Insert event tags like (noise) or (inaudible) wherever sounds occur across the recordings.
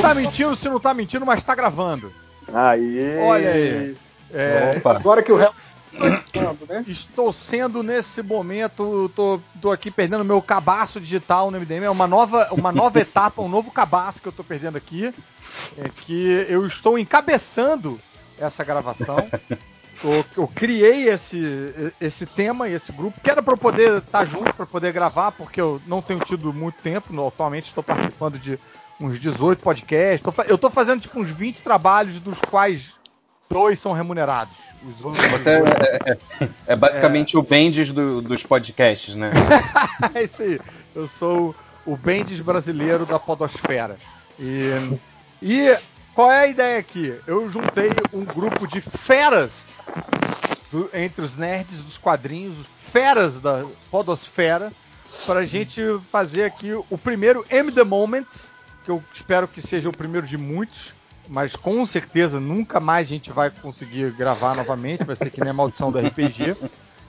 tá mentindo, se não tá mentindo, mas tá gravando. Aí. Olha aí. É, Agora que o réu né? Estou sendo nesse momento, tô, tô aqui perdendo meu cabaço digital no MDM. É uma nova, uma nova (laughs) etapa, um novo cabaço que eu tô perdendo aqui. É que eu estou encabeçando essa gravação. Eu, eu, criei esse, esse tema e esse grupo, que era para poder estar junto, para poder gravar, porque eu não tenho tido muito tempo. Atualmente estou participando de uns 18 podcasts. Tô, eu estou fazendo tipo uns 20 trabalhos, dos quais dois são remunerados. Você é, é, é, basicamente é... o Bendis do, dos podcasts, né? (laughs) é isso aí. Eu sou o Bendis brasileiro da podosfera. E, e qual é a ideia aqui? Eu juntei um grupo de feras do, entre os nerds dos quadrinhos, feras da podosfera, para a gente fazer aqui o primeiro M The Moments, que eu espero que seja o primeiro de muitos mas com certeza nunca mais a gente vai conseguir gravar novamente, vai ser que nem a maldição do RPG.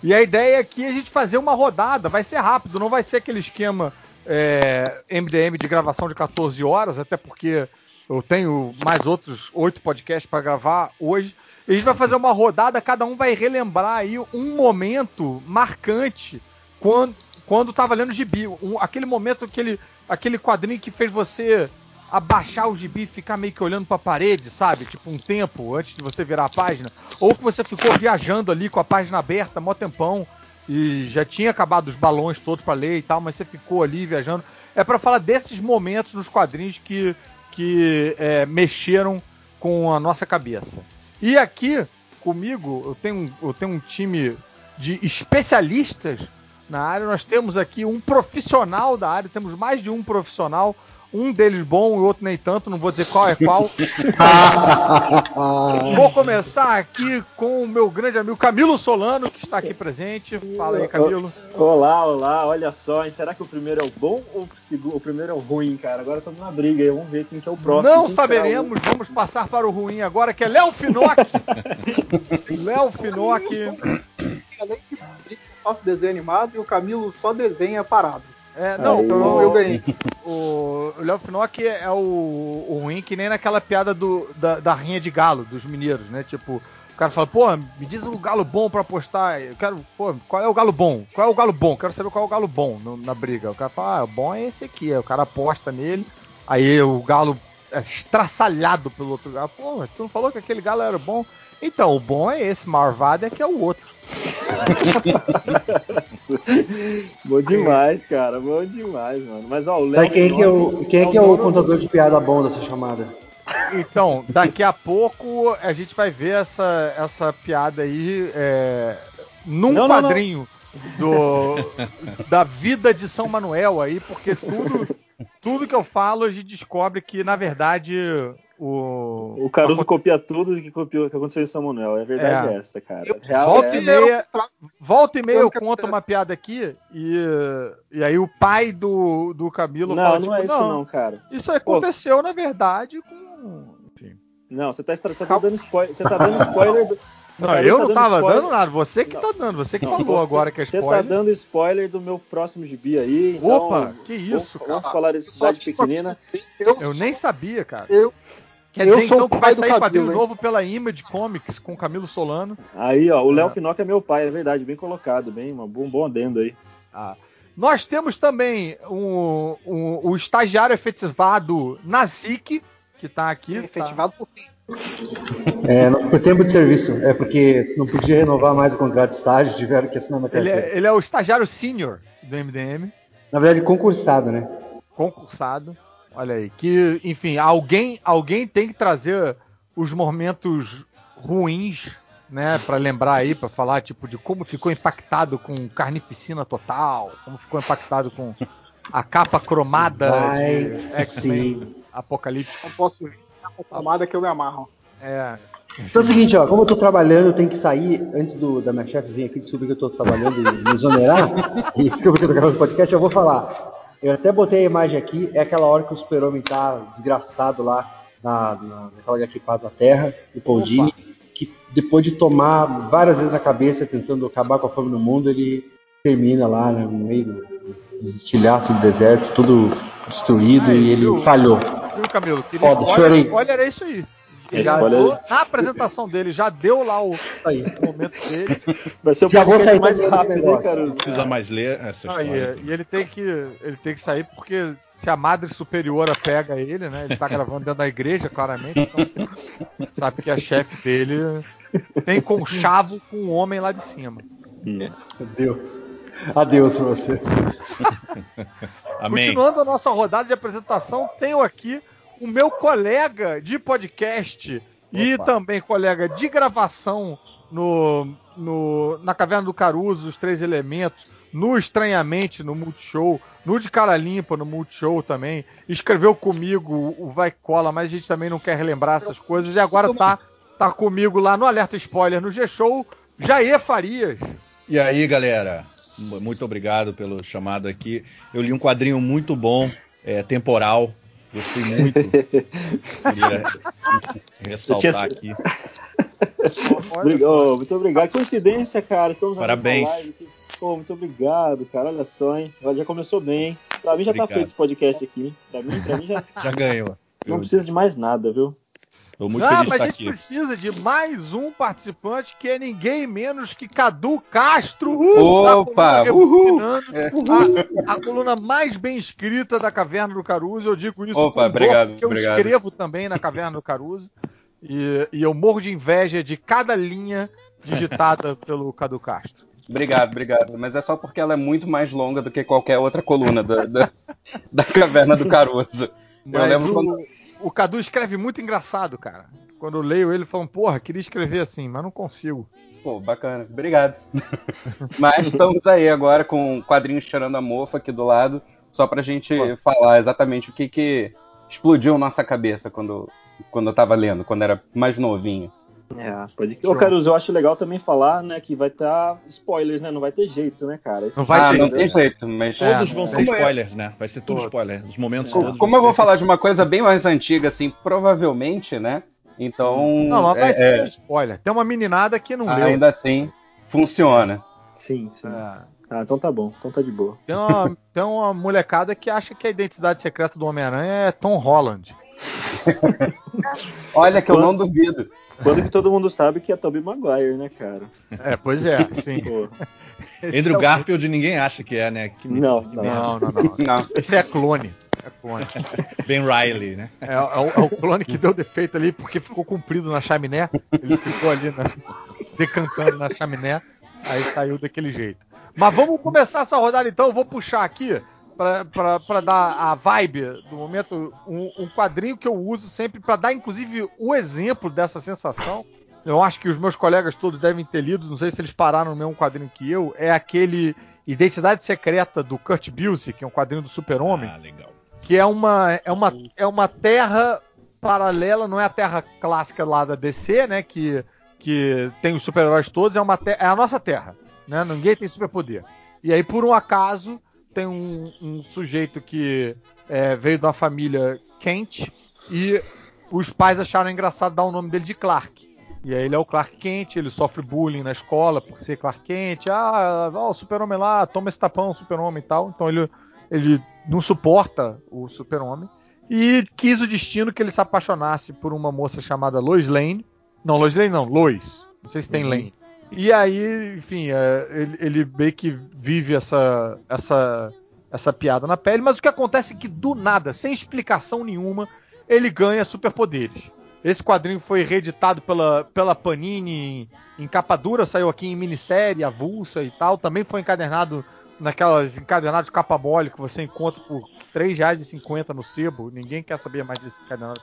E a ideia aqui é a gente fazer uma rodada, vai ser rápido, não vai ser aquele esquema é, MDM de gravação de 14 horas, até porque eu tenho mais outros oito podcasts para gravar hoje. E a gente vai fazer uma rodada, cada um vai relembrar aí um momento marcante quando quando tava lendo gibi, um, aquele momento aquele aquele quadrinho que fez você abaixar o gibi e ficar meio que olhando para a parede, sabe? Tipo um tempo antes de você virar a página. Ou que você ficou viajando ali com a página aberta, mó tempão, e já tinha acabado os balões todos para ler e tal, mas você ficou ali viajando. É para falar desses momentos nos quadrinhos que, que é, mexeram com a nossa cabeça. E aqui comigo eu tenho, eu tenho um time de especialistas na área. Nós temos aqui um profissional da área, temos mais de um profissional um deles bom e o outro nem tanto, não vou dizer qual é qual. (laughs) vou começar aqui com o meu grande amigo Camilo Solano, que está aqui presente. Fala aí, Camilo. Olá, olá, olha só, hein? será que o primeiro é o bom ou o primeiro é o ruim, cara? Agora estamos na briga aí, vamos ver quem que é o próximo. Não saberemos, vamos passar para o ruim agora, que é Léo Finock. (laughs) Léo Finock. Além de eu faço desenho animado e o Camilo só desenha parado. É, não, Aí, eu, eu ganhei. O Léo Finock é o, o ruim que nem naquela piada do, da, da rinha de galo, dos mineiros, né? Tipo, o cara fala, pô, me diz um galo bom pra apostar. Eu quero, pô, qual é o galo bom? Qual é o galo bom? Quero saber qual é o galo bom no, na briga. O cara fala, ah, o bom é esse aqui. Aí o cara aposta nele, aí o galo é estraçalhado pelo outro galo. Pô, tu não falou que aquele galo era bom? Então, o bom é esse, Marvada é que é o outro. (laughs) bom demais, cara. Bom demais, mano. Mas ó, o Léo. Quem, que é o, quem é, que é o contador de piada bom dessa chamada? Então, daqui a pouco a gente vai ver essa, essa piada aí é, num não, quadrinho não, não. Do, da vida de São Manuel aí, porque tudo, tudo que eu falo a gente descobre que, na verdade, o, o Caruso a... copia tudo que copiou que aconteceu em São Manuel. É verdade é. essa, cara. Real volta, é... e meia, volta e meia eu conto uma piada aqui e, e aí o pai do, do Camilo não, fala, não tipo, é isso não, não, cara. Isso aconteceu, Pô. na verdade, com... Enfim. Não, você tá, você tá dando spoiler, você tá dando spoiler do... (laughs) Não, eu tá não tava spoiler. dando nada, você que não. tá dando, você que não, falou você, agora que é spoiler. Você tá dando spoiler do meu próximo gibi aí. Então Opa, que isso, vamos, cara. Vamos falar de cidade pequenina. Eu, eu nem sabia, cara. Eu, Quer eu dizer então que vai sair quadrinho novo pela Image Comics com Camilo Solano. Aí, ó, o Léo é. é meu pai, é verdade, bem colocado, bem, um bom, bom adendo aí. Ah. Nós temos também um, um, o estagiário efetivado Nazik, que tá aqui. É, tá. efetivado por quem? É, por tempo de serviço. É porque não podia renovar mais o contrato de estágio, tiveram que assinar uma ele é, ele é o estagiário sênior do MDM. Na verdade, concursado, né? Concursado. Olha aí, que, enfim, alguém, alguém tem que trazer os momentos ruins, né, para lembrar aí, para falar tipo de como ficou impactado com Carnificina Total, como ficou impactado com a capa cromada Vai de X-Men Apocalipse. Não posso ir a capa cromada que eu me amarro. É. Então é o seguinte, ó, como eu tô trabalhando, eu tenho que sair antes do, da minha chefe vir aqui descobrir que eu tô trabalhando e me exonerar, (laughs) e descobrir que eu tô gravando podcast, eu vou falar. Eu até botei a imagem aqui, é aquela hora que o super-homem tá desgraçado lá na, na, naquela HQ Paz da Terra, do Paul Dini, que depois de tomar várias vezes na cabeça tentando acabar com a fome no mundo, ele termina lá né, no meio do estilhaço do deserto, tudo destruído, e ele falhou. viu, Camilo? Foda, spoiler, spoiler é isso aí. Ele já deu- na apresentação dele, já deu lá o, Aí. o momento dele. Vai ser o Já vou sair mais rápido, né, cara? Não precisa mais ler essa Ah, história. e, e ele tem que ele tem que sair porque se a madre superiora pega ele, né? Ele tá gravando dentro da igreja, claramente. Então, sabe que a chefe dele tem conchavo com o homem lá de cima. Adeus. Adeus pra vocês. (laughs) Amém. Continuando a nossa rodada de apresentação, tenho aqui o meu colega de podcast e Opa. também colega de gravação no, no- na Caverna do Caruso, os Três Elementos, no Estranhamente, no Multishow, no De Cara Limpa, no Multishow também. Escreveu comigo o Vai Cola, mas a gente também não quer relembrar essas coisas. E agora tá, tá comigo lá no Alerta Spoiler, no G-Show, Jair Farias. E aí, galera? Muito obrigado pelo chamado aqui. Eu li um quadrinho muito bom, é, temporal. Gostei muito. Queria (laughs) ressaltar aqui. Obrigado, muito obrigado. Coincidência, cara. Estamos Parabéns. Pô, muito obrigado, cara. Olha só, hein? Já começou bem, hein? Pra mim já tá Obrigado. feito esse podcast aqui. Pra mim, pra mim já (laughs) Já ganhou. não precisa de mais nada, viu? Tô muito ah, feliz de mas a estar gente aqui. precisa de mais um participante que é ninguém menos que Cadu Castro. Opa, da coluna uhul. Rebobinando, A, a coluna mais bem escrita da Caverna do Caruso. Eu digo isso Opa, obrigado, porque eu obrigado. escrevo também na Caverna do Caruso. E, e eu morro de inveja de cada linha digitada (laughs) pelo Cadu Castro. Obrigado, obrigado. Mas é só porque ela é muito mais longa do que qualquer outra coluna da, da, (laughs) da Caverna do Caruso. Mas lembro o, quando- o Cadu escreve muito engraçado, cara. Quando eu leio ele falando, porra, queria escrever assim, mas não consigo. Pô, bacana. Obrigado. (laughs) Mas estamos aí agora com o quadrinho Cheirando a Mofa aqui do lado, só pra gente falar exatamente o que que explodiu nossa cabeça quando, quando eu tava lendo, quando era mais novinho. É, pode Ô, Caruso, eu acho legal também falar, né, que vai estar spoilers, né? Não vai ter jeito, né, cara? Esse Não vai ah, ter não jeito. tem jeito, mas... Todos É, vão ser spoilers, né? Vai ser tudo spoiler. Os momentos Como, todos. como eu vou ser- falar de uma coisa bem mais antiga, assim, provavelmente, né? Então, Não, mas vai é- ser é, spoiler. Tem uma meninada que não leu. ainda assim, funciona. Sim, sim. É. Ah, então tá bom. Então tá de boa. Tem uma, tem uma molecada que acha que a identidade secreta do Homem-Aranha é Tom Holland. (laughs) Olha que eu não duvido. Quando que todo mundo sabe que é Tobey Maguire, né, cara? É, pois é, (laughs) sim. Andrew é o- Garfield ninguém acha que é, né? Que Não, que. Não, não, não. Não. Esse é clone. É clone. (laughs) Ben Riley, né? É, é o, é o clone que deu defeito ali porque ficou comprido na chaminé. Ele ficou ali na- decantando na chaminé. Aí saiu daquele jeito. Mas vamos começar essa rodada então. Eu vou puxar aqui pra dar a vibe do momento. Um, um quadrinho que eu uso sempre pra dar, inclusive, o exemplo dessa sensação. Eu acho que os meus colegas todos devem ter lido. Não sei se eles pararam no mesmo quadrinho que eu. É aquele Identidade Secreta do Kurt Busiek, que é um quadrinho do Super-Homem Ah, legal. que é uma é uma é uma terra paralela, não é a terra clássica lá da DC, né, que que tem os super-heróis todos, é uma é a nossa terra, né? Ninguém tem superpoder. E aí por um acaso tem um, um sujeito que é, veio de uma família Kent e os pais acharam engraçado dar o nome dele de Clark. E aí ele é o Clark Kent, ele sofre bullying na escola por ser Clark Kent. Ah, ó, o super-homem lá, toma esse tapão, super-homem e tal. Então ele, ele não suporta o super-homem. E quis o destino que ele se apaixonasse por uma moça chamada Lois Lane. Não, Lois Lane não, Lois. Não sei se tem Lane. E aí, enfim, é, ele, ele meio que vive essa, essa, essa piada na pele. Mas o que acontece é que, do nada, sem explicação nenhuma, ele ganha superpoderes. Esse quadrinho foi reeditado pela, pela Panini em, em capa dura, saiu aqui em minissérie, avulsa e tal. Também foi encadernado naquelas encadernados de capa mole que você encontra por R$ 3,50 no sebo. Ninguém quer saber mais desse capa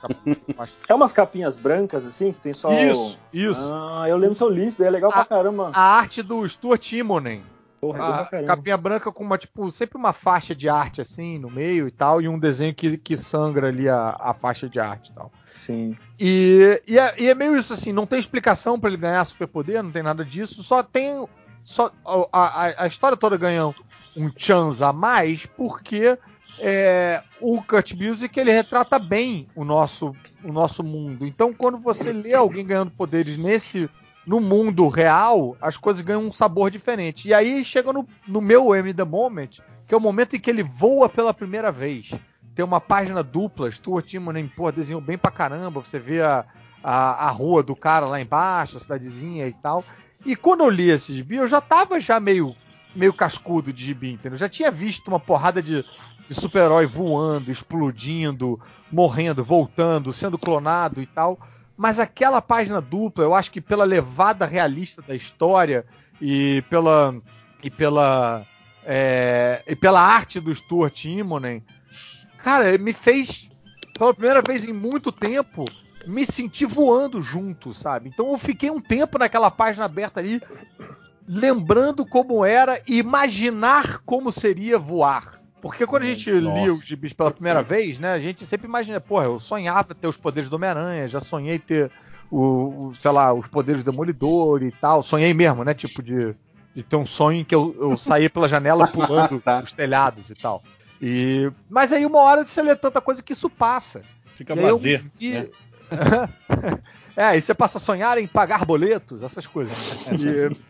mole. (laughs) É umas capinhas brancas, assim, que tem só. Isso, isso. Ah, eu lembro que eu li isso, é legal Ah, pra caramba. A arte do Stuart Immonen. Porra, é A capinha branca com uma, tipo, sempre uma faixa de arte assim no meio e tal, e um desenho que, que sangra ali a, a faixa de arte e tal. Sim. E, e, é, e é meio isso assim, não tem explicação pra ele ganhar superpoder, não tem nada disso, só tem. Só, a, a, a história toda ganha um chance a mais porque é, o Kurt Busiek ele retrata bem o nosso, o nosso mundo. Então, quando você lê alguém ganhando poderes nesse no mundo real, as coisas ganham um sabor diferente. E aí chega no, no meu M The Moment, que é o momento em que ele voa pela primeira vez. tem uma página dupla, Stuart Timonen, pô, desenhou bem pra caramba, você vê a, a, a rua do cara lá embaixo, a cidadezinha e tal. E quando eu li esse gibi, eu já tava já meio, meio cascudo de gibi, entendeu? Eu já tinha visto uma porrada de, de super-herói voando, explodindo, morrendo, voltando, sendo clonado e tal. Mas aquela página dupla, eu acho que pela levada realista da história e pela e pela é, e pela arte do Stuart Immonen, cara, me fez pela primeira vez em muito tempo me sentir voando junto, sabe? Então eu fiquei um tempo naquela página aberta ali, lembrando como era e imaginar como seria voar. Porque quando a gente Nossa. lia os gibis pela primeira vez, né, a gente sempre imagina, porra, eu sonhava ter os poderes do Homem-Aranha, já sonhei ter o, o, sei lá, os poderes do Demolidor e tal, sonhei mesmo, né, tipo de, de ter um sonho em que eu, eu saía pela janela pulando (laughs) os telhados e tal. E, mas aí uma hora você lê tanta coisa que isso passa. Fica prazer. Vi... Né? (laughs) é, e você passa a sonhar em pagar boletos, essas coisas. (laughs) E,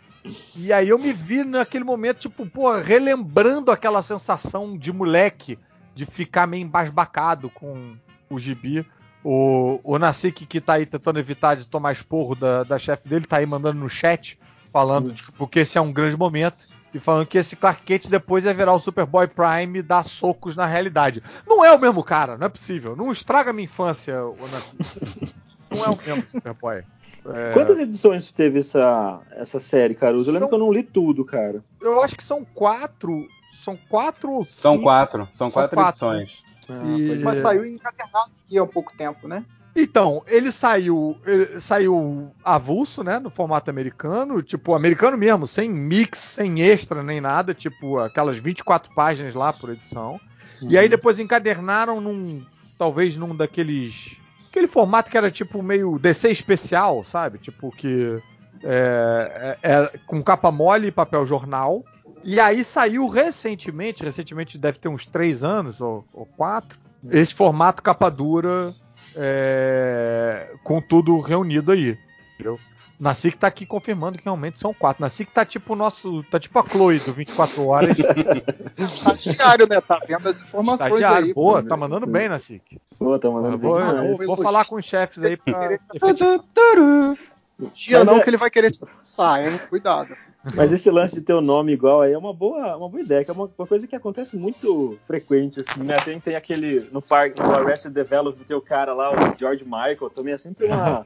e, aí eu me vi naquele momento, tipo, pô, relembrando aquela sensação de moleque, de ficar meio embasbacado com o gibi. O, o Nasik, que tá aí tentando evitar de tomar esporro da, da chefe dele, tá aí mandando no chat, falando tipo, que esse é um grande momento. E falando que esse Clark Kent depois ia virar o Superboy Prime e dar socos na realidade. Não é o mesmo cara, não é possível. Não estraga minha infância, o (laughs) Não é o mesmo Superboy. É... Quantas edições teve essa, essa série, Caruso? Eu lembro são... que eu não li tudo, cara. Eu acho que são quatro. São quatro ou cinco? São quatro. São, são quatro, quatro, edições. Ah, e... Mas saiu encadernado aqui há pouco tempo, né? Então, ele saiu, ele saiu avulso, né, no formato americano, tipo, americano mesmo, sem mix, sem extra nem nada, tipo, aquelas 24 páginas lá por edição. Uhum. E aí uhum. depois encadernaram num, talvez num daqueles, aquele formato que era tipo meio DC especial, sabe? Tipo que é, é, é, com capa mole e papel jornal. E aí saiu recentemente, recentemente deve ter uns três anos ou, ou quatro, esse formato capa dura é, com tudo reunido aí. Entendeu? Nasci que tá aqui confirmando que realmente são quatro. Nasci que tá tipo o nosso. Tá tipo a Chloe do 24 horas. (laughs) Estagiário, né? Tá vendo as informações Estagiário. aí. Boa, tá mandando bem, Nasci. Boa, tá mandando bem. Vou, vou, vou falar com os chefes aí pra. Dia não é... que ele vai querer te hein? Cuidado. Mas esse lance de ter o um nome igual aí é uma boa, uma boa ideia, que é uma, uma, coisa que acontece muito frequente, assim, né? Tem, tem aquele, no parque, no Arrested Development, tem o cara lá, o George Michael, também é sempre uma,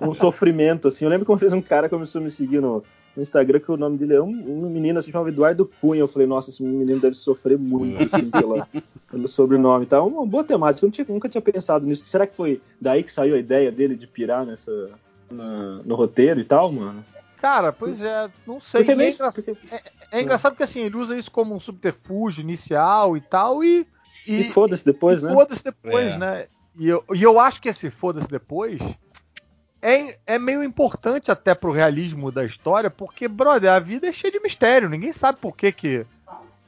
um sofrimento, assim. Eu lembro que uma vez um cara começou a me seguir no, no Instagram, que o nome dele é um, um menino, assim, chamado Eduardo Cunha. Eu falei, nossa, esse menino deve sofrer muito, assim, pela, pelo sobrenome e tal. Uma boa temática, eu tinha, nunca tinha pensado nisso. Será que foi daí que saiu a ideia dele de pirar nessa... Na, no roteiro e tal, mano? Cara, pois é, não sei. É, engra... é, é, engraçado porque assim, ele usa isso como um subterfúgio inicial e tal, e. E, e foda-se depois, e né? Foda-se depois, é. né? E eu, e eu acho que esse foda-se depois é, é meio importante até pro realismo da história, porque, brother, a vida é cheia de mistério. Ninguém sabe por que que.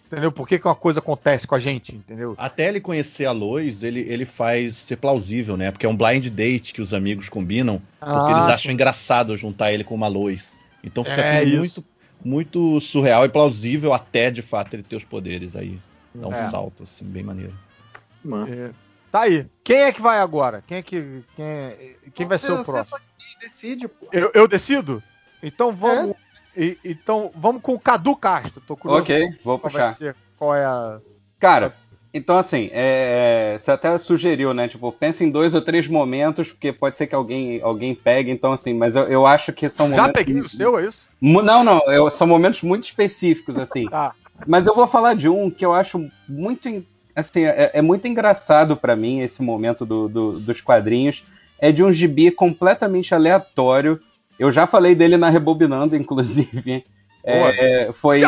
Entendeu? Por que, que uma coisa acontece com a gente, entendeu? Até ele conhecer a Lois, ele, ele faz ser plausível, né? Porque é um blind date que os amigos combinam, porque ah, eles acham sim. engraçado juntar ele com uma Lois. Então fica é tudo muito, muito surreal e plausível até de fato ele ter os poderes aí. Dá um é. salto, assim, bem maneiro. É. Tá aí. Quem é que vai agora? Quem é que. Quem, é, quem vai ser o próximo? decide, pô. Eu, eu, decido? Então vamos. É? E, então vamos com o Cadu Castro. Tô curioso. Ok, vou puxar. qual é a. Cara, então, assim, é, você até sugeriu, né? Tipo, pensa em dois ou três momentos, porque pode ser que alguém, alguém pegue. Então, assim, mas eu, eu acho que são momentos. Já peguei o seu, é isso? Não, não. Eu, são momentos muito específicos, assim. (laughs) Tá. Mas eu vou falar de um que eu acho muito. Assim, é, é muito engraçado para mim esse momento do, do, dos quadrinhos. É de um gibi completamente aleatório. Eu já falei dele na Rebobinando, (laughs) inclusive. É, foi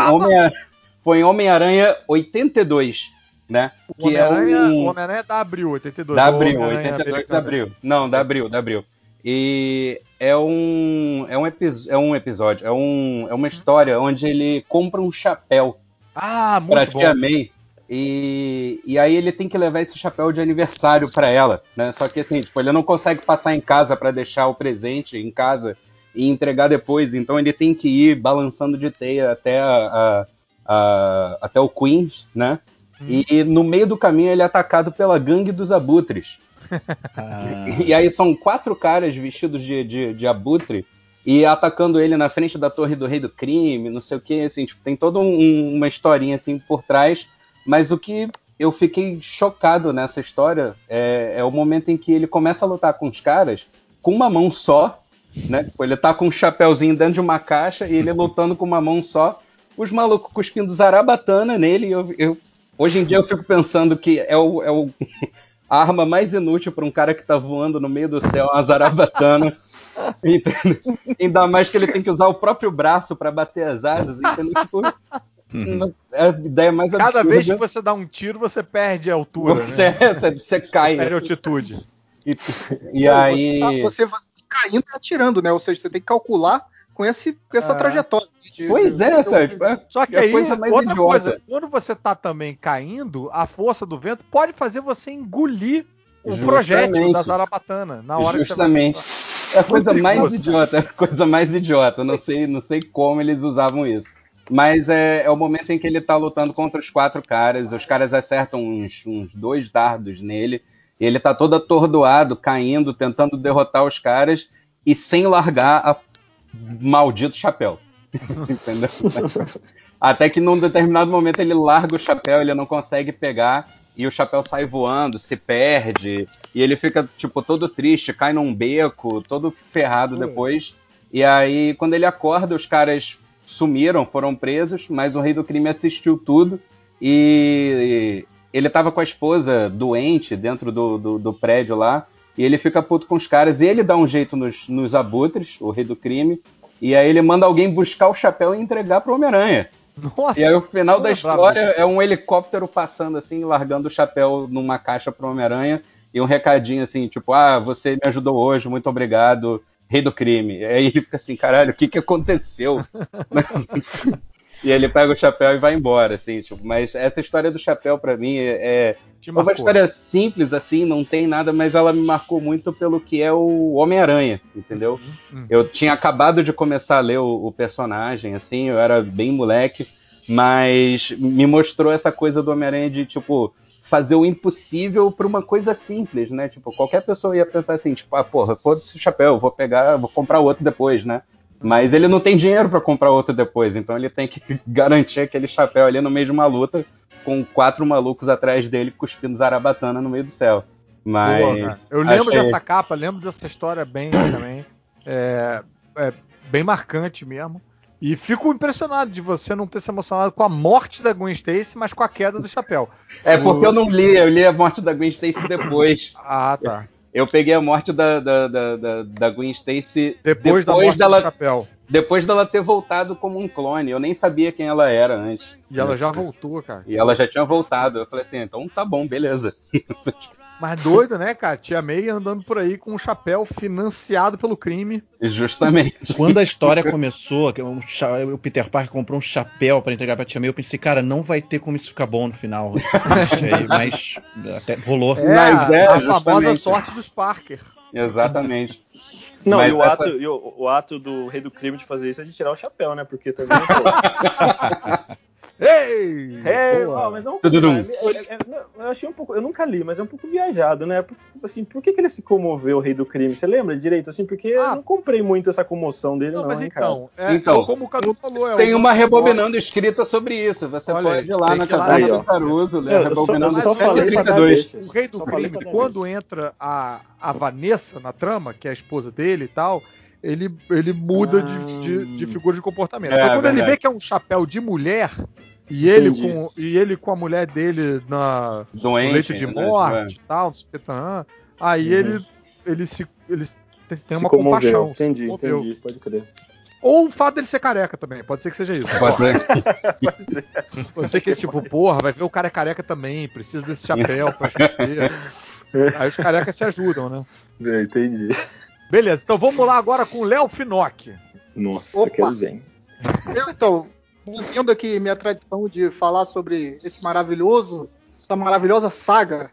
Homem-Aranha Homem 82 né? O que é. Homem-Aranha é da Abril, 82. Da Abril, 82 da Abril. Não, da Abril, da Abril. E é um, é um, é um episódio, é, um, é uma história onde ele compra um chapéu ah, muito pra bom. Tia May. E, e aí ele tem que levar esse chapéu de aniversário para ela, né? Só que assim, tipo, ele não consegue passar em casa para deixar o presente em casa e entregar depois, então ele tem que ir balançando de teia até a, a, a até o Queens, né? E, e no meio do caminho ele é atacado pela gangue dos abutres. (laughs) Ah, E aí são quatro caras vestidos de, de, de abutre e atacando ele na frente da torre do rei do crime, não sei o que, assim, tipo, tem toda um- uma historinha assim por trás, mas o que eu fiquei chocado nessa história é, é o momento em que ele começa a lutar com os caras com uma mão só, né? Ele tá com um chapéuzinho dentro de uma caixa e ele lutando com uma mão só, os malucos cuspindo zarabatana nele, e eu, eu- hoje em dia eu fico pensando que é o, é o (laughs) a arma mais inútil para um cara que tá voando no meio do céu, uma zarabatana. (laughs) Entendeu? Ainda mais que ele tem que usar o próprio braço para bater as asas, entendeu? Tipo, uhum. é a ideia mais Cada absurda. vez que você dá um tiro, você perde a altura, você, né? (laughs) você, você cai. Perde altitude. E, e aí. Você, tá, você vai caindo e atirando, né? Ou seja, você tem que calcular com, esse, com essa É. trajetória. de- Pois de- é, de- Sérgio. é- Só que É aí, coisa mais outra idiota. coisa, quando você tá também caindo, a força do vento pode fazer você engolir o Justamente. projétil da zarabatana na hora Justamente. que você vai É a coisa mais idiota, é a coisa mais idiota. Não sei, não sei como eles usavam isso. Mas é, é o momento em que ele tá lutando contra os quatro caras. Os caras acertam uns, uns dois dardos nele. E ele tá todo atordoado, caindo, tentando derrotar os caras e sem largar a maldito chapéu. (laughs) Entendeu? Até que num determinado momento ele larga o chapéu, ele não consegue pegar e o chapéu sai voando, se perde, e ele fica, tipo, todo triste, cai num beco, todo ferrado depois. E aí, quando ele acorda, os caras sumiram, foram presos, mas o rei do crime assistiu tudo e ele tava com a esposa doente dentro do, do, do prédio lá, e ele fica puto com os caras, e ele dá um jeito nos, nos abutres, o rei do crime, e aí ele manda alguém buscar o chapéu e entregar pro Homem-Aranha. Nossa, E aí o final da história é um helicóptero passando assim, largando o chapéu numa caixa pro Homem-Aranha e um recadinho assim, tipo, ah, você me ajudou hoje, muito obrigado, rei do crime. E aí ele fica assim, caralho, o que que aconteceu? (laughs) e ele pega o chapéu e vai embora, assim, tipo, mas essa história do chapéu pra mim é, é uma história simples assim, não tem nada, mas ela me marcou muito pelo que é o Homem-Aranha, entendeu? Uhum. Eu tinha acabado de começar a ler o, o personagem, assim, eu era bem moleque, mas me mostrou essa coisa do Homem-Aranha de, tipo, fazer o impossível pra uma coisa simples, né? Tipo, qualquer pessoa ia pensar assim, tipo, ah, porra, foda-se o chapéu, vou pegar, vou comprar outro depois, né? Mas ele não tem dinheiro pra comprar outro depois, então ele tem que (laughs) garantir aquele chapéu ali no meio de uma luta com quatro malucos atrás dele cuspindo zarabatana no meio do céu. Mas Boa. Eu lembro achei- dessa capa, lembro dessa história bem também. É, é bem marcante mesmo. E fico impressionado de você não ter se emocionado com a morte da Gwen Stacy, mas com a queda do chapéu. é porque eu não li, eu li a morte da Gwen Stacy depois. Ah, tá. Eu peguei a morte da, da, da, da, da Gwen Stacy Depois, da morte dela, do chapéu. depois dela ter voltado como um clone. Eu nem sabia quem ela era antes. E ela já voltou, cara. E ela já tinha voltado. Eu falei assim, então tá bom, beleza. (laughs) Mas doido, né, cara? Tia May andando por aí com um chapéu financiado pelo crime. Justamente. Quando a história começou, que um o Peter Parker comprou um chapéu pra entregar pra Tia May, eu pensei, cara, não vai ter como isso ficar bom no final. (laughs) mas até rolou. É, Mas é, a famosa justamente. sorte dos Parker. Exatamente. Não, Mas e, o essa- ato, e o, o ato do rei do crime de fazer isso é de tirar o chapéu, né? Porque também. (laughs) Ei! É, ó, mas é um eu, achei um pouco. Eu nunca li, mas é um pouco viajado, né? Por- Assim, por que, que ele se comoveu, o rei do crime? Você lembra direito? Assim, porque Ah. eu não comprei muito essa comoção dele, Não, não, mas hein, cara. então, é, Então, como o Cadu falou, é Tem o uma rebobinando escrita sobre isso. Você Olha pode ir lá na caverna ó. do Caruso, só- rebobinando só até falei pra dar 32. deixa. O rei do Só falei crime, quando entra a, a Vanessa na trama, que é a esposa dele e tal, ele, ele muda de, de, de figura de comportamento. É, então, quando ele vê que é um chapéu de mulher, e ele, Entendi. com, e ele com a mulher dele na, no Doente. leito de né, morte e tal, no espetanã, aí Uhum. ele, ele se. Ele tem Se uma comoveu. compaixão. Entendi, entendi, pode crer. Ou o fato dele ser careca também, pode ser que seja isso. Pode ser. (laughs) Pode ser que, tipo, porra, vai ver o cara é careca também, precisa desse chapéu pra esconder. (laughs) Aí os carecas se ajudam, né? É, entendi. Beleza, então vamos lá agora com o Léo Finock. Nossa, Opa. quero ver. Eu, então, mantendo aqui minha tradição de falar sobre esse maravilhoso, essa maravilhosa saga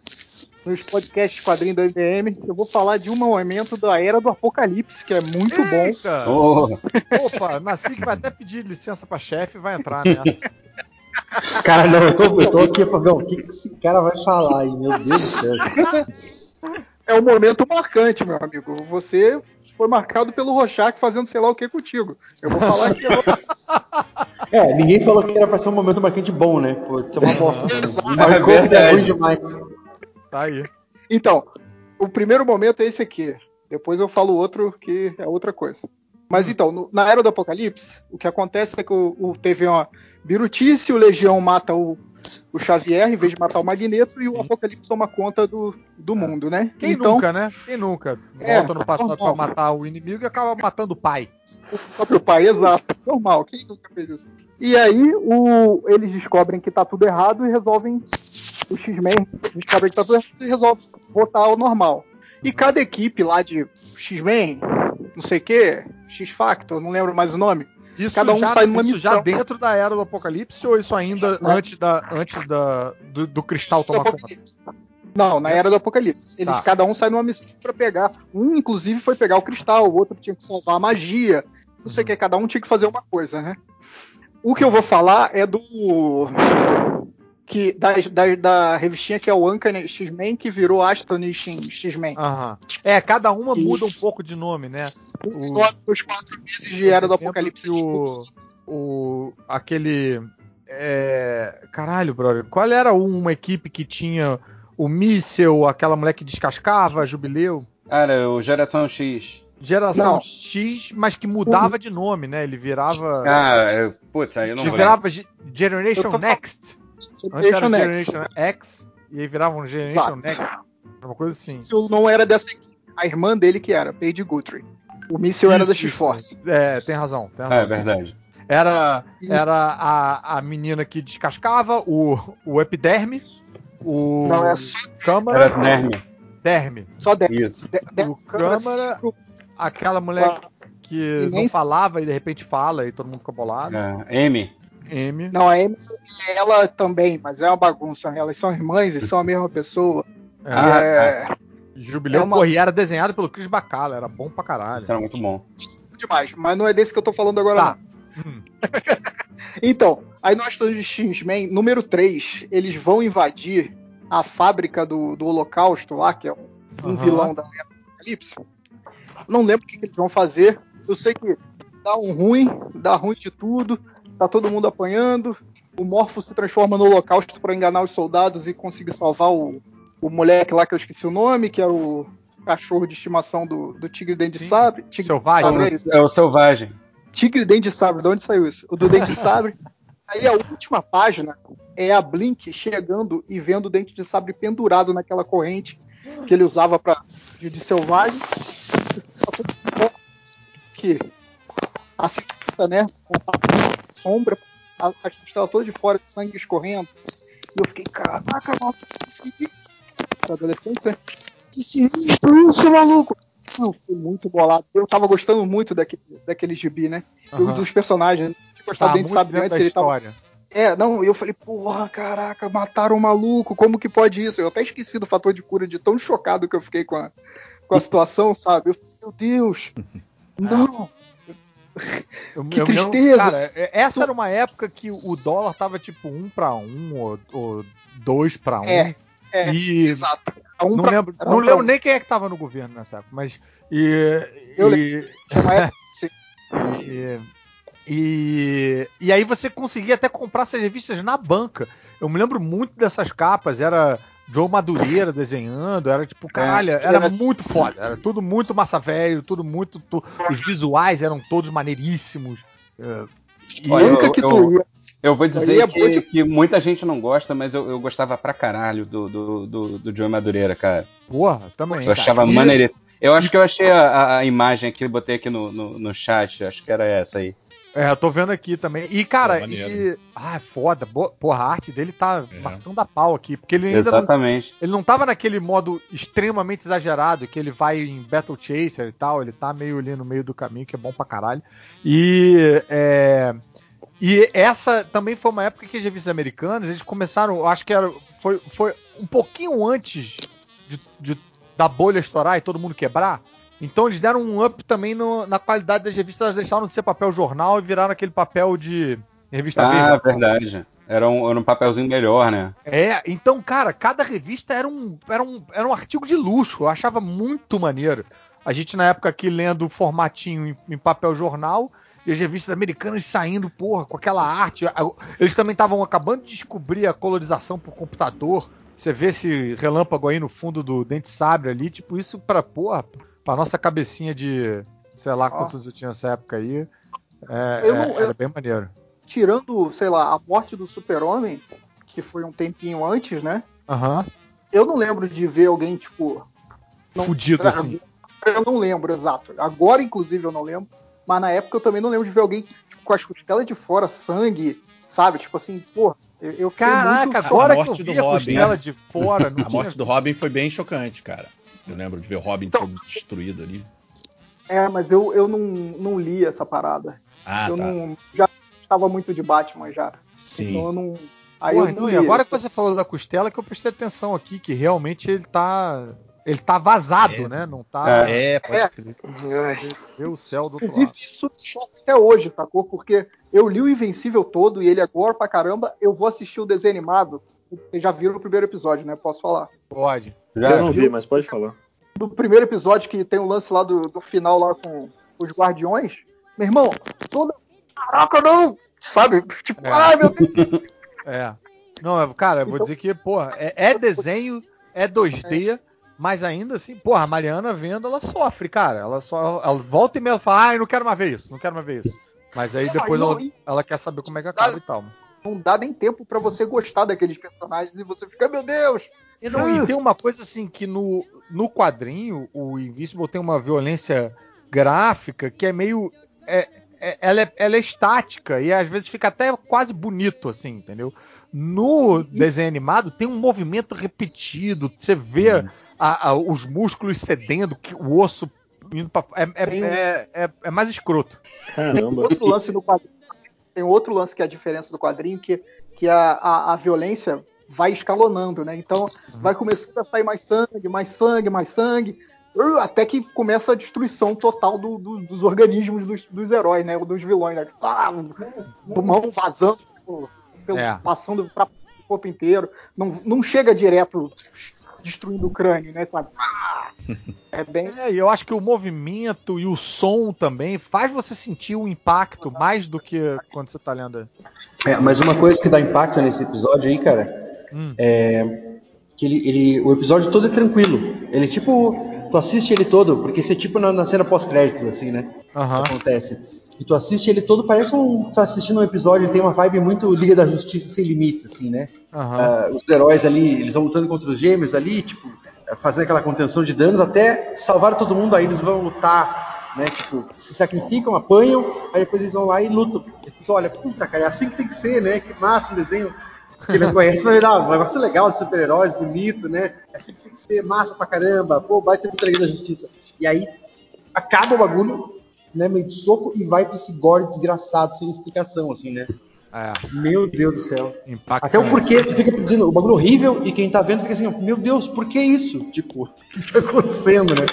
nos podcasts quadrinhos do MDM, eu vou falar de um momento da Era do Apocalipse, que é muito bom. Eita! Oh, Opa, Nasci que vai até pedir licença pra chefe e vai entrar nessa. Cara, não, eu tô, eu tô aqui pra ver o que, que esse cara vai falar aí, meu Deus do céu. É um momento marcante, meu amigo. Você foi marcado pelo Rochac fazendo sei lá o que contigo. Eu vou falar aqui agora. (laughs) É, ninguém falou que era pra ser um momento marcante bom, né? Pô, isso é uma bosta. (laughs) né? Marcou É é ruim demais. Tá aí. Então, o primeiro momento é esse aqui. Depois eu falo outro que é outra coisa. Mas então, no- na Era do Apocalipse, o que acontece é que o, o- teve uma birutice, o Legião mata o, o Xavier em vez de matar o Magneto e o Apocalipse toma conta do, do mundo, né? Quem então, nunca, né? Quem nunca? É, Volta no passado normal. pra matar o inimigo e acaba matando o pai. o próprio pai, exato. Normal, quem nunca fez isso? E aí o, eles descobrem que tá tudo errado e resolvem. O X-Men descobrem que tá tudo errado e resolvem voltar ao normal. E cada equipe lá de X-Men, não sei o que, X-Factor, não lembro mais o nome. Isso, Cada um já, sai numa isso já dentro da era do apocalipse ou isso ainda Não. antes, da, antes da, do, do cristal tomar conta? Não, na era do Apocalipse. Eles, Tá. Cada um sai numa missão pra pegar. Um, inclusive, foi pegar o cristal, o outro tinha que salvar a magia. Não sei o que, cada um tinha que fazer uma coisa, né? O que eu vou falar é do. Que, da, da, da revistinha que é o Uncanny X-Men, que virou Astonishing X-Men. É, cada uma Isso. muda um pouco de nome, né? Os o- quatro meses de Era do Apocalipse. O, o, aquele. É, caralho, brother. Qual era uma equipe que tinha o míssel, aquela mulher que descascava, jubileu? Cara, o Geração X. Geração Não. X, mas que mudava de nome, né? Ele virava. Ah, é, putz, aí eu não ele virava Ge- Generation Eu Next. Antes era Generation. Generation X e aí virava um Generation Exato. Next. Uma coisa assim. míssil não era dessa equipe. A irmã dele que era, Paige Guthrie. O míssil era da Isso, X-Force. É, tem razão. Tem Ah, razão. é verdade. Era, era a, a menina que descascava, o, o epiderme, o Não, é só, câmara, Era Nerme. derme. só 10. Isso. O câmara- Aquela mulher que E não nem- falava e de repente fala e todo mundo fica bolado. É, M. M. Não, a Amy, ela também, mas é uma bagunça. né? Elas são irmãs e são a mesma pessoa. É, Ah, é Jubileu, é uma- e desenhado pelo Chris Bacala, era bom pra caralho. Isso era muito bom. demais, mas não é desse que eu tô falando agora. Tá. não. Hum. (laughs) Então, aí nós estamos de X-Men, número 3, eles vão invadir a fábrica do, do Holocausto lá, que é um, um Aham. vilão da Apocalipse. Não lembro o que, que eles vão fazer. Eu sei que dá um ruim, dá ruim de tudo, tá todo mundo apanhando. O Morpho se transforma no Holocausto para enganar os soldados e conseguir salvar o, o moleque lá que eu esqueci o nome, que era o cachorro de estimação do, do Tigre Dente de Sim. Sabre. Tigre Selvagem. Sabre, é isso. É o Selvagem. Tigre Dente de Sabre, de onde saiu isso? O do Dente de Sabre. (laughs) Aí a última página é a Blink chegando e vendo o Dente de Sabre pendurado naquela corrente que ele usava para de, de selvagem. (laughs) Que a cinta, né? Com sombra, a, a costela toda de fora, de sangue escorrendo. E eu fiquei, caraca, maluco, que sinistro. Era adolescente, né? Que sinistro isso, maluco! Não, fiquei muito bolado. Eu tava gostando muito daquele, daquele gibi, né? Aham. dos personagens. Tinha gostado Tá muito sabe? dentro Antes ele tava. história. É, não, eu falei, porra, caraca, mataram o maluco, como que pode isso? Eu até esqueci do fator de cura de tão chocado que eu fiquei com a, com a (laughs) situação, sabe? Eu falei, meu Deus, (laughs) não. Que eu tristeza. cara, é- essa era uma época que o dólar tava tipo um pra um ou, ou dois pra um. É, é, e Exato. Um não pra- lembro, não lembro nem quem é que tava no governo nessa época, mas e, Eu e, (laughs) e, e, e aí você conseguia até comprar essas revistas na banca. Eu me lembro muito dessas capas, era Joe Madureira desenhando, era tipo, caralho, era era- muito foda, era tudo muito massa velho, tudo muito. tu- os visuais eram todos maneiríssimos. é, e- Olha, única eu- que eu- tu ia. Eu vou dizer é que, de- que muita gente não gosta, mas eu, eu gostava pra caralho do, do, do, do Joe Madureira, cara. Porra, também. Eu cara. achava E- maneiríssimo. Eu acho que eu achei a, a- a imagem aqui, botei aqui no, no, no chat, acho que era essa aí. É, eu tô vendo aqui também. E, cara, Pô, e. Ah, é foda. Porra, a arte dele tá É. matando a pau aqui. Porque ele ainda não, Exatamente. ele não tava naquele modo extremamente exagerado, que ele vai em Battle Chaser e tal. Ele tá meio ali no meio do caminho, que é bom pra caralho. E. É, e essa também foi uma época que as revistas americanas, eles começaram, eu acho que era, foi, foi um pouquinho antes de, de- da bolha estourar e todo mundo quebrar. Então eles deram um up também no- na qualidade das revistas, elas deixaram de ser papel jornal e viraram aquele papel de revista Ah, Veja. verdade. Era um, era um papelzinho melhor, né? É, então, cara, cada revista era um, era um, era um artigo de luxo. Eu achava muito maneiro. A gente, na época aqui, lendo o formatinho em, em papel jornal, e as revistas americanas saindo, porra, com aquela arte. Eles também estavam acabando de descobrir a colorização por computador. Você vê esse relâmpago aí no fundo do dente sabre ali, tipo, isso pra, porra, pra nossa cabecinha de, sei lá quantos eu tinha nessa época aí, é, eu, é, era eu, bem maneiro. Tirando, sei lá, a morte do super-homem, que foi um tempinho antes, né? Aham. Uhum. Eu não lembro de ver alguém, tipo... Não, Fudido assim. Eu não lembro, exato. Agora, inclusive, eu não lembro. Mas na época eu também não lembro de ver alguém tipo, com as costelas de fora, sangue, sabe? Tipo assim, pô, eu, eu Caraca, muito... agora que eu vi a Robin, costela de fora. (laughs) a tinha... morte do Robin foi bem chocante, cara. Eu lembro de ver o Robin então, todo destruído ali. É, mas eu, eu não, não li essa parada. Ah, eu tá. não. Já estava muito de Batman já. Sim. Então eu não. Aí Porra, eu não, e agora que você falou da costela, que eu prestei atenção aqui, que realmente ele tá. Ele tá vazado, é. né? Não tá. É, pode é. crer. O céu do Inclusive, lado. isso choca até hoje, sacou? Porque eu li o Invencível todo e ele agora pra caramba. Eu vou assistir o desenho animado. Vocês já viram o primeiro episódio, né? Posso falar? Pode. Já eu não vi, mas pode falar. Do primeiro episódio que tem o um lance lá do, do final lá com os guardiões. Meu irmão, toda. Caraca, não! Sabe? Tipo, É. ai meu Deus. (laughs) É. Não, é- cara, eu vou Então- dizer que, porra, é, é desenho, é 2D, mas ainda assim, porra, a Mariana vendo, ela sofre, cara. Ela só. Ela volta e meia fala, ai, não quero mais ver isso, não quero mais ver isso. Mas aí depois ela, ela quer saber como é que acaba e tal. Não dá nem tempo pra você gostar daqueles personagens e você fica, meu Deus! E, não, e tem uma coisa assim que no, no quadrinho, o Invincible tem uma violência gráfica que é meio. É, é- ela, é, ela é estática e às vezes fica até quase bonito, assim, entendeu? No desenho animado tem um movimento repetido, você vê a- a- os músculos cedendo, que o osso indo pra. É, é, Tem um- é, é- é mais escroto. Tem Caramba. outro lance no quadrinho. Tem outro lance que é a diferença do quadrinho, que, que a, a, a violência vai escalonando, né? Então vai começando a sair mais sangue, mais sangue, mais sangue, uh, até que começa a destruição total do- do- dos organismos dos, dos heróis, né? Ou dos vilões, né? Ah, pulmão vazando, pelo- pelo- É. passando para o corpo inteiro. Não, não chega direto destruindo o crânio, né? Sabe? É bem. É, e eu acho que o movimento e o som também faz você sentir o impacto mais do que quando você tá lendo. É, mas uma coisa que dá impacto nesse episódio aí, cara, Hum. é que ele, ele- o episódio todo é tranquilo. Ele tipo, tu assiste ele todo, porque isso é tipo na, na cena pós-créditos, assim, né? Que acontece. E tu assiste ele todo, parece um. Tu assistindo um episódio, tem uma vibe muito Liga da Justiça sem limites, assim, né? Aham. Ah, os heróis ali, eles vão lutando contra os gêmeos ali, tipo, fazendo aquela contenção de danos até salvar todo mundo, aí eles vão lutar, né? Tipo, se sacrificam, apanham, aí depois eles vão lá e lutam. E tu olha, puta, cara, é assim que tem que ser, né? Que massa um desenho que ele não conhece, mas dá um negócio legal de super-heróis, bonito, né? É assim que tem que ser, massa pra caramba, pô, vai ter muita Liga da Justiça. E aí acaba o bagulho, né? Meio de soco e vai pra esse gore desgraçado, sem explicação, assim, né? É, Meu Deus do céu. impactante. Até o porquê, tu fica pedindo o bagulho horrível e quem tá vendo fica assim, meu Deus, por que isso? Tipo, (laughs) o que tá acontecendo, né?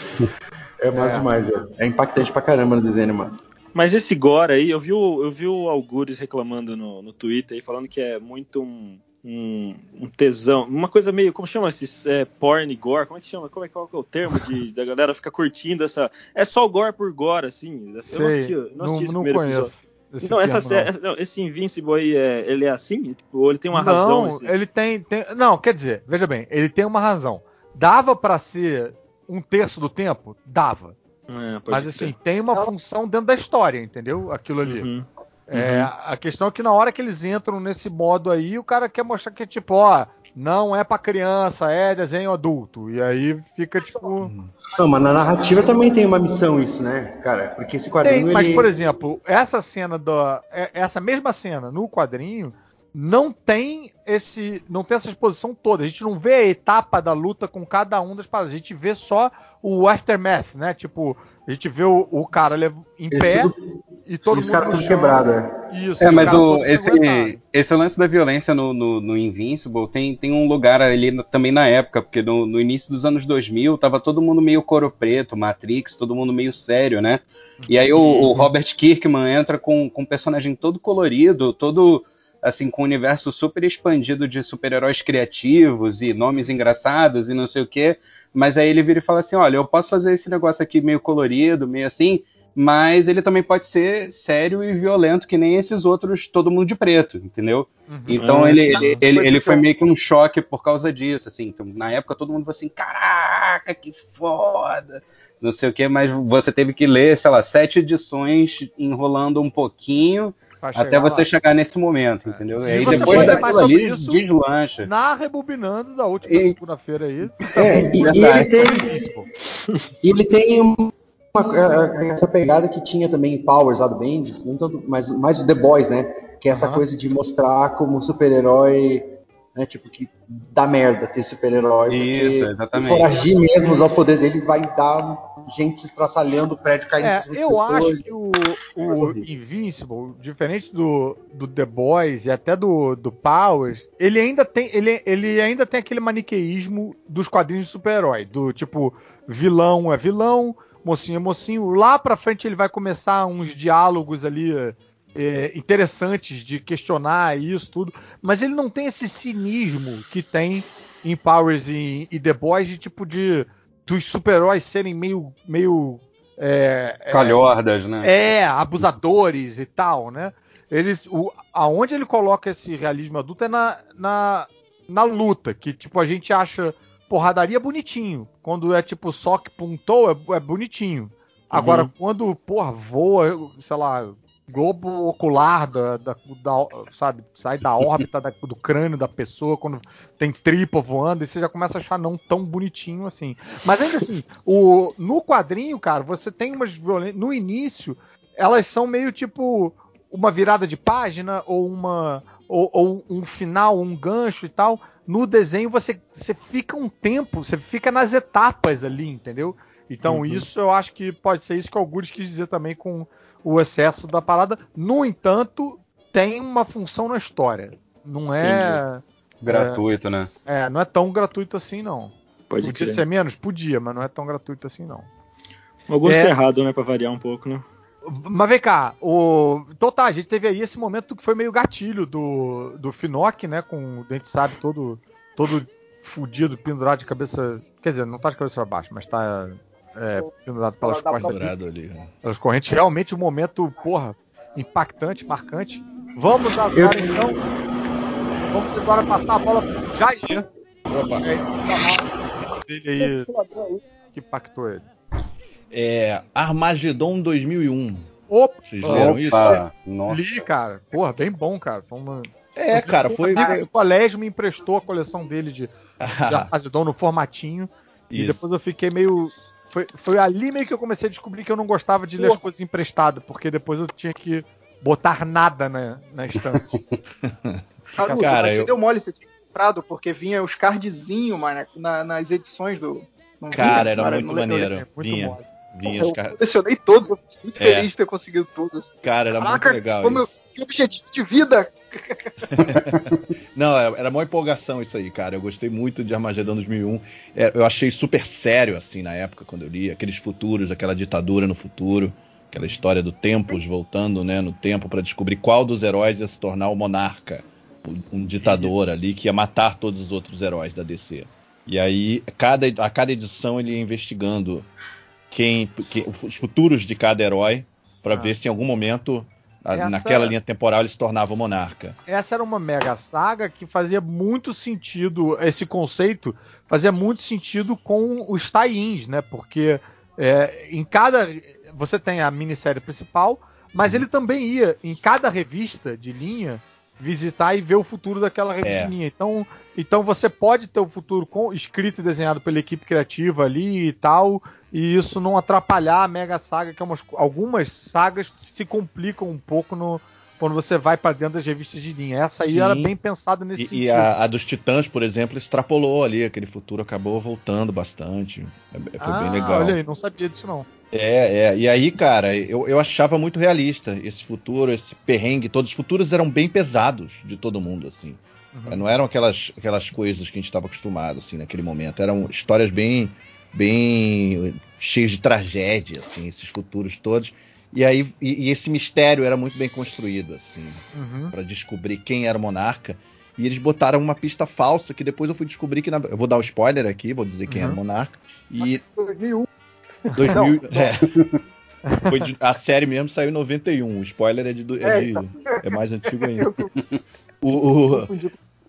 É mais É. demais, é. É impactante pra caramba no desenho, mano. Mas esse gore aí, eu vi o, eu vi o Algures reclamando no, no Twitter aí, falando que é muito um, um, um tesão, uma coisa meio, como chama esses é, porn gore, como é que chama? Como é, qual que é o termo de, (laughs) da galera ficar curtindo essa, é só gore por gore, assim, eu não Sei, assisti, eu não assisti esse não primeiro conheço. episódio. esse Então, essa, termo, não. esse Invincible aí, é, ele é assim? Tipo, ou ele tem uma não, razão? assim? ele tem, tem- Não, quer dizer, veja bem, ele tem uma razão. Dava pra ser um terço do tempo? Dava. É, Mas assim, tem uma função dentro da história, entendeu? Aquilo ali. Uhum. É, a questão é que na hora que eles entram nesse modo aí, o cara quer mostrar que, tipo, ó, não é pra criança, é desenho adulto. E aí fica, tipo. Não, mas na narrativa também tem uma missão isso, né, cara? Porque esse Tem, quadrinho, mas, ele... por exemplo, essa cena da. é- Essa mesma cena no quadrinho não tem esse. não tem essa exposição toda. A gente não vê a etapa da luta com cada um das paradas. A gente vê só o aftermath, né? Tipo, a gente vê o, o cara em Eles pé tudo- e todo e os mundo. caras tudo quebrado, é. Isso, É, mas o, esse, ensanguentados. esse lance da violência no, no, no Invincible tem, tem um lugar ali também na época, porque no, no início dos anos 2000 tava todo mundo meio coro preto, Matrix, todo mundo meio sério, né? E aí o, o Robert Kirkman entra com, com um personagem todo colorido, todo assim, com um universo super expandido de super-heróis criativos e nomes engraçados e não sei o quê. Mas aí ele vira e fala assim: olha, eu posso fazer esse negócio aqui meio colorido, meio assim, mas ele também pode ser sério e violento, que nem esses outros Todo Mundo de Preto, entendeu? Uhum. Então ah, ele, ele, ele, ele, foi meio que um choque por causa disso, assim. Então, na época todo mundo falou assim, caraca, que foda, não sei o que, mas você teve que ler, sei lá, sete edições enrolando um pouquinho até você lá. chegar nesse momento, é. entendeu? E aí depois daquilo ali, isso, deslancha. Na Rebobinando da última segunda-feira aí. É, e, e ele tem, ele tem um uma, é, é, essa pegada que tinha também em Powers lá do Bendis, mas mais o The Boys, né? Que é essa uhum. coisa de mostrar como super-herói, né? Tipo, que dá merda ter super-herói. Isso, exatamente. Foragir mesmo, usar os poderes dele, vai dar gente se estraçalhando, prédio caindo. É, eu pessoas. acho que o, o Invincible, diferente do, do The Boys e até do, do Powers, ele ainda tem ele, ele ainda tem aquele maniqueísmo dos quadrinhos de super-herói, do tipo vilão é vilão, mocinho é mocinho. Lá pra frente ele vai começar uns diálogos ali é, interessantes de questionar isso tudo, mas ele não tem esse cinismo que tem em Powers e, e The Boys de tipo de dos super-heróis serem meio meio é, é calhordas, é, né? É, abusadores e tal, né? Eles, o, aonde ele coloca esse realismo adulto é na, na, na luta, que tipo a gente acha porradaria bonitinho. Quando é tipo só que puntou, é, é bonitinho. Agora, uhum. quando, porra, voa, sei lá, globo ocular da, da, da, sabe, sai da órbita da, do crânio da pessoa, quando tem tripa voando, e você já começa a achar não tão bonitinho assim. Mas ainda assim, o, no quadrinho, cara, você tem umas violências. No início, elas são meio tipo uma virada de página ou uma ou, ou, um final, um gancho e tal. No desenho você, você fica um tempo, você fica nas etapas ali, entendeu? Então uhum. isso eu acho que pode ser isso que o Augusto quis dizer também com o excesso da parada. No entanto, tem uma função na história. Não é. Entendi. Gratuito, é, né? É, não é tão gratuito assim, não. Pode Podia crer. ser menos? Podia, mas não é tão gratuito assim, não. O Augusto é... errado, né? Pra variar um pouco, né? Mas vem cá, o... então tá, a gente teve aí esse momento que foi meio gatilho do, do Finoc, né? Com o dente sabe todo, todo fudido, pendurado de cabeça. Quer dizer, não tá de cabeça pra baixo, mas tá é, pendurado pelas costas. Ali, né? Pelas correntes. Realmente um momento, porra, impactante, marcante. Vamos agora Eu... então. Vamos agora passar a bola pro Jair. Opa! É, dele aí que impactou ele. É, Armagedon 2001. Opa! Vocês leram isso? Nossa. Li, cara. Porra, bem bom, cara. Vamos... É, cara, foi. O colégio me emprestou a coleção dele de, (laughs) de Armagedon no formatinho. Isso. E depois eu fiquei meio. Foi, foi ali meio que eu comecei a descobrir que eu não gostava de ler as coisas emprestadas, porque depois eu tinha que botar nada na, na estante. Caruso, (laughs) cara, você eu... deu mole, você tinha comprado, porque vinha os cardzinhos na, nas edições do. cara, vinha, era cara, muito maneiro. É muito vinha. Mole. Vinha eu colecionei todos, eu fiquei muito é. feliz de ter conseguido todos. Cara, era Caraca, muito legal. Como isso. eu, que objetivo de vida! (laughs) Não, era, era uma empolgação isso aí, cara. Eu gostei muito de Armagedon 2001. É, eu achei super sério, assim, na época, quando eu li. Aqueles futuros, aquela ditadura no futuro. Aquela história do Tempos voltando, né, no tempo para descobrir qual dos heróis ia se tornar o monarca. Um ditador ali que ia matar todos os outros heróis da DC. E aí, cada, a cada edição ele ia investigando quem, quem os futuros de cada herói para ah. ver se em algum momento essa, naquela linha temporal ele se tornava monarca. Essa era uma mega saga que fazia muito sentido, esse conceito fazia muito sentido com os tie-ins, né? Porque é, em cada. Você tem a minissérie principal, mas uhum. ele também ia em cada revista de linha visitar e ver o futuro daquela revistinha. É. Então, então você pode ter o futuro com, escrito e desenhado pela equipe criativa ali e tal, e isso não atrapalhar a Mega Saga, que é umas, algumas sagas se complicam um pouco no, quando você vai para dentro das revistas de linha. Essa aí Sim. era bem pensada nesse e, sentido. E a, a, dos Titãs, por exemplo, extrapolou ali, aquele futuro acabou voltando bastante. É, foi ah, bem legal. Olha aí, não sabia disso não. É, é. E aí, cara, eu, eu achava muito realista esse futuro, esse perrengue. Todos os futuros eram bem pesados de todo mundo, assim. Uhum. Não eram aquelas, aquelas coisas que a gente estava acostumado, assim, naquele momento. Eram histórias bem, bem cheias de tragédia, assim, esses futuros todos. E aí e, e esse mistério era muito bem construído, assim, Uhum. Pra descobrir quem era o monarca. E eles botaram uma pista falsa que depois eu fui descobrir que na... eu vou dar o spoiler aqui, vou dizer quem Uhum. era o monarca. E 2001. 2000, (laughs) (laughs) é. Foi de- a série mesmo saiu em 91. O spoiler é de, é É, de- então. é mais antigo ainda. (laughs) O, o-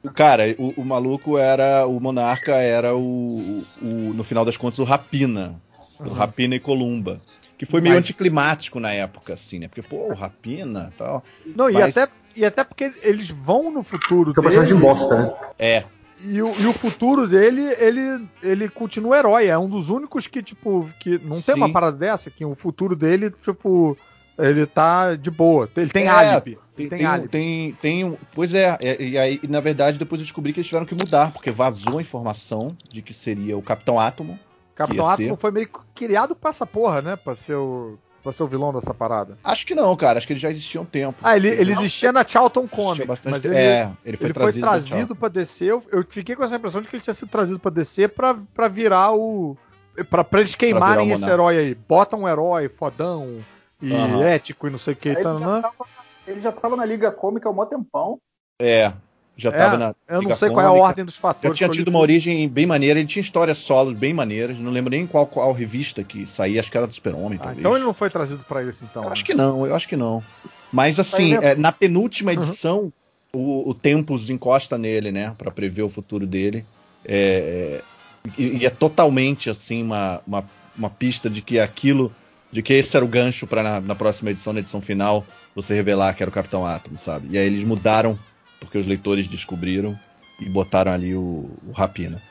o cara, o, o maluco era o monarca era o, o- no final das contas o Rapina, o Uhum. Rapina e Columba, que foi meio Mas- anticlimático na época assim, né? Porque pô, Rapina, e tal. Não, e, Mas- até, e até porque eles vão no futuro Que é um personagem dele, bosta, né? É, e, o, e o futuro dele, ele, ele continua herói. É um dos únicos que, tipo, que não tem Sim. uma parada dessa, que o futuro dele, tipo, ele tá de boa. Ele tem É, álibi. Tem, Tem tem, um- álibi. tem, tem Pois é, é, e aí, na verdade, depois eu descobri que eles tiveram que mudar, porque vazou a informação de que seria o Capitão Átomo. Capitão Átomo ser. foi meio criado pra essa porra, né? Pra ser o, pra ser o vilão dessa parada. Acho que não, cara, acho que ele já existia há um tempo. Ah, ele, ele existia na Charlton Comics, bastante mas ele, é, ele foi ele trazido, foi trazido pra DC. Eu, eu fiquei com essa impressão de que ele tinha sido trazido pra DC pra, pra virar o. Pra, pra eles queimarem o esse herói aí. Bota um herói fodão e Aham. ético e não sei o que. Ele Tá, já, tava, ele já tava na Liga Cômica há um mó tempão. É, já É, tava na. eu não sei qual é a ordem dos Já fatores. tinha eu li tido uma origem bem maneira, ele tinha histórias solos bem maneiras, não lembro nem qual, qual revista que saía, acho que era do Super-Homem, Ah, então ele não foi trazido pra isso, então. Eu acho né? que não, eu acho que não. Mas assim, é, na penúltima Uhum. edição, o, o Tempus encosta nele, né, Pra prever o futuro dele. É, e, e é totalmente assim uma, uma, uma pista de que aquilo, de que esse era o gancho pra na, na próxima edição, na edição final, você revelar que era o Capitão Átomo, sabe? E aí eles mudaram porque os leitores descobriram e botaram ali o, o Rapina.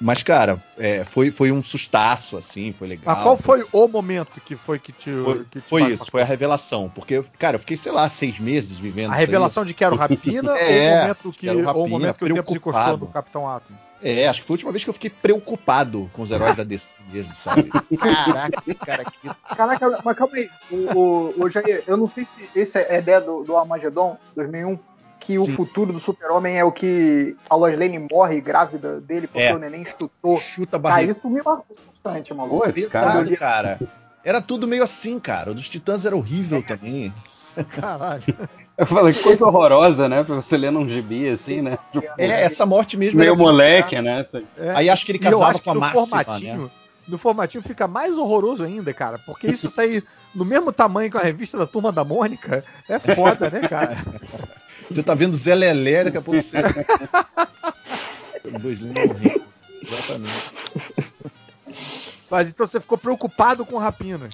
Mas, cara, é, foi, foi um sustaço, assim, foi legal. Mas qual foi o momento que foi que te. Foi, que te foi isso, foi a revelação. Porque, cara, eu fiquei, sei lá, seis meses vivendo. A aí. revelação de que era o Rapina É, (laughs) ou o momento que, que era o ou o Rapina, momento que o tempo encostou preocupado. no Capitão Átomo? É, acho que foi a última vez que eu fiquei preocupado com os heróis da DC mesmo, sabe? (laughs) Caraca, esse cara aqui. Caraca, mas calma aí. O, o, o Jair, eu não sei se esse é a ideia do, do Armagedon 2001, que o Sim. futuro do super-homem é o que a Lois Lane morre grávida dele porque É. o neném estutou. Chuta a Cara, barriga. isso me marcou bastante, maluco. Quando eu li- cara. Era tudo meio assim, cara. O dos Titãs era horrível também. Caralho. (laughs) Eu falei, que coisa horrorosa, né? Pra você ler num gibi assim, né? Tipo, É, essa morte mesmo meio moleque, né? É. Aí acho que ele casava acho que com a no Máxima, formatinho, né? no formatinho fica mais horroroso ainda, cara. Porque isso (laughs) sair no mesmo tamanho com a revista da Turma da Mônica é foda, né, cara? (laughs) Você tá vendo Zé Lelé, daqui a pouco você. Dois lindos morrendo. Exatamente. Mas então você ficou preocupado com Rapina.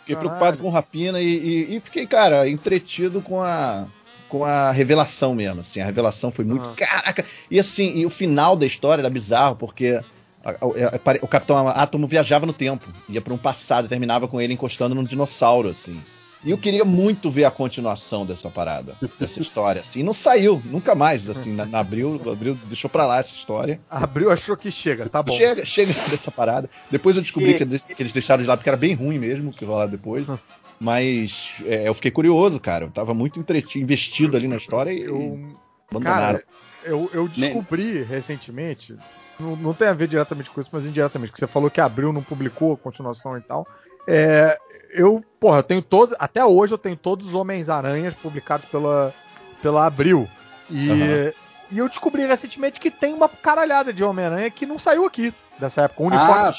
Fiquei preocupado com Rapina e, e- e fiquei, cara, entretido com a com a revelação mesmo, assim, a revelação foi muito, Ah. caraca, e assim, e o final da história era bizarro, porque a- a- a- pare- o Capitão Átomo viajava no tempo, ia para um passado, e terminava com ele encostando num dinossauro, assim. E eu queria muito ver a continuação dessa parada, dessa história, assim, e não saiu, nunca mais, assim, na, na abril, abril deixou pra lá essa história. Abriu, achou que chega, tá bom. Chega, chega dessa parada. Depois eu descobri E- que, que eles deixaram de lado porque era bem ruim mesmo, o que rolar depois. Mas é, eu fiquei curioso, cara. Eu tava muito entretido, investido ali na história e Eu, abandonaram. cara, eu, eu descobri recentemente, não, não tem a ver diretamente com isso, mas indiretamente, que você falou que abriu, não publicou a continuação e tal. É, eu, porra, eu tenho todos, até hoje eu tenho todos os Homens-Aranhas publicados pela, pela Abril. E, Aham. e eu descobri recentemente que tem uma caralhada de Homem-Aranha que não saiu aqui dessa época. Uniforme,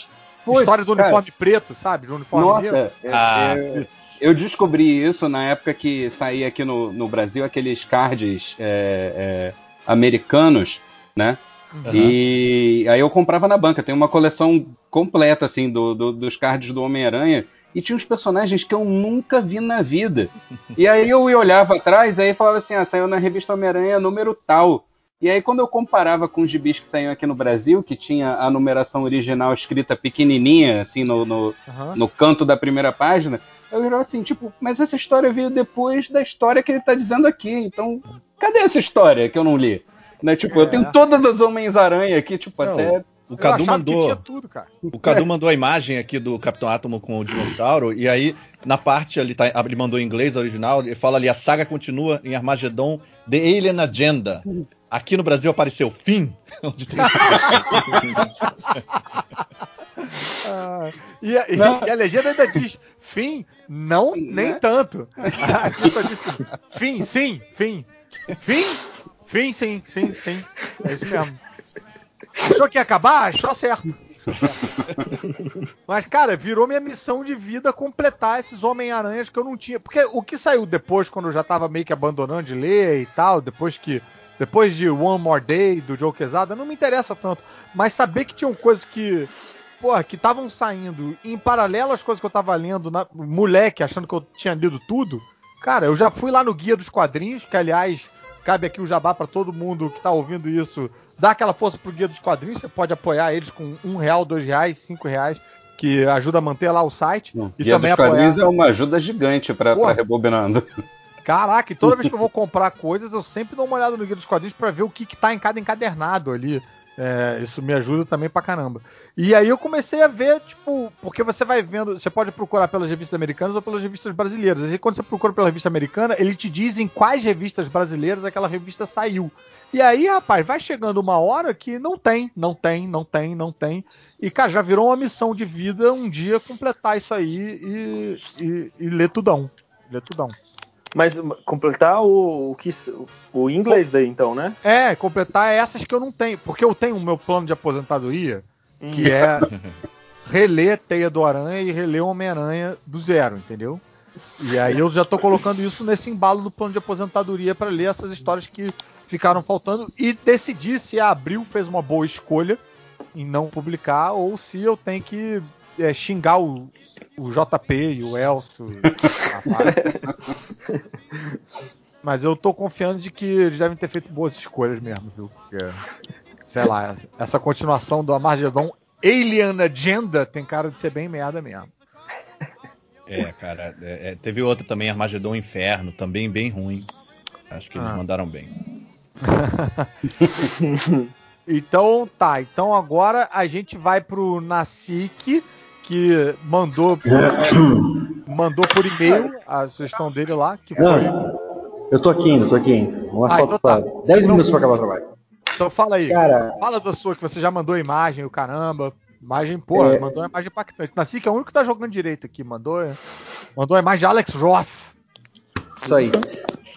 Putz, história do cara. uniforme preto, sabe? Do uniforme negro. Nossa, é- Ah, é- eu descobri isso na época que saía aqui no, no Brasil aqueles cards é, é, americanos, né? Aham. E aí eu comprava na banca. Tem uma coleção completa, assim, do, do- dos cards do Homem-Aranha. E tinha uns personagens que eu nunca vi na vida. E aí eu olhava atrás, aí falava assim, ah, saiu na revista Homem-Aranha número tal. E aí quando eu comparava com os gibis que saíam aqui no Brasil, que tinha a numeração original escrita pequenininha, assim, no, no, Aham. no canto da primeira página, eu virava assim, tipo, mas essa história veio depois da história que ele tá dizendo aqui, então cadê essa história que eu não li? Né, tipo, É. eu tenho todas as Homens-Aranha aqui, tipo, Não, até... O Cadu mandou. tudo, cara. O Cadu mandou a imagem aqui do Capitão Átomo com o dinossauro, e aí, na parte ali, tá, ele mandou em inglês original, ele fala ali, a saga continua em Armageddon The Alien Agenda. Aqui no Brasil apareceu Fim, onde (laughs) tem Ah, e, a, e, a legenda ainda diz: fim, não, nem né? tanto. (laughs) Aqui só disse: fim, sim, fim. Fim? Fim, sim, sim, sim. É isso mesmo. Achou que ia acabar? Achou certo. Mas, cara, virou minha missão de vida completar esses Homem-Aranhas que eu não tinha. Porque o que saiu depois, quando eu já tava meio que abandonando de ler e tal, depois que. Depois de One More Day, do Joe Quesada, não me interessa tanto. Mas saber que tinham coisas que. Porra, que estavam saindo em paralelo às coisas que eu tava lendo, na, moleque, achando que eu tinha lido tudo. Cara, eu já fui lá no Guia dos Quadrinhos, que aliás, cabe aqui o jabá para todo mundo que tá ouvindo isso dá aquela força pro Guia dos Quadrinhos, você pode apoiar eles com um real, dois reais, cinco reais, que ajuda a manter lá o site. Não, e Guia também dos Quadrinhos apoiar... é uma ajuda gigante para rebobinando. Caraca, e toda vez que eu vou (laughs) comprar coisas, eu sempre dou uma olhada no Guia dos Quadrinhos para ver o que, que tá em cada encadernado ali. É, isso me ajuda também pra caramba. E aí eu comecei a ver, tipo, porque você vai vendo, você pode procurar pelas revistas americanas ou pelas revistas brasileiras. E quando você procura pela revista americana, ele te diz em quais revistas brasileiras aquela revista saiu. E aí, rapaz, vai chegando uma hora que não tem, não tem, não tem, não tem. E, cara, já virou uma missão de vida um dia completar isso aí e, e, e ler tudão. Ler tudão. Mas completar o, o, que, o inglês daí, então, né? É, completar essas que eu não tenho. Porque eu tenho o meu plano de aposentadoria, hum. que é (laughs) reler Teia do Aranha e reler Homem-Aranha do zero, entendeu? E aí eu já tô colocando isso nesse embalo do plano de aposentadoria para ler essas histórias que ficaram faltando e decidir se a Abril fez uma boa escolha em não publicar ou se eu tenho que é, xingar o, o JP e o Elcio. (laughs) Mas eu tô confiando de que eles devem ter feito boas escolhas mesmo, viu? Porque, sei lá, essa continuação do Amargedon Alien Agenda tem cara de ser bem merda mesmo. É, cara, é, é teve outra também, Armagedon Inferno, também bem ruim. Acho que eles ah. mandaram bem. (laughs) então tá, então agora a gente vai pro Nasik que mandou por, (coughs) mandou por e-mail a sugestão dele lá. Que foi... eu tô aqui ainda, tô aqui ainda. Uma ah, então tá. 10 então, minutos pra acabar o trabalho. Então fala aí. Cara, fala da sua, que você já mandou imagem, o caramba. Imagem, porra, é... mandou uma imagem impactante. Nasci que é o único que tá jogando direito aqui. Mandou, mandou a imagem de Alex Ross. Isso aí.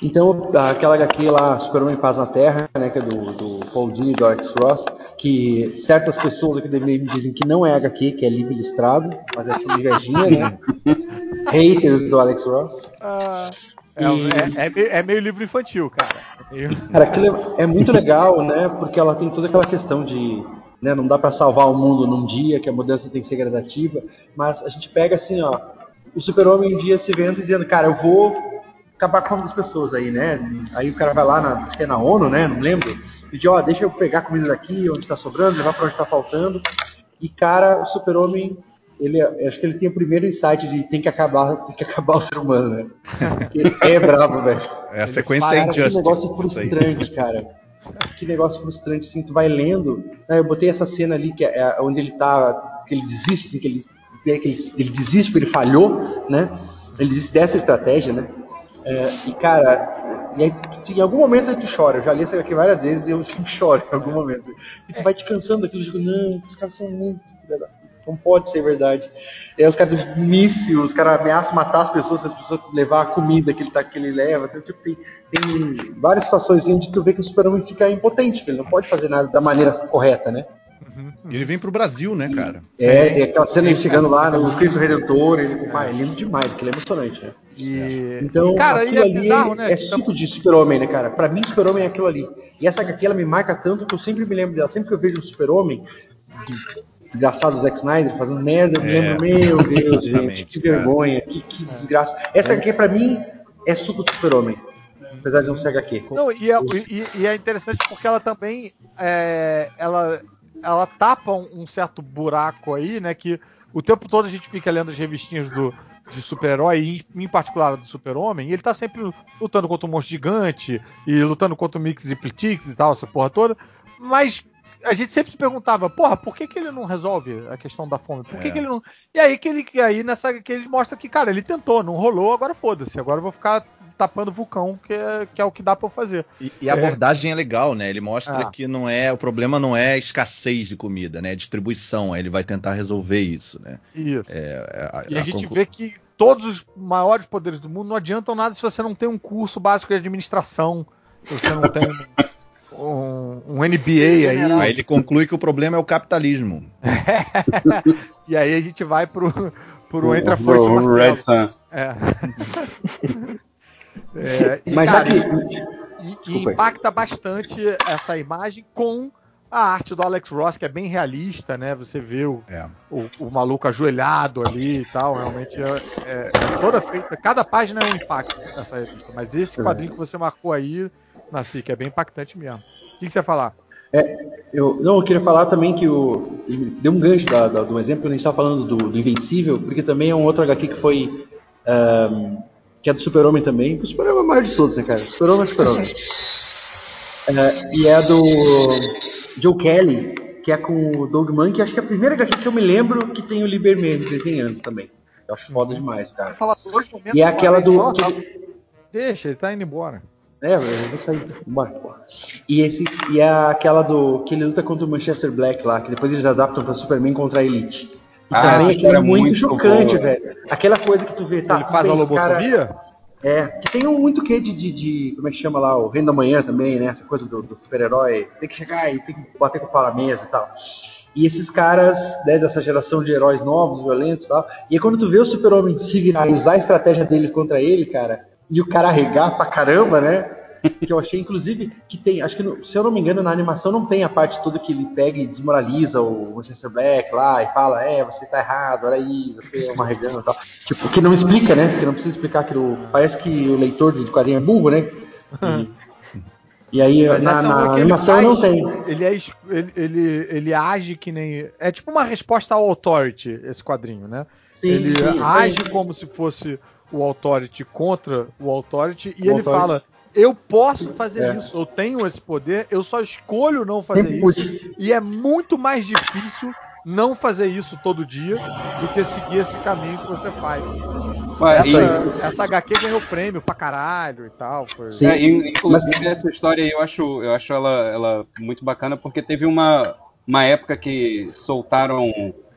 Então, aquela HQ lá, Superman Paz na Terra, né, que é do, do Paul Dini e do Alex Ross, que certas pessoas aqui me dizem que não é HQ, que é livro ilustrado, mas é tudo invejinha, né? (laughs) Haters do Alex Ross. Ah, é, e... é, é, meio, é, meio, livro infantil, cara. Cara, aquilo é, é muito legal, né? Porque ela tem toda aquela questão de né, não dá para salvar o mundo num dia, que a mudança tem que ser gradativa, mas a gente pega assim, ó, o super-homem um dia se vendo e dizendo, cara, eu vou acabar com as pessoas aí, né? Aí o cara vai lá, na, acho que é na ONU, né? Não lembro. Pedir, ó, deixa eu pegar comida daqui, onde está sobrando, levar para onde está faltando. E, cara, o super-homem, ele, acho que ele tem o primeiro insight de tem que acabar, tem que acabar o ser humano, né? Porque é brabo, velho. É a sequência é injustice. Que negócio frustrante, cara. Que negócio frustrante, assim, tu vai lendo. Né? Eu botei essa cena ali, que é onde ele tá, que ele desiste, assim, que ele, que ele, ele desiste porque ele falhou, né? Ele desiste dessa estratégia, né? É, e, cara, e aí, em algum momento aí tu chora. Eu já li isso aqui várias vezes e eu sempre (laughs) choro em algum momento. E tu vai te cansando daquilo. Eu digo, não, os caras são muito não pode ser verdade. E aí os caras do míssil, os caras ameaçam matar as pessoas se as pessoas levar a comida que ele, tá, que ele leva. Então, tipo, tem, tem, várias situações onde tu vê que o super-homem fica impotente, ele não pode fazer nada da maneira correta, né? Uhum. Ele vem pro Brasil, né, cara? É, tem aquela cena ele chegando lá no Cristo Redentor, ele, é. é lindo demais, aquilo é emocionante, né? E... Então, cara, aquilo é ali bizarro, né? é suco de super-homem, né, cara? Pra mim, super-homem é aquilo ali. E essa aqui, ela me marca tanto que eu sempre me lembro dela. Sempre que eu vejo um super-homem, desgraçado Zack Snyder fazendo merda, eu me lembro, é, meu (laughs) Deus, gente, que vergonha, que, que desgraça. Essa aqui, pra mim, é suco do super-homem apesar de não ser HQ. Não, e, é, e, e, é interessante porque ela também é, ela ela tapa um, um, certo buraco aí, né? Que o tempo todo a gente fica lendo as revistinhas do, de super-herói, em, em particular do super-homem, ele tá sempre lutando contra um monstro gigante, e lutando contra o Mix e Plitix e tal, essa porra toda. Mas a gente sempre se perguntava, porra, por que, que ele não resolve a questão da fome? Por que, é. que ele não. E aí que ele aí nessa que ele mostra que, cara, ele tentou, não rolou, agora foda-se, agora eu vou ficar tapando vulcão, que é, que é o que dá pra eu fazer. E, e a abordagem é. é. legal, né? Ele mostra Ah. que não é. O problema não é a escassez de comida, né? É distribuição. Aí ele vai tentar resolver isso, né? Isso. É, a- E a, a gente conclu- vê que todos os maiores poderes do mundo não adiantam nada se você não tem um curso básico de administração, se você não tem (laughs) um, um MBA aí. Aí ele conclui que o problema é o capitalismo. (laughs) E aí a gente vai pro, pro O- Entra e o. Red Sun. É. (laughs) É, e, Mas cara, já que. e- e, impacta bastante essa imagem com a arte do Alex Ross, que é bem realista, né? Você vê o, É. o, o maluco ajoelhado ali e tal, realmente é, é- é toda feita. Cada página é um impacto nessa revista, mas esse É. quadrinho que você marcou aí, Nasci, que é bem impactante mesmo. O que, que você ia falar? Eu, não, eu queria falar também que o. Deu um gancho da, da- do exemplo que a gente estava falando do, do Invencível, porque também é um outro HQ que foi. ahm, que é do Super-Homem também. O Super-Homem é o maior de todos, né, cara? Super-Homem é Super-Homem. É, e é do Joe Kelly, que é com o Doug Mann, que acho que é a primeira HQ que eu me lembro que tem o Lieberman desenhando também. Eu acho foda demais, cara. E é aquela do. Fala. Deixa, ele tá indo embora. É, eu vou sair. Bora. E, esse, e é aquela do. que ele luta contra o Manchester Black lá, que depois eles adaptam pra Superman contra a Elite. E Ah, também aquilo é é muito, muito chocante, boa. velho. Aquela coisa que tu vê, tá? ele faz a esse cara- lobotomia? É, que tem um muito que de, de, de- Como é que chama lá? O Reino da Manhã também, né? Essa coisa do, do super-herói. Tem que chegar e tem que bater com o pau na mesa e tal. E esses caras, né, dessa geração de heróis novos, violentos e tal. E aí quando tu vê o super-homem se virar e usar a estratégia deles contra ele, cara, e o cara arregar pra caramba, né? Que eu achei, inclusive, que tem. Acho que, se eu não me engano, na animação não tem a parte toda que ele pega e desmoraliza o Manchester Black lá e fala: É, você tá errado, olha aí, você é uma arregando e tal. Tipo, que não explica, né? Que não precisa explicar que o. Parece que o leitor de quadrinho é burro, né? E, e aí, Mas na, é na animação não tem. Ele, é, ele, ele, ele age que nem. É tipo uma resposta ao Authority, esse quadrinho, né? Sim, ele sim, age aí. como se fosse o Authority contra o Authority e O ele Authority. fala: Eu posso fazer É. isso, eu tenho esse poder, eu só escolho não fazer Sempre isso. pude. E é muito mais difícil não fazer isso todo dia do que seguir esse caminho que você faz. Ué, Essa, e- essa HQ ganhou prêmio pra caralho e tal. Foi... Sim. É, inclusive essa história aí eu acho, eu acho ela, ela muito bacana porque teve uma, uma época que soltaram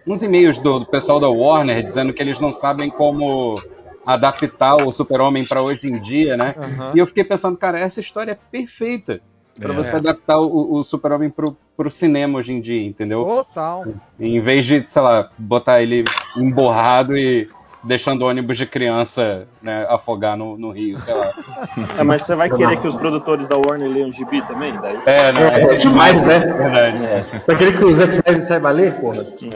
uns e-mails do, do pessoal da Warner dizendo que eles não sabem como adaptar o Super-Homem para hoje em dia, né? Aham. E eu fiquei pensando, cara, essa história é perfeita para É. você adaptar o, o Super-Homem pro, pro cinema hoje em dia, entendeu? Total. Em vez de, sei lá, botar ele emborrado e deixando o ônibus de criança né, afogar no, no rio, sei lá. (laughs) É, mas você vai querer que os produtores da Warner leiam gibi também? Daí? É, não, É, é demais, né? verdade. Pra aquele que o Zack Snyder saiba ler, porra. Tem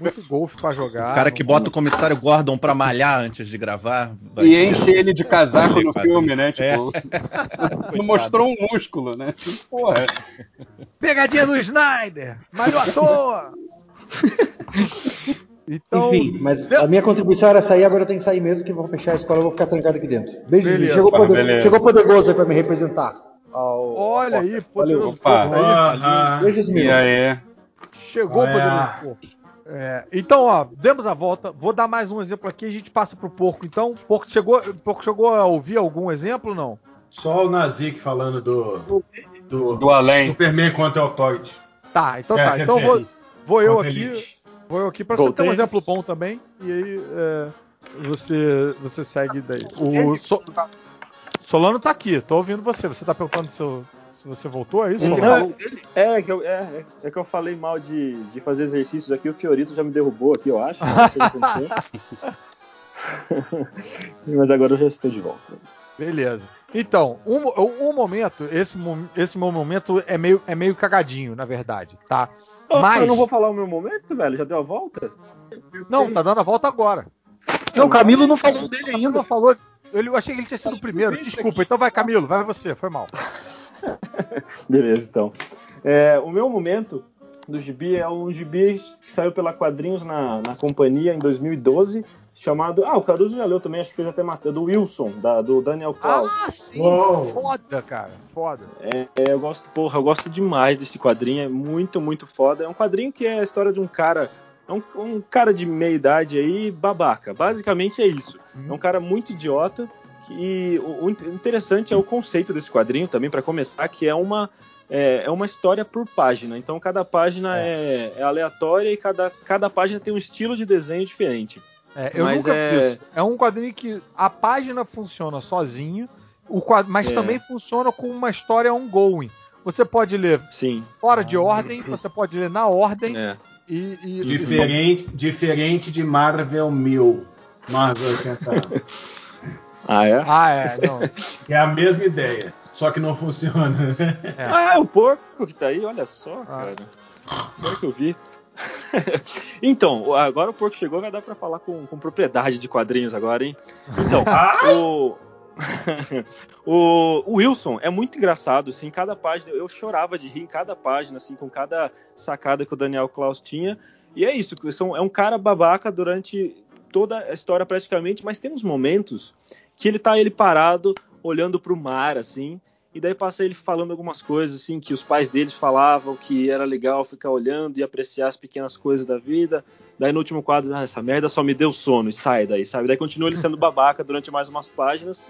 muito golfe pra jogar. O cara que bota o comissário Gordon pra malhar antes de gravar. vai- E enche ele de casaco no filme, né? É. Tipo, (laughs) não mostrou um músculo, né? Porra. Pegadinha do Snyder! Malhou à toa! (laughs) Então, Enfim, mas a minha contribuição era sair, agora eu tenho que sair mesmo, que vão fechar a escola, eu vou ficar trancado aqui dentro. Beijo, Beleza. chegou, poder, chegou poderoso aí pra me representar. Ao- olha aí, poderoso Opa. Porco aí. Porra. Beijo, E aí? Chegou Olha. poderoso porco. É, então, ó, demos a volta. Vou dar mais um exemplo aqui, a gente passa pro porco. Então, porco chegou, porco chegou a ouvir algum exemplo ou não? Só o Nazik falando do, do, Do além. Superman contra o Authority. Tá, então É, tá. Então dizer, vou, vou eu aqui, Elite. Vou aqui para você ter um exemplo bom também. E aí é, você você segue daí. O So- Solano tá aqui, tô ouvindo você. Você tá perguntando se, eu- se você voltou, é isso? Solano? É, é que eu, é, é- é que eu falei mal de, de fazer exercícios aqui, o Fiorito já me derrubou aqui, eu acho. (laughs) Mas agora eu já estou de volta. Beleza. Então, um, um momento, esse, esse meu momento é meio, é meio cagadinho, na verdade, tá? Mas. Eu não vou falar o meu momento, velho? Já deu a volta? Não, tá dando a volta agora. Não, o Camilo não falou dele Ainda ainda. não falou. Eu achei que ele tinha sido o primeiro. Desculpa, então vai, Camilo, vai você, foi mal. (laughs) Beleza, então. É, o meu momento do gibi é um gibi que saiu pela Quadrinhos na, na companhia em 2012, chamado. Ah, o Caruso já leu também, acho que fez até matéria, do Wilson, da, do Daniel Klaus. Ah, sim! Uou. Foda, cara. Foda. É, eu gosto, porra, eu gosto demais desse quadrinho, é muito, muito foda. É um quadrinho que é a história de um cara. É um, um cara de meia idade aí, babaca. Basicamente é isso. É um cara muito idiota E o, o interessante é o conceito desse quadrinho também, para começar, que é uma, é, é, uma história por página. Então cada página é, é, é aleatória e cada, cada página tem um estilo de desenho diferente. É, eu Mas nunca é... Fiz. É um quadrinho que a página funciona sozinho, o quadro, mas é. também funciona com uma história ongoing. Você pode ler Sim. fora de ordem, você pode ler na ordem. É. E, e, diferente, e... diferente de Marvel 1000. Marvel 80 anos. (laughs) ah, é? Ah, é. Não. (laughs) é a mesma ideia, só que não funciona. É. Ah, é o porco que tá aí, olha só, ah. cara. Agora que eu vi. (laughs) então, agora o porco chegou, vai dar para falar com, com, propriedade de quadrinhos agora, hein? Então, (laughs) (laughs) o, o, Wilson é muito engraçado, assim, cada página, eu chorava de rir em cada página, assim, com cada sacada que o Daniel Klaus tinha. E é isso, é um cara babaca durante toda a história praticamente, mas tem uns momentos que ele tá ele parado, olhando para o mar, assim, e daí passa ele falando algumas coisas assim que os pais deles falavam que era legal ficar olhando e apreciar as pequenas coisas da vida. Daí no último quadro, ah, essa merda só me deu sono e sai daí, sabe? Daí continua ele sendo babaca durante mais umas páginas.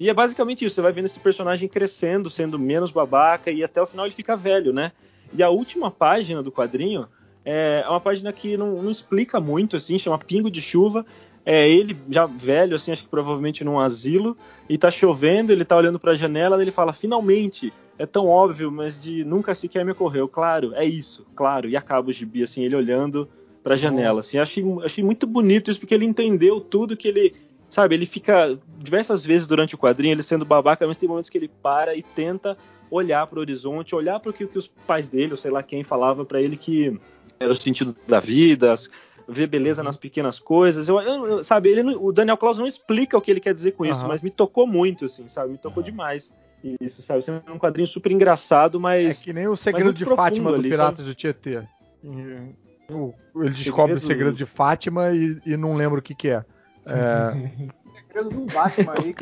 E é basicamente isso, você vai vendo esse personagem crescendo, sendo menos babaca e até o final ele fica velho, né? E a última página do quadrinho é uma página que não, não explica muito, assim, chama Pingo de Chuva, é ele já velho, assim, acho que provavelmente num asilo, e tá chovendo, ele tá olhando para a janela, ele fala: "Finalmente, é tão óbvio, mas de nunca sequer me ocorreu". Claro, é isso, claro. E acaba o gibi assim, ele olhando para a janela, assim. Achei, achei muito bonito isso porque ele entendeu tudo que ele, sabe, ele fica diversas vezes durante o quadrinho ele sendo babaca, mas tem momentos que ele para e tenta olhar para o horizonte, olhar para o que, que os pais dele, ou sei lá quem falava para ele que era o sentido da vida, as, ver beleza uhum. nas pequenas coisas. Eu, eu sabe, ele, o Daniel Klaus não explica o que ele quer dizer com isso, uhum. mas me tocou muito, assim, sabe? Me tocou uhum. demais. Isso, sabe? É um quadrinho super engraçado, mas. É que nem o segredo de Fátima do Pirata sabe? de Tietê. Ele descobre o segredo de Fátima e, e não lembra o que, que é. é... (laughs) segredo do Batman aí.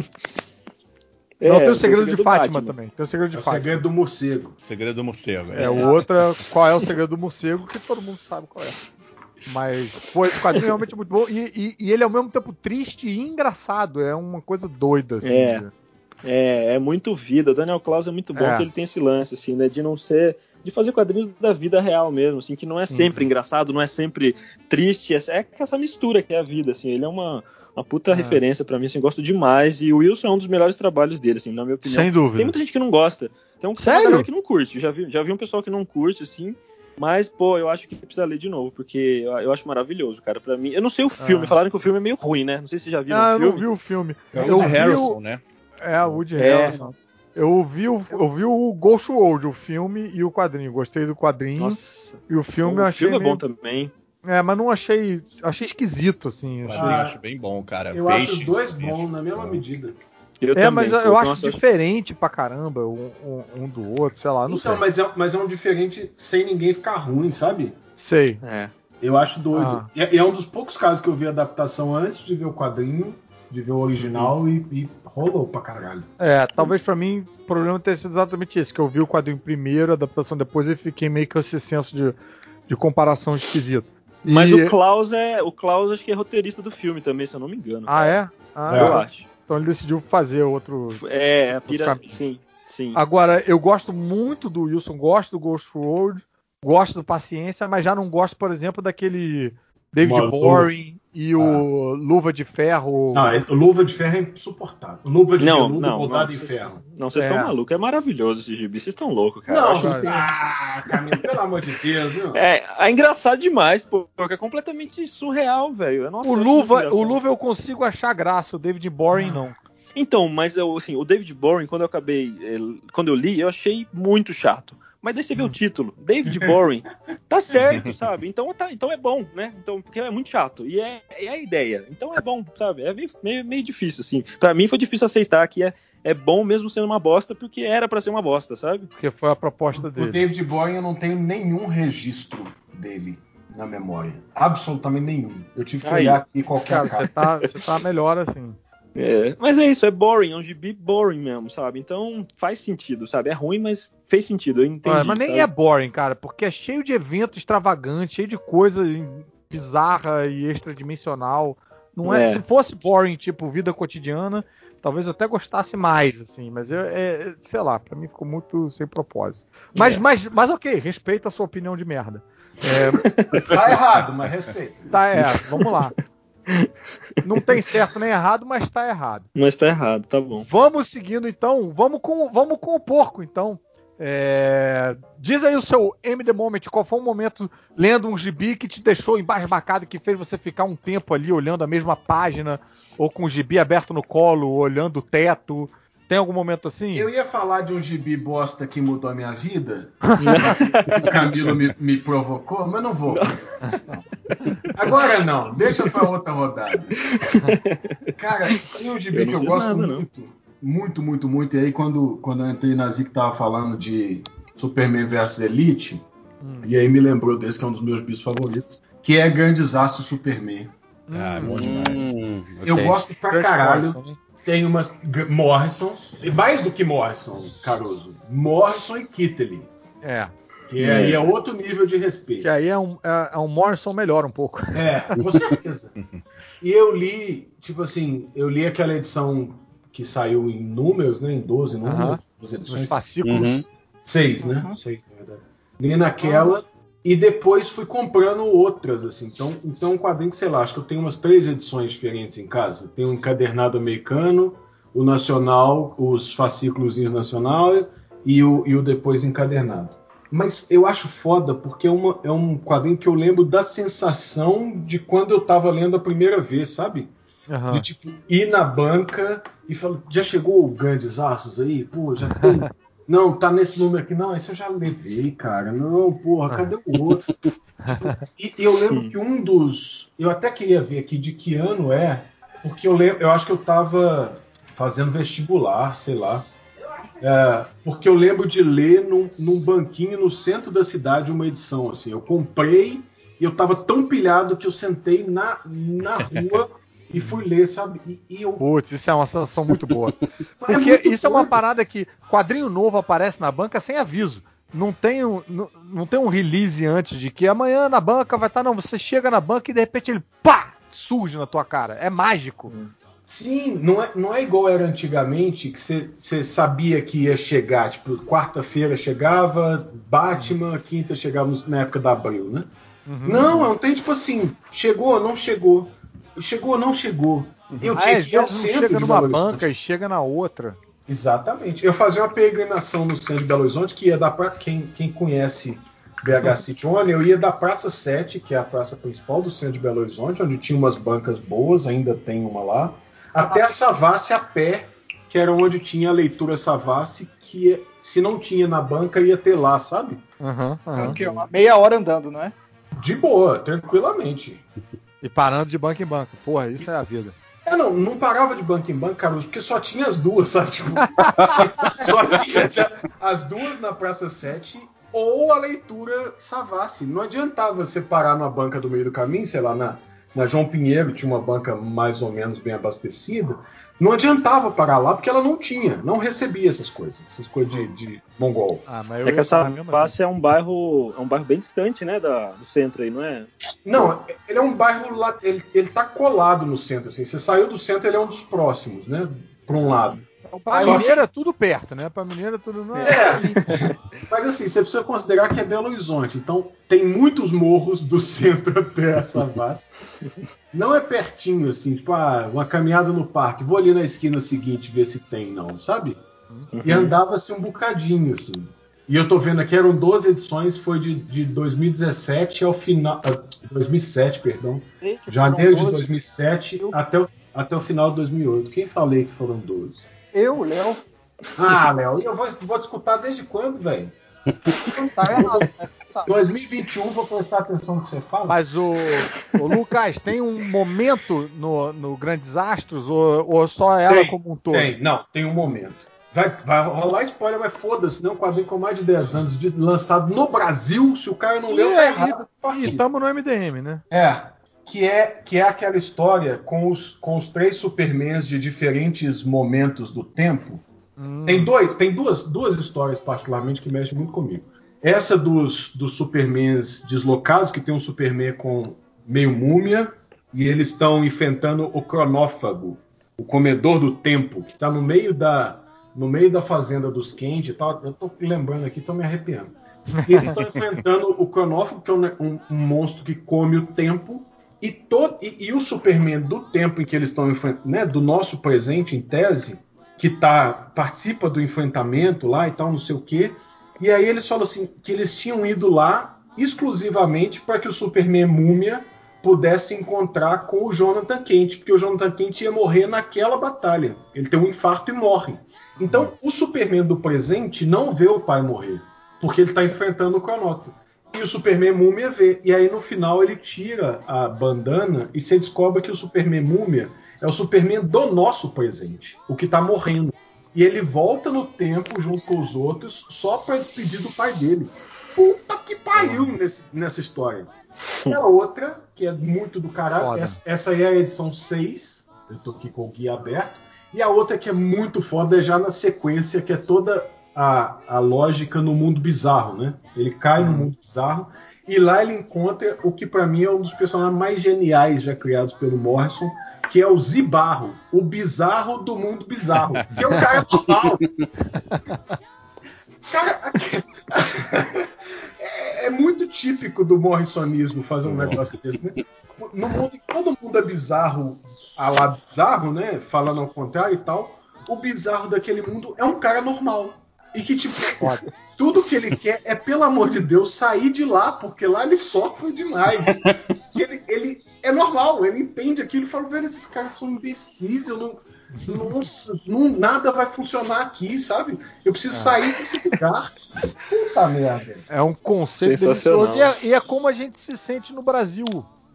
É, não, tem o segredo, segredo de Fátima Batman. também. Tem o segredo de é o Fátima. segredo do morcego. Segredo do morcego. É, é, o outro é qual é o segredo do morcego, que todo mundo sabe qual é. Mas, pô, esse quadrinho é realmente muito bom. E, e, e, ele é ao mesmo tempo triste e engraçado. É uma coisa doida, assim. É. É, é muito vida. O Daniel Klaus é muito bom é. porque ele tem esse lance, assim, né? De não ser. De fazer quadrinhos da vida real mesmo, assim, que não é sempre engraçado, não é sempre triste. É, é essa mistura que é a vida, assim. Ele é uma, uma puta é. referência para mim, assim, gosto demais. E o Wilson é um dos melhores trabalhos dele, assim, na minha opinião. Sem dúvida. Tem muita gente que não gosta. Tem um Sério? que não curte. Já vi, já vi um pessoal que não curte, assim. Mas, pô, eu acho que precisa ler de novo, porque eu acho maravilhoso, cara. Para mim, eu não sei o filme, ah. falaram que o filme é meio ruim, né? Não sei se você já viu ah, o filme. eu não vi o filme. É o Harrison, o... né? É, o Woody é. Harrison. Eu vi, o, eu vi o Ghost World, o filme e o quadrinho. Gostei do quadrinho. Nossa. E o filme eu achei. O filme é bom também. É, mas não achei. Achei esquisito, assim. Achei... Ah, acho bem bom, cara. Eu Peixe, acho os dois bons, na mesma medida. Eu é, também, mas eu acho diferente pra caramba um, um, um, do outro, sei lá, não então, sei. Mas é, mas é um diferente sem ninguém ficar ruim, sabe? Sei. É. Eu acho doido. Ah. E é, é, um dos poucos casos que eu vi adaptação antes de ver o quadrinho, de ver o original uhum. e, e, rolou pra caralho. É, talvez para mim o problema tenha sido exatamente isso, que eu vi o quadrinho primeiro, a adaptação depois e fiquei meio com esse senso de, de comparação esquisito. Mas e... o Klaus é. O Klaus acho que é roteirista do filme também, se eu não me engano. Ah, é? Ah, eu é. acho. Então ele decidiu fazer outro. É, pira... sim, sim. Agora, eu gosto muito do Wilson, gosto do Ghost World, gosto do Paciência, mas já não gosto, por exemplo, daquele David Boring e o ah. Luva de Ferro. Não, é, o Luva de Ferro é insuportável. Luva de não, veludo não, em ferro. Não, vocês estão é. malucos. É maravilhoso esse gibi. Vocês estão loucos, cara. Não, acho... ah, Camilo, pelo amor de Deus. Não. É, é engraçado demais, porque é completamente surreal, velho. O Luva, o Luva eu consigo achar graça, o David Boring ah. não. Então, mas eu, assim, o David Boring, quando eu acabei, eh, quando eu li, eu achei muito chato. Mas daí você vê o hum. título, David Boring, tá certo, (laughs) sabe? Então, tá, então é bom, né? Então, porque é muito chato. E é, é a ideia. Então é bom, sabe? É meio, meio, meio difícil, assim. Para mim foi difícil aceitar que é, é bom mesmo sendo uma bosta, porque era para ser uma bosta, sabe? Porque foi a proposta dele. O David Boring eu não tenho nenhum registro dele na memória. Absolutamente nenhum. Eu tive que Aí, olhar aqui qualquer cara. Você tá, você tá melhor assim. É, mas é isso, é boring, é um gibi boring mesmo, sabe? Então faz sentido, sabe? É ruim, mas fez sentido, eu entendi. É, mas nem sabe? é boring, cara, porque é cheio de evento extravagante, cheio de coisa bizarra e extradimensional. Não é, É. se fosse boring, tipo vida cotidiana, talvez eu até gostasse mais, assim, mas eu, é, sei lá, pra mim ficou muito sem propósito. Mas, mas, mas ok, respeita a sua opinião de merda. É, (laughs) Tá errado, mas respeita. tá, é, vamos lá. (laughs) Não tem certo nem errado, mas tá errado. Mas tá errado, tá bom. Vamos seguindo então, vamos com, vamos com o porco então. É, diz aí o seu M The Moment, qual foi o momento lendo um gibi que te deixou embasbacado, que fez você ficar um tempo ali olhando a mesma página, ou com o gibi aberto no colo, olhando o teto. Tem algum momento assim? Eu ia falar de um gibi bosta que mudou a minha vida. (laughs) o Camilo me, me provocou, mas não vou. não. Agora não, deixa pra outra rodada. Cara, tem um gibi Eu que eu gosto nada, não. muito. Muito, muito, muito. E aí, quando, quando eu entrei na Zic, tava falando de Superman vs Elite. E aí me lembrou desse, que é um dos meus bis favoritos. Que é Grandes Astros Superman. Ah, bom demais. Hum, Eu ok. gosto pra caralho. Tem umas. Morrison. E mais do que Morrison, Caruso. Morrison e Kittley. É, Que aí é outro nível de respeito. que aí é um, é, é um Morrison melhor um pouco. É, com (laughs) certeza. E eu li, tipo assim, eu li aquela edição que saiu em números, né? Em 12 números, Aham. 12 Nos edições. fascículos. Uhum. Seis, né? Seis, na verdade. Li naquela e depois fui comprando outras, assim. Então, então um quadrinho que, sei lá, acho que eu tenho umas três edições diferentes em casa. Tem o encadernado americano, o nacional, os fascículos nacional e o, e o depois encadernado. Mas eu acho foda porque é, uma, é um quadrinho que eu lembro da sensação de quando eu tava lendo a primeira vez, sabe? Aham. De tipo, ir na banca e falar, já chegou o Grandes Aços aí? Pô, já tem. Não, tá nesse número aqui. Não, esse eu já levei, cara. Não, porra, cadê o outro? Tipo, e, e eu lembro que um dos. Eu até queria ver aqui de que ano é, porque eu lembro, eu acho que eu tava fazendo vestibular, sei lá. É, porque eu lembro de ler num, num banquinho no centro da cidade uma edição assim. Eu comprei e eu tava tão pilhado que eu sentei na, na rua e fui ler, sabe? E, e eu. Putz, isso é uma sensação muito boa. (laughs) Porque muito isso é uma doido. parada que quadrinho novo aparece na banca sem aviso. Não tem, um, não, não tem um release antes de que amanhã na banca vai estar. Não, você chega na banca e de repente ele pá! Surge na tua cara. É mágico. Sim, não é, não é igual era antigamente, que você sabia que ia chegar. Tipo, quarta-feira chegava, Batman, quinta chegava na época da Abril, né? Uhum. Não, não tem tipo assim, chegou, não chegou. Chegou, não chegou. Eu Ah, tinha às que ir ao centro chega de numa Belo Horizonte. banca e chega na outra. Exatamente. Eu fazia uma peregrinação no centro de Belo Horizonte, que ia da pra... quem, quem conhece BH City One, eu ia da Praça 7, que é a praça principal do centro de Belo Horizonte, onde tinha umas bancas boas, ainda tem uma lá, até a Savassi a pé, que era onde tinha a leitura Savassi, que é- se não tinha na banca, ia ter lá, sabe? Quê? Uma meia hora andando, não é? De boa, tranquilamente. E parando de banca em banca. Porra, isso é a vida. É, não, não parava de banco em banco, Carlos, porque só tinha as duas, sabe? Tipo, (laughs) só tinha as duas na Praça 7 ou a leitura Savassi. Não adiantava você parar numa banca do meio do caminho, sei lá, na, na João Pinheiro tinha uma banca mais ou menos bem abastecida. Não adiantava parar lá porque ela não tinha, não recebia essas coisas, essas coisas de, de mongol. Ah, mas É que essa face é um bairro, é um bairro bem distante, né, da, do centro aí, não é? Não, ele é um bairro lá, ele, ele tá colado no centro, assim. Você saiu do centro, ele é um dos próximos, né? Por um lado. Pra Só que- Mineiro é tudo perto, né? Pra Mineiro é tudo. Não é, É. (laughs) Mas assim, você precisa considerar que é Belo Horizonte. Então, tem muitos morros do centro (laughs) até a Savassi. Não é pertinho, assim, tipo, ah, uma caminhada no parque. Vou ali na esquina seguinte ver se tem, não, sabe? E andava-se um bocadinho, assim. E eu tô vendo aqui, eram 12 edições, foi de, de 2017 ao final. ah, 2007, perdão. Sei que Janeiro de foram 12. 2007 até o, até o final de 2008. Quem falei que foram 12? Eu, Léo, Ah, Léo, e eu vou, vou discutir desde quando, velho? não tá errado. né? Você sabe. 2021, vou prestar atenção no que você fala. Mas o, o Lucas, tem um momento no, no Grandes Astros ou, ou só ela Tem, como um todo? Tem, não, tem um momento. Vai, vai rolar spoiler, mas foda-se, não, um quadrinho com mais de 10 anos de lançado no Brasil, se o cara não leu, tá errado. E tamo no MDM, né? É, que é, que é aquela história com os, com os três Supermans de diferentes momentos do tempo. Hum, Tem dois, tem duas, duas histórias particularmente que mexem muito comigo. Essa dos, dos Supermans deslocados, que tem um Superman com meio múmia, e eles estão enfrentando o cronófago, o comedor do tempo, que está no meio da no meio da fazenda dos Kent e tal. Eu tô lembrando aqui, tô me arrepiando. E eles (laughs) estão enfrentando o cronófago, que é um, um, um, monstro que come o tempo. E, todo, e, e o Superman do tempo em que eles estão né, do nosso presente, em tese, que tá, participa do enfrentamento lá e tal, não sei o quê. E aí eles falam assim que eles tinham ido lá exclusivamente para que o Superman Múmia pudesse encontrar com o Jonathan Kent, porque o Jonathan Kent ia morrer naquela batalha. Ele tem um infarto e morre. Então, o Superman do presente não vê o pai morrer, porque ele está enfrentando o cronógrafo. E o Superman Múmia vê. E aí, no final, ele tira a bandana e se descobre que o Superman Múmia é o Superman do nosso presente, o que está morrendo. E ele volta no tempo junto com os outros só para despedir do pai dele. Puta que pariu nesse, nessa história. (laughs) E a outra, que é muito do caralho, essa, essa aí é a edição 6. Eu tô aqui com o guia aberto e a outra que é muito foda é já na sequência, que é toda a, a lógica no mundo bizarro, né? Ele cai no uhum. mundo bizarro e lá ele encontra o que para mim é um dos personagens mais geniais já criados pelo Morrison, que é o Zibarro, o bizarro do mundo bizarro, (laughs) que é o cara normal. cara, (laughs) é, é, muito típico do morrisonismo fazer um negócio desse, né? No mundo todo mundo é bizarro a lá bizarro, né? Falando ao contrário e tal. O bizarro daquele mundo é um cara normal. E que, tipo, (laughs) tudo que ele quer é, pelo amor de Deus, sair de lá, porque lá ele sofre demais. (laughs) E ele, ele é normal, ele entende aquilo e fala, velho, esses caras são imbecis, eu não. Nossa, não, nada vai funcionar aqui, sabe? Eu preciso é. sair desse lugar. Puta merda. É um conceito delicioso. E é, e é como a gente se sente no Brasil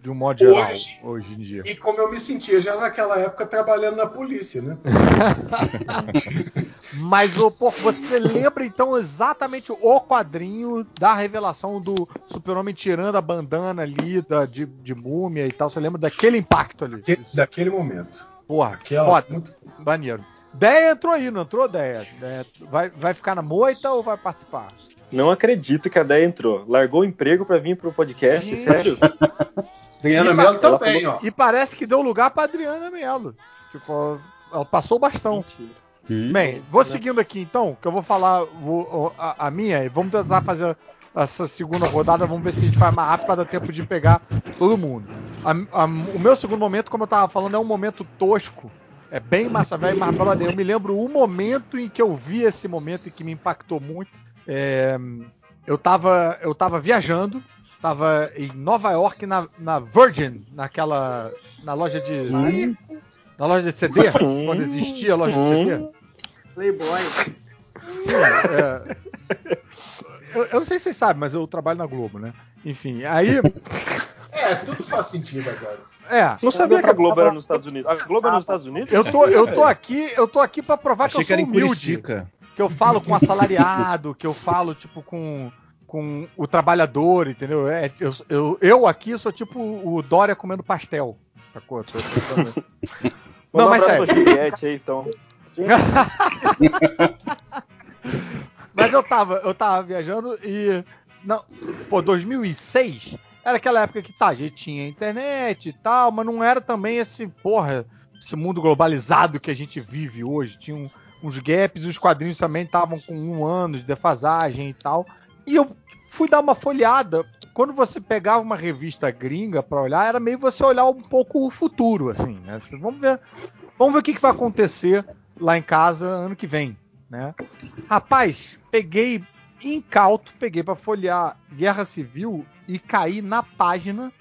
de um modo geral, hoje, hoje em dia. E como eu me sentia já naquela época trabalhando na polícia, né? (laughs) Mas oh, pô, você lembra então exatamente o quadrinho da revelação do Super-Homem tirando a bandana ali da, de, de múmia e tal? Você lembra daquele impacto ali? daquele momento. Porra, Aquela, foda. Muito... Maneiro. Deia entrou aí, não entrou, Deia? Vai, vai ficar na moita ou vai participar? Não acredito que a Deia entrou. Largou o emprego para vir pro podcast, Sim. sério? (laughs) Adriana Mello também, ó. E parece que deu lugar pra Adriana Mello. Tipo, ela passou o bastão. Hum. Bem, vou seguindo aqui então, que eu vou falar vou, a, a, minha e vamos tentar fazer essa segunda rodada. Vamos ver se a gente faz mais rápido para dar tempo de pegar todo mundo. A, a, o meu segundo momento, como eu tava falando, é um momento tosco. É bem massa velho, mas eu me lembro o momento em que eu vi esse momento e que me impactou muito. É, eu, tava, eu tava viajando Tava em Nova York, na, na Virgin, naquela. Na loja de. Hum. Na loja de CD, hum. quando existia a loja de CD. Playboy. Sim, é, eu, eu, não sei se vocês sabem, mas eu trabalho na Globo, né? Enfim, aí. É, tudo faz sentido agora. É. Não sabia que a Globo era nos Estados Unidos. A Globo é nos Estados Unidos? Eu tô, eu tô aqui, eu tô aqui para provar Achei que eu sou que humilde. Que eu falo com assalariado, que eu falo tipo com com o trabalhador, entendeu? É, eu, eu, eu aqui sou tipo o Dória comendo pastel, sacou? Tô, tô, (laughs) Não, mas sério. Juliette aí, então. (laughs) mas eu tava, eu tava viajando e não, pô, 2006 era aquela época que tá, a gente tinha internet e tal, mas não era também esse, porra, esse mundo globalizado que a gente vive hoje. Tinha um, uns gaps, os quadrinhos também estavam com um ano de defasagem e tal. E eu fui dar uma folhada. Quando você pegava uma revista gringa para olhar, era meio você olhar um pouco o futuro, assim, né? Vamos ver, vamos ver o que, que vai acontecer lá em casa ano que vem, né? Rapaz, peguei incauto, peguei para folhear Guerra Civil e caí na página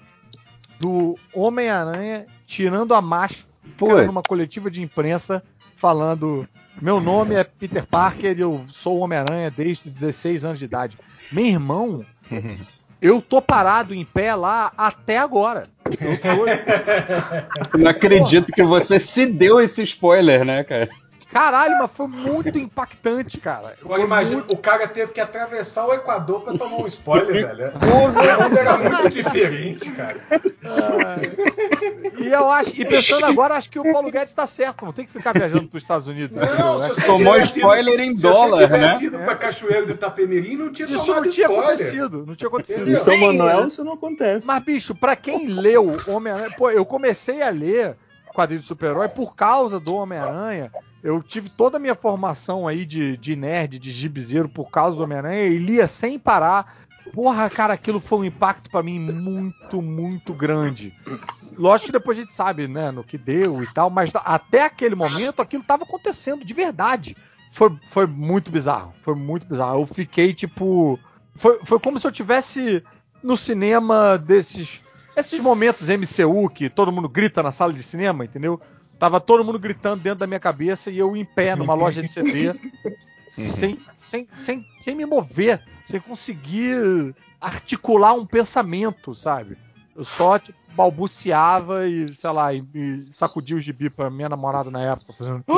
do Homem-Aranha tirando a máscara numa coletiva de imprensa falando meu nome é Peter Parker e eu sou o Homem-Aranha desde 16 anos de idade. Meu irmão, (laughs) eu tô parado em pé lá até agora. Eu tô... (laughs) não acredito que você se deu esse spoiler, né, cara? Caralho, mas foi muito impactante, cara. Agora imagina, muito... o cara teve que atravessar o Equador pra tomar um spoiler, velho. O mundo era muito diferente, cara. É... E eu acho, e pensando agora, acho que o Paulo Guedes tá certo, não tem que ficar viajando pros Estados Unidos. Não, né? Tomou spoiler ido, em dólar, se você né? ido pra Cachoeiro do Itapemirim, não tinha Isso tomado não tinha spoiler. acontecido, não tinha acontecido. Em São Manuel isso não acontece. Mas, bicho, pra quem leu Homem-Aranha, pô, eu comecei a ler quadrinho de super-herói por causa do Homem-Aranha. Eu tive toda a minha formação aí de, de nerd, de gibizeiro por causa do Homem-Aranha e lia sem parar. Porra, cara, aquilo foi um impacto para mim muito, muito grande. Lógico que depois a gente sabe, né, no que deu e tal, mas até aquele momento aquilo tava acontecendo de verdade. Foi, foi muito bizarro, foi muito bizarro. Eu fiquei tipo. Foi, foi como se eu tivesse no cinema desses esses momentos MCU que todo mundo grita na sala de cinema, entendeu? Tava todo mundo gritando dentro da minha cabeça e eu em pé numa loja de CD, (laughs) sem, sem, sem, sem me mover, sem conseguir articular um pensamento, sabe? Eu só tipo, balbuciava e, sei lá, e, e sacudia o gibi pra minha namorada na época, fazendo. (laughs)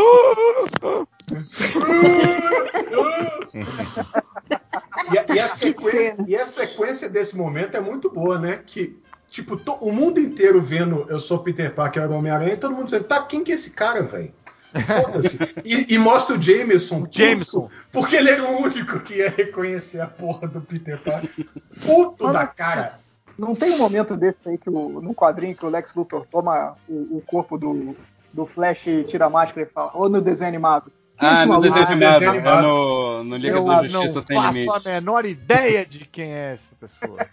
e, a, e, a sequência, e a sequência desse momento é muito boa, né? Que Tipo, to, o mundo inteiro vendo Eu Sou Peter Parker, era Homem-Aranha, e todo mundo dizendo, tá, quem que é esse cara, velho? Foda-se. e, e, mostra o Jameson. O Jameson. Porque ele era o único que ia reconhecer a porra do Peter Parker. Puto Mas, da cara. Não tem um momento desse aí que o, no quadrinho que o Lex Luthor toma o, o corpo do, do Flash e tira a máscara e fala, ou no desenho animado. Ah, no desenho animado. É no, no Liga eu da Justiça não Sem faço Limite. a menor ideia de quem é essa pessoa. (laughs)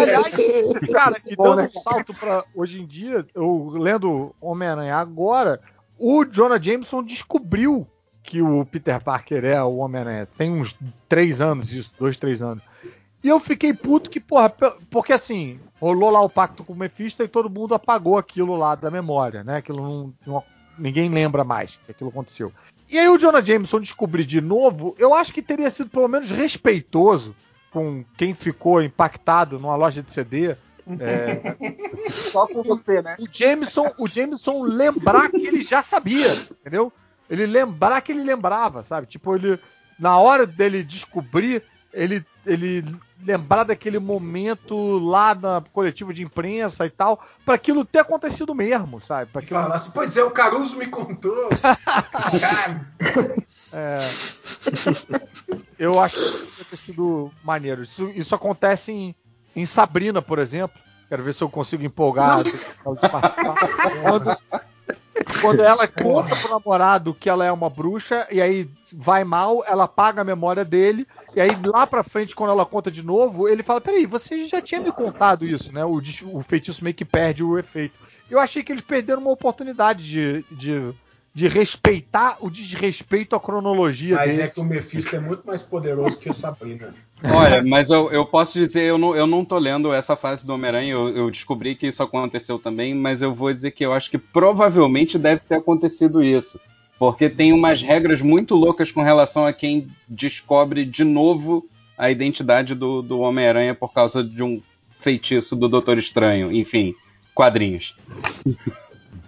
Aliás, cara, e dando um salto pra hoje em dia, eu lendo Homem-Aranha agora, o Jonah Jameson descobriu que o Peter Parker é o Homem-Aranha. Tem uns três anos isso, dois, três anos. E eu fiquei puto que, porra, porque assim, rolou lá o pacto com o Mephisto e todo mundo apagou aquilo lá da memória, né? Aquilo não, não ninguém lembra mais que aquilo aconteceu. E aí o Jonah Jameson descobrir de novo, eu acho que teria sido pelo menos respeitoso com quem ficou impactado numa loja de CD. É, (laughs) Só com você, né? o Jameson, o Jameson lembrar que ele já sabia, entendeu? Ele lembrar que ele lembrava, sabe? Tipo, ele na hora dele descobrir, ele ele lembrar daquele momento lá na coletiva de imprensa e tal, para aquilo ter acontecido mesmo, sabe? Pra aquilo... Falar assim, pois é, o Caruso me contou. (laughs) Caralho. É... Eu acho que deve ter sido maneiro. Isso, isso acontece em, em Sabrina, por exemplo. Quero ver se eu consigo empolgar de participar. Quando, (laughs) quando ela conta pro namorado que ela é uma bruxa, e aí vai mal, ela apaga a memória dele, e aí lá pra frente, quando ela conta de novo, ele fala: Peraí, você já tinha me contado isso, né? O, o feitiço meio que perde o efeito. Eu achei que eles perderam uma oportunidade de, de, de respeitar o desrespeito à cronologia Mas dele. é que o Mephisto é muito mais poderoso que o Sabrina. Olha, mas eu, eu posso dizer, eu não, eu não tô lendo essa fase do Homem-Aranha, eu, eu descobri que isso aconteceu também, mas eu vou dizer que eu acho que provavelmente deve ter acontecido isso. Porque tem umas regras muito loucas com relação a quem descobre de novo a identidade do, do Homem-Aranha por causa de um feitiço do Doutor Estranho. Enfim, quadrinhos.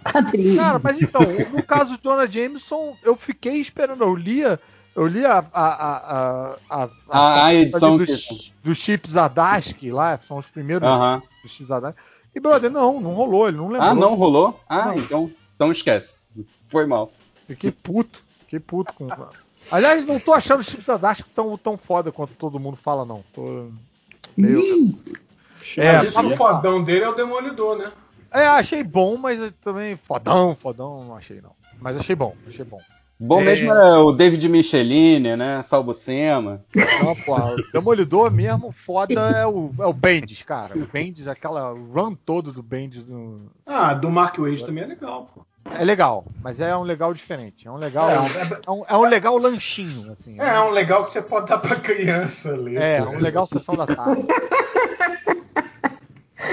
Quadrinhos. Cara, mas então, (laughs) no caso do Jonah Jameson, eu fiquei esperando, eu lia. Eu li a, a, a, a, A- a edição dos, que- dos chips Adaski lá, são os primeiros Aham. dos chips Adaski. E, brother, não, não rolou, ele não lembrou. Ah, não rolou? Ah, Não. então, então esquece. Foi mal. Fiquei puto, fiquei puto com. Aliás, não tô achando os chips Adaski tão, tão foda quanto todo mundo fala, não. Tô meio. É, o fodão dele é o Demolidor, né? É, achei bom, mas também fodão, fodão, não achei não. Mas achei bom, achei bom. Bom É. mesmo é o David Michelini, né? Salbucema. Não, pô, o Demolidor mesmo, foda é o, é o Bendis, cara. O Bendis, aquela run todo do Bendis no... Ah, do Mark Wade também é legal, pô. é legal, mas é um legal diferente. É um legal, É, é, um- é um legal lanchinho, assim. É, é um legal que você pode dar pra criança ler. É, pô. um legal sessão da tarde. (laughs)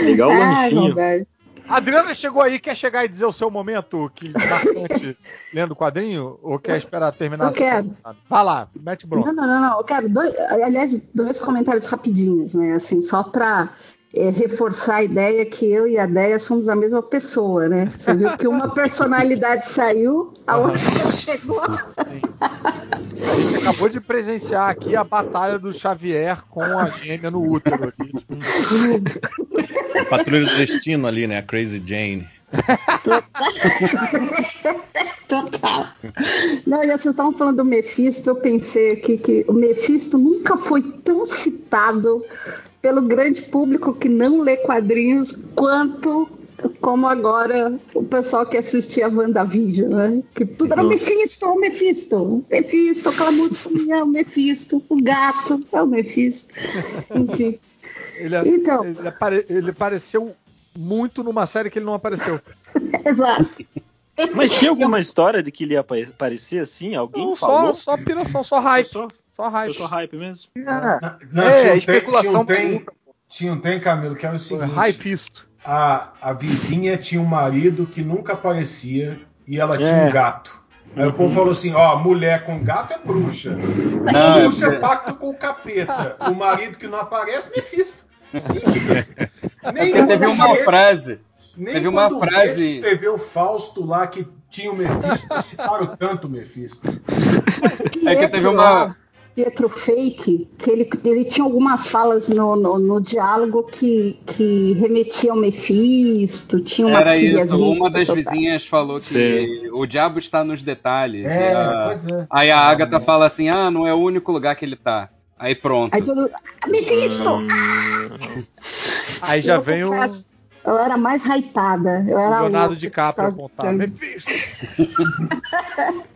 Legal Ai, lanchinho. Roberto. Adriana chegou aí, quer chegar e dizer o seu momento que (laughs) bastante lendo o quadrinho ou quer esperar terminar? Eu quero. Vai lá, mete Não, bronca. não, não, não. Eu quero dois, aliás, dois comentários rapidinhos, né? Assim, só pra. é, reforçar a ideia que eu e a Deia somos a mesma pessoa, né? Você viu que uma personalidade saiu, a outra chegou. A gente acabou de presenciar aqui a batalha do Xavier com a gêmea no útero. Aqui. (laughs) A patrulha do destino ali, né? A Crazy Jane. Total. Não, e vocês estavam falando do Mephisto, eu pensei aqui que o Mephisto nunca foi tão citado pelo grande público que não lê quadrinhos quanto como agora o pessoal que assistia a WandaVision, né? Que tudo era o Mephisto, o Mephisto, Mephisto, aquela música é o Mephisto, o gato é o Mephisto, enfim. Ele, Então. ele, apare- ele apareceu muito numa série que ele não apareceu. (laughs) Exato. Mas tinha alguma história de que ele ia apa- aparecer assim? Alguém Não, falou? só, só piração, só hype. Só- Só hype. sou hype mesmo. Ah, Não, É, tinha, um especulação trem, tinha, um trem, tinha um trem, Camilo, que era o Foi seguinte: hypisto. a, a vizinha tinha um marido que nunca aparecia e ela tinha É. um gato. Aí o povo falou assim: ó, mulher com gato é bruxa. Não, é bruxa é pacto com o capeta. O marido que não aparece, Mephisto. Simples. Nem Porque teve uma Goethe- frase. nem teve uma frase- Goethe escreveu Fausto lá que tinha o Mephisto, citaram tanto o Mephisto. É que teve uma. Pietro Fake, que ele, ele tinha algumas falas no, no, no diálogo que, que remetia ao Mephisto, tinha uma Era isso. Uma das soltar. vizinhas falou que Sim. o diabo está nos detalhes. É, a- pois é. Aí a Agatha fala assim: ah, não é o único lugar que ele tá. Aí pronto. Aí todo "Ah, Mephisto! Aí já Eu vem o Eu era mais hypada. Eu era Leonardo louca, DiCaprio apontar. Mephisto. (laughs)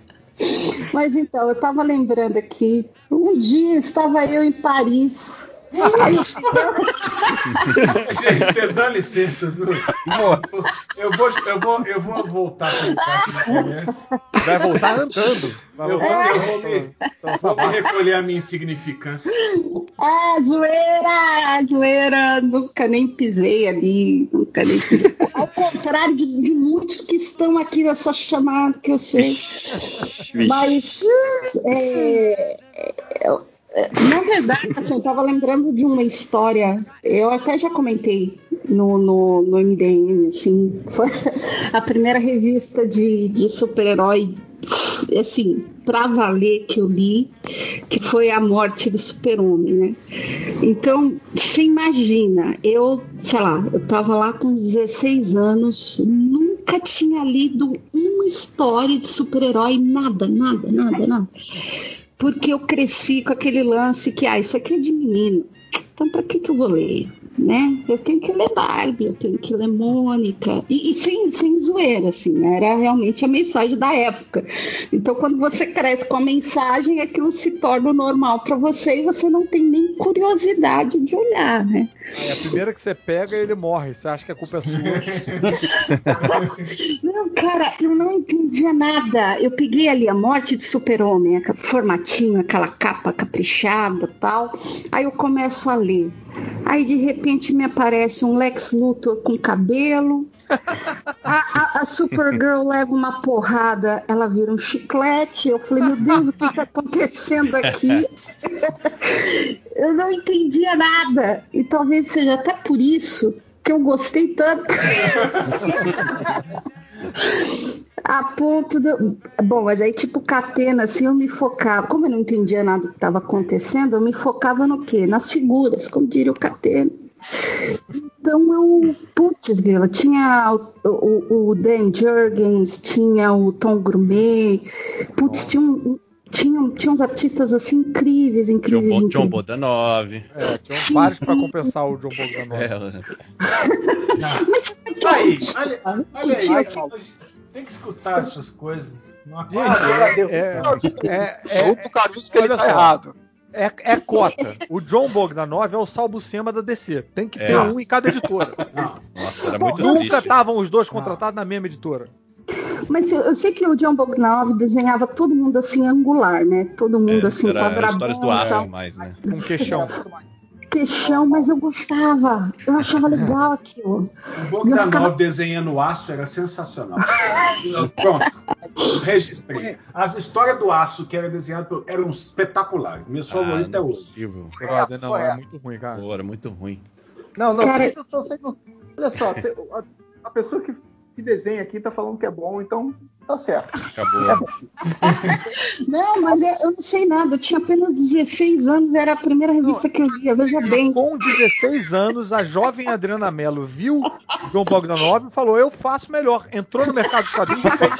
Mas então, eu tava lembrando aqui, um dia estava eu em Paris. (laughs) Gente, você dá licença, viu? Eu vou, eu vou, eu vou voltar para o. Vai voltar andando. Vai Eu vou, voltar eu vou me, Então, vou me recolher a minha insignificância. Ah, zoeira, zoeira, nunca nem pisei ali, nunca nem pisei. Ao contrário de, de muitos que estão aqui nessa chamada, que eu sei. Mas, é, eu- é, na verdade, assim, eu estava lembrando de uma história, eu até já comentei no, no, no MDM, assim, foi a primeira revista de, de super-herói, assim, pra valer que eu li, que foi A Morte do Super-Homem, né? Então, você imagina, eu, sei lá, eu tava lá com 16 anos, nunca tinha lido uma história de super-herói, nada, nada, nada, nada. Porque eu cresci com aquele lance que, ah, isso aqui é de menino. Então, para que, que eu vou ler? Né? Eu tenho que ler Barbie, eu tenho que ler Mônica. E, e sem, sem zoeira, assim, né? era realmente a mensagem da época. Então, quando você cresce com a mensagem, aquilo se torna normal para você e você não tem nem curiosidade de olhar, né? Aí a primeira que você pega, ele morre. Você acha que a culpa é sua. (laughs) Não, cara, eu não entendia nada. Eu peguei ali a morte do super-homem, formatinho, aquela capa caprichada tal. Aí eu começo a ler. Aí de repente me aparece um Lex Luthor com cabelo. A, a- a Supergirl leva uma porrada, ela vira um chiclete. Eu falei, meu Deus, o que está acontecendo aqui? (laughs) eu não entendia nada. E talvez seja até por isso que eu gostei tanto. (laughs) A ponto de. Bom, mas aí, tipo, catena, assim, eu me focava. Como eu não entendia nada do que estava acontecendo, eu me focava no quê? Nas figuras, como diria o catena. Então eu. Putz, Vila, tinha o, o, o Dan Jurgens, tinha o Tom Gourmet, putz, tinha, um, tinha, tinha uns artistas assim incríveis, John, incríveis. Bo- John incríveis. Bodanov. É, tinham vários pra compensar o John Bogdanov. É, (laughs) Mas que Aí, olha, olha aí, Tinha- tem que- tem que escutar essas coisas. Não Gente, acorda. é, é, é, Ou pro Caruso que ele olha tá só. errado. é, é cota. O John Bogdanov é o Salbucema da DC. Tem que ter É. um em cada editora. Nossa, era Bom, muito Nunca estavam os dois contratados na mesma editora. Mas eu, sei que o John Bogdanov desenhava todo mundo assim angular, né? Todo mundo É, assim era, era quadradão, histórias do aço tal, mais, né? Com queixão. queixão, mas eu gostava. Eu achava legal aquilo. o Bogdanov desenhando aço era sensacional. (laughs) Pronto, registrei. As histórias do aço que era desenhado eram espetaculares. Meus favoritos é é hoje. Brother, não, é correto. muito ruim, cara. Pô, era muito ruim. Não, não, Cara... eu tô sendo. Olha só, (laughs) a pessoa que, que desenha aqui tá falando que é bom, então Tá certo. Acabou. (laughs) não, mas eu, eu, não sei nada. Eu tinha apenas 16 anos, era a primeira revista não, que eu lia, veja bem. Com 16 anos, a jovem Adriana Mello viu João Bogdanov e falou: Eu faço melhor. Entrou no mercado de quadrinhos e fez.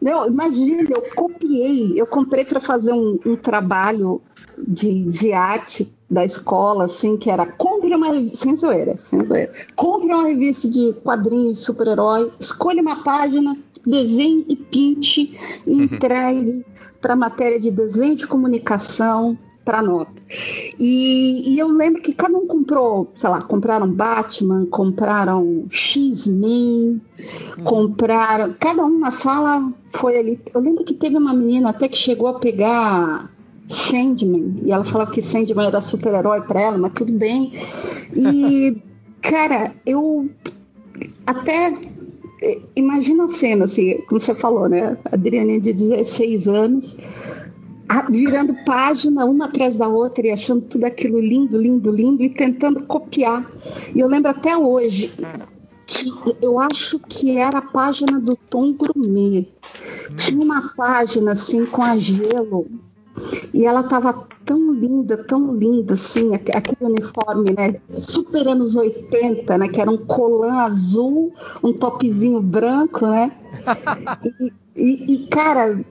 Não, imagina, eu copiei. Eu comprei para fazer um, um trabalho de, de arte da escola, assim, que era compre uma sem zoeira, sem zoeira. Compre uma revista de quadrinhos de super-herói, escolha uma página, desenhe e pinte e uhum. entregue para matéria de desenho de comunicação para nota. E, e, eu lembro que cada um comprou, sei lá, compraram Batman, compraram X-Men, uhum. compraram. Cada um na sala foi ali. Eu lembro que teve uma menina até que chegou a pegar Sandman. E ela falava que Sandman era super-herói para ela, mas tudo bem. E, (laughs) cara, eu até imagina a cena, assim, como você falou, né? A Adriane de 16 anos, virando página uma atrás da outra e achando tudo aquilo lindo, lindo, lindo e tentando copiar. E eu lembro até hoje que eu acho que era a página do Tom Grumet. Tinha uma página assim com a gelo e ela tava tão linda, tão linda, assim, aquele uniforme, né? Super anos 80, né? Que era um colã azul, um topzinho branco, né? E, e, e, cara,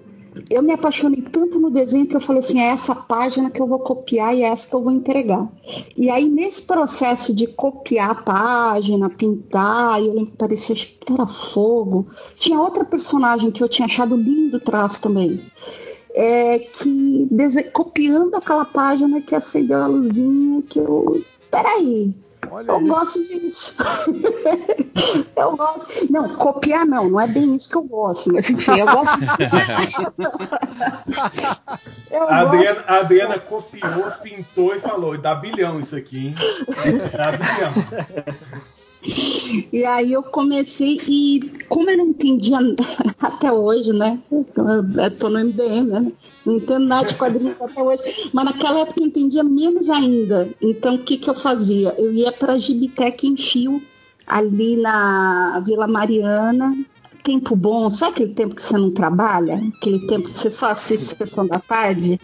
eu me apaixonei tanto no desenho que eu falei assim: é essa página que eu vou copiar e é essa que eu vou entregar. E aí, nesse processo de copiar a página, pintar, eu lembro que parecia que era fogo. Tinha outra personagem que eu tinha achado lindo o traço também é, que copiando aquela página que acendeu a luzinha que eu. Peraí, Olha eu gosto disso. (laughs) eu gosto. Não, copiar não, não é bem isso que eu gosto, mas enfim, eu gosto. (laughs) (laughs) eu a, Adriana, a Adriana copiou, pintou e falou: dá bilhão isso aqui, hein? Dá bilhão. E aí eu comecei, e como eu não entendia (laughs) até hoje, né? Eu tô no MDM, né? Não entendo nada de quadrinhos (laughs) até hoje. Mas naquela época eu entendia menos ainda. Então o que, que eu fazia? Eu ia para a Gibitec em Fio, ali na Vila Mariana, tempo bom, sabe aquele tempo que você não trabalha? Aquele tempo que você só assiste sessão da tarde,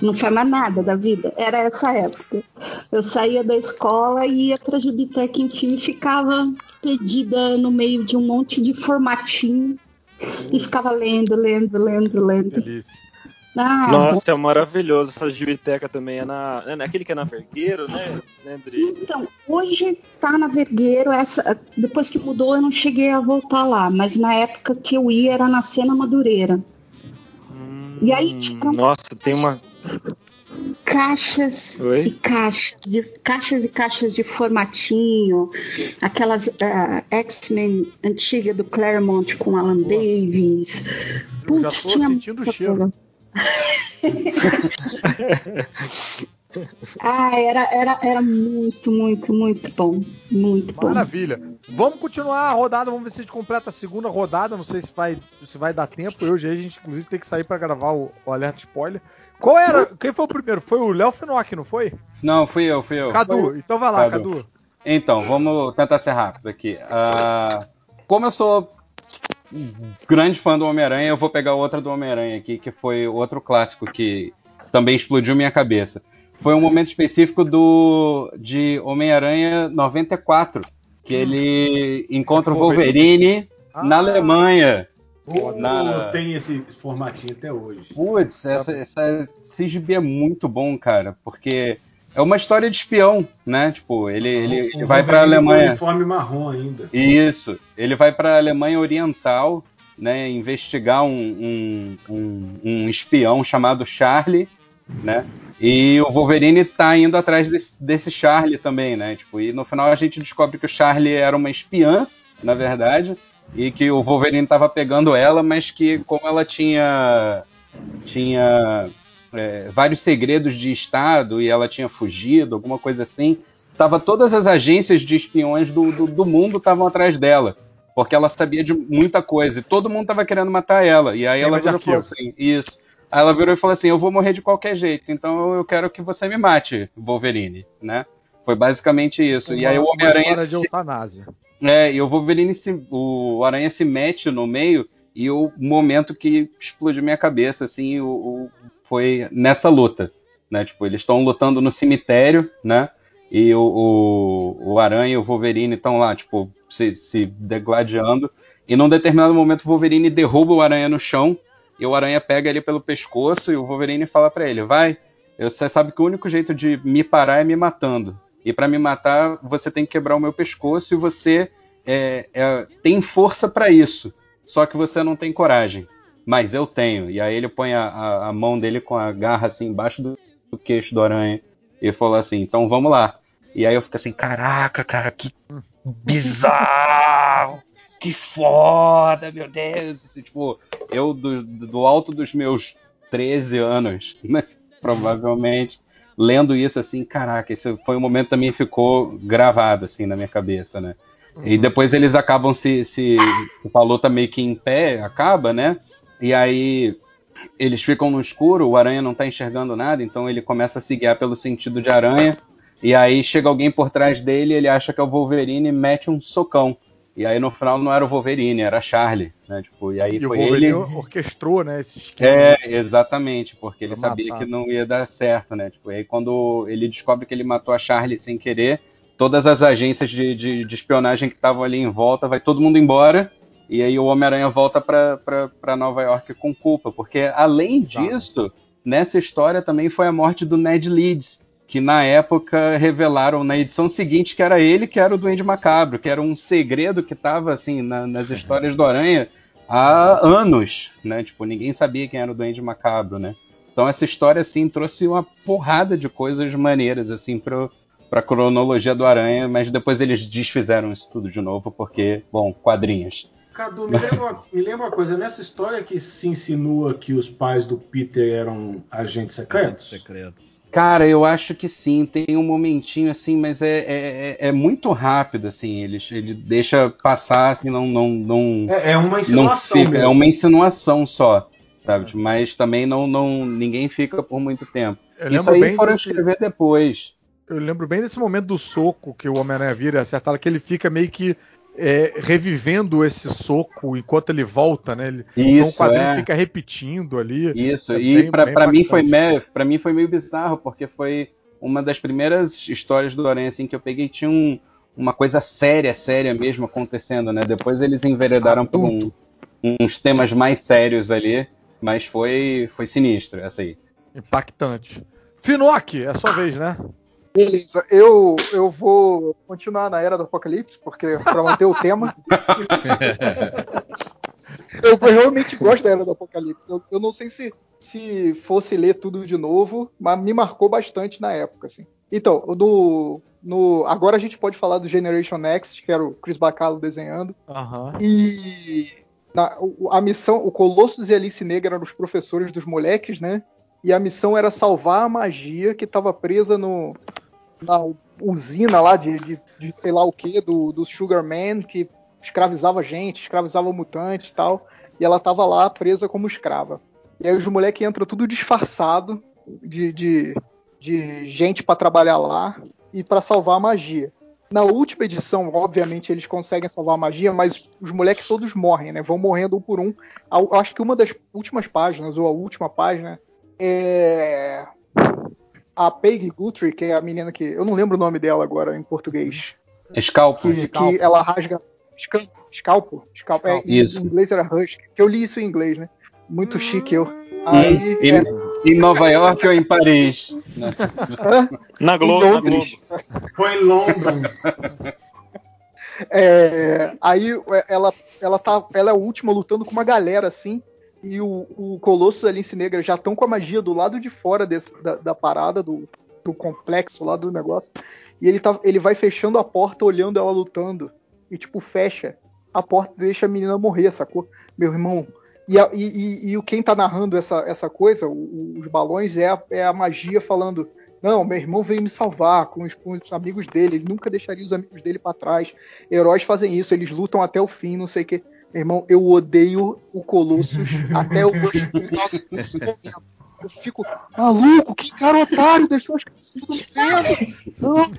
não faz mais nada da vida? Era essa época. Eu saía da escola e ia para a Gibitec enfim e ficava perdida no meio de um monte de formatinho e ficava lendo, lendo, lendo, lendo. Delícia. Ah, Nossa, é maravilhoso. Essa biblioteca também é na. É naquele que é na Vergueiro, né, né Então, hoje tá na Vergueiro. Essa, depois que mudou, eu não cheguei a voltar lá. Mas na época que eu ia era na Cena Madureira. Hum, e aí tinha. Nossa, tem uma. Caixas Oi? e caixas, de, caixas e caixas de formatinho, aquelas uh, X-Men antiga do Claremont com Alan Boa. Davis. Putz, já tô tinha sentindo o cheiro. Coisa. (laughs) ah, era, era, era muito, muito, muito bom. Muito bom. Maravilha. Vamos continuar a rodada, vamos ver se a gente completa a segunda rodada. Não sei se vai, se vai dar tempo. Eu já a gente, inclusive, tem que sair para gravar o, o, alerta spoiler. Qual era? Quem foi o primeiro? Foi o Léo Finock, não foi? Não, fui eu, fui eu. Cadu, foi... então vai lá, Cadu. Cadu. Então, vamos tentar ser rápido aqui. Uh, como eu sou grande fã do Homem-Aranha, eu vou pegar outra do Homem-Aranha aqui, que foi outro clássico que também explodiu minha cabeça. Foi um momento específico do de Homem-Aranha 94, que ele encontra o Wolverine ah. na Alemanha. Oh, na... Tem esse, formatinho até hoje. Putz, essa, essa CGB é muito bom, cara, porque é uma história de espião, né? Tipo, ele, ele, ele vai para a Alemanha. uniforme marrom ainda. Isso. Ele vai para a Alemanha Oriental, né? Investigar um, um, um, um, espião chamado Charlie, né? E o Wolverine está indo atrás desse, desse Charlie também, né? Tipo, e no final a gente descobre que o Charlie era uma espiã, na verdade, e que o Wolverine estava pegando ela, mas que como ela tinha tinha é, vários segredos de Estado e ela tinha fugido, alguma coisa assim. Tava todas as agências de espiões do, do, do mundo estavam atrás dela, porque ela sabia de muita coisa e todo mundo tava querendo matar ela. E aí ela virou e falou assim: Isso. Aí ela virou e falou assim: Eu vou morrer de qualquer jeito, então eu quero que você me mate, Wolverine, né? Foi basicamente isso. Uma, e aí o Homem-Aranha. se-. É, e o Wolverine se, o Aranha se mete no meio e o momento que explodiu minha cabeça, assim, o, o- foi nessa luta, né? Tipo, eles estão lutando no cemitério, né? E o, o, o Aranha e o Wolverine estão lá, tipo, se, se degladiando. E num determinado momento o Wolverine derruba o Aranha no chão e o Aranha pega ele pelo pescoço e o Wolverine fala pra ele, vai, você sabe que o único jeito de me parar é me matando. E pra me matar, você tem que quebrar o meu pescoço e você é, é, tem força pra isso. Só que você não tem coragem. Mas eu tenho. E aí ele põe a, a- a mão dele com a garra assim embaixo do, do queixo do aranha e falou assim: então vamos lá. E aí eu fico assim: caraca, cara, que bizarro! Que foda, meu Deus! Assim, tipo, eu do, do alto dos meus 13 anos, (laughs) né? Provavelmente, lendo isso assim, caraca, esse foi um momento que também ficou gravado assim na minha cabeça, né? E depois eles acabam se, se. A luta meio que em pé, acaba, né? E aí eles ficam no escuro, o aranha não tá enxergando nada, então ele começa a se guiar pelo sentido de aranha. E aí chega alguém por trás dele, ele acha que é o Wolverine e mete um socão. E aí no final não era o Wolverine, era a Charlie, né? Tipo, e aí E o foi Wolverine ele. orquestrou, né, esse esquema. É, exatamente, porque ele sabia matar. que não ia dar certo, né? Tipo, e aí quando ele descobre que ele matou a Charlie sem querer, todas as agências de, de, de espionagem que estavam ali em volta, vai todo mundo embora, e aí o Homem-Aranha volta pra Nova York com culpa, porque além Exato. disso, nessa história também foi a morte do Ned Leeds, que na época revelaram na edição seguinte que era ele que era o Duende Macabro, que era um segredo que estava assim na- nas histórias do Aranha há anos, né? Tipo, ninguém sabia quem era o Duende Macabro, né? Então essa história assim trouxe uma porrada de coisas maneiras assim pro para cronologia do Aranha, mas depois eles desfizeram isso tudo de novo porque, bom, quadrinhos. Cadu, me lembra, uma- me lembra uma coisa. Nessa história que se insinua que os pais do Peter eram agentes secretos? Secreto. Cara, eu acho que sim, tem um momentinho assim, mas é, é, é- é muito rápido, assim, ele, ele deixa passar, assim, não, não, não, É, é uma não insinuação fica, mesmo. é uma insinuação só, sabe? Mas também não, não, ninguém fica por muito tempo. Eu Isso lembro aí bem foram desse, escrever depois. eu lembro bem desse momento do soco que o Homem-Aranha vira e acerta, que ele fica meio que é, revivendo esse soco enquanto ele volta, né? Ele, então o Isso, quadrinho é. fica repetindo ali. Isso, É e pra mim foi impactante. me, pra mim foi meio bizarro, porque foi uma das primeiras histórias do Aranha assim, que eu peguei tinha um- uma coisa séria, séria mesmo acontecendo, né? Depois eles enveredaram por um- uns temas mais sérios ali, mas foi, foi sinistro essa aí. Impactante. Finoc, é a sua vez, né? Beleza, eu, eu vou continuar na era do Apocalipse, porque para manter o tema. eu, (laughs) eu realmente gosto da era do Apocalipse. Eu, eu não sei se, se fosse ler tudo de novo, mas me marcou bastante na época, assim. Então, no, no, agora a gente pode falar do Generation Next, que era o Chris Bacalo desenhando. Aham. E na- a missão, o Colossus e a Alice Negra eram os professores dos moleques, né? E a missão era salvar a magia que estava presa no, na usina lá de, de, de sei lá o que, do, do Sugar Man, que escravizava gente, escravizava mutantes e tal. E ela tava lá presa como escrava. E aí os moleques entram tudo disfarçado de, de, de gente para trabalhar lá e para salvar a magia. Na última edição, obviamente, eles conseguem salvar a magia, mas os moleques todos morrem, né? Vão morrendo um por um. Eu acho que uma das últimas páginas, ou a última página, é. A Peggy Guthrie, que é a menina que. Eu não lembro o nome dela agora em português. Scalpo. Que, que ela rasga. Escalpo. Escalpo. escalpo. É, em- Isso. Em inglês era Husk. Que eu li isso em inglês, né? Muito chique eu. Hum, Aí. em, é, em Nova York ou em Paris? né? Na Em Globo, na Londres. Globo. Foi em London. É, aí ela, ela, tá, ela é a última lutando com uma galera assim. E o, o Colossus e a Lince Negra já estão com a magia do lado de fora desse- da, da parada, do, do complexo lá do negócio. E ele, tá, ele vai fechando a porta, olhando ela lutando. E tipo, fecha a porta deixa a menina morrer, sacou? Meu irmão. E, a- e, e, e quem tá narrando essa, essa coisa, o- os balões, é a, é a magia falando. Não, meu irmão veio me salvar com os, com os amigos dele. Ele nunca deixaria os amigos dele pra trás. Heróis fazem isso, eles lutam até o fim, não sei o que. Meu irmão, eu odeio o Colossus (laughs) até hoje. Nossa, nesse momento. Eu fico, maluco, que cara otário, deixou as crianças tudo vendo.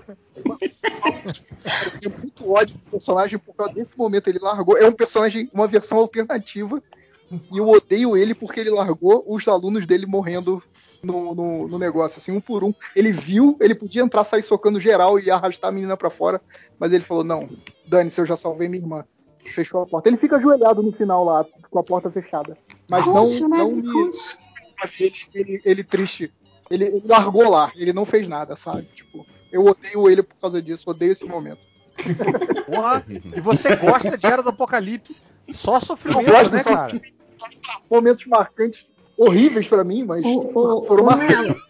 Eu tenho muito ódio do personagem por causa desse momento. Ele largou. É um personagem, uma versão alternativa. E eu odeio ele porque ele largou os alunos dele morrendo no, no, no, negócio, assim, um por um. Ele viu, ele podia entrar, sair socando geral e arrastar a menina para fora, mas ele falou: não, dane-se, eu já salvei minha irmã. Fechou a porta. Ele fica ajoelhado no final lá, com a porta fechada. Mas não, não me. Ele, ele, triste. Ele, ele largou lá, ele não fez nada, sabe? Tipo, eu odeio ele por causa disso, odeio esse momento. (laughs) Porra, e você gosta de Era do Apocalipse. Só sofrimento, né, cara? Momentos marcantes horríveis para mim, mas o, o, foram marcantes.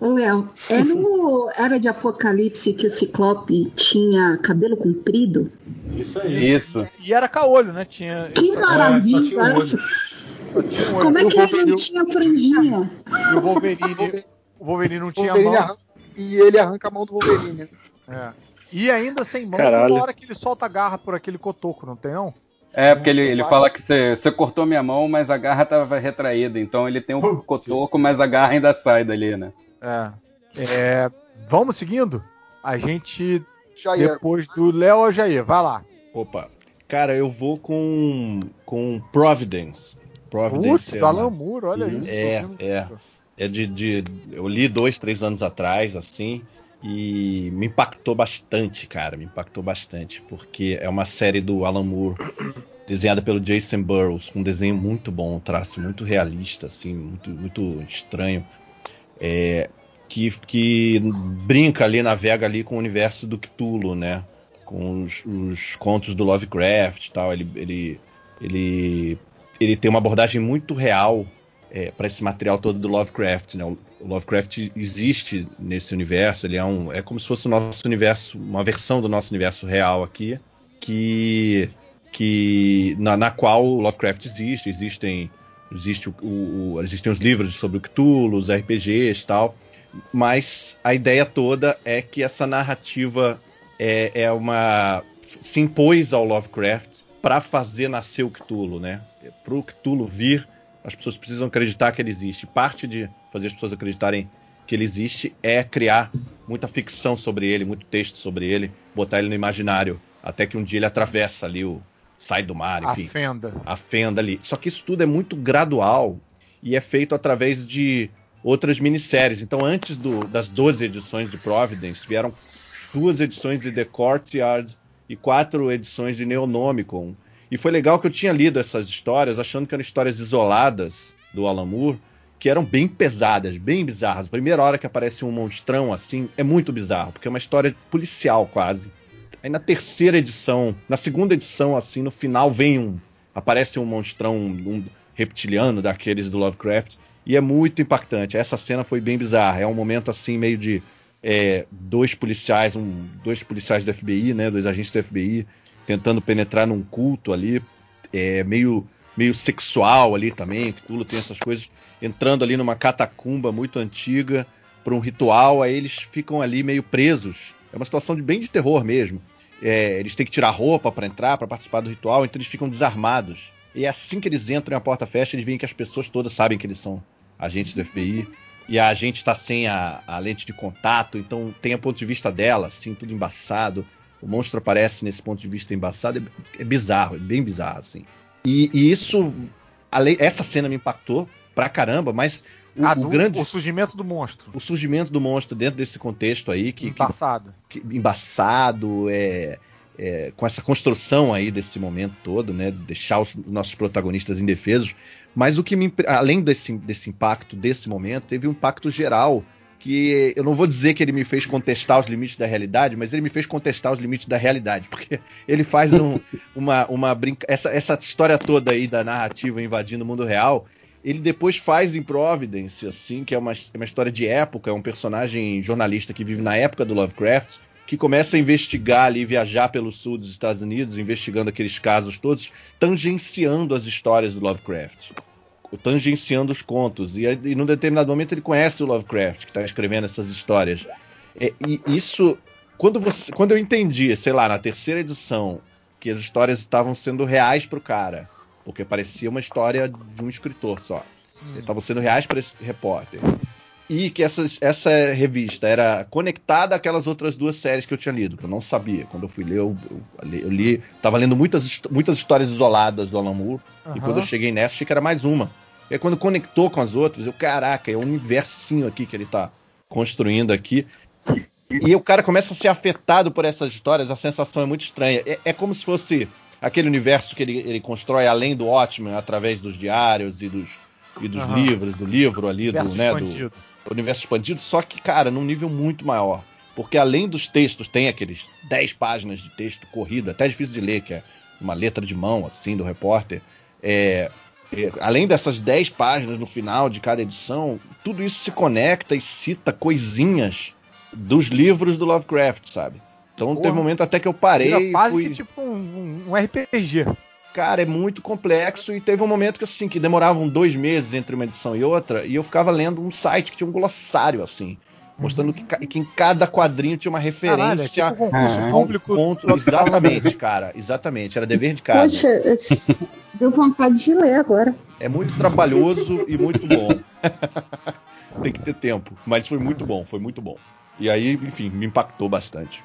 Ô, Léo, é no (laughs) Era de Apocalipse que o Ciclope tinha cabelo comprido? Isso aí. Isso. E era caolho, né? Tinha, que maravilha! É, tinha um olho. Como é que ele não tinha franjinha? E o Wolverine, o Wolverine não tinha Wolverine mão. e ele arranca a mão do Wolverine. É. E ainda sem mão, Caralho. toda hora que ele solta a garra por aquele cotoco, não tem não? É, porque ele, ele fala que você cortou minha mão, mas a garra tava retraída. Então ele tem um cotoco, mas a garra ainda sai dali, né? É. é vamos seguindo? A gente. Jair. Depois do Léo ou Jair, vai lá. Opa. Cara, eu vou com. com Providence. Providence. Putz, é da uma... Lamour, olha uhum. isso. É, é. É de, de. Eu li dois, três anos atrás, assim. E me impactou bastante, cara. Me impactou bastante. Porque é uma série do Alan Moore, desenhada pelo Jason Burrows, com um desenho muito bom, um traço muito realista, assim, muito, muito estranho. É, que, que brinca ali, navega ali com o universo do Cthulhu, né? Com os, os contos do Lovecraft e tal. Ele, ele, ele, ele tem uma abordagem muito real é, para esse material todo do Lovecraft. Né? O Lovecraft existe nesse universo, ele é um, é como se fosse o nosso universo, uma versão do nosso universo real aqui, que, que na, na qual o Lovecraft existe, existem existe o, o, existem os livros sobre o Cthulhu, os RPGs tal, mas a ideia toda é que essa narrativa é, é uma se impôs ao Lovecraft para fazer nascer o Cthulhu, né? Para o Cthulhu vir as pessoas precisam acreditar que ele existe. Parte de fazer as pessoas acreditarem que ele existe é criar muita ficção sobre ele, muito texto sobre ele, botar ele no imaginário, até que um dia ele atravessa ali o sai do mar, enfim. A fenda. A fenda ali. Só que isso tudo é muito gradual e é feito através de outras minisséries. Então, antes do, das 12 edições de Providence, vieram duas edições de The Courtyard e quatro edições de Neonomicon, e foi legal que eu tinha lido essas histórias, achando que eram histórias isoladas do Alan Moore, que eram bem pesadas, bem bizarras. A primeira hora que aparece um monstrão assim é muito bizarro, porque é uma história policial quase. Aí na terceira edição, na segunda edição, assim, no final vem um. Aparece um monstrão, um reptiliano daqueles do Lovecraft. E é muito impactante. Essa cena foi bem bizarra. É um momento assim, meio de é, dois policiais, um, dois policiais do FBI, né? Dois agentes do FBI tentando penetrar num culto ali, é, meio, meio sexual ali também, que tem essas coisas, entrando ali numa catacumba muito antiga para um ritual, aí eles ficam ali meio presos. É uma situação de bem de terror mesmo. É, eles têm que tirar roupa para entrar, para participar do ritual, então eles ficam desarmados. E é assim que eles entram e a porta fecha, eles veem que as pessoas todas sabem que eles são agentes do FBI. E a gente está sem a, a, lente de contato, então tem a ponto de vista dela, assim, tudo embaçado o monstro aparece nesse ponto de vista embaçado, é, é bizarro, é bem bizarro, assim. E, e isso, além, essa cena me impactou pra caramba, mas o, ah, do, o, grande. O surgimento do monstro. O surgimento do monstro dentro desse contexto aí. Que, embaçado. Que, que, embaçado, é, é, com essa construção aí desse momento todo, né? Deixar os nossos protagonistas indefesos. Mas o que me. Além desse, desse impacto desse momento, teve um impacto geral que eu não vou dizer que ele me fez contestar os limites da realidade, mas ele me fez contestar os limites da realidade, (laughs) porque ele faz um, uma, uma brinca... essa, essa história toda aí da narrativa invadindo o mundo real, ele depois faz em Providence, assim, que é uma, uma história de época, é um personagem jornalista que vive na época do Lovecraft, que começa a investigar ali, viajar pelo sul dos Estados Unidos, investigando aqueles casos todos, tangenciando as histórias do Lovecraft tangenciando os contos. E, e num determinado momento ele conhece o Lovecraft, que está escrevendo essas histórias. E, e, isso, quando, você, quando eu entendi, sei lá, na terceira edição, que as histórias estavam sendo reais para o cara, porque parecia uma história de um escritor só. Hum. Estavam sendo reais para esse repórter. e que essas, essa revista era conectada àquelas outras duas séries que eu tinha lido, que eu não sabia. Quando eu fui ler, eu, eu, eu li, tava lendo muitas, muitas histórias isoladas do Alan Moore, uhum. e quando eu cheguei nessa, achei que era mais uma. E aí, quando conectou com as outras, eu, caraca, é um universinho aqui que ele tá construindo aqui. E o cara começa a ser afetado por essas histórias, a sensação é muito estranha. É, é como se fosse aquele universo que ele, ele constrói além do Watchmen, através dos diários e dos, e dos uhum. livros, do livro ali, do, né, do, universo expandido, só que, cara, num nível muito maior. Porque além dos textos, tem aqueles 10 páginas de texto corrido, até difícil de ler, que é uma letra de mão, assim, do repórter. É, é, além dessas 10 páginas no final de cada edição, tudo isso se conecta e cita coisinhas dos livros do Lovecraft, sabe? Então Porra. teve um momento até que eu parei. Vira quase fui... que tipo um, um RPG. Cara, é muito complexo e teve um momento que assim que demoravam dois meses entre uma edição e outra e eu ficava lendo um site que tinha um glossário assim, mostrando que, que em cada quadrinho tinha uma referência. Caralho, é tipo um concurso ah, público. Ponto, exatamente, cara, exatamente, era dever de casa. Poxa, deu vontade de ler agora. É muito trabalhoso e muito bom. (laughs) Tem que ter tempo, mas foi muito bom, foi muito bom. E aí, enfim, me impactou bastante.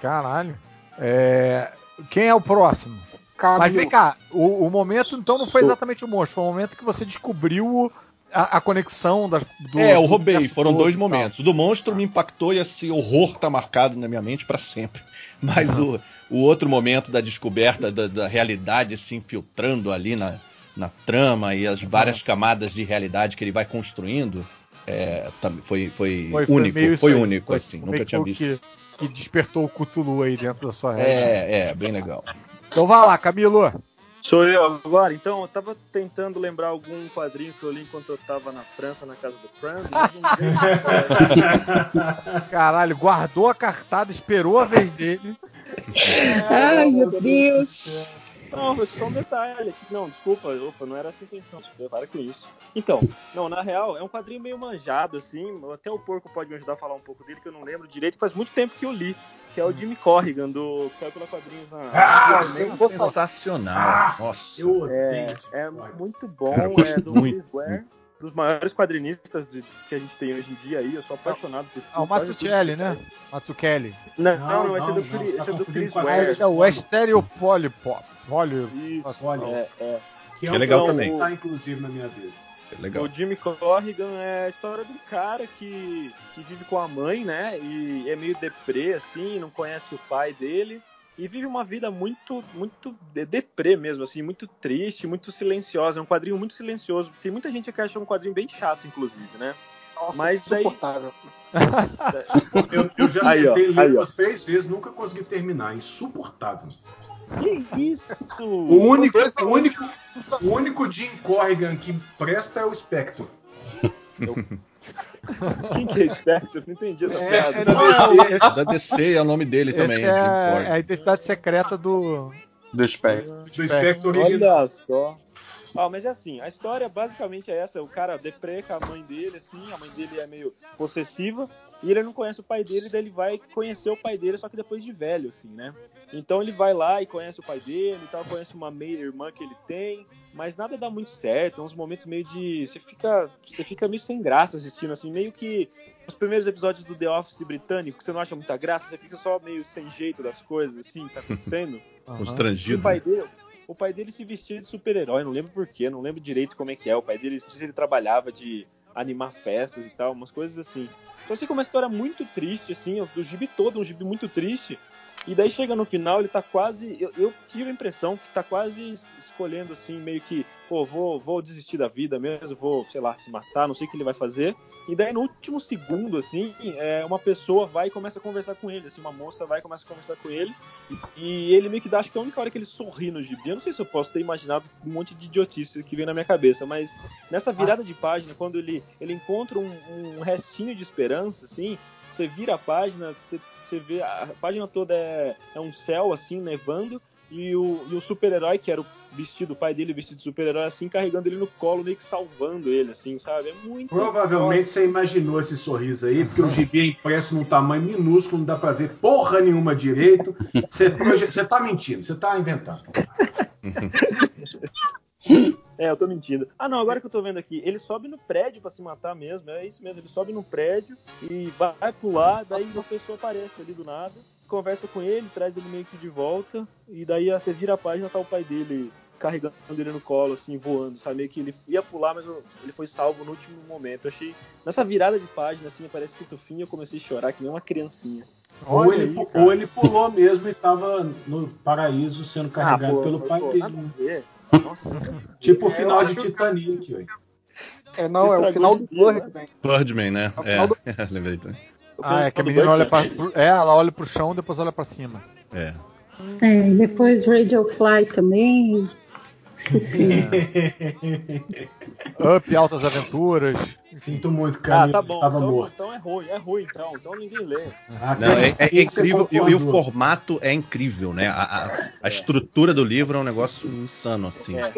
Caralho. É... Quem é o próximo? Camilo. Mas vem cá, o, o, momento então não foi exatamente o monstro, foi o momento que você descobriu a, a conexão das, do. É, eu roubei, foram dois momentos. O do monstro me impactou e esse horror tá marcado na minha mente para sempre. (laughs) Mas o, o outro momento da descoberta da, da, realidade se infiltrando ali na, na trama e as várias camadas de realidade que ele vai construindo. É, foi, foi, foi, único, foi, foi único, foi, assim, nunca tinha visto. Que, que despertou o Cthulhu aí dentro da sua realidade. É, é, bem legal. Então vai lá, Camilo. Sou eu agora. Então, eu tava tentando lembrar algum quadrinho que eu li enquanto eu tava na França, na casa do Fran. (laughs) Caralho, guardou a cartada, esperou a vez dele. Ai, meu Deus. Não, foi só um detalhe. Não, desculpa, opa, não era essa a intenção. Para com isso. Então, não, na real, é um quadrinho meio manjado, assim. Até o Porco pode me ajudar a falar um pouco dele, que eu não lembro direito. Faz muito tempo que eu li. Que é o Jimmy Corrigan, do, que saiu pela quadrinhos na. Ah, é sensacional. Ah, Nossa. Eu odeio. É, é muito bom. Cara, é do Ware dos maiores quadrinistas de, que a gente tem hoje em dia aí. Eu sou apaixonado por Ah, o Matsukelli, né? Matsukelli. Não, não, não, esse é do, não, esse é do Chris Ware. Esse é o Estéreo Polypop. Olha, olha. É, é. Que é, que é legal também. Está inclusive na minha vez. É legal. O Jimmy Corrigan é a história de um cara que, que vive com a mãe, né? E é meio deprê, assim, não conhece o pai dele. E vive uma vida muito, muito deprê mesmo, assim, muito triste, muito silenciosa. É um quadrinho muito silencioso. Tem muita gente que acha um quadrinho bem chato, inclusive, né? Nossa, Mas insuportável. Daí... (laughs) eu, eu, já aí, tentei ler umas três vezes, nunca consegui terminar. Insuportável. Que isso? O único, o único, o único Jim Corrigan que presta é o Spectre. (laughs) Quem que é Spectre? Não entendi essa é, piada. É da, DC, é da DC é o nome dele Esse também. É, é, a identidade secreta do. Do Spectre. Do Spectre original. Olha só. Ah, mas é assim, a história basicamente é essa, o cara depreca a mãe dele, assim, a mãe dele é meio possessiva, e ele não conhece o pai dele, daí ele vai conhecer o pai dele, só que depois de velho, assim, né? Então ele vai lá e conhece o pai dele e tal, conhece uma meia-irmã que ele tem, mas nada dá muito certo, é uns momentos meio de. Você fica, você fica meio sem graça assistindo, assim, meio que os primeiros episódios do The Office britânico, que você não acha muita graça, você fica só meio sem jeito das coisas, assim, que tá acontecendo. Constrangido. O pai dele, o pai dele se vestia de super-herói, não lembro porquê, não lembro direito como é que é. O pai dele diz que ele trabalhava de animar festas e tal, umas coisas assim. Só sei que é uma história muito triste, assim, do gibi todo, um gibi muito triste. E daí chega no final, ele tá quase. Eu, eu, tive a impressão que tá quase escolhendo assim, meio que, pô, vou, vou desistir da vida mesmo, vou, sei lá, se matar, não sei o que ele vai fazer. E daí no último segundo, assim, é, uma pessoa vai e começa a conversar com ele, assim, uma moça vai e começa a conversar com ele. E, ele meio que dá, acho que é a única hora que ele sorri no gibi. Eu não sei se eu posso ter imaginado um monte de idiotice que vem na minha cabeça, mas nessa virada de página, quando ele, ele encontra um, um restinho de esperança, assim, você vira a página, você, você vê a página toda é, é um céu assim nevando e o, e o super-herói que era o vestido, o pai dele vestido de super-herói assim, carregando ele no colo, meio que salvando ele assim, sabe? É muito Provavelmente você imaginou esse sorriso aí, porque o gibi é impresso num tamanho minúsculo, não dá para ver porra nenhuma direito. Você, você tá mentindo, você tá inventando. (laughs) É, eu tô mentindo. Ah, não, agora que eu tô vendo aqui, ele sobe no prédio pra se matar mesmo, é isso mesmo, ele sobe no prédio e vai pular, daí uma pessoa aparece ali do nada, conversa com ele, traz ele meio que de volta, e daí você vira a página, tá o pai dele carregando ele no colo, assim, voando, sabe? Meio que ele ia pular, mas ele foi salvo no último momento. Eu achei. Nessa virada de página, assim, aparece escrito fim eu comecei a chorar, que nem uma criancinha. Ou ele, aí, ou ele, pulou mesmo e tava no paraíso sendo carregado ah, pô, pelo pai pô, dele. Nossa, tipo o final de Titanic, velho. É, não, é o final do Birdman. Birdman, né? É, é. (laughs) lembrei também. Ah, é que a menina olha pra. É, ela olha pro chão e depois olha pra cima. É. É, depois Radio Fly também. (laughs) Up, Altas Aventuras. Sinto muito, cara. Ah, tá bom. Estava então, morto. então é ruim, é ruim, então. Então ninguém lê. Ah, Não, é, é, é incrível. E, e, o formato é incrível, né? A, a, a, estrutura do livro é um negócio insano, assim. É. A,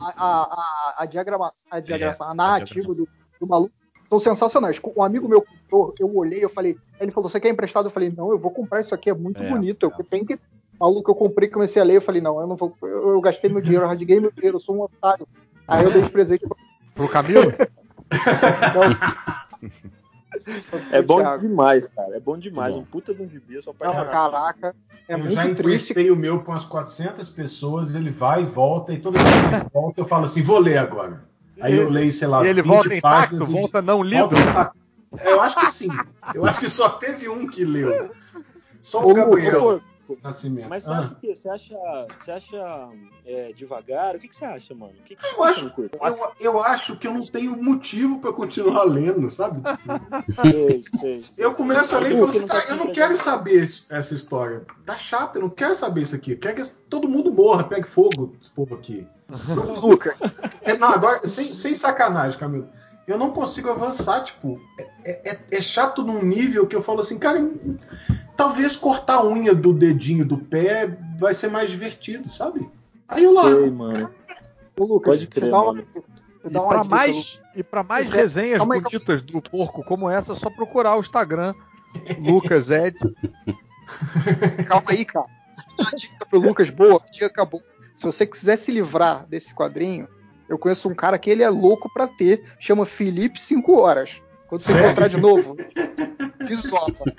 a, a, a, diagrama, a, diagrama, a narrativa do, do maluco são sensacionais. Um amigo meu comprou, eu olhei, eu falei, ele falou, você quer emprestado? Eu falei, não, eu vou comprar isso aqui, é muito é, bonito. Eu tenho que maluco, eu comprei, comecei a ler, eu falei, não, eu não vou. Eu, eu gastei meu dinheiro, eu rasguei meu dinheiro, eu sou um otário. Aí eu dei de presente pro, (laughs) pro Camilo? É bom demais, cara. É bom demais. Bom. Um puta de um gibi, eu sou apaixonado. Caraca, é eu muito já emprestei o meu para umas 400 pessoas, ele vai e volta, e toda vez que ele volta eu falo assim, vou ler agora. Aí eu leio, sei lá, E ele volta intacto, e... volta não lido? Volta eu acho que sim. Eu acho que só teve um que leu. Só o Gabriel. Nascimento. Mas você ah. acha o quê? Você acha, você acha é, devagar? O que, que você acha, mano? Que que eu, acho, eu, eu, acho que eu não tenho motivo para continuar lendo, sabe? sei, sei, Eu começo a ler e falo assim, tá, eu não quero saber essa história. Tá chato, eu não quero saber isso aqui. Eu quero que todo mundo morra, pegue fogo, esse povo aqui. (laughs) Luca, é, não, agora, sem, sem sacanagem, Camilo eu não consigo avançar, tipo, é, é, é, chato num nível que eu falo assim, cara, talvez cortar a unha do dedinho do pé vai ser mais divertido, sabe? Aí eu largo. Sei, mano. Ô, Lucas, Pode crer, dá uma, e para mais, e pra mais resenhas bonitas do porco como essa, é só procurar o Instagram Lucas Ed. (laughs) Calma aí, cara. Uma dica pro Lucas boa, a dica acabou. Se você quiser se livrar desse quadrinho, eu conheço um cara que ele é louco para ter, chama Felipe 5 horas. Quando você Sério? encontrar de novo, (laughs) desota.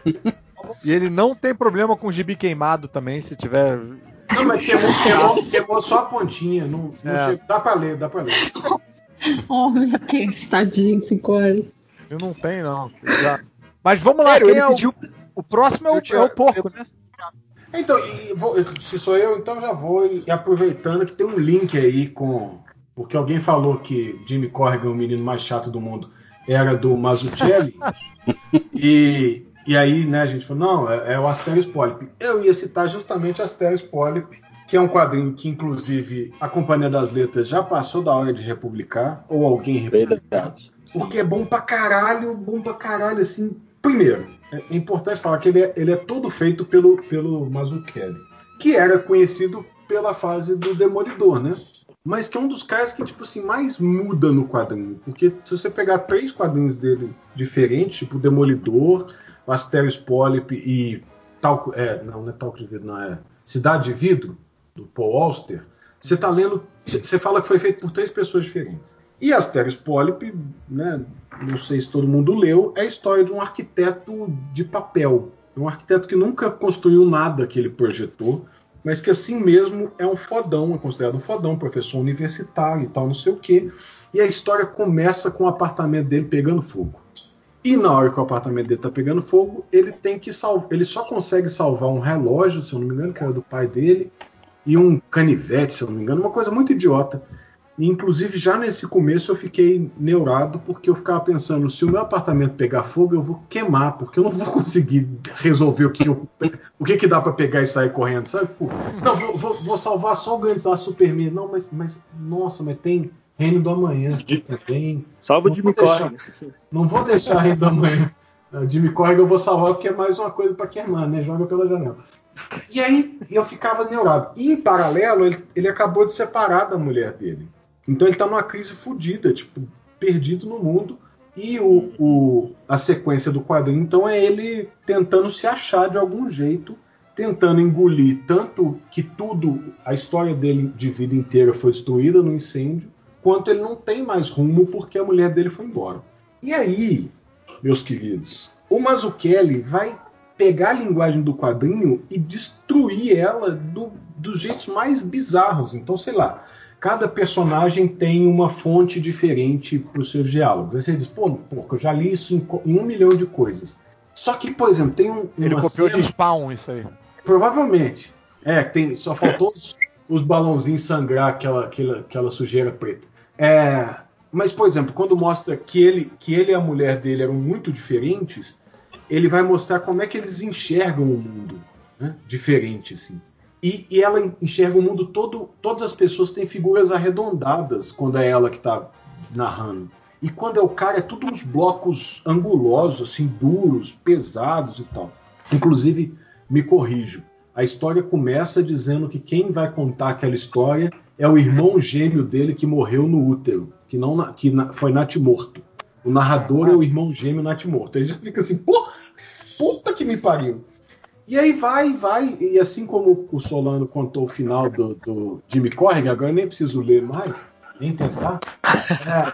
E ele não tem problema com gibi queimado também, se tiver. Não, mas queimou, queimou, queimou só a pontinha. Não, não é. Dá pra ler, dá pra ler. Oh, meu Deus, tadinho, 5 horas. Eu não tenho, não. Já... Mas vamos lá, Sério, quem é o... o próximo é o, é o porco, né? Então, vou, se sou eu, então já vou e aproveitando que tem um link aí com. Porque alguém falou que Jimmy Corrigan, o menino mais chato do mundo, era do Mazzucchelli. (laughs) e e aí, né, a gente falou, não, é, é o Asterios Polyp. Eu ia citar justamente Asterios Polyp, que é um quadrinho que, inclusive, a Companhia das Letras já passou da hora de republicar, ou alguém republicar. Porque é bom pra caralho, bom pra caralho, assim. Primeiro, é, é importante falar que ele é, ele é todo feito pelo, pelo Mazzucchelli, que era conhecido pela fase do Demolidor, né? Mas que é um dos caras que, tipo assim, mais muda no quadrinho. Porque se você pegar três quadrinhos dele diferentes, tipo Demolidor, Asterios Polyp e Talco, é, não, não é Talco de Vidro, não é Cidade de Vidro, do Paul Auster, você está lendo, você fala que foi feito por três pessoas diferentes. E Asterios Polyp, né, não sei se todo mundo leu, é a história de um arquiteto de papel. Um arquiteto que nunca construiu nada que ele projetou, mas que assim mesmo é um fodão, é considerado um fodão, professor universitário e tal, não sei o quê. E a história começa com o apartamento dele pegando fogo. E na hora que o apartamento dele tá pegando fogo, ele tem que salvar. Ele só consegue salvar um relógio, se eu não me engano, que era do pai dele, e um canivete, se eu não me engano, uma coisa muito idiota. E, inclusive, já nesse começo eu fiquei neurado, porque eu ficava pensando: se o meu apartamento pegar fogo, eu vou queimar, porque eu não vou (laughs) conseguir resolver o que, eu, o que, que dá para pegar e sair correndo, sabe? Não, vou, vou, vou, salvar só o Grandes Superman. Não, mas, mas, nossa, mas tem Reino do Amanhã também. Salva o Jimmy Corrigan. Não vou deixar Reino do Amanhã. Uh, Jimmy Corrigan eu vou salvar porque é mais uma coisa para queimar, né? Joga pela janela. E aí eu ficava neurado. E em paralelo, ele, ele acabou de separar da mulher dele. Então ele tá numa crise fodida, tipo, perdido no mundo. E o, o, a sequência do quadrinho, então, é ele tentando se achar de algum jeito tentando engolir tanto que tudo, a história dele de vida inteira foi destruída no incêndio, quanto ele não tem mais rumo porque a mulher dele foi embora. E aí, meus queridos, o Mazzucchelli vai pegar a linguagem do quadrinho e destruir ela do, dos jeitos mais bizarros. Então, sei lá, cada personagem tem uma fonte diferente para os seus diálogos. Você diz, pô, porco, eu já li isso em, em, um milhão de coisas. Só que, por exemplo, tem um. Ele copiou cena... de Spawn isso aí. Provavelmente. É, tem, só faltou os, os balãozinhos sangrar aquela, aquela, aquela sujeira preta. É, mas, por exemplo, quando mostra que ele, que ele e a mulher dele eram muito diferentes, ele vai mostrar como é que eles enxergam o mundo né? diferente, assim. E, e, ela enxerga o mundo todo. Todas as pessoas têm figuras arredondadas quando é ela que está narrando. E quando é o cara, é tudo uns blocos angulosos, assim, duros, pesados e tal. Inclusive, me corrijo. A história começa dizendo que quem vai contar aquela história é o irmão gêmeo dele que morreu no útero, que não que foi natimorto. O narrador é o irmão gêmeo natimorto. Aí gente fica assim, porra, puta que me pariu. E aí vai, vai, e assim como o Solano contou o final do, do Jimmy Corrigan, agora eu nem preciso ler mais, nem tentar. É,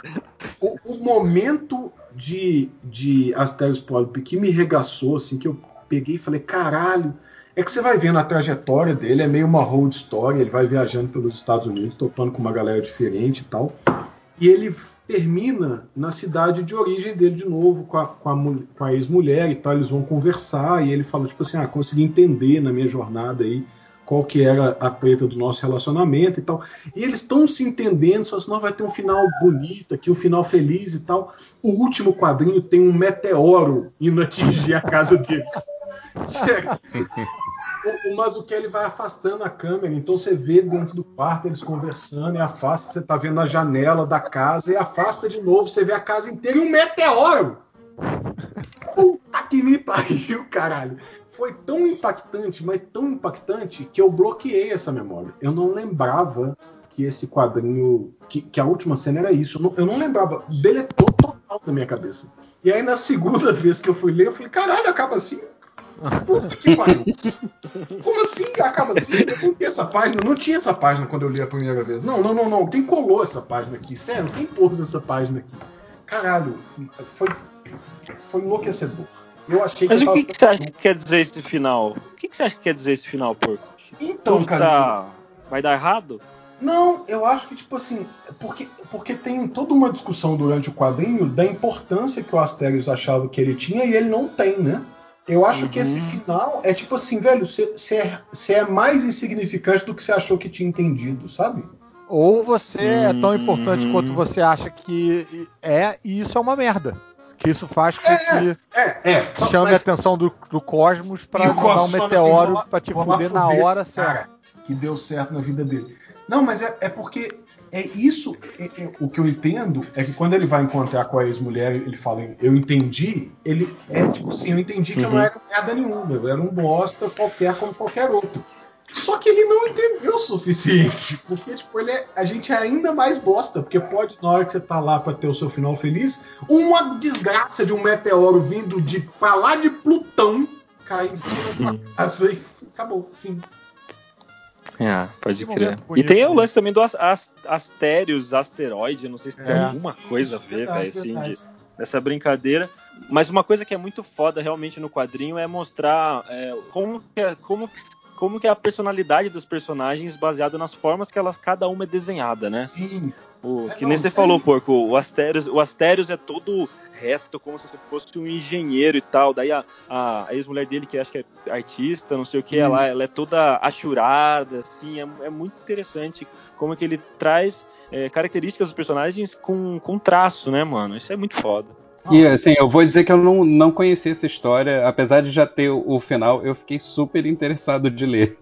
o, o, momento de, de Asterios Polyp que me regaçou, assim, que eu peguei e falei, caralho, é que você vai vendo a trajetória dele, é meio uma road story, ele vai viajando pelos Estados Unidos, topando com uma galera diferente e tal. E ele termina na cidade de origem dele de novo, com a, com a, a ex-mulher e tal. Eles vão conversar e ele fala, tipo assim, ah, consegui entender na minha jornada aí qual que era a treta do nosso relacionamento e tal. E eles estão se entendendo, só assim, não vai ter um final bonito aqui, um final feliz e tal. O último quadrinho tem um meteoro indo atingir a casa deles. (laughs) o, o Mazzucchelli vai afastando a câmera, então você vê dentro do quarto eles conversando e afasta, você tá vendo a janela da casa e afasta de novo, você vê a casa inteira e um meteoro! Puta que me pariu, caralho! Foi tão impactante, mas tão impactante que eu bloqueei essa memória. Eu não lembrava que esse quadrinho, que, que a última cena era isso. Eu não, eu não lembrava, deletou total da minha cabeça. E aí na segunda (laughs) vez que eu fui ler, eu falei, caralho, acaba assim? Puta que pariu. Como assim acaba assim? Eu não essa página, não tinha essa página quando eu li a primeira vez. Não, não, não, não. Quem colou essa página aqui? Sério, quem pôs essa página aqui? Caralho, foi, foi enlouquecedor. Eu achei Mas que o que, que você acha que quer dizer esse final? O que, que você acha que quer dizer esse final, porco? Então, cara. Tá... Vai dar errado? Não, eu acho que, tipo assim, porque, porque tem toda uma discussão durante o quadrinho da importância que o Asterios achava que ele tinha e ele não tem, né? Eu acho uhum. que esse uhum. final é tipo assim, velho, você é, é mais insignificante do que você achou que tinha entendido, sabe? Ou você uhum. é tão importante quanto uhum. você acha que é, e isso é uma merda. Que isso faz com é, que é, é, chame mas... a atenção do, do cosmos para mandar um assim, meteoro assim, para te fuder na hora certa. Que deu certo na vida dele. Não, mas é, é porque é isso. É, é, o que eu entendo é que quando ele vai encontrar com a ex-mulher, ele fala, eu entendi. Ele é tipo assim, eu entendi que uhum. eu não uhum. era merda nenhuma, eu era um bosta qualquer como qualquer outro. Só que ele não entendeu o suficiente, porque tipo, ele é, a gente é ainda mais bosta, porque pode, na hora que você tá lá para ter o seu final feliz, uma desgraça de um meteoro vindo de pra lá de Plutão cair em cima da sua casa e acabou, fim. É, pode crer. E tem o lance também do Astérios, asteroide, não sei se tem é. alguma coisa a ver, velho, assim, de, dessa brincadeira. Mas uma coisa que é muito foda realmente no quadrinho é mostrar é, como, que, é, como, como que é a personalidade dos personagens baseada nas formas que elas cada uma é desenhada, né? Sim. O, é, que nem você falou, porco, o Astérios, o Astérios é todo reto, como se fosse um engenheiro e tal. Daí a, a, ex-mulher dele, que acho que é artista, não sei o que, ela, ela é toda achurada, assim, é, é muito interessante como é que ele traz é, características dos personagens com, com traço, né, mano? Isso é muito foda. E assim, eu vou dizer que eu não, não conheci essa história, apesar de já ter o, o final, eu fiquei super interessado de ler.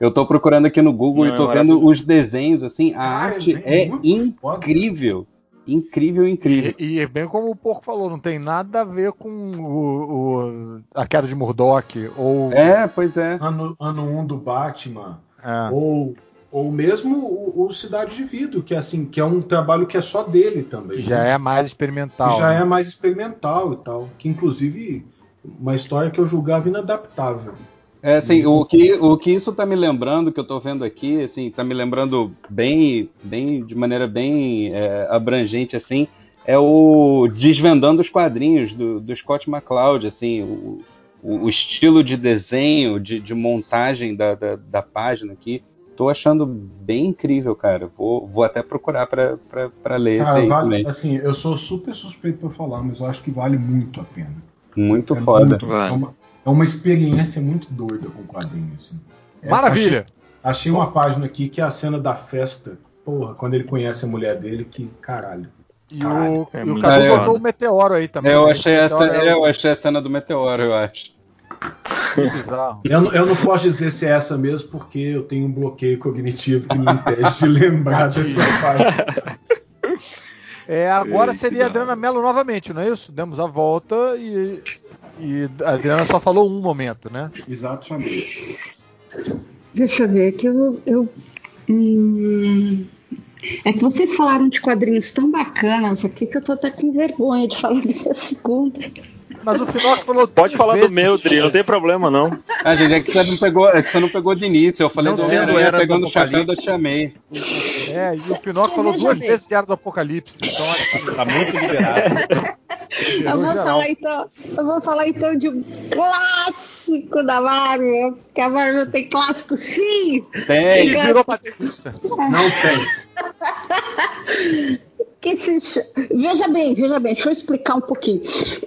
Eu tô procurando aqui no Google não, e tô é vendo os desenhos, assim, a Cara, arte é, é incrível. Foda. Incrível, incrível. E, e, bem como o Porco falou, não tem nada a ver com o, o a queda de Murdoch ou. É, pois é. Ano 1 ano um do Batman. É. Ou, ou mesmo o, o, Cidade de Vidro, que é assim, que é um trabalho que é só dele também. Que já né? é mais experimental. Que já né? é mais experimental e tal. Que inclusive uma história que eu julgava inadaptável. É, assim, o que, o que isso tá me lembrando, que eu tô vendo aqui, assim, tá me lembrando bem, bem de maneira bem é, abrangente, assim, é o desvendando os quadrinhos do, do Scott McCloud, assim, o, o, estilo de desenho, de, de montagem da, da, da, página aqui. Tô achando bem incrível, cara. Vou, vou até procurar para ler cara, esse aí vale. Assim, eu sou super suspeito para falar, mas eu acho que vale muito a pena. Muito é foda. Muito, é, uma, é, uma, experiência muito doida com quadrinhos. Assim. É, Maravilha! Achei, achei uma página aqui que é a cena da festa. Porra, quando ele conhece a mulher dele, que caralho. E o, é e o Cadu botou o meteoro aí também. Eu achei, essa, é eu achei a cena do meteoro, eu acho. Que bizarro. Eu, eu, não posso dizer se é essa mesmo, porque eu tenho um bloqueio cognitivo que me impede de lembrar (laughs) dessa página. É, agora Ei, seria a Adriana Mello novamente, não é isso? Demos a volta e, e a Adriana só falou um momento, né? Exatamente. Deixa eu ver que eu. eu hum, é que vocês falaram de quadrinhos tão bacanas aqui que eu tô até com vergonha de falar (laughs) dessa segunda. Mas o final falou Pode falar vezes. do meu, Dri, não tem problema não. Ah, gente, é que você não pegou, é que você não pegou de início. Eu falei não do sendo era pegando o chapéu da chamei. É, e o final falou duas ver. vezes de Era do Apocalipse. Então tá muito liberado. eu, vou falar, então, eu vou falar então de um clássico da Marvel. Porque a Marvel tem clássico sim. Tem. Virou Não tem. (laughs) que se veja bem, veja bem, deixa eu explicar um pouquinho.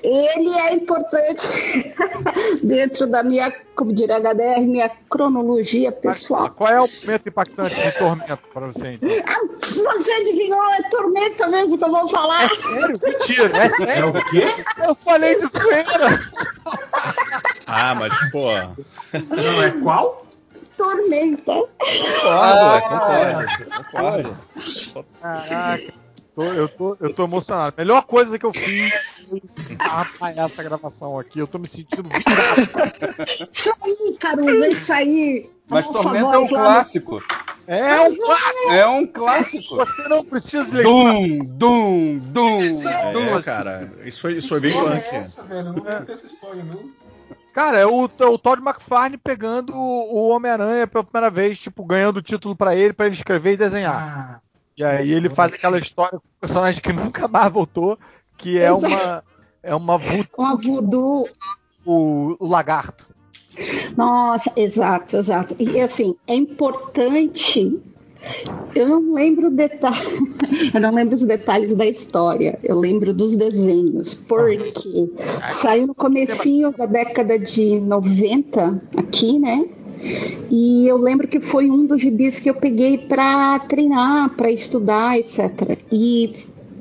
Ele é importante (laughs) dentro da minha, como diria HDR, minha cronologia pessoal. Mas, qual é o momento impactante de Tormento para você, então? Ah, você adivinhou, é Tormenta mesmo que eu vou falar. É sério? Mentira, é sério. É o quê? Eu falei de zoeira. ah, mas, pô... Não, é qual? Tormenta. Concordo, ah, concordo, concordo. Caraca tô, eu, tô, eu tô emocionado. Melhor coisa que eu fiz foi apanhar essa gravação aqui. Eu tô me sentindo virado. (laughs) Isso aí, Caruso, é isso aí. Mas Tormenta é um clássico. É um clássico! É um clássico! Você não precisa de Doom, Doom, Doom, é, Doom. cara, isso foi, isso foi bem punk. É essa, velho? Não é. essa história, não. Cara, é o, o Todd McFarlane pegando o Homem-Aranha pela primeira vez, tipo, ganhando o título para ele, para ele escrever e desenhar. E aí ele faz aquela história com o personagem que nunca mais voltou, que é uma é uma voodoo, uma voodoo. O, o lagarto. Nossa, exato, exato. E assim, é importante eu não lembro detalhes, (laughs) eu não lembro os detalhes da história. Eu lembro dos desenhos, porque saiu no comecinho da década de 90 aqui, né? E eu lembro que foi um dos gibis que eu peguei para treinar, para estudar, etc. E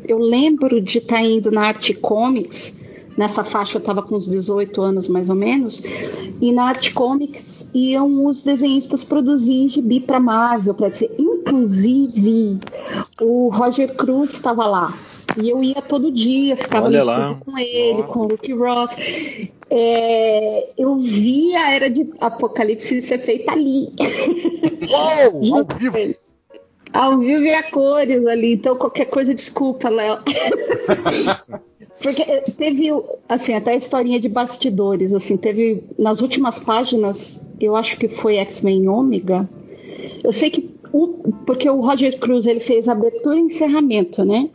eu lembro de estar tá indo na Arte Comics, nessa faixa eu estava com uns 18 anos mais ou menos, e na Arte Comics iam os desenhistas produzir gibi para Marvel, para dizer, inclusive o Roger Cruz estava lá. E eu ia todo dia, ficava Olha no lá. estúdio com ele, Nossa. com o Luke Ross. É, eu vi a era de Apocalipse ser feita ali. Uou, (laughs) ao vivo! Ao vivo e a cores ali, então qualquer coisa, desculpa, Léo. (laughs) Porque teve, assim, até a historinha de bastidores, assim, teve nas últimas páginas, eu acho que foi X-Men Ômega. Eu sei que o, porque o Roger Cruz ele fez abertura e encerramento, né?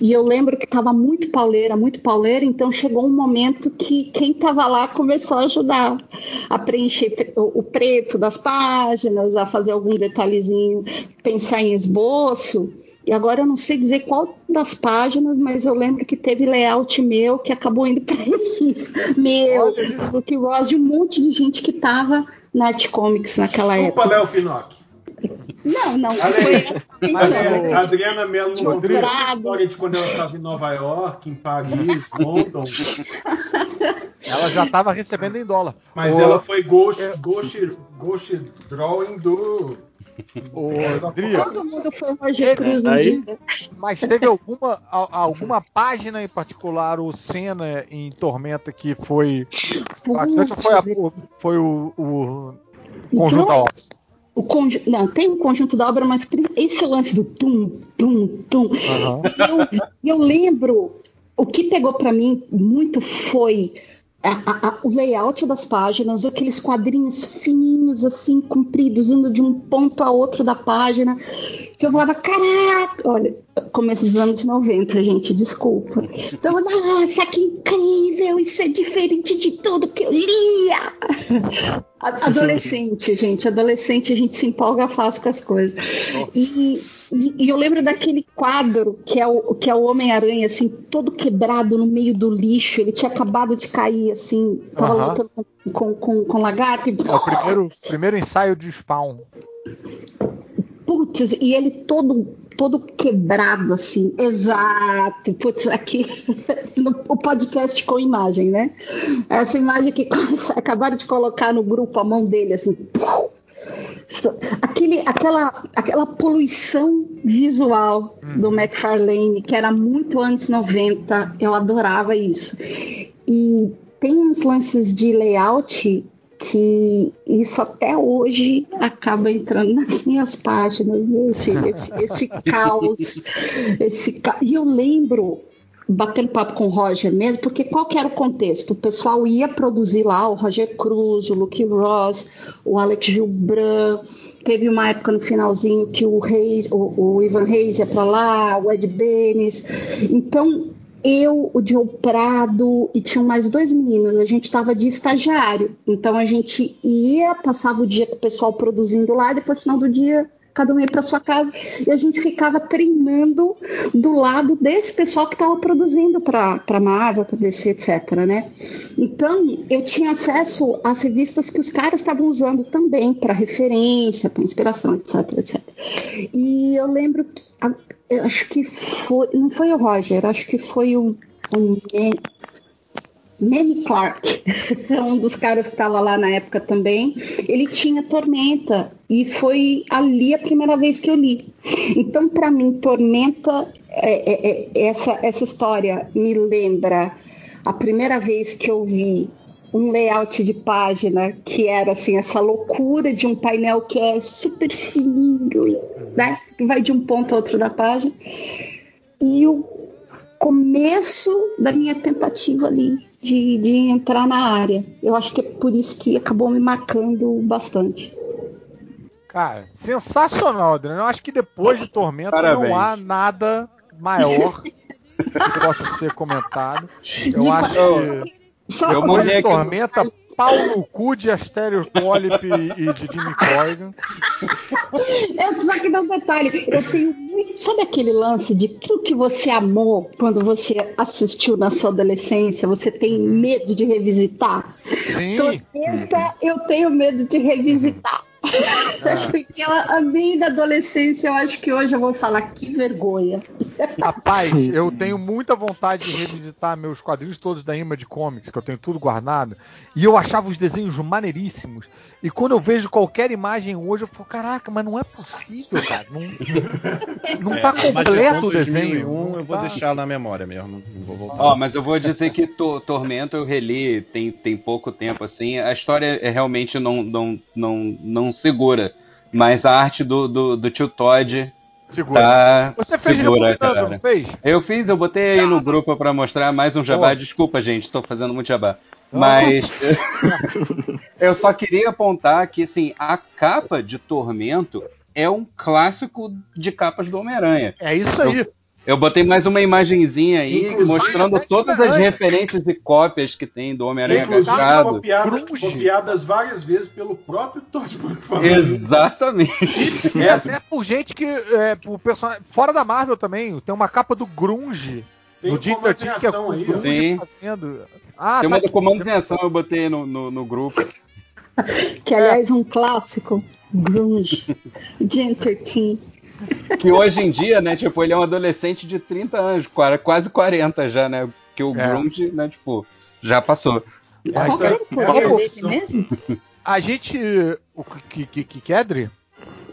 E eu lembro que estava muito pauleira, muito pauleira, então chegou um momento que quem estava lá começou a ajudar a preencher o preto das páginas, a fazer algum detalhezinho, pensar em esboço. E agora eu não sei dizer qual das páginas, mas eu lembro que teve layout meu que acabou indo para isso. Meu, Luke Ross, de um monte de gente que estava na Art Comics naquela Chupa época. Léo Finocchi. Não, não. foi essa a Adriana não contou a história de quando ela estava em Nova York, em Paris, London. Ela já estava recebendo em dólar. Mas o... ela foi Ghost, Ghost, Ghost Drawing do. O Todo mundo foi Roger Cruz um dia. Mas teve alguma, alguma página em particular, o Senna em Tormenta, que foi. Bastante, foi, a, foi o, o conjunto da obra? O conjunto. Não, tem o um conjunto da obra, mas esse lance do tum, tum, tum. Uhum. Eu, eu lembro. O que pegou para mim muito foi a, a, o layout das páginas, aqueles quadrinhos fininhos, assim, compridos, indo de um ponto a outro da página, que eu falava, caraca, olha, começo dos anos 90, gente, desculpa. Então, nossa, que incrível, isso é diferente de tudo que eu lia. Adolescente, gente, adolescente, a gente se empolga fácil com as coisas. E e, eu lembro daquele quadro que é o, que é o Homem-Aranha, assim, todo quebrado no meio do lixo. Ele tinha acabado de cair, assim, tava uhum. lutando com, com, com, com lagarto. E... É o primeiro, primeiro ensaio de spawn. Putz, e ele todo todo quebrado, assim, exato. Putz, aqui (laughs) no o podcast com imagem, né? Essa imagem que (laughs) acabaram de colocar no grupo a mão dele, assim, aquele, aquela, aquela poluição visual hum. do McFarlane, que era muito anos 90, eu adorava isso. E tem uns lances de layout que isso até hoje acaba entrando nas minhas páginas, meu filho, esse, esse (laughs) caos, esse ca... E eu lembro batendo papo com o Roger mesmo, porque qual que era o contexto? O pessoal ia produzir lá o Roger Cruz, o Luke Ross, o Alex Gilbran, teve uma época no finalzinho que o Reis, o, o Ivan Reis ia para lá, o Ed Benes. Então, eu, o Joe Prado e tinham mais dois meninos, a gente estava de estagiário. Então a gente ia, passava o dia com o pessoal produzindo lá, e depois no final do dia cada um ia para sua casa e a gente ficava treinando do lado desse pessoal que estava produzindo para Marvel, para DC, etc. Né? Então eu tinha acesso às revistas que os caras estavam usando também para referência, para inspiração, etc, etc. E eu lembro que acho que foi, não foi o Roger, acho que foi o, o Manny Clark, (laughs) um dos caras que estava lá na época também, ele tinha Tormenta e foi ali a primeira vez que eu li. Então, para mim, Tormenta, é, é, é, essa, essa história me lembra a primeira vez que eu vi um layout de página que era assim essa loucura de um painel que é super fininho, né? Que vai de um ponto a outro da página. E o começo da minha tentativa ali de, de entrar na área. Eu acho que é por isso que acabou me marcando bastante. Cara, sensacional, Adriano. Eu acho que depois de Tormenta Parabéns. não há nada maior que possa ser comentado. (laughs) Eu de acho que. Só eu de Tormenta, pau no cu de Astério Polyp e de Jimmy Corrigan. Eu só que dar um detalhe. Eu tenho muito. Sabe aquele lance de tudo que você amou quando você assistiu na sua adolescência? Você tem medo de revisitar? Sim. Tormenta, eu tenho medo de revisitar. (laughs) É. Porque eu amei da adolescência, eu acho que hoje eu vou falar que vergonha. Rapaz, (laughs) eu tenho muita vontade de revisitar meus quadrinhos todos da Image Comics, que eu tenho tudo guardado, e eu achava os desenhos maneiríssimos. E quando eu vejo qualquer imagem hoje, eu falo, caraca, mas não é possível, cara. Não, (laughs) não tá é, completo o desenho. 2001, eu vou tá... deixar na memória mesmo, não vou voltar. Ó, oh, mas eu vou dizer que to Tormento eu reli tem, tem pouco tempo, assim. A história é realmente não, não, não, não segura. Mas a arte do, do, do tio Todd Segura. Tá Você fez segura, cara. não fez? Eu fiz, eu botei aí no grupo para mostrar mais um jabá. Oh. Desculpa, gente, tô fazendo muito jabá. Mas (laughs) eu só queria apontar que assim, a capa de Tormento é um clássico de capas do Homem-Aranha. É isso aí. Eu, eu botei mais uma imagenzinha aí Inclusive, mostrando todas as referências e cópias que tem do Homem-Aranha agachado. Copiadas, copiadas várias vezes pelo próprio Todd McFarlane. Exatamente. É, é por gente que. É, por personagem, fora da Marvel também. Tem uma capa do Grunge. Tem do Dick que é aí, Grunge Sim. fazendo. Ah, tem tá uma do Comandos em Ação eu botei no, no, no grupo. que aliás um clássico. Grunge. De Entertain que hoje em dia, né, tipo, ele é um adolescente de 30 anos, quase 40 já, né? Que o é. grunge, né, tipo, já passou. Qual era o poder dele mesmo? A gente, o que que que Kedri?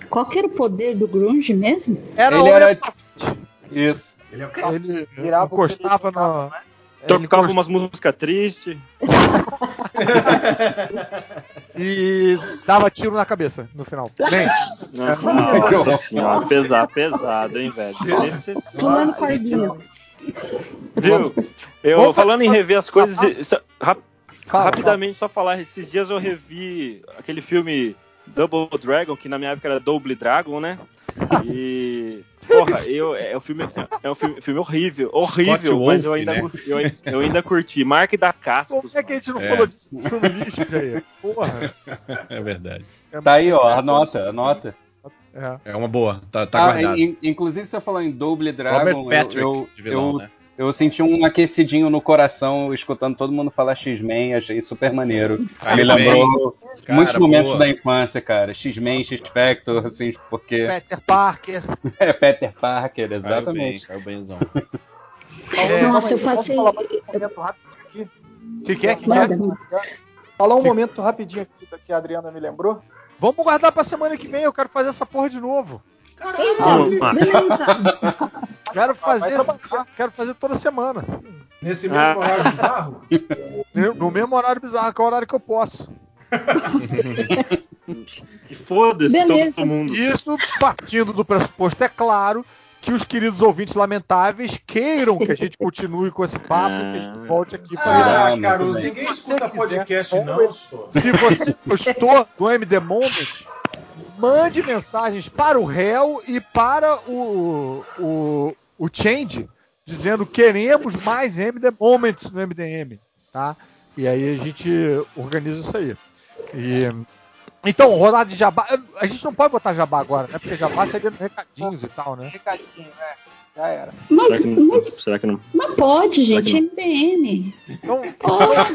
Qual que era o poder do grunge mesmo? Era ele era isso. Ele, ele encostava na né? Tocava gost... umas músicas tristes. (laughs) e dava tiro na cabeça no final. Bem. Nossa senhora, pesado, pesado, hein, velho? (laughs) Cordinha. Viu? Eu, falando em rever as coisas. Fala, Rapidamente, só falar, esses dias eu revi aquele filme Double Dragon, que na minha época era Double Dragon, né? E. Porra, eu, é, um filme, é um filme, filme horrível, horrível, Scott mas eu Wolf, ainda, né? eu, eu ainda curti. Mark da Cascos. Como é que a gente não É. falou disso no filme lixo, Jair? Porra. (laughs) É verdade. Tá aí, ó, anota, anota. É. É uma boa. Tá, tá Ah, guardado. in- inclusive, você falou em Double Dragon, Robert eu- Patrick eu, de vilão, eu, né? Eu senti um aquecidinho no coração escutando todo mundo falar X-Men, achei super maneiro. Me lembrou Cara, muitos momentos boa. da infância, cara. X-Men, X-Factor, assim, porque Peter Parker. (laughs) é Peter Parker, Caiu bem, exatamente. caiu benzão. É, Nossa, eu passei. um? O que, que é? Que que é? Falar um momento rapidinho aqui que a Adriana me lembrou. Vamos guardar pra semana que vem. Eu quero fazer essa porra de novo. Lá. Beleza. (laughs) Quero Ah, fazer, quero fazer toda semana. Nesse mesmo Ah. horário bizarro? No mesmo horário bizarro, que é o horário que eu posso. (laughs) E foda-se todo mundo. Isso partindo do pressuposto, é claro, que os queridos ouvintes lamentáveis queiram que a gente continue com esse papo, que a gente volte aqui para Ah, Caruso, bem. ninguém escuta você podcast quiser, não. Se você gostou do MD Moment, mande mensagens para o réu e para o, o, o Change, dizendo queremos mais MD Moments no MDM, tá? E aí a gente organiza isso aí. E, então, rodada de jabá. A gente não pode botar jabá agora, né? Porque jabá seria recadinhos e tal, né? Recadinho, né? Já era. Será Mas, que não? mas, Será que não? mas pode, gente, Será MDM. Então, Pode.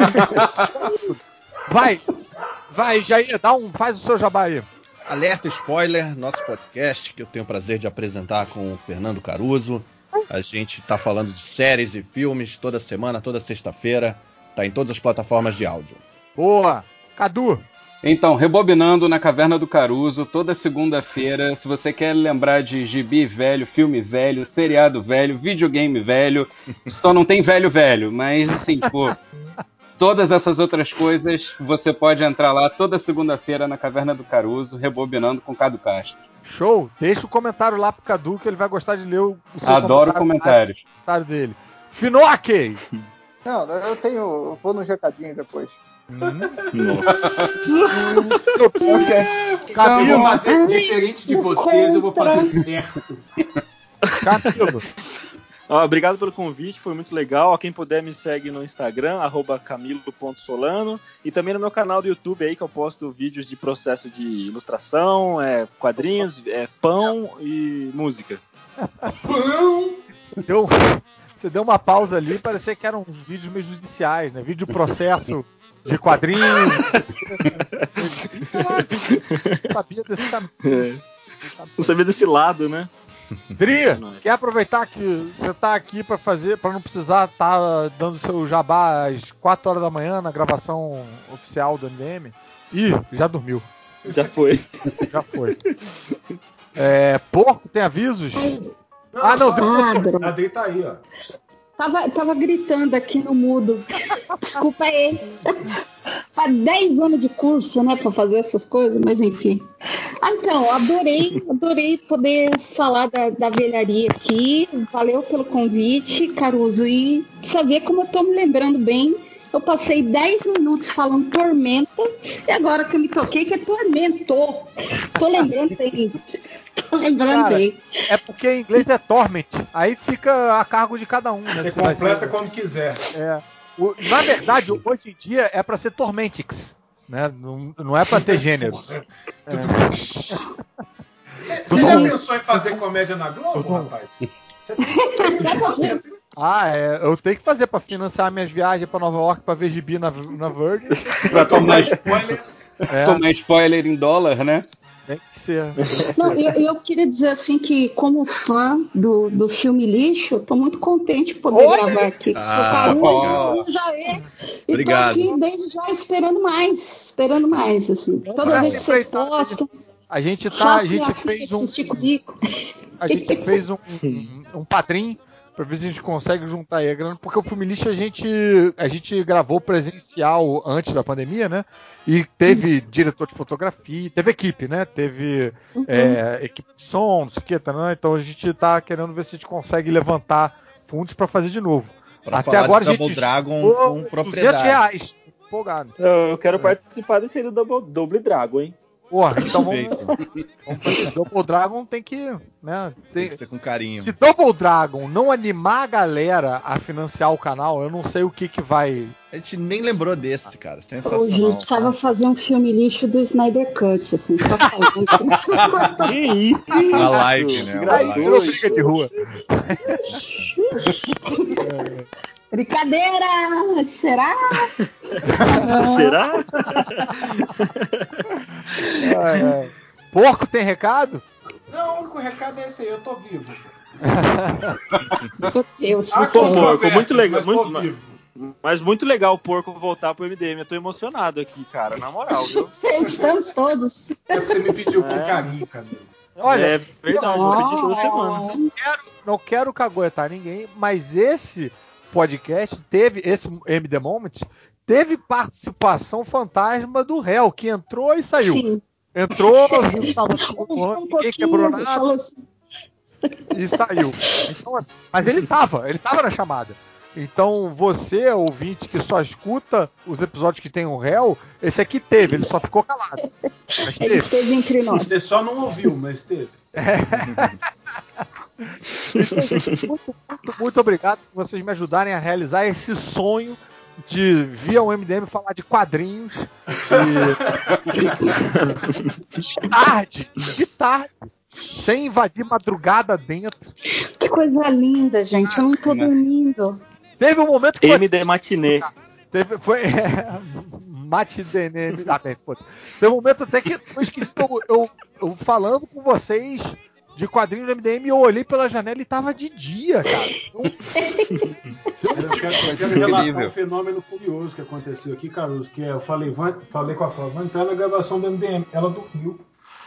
(laughs) vai, vai, Jair, dá um, faz o seu jabá aí. Alerta spoiler, nosso podcast que eu tenho o prazer de apresentar com o Fernando Caruso. A gente tá falando de séries e filmes toda semana, toda sexta-feira. Tá em todas as plataformas de áudio. Boa! Cadu, Então, rebobinando na Caverna do Caruso, toda segunda-feira, se você quer lembrar de gibi velho, filme velho, seriado velho, videogame velho, só não tem velho velho, mas assim, tipo, todas essas outras coisas, você pode entrar lá toda segunda-feira na Caverna do Caruso, rebobinando com Cado Castro. show! Deixa o comentário lá pro Cadu que ele vai gostar de ler o, seu Adoro comentário, comentários. o comentário dele. Finoque! (laughs) Não, eu tenho. Eu vou no recadinho depois. (laughs) Nossa. Eu Camilo, vou fazer diferente de vocês, eu vou fazer certo. Camilo. Obrigado pelo convite, foi muito legal. Quem puder me segue no Instagram, arroba camilo.solano. E também no meu canal do YouTube aí, que eu posto vídeos de processo de ilustração, é, quadrinhos, é, pão e música. (laughs) Você deu, (laughs) você deu uma pausa ali, parecia que eram uns vídeos meio judiciais, né? Vídeo processo de quadrinhos. (laughs) Caraca, não sabia desse caminho. Não sabia desse lado, né? (laughs) Dri, quer aproveitar que você tá aqui pra fazer, para não precisar estar dando seu jabá às 4 horas da manhã na gravação oficial do MDM? Ih, já dormiu, Já foi. (laughs) já foi. É, porco, tem avisos? Ah, não, Ah, droga. A Dei tá aí, ó. Tava, tava gritando aqui no mudo. Desculpa aí. Faz 10 anos de curso, né, pra fazer essas coisas, mas enfim. Ah, então, adorei, adorei poder falar da, da velharia aqui. Valeu pelo convite, Caruso. E saber como eu tô me lembrando bem. Eu passei 10 minutos falando tormenta, e agora que eu me toquei que é tormentou. Tô lembrando bem. (laughs) Lembrando. É porque em inglês é torment, aí fica a cargo de cada um, né? Você completa quando quiser. É. O- na verdade, hoje em dia é pra ser Tormentix. Né? Não, não é pra ter gênero. (laughs) Você você já pensou em fazer comédia na Globo, Tudo. rapaz? (laughs) Você tem Ah, é, eu tenho que fazer pra financiar minhas viagens pra Nova York pra ver gibi na, na Virgin. Pra tomar, spoiler. É, tomar spoiler em dólar, né? Tem que ser. Não, eu, eu queria dizer assim que, como fã do, do filme Lixo, estou muito contente de poder Olha! gravar aqui com o seu Ah, Caruso, ó. já é. E Obrigado. tô aqui desde já esperando mais, esperando mais, assim. Toda vez que vocês postam, A gente tá, a gente fez um, comigo. a gente fez um, um, um pra ver se a gente consegue juntar aí a grana, porque o filme lixo a gente a gente gravou presencial antes da pandemia, né? E teve diretor de fotografia, teve equipe, né? Teve Uhum. é, equipe de som, não sei o que, tá, né? então a gente tá querendo ver se a gente consegue levantar fundos pra fazer de novo. Pra Até falar agora de a gente Double Dragon com 200 propriedade. reais. empolgado. Eu, eu quero participar desse aí do Double, Double Dragon, hein? Porra, então vamos, vamos fazer. Double Dragon tem que. Né, Tem tem, que ser com carinho. se Double Dragon não animar a galera a financiar o canal, eu não sei o que que vai. A gente nem lembrou desse, cara. Ô, Sensacional. gente, precisava fazer um filme lixo do Snyder Cut, assim, só falando. (laughs) Que isso? Na live, né? Aí briga de rua. Brincadeira! Será? (laughs) Será? É, é. Porco tem recado? Não, o único recado é esse aí, eu tô vivo. Meu Deus Ah, do céu. Porco, muito legal, mas tô muito- vivo. Mas muito legal o porco voltar pro MDM. Eu tô emocionado aqui, cara. Na moral, viu? (laughs) Estamos todos. É porque você me pediu com É. carinho, cara. Olha, é verdade, vou pedir toda semana. não quero, não quero caguetar ninguém, mas esse podcast teve, esse MD Moment, teve participação fantasma do réu, que entrou e saiu. Sim. Entrou, (laughs) viu que tava tudo Um ninguém quebrou nada assim, e saiu. Então, assim, mas ele tava, ele tava na chamada. Então, você, ouvinte, que só escuta os episódios que tem o réu, esse aqui teve, ele só ficou calado. Mas Ele teve. esteve entre nós. Você só não ouviu, mas teve. (laughs) (laughs) muito, muito, muito obrigado por vocês me ajudarem a realizar esse sonho de via o MDM falar de quadrinhos e de (laughs) tarde, de tarde, sem invadir madrugada dentro. Que coisa linda, gente. Eu não tô dormindo. Teve um momento que MD Matinê. Teve, foi. (laughs) Matinê. Ah, bem. Teve um momento até que eu esqueci, eu, eu, eu falando com vocês de quadrinhos do MDM, eu olhei pela janela e tava de dia, cara. Então, Eu quero, eu quero relatar Incrível. um fenômeno curioso que aconteceu aqui, Caruso, que é, eu falei, vai, falei com a Flávia, vai entrar na gravação do MDM. Ela dormiu.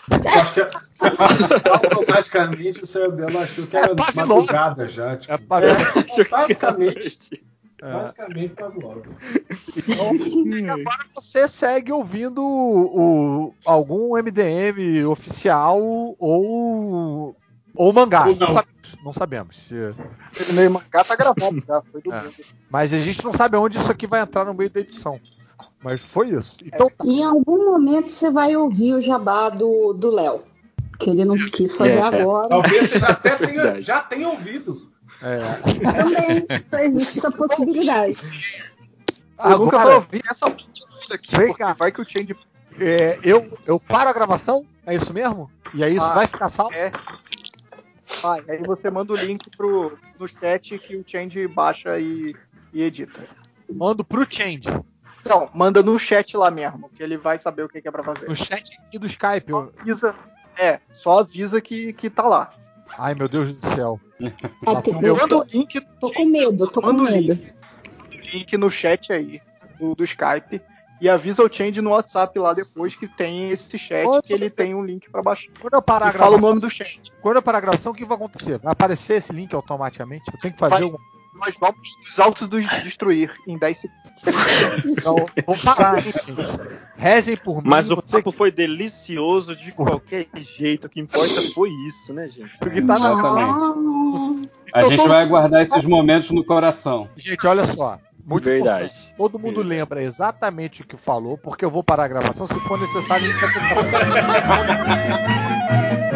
Eu acho que (laughs) automaticamente o cérebro dela achou que era É madrugada já. Tipo, É pra ver. basicamente, É. basicamente Pavlov. Então, e agora você segue ouvindo o, algum MDM oficial ou, ou mangá. Ou não. não. sabemos. Não sabemos. Se- O meu mangá tá gravado já, foi do É. Mas a gente não sabe onde isso aqui vai entrar no meio da edição. Mas foi isso. Então, Em algum momento você vai ouvir o jabá do do Léo. Que ele não quis fazer É, é. agora. Talvez você já até (laughs) tenha, já tenha ouvido. É, Também existe essa possibilidade. Eu nunca agora, vou ouvir essa toda aqui, Vem cá. vai que o Change é, eu, eu paro a gravação? É isso mesmo? E aí isso Ah. vai ficar salvo? é. Vai, aí você manda o link pro, no chat que o Change baixa e, e edita. Mando pro Change. Não, manda no chat lá mesmo, que ele vai saber o que é pra fazer. No chat aqui do Skype. Só eu- avisa, é, só avisa que, que tá lá. Ai, meu Deus do céu. Ah, tô, Eu- Manda o link, tô com medo, tô com medo. link, link no chat aí do, do Skype e avisa o Change no WhatsApp lá depois que tem esse chat Ô, que ele tem um link pra baixar. Quando eu parar a E fala o gravação, nome do chat. quando eu parar a gravação, o que vai acontecer? Vai aparecer esse link automaticamente? Eu tenho que fazer Vai. um. Nós vamos nos autodestruir em 10 segundos. Então, (laughs) vou parar. Rezem por mim. Mas o papo foi delicioso de qualquer jeito. O que importa foi isso, né, gente? que tá na... Não. A gente vai guardar esses momentos no coração. Gente, olha só. Muito Verdade. importante. Todo mundo lembra exatamente o que falou, porque eu vou parar a gravação. Se for necessário, a gente vai (laughs)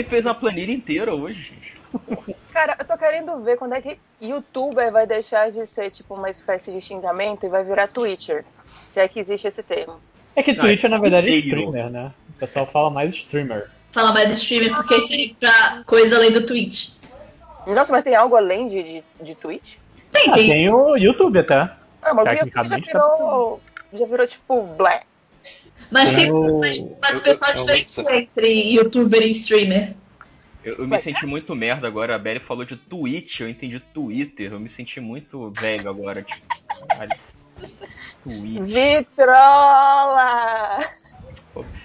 homem fez uma planilha inteira hoje, gente. (laughs) Cara, eu tô querendo ver quando é que youtuber vai deixar de ser tipo uma espécie de xingamento e vai virar Twitcher. Se é que existe esse termo. É que Não, Twitch é na verdade inteiro. streamer, né? O pessoal fala mais streamer. Fala mais streamer porque serve pra coisa além do Twitch. Nossa, mas tem algo além de, de, de Twitch? Tem, Ah, tem. tem o YouTube até. Ah, mas o YouTube já Tecnicamente, virou. Já virou tipo blé. Mas tem o- mas, eu- pessoal eu- diferencia entre youtuber e streamer. Eu, eu me senti muito merda agora. A Belly falou de Twitch, eu entendi Twitter. Eu me senti muito velho agora. Tipo. Twitch. Vitrola!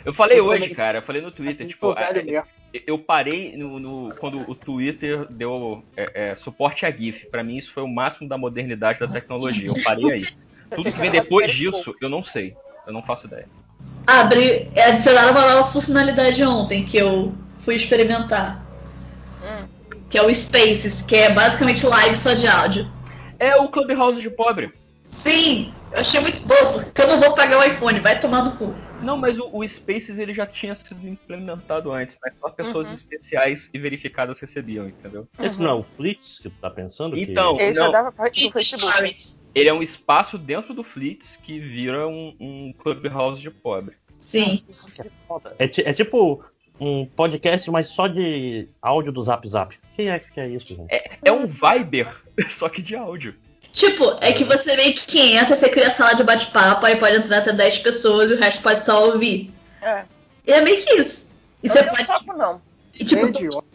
Eu falei Eu hoje, também. cara, eu falei no Twitter, Assim, tipo, velho eu parei no, no- quando o Twitter deu é, é, suporte a GIF. Pra mim, isso foi o máximo da modernidade da tecnologia. Eu parei aí. (laughs) Tudo que vem depois disso, eu não sei. Eu não faço ideia. Abre, adicionaram uma nova funcionalidade ontem que eu fui experimentar. Hum. Que é o Spaces, que é basicamente live só de áudio. É o Clubhouse de pobre. Sim, eu achei muito bom, porque eu não vou pagar o iPhone, vai tomar no cu. Não, mas o, o Spaces ele já tinha sido implementado antes, mas só pessoas Uhum. especiais e verificadas recebiam, entendeu? Esse não é o Flits que tu tá pensando? que- Então, Ele já não, dava parte do Facebook. Stories. Ele é um espaço dentro do Flits que vira um, um Clubhouse de pobre. Sim. É, ti- é tipo um podcast, mas só de áudio do Zap Zap. Quem é que é isso, gente? É um Viber, (laughs) só que de áudio. Tipo, é que você meio que entra, você cria a sala de bate-papo, aí pode entrar até 10 pessoas e o resto pode só ouvir. É. E é meio que isso. E Não você deu pode. não. E, tipo, É idiota.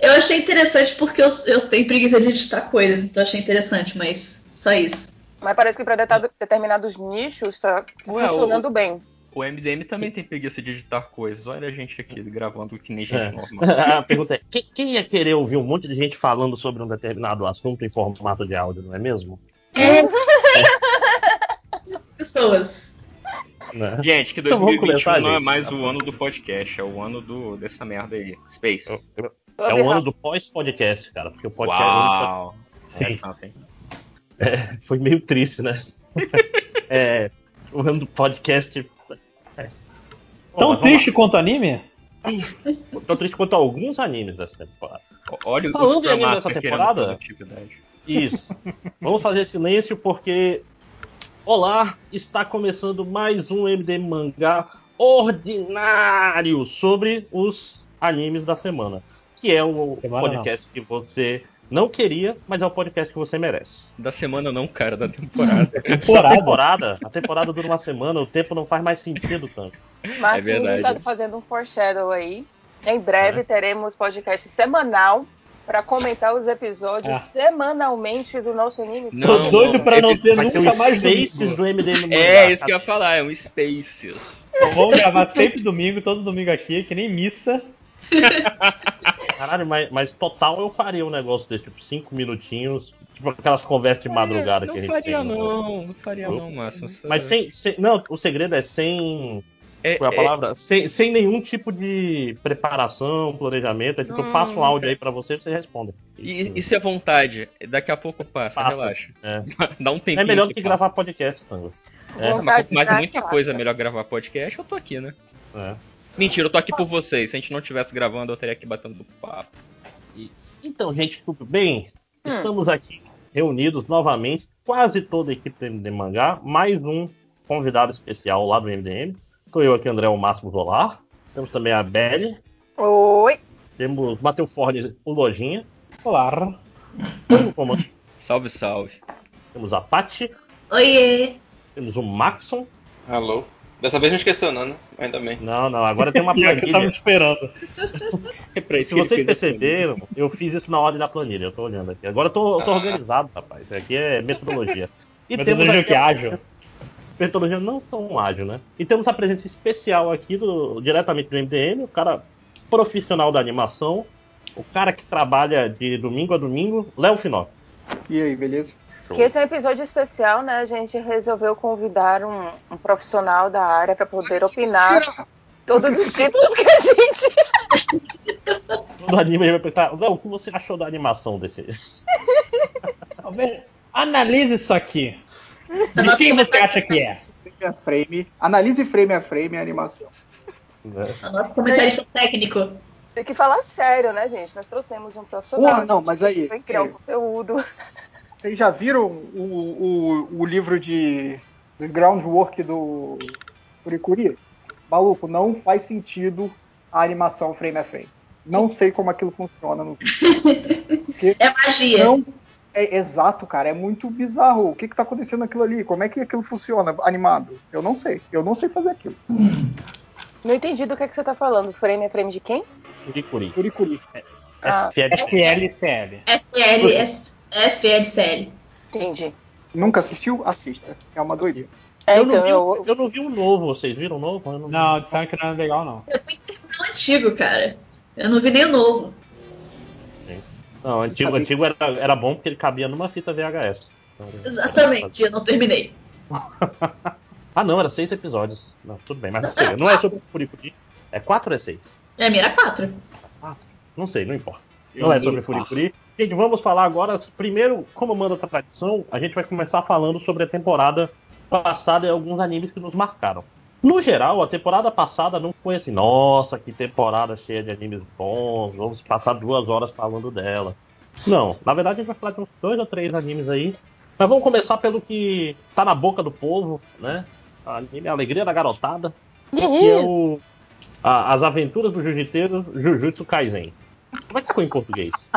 eu achei interessante porque eu, eu tenho preguiça de editar coisas, então eu achei interessante, mas só isso. Mas parece que pra deta- determinados nichos tá Ué, funcionando bem. O MDM também tem preguiça de editar coisas. Olha a gente aqui gravando que nem gente É. normal. a (laughs) pergunta é: quem, quem ia querer ouvir um monte de gente falando sobre um determinado assunto em formato de áudio, não é mesmo? Pessoas. Né? Gente, que Então vamos 2021 começar, não é mais o ano do podcast, é o ano do, dessa merda aí. Space. É o ano do pós-podcast, cara, porque o podcast Uau. Sim. É something. foi meio triste, né? (laughs) é, o ano do podcast. É. Tão Vamos lá. triste quanto anime? Tão triste quanto alguns animes dessa temporada. Olha o Falando em anime dessa temporada? Isso. (laughs) Vamos fazer silêncio porque. Olá, está começando mais um MDM Mangá ordinário sobre os animes da semana. Que é o Semana podcast que você não queria, mas é o podcast que você merece. Da semana não, cara, da temporada. (laughs) Temporada. temporada, a temporada dura uma semana, o tempo não faz mais sentido tanto. Mas É verdade. está fazendo um foreshadow aí. Em breve teremos podcast semanal pra comentar os episódios Ah. semanalmente do nosso anime. Não, Tô doido pra não ter nunca os mais Spaces do MDM Mangá. É, isso que eu ia falar, é um Spaces. (laughs) Vamos gravar sempre domingo, todo domingo aqui, que nem missa. (laughs) Caralho, mas, mas total eu faria um negócio desse, tipo, cinco minutinhos, tipo aquelas conversas de madrugada não que a gente faria tem. no- não, não faria não, Márcio. Mas sem, sem- Não, o segredo é sem. É, Qual é a é- palavra? Sem, sem nenhum tipo de preparação, planejamento. É tipo, eu passo um áudio aí pra você e você responde. E, e se é vontade, daqui a pouco passa, Passa. relaxa. É. (laughs) Dá um tempinho. É melhor do que passa. gravar podcast, Tango. É, Mas, mas muita coisa é melhor gravar podcast, eu tô aqui, né? é. Mentira, eu tô aqui por vocês. Se a gente não estivesse gravando, eu estaria aqui batendo papo. Isso. Então, gente, tudo bem? Hum. Estamos aqui reunidos novamente, quase toda a equipe do MDM Mangá, mais um convidado especial lá do MDM. Estou eu aqui, André, o Máximo Zolar. Temos também a Belly, Oi! temos Matheus Ford, o Lojinha, Olá. temos o comando, Salve, salve. temos a Paty, Oiê! temos o Maxon. Alô? Dessa vez não esqueceu, não, né? Ainda bem. Não, não, agora tem uma (laughs) que eu tava planilha. esperando. É pra isso Se vocês essa perceberam, eu fiz isso na ordem da planilha, eu tô olhando aqui. Agora eu tô, eu tô organizado, rapaz. Isso aqui é metodologia. (laughs) E Metodologia aqui que a- ágil. metodologia não tão ágil, né? E temos a presença especial aqui do diretamente do MDM, o cara profissional da animação, o cara que trabalha de domingo a domingo, Léo Finó. E aí, beleza? Que esse é um episódio especial, né? A gente resolveu convidar um, um profissional da área pra poder opinar todos os títulos que a gente. (laughs) Todo anime vai perguntar, Léo, o que você achou da animação desse? (laughs) Talvez- Analise isso aqui. De quem você acha que é? Frame a frame. Analise frame a frame a animação. O nosso comentarista técnico. Tem que falar sério, né, gente? Nós trouxemos um profissional. Porra, não, mas aí, Vem criar um sério. conteúdo. Vocês já viram o, o, o livro de, de groundwork do Furikuri? Maluco, não faz sentido a animação frame a frame. Não sei como aquilo funciona no (laughs) É magia. não é exato, cara. É muito bizarro. O que, que tá acontecendo aquilo ali? Como é que aquilo funciona animado? Eu não sei. Eu não sei fazer aquilo. Não entendi do que, é que você tá falando. Frame é frame de quem? Furikuri. Furikuri. Ah, FL. FLCL. FL, FLCL. entendi. Nunca assistiu? Assista. É uma doideira. É, eu, não então, vi, eu- eu não vi o novo, vocês viram o novo? Eu não, Não, disseram que não era legal, não. Eu tenho que terminar o antigo, cara. Eu não vi nem o novo. Não, o antigo, o antigo era, era bom porque ele cabia numa fita VHS. Então, Exatamente, eu não terminei. (laughs) Ah, não, era seis episódios. Não, tudo bem, mas não sei. Não é sobre Furikuri. É quatro ou é seis? É, a minha era quatro. Não sei, não importa. Eu Não é sobre. Furikuri. Gente, vamos falar agora. Primeiro, como manda a tradição, a gente vai começar falando sobre a temporada passada e alguns animes que nos marcaram. No geral, a temporada passada não foi assim, nossa, que temporada cheia de animes bons, vamos passar duas horas falando dela. Não, na verdade a gente vai falar de uns dois ou três animes aí. Mas vamos começar pelo que tá na boca do povo, né? O anime Alegria da Garotada, que é o a- As Aventuras do Jiu-Jiteiro Jujutsu Kaisen. Como é que ficou em português?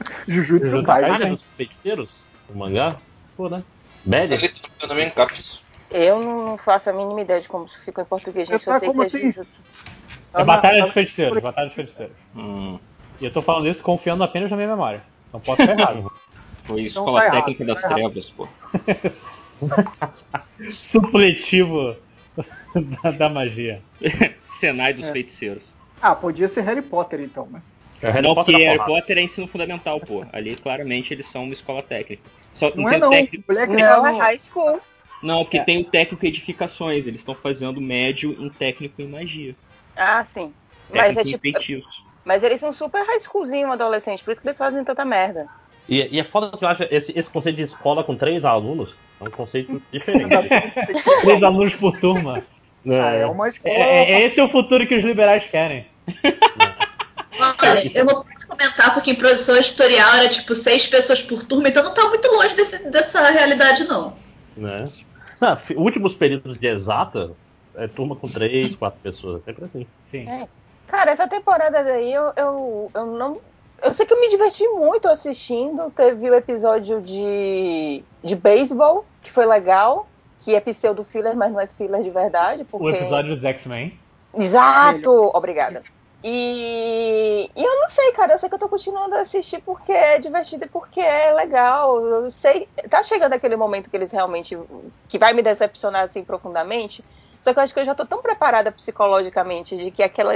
(laughs) Jujutsu Jujutsu Kaisen. Kaisen dos feiticeiros? O mangá? Pô, né? Média? Tá caps. Eu não faço a mínima ideia de como isso ficou em português, gente. Tá Eu sei como que é assim? Jujutsu. É Batalha dos Feiticeiros, Batalha dos Feiticeiros. Hum, E eu tô falando isso confiando apenas na minha memória. Não posso estar errado. (laughs) foi Então Escola tá errado, Técnica das tá errado. Trevas, pô. (laughs) Supletivo da, da magia. Senai dos É. feiticeiros. Ah, podia ser Harry Potter então, né? É Harry não, Potter porque Harry. Potter é ensino fundamental, pô. Ali claramente eles são uma escola técnica. Só Não não é tem não. o técnico. Moleque Não, é high school. Não, porque É. tem o técnico edificações. Eles estão fazendo médio em técnico em magia. Ah, sim. Mas Técnico é em tipo. feitiços. Mas eles são super high schoolzinho, adolescente, por isso que eles fazem tanta merda. E, e é foda que eu acho esse, esse conceito de escola com três alunos é um conceito diferente. (laughs) Três alunos por turma. Ah, é É, uma escola. É, é- esse é o futuro que os liberais querem. (laughs) Olha, (laughs) eu não posso comentar porque em produção editorial era tipo seis pessoas por turma, então não tá muito longe desse- dessa realidade, não. né? Ah, últimos períodos de exata é turma com três, (laughs) quatro pessoas, é sempre assim. Sim. É. Cara, essa temporada daí eu, eu, eu não. Eu sei que eu me diverti muito assistindo. Teve o episódio de, de beisebol, que foi legal. Que é pseudo filler, mas não é filler de verdade. Porque... O episódio dos X-Men. Exato! Obrigada. E, e eu não sei, cara. Eu sei que eu tô continuando a assistir porque é divertido e porque é legal. Eu sei. Tá chegando aquele momento que eles realmente. que vai me decepcionar assim profundamente. Só que eu acho que eu já tô tão preparada psicologicamente de que aquela,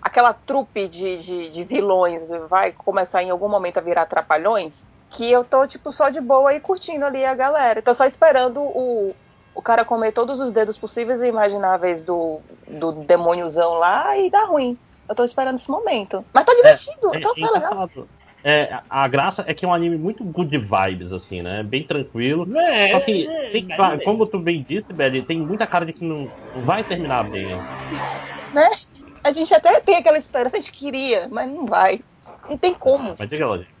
aquela trupe de, de, de vilões vai começar em algum momento a virar trapalhões. Que eu tô, tipo, só de boa e curtindo ali a galera. Tô só esperando o, o cara comer todos os dedos possíveis e imagináveis do, do demôniozão lá e dar ruim. Eu tô esperando esse momento. Mas tá divertido, É, então é legal. É, a- graça é que é um anime muito good vibes, assim, né? Bem tranquilo. É, Só que, é, tem- ou menos. como tu bem disse, Belly, tem muita cara de que não, não vai terminar bem. Né? A gente até tem aquela esperança, a gente queria, mas não vai. Não tem como. Mas diga lá, gente.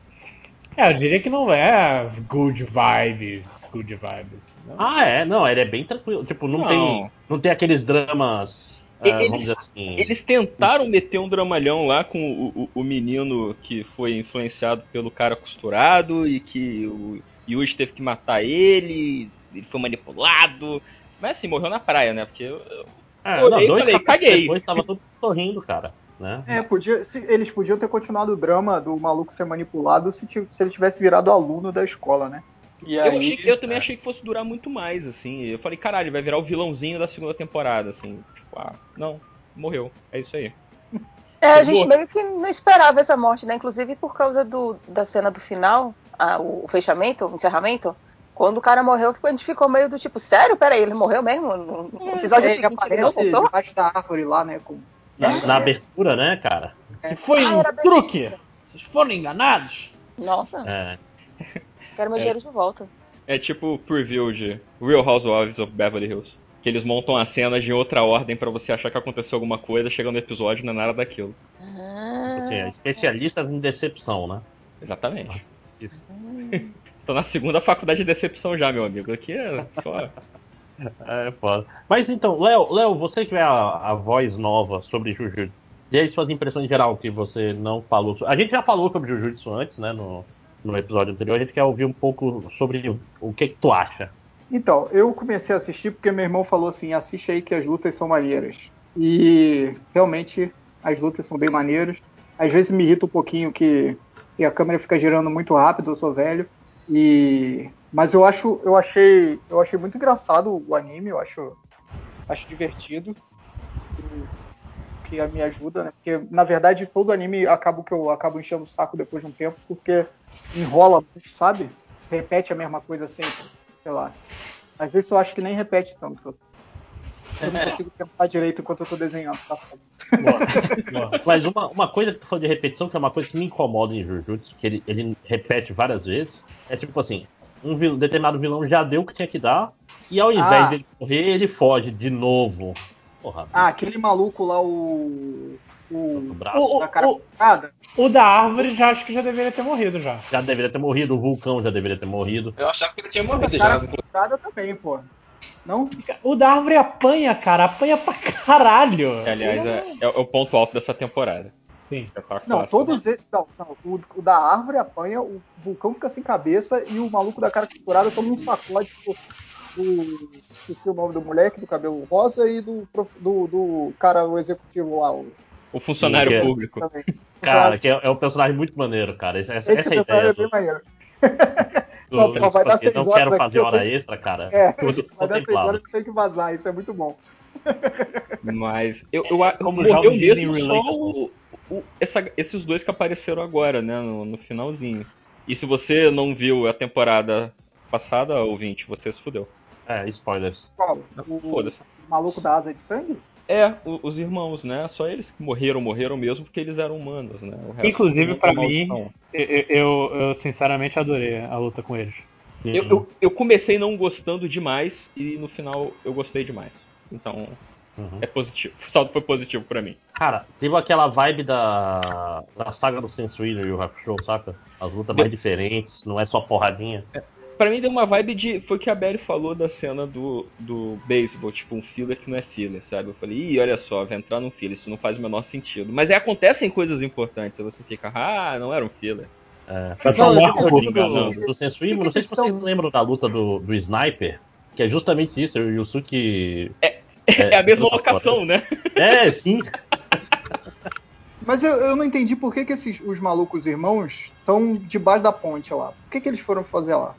É, eu diria que não é good vibes. Good vibes. Não. Ah, é, não, ele é bem tranquilo. Tipo, não, Não. tem não tem aqueles dramas, Eles- vamos dizer assim. Eles tentaram meter um dramalhão lá com o, o- o menino que foi influenciado pelo cara costurado e que o Yuji teve que matar ele, ele foi manipulado. Mas assim, morreu na praia, né? Porque eu, eu É, e dois falei, caguei. depois tava todo sorrindo, cara. Né? É, podia, se- eles podiam ter continuado o drama do maluco ser manipulado se, se ele tivesse virado aluno da escola, né? E Eu, aí, achei eu também achei que fosse durar muito mais, assim. Eu falei, caralho, vai virar o vilãozinho da segunda temporada, assim. Tipo, ah, não, morreu. É isso aí. É, a gente meio que não esperava essa morte, né? Inclusive por causa do, da cena do final, a- o, fechamento, o encerramento. Quando o cara morreu, a gente ficou meio do tipo, sério? Peraí, ele morreu mesmo? No no episódio é, ele seguinte ele não aparece voltou? debaixo da árvore lá, né? Com... Na, na abertura, né, cara? Que foi Ah, um truque. Vocês foram enganados. Nossa, É. quero meu É. dinheiro de volta. É tipo o preview de Real Housewives of Beverly Hills. Que eles montam as cenas de outra ordem pra você achar que aconteceu alguma coisa, chega no episódio e não é nada daquilo. Ah, Assim, é especialista em decepção, né? Exatamente. Isso. (laughs) Tô na segunda faculdade de decepção já, meu amigo. Aqui é só. (laughs) É foda. Mas então, Léo, Léo, você que é a, a voz nova sobre Jujutsu, e aí suas impressões em geral que você não falou. A gente já falou sobre Jujutsu antes, né? No, no episódio anterior. A gente quer ouvir um pouco sobre o, que, que tu acha. Então, eu comecei a assistir porque meu irmão falou assim: assiste aí que as lutas são maneiras. E realmente as lutas são bem maneiras. Às vezes me irrita um pouquinho que, que a câmera fica girando muito rápido, eu sou velho. E Mas eu acho, eu achei, eu achei muito engraçado o anime, eu acho, acho divertido. Que me ajuda, né? Porque na verdade todo anime acaba que eu acabo enchendo o saco depois de um tempo, porque enrola muito, sabe? Repete a mesma coisa sempre, sei lá. Às vezes eu acho que nem repete tanto. Eu não consigo (laughs) pensar direito enquanto eu tô desenhando, tá foda. Mas uma, uma coisa que tu falou de repetição, que é uma coisa que me incomoda em Jujutsu, que ele, ele repete várias vezes, é tipo assim, um determinado vilão já deu o que tinha que dar, e ao invés Ah. dele correr, ele foge de novo. Porra, Ah, aquele maluco lá, o. O. braço. da cara pintada. O da árvore já acho que já deveria ter morrido já. já deveria ter morrido, o vulcão já deveria ter morrido. Eu achava que ele tinha O morrido cara já. pintada também, pô. Não? O da árvore apanha, cara. Apanha pra caralho. Que, aliás, é, é o ponto alto dessa temporada. Sim. Não, todos eles. Não, não. O, o da árvore apanha, o vulcão fica sem cabeça e o maluco da cara costurada toma um sacode do. esqueci o nome do moleque, do cabelo rosa e do, do, do cara, o executivo lá. O, O funcionário Sim, é- público. também. Cara, que é, é um personagem muito maneiro, cara. Essa, Esse essa é a personagem ideia é bem do, maneiro. (laughs) do, Não, pô, vai tipo dar assim, seis não horas quero fazer eu hora tenho- extra, cara. É, Tudo vai dar seis horas tem que vazar, isso é muito bom. Mas eu, eu, eu Como morreu mesmo só o, o- essa- esses dois que apareceram agora, né, no, no finalzinho. E se você não viu a temporada passada, ouvinte, você se fudeu. É, spoilers. Qual? O, o maluco da asa de sangue? É, o- os irmãos, né? Só eles que morreram, morreram mesmo porque eles eram humanos, né? O resto Inclusive, é mim, eu, eu, eu sinceramente adorei a luta com eles. Eu, eu, eu comecei não gostando demais e no final eu gostei demais. Então, Uhum. é positivo. O saldo foi positivo pra mim. Cara, teve aquela vibe da, da saga do Sensuíno e o Hakusho, saca? As lutas mais diferentes, não é só porradinha. Pra mim deu uma vibe de. Foi o que a Belly falou da cena do, do beisebol, tipo um filler que não é filler, sabe? Eu falei, ih, olha só, vai entrar num filler, isso não faz o menor sentido. Mas aí acontecem coisas importantes, aí você fica, ah, não era um filler. É, Pra não, digo do, do Sensuíno, não sei se vocês lembram da luta do, do Sniper, que é justamente isso, o Yusuke. (laughs) É, a mesma todas as locação, né? É, sim. (laughs) Mas eu, eu não entendi por que, que esses, os malucos irmãos estão debaixo da ponte lá. Por que, que eles foram fazer lá?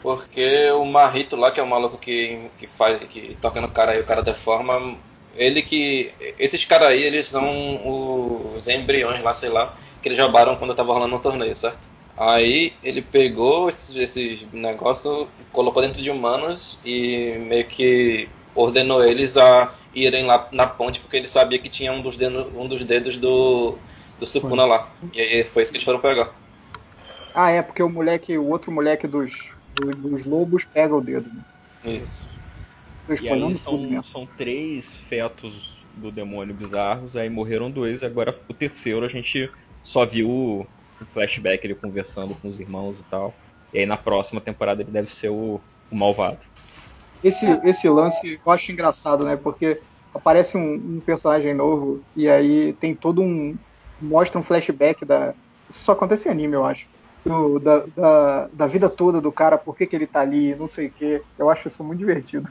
Porque o Marrito lá, que é o maluco que, que faz, que toca no cara e o cara deforma, ele que. Esses caras aí, eles são os embriões lá, sei lá, que eles roubaram quando tava rolando um torneio, certo? Aí ele pegou esses, esses negócios, colocou dentro de humanos e meio que ordenou eles a irem lá na ponte porque ele sabia que tinha um dos dedos, um dos dedos do, do Sukuna lá. E aí foi isso que eles foram pegar. Ah, é, porque o moleque, o outro moleque dos, dos, dos lobos pega o dedo. Né? Isso. Tô E aí são, são três fetos do demônio bizarros, aí morreram dois, agora o terceiro a gente só viu um flashback ele conversando com os irmãos e tal. E aí na próxima temporada ele deve ser o, o malvado. Esse, esse lance eu acho engraçado, né? Porque aparece um, um personagem novo e aí tem todo um. mostra um flashback da. Isso só acontece em anime, eu acho. Do- da, da, da vida toda do cara, por que, que ele tá ali, não sei o quê. Eu acho isso muito divertido.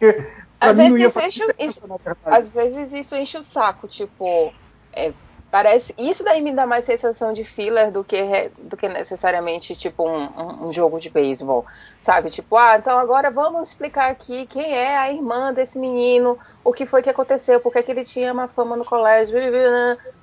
(laughs) Às vezes, isso enche, isso- às vezes isso enche o saco, tipo, é, parece. Isso daí me dá mais sensação de filler do que, do que necessariamente, tipo, um, um- um jogo de beisebol. Sabe? Tipo, ah, então agora vamos explicar aqui quem é a irmã desse menino, o que foi que aconteceu, por que que ele tinha uma fama no colégio.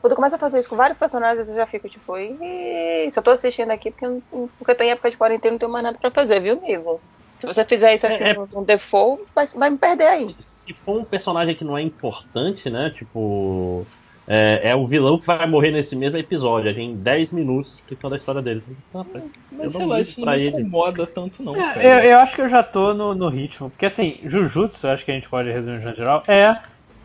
Quando começa a fazer isso com vários personagens, eu já fico, tipo, "Ih, só tô assistindo aqui porque, eu porque eu tô em época de quarentena e não tenho mais nada pra fazer, viu, amigo? Se você fizer isso assim É, é- no no default, vai, vai me perder aí. Se for um personagem que não é importante, né? Tipo. É, é o vilão que vai morrer nesse mesmo episódio. Tem 10 minutos explicando a história dele. Ah, eu Mas sei não lá, isso não me ele. incomoda tanto não, É, eu, eu acho que eu já tô no, no ritmo. Porque assim, Jujutsu, eu acho que a gente pode resumir no geral, é,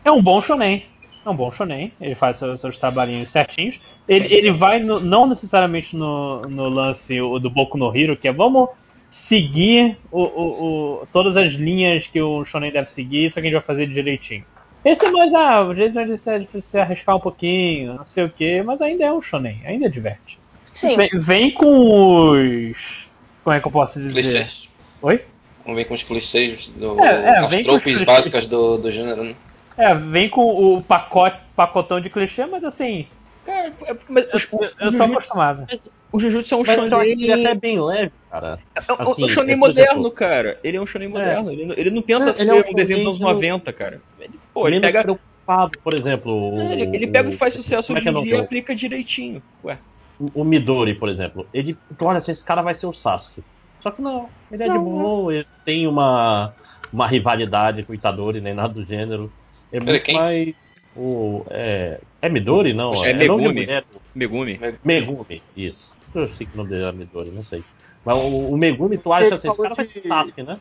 é um bom shonen. É um bom shonen. Ele faz seus, seus trabalhinhos certinhos. Ele, ele vai no- não necessariamente no, no lance o do Boku no Hero, que é vamos seguir o, o- o- todas as linhas que o shonen deve seguir, só que a gente vai fazer direitinho. Esse é mais, ah, o jeito de se, arriscar um pouquinho, não sei o que, mas ainda é um shonen, ainda diverte. Sim. Vem, vem com os. Como é que eu posso dizer? Clichês. Oi? Ver com os clichês, do, É, é, as vem com os tropes clichês. básicas do, do gênero, né? É, vem com o pacote, pacotão de clichê, mas assim, Cara, é- mas eu, eu tô acostumado. O Jujutsu é um Mas eu acho shonen. que ele é até bem leve, cara. É um- Assim, shonen é, moderno, exemplo, cara. Ele é um shonen moderno. Ele, não- ele não tenta É, ser ele é um um desenho dos anos shonen 90, cara. Ele, pô, ele pega. preocupado, por exemplo. É, ele, ele pega o- e faz sucesso como é hoje que é em dia e aplica direitinho. Ué. o, o Midori, por exemplo, ele, olha assim, esse cara vai ser o Sasuke. Só que não, ele é de boa, ele tem uma, uma rivalidade com o Itadori, nem nada do gênero. É muito quem? mais. O, é, é Midori? Não, É de Megumi. mulher. Megumi. Megumi, isso. Eu sei que o nome dele era Midori, não sei. Mas o, o Megumi, tu acha Ele assim, esse cara vai ser de- Sasuke, né?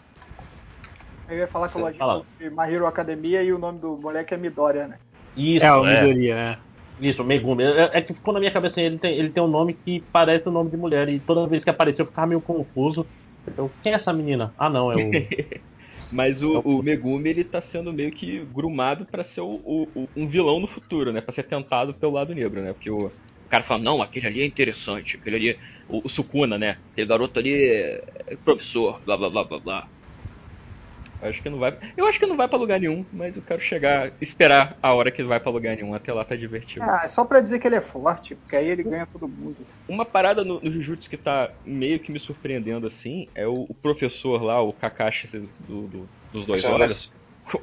Eu ia falar que o Lojinha Fala. falou de My Hero Academia e o nome do moleque é Midoriya, né? Isso, É, o Midori, é. Isso, o Megumi. É, é que ficou na minha cabeça, ele tem, ele tem um nome que parece o nome de mulher, e toda vez que apareceu eu ficava meio confuso. Eu, quem é essa menina? Ah, não, é o. (laughs) Mas o, o Megumi, ele tá sendo meio que grumado pra ser o, o- o- um vilão no futuro, né? Pra ser tentado pelo lado negro, né? Porque o, o cara fala, não, aquele ali é interessante, aquele ali. O, o Sukuna, né? Aquele garoto ali é é professor, blá blá blá blá blá. Eu acho que não vai. Eu acho que não vai pra lugar nenhum, mas eu quero chegar, esperar a hora que vai pra lugar nenhum. Até lá tá divertido. Ah, é só pra dizer que ele é forte, porque aí ele ganha todo mundo. Uma parada no, no Jujutsu que tá meio que me surpreendendo assim é o, o professor lá, o Kakashi do- do- dos dois olhos,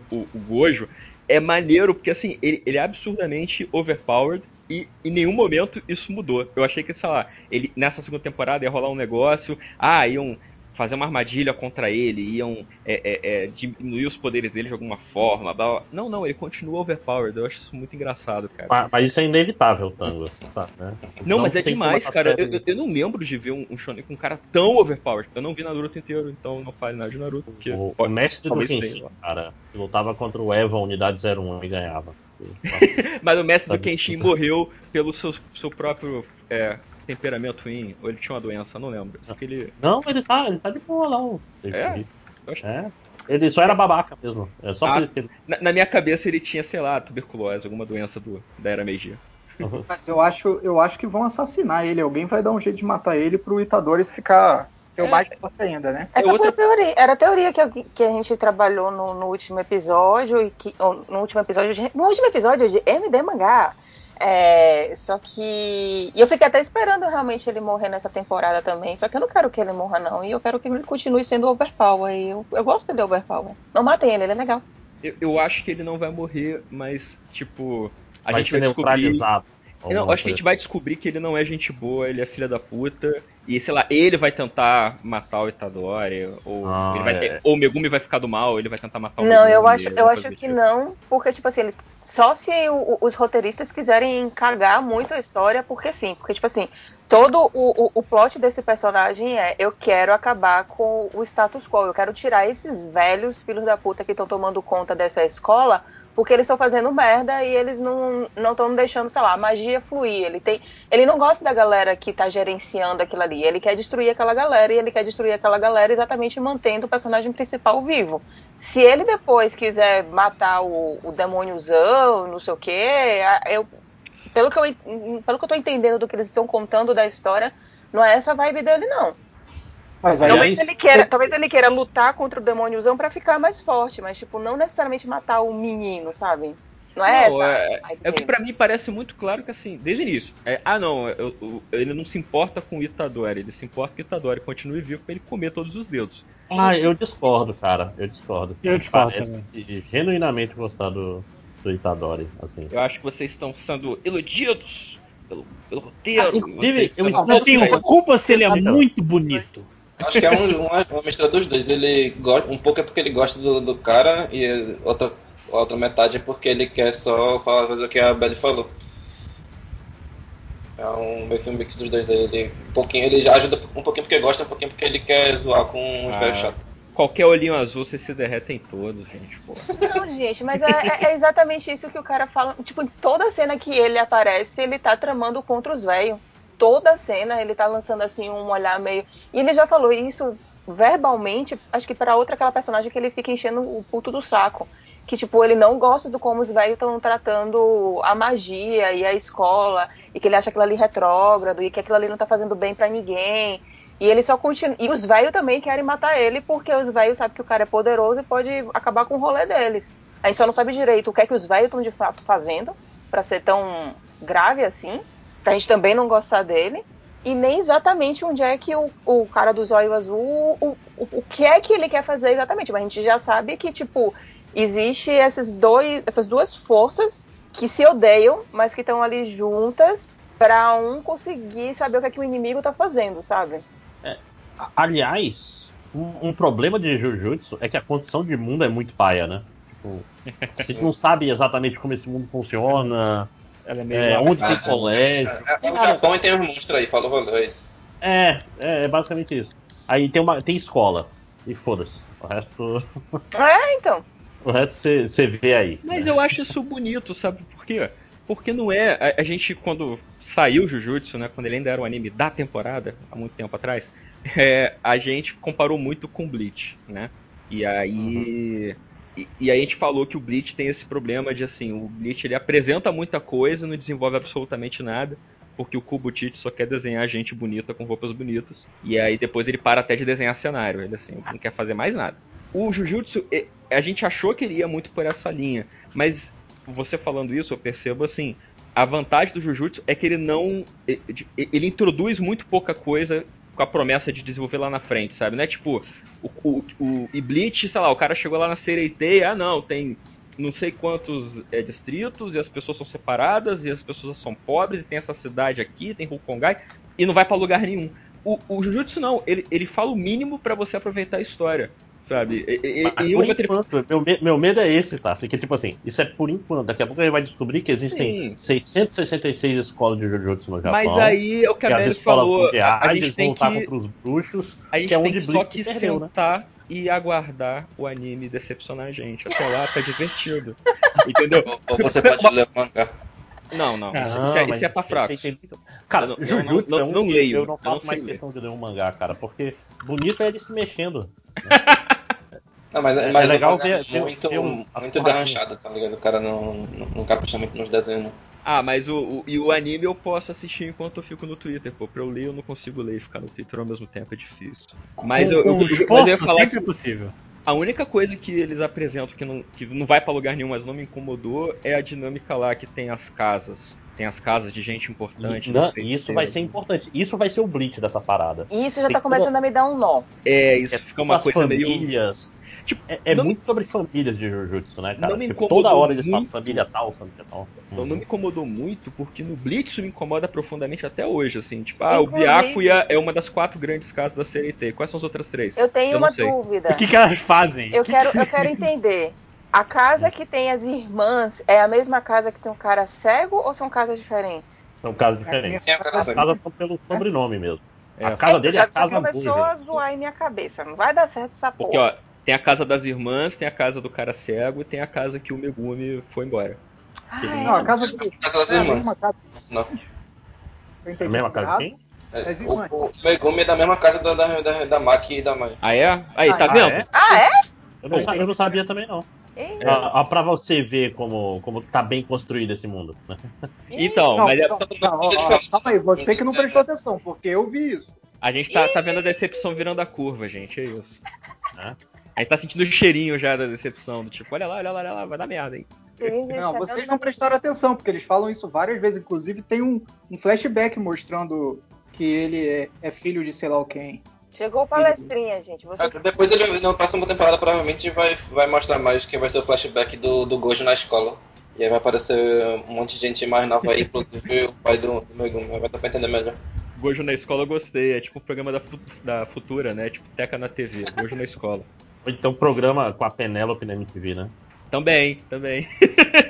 o, o Gojo. É maneiro porque assim, ele, ele é absurdamente overpowered e em nenhum momento isso mudou. Eu achei que, sei lá, ele nessa segunda temporada ia rolar um negócio, ah, iam fazer uma armadilha contra ele, iam é, é, é, diminuir os poderes dele de alguma forma. blá, blá. Não, não, ele continua overpowered. Eu acho isso muito engraçado, cara. mas, mas isso é inevitável, Tango. Tá, né? Não, mas é demais, cara. Eu, eu- eu não lembro de ver um, um shonen com um cara tão overpowered. Eu não vi Naruto inteiro, então não fale nada de Naruto. Porque O, o pode- mestre do Kenshin, cara, que lutava contra o Eva Unidade 01 e ganhava. (laughs) Mas o mestre do Kenshin morreu pelo seu, seu próprio é, temperamento ruim. Ou ele tinha uma doença, não lembro. Só que ele. Não, ele tá, ele tá de boa lá. o- É? É. Ele só era babaca mesmo. É só Ah, ele. na, na minha cabeça ele tinha, sei lá, tuberculose, alguma doença do, da era Meiji. Mas eu acho, eu acho que vão assassinar ele. Alguém vai dar um jeito de matar ele pro Itadori ficar ser o mais forte ainda, né? Essa foi a teoria. Era a teoria que, eu- que a gente trabalhou no, no último episódio e que no último episódio de, no último episódio de MD Mangá. É, só que e eu fiquei até esperando realmente ele morrer nessa temporada também. Só que eu não quero que ele morra não e eu quero que ele continue sendo overpower. E eu, eu gosto dele overpower. Não matem ele, ele é legal. Eu, eu acho que ele não vai morrer, mas, tipo. A Vai gente ser vai descobrir. Não, acho que a gente vai descobrir que ele não é gente boa, ele é filha da puta. E, sei lá, ele vai tentar matar o Itadori, ou, Ah, ele vai, é. ou o Megumi vai ficar do mal, ele vai tentar matar o Não, Megumi. eu acho, eu acho que isso. não, porque, tipo assim, ele, só se o- o- os roteiristas quiserem cagar muito a história, porque sim, porque, tipo assim, todo o, o, o plot desse personagem é eu quero acabar com o status quo, eu quero tirar esses velhos filhos da puta que estão tomando conta dessa escola, porque eles estão fazendo merda e eles não estão deixando, sei lá, a magia fluir. Ele tem. Ele não gosta da galera que tá gerenciando aquilo ali. Ele quer destruir aquela galera e ele quer destruir aquela galera exatamente mantendo o personagem principal vivo. Se ele depois quiser matar o, o demôniozão, não sei o quê, eu, pelo, que eu, pelo que eu entendendo do que eles estão contando da história, não é essa vibe dele, não. Mas aí Talvez ele, queira, talvez ele queira lutar contra o demôniozão pra ficar mais forte, mas, tipo, não necessariamente matar o menino, sabe? Não é Não, essa. é, é o que pra mim parece muito claro que assim, desde o início. É, ah não, eu- eu- ele não se importa com o Itadori, ele se importa que o Itadori continue vivo pra ele comer todos os dedos. Ah, eu discordo, cara. Eu discordo. Eu discordo Parece genuinamente gostar do, do Itadori, assim. Eu acho que vocês estão sendo iludidos pelo, pelo roteiro. Ah, inclusive, eu são- Não tenho culpa se ele é muito bonito. Acho que é um- uma, uma mistura dos dois. Ele gosta, um pouco é porque ele gosta do, do cara e outra, a outra metade é porque ele quer só falar fazer o que a Belly falou. É um meio que um mix dos dois aí. Ele, um pouquinho, ele já ajuda um pouquinho porque gosta, um pouquinho porque ele quer zoar com os Ah. velhos chatos. Qualquer olhinho azul, vocês se derretem todos, gente. Pô. Não, gente, mas é, é- é exatamente isso que o cara fala. Tipo, em toda cena que ele aparece, ele tá tramando contra os velhos. Toda cena ele tá lançando assim um olhar meio. E ele já falou isso verbalmente, acho que pra outra aquela personagem que ele fica enchendo o puto do saco. Que, tipo, ele não gosta do como os velhos estão tratando a magia e a escola, e que ele acha aquilo ali retrógrado, e que aquilo ali não tá fazendo bem pra ninguém. E ele só continua. E os velhos também querem matar ele, porque os velhos sabem que o cara é poderoso e pode acabar com o rolê deles. A gente só não sabe direito o que é que os velhos estão de fato fazendo pra ser tão grave assim, pra gente também não gostar dele. e nem exatamente onde é que o, o cara do zóio azul, o, o, o que é que ele quer fazer exatamente. Mas a gente já sabe que, tipo, existe esses dois, essas duas forças que se odeiam, mas que estão ali juntas para um conseguir saber o que, é que o inimigo tá fazendo, sabe? É, aliás, um, um, problema de Jujutsu é que a condição de mundo é muito paia, né? Tipo, (laughs) você não sabe exatamente como esse mundo funciona. Ela é meio é, onde tem colégio. É, é, o Japão e tem os monstros aí, fala o rolê. É, é, é basicamente isso. Aí tem, uma, tem escola. E foda-se. O resto. (laughs) É, então. O resto você vê aí. Mas né? eu acho isso bonito, sabe por quê? Porque não é. A, a, gente, quando saiu Jujutsu, né? Quando ele ainda era um anime da temporada, há muito tempo atrás, (laughs) é, a gente comparou muito com Bleach, né? E aí. Uhum. E, e, a gente falou que o Bleach tem esse problema de assim, o Bleach ele apresenta muita coisa, não desenvolve absolutamente nada, porque o Kubo Tite só quer desenhar gente bonita com roupas bonitas. E aí depois ele para até de desenhar cenário, ele assim, não quer fazer mais nada. O Jujutsu, a gente achou que ele ia muito por essa linha, mas você falando isso, eu percebo assim, a vantagem do Jujutsu é que ele não. Ele introduz muito pouca coisa com a promessa de desenvolver lá na frente, sabe? Não é tipo, o, o, o e Bleach, sei lá, o cara chegou lá na Sereitei, ah não, tem não sei quantos é, distritos e as pessoas são separadas e as pessoas são pobres e tem essa cidade aqui, tem Hukongai e não vai para lugar nenhum. O, o Jujutsu não, ele, ele fala o mínimo para você aproveitar a história sabe? E, e, por enquanto, meu, meu medo é esse, tá? Assim, que tipo assim, isso é por enquanto. Daqui a pouco a gente vai descobrir que existem Sim. 666 escolas de Jujutsu no Japão. Mas aí é o que a Mary falou. Mundiais, a gente tem voltar que... contra os bruxos. A gente que é tem onde que só que perdeu, né? sentar né? e aguardar o anime decepcionar a gente. Até lá tá divertido. (laughs) Entendeu? Ou você pode ler o mangá. Não, não. Isso, isso, é, isso é pra fracos. Cara, não, Jujutsu não, não, é um não leio. Eu não faço eu não mais questão ler. de ler um mangá, cara, porque bonito é ele se mexendo. Né? (laughs) Não, mas, é, mas é legal ver, muito, ver um, muito derranchado, tá ligado? O cara não, não, não capricha muito nos desenhos. Ah, mas o, o, e o anime eu posso assistir enquanto eu fico no Twitter, pô. Pra eu ler, eu não consigo ler e ficar no Twitter ao mesmo tempo, é difícil. Mas com, eu, eu, mas eu falar sempre que, é possível. A única coisa que eles apresentam que não, que não vai para lugar nenhum, mas não me incomodou, é a dinâmica lá que tem as casas. Tem as casas de gente importante. Não, isso vai ser importante. Isso vai ser o Bleach dessa parada. Isso já tem tá começando a me dar um nó. É, isso é, fica uma coisa famílias, meio Tipo, é, é muito me... sobre famílias de Jujutsu, né, cara? Tipo, toda hora eles falam família tal, família tal. Uhum. Não me incomodou muito, porque no Blitz me incomoda profundamente até hoje, assim. Tipo, ah, Inclusive... o Byakuya é uma das quatro grandes casas da CNT. Quais são as outras três? Eu tenho eu uma dúvida. O que, que elas fazem? Eu quero, eu quero (laughs) entender. A casa que tem as irmãs é a mesma casa que tem um cara cego ou são casas diferentes? São casas diferentes. É, as casas são pelo sobrenome mesmo. É, a casa dele é a casa começou a zoar em minha cabeça. Não vai dar certo essa porra. Porque, ó, tem a casa das irmãs, tem a casa do cara cego e tem a casa que o Megumi foi embora. Ah, é. Não, a casa, do... casa das irmãs. É casa... Não. A mesma casa de quem? É, o, o, Megumi é da mesma casa da, da, da, da Maki e da mãe. Ah, é? Aí, ah, tá é? vendo? Ah, é? Eu não, eu não sabia também, não. É. Ah, pra você ver como, como tá bem construído esse mundo. Então, não, mas é não, não, ó, ó, calma aí, você que não prestou atenção, porque eu vi isso. A gente tá, tá vendo a decepção virando a curva, gente, é isso. É? Aí tá sentindo o cheirinho já da decepção, do tipo, olha lá, olha lá, olha lá, vai dar merda, hein? Não, vocês não prestaram atenção, porque eles falam isso várias vezes. Inclusive, tem um, um flashback mostrando que ele é, é, filho de sei lá quem. Chegou palestrinha, gente. Você... Depois ele, na próxima temporada, provavelmente vai, vai mostrar mais quem vai ser o flashback do, do Gojo na escola. E aí vai aparecer um monte de gente mais nova aí, inclusive o pai do, do Megumi. Vai dar pra entender melhor. Gojo na escola eu gostei. É tipo o programa da, da Futura, né? Tipo Teca na TV. Gojo na escola. Ou então programa com a Penélope na MTV, né? Também, também.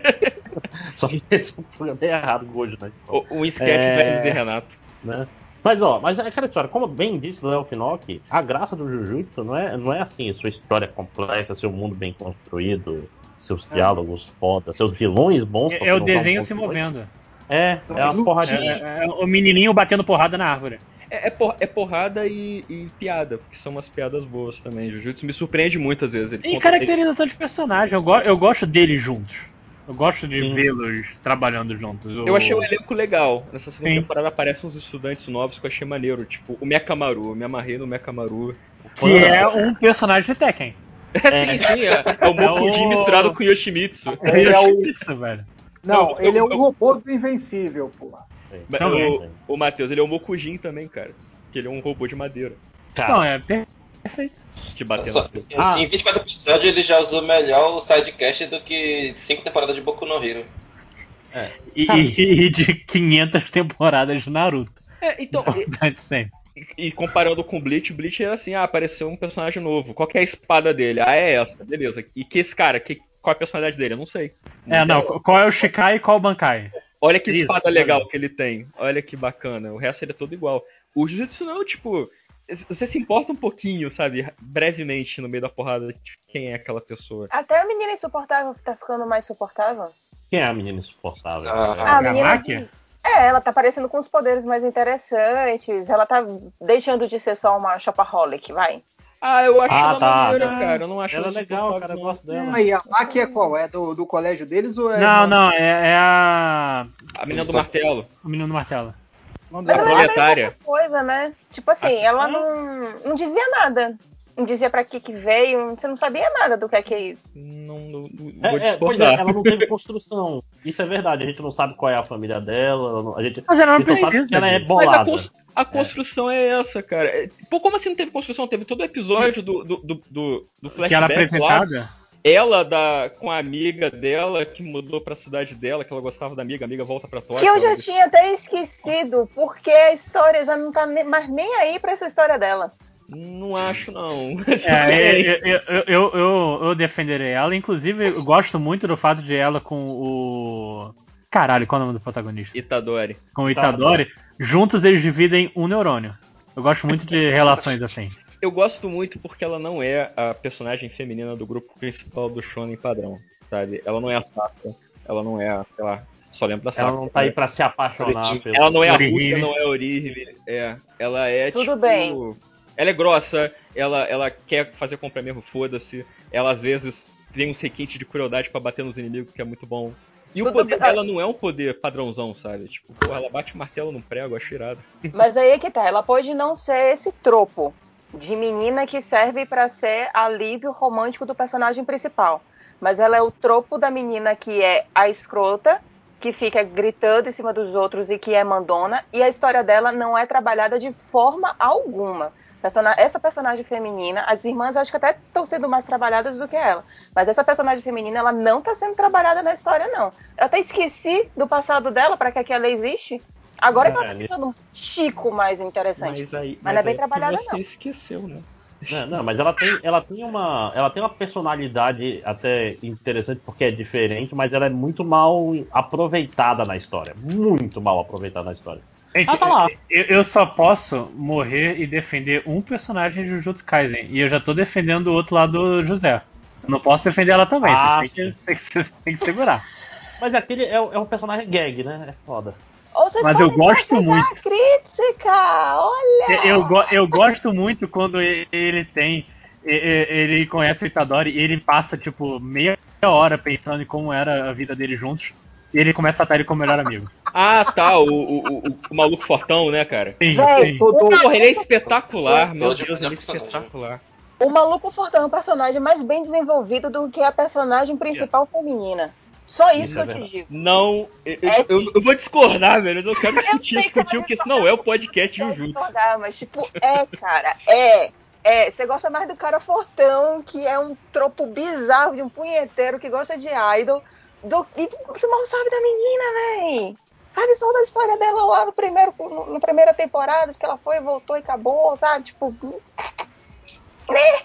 (laughs) Só que esse é um programa bem errado hoje na escola. Um sketch é... Vélez e Renato. Né? Mas ó, mas é aquela história, como bem disse o Léo Finocchi, a graça do Jujutsu não é, não é assim, sua história completa, seu mundo bem construído, seus é. diálogos foda, seus vilões bons. É, é o desenho se movendo. É, é a porradinha. É, é, o menininho batendo porrada na árvore. É, é, por, é porrada e, e, piada, porque são umas piadas boas também. Jujutsu me surpreende muito às vezes. Ele e caracterização de personagem, eu, go eu gosto deles juntos. Eu gosto de vê-los trabalhando juntos. Eu achei o elenco legal. Nessa segunda Sim. temporada aparecem uns estudantes novos que eu achei maneiro. Tipo, o Mekamaru. Eu me amarrei no Mekamaru. Que é um personagem de Tekken. É, (laughs) sim, sim. É, é o Mokuji é o... misturado com o Yoshimitsu. Ele é o... Yoshimitsu, velho. Não, eu, ele eu, é o robô do Invencível, porra. Também. o, o Matheus, ele é o Mokujin também, cara. Que ele é um robô de madeira. Não, é perfeito. De bater Só- na frente. Ah. Em 24 episódios ele já usou melhor o sidecast do que 5 temporadas de Boku no Hero. E, e- e de 500 temporadas de Naruto. É, então, e, Importante sempre. e comparando com o Bleach, o Bleach é assim, ah, apareceu um personagem novo. Qual que é a espada dele? Ah, é essa, beleza. E que esse cara, que, qual é a personalidade dele? Eu não sei. É, não, qual é o Shikai e qual o Bankai? Olha que Isso, espada tá legal que ele tem. Olha que bacana. O resto ele é todo igual. O Jujutsu não, tipo. Você se importa um pouquinho, sabe? Brevemente no meio da porrada de quem é aquela pessoa. Até a menina insuportável tá ficando mais suportável. Quem é a menina insuportável? Ah, a menina. Gravak? É, ela tá aparecendo com os poderes mais interessantes. Ela tá deixando de ser só uma shopaholic, vai. Ah, eu acho Ah, ela tá, maneira, tá. cara. Eu não acho Ela é legal, cara, eu não. gosto dela. Aí, a Maki é qual? É do, do colégio deles ou é. Não, não, é, é a. A menina do martelo. O menino do martelo. Não Mas deve- ela era a mesma Proletária. coisa, né? Tipo assim, ela não, não dizia nada. Não dizia pra que que veio, você não sabia nada do que é que. Não, não, não vou É, é, pois é, ela não teve construção. Isso é verdade. A gente não sabe qual é a família dela. ela não- a gente, Mas ela a não gente só sabe precisa que ela é disso. Mas a, bolada. cons- a construção é. essa, cara. É, Pô, como assim não teve construção? Teve todo o episódio do, do, do, do, do Que era flashback lá. apresentada. Ela da, com a amiga dela que mudou pra cidade dela, que ela gostava da amiga, a amiga volta pra Tóquio. Que eu já ela- tinha até esquecido, porque a história já não tá ne- mais nem aí pra essa história dela. Não acho, não. É, (laughs) eu, eu, eu, eu, defenderei ela. Inclusive, eu gosto muito do fato de ela com o. Caralho, qual é o nome do protagonista? Itadori. Com o Itadori. Juntos eles dividem um neurônio. Eu gosto muito de relações assim. Eu gosto muito porque ela não é a personagem feminina do grupo principal do Shonen padrão, sabe? Ela não é a Sakura, ela não é a, sei lá, só lembro da Sakura. Ela não tá aí pra se apaixonar pelo. Ela não é a. Ruka, não é a Orihime, é, ela é Tudo tipo... bem. Ela é grossa, ela, ela quer fazer compra mesmo, foda-se. Ela às vezes tem um requinte de crueldade pra bater nos inimigos, que é muito bom. E o poder dela não é um poder padrãozão, sabe? Tipo, porra, ela bate o martelo no prego, acho irado. (laughs) Mas aí é que tá, ela pode não ser esse tropo de menina que serve pra ser alívio romântico do personagem principal. Mas ela é o tropo da menina que é a escrota, que fica gritando em cima dos outros e que é mandona, e a história dela não é trabalhada de forma alguma. Essa personagem feminina, as irmãs acho que até estão sendo mais trabalhadas do que ela. Mas essa personagem feminina, ela não está sendo trabalhada na história, não. Eu até esqueci do passado dela, para que aquela existe. Agora que ela tá É, ficando um chico mais interessante. Mas aí. Mas não é bem aí trabalhada, você não. esqueceu, né? Não, não, mas ela tem, ela tem uma, ela tem uma personalidade até interessante porque é diferente, mas ela é muito mal aproveitada na história, muito mal aproveitada na história. Gente, Ah, tá lá. Eu, eu só posso morrer e defender um personagem de Jujutsu Kaisen. E eu já tô defendendo o outro lado do José. Eu não posso defender ela também. Ah, vocês, têm que, vocês- (laughs) vocês têm que segurar. Mas aquele é, é um personagem gag, né? É foda. Mas eu gosto muito. crítica! Olha! Eu, eu, eu gosto muito quando ele tem. Ele conhece o Itadori e ele passa, tipo, meia hora pensando em como era a vida deles juntos. E ele começa a tratar ele como melhor amigo. Ah, tá, o, o, o, o maluco fortão, né, cara? Sim, Gente, sim. Porra, ele é espetacular, meu Deus, mudar ele é espetacular. O Maluco Fortão é um personagem mais bem desenvolvido do que a personagem principal feminina. Só isso, Isso que é eu te digo. Não, eu, eu- É eu- eu vou discordar, velho. Eu não quero discutir isso contigo, vai porque esse não é o podcast Jujutsu. discordar, mas tipo, é, cara, é. É, você gosta mais do cara fortão, que é um tropo bizarro de um punheteiro que gosta de idol, do, e você mal sabe da menina, véi. Sabe só da história dela lá no primeiro, no, na primeira temporada, que ela foi, voltou e acabou, sabe? Tipo. Né?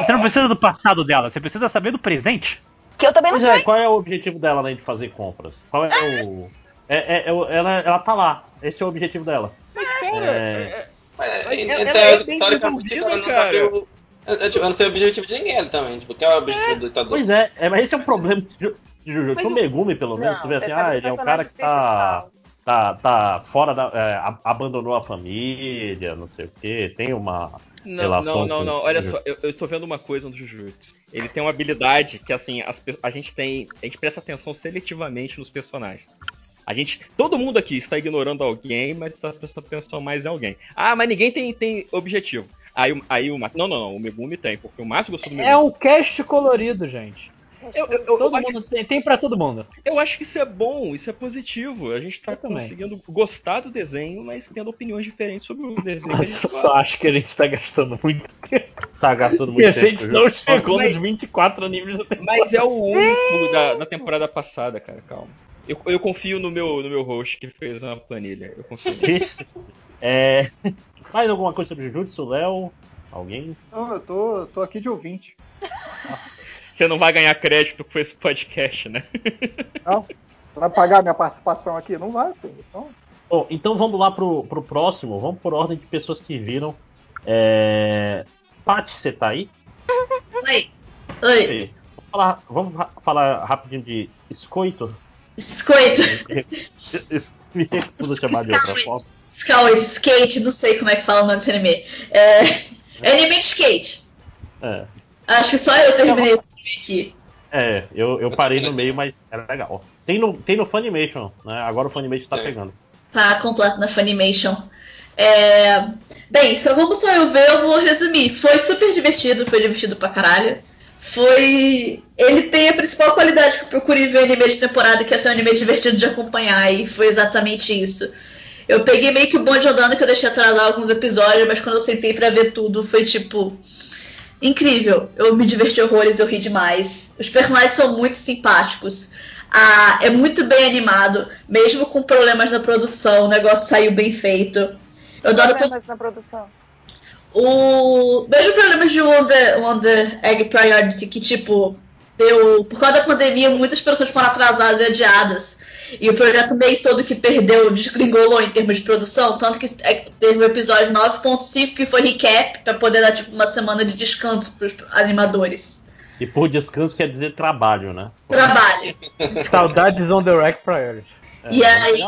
Você não precisa do passado dela, você precisa saber do presente. Que eu também não Pois é, sei. qual é o objetivo dela além de fazer compras? Qual é o. É, é- é o- ela, ela tá lá. Esse é o objetivo dela. Mas, cara, É. Mas, em, ela em é tese, teoricamente, ela não cara. sabe o. Eu, eu, eu não sei o objetivo de ninguém também. Tipo, que é o objetivo do ditador. Pois é, é, mas esse é o problema de Ju- de Jujutsu. O o- Megumi, pelo menos, Não, tu vê assim, ah, o ele é um cara que tá. Tá, tá fora da. é, abandonou a família, não sei o que, tem uma. Não, relação não, não, com- não. Olha só, eu, eu tô vendo uma coisa no Jujutsu. Ele tem uma habilidade que, assim, as a gente tem. A gente presta atenção seletivamente nos personagens. A gente. Todo mundo aqui está ignorando alguém, mas está prestando atenção mais em alguém. Ah, mas ninguém tem, tem objetivo. Aí, o- aí o Márcio. Não, não, não. O Megumi tem, porque o Márcio gostou do Megumi. É um cast colorido, gente. Eu, eu, eu, Todo eu acho- mundo tem, tem pra todo mundo. eu acho que isso é bom, isso é positivo. A gente tá também. conseguindo gostar do desenho, mas tendo opiniões diferentes sobre o desenho. que a Mas gente eu gosta. só acho que a gente tá gastando muito (laughs) tempo. Tá gastando E muito a gente tempo. não chegou Mas- nos 24 animes da temporada. Mas é o (laughs) único da, da temporada passada, cara, calma. Eu, eu confio no meu, no meu host que fez uma planilha. Eu confio. É... Mais alguma coisa sobre Jujutsu, Léo? Alguém? Não, eu tô, eu tô aqui de ouvinte. Você não vai ganhar crédito com esse podcast, né? (laughs) Não? Vai pagar minha participação aqui? Não vai, pô. Então, Bom, então vamos lá pro, pro próximo. Vamos por ordem de pessoas que viram. É... Paty, você tá aí? Oi. Oi. Vamos falar, vamos falar rapidinho de Escoito? Biscoito. (laughs) Me recuso a chamar de outra forma. Skull, skate, não sei como é que fala o nome desse anime. É, é anime de skate. É, Acho que só eu terminei esse aqui. é eu, eu parei no meio, mas era legal. Tem no, tem no Funimation, né? Agora o Funimation tá É. pegando. Tá completo na Funimation. É... Bem, só como só eu ver, eu vou resumir. Foi super divertido, foi divertido pra caralho. Foi. Ele tem a principal qualidade que eu procurei ver anime de temporada, que é ser um anime divertido de acompanhar, e foi exatamente isso. Eu peguei meio que o bonde andando que eu deixei atrasar alguns episódios, mas quando eu sentei pra ver tudo, foi tipo. Incrível. Eu me diverti horrores, eu ri demais. Os personagens são muito simpáticos. Ah, é muito bem animado, mesmo com problemas na produção, o negócio saiu bem feito. Eu adoro Problemas na produção. o mesmo problemas de Wonder, Wonder Egg Priority, que tipo, deu. Por causa da pandemia, muitas pessoas foram atrasadas e adiadas. E o projeto meio todo que perdeu desgringolou em termos de produção, tanto que é, teve o episódio 9.5 que foi recap pra poder dar tipo uma semana de descanso pros animadores. E por descanso quer dizer trabalho, né? Trabalho. (laughs) Saudades on the Rack Priority. É, e aí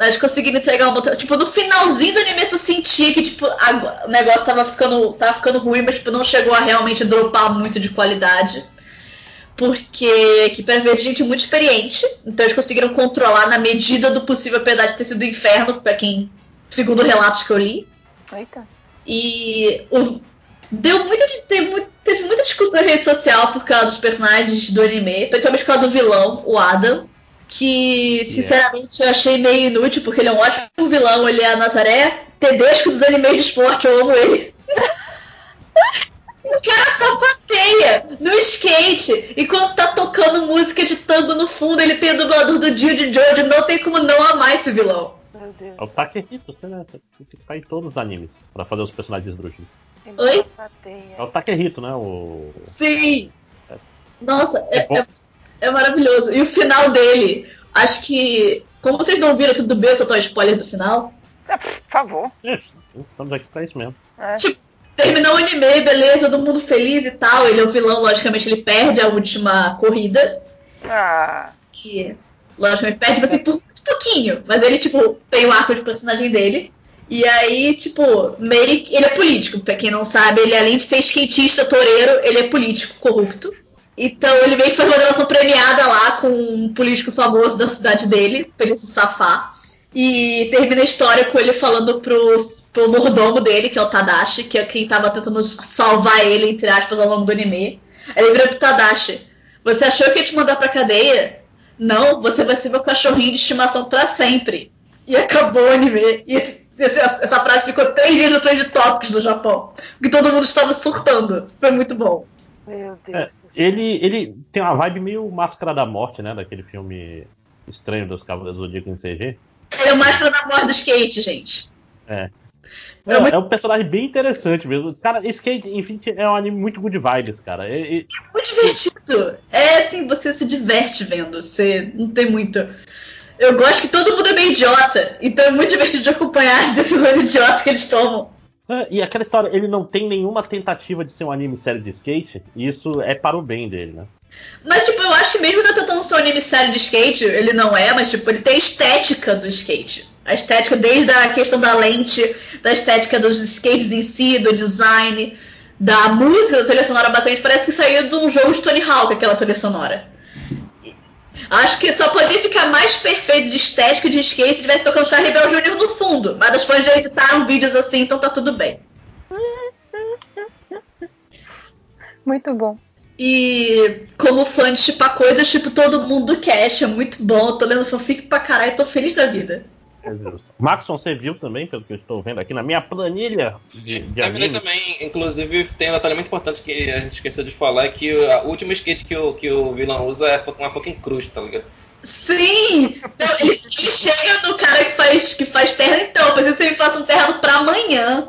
eles conseguiram entregar um botão. Tipo, no finalzinho do anime tu sentia que tipo, a- o negócio tava ficando, tava ficando ruim, mas tipo, não chegou a realmente dropar muito de qualidade. Porque que pra ver gente muito experiente, então eles conseguiram controlar na medida do possível, apesar de ter sido inferno, pra quem. Segundo relatos que eu li. Eita. E o- deu muito de ter muito, teve muita discussão na rede social por causa dos personagens do anime, principalmente por causa do vilão, o Adam, que sinceramente eu achei meio inútil, porque ele é um ótimo vilão, ele é a Nazaré Tedesco dos animes de esporte, eu amo ele. (laughs) O cara sapateia no skate e quando tá tocando música de tango no fundo, ele tem o dublador do Dio de Jojo, não tem como não amar esse vilão. Meu Deus. É o Takehito, você né? Tem que ficar em todos os animes pra fazer os personagens esdrúxulos. Ele Oi? É o Takehito, né? O... Sim! Nossa, é, É é- é maravilhoso. E o final dele, acho que. Como vocês não viram tudo bem, eu só tô spoiler do final. Por favor. É, Estamos aqui pra isso mesmo. É. Tipo, terminou o anime, beleza, todo mundo feliz e tal. Ele é o vilão, logicamente, ele perde a última corrida. Ah, E, logicamente, perde tipo assim, por muito pouquinho. Mas ele, tipo, tem o arco de personagem dele. E aí, tipo, meio que. Ele é político, pra quem não sabe, ele além de ser skatista, toureiro, ele é político, corrupto. Então ele meio que faz uma relação premiada lá com um político famoso da cidade dele, pra ele se safar. E termina a história com ele falando pro, pro mordomo dele, que é o Tadashi, que é quem tava tentando salvar ele, entre aspas, ao longo do anime. Aí ele vira pro Tadashi. Você achou que ia te mandar pra cadeia? Não, você vai ser meu cachorrinho de estimação pra sempre. E acabou o anime. E esse- esse- essa frase ficou três dias no trend topics do Japão. Porque todo mundo estava surtando. Foi muito bom. meu Deus É, do céu. ele, ele tem uma vibe meio Máscara da Morte, né? Daquele filme estranho dos Cavaleiros do Zodíaco em CG. Ele é o máscara da morte do skate, gente. É. É É, muito- é um personagem bem interessante mesmo. Cara, Skate Infinity é um anime muito good vibes, cara. E- e- Muito divertido. É assim, você se diverte vendo. Você não tem muito. Eu gosto que todo mundo é meio idiota. Então é muito divertido de acompanhar as decisões idiotas que eles tomam. Ah, E aquela história, ele não tem nenhuma tentativa de ser um anime sério de skate, e isso é para o bem dele, né? Mas, tipo, eu acho que mesmo não tentando ser um anime sério de skate, ele não é, mas, tipo, ele tem a estética do skate. A estética desde a questão da lente, da estética dos skates em si, do design, da música, da trilha sonora, basicamente parece que saiu de um jogo de Tony Hawk, aquela trilha sonora. Acho que só poderia ficar mais perfeito de estética de skate se tivesse tocando Charlie Bell Jr. no fundo. Mas as fãs já editaram vídeos assim, então tá tudo bem. Muito bom. E como fã de chipar coisas, tipo todo mundo cash, é muito bom. Tô lendo fanfic pra caralho, tô feliz da vida. É justo. Maxon, você viu também, pelo que eu estou vendo aqui na minha planilha de, de Terminei animes? também, inclusive tem um detalhe muito importante que a gente esqueceu de falar, é que o último skate que o, que o vilão usa é uma fucking cruz, tá ligado? Sim! Não, ele, ele chega no cara que faz, que faz terra, então, preciso que você me faça um terreno pra amanhã.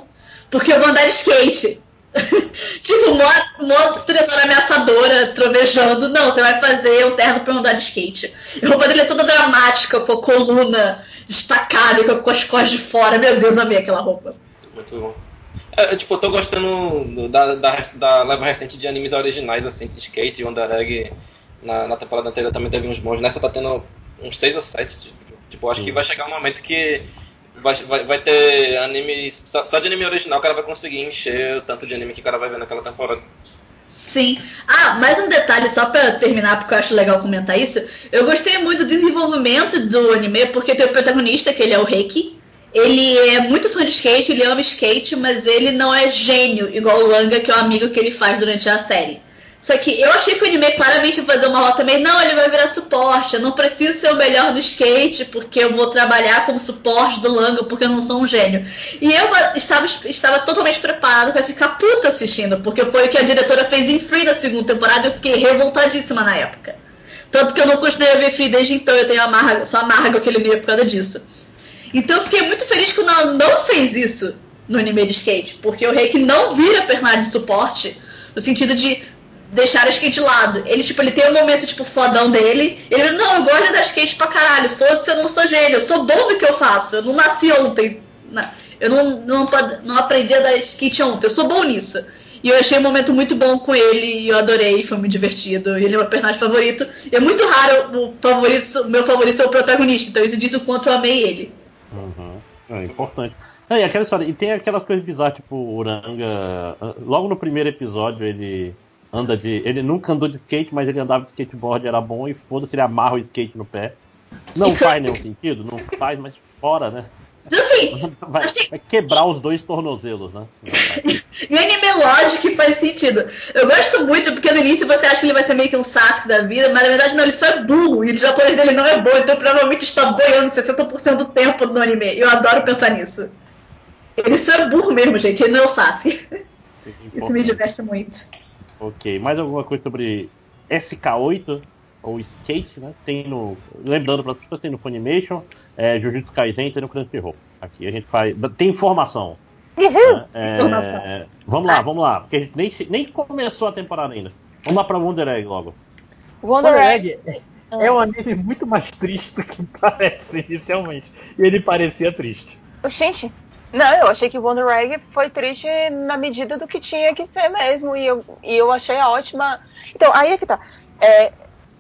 Porque eu vou andar de skate. (laughs) tipo, mó, mó trilha ameaçadora, trovejando. Não, você vai fazer um terno pra eu andar de skate. E a roupa dele é toda dramática, com coluna destacada e com as costas de fora. Meu Deus, amei aquela roupa. Muito bom. É, tipo, eu tô gostando do- da, da, da leva recente de animes originais, assim, de skate e Wonder Egg. Na, na temporada anterior também teve uns bons. Nessa tá tendo uns 6 ou 7. Tipo, acho que vai chegar um momento que vai, vai, vai ter anime. Só, só de anime original o cara vai conseguir encher o tanto de anime que o cara vai ver naquela temporada. Sim. Ah, mais um detalhe só pra terminar, porque eu acho legal comentar isso. Eu gostei muito do desenvolvimento do anime, porque tem o protagonista, que ele é o Reiki. Ele é muito fã de skate, ele ama skate, mas ele não é gênio, igual o Langa, que é o amigo que ele faz durante a série. Só que eu achei que o anime claramente ia fazer uma rota meio, não, ele vai virar suporte, eu não preciso ser o melhor no skate, porque eu vou trabalhar como suporte do Langa, porque eu não sou um gênio. E eu estava, estava totalmente preparado para ficar puta assistindo, porque foi o que a diretora fez em Free da segunda temporada e eu fiquei revoltadíssima na época. Tanto que eu não continuei a ver Free desde então, eu tenho amarga, sou amarga aquele anime por causa disso. Então eu fiquei muito feliz quando ela não fez isso no anime de skate, porque o Reiki não vira personagem de suporte, no sentido de deixar o skate de lado. Ele, tipo, ele tem um momento, tipo, fodão dele. Ele, não, eu gosto de dar skate pra caralho. Fosse, eu não sou gênio. Eu sou bom do que eu faço. Eu não nasci ontem. Eu não, não, não aprendi a dar skate ontem. Eu sou bom nisso. E eu achei um momento muito bom com ele e eu adorei, foi muito divertido. Ele é meu personagem favorito. E é muito raro o favorito, meu favorito ser o protagonista, então isso diz o quanto eu amei ele. Uhum. É importante. É, e aquela história, e tem aquelas coisas bizarras, tipo, o Uranga. Logo no primeiro episódio ele anda de. Ele nunca andou de skate, mas ele andava de skateboard, era bom, e foda-se, ele amarra o skate no pé. Não faz nenhum sentido, não faz, mas fora, né? Assim, (laughs) vai, vai quebrar os dois tornozelos, né? (laughs) E anime Logic faz sentido. Eu gosto muito porque no início você acha que ele vai ser meio que um Sasuke da vida, mas na verdade não, ele só é burro e o japonês dele não é bom, então provavelmente está boiando 60% do tempo no anime. Eu adoro pensar nisso. Ele só é burro mesmo, gente, ele não é o Sasuke. Isso me diverte muito. Ok, mais alguma coisa sobre SK8 ou Skate, né? Tem no. Lembrando para as pessoas, tem no Funimation, é, Jujutsu Kaisen tem no Crunchyroll. Aqui a gente faz. Tem informação. Né? É, vamos lá, vamos lá, porque a gente nem, nem começou a temporada ainda. Vamos lá pra Wonder Egg logo. Wonder Egg é um anime muito mais triste do que (laughs) parece inicialmente. E ele parecia triste. Gente, não, eu achei que o Wonder Egg foi triste na medida do que tinha que ser mesmo. E eu, e eu achei a ótima. Então, aí é que tá. É,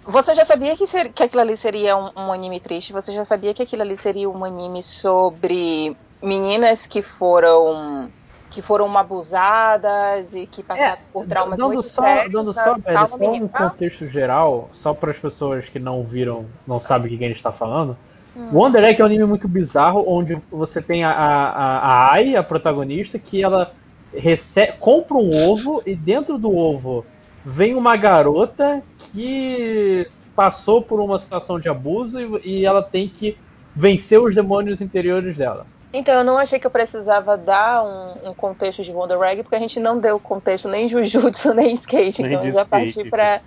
você já sabia que, ser, que aquilo ali seria um, um, anime triste? Você já sabia que aquilo ali seria um anime sobre meninas que foram que foram abusadas e que passaram é, por traumas dando muito só, sérios. Dando só, velho, só um contexto geral, só para as pessoas que não viram, não sabem o que a gente está falando. Hum. Wonder Egg é um anime muito bizarro, onde você tem a, a, a Ai, a protagonista, que ela recebe, compra um ovo e dentro do ovo vem uma garota que passou por uma situação de abuso e, e ela tem que vencer os demônios interiores dela. Então, eu não achei que eu precisava dar um, um, contexto de Wonder Egg, porque a gente não deu contexto nem Jujutsu, (laughs) nem Skate, nem então eu já parti para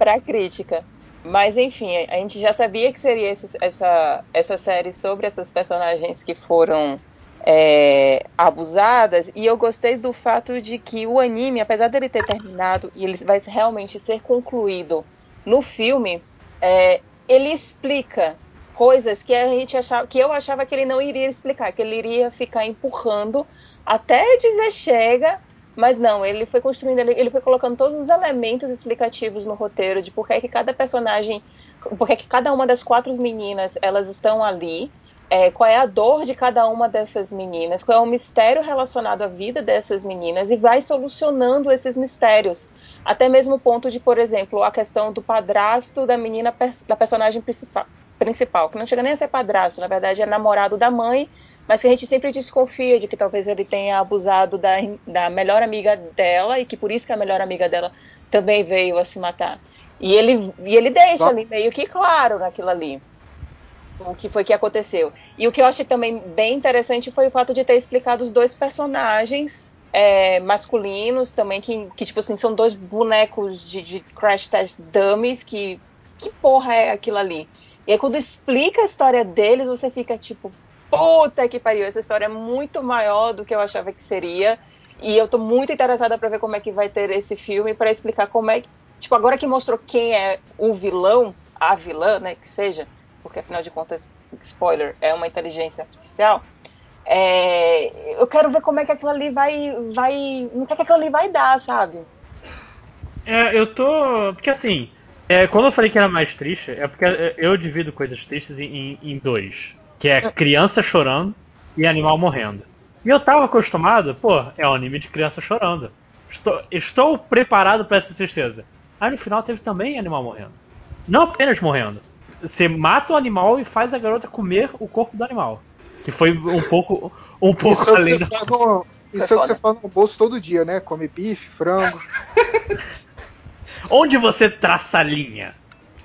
a crítica. Mas, enfim, a gente já sabia que seria esse, essa, essa série sobre essas personagens que foram é, abusadas, e eu gostei do fato de que o anime, apesar dele ter terminado e ele vai realmente ser concluído no filme, é, ele explica coisas que a gente achava, que eu achava que ele não iria explicar, que ele iria ficar empurrando até dizer chega, mas não, ele foi construindo, ele, foi colocando todos os elementos explicativos no roteiro de por que, que cada personagem, por que, que cada uma das quatro meninas elas estão ali, é, qual é a dor de cada uma dessas meninas, qual é o mistério relacionado à vida dessas meninas e vai solucionando esses mistérios. Até mesmo o ponto de, por exemplo, a questão do padrasto da menina, da personagem principal, principal, que não chega nem a ser padrasto, na verdade é namorado da mãe, mas que a gente sempre desconfia de que talvez ele tenha abusado da, da melhor amiga dela e que por isso que a melhor amiga dela também veio a se matar. E ele, e ele deixa ali meio que claro naquilo ali. O que foi que aconteceu. E o que eu achei também bem interessante foi o fato de ter explicado os dois personagens é, masculinos também, que, que, tipo assim, são dois bonecos de, de Crash Test Dummies, que, que porra é aquilo ali? E aí quando explica a história deles, você fica tipo, puta que pariu, essa história é muito maior do que eu achava que seria. E eu tô muito interessada pra ver como é que vai ter esse filme, pra explicar como é que. Tipo, agora que mostrou quem é o vilão, a vilã, né, que seja, porque afinal de contas, spoiler, é uma inteligência artificial. é, eu quero ver como é que aquilo ali vai. vai no que, é que aquilo ali vai dar, sabe? É, eu tô. Porque assim, é, quando eu falei que era mais triste, é porque eu divido coisas tristes em, em dois. Que é criança chorando e animal morrendo. E eu tava acostumado, pô, é um anime de criança chorando. Estou, estou preparado para essa tristeza. Aí no final teve também animal morrendo. Não apenas morrendo. Você mata o animal e faz a garota comer o corpo do animal. Que foi um pouco, um pouco Isso é o além que do. você faz no, isso é o que você faz no almoço todo dia, né? Come bife, frango. (laughs) Onde você traça a linha?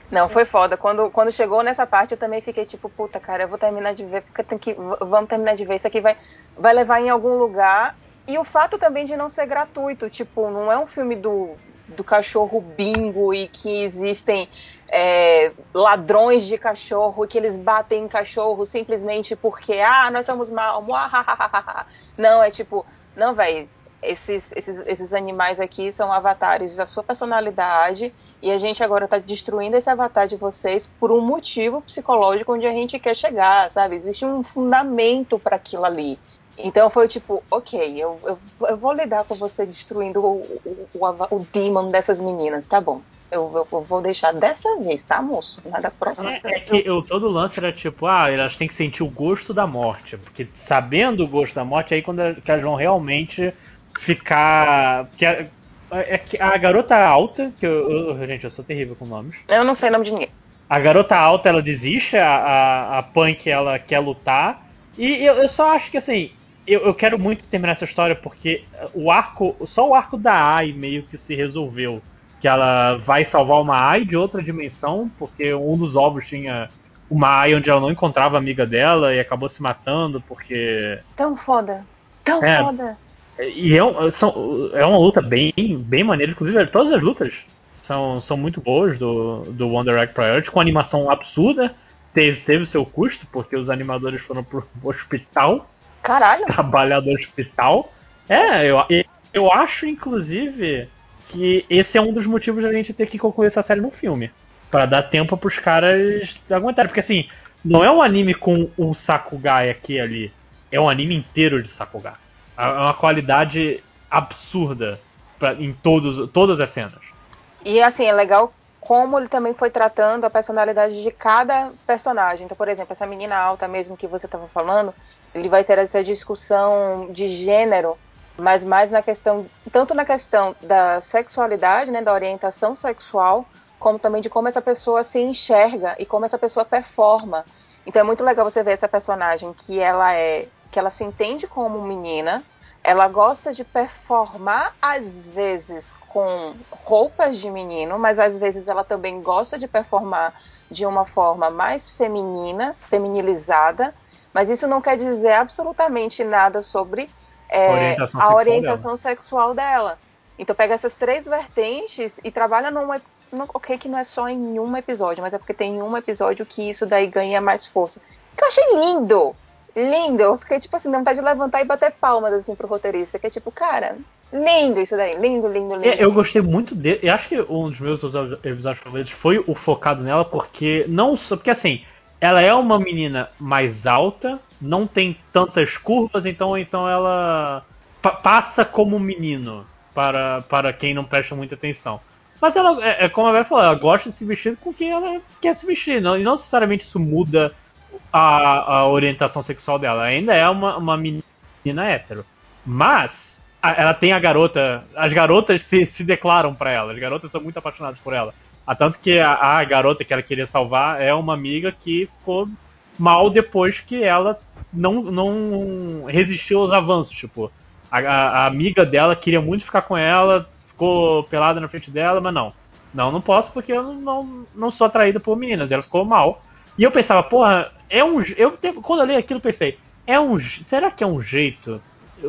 Não, foi foda. Quando, quando chegou nessa parte, eu também fiquei tipo, puta, cara, eu vou terminar de ver, porque tem que. Vamos terminar de ver. Isso aqui vai, vai levar em algum lugar. E o fato também de não ser gratuito, tipo, não é um filme do, do cachorro bingo e que existem é, ladrões de cachorro e que eles batem em cachorro simplesmente porque, ah, nós somos mal. Não, é tipo, não, velho, esses, esses, esses animais aqui são avatares da sua personalidade e a gente agora está destruindo esse avatar de vocês por um motivo psicológico onde a gente quer chegar, sabe? Existe um fundamento para aquilo ali. Então foi tipo, ok, eu, eu, eu vou lidar com você destruindo o, o, o, o demon dessas meninas, tá bom. Eu, eu- eu vou deixar dessa vez, tá, moço? Nada próxima. É, é que eu, todo lance era tipo, ah, elas têm que sentir o gosto da morte. Porque sabendo o gosto da morte, aí quando elas vão realmente ficar. Porque a, é que a garota alta, que eu, eu- Gente, eu sou terrível com nomes. Eu não sei o nome de ninguém. A garota alta ela desiste, a, a, a punk ela quer lutar. E eu, eu só acho que assim, eu, eu quero muito terminar essa história porque o arco, só o arco da Ai meio que se resolveu. Que ela vai salvar uma Ai de outra dimensão, porque um dos ovos tinha uma Ai onde ela não encontrava a amiga dela e acabou se matando porque. Tão foda. Tão É. foda. E é, são, é uma luta bem, bem maneira, inclusive todas as lutas são, são muito boas do, do Wonder Egg Priority, com animação absurda. Teve, teve seu custo, porque os animadores foram pro (laughs) hospital Caralho. trabalhar do hospital. É, eu, eu acho, inclusive, que esse é um dos motivos da gente ter que concluir essa série num filme. Pra dar tempo pros caras aguentarem. Porque assim, não é um anime com um Sakugai aqui e ali. É um anime inteiro de Sakugai. É uma qualidade absurda pra, em todos, todas as cenas. E assim, é legal como ele também foi tratando a personalidade de cada personagem. Então, por exemplo, essa menina alta mesmo que você estava falando, ele vai ter essa discussão de gênero, mas mais na questão, tanto na questão da sexualidade, né, da orientação sexual, como também de como essa pessoa se enxerga e como essa pessoa performa. Então é muito legal você ver essa personagem que ela é, que ela se entende como menina, ela gosta de performar às vezes com roupas de menino, mas às vezes ela também gosta de performar de uma forma mais feminina, feminilizada. Mas isso não quer dizer absolutamente nada sobre é, Orientação a sexual orientação sexual dela. Então pega essas três vertentes e trabalha num ep- no- ok que não é só em um episódio, mas é porque tem um episódio que isso daí ganha mais força. Que eu achei lindo! Lindo! Eu fiquei tipo assim, dá vontade de levantar e bater palmas assim pro roteirista, que é tipo, cara, lindo isso daí, lindo, lindo, lindo. É, eu gostei muito dele. Eu acho que um dos meus episódios favoritos foi o focado nela, porque não só. Porque assim, ela é uma menina mais alta, não tem tantas curvas, então, então ela pa- passa como um menino para, para quem não presta muita atenção. Mas ela, é, é como a Vera falou, ela gosta de se vestir com quem ela quer se vestir. Não, e não necessariamente isso muda a, a orientação sexual dela. Ainda é uma, uma menina hétero. Mas a- ela tem a garota. As garotas se, se declaram pra ela. As garotas são muito apaixonadas por ela. A tanto que a, a garota que ela queria salvar é uma amiga que ficou mal depois que ela não, não resistiu aos avanços. Tipo, a, a- amiga dela queria muito ficar com ela, ficou pelada na frente dela, mas não. Não, não posso porque eu não, não sou atraída por meninas. Ela ficou mal. E eu pensava, porra, é um. Eu, quando eu li aquilo, pensei, é um. Será que é um jeito?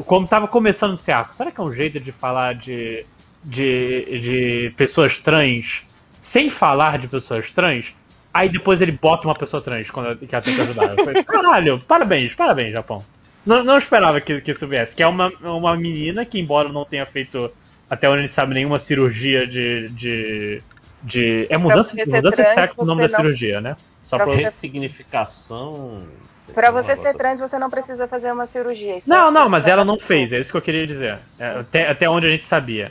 Como tava começando esse arco, será que é um jeito de falar de, de, de pessoas trans sem falar de pessoas trans? Aí depois ele bota uma pessoa trans quando que ela tenta ajudar. Eu falei, (laughs) caralho, parabéns, parabéns, Japão. Não, não esperava que, que isso viesse. Que é uma, uma menina que, embora não tenha feito, até onde a gente sabe, nenhuma cirurgia de. de, de é mudança, mudança trans, de sexo o nome da não... cirurgia, né? Só pra, pra ressignificação. Pra você ser trans, você não precisa fazer uma cirurgia. Não, não, mas ela não fez, é isso que eu queria dizer. É, até, até onde a gente sabia.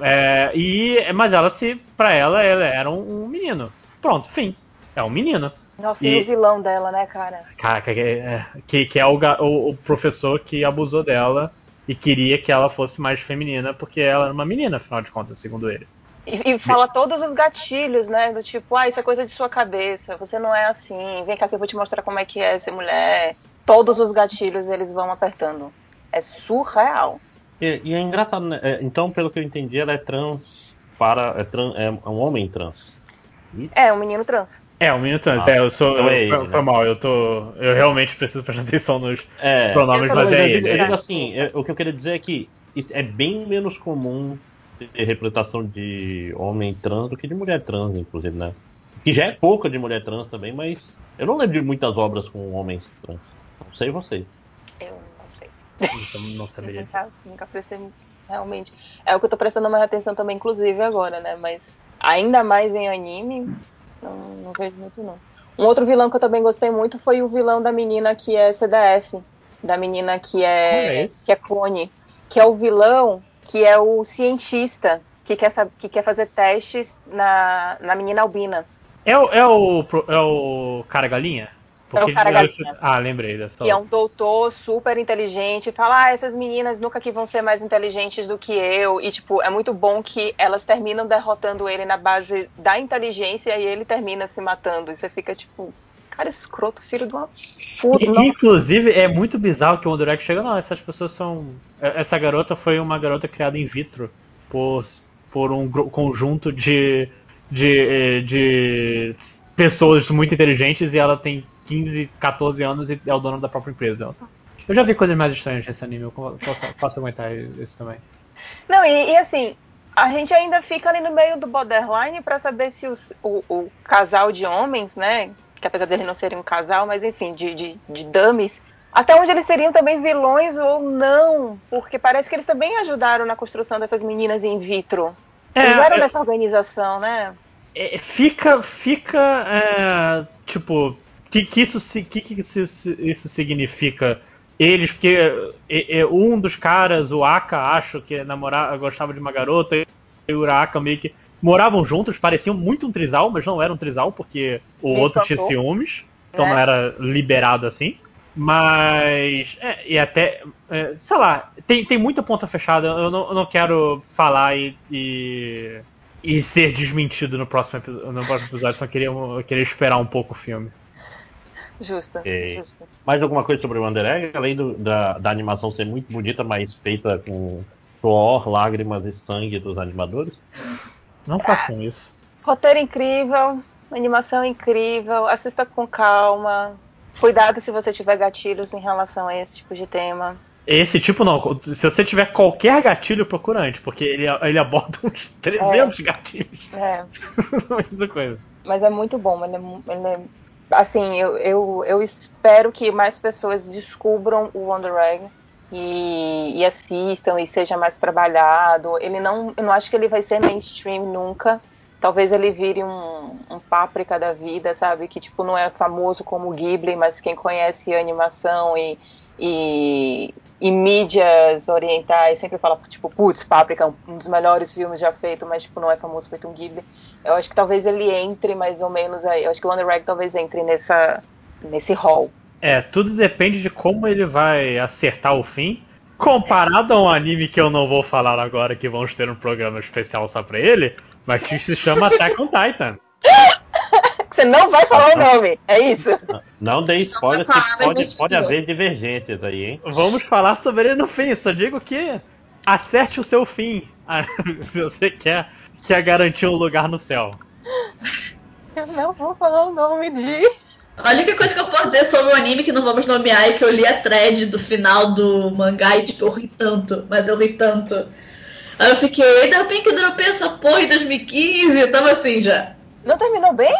É, e, mas ela se. Pra ela, ela era um, um menino. Pronto, fim. É um menino. Nossa, e, e, o vilão dela, né, cara? Cara, que, é, que, que é o, o, o, professor que abusou dela e queria que ela fosse mais feminina, porque ela era uma menina, afinal de contas, segundo ele. E, e, fala todos os gatilhos, né? Do tipo, ah, isso é coisa de sua cabeça, você não é assim, vem cá que eu vou te mostrar como é que é ser mulher. Todos os gatilhos eles vão apertando. É surreal. E, e é engraçado, né? É, então, pelo que eu entendi, ela é trans para. É, trans, é um homem trans. Isso? É, um menino trans. É, um menino trans. Ah, é, eu sou. Então é ele, foi, né? mal, eu tô. Eu realmente preciso prestar atenção nos é, pronomes, mas é ele. Eu digo assim, é, o que eu queria dizer é que é bem menos comum ter representação de homem trans do que de mulher trans, inclusive, né? Que já é pouca de mulher trans também, mas eu não lembro de muitas obras com homens trans. Não sei vocês. Eu não sei. Então não saberia nunca, (laughs) nunca prestei realmente. É o que eu tô prestando mais atenção também, inclusive, agora, né? Mas ainda mais em anime, não, não vejo muito não. Um outro vilão que eu também gostei muito foi o vilão da menina que é CDF. Da menina que é, é que é clone. Que é o vilão que é o cientista que quer, que quer fazer testes na, na menina albina. É o, é o, é o cara galinha? Porque é o cara galinha. Ah, lembrei dessa. Que é um doutor super inteligente. Fala, ah, essas meninas nunca que vão ser mais inteligentes do que eu. E, tipo, é muito bom que elas terminam derrotando ele na base da inteligência e ele termina se matando. E você fica, tipo, cara escroto, filho de uma puta. Inclusive, é muito bizarro que o One Direct chega, não, essas pessoas são. É, essa garota foi uma garota criada in vitro por, por um conjunto de, de, de pessoas muito inteligentes e ela tem 15, 14 anos e é o dono da própria empresa. Eu já vi coisas mais estranhas nesse anime, eu posso, posso aguentar isso também. Não, e, e, assim, a gente ainda fica ali no meio do borderline para saber se os, o, o, casal de homens, né, que apesar deles não serem um casal, mas enfim, de, de, de dummies, até onde eles seriam também vilões ou não, porque parece que eles também ajudaram na construção dessas meninas in vitro. É, eles eram é, dessa organização, né? É, fica, fica, é, tipo, que que isso, que que isso, isso significa? Eles, porque é, é, um dos caras, o Aka, acho que namorava, gostava de uma garota, e o Aka meio que moravam juntos, pareciam muito um trisal, mas não era um trisal, porque o outro tinha ciúmes, então é. não era liberado assim. Mas. É, e até. É, sei lá, tem, tem muita ponta fechada. Eu não, eu não quero falar e, e, e. ser desmentido no próximo, no próximo episódio, só queria, eu queria esperar um pouco o filme. Justa, okay. justa. Mais alguma coisa sobre o Wonder Egg? Além do, da, da animação ser muito bonita, mas feita com suor, lágrimas e sangue dos animadores? Não façam isso. Roteiro incrível, animação incrível, assista com calma. Cuidado se você tiver gatilhos em relação a esse tipo de tema. Esse tipo não. Se você tiver qualquer gatilho, procura antes, porque ele, ele aborda uns (laughs) 300 é. gatilhos. É. (laughs) Muita coisa. Mas é muito bom. Ele é, ele é, assim, eu, eu, eu espero que mais pessoas descubram o Wonder Egg e, e, assistam e seja mais trabalhado. Ele não, eu não acho que ele vai ser mainstream nunca. Talvez ele vire um, um páprica da vida, sabe? Que tipo não é famoso como Ghibli, mas quem conhece animação e, e, e mídias orientais sempre fala tipo, putz, Páprica, um dos melhores filmes já feito, mas tipo não é famoso feito um Ghibli. Eu acho que talvez ele entre mais ou menos aí. Eu acho que o Wonder Rag talvez entre nessa nesse hall. É, tudo depende de como ele vai acertar o fim. Comparado a um anime que eu não vou falar agora, que vamos ter um programa especial só pra ele, mas que se chama Attack on Titan. (laughs) Você não vai falar o nome, é isso? Não dê spoiler, que pode, pode haver divergências aí, hein? Vamos falar sobre ele no fim, só digo que acerte o seu fim (laughs) ah, se você quer, quer garantir um lugar no céu. Eu não vou falar o nome de. A única coisa que eu posso dizer sobre o anime que não vamos nomear é que eu li a thread do final do mangá e tipo, eu ri tanto, mas eu ri tanto. Aí eu fiquei, ainda bem que eu dropei essa porra em 2015, eu tava assim já. Não terminou bem?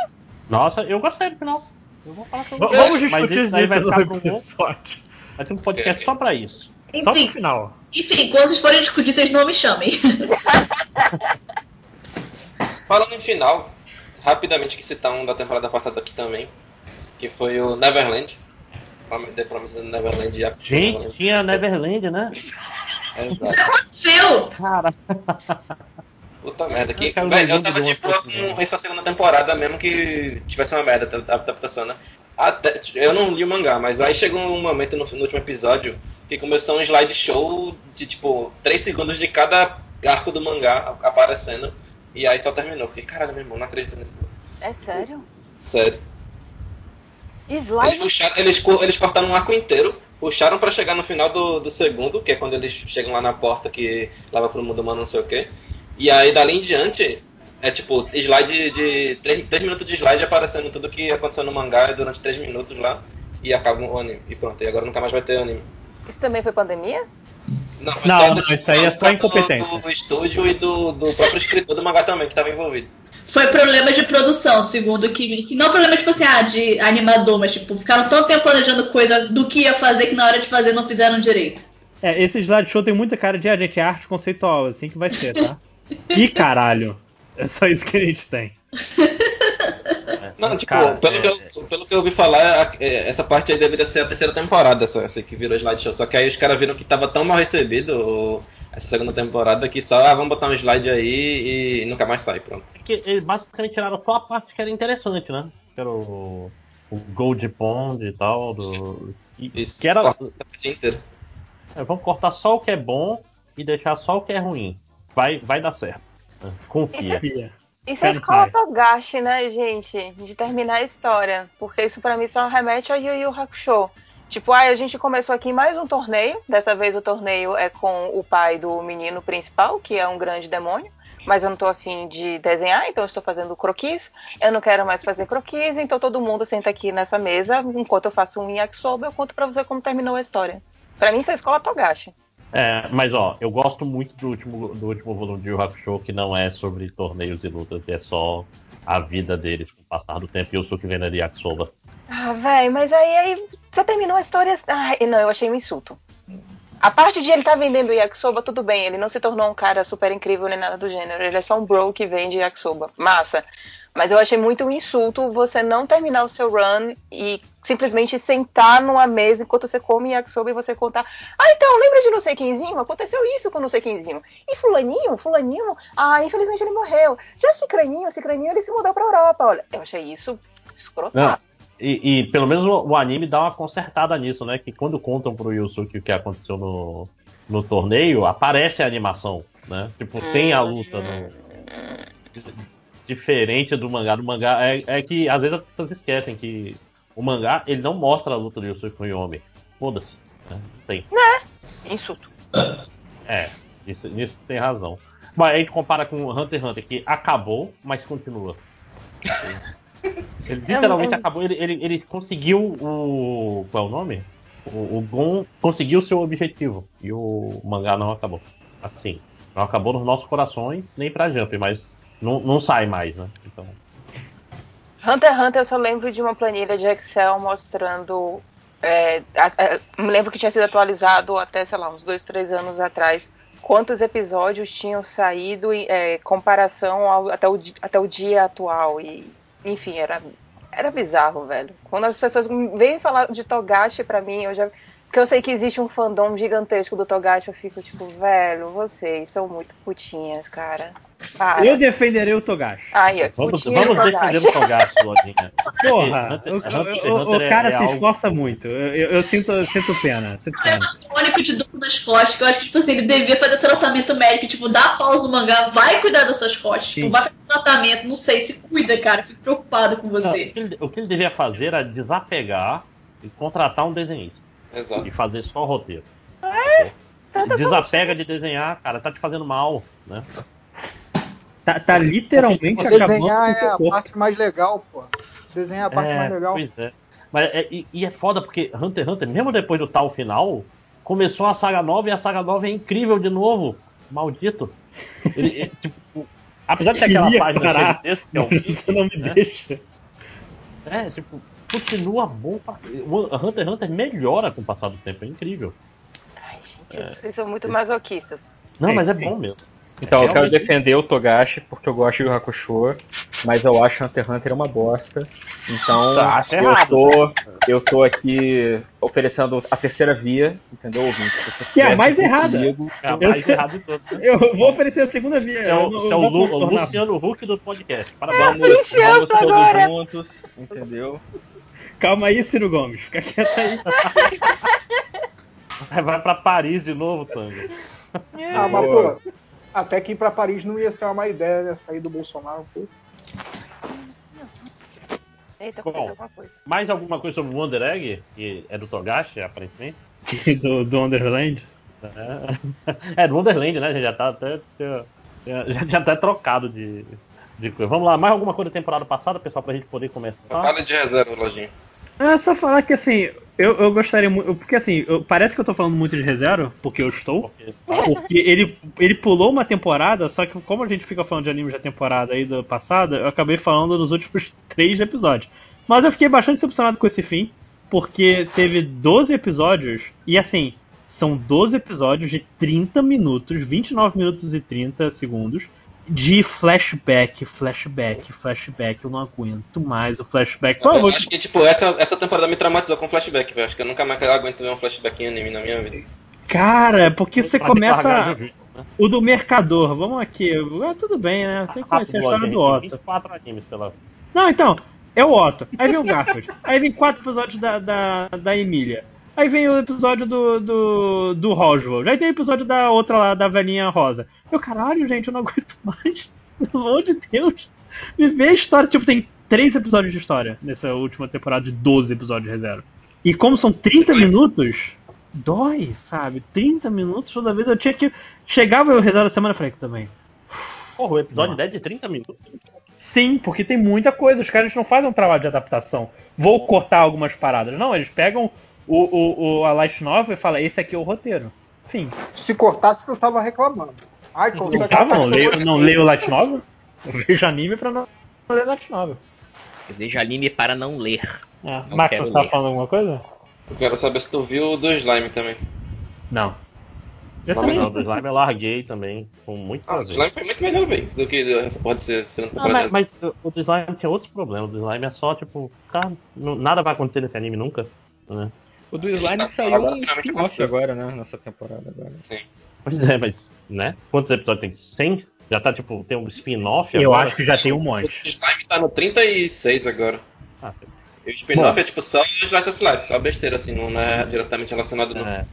Nossa, eu gostei do final. Eu vou falar pra V- você. vamos Mas discutir isso aí vai ficar um outro episódio. Vai ter um podcast só pra isso. Só pro Enfim, final. enfim, quando vocês forem discutir, vocês não me chamem. (laughs) Falando em final, rapidamente que citar um da temporada passada aqui também, que foi o Neverland. The Promised Neverland. e Gente, tinha Neverland, né? Exato. aconteceu? Cara. Puta merda. Que, Cara, véi, eu tava boa com essa segunda temporada, mesmo que tivesse uma merda a adaptação, né? Até, eu não li o mangá, mas aí chegou um momento no, no último episódio que começou um slideshow de tipo 3 segundos de cada arco do mangá aparecendo. E aí só terminou. Fiquei, caralho, meu irmão, não acredito nisso. É sério? Sério. Eles, puxaram, eles, eles cortaram um arco inteiro, puxaram pra chegar no final do, do segundo, que é quando eles chegam lá na porta que leva pro mundo humano, não sei o quê. E aí dali em diante, é tipo, slide de. 3, minutos de slide aparecendo tudo que aconteceu no mangá durante 3 minutos lá. E acaba o anime. E pronto, e agora nunca mais vai ter anime. Isso também foi pandemia? Não, foi Não, só não, isso aí é só do- incompetência. Do estúdio e do, do próprio escritor do mangá também, que tava envolvido. Foi problema de produção, segundo que. Se não problema, tipo assim, ah, de animador, mas tipo, ficaram tanto tempo planejando coisa do que ia fazer que na hora de fazer não fizeram direito. É, esse slideshow tem muita cara de, ah, gente, é arte conceitual, assim que vai ser, tá? (laughs) Ih, caralho. É só isso que a gente tem. (laughs) Não, tipo, Cara, pelo, é- que eu, pelo que eu ouvi falar, é, essa parte aí deveria ser a terceira temporada, essa, essa que virou slideshow. Só que aí os caras viram que tava tão mal recebido essa segunda temporada que só, ah, vamos botar um slide aí e nunca mais sai, pronto. Porque eles basicamente tiraram só a parte que era interessante, né? Que era o, o Gold Pond e tal. Do, e- Isso, que era. a é, vamos cortar só o que é bom e deixar só o que é ruim. Vai, vai dar certo. Confia. Fia. Isso é Pé no escola. Togashi, né, gente? De terminar a história. Porque isso pra mim só remete a Yu Yu Hakusho. Tipo, ah, a gente começou aqui mais um torneio. Dessa vez o torneio é com o pai do menino principal, que é um grande demônio. Mas eu não tô afim de desenhar, então eu estou fazendo croquis. Eu não quero mais fazer croquis, então todo mundo senta aqui nessa mesa. Enquanto eu faço um yakisoba, eu conto pra você como terminou a história. Pra mim isso é escola Togashi. É, mas ó, eu gosto muito do último, do último volume de Yu Hakusho, que não é sobre torneios e lutas, é só a vida deles com o passar do tempo e sou que vendo de Yakisoba. Ah, velho, mas aí, aí você terminou a história. Ai, não, eu achei um insulto. A parte de ele estar vendendo yakisoba, tudo bem, ele não se tornou um cara super incrível nem nada do gênero, ele é só um bro que vende yakisoba. Massa. Mas eu achei muito um insulto você não terminar o seu run e simplesmente sentar numa mesa enquanto você come yakisoba e você contar. Ah, então, lembra de não sei quemzinho? Aconteceu isso com não sei quemzinho. E fulaninho, fulaninho, ah, infelizmente ele morreu. Já cicraninho, cicraninho, ele se mudou pra Europa. Olha, eu achei isso escrotado. E, e pelo menos o, o anime dá uma consertada nisso, né? Que quando contam pro Yusuke o que aconteceu no, no torneio, aparece a animação, né? Tipo, tem a luta no. Diferente do mangá. Do mangá é, é que às vezes as pessoas esquecem que o mangá ele não mostra a luta do Yusuke com o Yomi. Foda-se. Né? Tem. Insulto. (coughs) É, isso, nisso tem razão. Mas a gente compara com Hunter x Hunter, que acabou, mas continua. (laughs) Ele literalmente É, é- acabou, ele, ele, ele conseguiu o. Qual é o nome? O, o Gon conseguiu seu objetivo. E o mangá não acabou. Assim. Não acabou nos nossos corações, nem pra Jump, mas não, não sai mais, né? Então. Hunter x Hunter eu só lembro de uma planilha de Excel mostrando. é, a- a- me lembro que tinha sido atualizado até, sei lá, uns dois, três anos atrás. Quantos episódios tinham saído em é, comparação ao- até, o, até o dia atual. E, enfim, era, era bizarro, velho. Quando as pessoas vêm falar de Togashi pra mim, eu já. Porque eu sei que existe um fandom gigantesco do Togashi, eu fico tipo, velho, vocês são muito putinhas, cara. Para. Eu defenderei o Togashi. Ai, Vamos, putinha vamos defender o Togashi, Lodinha. Porra, (laughs) o, Hunter x o- o é- cara é se algo- esforça muito. Eu, eu- eu sinto, eu sinto pena. Sinto pena. O único de dor nas costas, que eu acho que, tipo assim, ele devia fazer tratamento médico, tipo, dá pausa no mangá, vai cuidar das suas costas, tipo, vai fazer tratamento, não sei, se cuida, cara, fico preocupado com Não, o, você. que ele, o que ele devia fazer era desapegar e contratar um desenhista. Exato. E fazer só o roteiro. Desapega de desenhar, cara, tá te fazendo mal, né? Tá, tá literalmente Desenhar acabando com o é seu a corpo. parte mais legal, pô. Desenhar é a parte É, mais legal. Pois é. Mas é- e, e é foda porque Hunter x Hunter, mesmo depois do tal final, começou a saga nova e a saga nova é incrível de novo. Maldito. Ele, ele, tipo, apesar de ter aquela página parar, cheia de texto, que é (laughs) você não me né? deixa. É, tipo, continua bom. Pra... O Hunter x Hunter melhora com o passar do tempo, é incrível. Vocês são muito masoquistas. Não, mas é bom mesmo. Então, eu quero defender o Togashi porque eu gosto de Yu Hakusho, mas eu acho Hunter x Hunter uma bosta. Então, Tá, acha eu, errado. tô, eu tô aqui oferecendo a terceira via, entendeu, ouvinte? Que é a mais errada. comigo, É a Eu- mais errado de todos. né? Eu vou oferecer a segunda via. Você é eu o, você é eu o Lu- o. Luciano Huck do podcast. Parabéns. Vamos, vamos todos agora. juntos, entendeu? Calma aí, Ciro Gomes. Fica quieto aí. Vai, vai pra Paris de novo, Tango. Ah, mas, pô, até que ir pra Paris não ia ser uma má ideia, né? Sair do Bolsonaro, pô. Eita, Bom. aconteceu alguma coisa. Mais alguma coisa sobre o Wonder Egg? Que é do Togashi, aparentemente? (laughs) do, do Underland. É, (laughs) é do Wonderland, né? A gente já tá até. Já, já tá trocado de, de coisa. Vamos lá, mais alguma coisa da temporada passada, pessoal, pra gente poder começar? Fala de reserva, Lojinha. É só falar que assim, eu, eu gostaria muito. Porque assim, eu- parece que eu tô falando muito de reserva, porque eu estou. (laughs) Porque ele, ele pulou uma temporada, só que como a gente fica falando de animes da temporada aí do passada, eu acabei falando nos últimos (laughs) três episódios. Mas eu fiquei bastante decepcionado com esse fim, porque teve 12 episódios, e assim, são 12 episódios de 30 minutos, 29 minutos e 30 segundos, de flashback, flashback, flashback. Eu não aguento mais o flashback. Por Eu favor, acho que, tipo, essa, essa temporada me traumatizou com flashback, velho. Acho que eu nunca mais aguento ver um flashback em anime na minha vida. Cara, porque você começa. Né? O do Mercador, vamos aqui. Ah, tudo bem, né? Tem que conhecer a história do Otto. 24 animes pela. Não, então, é o Otto. Aí vem o Garfield. Aí vem quatro episódios da, da, da Emília. Aí vem o episódio do, do, do Roswell. Aí tem o episódio da outra lá, da velhinha rosa. Eu, caralho, gente, eu não aguento (laughs) mais. Pelo amor de Deus. Me vê a história. Tipo, tem três episódios de história nessa última temporada de 12 episódios de zero. E como são 30 minutos, dói, sabe? 30 minutos toda vez eu tinha que. Chegava eu rezar a semana e falei também. Porra, o episódio 10 de 30 minutos. Sim, porque tem muita coisa. Os caras não fazem um trabalho de adaptação. Vou cortar algumas paradas. Não, eles pegam o, o, o, a Light Novel e falam: esse aqui é o roteiro. Fim. Se cortasse, eu tava reclamando. Ai, Não tava, não aquela leio, não leio Light Novel? Eu vejo anime pra não ler Light Novel. Eu vejo anime para não ler. É. Não Max, você tava ler. falando alguma coisa? Eu quero saber se tu viu o do Slime também. Não. Esse Não, nem- não, do Slime eu larguei também, com muito Ah, o. Slime foi muito melhor, velho, do que essa porra de ser Ah, mas, mas o do Slime tinha outros problemas. O do Slime é só, tipo, cara, não- nada vai acontecer nesse anime nunca. Né? O do Slime saiu Agora um aconteceu. agora, né? Nessa temporada agora. Sim. Pois é, mas, né? Quantos episódios tem? 100? Já tá, tipo, tem um spin-off Eu agora? acho que já tem um O monte. Slime tá no 36 agora. Ah, E o spin-off é tipo só o Slice of Life, só besteira assim, não é diretamente relacionado no. É.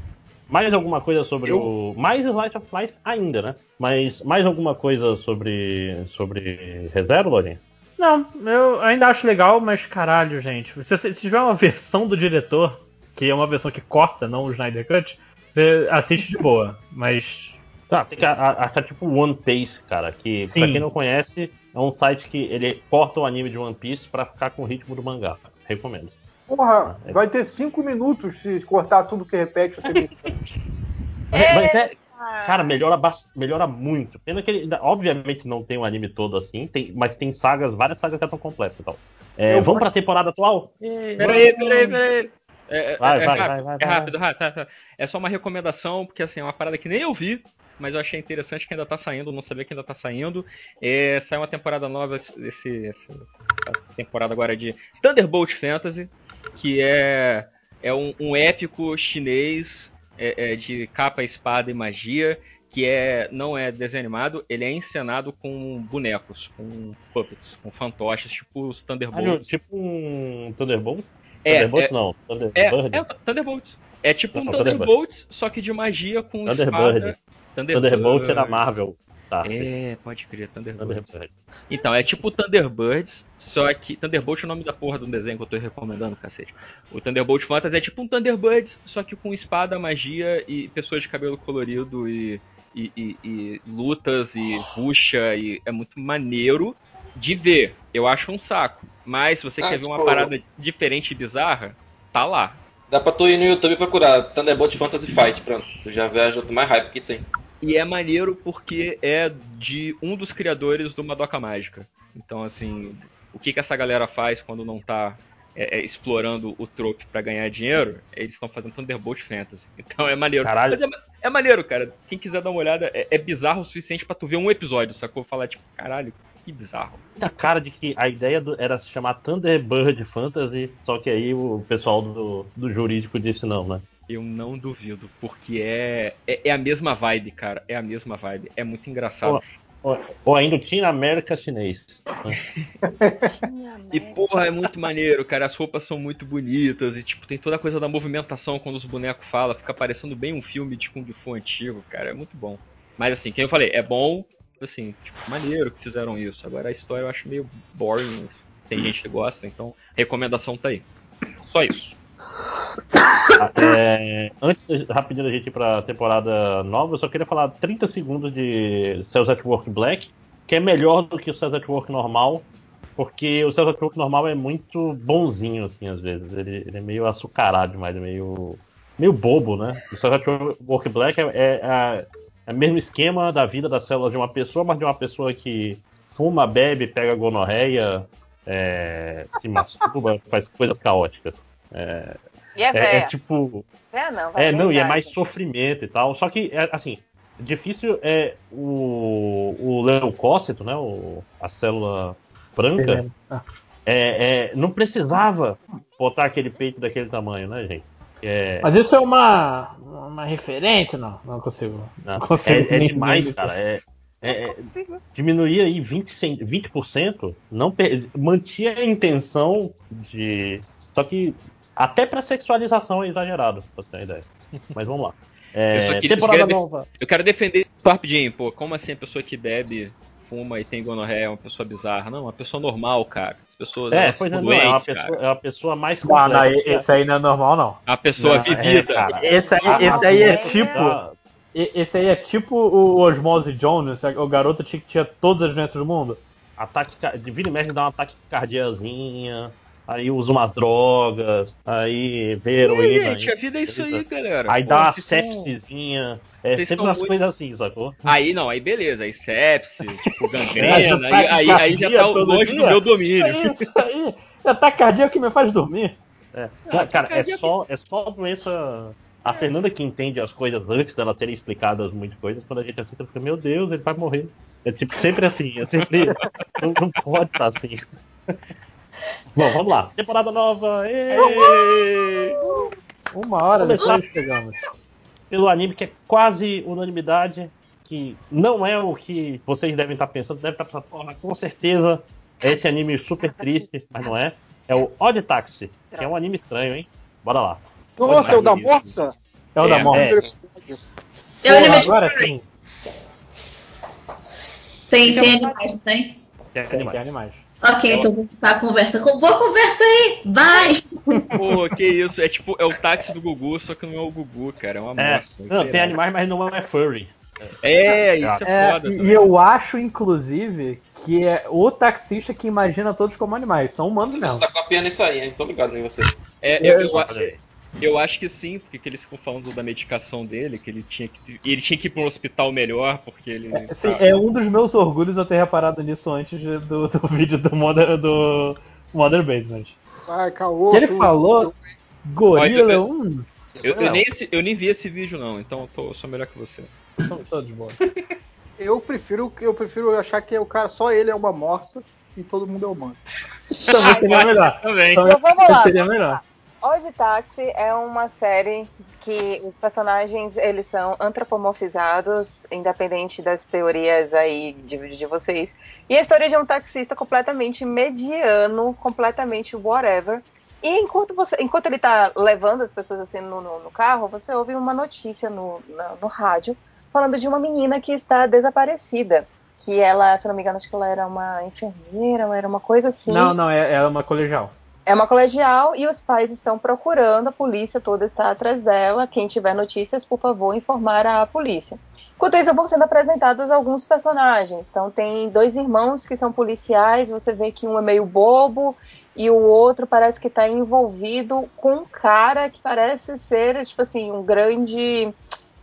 Mais alguma coisa sobre o. Mais Slice of Life ainda, né? Mas mais alguma coisa sobre. sobre ReZero, Lorinha? Não, eu ainda acho legal, mas caralho, gente. Se, se tiver uma versão do diretor, que é uma versão que corta, não o Snyder Cut, você assiste de boa. Mas. Tá, tem que a- a- achar tipo One Piece, cara. Que Sim. pra quem não conhece, é um site que ele corta o anime de One Piece pra ficar com o ritmo do mangá. Recomendo. Porra, vai ter cinco minutos se cortar tudo que repete. (laughs) Você. Mas é, cara, melhora, melhora muito. Pena que ele, obviamente, não tem o anime todo assim, tem- mas tem sagas, várias sagas já estão completas e tal. É, vamos pra temporada atual? Peraí, peraí, peraí. É, é- Vai, é vai, rápido, vai, vai, é vai. rápido, rápido, tá, tá. É só uma recomendação, porque assim, é uma parada que nem eu vi, mas eu achei interessante que ainda tá saindo, não sabia que ainda tá saindo. É, saiu uma temporada nova, esse, essa temporada agora de Thunderbolt Fantasy, que é, é um, um épico chinês é, é, de capa, espada e magia, que é não é desenho animado, ele é encenado com bonecos, com puppets, com fantoches, tipo os Ah, Thunderbolts. tipo um Thunderbolt? É, Thunderbolt é- não, É, Thunderbird. é Thunderbolts. É tipo um Thunderbird. só que de magia com Thunderbird. espada. Thunderbolt é da Marvel. Tá. É, pode crer, Thunderbirds. Então, é tipo Thunderbirds, só que. Thunderbolt é o nome da porra do desenho que eu tô recomendando, cacete. O Thunderbolt Fantasy é tipo um Thunderbirds, só que com espada, magia e pessoas de cabelo colorido e, e, e- e lutas e bucha e é muito maneiro de ver. Eu acho um saco. Mas se você Ah, quer ver uma tipo- parada diferente e bizarra, tá lá. Dá pra tu ir no YouTube procurar Thunderbolt Fantasy Fight, pronto. Tu já vê a ajuda mais hype que tem. E é maneiro porque é de um dos criadores do Madoka Mágica. Então, assim, o que, que essa galera faz quando não tá é, é, explorando o trope pra ganhar dinheiro? Eles estão fazendo Thunderbolt Fantasy. (laughs) Então é maneiro. Caralho. É, é maneiro, cara. Quem quiser dar uma olhada, é, é bizarro o suficiente pra tu ver um episódio, sacou? Falar, tipo, caralho, que bizarro. Muita cara de que a ideia do- era se chamar Thunderbird Fantasy, só que aí o pessoal do, do jurídico disse não, né? Eu não duvido, porque é, é, é a mesma vibe, cara. É a mesma vibe. É muito engraçado. Ou, ou ainda Teen América chinês. E porra, é muito maneiro, cara. As roupas são muito bonitas e tipo tem toda a coisa da movimentação quando os bonecos falam, fica parecendo bem um filme de kung fu antigo, cara. É muito bom. Mas assim, quem eu falei, é bom, assim, tipo, maneiro que fizeram isso. Agora a história eu acho meio boring. assim. Tem gente que gosta, então recomendação tá aí. Só isso. Ah, é, antes, rapidinho da gente ir pra temporada nova, eu só queria falar 30 segundos de Cells at Work Black, que é melhor do que o Cells at Work normal, porque o Cells at Work normal é muito bonzinho, assim, às vezes. Ele, ele é meio açucarado demais, é meio, meio bobo, né? O Cells at Work Black é, é, a- é o mesmo esquema da vida das células de uma pessoa, mas de uma pessoa que fuma, bebe, pega gonorreia, é, se masturba, (laughs) faz coisas caóticas. É, E é é, é tipo. É, não, vai É, não, e é mais sofrimento e tal. Só que, é, assim, difícil é o, o leucócito, né? O, a célula branca. É, é, não precisava botar aquele peito daquele tamanho, né, gente? É, Mas isso é uma, uma referência? Não, não consigo. não, consigo é, é nem- demais, nem- cara. É, é, é, diminuir aí 20%, cen- 20% não per- mantinha a intenção de. Só que até pra sexualização é exagerado, pra você ter uma ideia. Mas vamos lá. É, eu só queria, temporada eu queria de- nova. Eu quero defender rapidinho, pô. Como assim a pessoa que bebe, fuma e tem gonorreia é uma pessoa bizarra? Não, uma pessoa normal, cara. As pessoas É, elas pois é, ficam não, é uma doentes, pessoa, cara. é uma pessoa mais Não, não, complexa. esse aí não é normal, não. A pessoa Não, vivida. é, cara. Esse aí, A- esse a aí é tipo. da- Esse aí é tipo o Osmose Jones, o garoto tinha que tinha todas as doenças do mundo. Ataque, vira e mexe dá um ataque cardiazinha, aí usa umas drogas, aí vê heroína. gente, a vida é isso aí, galera. Aí Pô, dá uma são- sepsisinha. É vocês sempre umas muito- coisas assim, sacou? Aí não, aí beleza, aí sepse, tipo (laughs) gangrena, É, aí, aí, aí já tá todo longe do meu domínio. Isso aí. Ataque cardíaco que me faz dormir. É. Ah, cara, é só, é só doença. A Fernanda que entende as coisas antes dela terem explicado as muitas coisas, quando a gente assiste, fica, meu Deus, ele vai morrer. É tipo, sempre assim, é sempre. (laughs) não, não pode estar assim. Bom, vamos lá. Temporada nova. Uma hora Começar. depois chegamos. Pelo anime que é quase unanimidade, que não é o que vocês devem estar pensando, deve estar pensando, porra, com certeza é esse anime super triste, mas não é. É o Odd Taxi, que é um anime estranho, hein? Bora lá. Nossa, é o da. Morsa? É o da É, morte. é. Eu Porra, agora sim. Tem, tem animais, tem? Tem Tem, animais. tem animais. Ok, então vou a conversa. Com- Boa conversa aí! Vai! Pô, que isso, é tipo, é o táxi do Gugu, só que não é o Gugu, cara, é uma É, moça. não, tem animais, mas não é furry. É, isso é, É, foda. e também. eu acho, inclusive, que é o taxista que imagina todos como animais. São humanos Você mesmo. tá copiando isso aí, hein? Tô ligado em você. É, eu, eu, aí. Eu acho que sim, porque que eles ficam falando da medicação dele, que ele tinha que. Ele tinha que ir pra um hospital melhor, porque ele. Assim, tá- é um dos meus orgulhos eu ter reparado nisso antes de- do, do (laughs) vídeo do Modern, do Modern Basement. Vai, caô. Que ele tu- falou gorila, Olha, hum, eu, eu nem, esse- eu nem vi esse vídeo, não, então eu, tô, eu sou melhor que você. sou, sou de boa. (laughs) Eu prefiro, eu prefiro achar que o cara, só ele é uma morsa e todo mundo é humano. Também seria (laughs) melhor. Também. Então, Então vamos lá. seria melhor. Odd Taxi é uma série que os personagens eles são antropomorfizados, independente das teorias aí de, de vocês. E a história de um taxista completamente mediano, completamente whatever. E enquanto, você, enquanto ele tá levando as pessoas assim no, no, no carro, você ouve uma notícia no, na- no rádio falando de uma menina que está desaparecida. Que ela, se não me engano, acho que ela era uma enfermeira, era uma coisa assim. Não, não, é, é uma colegial. É uma colegial e os pais estão procurando, a polícia toda está atrás dela. Quem tiver notícias, por favor, informar a polícia. Enquanto isso, vão sendo apresentados alguns personagens. Então, tem dois irmãos que são policiais. Você vê que um é meio bobo e o outro parece que está envolvido com um cara que parece ser, tipo assim, um grande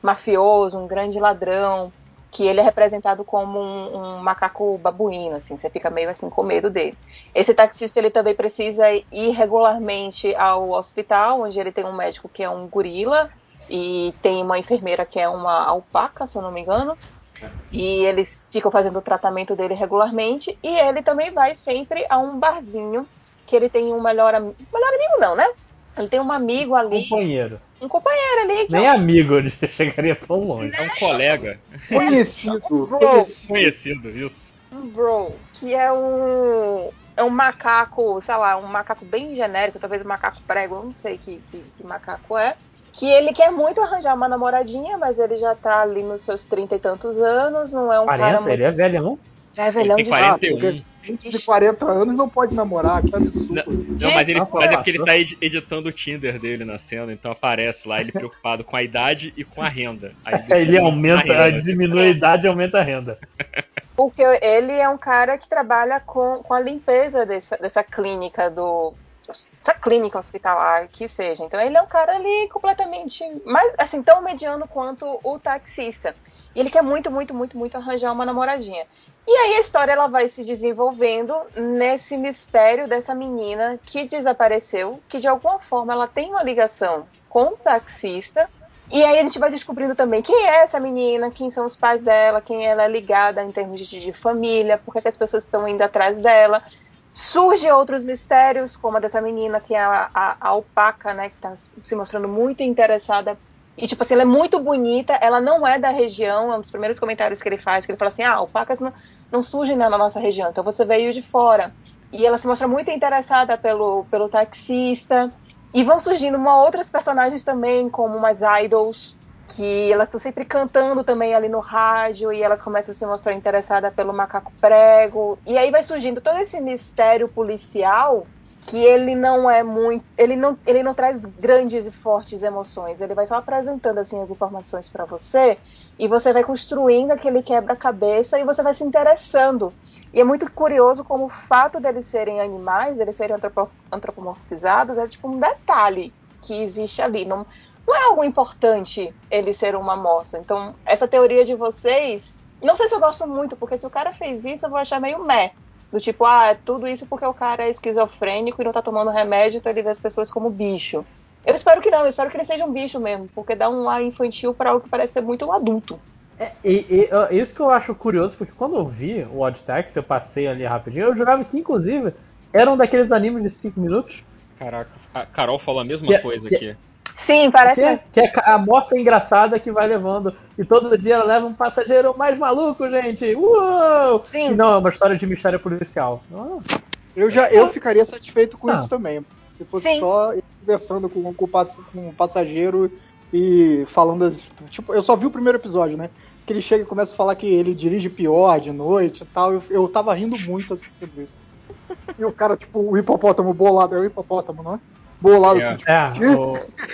mafioso, um grande ladrão, que ele é representado como um, um, macaco babuíno, assim, você fica meio assim com medo dele. Esse taxista ele também precisa ir regularmente ao hospital, onde ele tem um médico que é um gorila e tem uma enfermeira que é uma alpaca, se eu não me engano. E eles ficam fazendo o tratamento dele regularmente e ele também vai sempre a um barzinho que ele tem um melhor melhor amigo não, né? Ele tem um amigo ali. Companheiro. Um companheiro ali. Nem é um... amigo, ele (laughs) chegaria tão longe. É um colega. Conhecido. conhecido. Conhecido, isso. Um bro, que é um. É um macaco, sei lá, um macaco bem genérico, talvez um macaco prego, eu não sei que, que, que macaco é. Que ele quer muito arranjar uma namoradinha, mas ele já tá ali nos seus trinta e tantos anos, não é um 40, cara muito. Ele é velho, não? Já é velhão Ele de tem fato. 41. Gente de 40 anos não pode namorar, que absurdo. Não, mas, ele, mas é porque ele tá ed- editando o Tinder dele na cena, então aparece lá ele preocupado com a idade e com a renda. Aí Ele aumenta, a renda. diminui a idade e aumenta a renda. Porque ele é um cara que trabalha com, com a limpeza dessa, dessa clínica do. Essa clínica hospitalar que seja. Então ele é um cara ali completamente. mais assim, tão mediano quanto o taxista. E ele quer muito, muito, muito, muito arranjar uma namoradinha. E aí a história ela vai se desenvolvendo nesse mistério dessa menina que desapareceu, que de alguma forma ela tem uma ligação com o taxista. E aí a gente vai descobrindo também quem é essa menina, quem são os pais dela, quem ela é ligada em termos de, de família, por que, as pessoas estão indo atrás dela. Surgem outros mistérios, como a dessa menina que é a, a, a alpaca, né, que está se mostrando muito interessada. E, tipo assim, ela é muito bonita, ela não é da região, é um dos primeiros comentários que ele faz, que ele fala assim, ah, alpacas não, não surgem na, nossa região, então você veio de fora. E ela se mostra muito interessada pelo, pelo taxista. E vão surgindo uma outras personagens também, como umas idols, que elas estão sempre cantando também ali no rádio, e elas começam a se mostrar interessadas pelo macaco prego. E aí vai surgindo todo esse mistério policial que ele não é muito, ele não, ele não traz grandes e fortes emoções, ele vai só apresentando assim as informações para você e você vai construindo aquele quebra-cabeça e você vai se interessando. E é muito curioso como o fato deles serem animais, deles serem antropo- antropomorfizados, é tipo um detalhe que existe ali. Não, não é algo importante ele ser uma moça. Então, essa teoria de vocês, não sei se eu gosto muito, porque se o cara fez isso, eu vou achar meio meh. Do tipo, ah, é tudo isso porque o cara é esquizofrênico e não tá tomando remédio, então ele vê as pessoas como bicho. Eu espero que não, eu espero que ele seja um bicho mesmo, porque dá um ar infantil para algo que parece ser muito adulto. E, e, ó, isso que eu acho curioso, porque quando eu vi o Odd Tax, eu passei ali rapidinho, eu jurava que, inclusive, era um daqueles animes de 5 minutos. Caraca, a Carol falou a mesma Que- coisa que- aqui. Sim, parece. Que, é- que é a moça engraçada que vai levando. E todo dia ela leva um passageiro mais maluco, gente! Uou! Sim. E não, é uma história de mistério policial. Eu já eu ficaria satisfeito com Ah. isso também. Se fosse Sim. só conversando com, com, com o passageiro e falando. Tipo, eu só vi o primeiro episódio, né? Que ele chega e começa a falar que ele dirige pior de noite e tal. Eu, eu tava rindo muito assistindo isso. E o cara, tipo, o hipopótamo bolado, é o hipopótamo, não é? Bolado É. assim, tipo, É,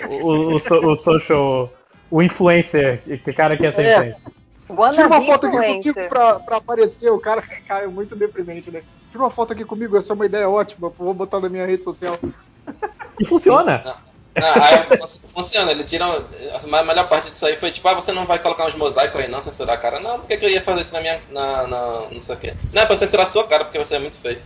o, o, o, o social. O influencer, que cara que é essa É. influencer. Tira uma foto aqui comigo pra, pra aparecer. O cara, (laughs) é muito deprimente, né? Tira uma foto aqui comigo, essa é uma ideia ótima. Vou botar na minha rede social. E funciona. Não, aí fun- funciona, ele tira. A melhor parte disso aí foi tipo, ah, você não vai colocar uns mosaicos aí não, censurar a cara. Não, por que, que eu ia fazer isso na minha. Na, na, não sei o quê. Não, é pra censurar a sua cara, porque você é muito feio.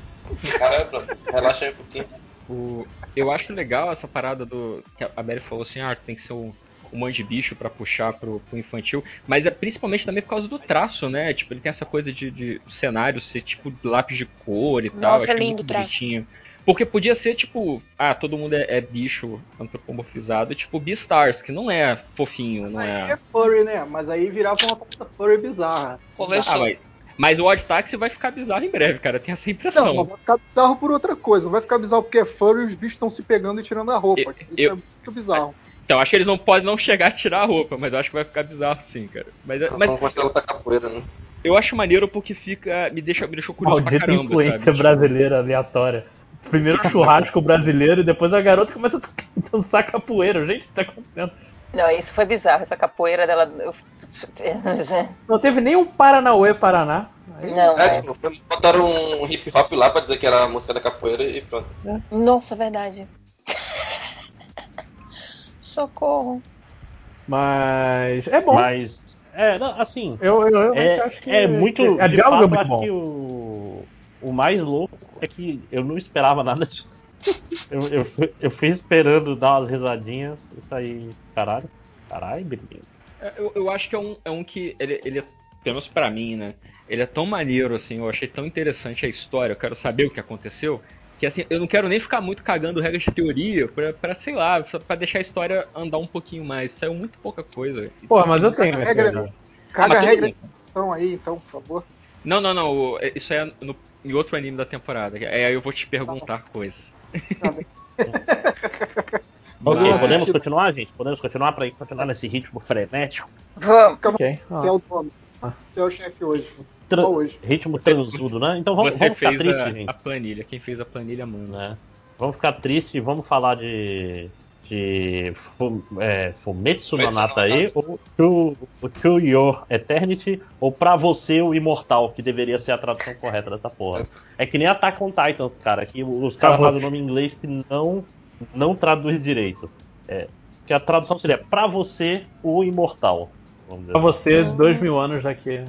Cara, pronto, relaxa aí um pouquinho. O- eu acho legal essa parada do. que a Mary falou assim, ah, tem que ser um, um monte de bicho pra puxar pro, pro infantil. Mas é principalmente também por causa do traço, né? Tipo, ele tem essa coisa de, de cenário ser tipo lápis de cor e tal. Nossa, Achei é lindo muito traço. bonitinho. Porque podia ser, tipo, ah, todo mundo é, é bicho antropomorfizado, tipo Beastars, que não é fofinho, não Aí é. é furry, né? Mas aí virava uma puta furry bizarra. Ah, mas, mas o Odd Taxi vai ficar bizarro em breve, cara. Tem essa Não, impressão. mas vai ficar bizarro por outra coisa. Não vai ficar bizarro porque é furry e os bichos estão se pegando e tirando a roupa. Eu- Isso eu- é muito bizarro. Então, acho que eles não podem não chegar a tirar a roupa, mas eu acho que vai ficar bizarro sim, cara. Mas, mas Vamos começar a lutar capoeira, né? eu acho maneiro porque fica. Me deixa, me deixou curioso pra Maldita caramba, influência sabe? brasileira aleatória. Primeiro churrasco brasileiro e depois a garota começa a (laughs) dançar capoeira. Gente, o que tá acontecendo? Não, isso foi bizarro, essa capoeira dela. (laughs) Não teve nem um Paranauê Paraná. Aí- Não, É, é. tipo, foi- botaram um hip hop lá pra dizer que era a música da capoeira e pronto. Nossa, verdade. (laughs) Socorro. Mas é bom. Mas, é, não, assim, Eu, eu, eu é, acho que é muito. A de diálogo é fato, muito acho bom. que o, o mais louco é que eu não esperava nada disso. Eu, eu, fui, eu fui esperando dar umas risadinhas e sair. Caralho, caralho, menino. É, Eu, eu acho que é um, é um que ele, ele é, pelo menos pra mim, né? Ele é tão maneiro, assim, eu achei tão interessante a história, eu quero saber o que aconteceu, que assim, eu não quero nem ficar muito cagando regras de teoria pra, pra sei lá, pra deixar a história andar um pouquinho mais. Saiu muito pouca coisa. Porra, mas eu tenho minha Regra-. Caga mas a tudo regra bem. aí, então, por favor. Não, não, não. é- Isso é no, em outro anime da temporada. É, aí eu vou te perguntar coisas. (laughs) Ok, podemos continuar, gente? Podemos continuar pra continuar nesse ritmo frenético? Vamos. Ok. Você é o dono. Você é o chefe hoje. Tra- hoje. ritmo transudo, né? Então vamos, Você vamos ficar triste, a, gente. a planilha. Quem fez a planilha manda. né? Vamos ficar triste e vamos falar de. De é, Fumetsu no Natae ou to, o To Your Eternity ou Pra Você o Imortal, que deveria ser a tradução correta dessa porra. É que nem Attack on Titan, cara, que os caras fazem o nome em inglês que não, não traduz direito. É, que a tradução seria Pra Você o Imortal. Vamos dizer Pra assim. você, dois mil anos daqui.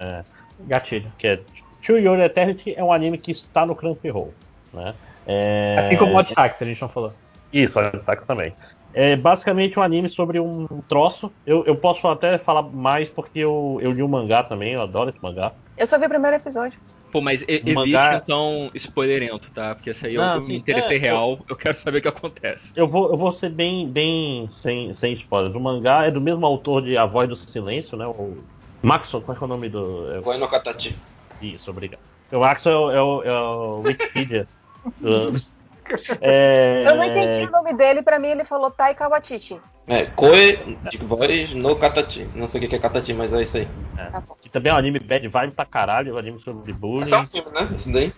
É. Gatilho. que é To Your Eternity é um anime que está no Crunchyroll, né? É... Assim como o Hot Taxi, a gente não falou. Isso, Taxi também. É basicamente um anime sobre um troço. Eu, eu posso até falar mais porque eu, eu li o mangá também, eu adoro esse mangá. Eu só vi o primeiro episódio. Pô, mas e- evite mangá- então spoilerento, tá? Porque esse aí eu, Não, eu me interessei é, real, (laughs) eu quero saber o que acontece. Eu vou, eu vou ser bem, bem sem, sem spoilers. O mangá é do mesmo autor de A Voz do Silêncio, né? O Maxon, qual é, que é o nome do. é- Goi no Katachi. Isso, obrigado. O Maxon é o, é o, é o (laughs) Wikipedia. do- É, Eu não entendi o nome dele, pra mim ele falou Taika Waititi. É, Koe de voz no Katachi. Não sei o que é Katachi, mas é isso aí. Que também é um anime bad vibe pra caralho, um anime sobre bullying. É só um filme, né? Isso daí.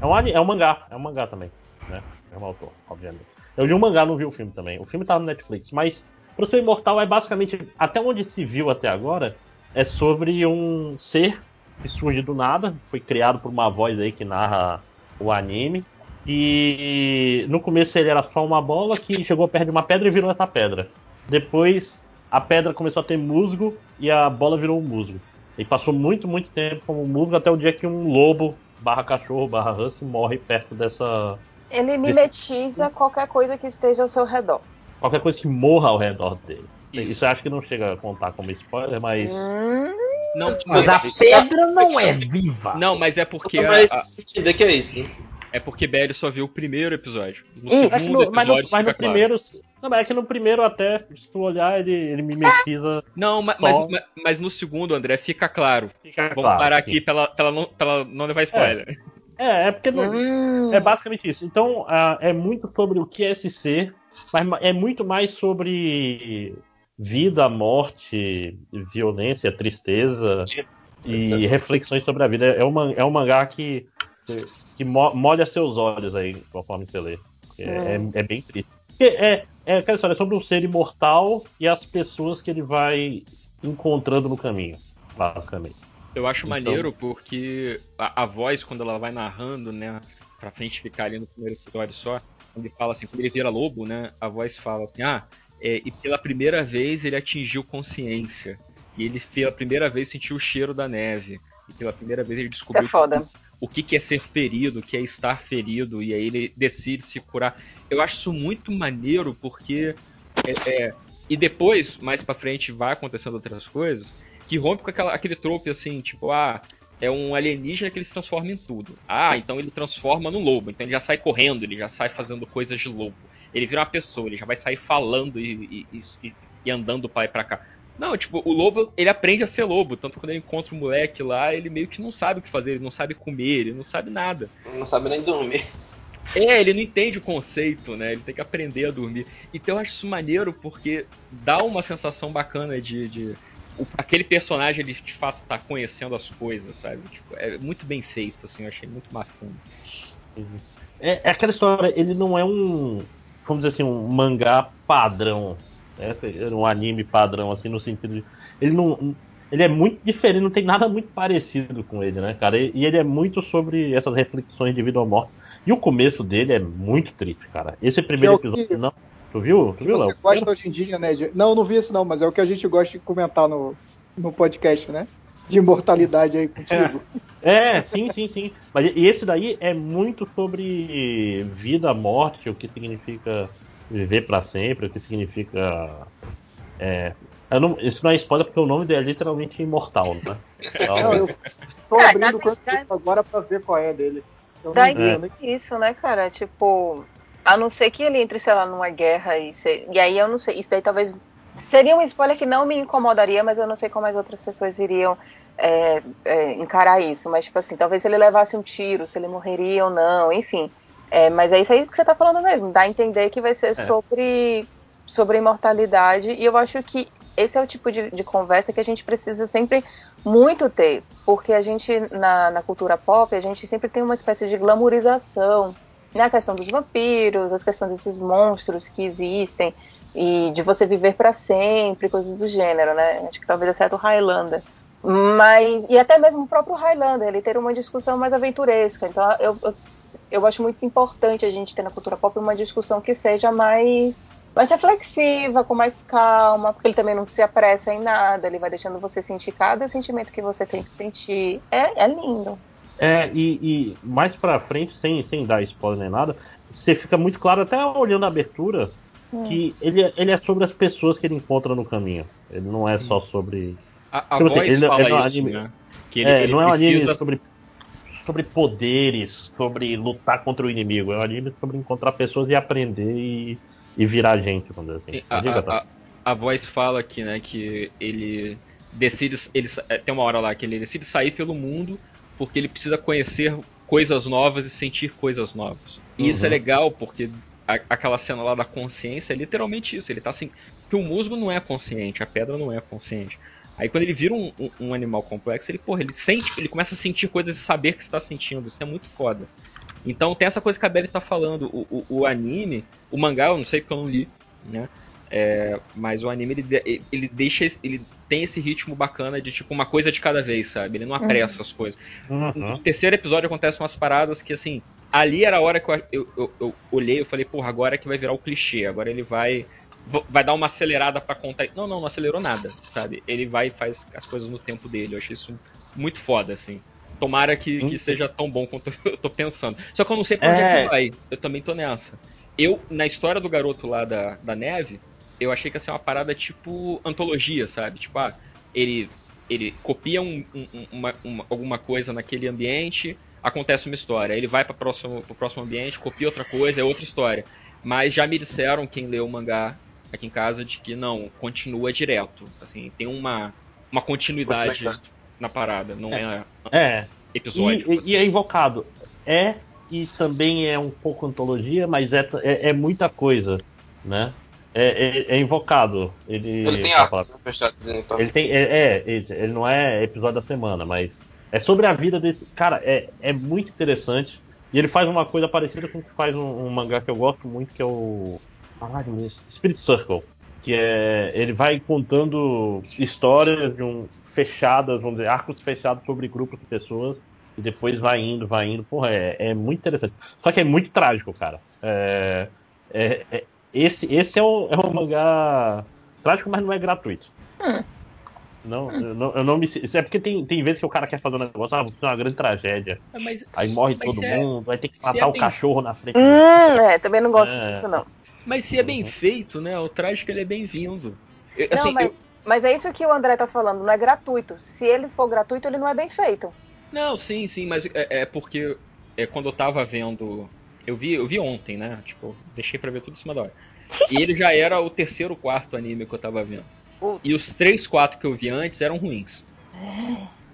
É um, ani- é um mangá, é um mangá também, né? É um autor, obviamente. Eu li o mangá, não vi o filme também. O filme tá no Netflix, mas Pro Ser Imortal é basicamente, até onde se viu até agora, é sobre um ser que surge do nada, foi criado por uma voz aí que narra o anime. E no começo ele era só uma bola que chegou perto de uma pedra e virou essa pedra. Depois a pedra começou a ter musgo e a bola virou um musgo. E passou muito, muito tempo como musgo até o dia que um lobo barra cachorro barra husky morre perto dessa. Ele mimetiza qualquer coisa que esteja ao seu redor. qualquer coisa que morra ao redor dele. Isso eu acho que não chega a contar como spoiler, mas. Hum, Não, Mas a pedra não é viva. Não, mas é porque. Mas a- que é isso, né? É porque BL só viu o primeiro episódio. No. Mas, segundo no, mas, no, episódio mas no fica claro. primeiro. Não, mas é que no primeiro até, se tu olhar, ele, ele mimetiza. Não, mas, mas, mas no segundo, André, fica claro. Fica Vamos claro, parar aqui. aqui pra ela, pra ela não, pra ela não levar spoiler. É, é porque não- hum. é basicamente isso. Então, ah, é muito sobre o que é esse ser, mas ma- é muito mais sobre vida, morte, violência, tristeza e reflexões sobre a vida. É um, man- é um mangá que, que mo- molha seus olhos aí, conforme você lê. É, é- é bem triste. Porque É, é aquela história é sobre um ser imortal e as pessoas que ele vai encontrando no caminho, basicamente. Eu acho Então- maneiro porque a, a voz, quando ela vai narrando, né, pra frente ficar ali no primeiro episódio só, quando ele fala assim, quando ele vira lobo, né, a voz fala assim, ah, é, e pela primeira vez ele atingiu consciência. E ele pela primeira vez sentiu o cheiro da neve. E pela primeira vez ele Isso descobriu é foda. O que, que é ser ferido, o que é estar ferido, e aí ele decide se curar. Eu acho isso muito maneiro porque. é, é, e depois, mais pra frente, vai acontecendo outras coisas que rompe com aquela, aquele trope assim, tipo, ah, é um alienígena que ele se transforma em tudo. Ah, então ele transforma no lobo, então ele já sai correndo, ele já sai fazendo coisas de lobo. Ele vira uma pessoa, ele já vai sair falando e, e- e- e andando e pra cá. Não, tipo, o lobo, ele aprende a ser lobo. Tanto quando ele encontra o moleque lá, ele meio que não sabe o que fazer, ele não sabe comer, ele não sabe nada. Não sabe nem dormir. É, ele não entende o conceito, né? Ele tem que aprender a dormir. Então eu acho isso maneiro porque dá uma sensação bacana de. de o- aquele personagem ele de fato tá conhecendo as coisas, sabe? Tipo, é muito bem feito, assim, eu achei muito bacana. É, é aquela história, ele não é um, vamos dizer assim, um mangá padrão, né? um anime padrão, assim, no sentido de. Ele não. Ele é muito diferente, não tem nada muito parecido com ele, né, cara? E, e ele é muito sobre essas reflexões de vida ou morte. E o começo dele é muito triste, cara. Esse primeiro é o episódio, que- não. Tu viu? Tu que viu, você Léo? gosta hoje em dia, né? de- Não, não vi isso não, mas é o que a gente gosta de comentar no, no podcast, né? De imortalidade aí contigo. É, sim, sim, sim. Mas e esse daí é muito sobre vida, morte, o que significa viver pra sempre, o que significa. É, eu não- isso não é spoiler porque o nome dele é literalmente imortal, né? Então, Não, eu tô abrindo o corpo agora pra ver qual é dele. Eu eu nem- isso, né, cara? Tipo, a não ser que ele entre, sei lá, numa guerra e, se- e aí eu não sei, isso daí talvez seria um spoiler que não me incomodaria, mas eu não sei como as outras pessoas iriam é, é, encarar isso. Mas, tipo assim, talvez ele levasse um tiro, se ele morreria ou não, enfim. É, mas é isso aí que você tá falando mesmo, dá a entender que vai ser sobre, sobre imortalidade, e eu acho que esse é o tipo de, de conversa que a gente precisa sempre muito ter, porque a gente, na, na cultura pop, a gente sempre tem uma espécie de glamorização, né? A questão dos vampiros, as questões desses monstros que existem, e de você viver para sempre, coisas do gênero, né? Acho que talvez exceto o Highlander. Mas, e até mesmo o próprio Highlander, ele ter uma discussão mais aventuresca. Então, eu, eu, eu acho muito importante a gente ter na cultura pop uma discussão que seja mais, mais reflexiva, com mais calma, porque ele também não se apressa em nada, ele vai deixando você sentir cada sentimento que você tem que sentir. É, é lindo. É, e, e mais pra frente, sem, sem dar spoiler nem nada, você fica muito claro, até olhando a abertura, Hum. que ele, é- ele é sobre as pessoas que ele encontra no caminho. Ele não é só sobre. A, a Tipo assim, voz ele não- fala ele é um isso, anime- né? Que ele, é, ele não é um anime sobre, sobre poderes, sobre lutar contra o inimigo. É um anime sobre encontrar pessoas e aprender e, e virar gente, vamos dizer assim. A, Diga, Tassi. a, a voz fala aqui, né, que ele decide. Ele, é, tem uma hora lá que ele decide sair pelo mundo porque ele precisa conhecer coisas novas e sentir coisas novas. E isso é Uhum. legal porque a- aquela cena lá da consciência é literalmente isso. Ele tá assim. Que o musgo não é consciente, a pedra não é consciente. Aí quando ele vira um, um- um animal complexo, ele, porra, ele sente, ele começa a sentir coisas e saber que está sentindo. Isso é muito foda. Então tem essa coisa que a Belly tá falando. O, o, o anime, o mangá, eu não sei porque eu não li, né? É, mas o anime ele, ele deixa ele tem esse ritmo bacana de tipo uma coisa de cada vez, sabe? Ele não apressa as coisas. Uhum. No terceiro episódio acontecem umas paradas que assim, ali era a hora que eu, eu, eu, eu olhei, eu falei, porra, agora é que vai virar o clichê, agora ele vai vai dar uma acelerada pra contar. Não, não, não acelerou nada, sabe? Ele vai e faz as coisas no tempo dele. Eu achei isso muito foda, assim. Tomara que, que seja tão bom quanto (laughs) eu tô pensando. Só que eu não sei pra onde é É. que vai. Eu também tô nessa. Eu, na história do garoto lá da, da neve, eu achei que ia ser uma parada tipo antologia, sabe? Tipo, ah, ele, ele copia um- um- uma, uma- alguma coisa naquele ambiente, acontece uma história. Ele vai para próximo, pro próximo ambiente, copia outra coisa, é outra história. Mas já me disseram, quem leu o mangá aqui em casa, de que não, continua direto. Assim, tem uma, uma continuidade, na parada, não é, É. episódio. E, e- e é invocado. É, e também é um pouco antologia, mas é, é, é muita coisa, né? É, é- é invocado. Ele, Ele tem pra arco, falar- né, pra estar dizendo, então. Ele tem. É, é, ele, ele não é episódio da semana, mas é sobre a vida desse. Cara, é, é muito interessante. E ele faz uma coisa parecida com o que faz um, um mangá que eu gosto muito, que é o. Caralho, mas- Spirit Circle. Que é. Ele vai contando histórias de um, fechadas, vamos dizer, arcos fechados sobre grupos de pessoas. E depois vai indo, vai indo. Porra, é, é muito interessante. Só que é muito trágico, cara. É, é- é- esse, esse é o, é um mangá trágico, mas não é gratuito. Não, eu não, eu não me. É porque tem, tem vezes que o cara quer fazer um negócio, ah, vou fazer uma grande tragédia. É, mas- aí morre todo é- mundo, vai ter que se matar é o bem- cachorro na frente. Hum, é, também não gosto É. disso, não. Mas se é bem feito, né? O trágico ele é bem-vindo. Eu- Não, assim, mas, eu- mas é isso que o André tá falando, não é gratuito. Se ele for gratuito, ele não é bem feito. Não, sim, sim, mas é, é porque é, quando eu tava vendo. Eu vi, eu vi ontem, né? Tipo, deixei pra ver tudo em cima da hora. E ele já era o terceiro, quarto anime que eu tava vendo. E os três, quatro que eu vi antes eram ruins.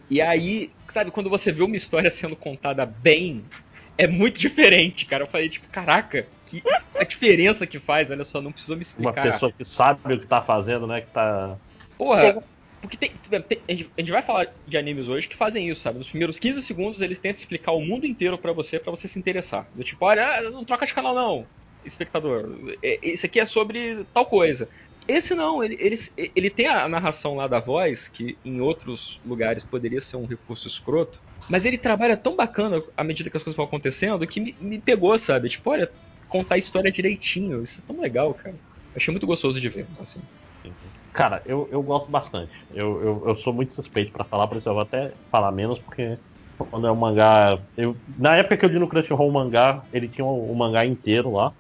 E aí, sabe, quando você vê uma história sendo contada bem, é muito diferente, cara. Eu falei, tipo, caraca, que a diferença que faz, olha só, não precisou me Uma explicar. pessoa que sabe o que tá fazendo, né? Que tá. Porra, Chega. porque tem, tem- a, gente, vai falar de animes hoje que fazem isso, sabe? Nos primeiros 15 segundos eles tentam explicar o mundo inteiro pra você, pra você se interessar. Do tipo, olha, não troca de canal não, espectador. É, Isso aqui é sobre tal coisa. Esse não, ele, ele, ele tem a narração lá da voz, que em outros lugares poderia ser um recurso escroto, mas ele trabalha tão bacana à medida que as coisas vão acontecendo que me, me pegou, sabe? Tipo, olha, contar a história direitinho, isso é tão legal, cara. Achei muito gostoso de ver, assim. Cara, eu, eu gosto bastante. Eu, eu, eu sou muito suspeito pra falar, por isso eu vou até falar menos, porque quando é um mangá. Eu, na época que eu li no Crunchyroll o mangá, ele tinha o, o mangá inteiro lá.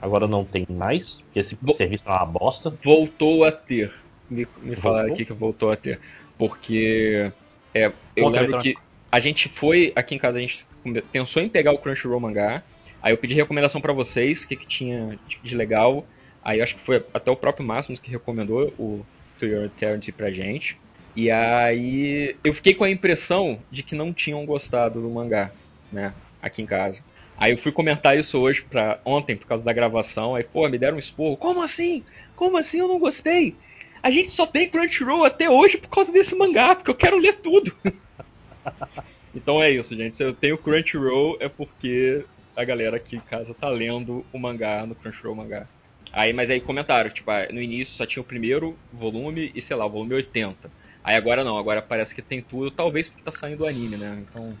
Agora não tem mais, porque esse serviço é uma bosta. Voltou a ter. Me, me falaram aqui que voltou a ter. Porque é, eu Contra lembro que a gente foi aqui em casa, a gente pensou em pegar o Crunchyroll mangá. Aí eu pedi recomendação pra vocês, o que, que tinha de- legal. Aí acho que foi até o próprio Máximos que recomendou o To Your Eternity pra gente. E aí eu fiquei com a impressão de que não tinham gostado do mangá, né? Aqui em casa. Aí eu fui comentar isso hoje pra ontem por causa da gravação. Aí, pô, me deram um esporro. Como assim? Como assim eu não gostei? A gente só tem Crunchyroll até hoje por causa desse mangá, porque eu quero ler tudo. (laughs) então é isso, gente. Se eu tenho Crunchyroll é porque a galera aqui em casa tá lendo o mangá no Crunchyroll mangá. Aí, mas aí comentaram, tipo, ah, no início só tinha o primeiro volume e, sei lá, o volume 80. Aí agora não, agora parece que tem tudo, talvez porque tá saindo o anime, né? Então.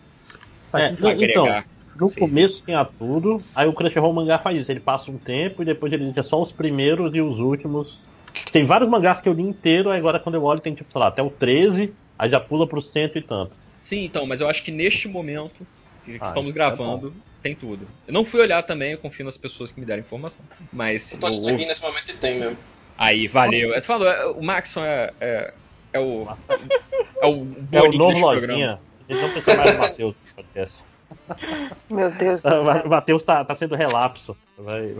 É, pra então, agregar. no Sim. começo tinha tudo, aí o Crunchyroll mangá faz isso, ele passa um tempo e depois ele deixa só os primeiros e os últimos. Tem vários mangás que eu li inteiro, aí agora quando eu olho tem tipo, sei lá, até o 13, aí já pula pro cento e tanto. Sim, então, mas eu acho que neste momento que Ah, estamos é gravando, tem tudo. Eu não fui olhar também, eu confio nas pessoas que me deram informação. Mas se Eu tô eu- nesse momento e tem mesmo. Aí, valeu. Eu falo, é, o Maxon é, é, é o. É o É o novo Lojinha. programa. A gente não precisa mais do Matheus no podcast. (laughs) Meu Deus do Ah, céu. O Matheus tá, tá sendo relapso. Vai-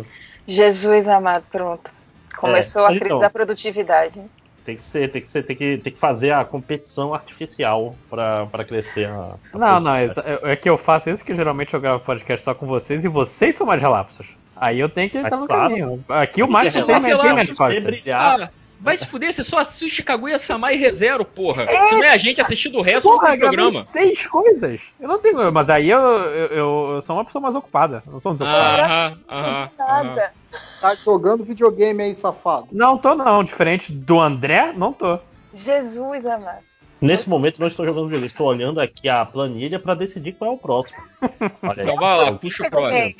Jesus amado, pronto. Começou É, a crise então- da produtividade. Tem que ser, tem que ser, tem que, tem que fazer a competição artificial pra, pra crescer a. a Não, não, é, produtividade. é que eu faço isso que geralmente eu gravo podcast só com vocês e vocês são mais relapsos. Aí eu tenho que estar no claro. caminho. Aqui o é tem, minhas costas. sempre- Ah, vai se fuder, você só assiste Kaguya-sama e ReZero, porra. Se não é a gente assistindo o resto Porra, do programa. seis coisas. Eu não tenho. Mas aí eu, eu, eu- eu sou uma pessoa mais ocupada. Eu não sou um desocupado. Aham, aham, aham. Nada. Tá jogando videogame aí, safado. Não tô, não. Diferente do André, não tô. Jesus amado. Nesse momento não estou jogando videogame, estou olhando aqui a planilha pra decidir qual é o próximo. Olha aí. Então vai lá, puxa o próximo.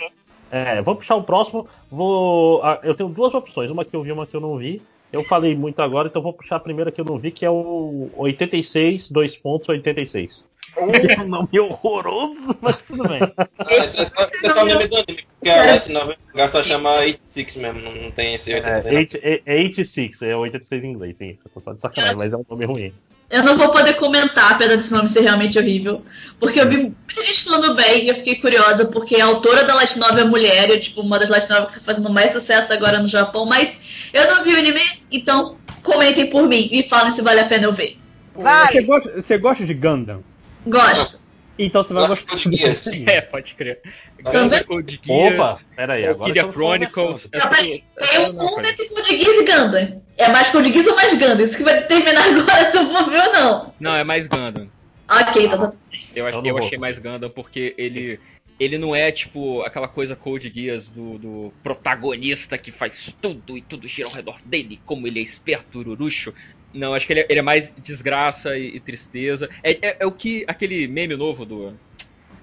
É, vou puxar o próximo. Vou. ah, Eu tenho duas opções, uma que eu vi, uma que eu não vi. Eu falei muito agora, então vou puxar a primeira que eu não vi, que é o 86, 2 pontos, 86. Que é um nome horroroso, (laughs) mas tudo bem. Ah, esse é só, esse é só nome do anime, porque a Light Novel só chama 86 mesmo, não, não tem esse 86. É, não. 8, é, é 86, é 86 em inglês, sim. Eu tô só de sacanagem, mas é um nome ruim. Eu não vou poder comentar, apesar desse nome ser realmente horrível. Porque eu vi muita gente falando bem e eu fiquei curiosa, porque a autora da Light Novel é mulher, e é tipo uma das Light Novel que tá fazendo mais sucesso agora no Japão, mas eu não vi o anime, então comentem por mim e falem se vale a pena eu ver. Você Vale. gosta, você gosta de Gundam? Gosto. Então você vai Gosto gostar de Gears. É, pode crer. Também? Gundam Code Geass, Opa, peraí, agora estamos Chronicles. é mas é tem tudo um entre Code Geass e Gundam. É mais Code Geass ou mais Gundam? Isso que vai determinar (laughs) agora se eu vou ver ou não. Não, é mais Gundam. Ok, então tá. Eu, Eu eu achei mais Gundam porque ele, ele não é tipo aquela coisa Code Geass do, do protagonista que faz tudo e tudo gira ao redor dele, como ele é esperto, ururucho. Não, acho que ele é, ele é mais desgraça e, e tristeza. É, é- é o que aquele meme novo do,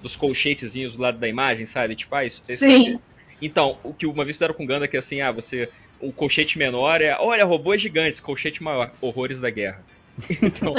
dos colchetezinhos do lado da imagem, sabe? Tipo, ah, isso, esse- Sim. Então, o que uma vez fizeram com Gundam é que assim, ah, você. O colchete menor é. Olha, robôs gigantes, colchete maior, horrores da guerra. (laughs) Então.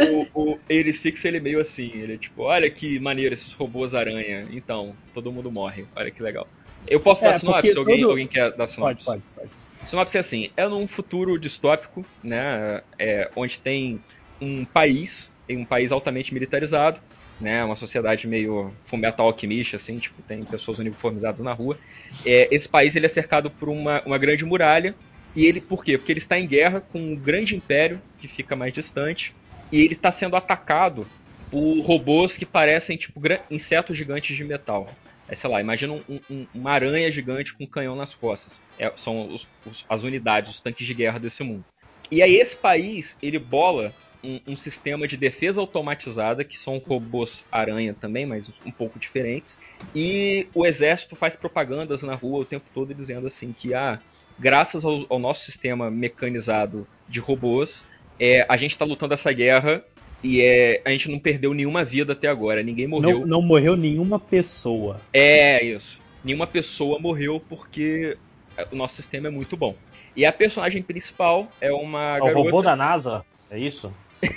o, o 86 ele é meio assim, ele é tipo, olha que maneiro esses robôs aranha. Então, todo mundo morre. Olha que legal. Eu posso É, dar sinopse? Alguém, todo- alguém quer dar Pode, sinopse? pode, pode. Sinopse é assim, é num futuro distópico, né, é, onde tem um país, um país altamente militarizado, né, uma sociedade meio fullmetal alquimista, assim, tipo, tem pessoas uniformizadas na rua. É, esse país ele é cercado por uma, uma grande muralha, e ele, por quê? Porque ele está em guerra com um grande império que fica mais distante, e ele está sendo atacado por robôs que parecem tipo insetos gigantes de metal. É, sei lá, imagina um- um- uma aranha gigante com um canhão nas costas. É, são os- os- as unidades, os tanques de guerra desse mundo. E aí esse país, ele bola um, um sistema de defesa automatizada, que são robôs aranha também, mas um pouco diferentes. E o exército faz propagandas na rua o tempo todo dizendo assim que, ah, graças ao, ao nosso sistema mecanizado de robôs, é, a gente está lutando essa guerra e é, a gente não perdeu nenhuma vida até agora, ninguém morreu. Não, não morreu nenhuma pessoa. É isso. Nenhuma pessoa morreu porque o nosso sistema é muito bom. E a personagem principal é uma É o garota. robô da NASA, é isso? (laughs)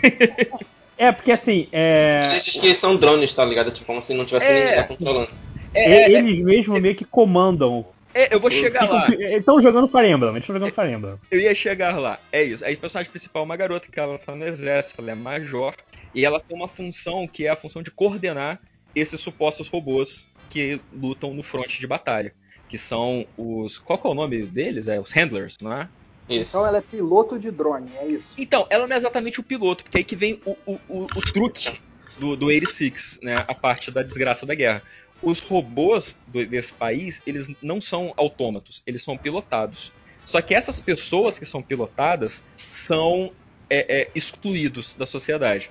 É, porque assim, é. Eles dizem que são drones, tá ligado? Tipo, como se não tivesse É. ninguém controlando. É, é, eles mesmo meio que comandam. É, eu vou chegar lá. Eles estão jogando Fire Emblem, eles estão jogando Fire Emblem. Eu ia chegar lá. É isso. Aí a personagem principal é uma garota que ela tá no exército, ela é major. E ela tem uma função que é a função de coordenar esses supostos robôs que lutam no fronte de batalha. Que são os. Qual que é o nome deles? É os handlers, não é? Isso. Então ela é piloto de drone, é isso. Então, ela não é exatamente o piloto, porque aí que vem o, o, o, o truque do, do 86, né? A parte da desgraça da guerra. Os robôs do- desse país, eles não são autômatos, eles são pilotados. Só que essas pessoas que são pilotadas são é, é, excluídos da sociedade.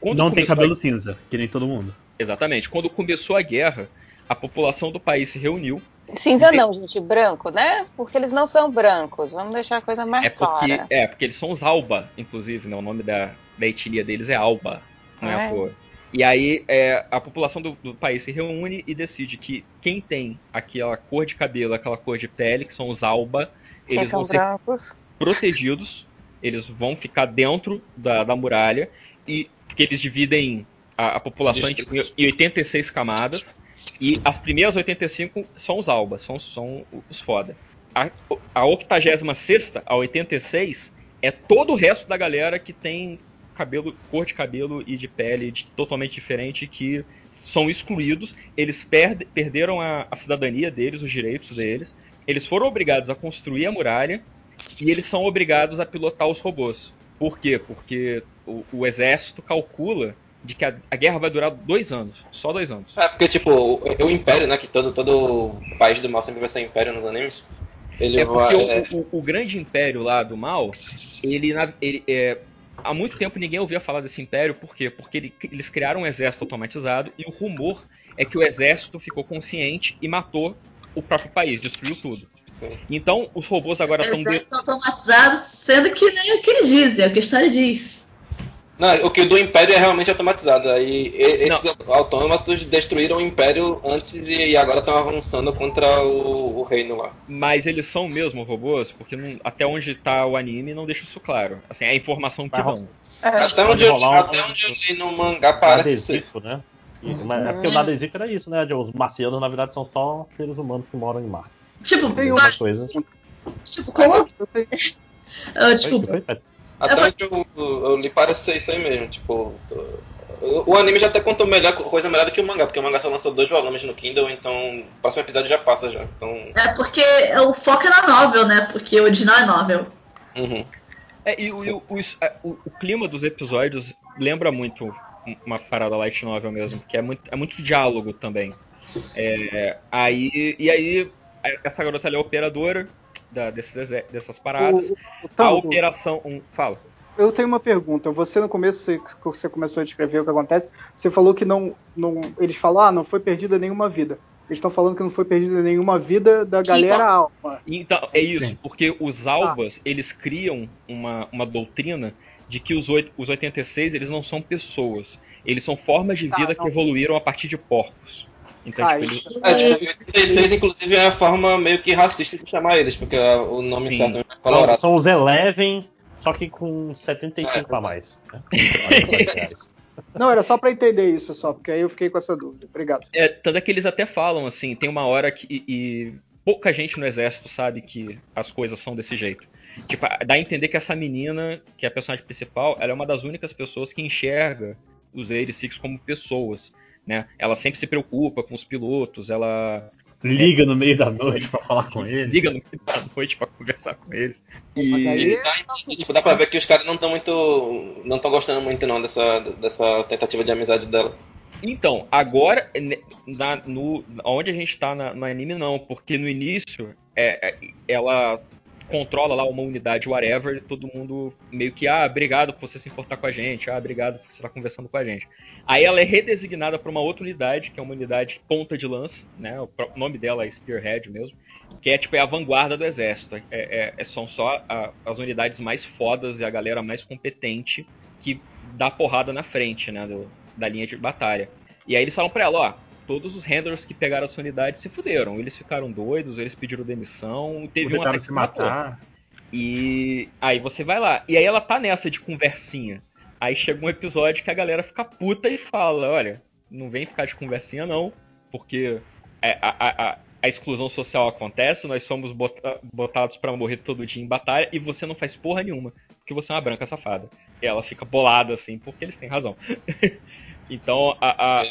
Quando não tem começou a- cabelo cinza, que nem todo mundo. Exatamente. Quando começou a guerra, a população do país se reuniu. Cinza não, gente, branco, né? Porque eles não são brancos. Vamos deixar a coisa mais É porque, clara. é porque eles são os Alba, inclusive, né? O nome da, da etnia deles é Alba, não é, Ah, à é? E aí é, a população do, do país se reúne e decide que quem tem aquela cor de cabelo, aquela cor de pele, que são os Alba, eles vão ser brancos? protegidos, eles vão ficar dentro da, da muralha, e porque eles dividem a, a população em, em 86 camadas, e as primeiras 85 são os albas, são, são os foda. A, a 86 a 86 é todo o resto da galera que tem cabelo, cor de cabelo e de pele de- totalmente diferente que são excluídos, eles perde- perderam a, a cidadania deles, os direitos deles, eles foram obrigados a construir a muralha e eles são obrigados a pilotar os robôs. Por quê? Porque o, o exército calcula de que a, a guerra vai durar dois anos, só dois anos. É, porque, tipo, o, o Império, né? Que todo, todo país do mal sempre vai ser Império nos animes. Ele é vai. porque é, o, o- o grande império lá do mal, ele, ele, é, há muito tempo ninguém ouvia falar desse império, por quê? Porque ele- eles criaram um exército automatizado e o rumor é que o exército ficou consciente e matou o próprio país, destruiu tudo. Então os robôs agora estão de... Exército automatizado, sendo que nem o que eles dizem, é o que a história diz. Não, o que do Império é realmente automatizado. Aí e- esses autômatos destruíram o Império antes e agora estão avançando contra o, o reino lá. Mas eles são mesmo robôs, porque não- até onde tá o anime não deixa isso claro. Assim, é a informação que dão. Até onde, eu, até onde eu li no mangá parece ser. Né? E- mas é porque o Nadesico era isso, né? Os marcianos, na verdade, são só seres humanos que moram em Marte. Tipo, Mesma coisa. Tipo, como? Ah, Oi, Até onde eu, eu li parece ser isso aí mesmo. Tipo, o, o anime já até contou melhor, coisa melhor do que o mangá, porque o mangá só lançou dois volumes no Kindle, então o próximo episódio já passa já. Então. É porque o foco é na novel, né? Porque o original é novel. Uhum. É, e o, o- é, o- o clima dos episódios lembra muito uma parada light novel mesmo, que é muito, é muito diálogo também. É, aí, e aí, essa garota ela é operadora da- desses, dessas paradas. O- o a Tango, operação. Um, fala. Eu tenho uma pergunta. Você no começo, você, que você começou a descrever o que acontece, você falou que não, não eles falaram, ah, não foi perdida nenhuma vida. Eles estão falando que não foi perdida nenhuma vida da galera alma. Então, é isso, porque os albas, eles criam uma, uma doutrina de que os, oit- os 86, eles não são pessoas. Eles são formas de vida que evoluíram a partir de porcos. Então, Ah, tipo, ele- É, tipo, 86 inclusive é a forma meio que racista de chamar eles, porque o nome Sim. certo é Colorado. são os Eleven, só que com 75 a mais. né? (laughs) Não, era só pra entender isso só, porque aí eu fiquei com essa dúvida. Obrigado. É, tanto é que eles até falam assim, tem uma hora que. E, pouca gente no exército sabe que as coisas são desse jeito. Tipo, dá a entender que essa menina, que é a personagem principal, ela é uma das únicas pessoas que enxerga os 86 como pessoas. Né? Ela sempre se preocupa com os pilotos, ela liga no meio da noite pra falar com ele. Liga no meio da noite pra conversar com eles. E E dá, tipo, dá pra ver que os caras não estão muito. não estão gostando muito não dessa, dessa tentativa de amizade dela. Então, agora, na, no, onde a gente tá na- no anime, não, porque no início é, é- ela controla lá uma unidade whatever, e todo mundo meio que, ah, obrigado por você se importar com a gente, ah, obrigado por você estar conversando com a gente. Aí ela é redesignada para uma outra unidade, que é uma unidade ponta de lança, né? O nome dela é Spearhead mesmo, que é tipo é a vanguarda do exército. É, é- é- são só a- as unidades mais fodas e a galera mais competente que dá porrada na frente, né? do- da linha de batalha. E aí eles falam pra ela, ó, todos os handlers que pegaram a sua unidade se fuderam. Eles ficaram doidos, eles pediram demissão, teve um se matar. E aí você vai lá. E aí ela tá nessa de conversinha. Aí chega um episódio que a galera fica puta e fala, olha, não vem ficar de conversinha não, porque é, a, a- a- a exclusão social acontece, nós somos bota- botados pra morrer todo dia em batalha e você não faz porra nenhuma, porque você é uma branca safada. E ela fica bolada assim, porque eles têm razão. (laughs) então, a, a-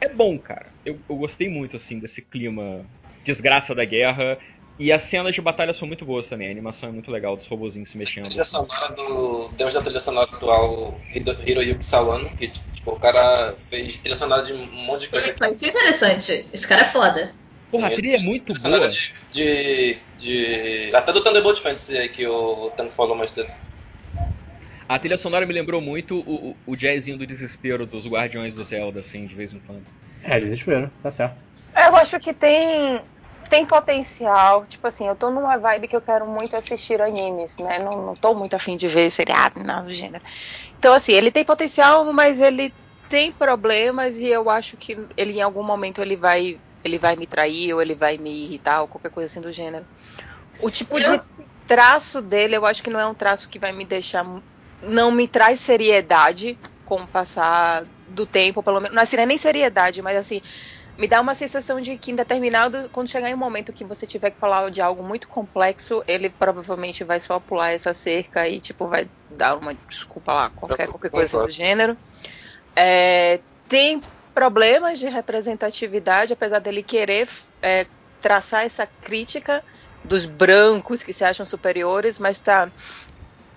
é bom, cara. Eu, eu gostei muito assim desse clima desgraça da guerra. E as cenas de batalha são muito boas também. A animação é muito legal dos robozinhos se mexendo. trilha sonora do Deus da trilha sonora atual, Hiroyuki Sawano, que tipo, o cara fez trilha sonora de um monte de coisa. Vai ser interessante. Esse cara é foda. Porra, a trilha é muito sonora de, de, de- Até do Thunderbolt Fantasy aí que o Tango falou mais cedo. A trilha sonora me lembrou muito o, o, o jazzinho do desespero dos Guardiões do Zelda, assim, de vez em quando. É, desespero, tá certo. Eu acho que tem tem potencial. Tipo assim, eu tô numa vibe que eu quero muito assistir animes, né? Não, não tô muito afim de ver seriado, nada do gênero. Então, assim, ele tem potencial, mas ele tem problemas e eu acho que ele em algum momento ele vai ele vai me trair ou ele vai me irritar ou qualquer coisa assim do gênero. O tipo de traço dele, eu acho que não é um traço que vai me deixar não me traz seriedade com o passar do tempo, pelo menos, não é assim, não é nem seriedade, mas assim, me dá uma sensação de que em determinado, quando chegar em um momento que você tiver que falar de algo muito complexo, ele provavelmente vai só pular essa cerca e tipo vai dar uma desculpa lá, qualquer, qualquer coisa do gênero. É, tem problemas de representatividade, apesar dele querer é, traçar essa crítica dos brancos que se acham superiores, mas tá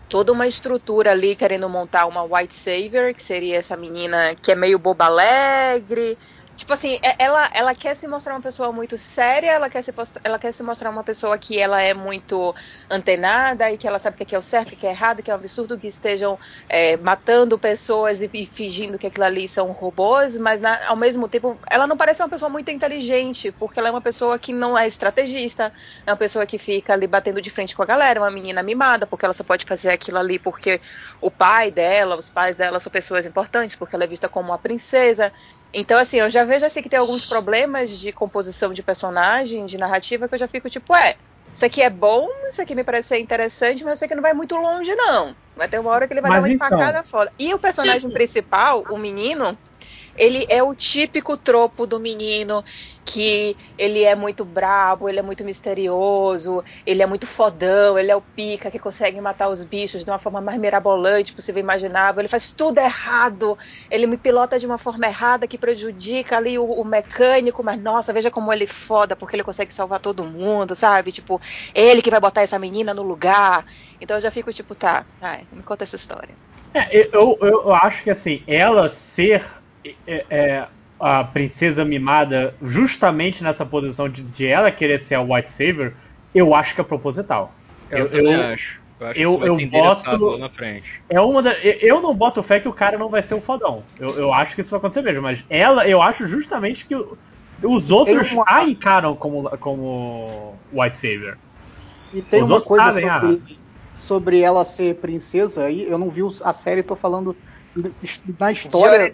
toda uma estrutura ali querendo montar uma white savior, que seria essa menina que é meio boba alegre. Tipo assim, é- ela, ela quer se mostrar uma pessoa muito séria, ela quer, se ela quer se mostrar uma pessoa que ela é muito antenada e que ela sabe o que é, é o certo, o que é errado, que é um absurdo que estejam é, matando pessoas e, e fingindo que aquilo ali são robôs, mas na- ao mesmo tempo ela não parece uma pessoa muito inteligente, porque ela é uma pessoa que não é estrategista, é uma pessoa que fica ali batendo de frente com a galera, uma menina mimada, porque ela só pode fazer aquilo ali porque o pai dela, os pais dela são pessoas importantes, porque ela é vista como uma princesa. Então, assim, eu já vejo assim que tem alguns problemas de composição de personagem, de narrativa, que eu já fico tipo, é, isso aqui é bom, isso aqui me parece ser interessante, mas eu sei que não vai muito longe, não. Vai ter uma hora que ele vai Mas dar uma então- empacada foda. E o personagem principal, o menino, ele é o típico tropo do menino que ele é muito brabo, ele é muito misterioso, ele é muito fodão, ele é o pica que consegue matar os bichos de uma forma mais mirabolante possível imaginável, ele faz tudo errado, ele me pilota de uma forma errada que prejudica ali o, o mecânico, mas nossa, veja como ele é foda, porque ele consegue salvar todo mundo, sabe? Tipo, ele que vai botar essa menina no lugar. Então eu já fico tipo, tá, ai, me conta essa história. É, eu, eu, acho que assim, ela ser é, é, a princesa mimada justamente nessa posição de, de ela querer ser a White Savior, eu acho que é proposital. Eu, acho. Eu acho eu- vai eu ser endereçado boto- lá na frente. É uma da, eu- eu não boto fé que o cara não vai ser o fodão. Eu, eu acho que isso vai acontecer mesmo, mas ela, eu acho justamente que os outros uma- a encaram como, como White Savior. E tem Os uma coisa sabem, ah. sobre, sobre ela ser princesa aí, eu não vi a série, tô falando na história,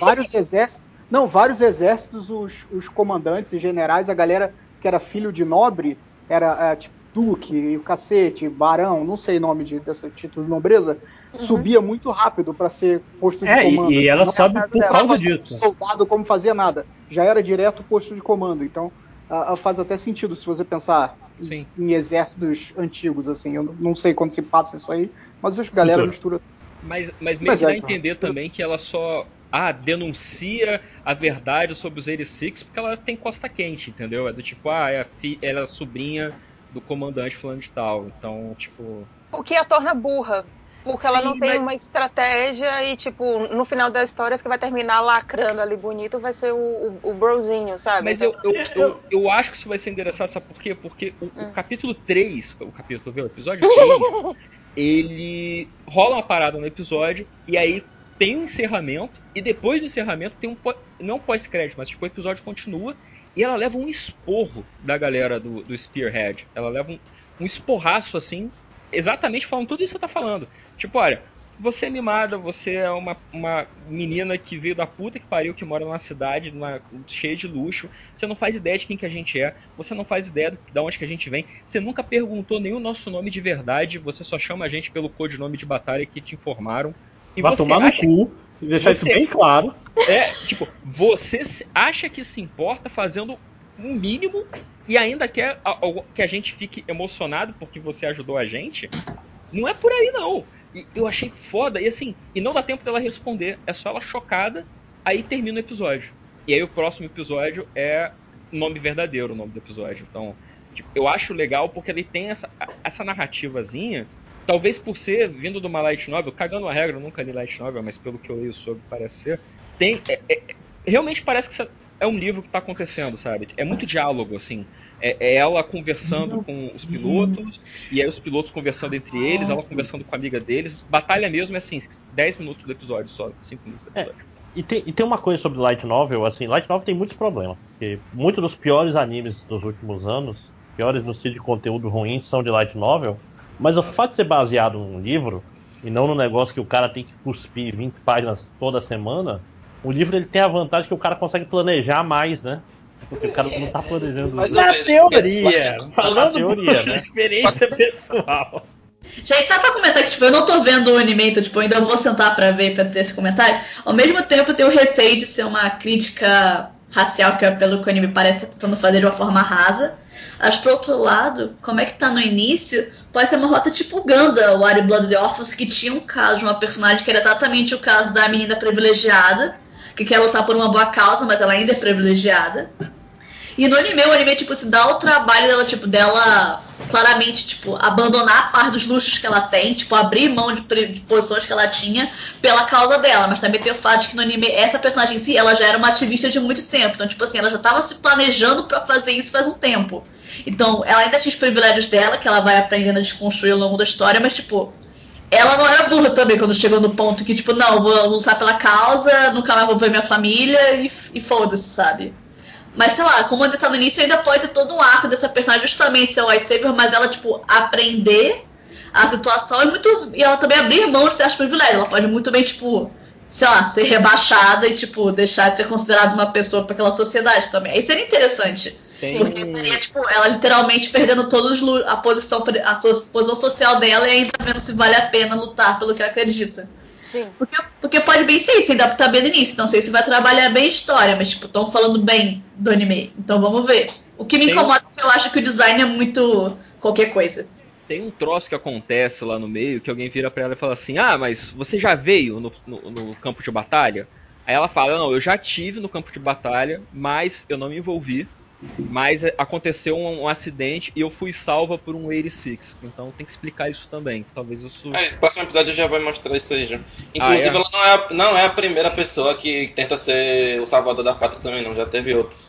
vários exércitos, não, vários exércitos, os, os comandantes e generais, a galera que era filho de nobre, era é, tipo duque, e o cacete, barão, não sei o nome de, desse título de nobreza, subia muito rápido para ser posto de É, e- comando. e assim, ela não sobe era por causa disso. soldado como fazia nada, já era direto posto de comando, então ah, ah, faz até sentido se você pensar em, em exércitos antigos, assim, eu não sei quando se passa isso aí, mas acho que a galera mistura Mas, mas meio Mas que dá é, a entender também que ela só ah, denuncia a verdade sobre os 86 porque ela tem costa quente, entendeu? É do tipo, ah, é a fi, ela é a sobrinha do comandante fulano de tal. Então, tipo. O que a torna burra. Porque ela Sim, não tem mas- uma estratégia e, tipo, no final da história, que vai terminar lacrando ali bonito, vai ser o, o, o brozinho, sabe? Mas eu, Então, eu, eu, eu acho que isso vai ser endereçado, sabe por quê? Porque o, o capítulo 3, o capítulo, viu? o episódio 3, (laughs) ele rola uma parada no episódio e aí tem um encerramento e depois do encerramento tem um não pós-crédito, mas tipo o episódio continua e ela leva um esporro da galera do, do Spearhead. Ela leva um, um esporraço assim, exatamente falando tudo isso que você tá falando. Tipo, olha, você é mimada, você é uma, uma menina que veio da puta que pariu, que mora numa cidade numa, cheia de luxo. Você não faz ideia de quem que a gente é, você não faz ideia de de onde que a gente vem. Você nunca perguntou nem o nosso nome de verdade, você só chama a gente pelo codinome de batalha que te informaram. E Vai você tomar no cu e deixar isso você- bem claro. É, tipo, você acha que se importa fazendo um mínimo e ainda quer que a gente fique emocionado porque você ajudou a gente? Não é por aí, não. E eu achei foda, e assim, e não dá tempo dela responder, é só ela chocada, aí termina o episódio. E aí o próximo episódio é nome verdadeiro, o nome do episódio. Então, tipo, eu acho legal porque ele tem essa, essa narrativazinha, talvez por ser vindo de uma light novel, cagando a regra, eu nunca li light novel, mas pelo que eu leio sobre parece ser, tem, é- é- realmente parece que isso é um livro que tá acontecendo, sabe? É muito diálogo, assim. É, é ela conversando com os pilotos, e aí os pilotos conversando entre eles, ela conversando com a amiga deles. Batalha mesmo é assim, 10 minutos do episódio só, 5 minutos do episódio. E tem, e tem uma coisa sobre Light Novel, assim, Light Novel tem muitos problemas. Porque muitos dos piores animes dos últimos anos, piores no sentido de conteúdo ruim, são de Light Novel. Mas o fato de ser baseado num livro, e não num negócio que o cara tem que cuspir 20 páginas toda semana, o livro ele tem a vantagem que o cara consegue planejar mais, né? Porque o cara não tá planejando. Mais ou Na menos, teoria! porque- Falando Na teoria, né? Experiência pessoal. Gente, só pra comentar que, tipo, eu não tô vendo o anime, então, tipo, eu ainda vou sentar pra ver, pra ter esse comentário. Ao mesmo tempo, eu tenho receio de ser uma crítica racial, que é pelo que o anime parece estar tentando fazer de uma forma rasa. Mas, por outro lado, como é que tá no início, pode ser uma rota tipo Ganda, o Ari Blood Orphans, que tinha um caso de uma personagem que era exatamente o caso da menina privilegiada, que quer lutar por uma boa causa, mas ela ainda é privilegiada. E no anime, o anime, tipo, se dá o trabalho dela, tipo, dela claramente, tipo, abandonar a parte dos luxos que ela tem, tipo, abrir mão de, de posições que ela tinha pela causa dela. Mas também tem o fato de que no anime, essa personagem em si, ela já era uma ativista de muito tempo. Então, tipo assim, ela já tava se planejando pra fazer isso faz um tempo. Então, ela ainda tinha os privilégios dela, que ela vai aprendendo a desconstruir ao longo da história, mas, tipo, ela não era burra também quando chegou no ponto que, tipo, não, vou lutar pela causa, nunca mais vou ver minha família e, e foda-se, sabe? Mas sei lá, como ainda tá no início, ainda pode ter todo um arco dessa personagem justamente ser o lightsaber, mas ela, tipo, aprender a situação e muito. E ela também abrir mão de certos privilégios. Ela pode muito bem, tipo, sei lá, ser rebaixada e, tipo, deixar de ser considerada uma pessoa para aquela sociedade também. Aí seria interessante. Tem- Porque seria, tipo, ela literalmente perdendo todos a posição, a sua posição social dela e ainda vendo se vale a pena lutar pelo que ela acredita. Sim. Porque, porque pode bem ser isso, ainda tá bem no início. Não sei se vai trabalhar bem a história, mas, tipo, estão falando bem do anime. Então vamos ver. O que me Tem- incomoda é que eu acho que o design é muito qualquer coisa. Tem um troço que acontece lá no meio que alguém vira pra ela e fala assim: Ah, mas você já veio no, no- no campo de batalha? Aí ela fala: Não, eu já tive no campo de batalha, mas eu não me envolvi. Mas aconteceu um, um acidente e eu fui salva por um 86. Então tem que explicar isso também. Talvez isso. É, esse próximo episódio já vai mostrar isso aí já. Inclusive, Ah, é? ela não é, a, não é a primeira pessoa que tenta ser o salvador da pátria também, não. Já teve outros.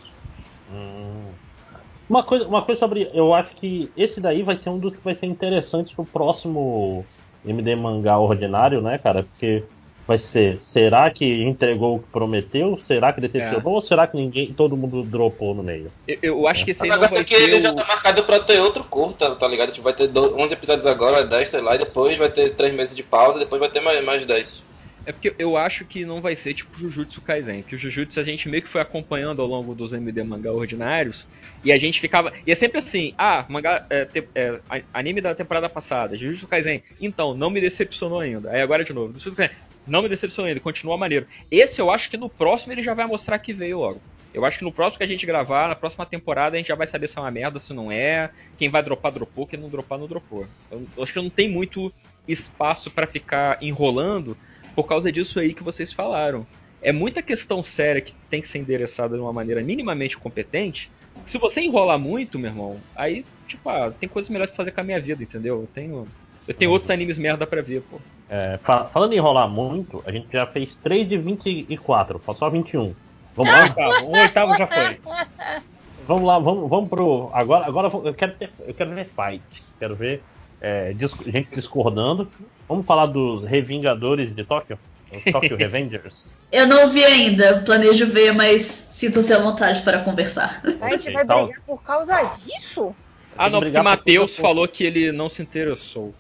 Uma coisa, uma coisa sobre. Eu acho que esse daí vai ser um dos que vai ser interessante pro próximo MD mangá ordinário, né, cara? Porque vai ser. Será que entregou o que prometeu? Será que decepcionou? É. Ou será que ninguém. todo mundo dropou no meio? Eu, eu acho que esse O aí não negócio vai é que ele o- já tá marcado pra ter outro curta, tá ligado? Tipo, vai ter do- 11 episódios agora, 10, sei lá, e depois vai ter 3 meses de pausa, e depois vai ter mais, mais 10. É porque eu acho que não vai ser tipo Jujutsu Kaisen, que o Jujutsu a gente meio que foi acompanhando ao longo dos MD mangá ordinários, e a gente ficava. E é sempre assim, ah, mangá, é, te- é, anime da temporada passada, Jujutsu Kaisen, então, não me decepcionou ainda. Aí agora de novo, Jujutsu Kaisen, não me decepcionou ainda, continua maneiro. Esse eu acho que no próximo ele já vai mostrar que veio logo. Eu acho que no próximo que a gente gravar, na próxima temporada, a gente já vai saber se é uma merda, se não é. Quem vai dropar, dropou. Quem não dropar, não dropou. Eu, eu acho que não tem muito espaço pra ficar enrolando por causa disso aí que vocês falaram. é muita questão séria que tem que ser endereçada de uma maneira minimamente competente. Se você enrolar muito, meu irmão, aí, tipo, ah, tem coisas melhores pra fazer com a minha vida, entendeu? Eu tenho, eu tenho outros animes merda pra ver, pô. É, fa- falando em enrolar muito, a gente já fez 3 de 24, faltou 21. Vamos Um lá? oitavo, um oitavo já foi. (laughs) Vamos lá, vamos, vamos pro. Agora, agora eu quero, ter- eu quero ver fight. Quero ver é, gente discordando. Vamos falar dos Revingadores de Tóquio? Os Tokyo (laughs) Revengers. Eu não vi ainda, planejo ver, mas sinto-se à vontade para conversar. A gente vai tá. brigar por causa disso? Ah, não, porque Matheus falou que ele não se interessou.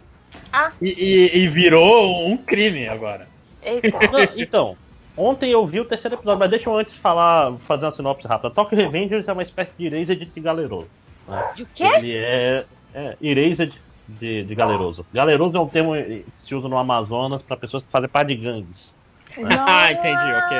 E, e- e virou um crime agora. Eita. Não, então, ontem eu vi o terceiro episódio, mas deixa eu antes falar, fazer uma sinopse rápida. Tokyo Revengers é uma espécie de Erased de Galeroso. Né? De quê? Ele é, é Erased de, de Galeroso. Galeroso é um termo que se usa no Amazonas para pessoas que fazem parte de gangues. (laughs) ah, entendi, ok.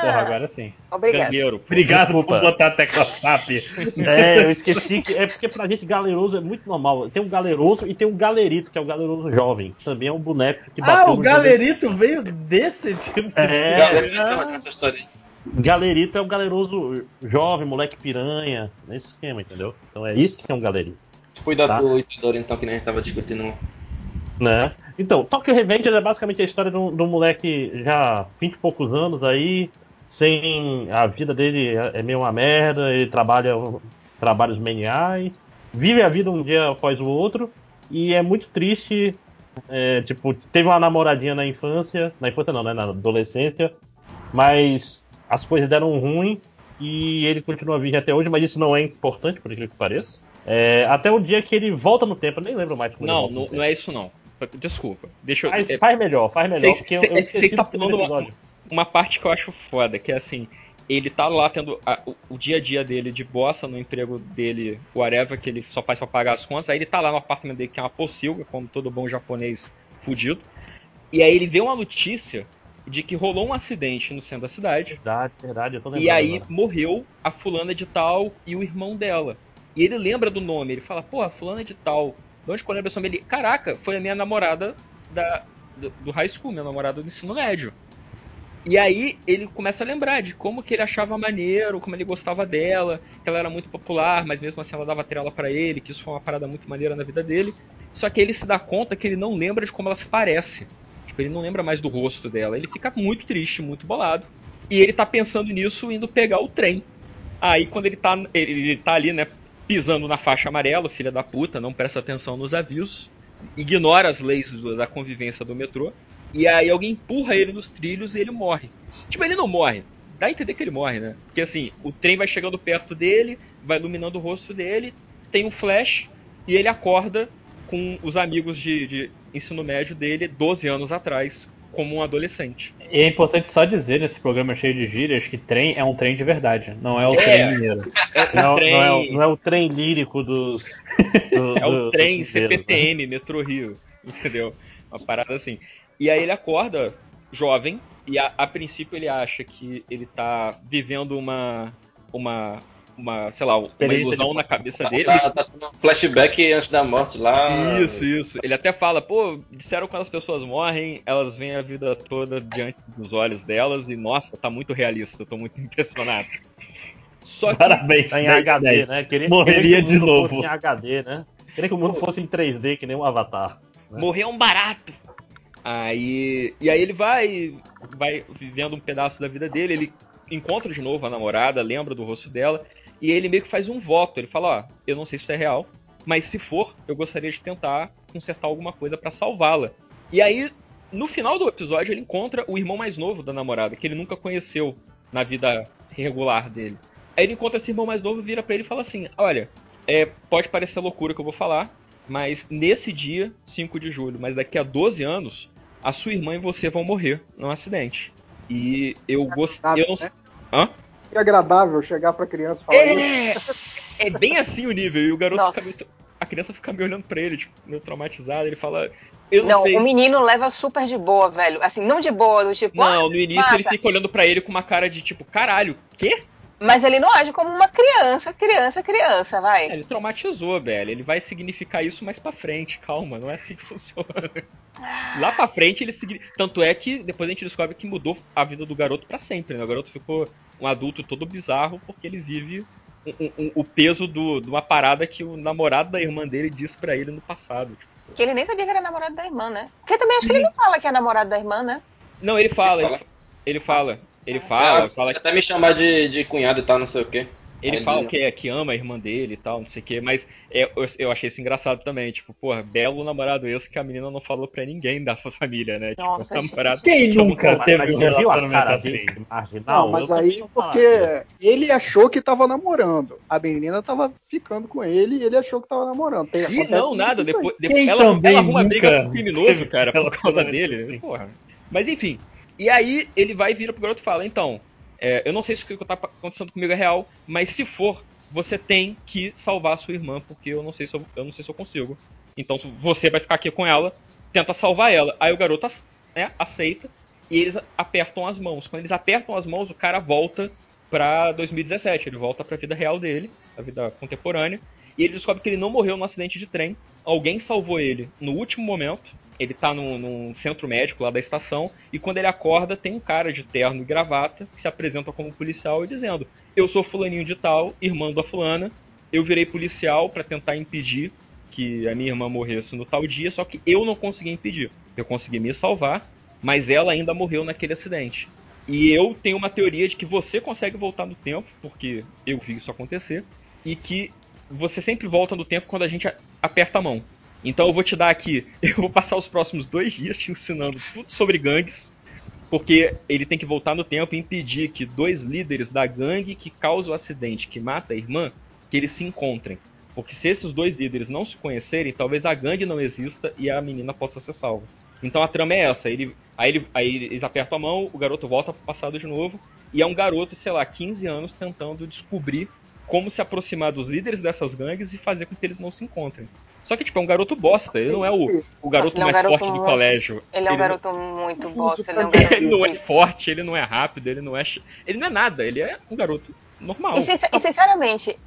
Porra, agora sim. Obrigado. Obrigado Desculpa. por botar a tecla SAP. É, eu esqueci que. É porque pra gente galeroso é muito normal. Tem um galeroso e tem um galerito, que é o galeroso jovem. que Também é um boneco que bateu Ah, o galerito veio desse tipo. É, Galera, essa história aí. Galerito é o galeroso jovem, moleque piranha, nesse esquema, entendeu? Então é isso que é um galerito, Cuidado Tá. do Itadori, então, que nem a gente tava discutindo. né? Então, Tokyo Revengers é basicamente a história de um, de um moleque já 20 e poucos anos aí, sem. A vida dele é é meio uma merda, ele trabalha trabalhos meniais, vive a vida um dia após o outro, e é muito triste. é, tipo, teve uma namoradinha na infância, na infância não, né? Na adolescência, mas as coisas deram ruim e ele continua virgem até hoje, mas isso não é importante, por incrível que pareça. É, até o dia que ele volta no tempo, eu nem lembro mais como ele Não, não, não é isso não. Desculpa. Deixa eu. Faz, é- faz melhor, faz melhor, Cês- porque eu, cê- eu é que esqueci tá pulando uma-. Uma parte que eu acho foda, que é assim, ele tá lá tendo a- o, o dia a dia dele de bossa no emprego dele, whatever, que ele só faz pra pagar as contas, aí ele tá lá no apartamento dele, que é uma pocilga, como todo bom japonês fudido, e aí ele vê uma notícia de que rolou um acidente no centro da cidade, Verdade, verdade, eu tô lembrando e aí agora. morreu a fulana de tal e o irmão dela. E ele lembra do nome, ele fala, pô, a fulana de tal, de onde que eu lembro esse nome? Ele, caraca, foi a minha namorada da, do, do high school, minha namorada do ensino médio. E aí ele começa a lembrar de como que ele achava maneiro, como ele gostava dela, que ela era muito popular, mas mesmo assim ela dava trela pra ele, que isso foi uma parada muito maneira na vida dele. Só que ele se dá conta que ele não lembra de como ela se parece. Tipo, ele não lembra mais do rosto dela. Ele fica muito triste, muito bolado. E ele tá pensando nisso indo pegar o trem. Aí quando ele tá, ele, ele tá ali, né, pisando na faixa amarela, filha da puta, não presta atenção nos avisos, ignora as leis da convivência do metrô, e aí alguém empurra ele nos trilhos e ele morre. Tipo, ele não morre. Dá a entender que ele morre, né? Porque assim, o trem vai chegando perto dele, vai iluminando o rosto dele, tem um flash e ele acorda com os amigos de, de ensino médio dele 12 anos atrás, como um adolescente. E é importante só dizer nesse programa cheio de gírias que trem é um trem de verdade, não é o É. trem mineiro. (laughs) É Não, trem, não é, o- não é o trem lírico dos. do- (laughs) é o do- trem mineiros, né? CPTM, Metrô Rio, entendeu? Uma parada assim. E aí ele acorda jovem e a, a princípio ele acha que ele tá vivendo uma uma uma, sei lá, uma ilusão de- na cabeça dele. Tá, tá tendo um flashback antes da morte lá. Isso, isso. Ele até fala, pô, disseram que quando as pessoas morrem, elas veem a vida toda diante dos olhos delas e, nossa, tá muito realista, eu tô muito impressionado. Só que Parabéns, Tá em 10 HD, 10. né? Queria, Morreria queria que o de mundo novo. fosse em HD, né? Queria que o mundo fosse em 3D, que nem um avatar. morrer é um barato. Aí, e aí ele vai, vai vivendo um pedaço da vida dele, ele encontra de novo a namorada, lembra do rosto dela, e ele meio que faz um voto. Ele fala, ó, eu não sei se isso é real, mas se for, eu gostaria de tentar consertar alguma coisa pra salvá-la. E aí, no final do episódio, ele encontra o irmão mais novo da namorada, que ele nunca conheceu na vida regular dele. Aí ele encontra esse irmão mais novo, vira pra ele e fala assim: Olha, é, pode parecer loucura que eu vou falar, mas nesse dia, 5 de julho, mas daqui a 12 anos, a sua irmã e você vão morrer num acidente. E eu gostei. Eu não... né? Hã? Que agradável chegar pra criança e falar isso. É, é bem assim o nível. E o garoto fica meio... A criança fica me olhando pra ele, tipo, meio traumatizado. Ele fala. Eu não, Não, sei. o menino leva super de boa, velho. Assim, não de boa, do tipo. Não, ah, no início ele mata. fica olhando pra ele com uma cara de tipo, caralho, quê? Mas ele não age como uma criança, criança, criança, vai. É, ele traumatizou, velho. Ele vai significar isso mais pra frente. Calma, não é assim que (laughs) funciona. Lá pra frente ele signi- Tanto é que depois a gente descobre que mudou a vida do garoto pra sempre, né? O garoto ficou um adulto todo bizarro porque ele vive um- um- um- o peso do- de uma parada que o namorado da irmã dele disse pra ele no passado. tipo. Que ele nem sabia que era namorado da irmã, né? Porque também acho que ele não fala que é namorado da irmã, né? Não, ele fala, ele, fala? ele fala. Ele fala, Ah, fala até me chamar de, de cunhado e tal, não sei o quê. Ele Aí fala que, é, que ama a irmã dele e tal, não sei o quê, mas é, eu, eu achei isso engraçado também. Tipo, porra, belo namorado esse que a menina não falou pra ninguém da sua (laughs) família, né? Nossa, tipo, namorado. Quem nunca teve Mas um relacionamento cara assim? marginal? Não, mas aí porque falaria. ele achou que tava namorando. A menina tava ficando com ele e ele achou que tava namorando. Tem, acontece não, nada. Depois, depois ela, também ela arruma briga com o criminoso, cara, por causa relacionamento dele. assim? Porra. Mas enfim. E aí ele vai vir pro garoto e fala: então, é, eu não sei se o que tá acontecendo comigo é real, mas se for, você tem que salvar a sua irmã, porque eu não sei se eu, eu não sei se eu consigo. Então você vai ficar aqui com ela, tenta salvar ela. Aí o garoto né, aceita e eles apertam as mãos. Quando eles apertam as mãos, o cara volta pra 2017. Ele volta pra vida real dele, a vida contemporânea. E ele descobre que ele não morreu num acidente de trem. Alguém salvou ele no último momento. Ele tá num, num centro médico lá da estação. E quando ele acorda, tem um cara de terno e gravata que se apresenta como policial e dizendo: Eu sou fulaninho de tal, irmão da fulana. Eu virei policial pra tentar impedir que a minha irmã morresse no tal dia, só que eu não consegui impedir. Eu consegui me salvar, mas ela ainda morreu naquele acidente. E eu tenho uma teoria de que você consegue voltar no tempo, porque eu vi isso acontecer, e que você sempre volta no tempo quando a gente aperta a mão. Então eu vou te dar aqui, (laughs) eu vou passar os próximos dois dias te ensinando tudo sobre gangues, porque ele tem que voltar no tempo e impedir que dois líderes da gangue que causa o acidente que mata a irmã, que eles se encontrem. Porque se esses dois líderes não se conhecerem, talvez a gangue não exista e a menina possa ser salva. Então a trama é essa. Ele, aí, ele, aí eles apertam a mão, o garoto volta pro passado de novo. E é um garoto sei lá, 15 anos tentando descobrir como se aproximar dos líderes dessas gangues e fazer com que eles não se encontrem. Só que, tipo, é um garoto bosta. Ele não é o, o garoto Nossa, ele é um mais garoto forte do muito- colégio. Ele é um não- garoto muito bosta, ele é um garoto ele não é forte, ele não é rápido, ele não é. Ele não é nada, ele é um garoto normal. E, sincer- e, sinceramente,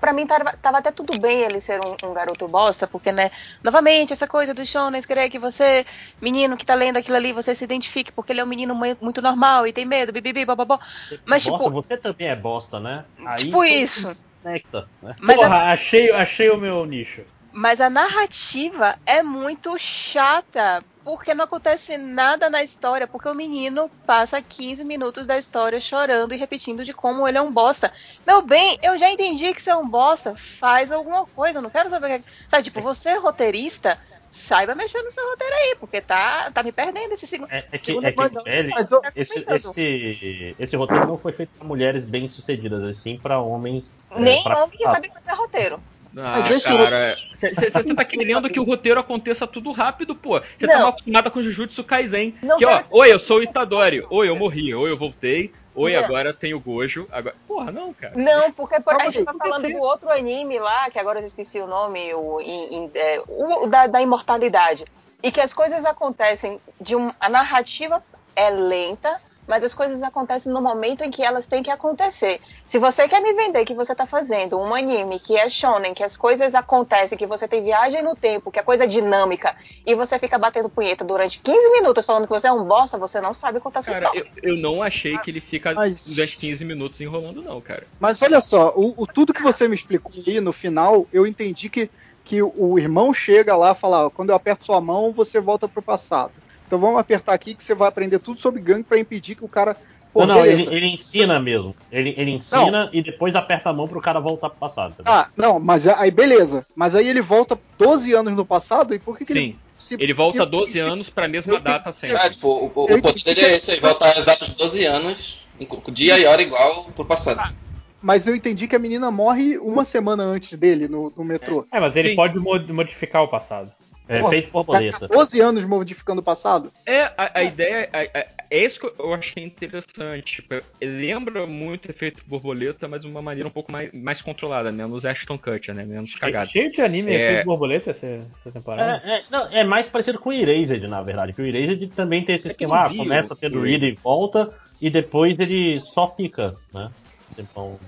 pra mim tava, tava até tudo bem ele ser um, um garoto bosta, porque, né, novamente, essa coisa do shonen querer que você, menino que tá lendo aquilo ali, você se identifique, porque ele é um menino mui- muito normal e tem medo, bibibi, bababó. Mas, bosta, tipo, você também é bosta, né? Aí Tipo isso. desconecta, né? Mas Porra, a- achei, achei o meu nicho. Mas a narrativa é muito chata, porque não acontece nada na história, porque o menino passa 15 minutos da história chorando e repetindo de como ele é um bosta. Meu bem, eu já entendi que você é um bosta, faz alguma coisa, eu não quero saber o que é. Sabe, tipo, você é roteirista, saiba mexer no seu roteiro aí, porque tá, tá me perdendo esse segundo. É, é que, segunda é que Mas eu- esse, esse, esse roteiro não foi feito para mulheres bem-sucedidas, assim para homens. é, Nem pra- homem que sabe fazer roteiro. Ah, eu- cara, você tá (laughs) querendo que o roteiro aconteça tudo rápido, pô. Você tá acostumada com Jujutsu Kaisen. Não que, ó, quero- oi, eu sou o Itadori. Oi, eu morri. Oi, eu voltei. Oi, Não. agora tenho Gojo. Agora... Porra, não, cara. Não, porque por, a gente tá falando do outro anime lá, que agora eu esqueci o nome, o, em- em- é, o da, da imortalidade. E que as coisas acontecem de um. A narrativa é lenta, mas as coisas acontecem no momento em que elas têm que acontecer. Se você quer me vender que você tá fazendo um anime que é shonen, que as coisas acontecem, que você tem viagem no tempo, que a coisa é dinâmica, e você fica batendo punheta durante 15 minutos falando que você é um bosta, você não sabe contar sua Cara, história. eu, eu não achei que ele fica Mas- durante 15 minutos enrolando, não, cara. Mas olha só, o, o- tudo que você me explicou aí no final, eu entendi que, que o irmão chega lá e fala: ó, quando eu aperto sua mão, você volta pro passado. Então vamos apertar aqui que você vai aprender tudo sobre gangue pra impedir que o cara. Pô, Não, não, ele, ele ensina mesmo. Ele, ele ensina e depois aperta a mão pro cara voltar pro passado. entendeu? Ah, não, mas aí beleza. Mas aí ele volta 12 anos no passado e por que, que Sim. ele. se- Ele volta se- 12 anos pra mesma eu entendi. data sempre. Ah, tipo, o, o, Eu o poder entendi dele é esse aí, voltar exatos 12 anos, dia e hora igual pro passado. Mas eu entendi que a menina morre uma semana antes dele no, no metrô. É, mas ele Sim. pode mod- modificar o passado. É Pô, feito borboleta. 12 anos modificando o passado? É, a, a ideia. a- a- é isso que eu achei interessante. Tipo, lembra muito efeito borboleta, mas de uma maneira um pouco mais, mais controlada, menos Ashton Kutcher, né? Menos cagada. Cheio de anime É. efeito borboleta essa, essa temporada. É, é, não, é mais parecido com o Erased, na verdade. Que o Erased também tem esse É esquema, ah, vi começa tendo o ida e volta, e depois ele só fica, né? tempão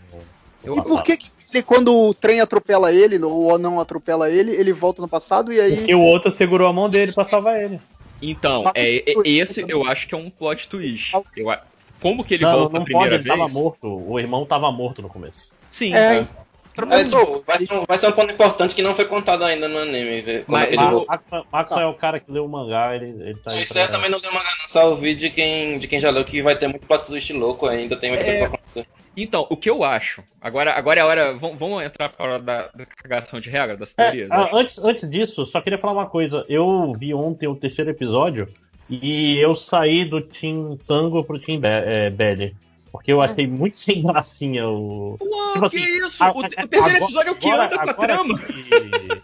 e por que, que ele, quando o trem atropela ele, ou não atropela ele, ele volta no passado e aí. Porque o outro segurou a mão dele pra salvar ele. Então, é, é, esse eu acho que é um plot twist. Eu, como que ele não, volta não a primeira pode, ele vez? tava morto. O irmão tava morto no começo. Sim. É, Mas, pô, vai, ser um, vai ser um ponto importante que não foi contado ainda no anime. é ele Mas voltou. Maxwell Maxwell é o cara que leu o mangá, ele, ele tá Isso aí eu também não deu uma não, só ouvi de quem, de quem já leu que vai ter muito plot twist louco ainda, tem muita É. coisa pra acontecer. Então, o que eu acho. Agora, agora é a hora. Vamos, vamos entrar para a hora da, da cagação de regra, das É, teorias. ah, acho. antes, antes disso, só queria falar uma coisa. Eu vi ontem o terceiro episódio e eu saí do Team Tango pro Team Be é, Belly. Porque eu achei muito (laughs) sem gracinha o. Uau, tipo que assim, isso? a- o, a- o terceiro agora- episódio é o que agora- anda com a trama. que-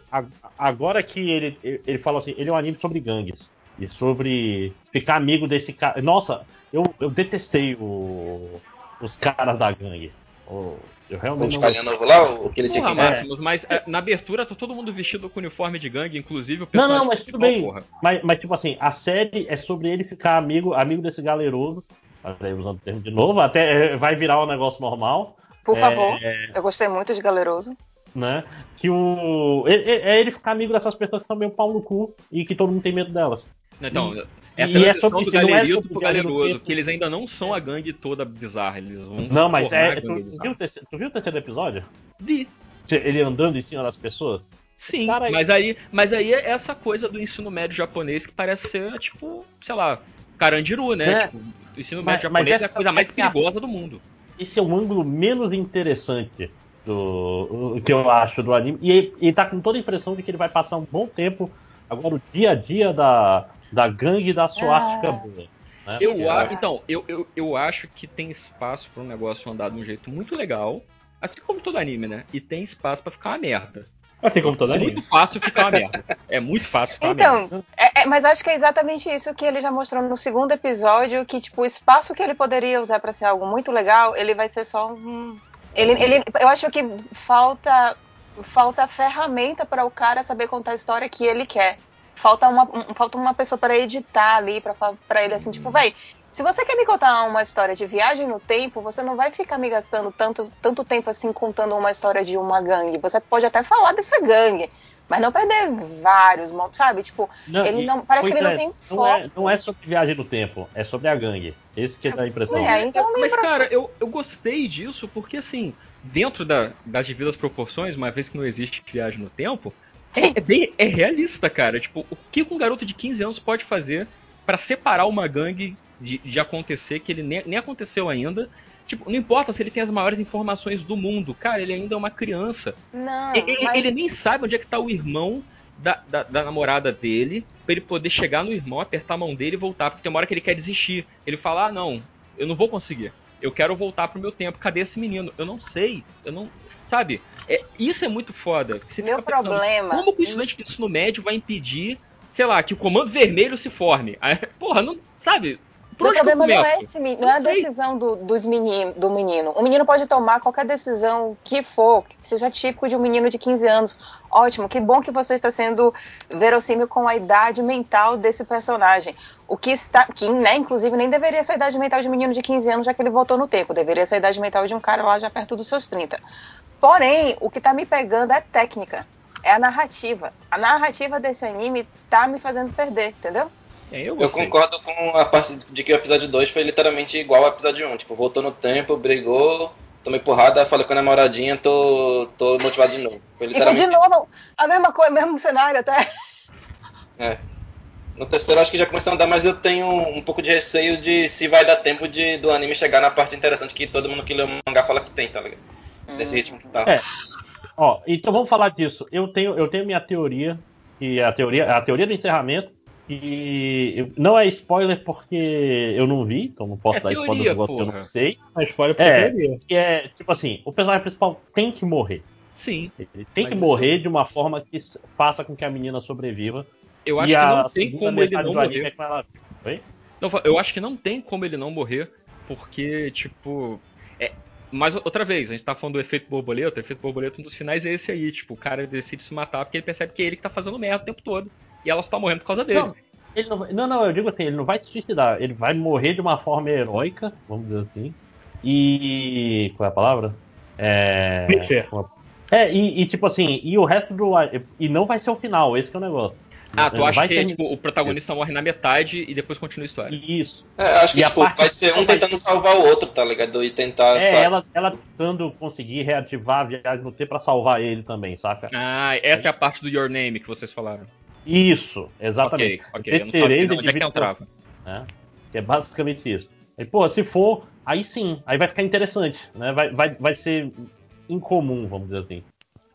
agora que ele, ele fala assim, ele é um anime sobre gangues. E sobre ficar amigo desse cara. Nossa, eu, eu detestei o- os caras da gangue. O- Eu realmente Os não carinha novo lá, o que ele tinha que Máximos, mas é, na abertura tá todo mundo vestido com uniforme de gangue, inclusive o Não, personagem não, mas tudo bem. Mas, mas, tipo assim, a série é sobre ele ficar amigo, amigo desse galeroso. Aí, usando o termo de novo, até é, vai virar um negócio normal. Por É, favor. Eu gostei muito de Galeroso. né? Que o. É, é- é ele ficar amigo dessas pessoas que são meio pau no cu e que todo mundo tem medo delas. Então, é a e é sobre do não é sobre pro galeroso, porque eles ainda não são a gangue toda bizarra, eles vão Não, mas é. a Tu, viu o terceiro, tu viu o terceiro episódio? Vi. Ele andando em cima das pessoas? Sim, Cara, mas aí, mas aí é essa coisa do ensino médio japonês que parece ser, tipo, sei lá, Carandiru, né? É. Tipo, o ensino Mas- médio mas japonês é a essa- coisa mais essa é a- perigosa do mundo. esse é o ângulo menos interessante do que eu acho do anime. E, e tá com toda a impressão de que ele vai passar um bom tempo agora o dia a dia da, da gangue da suástica Ah. boa. né? Eu, Porque a- é- então, eu, eu, eu acho que tem espaço para um negócio andar de um jeito muito legal, assim como todo anime, né? E tem espaço pra ficar uma merda. Assim como todo É anime. muito fácil ficar uma merda. É muito fácil ficar uma merda. Então, é- é- mas acho que é exatamente isso que ele já mostrou no segundo episódio, que tipo, o espaço que ele poderia usar pra ser algo muito legal, ele vai ser só um. Ele, ele, eu acho que falta falta ferramenta para o cara saber contar a história que ele quer. Falta uma, um- falta uma pessoa para editar ali, pra ele assim, tipo, véi, se você quer me contar uma história de viagem no tempo, você não vai ficar me gastando tanto, tanto tempo assim contando uma história de uma gangue. Você pode até falar dessa gangue, mas não perder vários, sabe? Tipo, ele e- não, parece que ele não é, tem não é, foco. não é sobre viagem no tempo, é sobre a gangue. Esse que dá a impressão. É, então Mas, cara, eu, eu gostei disso porque, assim, dentro da- das devidas proporções, uma vez que não existe viagem no tempo, é, é bem é realista, cara. Tipo, o que um garoto de 15 anos pode fazer pra separar uma gangue de, de acontecer que ele nem, nem aconteceu ainda? Tipo, não importa se ele tem as maiores informações do mundo, cara, ele ainda é uma criança. Não, E- e- mas- Ele nem sabe onde é que tá o irmão da, da, da namorada dele, pra ele poder chegar no irmão, apertar a mão dele e voltar, porque tem uma hora que ele quer desistir. Ele fala, ah, não, eu não vou conseguir. Eu quero voltar pro meu tempo. Cadê esse menino? Eu não sei. Eu não. Sabe? É, isso é muito foda. Você Meu problema- Como que o estudante de ensino médio vai impedir, sei lá, que o comando vermelho se forme? Aí, (laughs) porra, não. Sabe? Por eu problema não é, esse, não é a decisão do, dos menino, do menino. O menino pode tomar qualquer decisão que for, que seja típico de um menino de 15 anos. Ótimo, que bom que você está sendo verossímil com a idade mental desse personagem. O que está. Que, né, inclusive, nem deveria ser a idade mental de um menino de 15 anos, já que ele voltou no tempo. Deveria ser a idade mental de um cara lá já perto dos seus 30. Porém, o que tá me pegando é técnica. É a narrativa. A narrativa desse anime tá me fazendo perder, entendeu? É, Eu concordo com a parte de que o episódio 2 foi literalmente igual ao episódio 1. Tipo, voltou no tempo, brigou, tomei porrada, falei com a namoradinha, tô, tô motivado de novo. Foi E foi literalmente. de novo a mesma coisa, mesmo cenário até. É. No terceiro acho que já começou a andar, mas eu tenho um pouco de receio de se vai dar tempo de, do anime chegar na parte interessante que todo mundo que lê o mangá fala que tem, tá ligado? Nesse ritmo que tá. É. Ó, então vamos falar disso. Eu tenho, eu tenho minha teoria, e a teoria, a teoria do encerramento, e não é spoiler porque eu não vi, então não posso É dar spoiler do negócio que eu não sei. É spoiler porque É, é teoria. que é tipo assim, o personagem principal tem que morrer. Sim. Ele tem que isso- morrer de uma forma que faça com que a menina sobreviva. Eu E acho que não tem como ele não morrer. é ela- Oi? Não, eu acho que não tem como ele não morrer, porque, tipo. É, mas outra vez, a gente tá falando do efeito borboleta, o efeito borboleta, um dos finais é esse aí, tipo, o cara decide se matar porque ele percebe que é ele que tá fazendo merda o tempo todo. E ela só tá morrendo por causa dele. Não, ele não, vai- não, não, eu digo assim, ele não vai se suicidar, ele vai morrer de uma forma heróica, vamos dizer assim. E. Qual é a palavra? É. Clichê. É, e, e, tipo assim, e o resto do. E não vai ser o final, esse que é o negócio. Ah, tu acha vai que ter- tipo, o protagonista morre na metade e depois continua a história? Isso. É, acho que E tipo, vai ser um vai- tentando salvar o outro, tá ligado? E tentar. É, sabe? ela, ela tentando conseguir reativar a viagem no tempo pra salvar ele também, saca? Ah, essa é a parte do Your Name que vocês falaram. Isso, exatamente. Ok, ok. Eu Cerezo, onde é que entrava. né? Que é basicamente isso. E, pô, se for, aí sim, aí vai ficar interessante, né? Vai, vai, vai ser incomum, vamos dizer assim.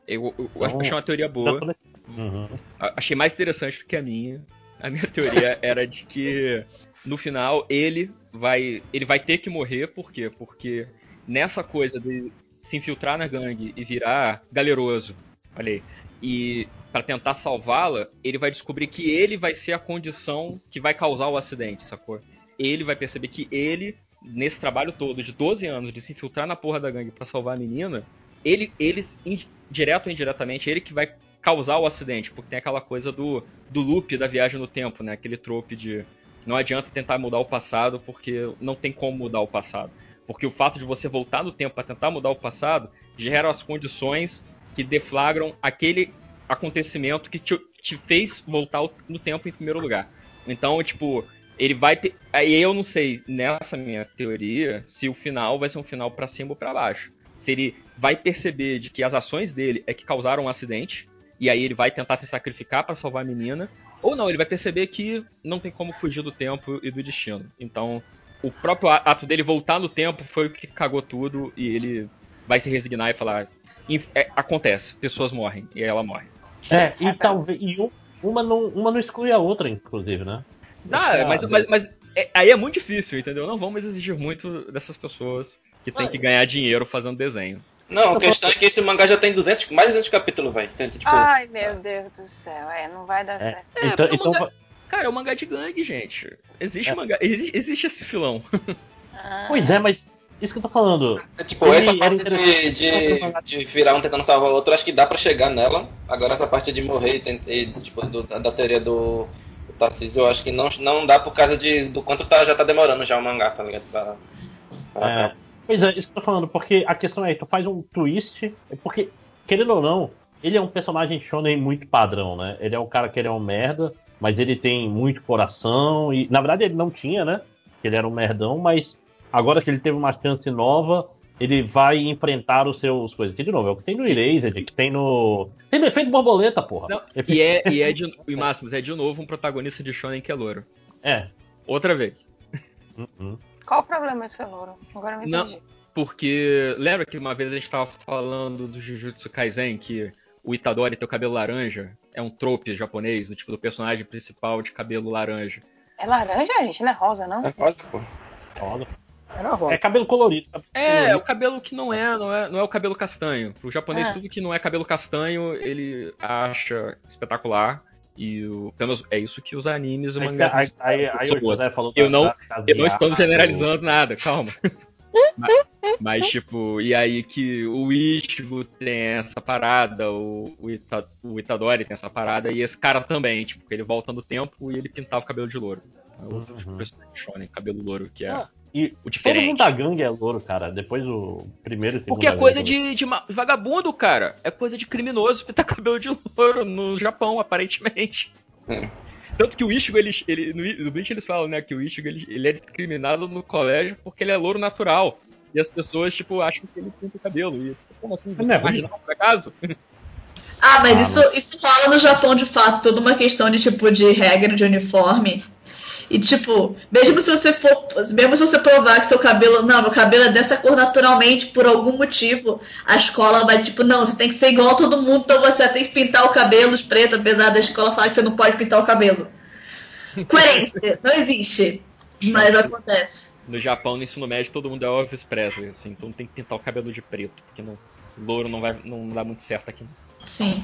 Eu, eu Então, achei uma teoria boa. Uhum. Achei mais interessante do que a minha. A minha teoria (laughs) era de que no final ele vai ele vai ter que morrer, por quê? Porque nessa coisa de se infiltrar na gangue e virar galeroso, olha aí, e para tentar salvá-la, ele vai descobrir que ele vai ser a condição que vai causar o acidente, sacou? Ele vai perceber que ele nesse trabalho todo de 12 anos de se infiltrar na porra da gangue para salvar a menina, ele ele in- direto ou indiretamente, ele que vai causar o acidente, porque tem aquela coisa do, do loop da viagem no tempo, né? Aquele trope de não adianta tentar mudar o passado porque não tem como mudar o passado. Porque o fato de você voltar no tempo para tentar mudar o passado gera as condições que deflagram aquele acontecimento que te, te fez voltar no tempo em primeiro lugar. Então, tipo, ele vai ter. Aí eu não sei, nessa minha teoria, se o final vai ser um final pra cima ou pra baixo. Se ele vai perceber de que as ações dele é que causaram um acidente, e aí ele vai tentar se sacrificar pra salvar a menina, ou não, ele vai perceber que não tem como fugir do tempo e do destino. Então, o próprio ato dele voltar no tempo foi o que cagou tudo, e ele vai se resignar e falar: "Inf- é, acontece, pessoas morrem, e aí ela morre. É, e talvez. E um- uma não, uma não exclui a outra, inclusive, né? Ah, Essa- mas, mas, mas é- aí é muito difícil, entendeu? Não vamos exigir muito dessas pessoas que tem que ganhar dinheiro fazendo desenho. Não, a questão é que esse mangá já tem 200, mais de 200 capítulos, velho. Então, tipo, Ai, meu Deus do céu. É, não vai dar certo. É, então, porque o então mangá- Cara, é um mangá de gangue, gente. Existe É. mangá. exi- existe esse filão. Pois é, mas isso que eu tô falando. Tipo, essa parte de, de, de virar um tentando salvar o outro, acho que dá pra chegar nela. Agora essa parte de morrer e, e, tipo, do- da teoria do, do Tarcísio, eu acho que não, não dá por causa de, do quanto tá, já tá demorando já o mangá, tá ligado? Pra, pra É, pois é, isso que eu tô falando, porque a questão é, tu faz um twist, porque, querendo ou não, ele é um personagem shonen muito padrão, né? Ele é um cara que ele é um merda, mas ele tem muito coração, e na verdade ele não tinha, né? Ele era um merdão, mas agora que ele teve uma chance nova, ele vai enfrentar os seus coisas. Que, de novo, é o que tem no Erased, que tem no. Tem no efeito borboleta, porra. Não, e é, (laughs) e é de. E Máximos, é de novo um protagonista de Shonen que é louro. É. Outra vez. Qual o problema de ser louro? Agora eu me Não, perdi. porque lembra que uma vez a gente tava falando do Jujutsu Kaisen, que o Itadori tem o cabelo laranja? É um trope japonês, do tipo do personagem principal de cabelo laranja. É laranja, gente? Não é rosa, não? É rosa, pô. Rosa. Era rosa. É cabelo colorido. cabelo É, colorido. o cabelo que não é, não é, não é o cabelo castanho. Pro japonês, Ah. tudo que não é cabelo castanho, ele acha espetacular. E o, é isso que os animes e Aí- mangás aí- aí- são aí o boas. José falou eu não, da eu não estou generalizando nada, calma. (laughs) mas, mas, tipo, e aí que o Ichigo tem essa parada, o, o, Ita- o Itadori tem essa parada, e esse cara também, tipo, ele volta no tempo e ele pintava o cabelo de louro. É o Uhum. personagem shonen, cabelo louro, que é Ah, E o todo diferente. mundo da gangue é louro, cara. Depois o primeiro e segundo. Porque é coisa de, de vagabundo, cara. É coisa de criminoso (laughs) pintar cabelo de louro no Japão, aparentemente. Tanto que o Ichigo, ele, ele, no, no Bleach eles falam, né, que o Ichigo ele, ele é discriminado no colégio porque ele é louro natural. E as pessoas, tipo, acham que ele pinta o cabelo. E, como assim? Você Não é é marginal, por acaso? Ah, mas Ah, isso, isso rola no Japão de fato, toda uma questão de tipo de regra de uniforme. E tipo, mesmo se você for, mesmo se você provar que seu cabelo, não, meu cabelo é dessa cor naturalmente por algum motivo, a escola vai tipo, não, você tem que ser igual a todo mundo, então você tem que pintar o cabelo de preto, apesar da escola falar que você não pode pintar o cabelo. Coerência, não existe, mas acontece. No Japão, no ensino médio, todo mundo é Elvis Presley, assim. Então tem que pintar o cabelo de preto, porque não, louro não, vai, não dá muito certo aqui. Sim.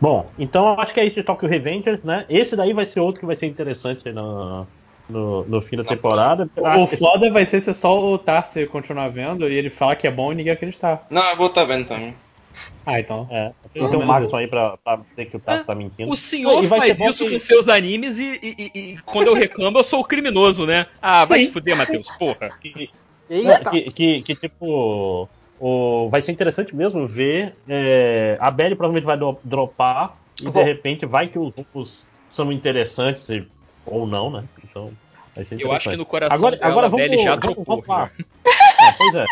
Bom, então eu acho que é isso de Tokyo Revengers, né? Esse daí vai ser outro que vai ser interessante no, no, no fim da temporada. Ah, O foda vai ser se só o Tarsi continuar vendo e ele falar que é bom e ninguém acreditar. Não, eu vou estar vendo também. Ah, então. É, então o Marcos aí pra, pra dizer que o Tarso tá mentindo. O senhor E vai faz isso que- com seus animes e, e- e- e quando eu reclamo eu sou o criminoso, né? Ah, vai Sim. se fuder, Matheus, porra. E, Eita. Que, que, que, tipo. O, vai ser interessante mesmo ver. É, a Belly provavelmente vai do- dropar. E de Bom. repente vai que os grupos são interessantes. e- Ou não, né? Então. Vai ser Eu acho que no coração agora, dela, agora a vamos, Belly já vamos, dropou, vamos (laughs) lá. É, pois é.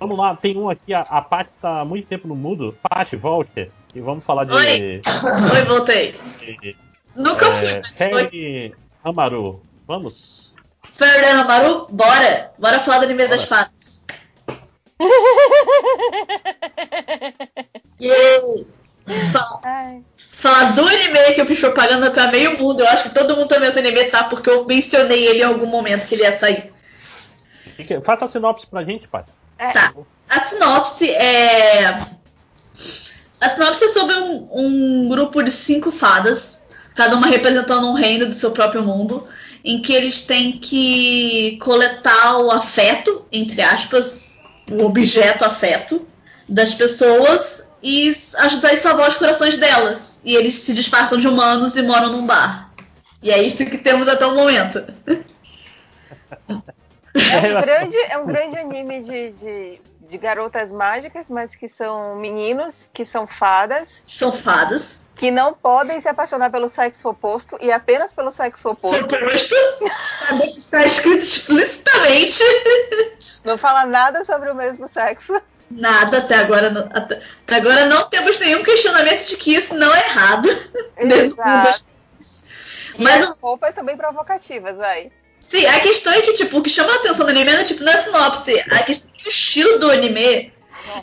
Vamos lá, tem um aqui, a, a Paty está há muito tempo no mudo. Paty, volte. E vamos falar de. Oi. (coughs) Oi, voltei. de Nunca é, fui, Amaru. Vamos? Fernando Amaru, bora. Bora falar do anime das fadas. Yay! Fala- Falar do anime que eu fiz propaganda pra meio mundo. Eu acho que todo mundo tá vendo esse anime, tá? Porque eu mencionei ele em algum momento que ele ia sair. Faça a sinopse pra gente, Paty. Tá. A sinopse é. A sinopse é sobre um, um grupo de cinco fadas, cada uma representando um reino do seu próprio mundo, em que eles têm que coletar o afeto, entre aspas, o objeto afeto das pessoas e ajudar a salvar os corações delas. E eles se disfarçam de humanos e moram num bar. E é isso que temos até o momento. É um (laughs) grande, é um grande anime de, de, de garotas mágicas, mas que são meninos, que são fadas. São fadas. Que não podem se apaixonar pelo sexo oposto e apenas pelo sexo oposto. Está, escrito explicitamente. Não fala nada sobre o mesmo sexo. Nada, até agora, não- até, até agora não temos nenhum questionamento de que isso não é errado. Exato. Mas as roupas são bem provocativas, vai. Sim, a questão é que, tipo, o que chama a atenção do anime não é, tipo, não é a sinopse. A questão é que o estilo do anime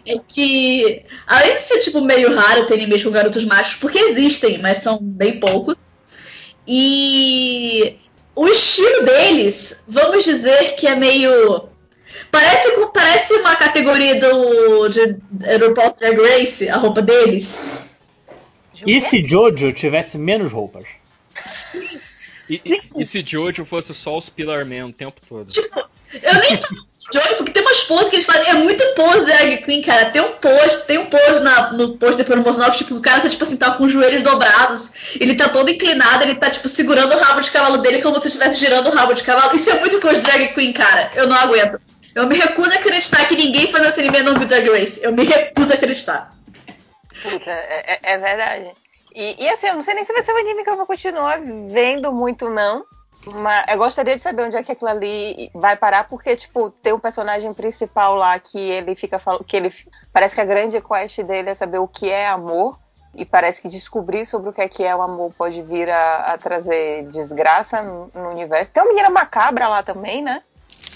é que, além de ser, tipo, meio raro ter animes com garotos machos, porque existem, mas são bem poucos. E o estilo deles, vamos dizer que é meio. Parece, parece uma categoria do de, RuPaul Drag Race, a roupa deles. E se Jojo tivesse menos roupas? E, e- e se Jojo fosse só os Pillar Man o tempo todo? Eu nem (laughs) Joey, porque tem umas poses que eles fazem. É muito pose drag queen, cara. Tem um pose, tem um pose na, no pôster promocional que, tipo, o cara tá, tipo assim, tá com os joelhos dobrados. Ele tá todo inclinado, ele tá, tipo, segurando o rabo de cavalo dele como se estivesse girando o rabo de cavalo. Isso é muito pose drag queen, cara. Eu não aguento. Eu me recuso a acreditar que ninguém faz esse anime não viu Drag Race. Eu me recuso a acreditar. Puta, é, é- é verdade. E, e assim, eu não sei nem se vai ser um anime que eu vou continuar vendo muito, não. Eu gostaria de saber onde é que aquilo ali vai parar, porque, tipo, tem um personagem principal lá que ele fica falando. que ele Parece que a grande quest dele é saber o que é amor. E parece que descobrir sobre o que é que é o amor pode vir a, a trazer desgraça no, no universo. Tem uma menina macabra lá também, né?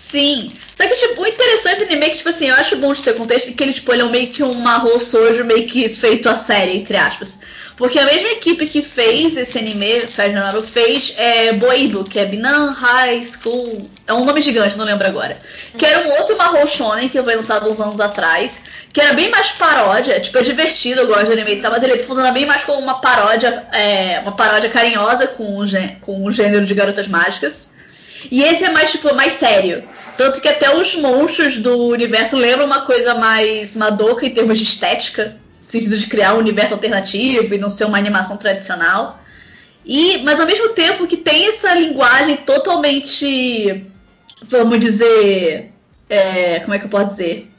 Sim. Só que, tipo, o interessante do anime é que, tipo assim, eu acho bom de ter contexto que ele, tipo, ele é meio que um marrom sojo, meio que feito a série, entre aspas. Porque a mesma equipe que fez esse anime, Fernando, fez é, Boibo, que é Binan High School. É um nome gigante, não lembro agora. Que era um outro marrom shonen que foi lançado uns anos atrás. Que era bem mais paródia, tipo, é divertido, eu gosto do anime e tal, mas ele funciona bem mais como uma paródia, é, uma paródia carinhosa com o, com o gênero de garotas mágicas. E esse é mais, tipo, mais sério. Tanto que até os monstros do universo lembram uma coisa mais madoka em termos de estética. No sentido de criar um universo alternativo e não ser uma animação tradicional. E, mas ao mesmo tempo que tem essa linguagem totalmente, vamos dizer, é, como é que eu posso dizer?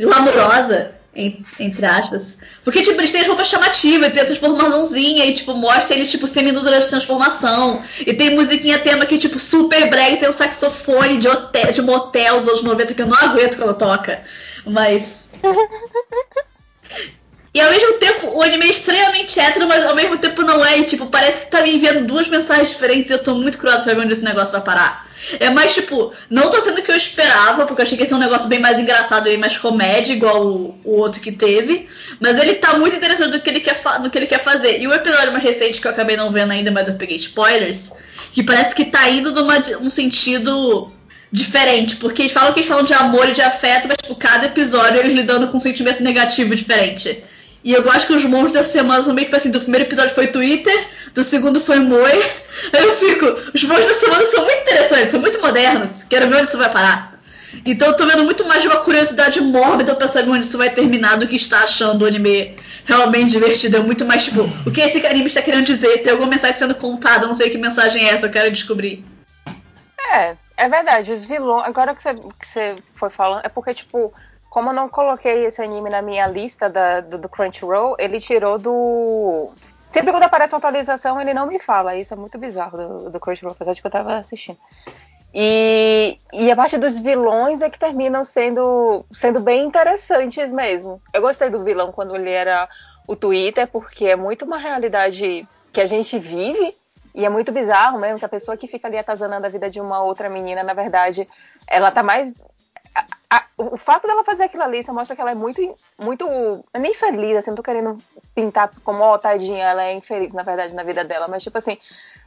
Glamurosa, en- entre aspas. Porque, tipo, eles têm as roupas chamativas, tem a transformaçãozinha e, tipo, mostra eles, tipo, seminudos de transformação. E tem musiquinha tema que, tipo, super brega, tem um saxofone de, hotel, de motel dos anos 90 que eu não aguento quando toca. Mas. (laughs) E ao mesmo tempo, o anime é extremamente hétero, mas ao mesmo tempo não é. E, tipo, parece que tá me enviando duas mensagens diferentes e eu tô muito curioso pra ver onde esse negócio vai parar. É mais, tipo, não tá sendo o que eu esperava, porque eu achei que ia ser um negócio bem mais engraçado e mais comédia, igual o, o outro que teve. Mas ele tá muito interessante no que, ele quer no que ele quer fazer. E o episódio mais recente, que eu acabei não vendo ainda, mas eu peguei spoilers, que parece que tá indo numa, um sentido diferente, porque eles falam que eles falam de amor e de afeto, mas tipo, cada episódio eles lidando com um sentimento negativo diferente. E eu gosto que os monstros dessa semana são meio que assim, do primeiro episódio foi Twitter, do segundo foi Moi. Aí eu fico, os monstros dessa semana são muito interessantes, são muito modernos, quero ver onde isso vai parar. Então eu tô vendo muito mais de uma curiosidade mórbida pra saber onde isso vai terminar do que está achando o anime realmente divertido. É muito mais tipo, o que esse anime está querendo dizer? Tem alguma mensagem sendo contada, não sei que mensagem é essa, eu quero descobrir. É, É verdade, os vilões. Agora que você, que você foi falando, é porque, tipo, como eu não coloquei esse anime na minha lista da, do, do Crunchyroll, ele tirou do. Sempre quando aparece uma atualização, ele não me fala. Isso é muito bizarro do, do Crunchyroll, apesar de que eu tava assistindo. E, e a parte dos vilões é que terminam sendo, sendo bem interessantes mesmo. Eu gostei do vilão quando ele era o Twitter, porque é muito uma realidade que a gente vive. E é muito bizarro mesmo que a pessoa que fica ali atazanando a vida de uma outra menina, na verdade, ela tá mais. A- a- o fato dela fazer aquilo ali só mostra que ela é muito, muito. Nem feliz, assim, não tô querendo pintar como, ó, tadinha, ela é infeliz, na verdade, na vida dela. Mas, tipo assim,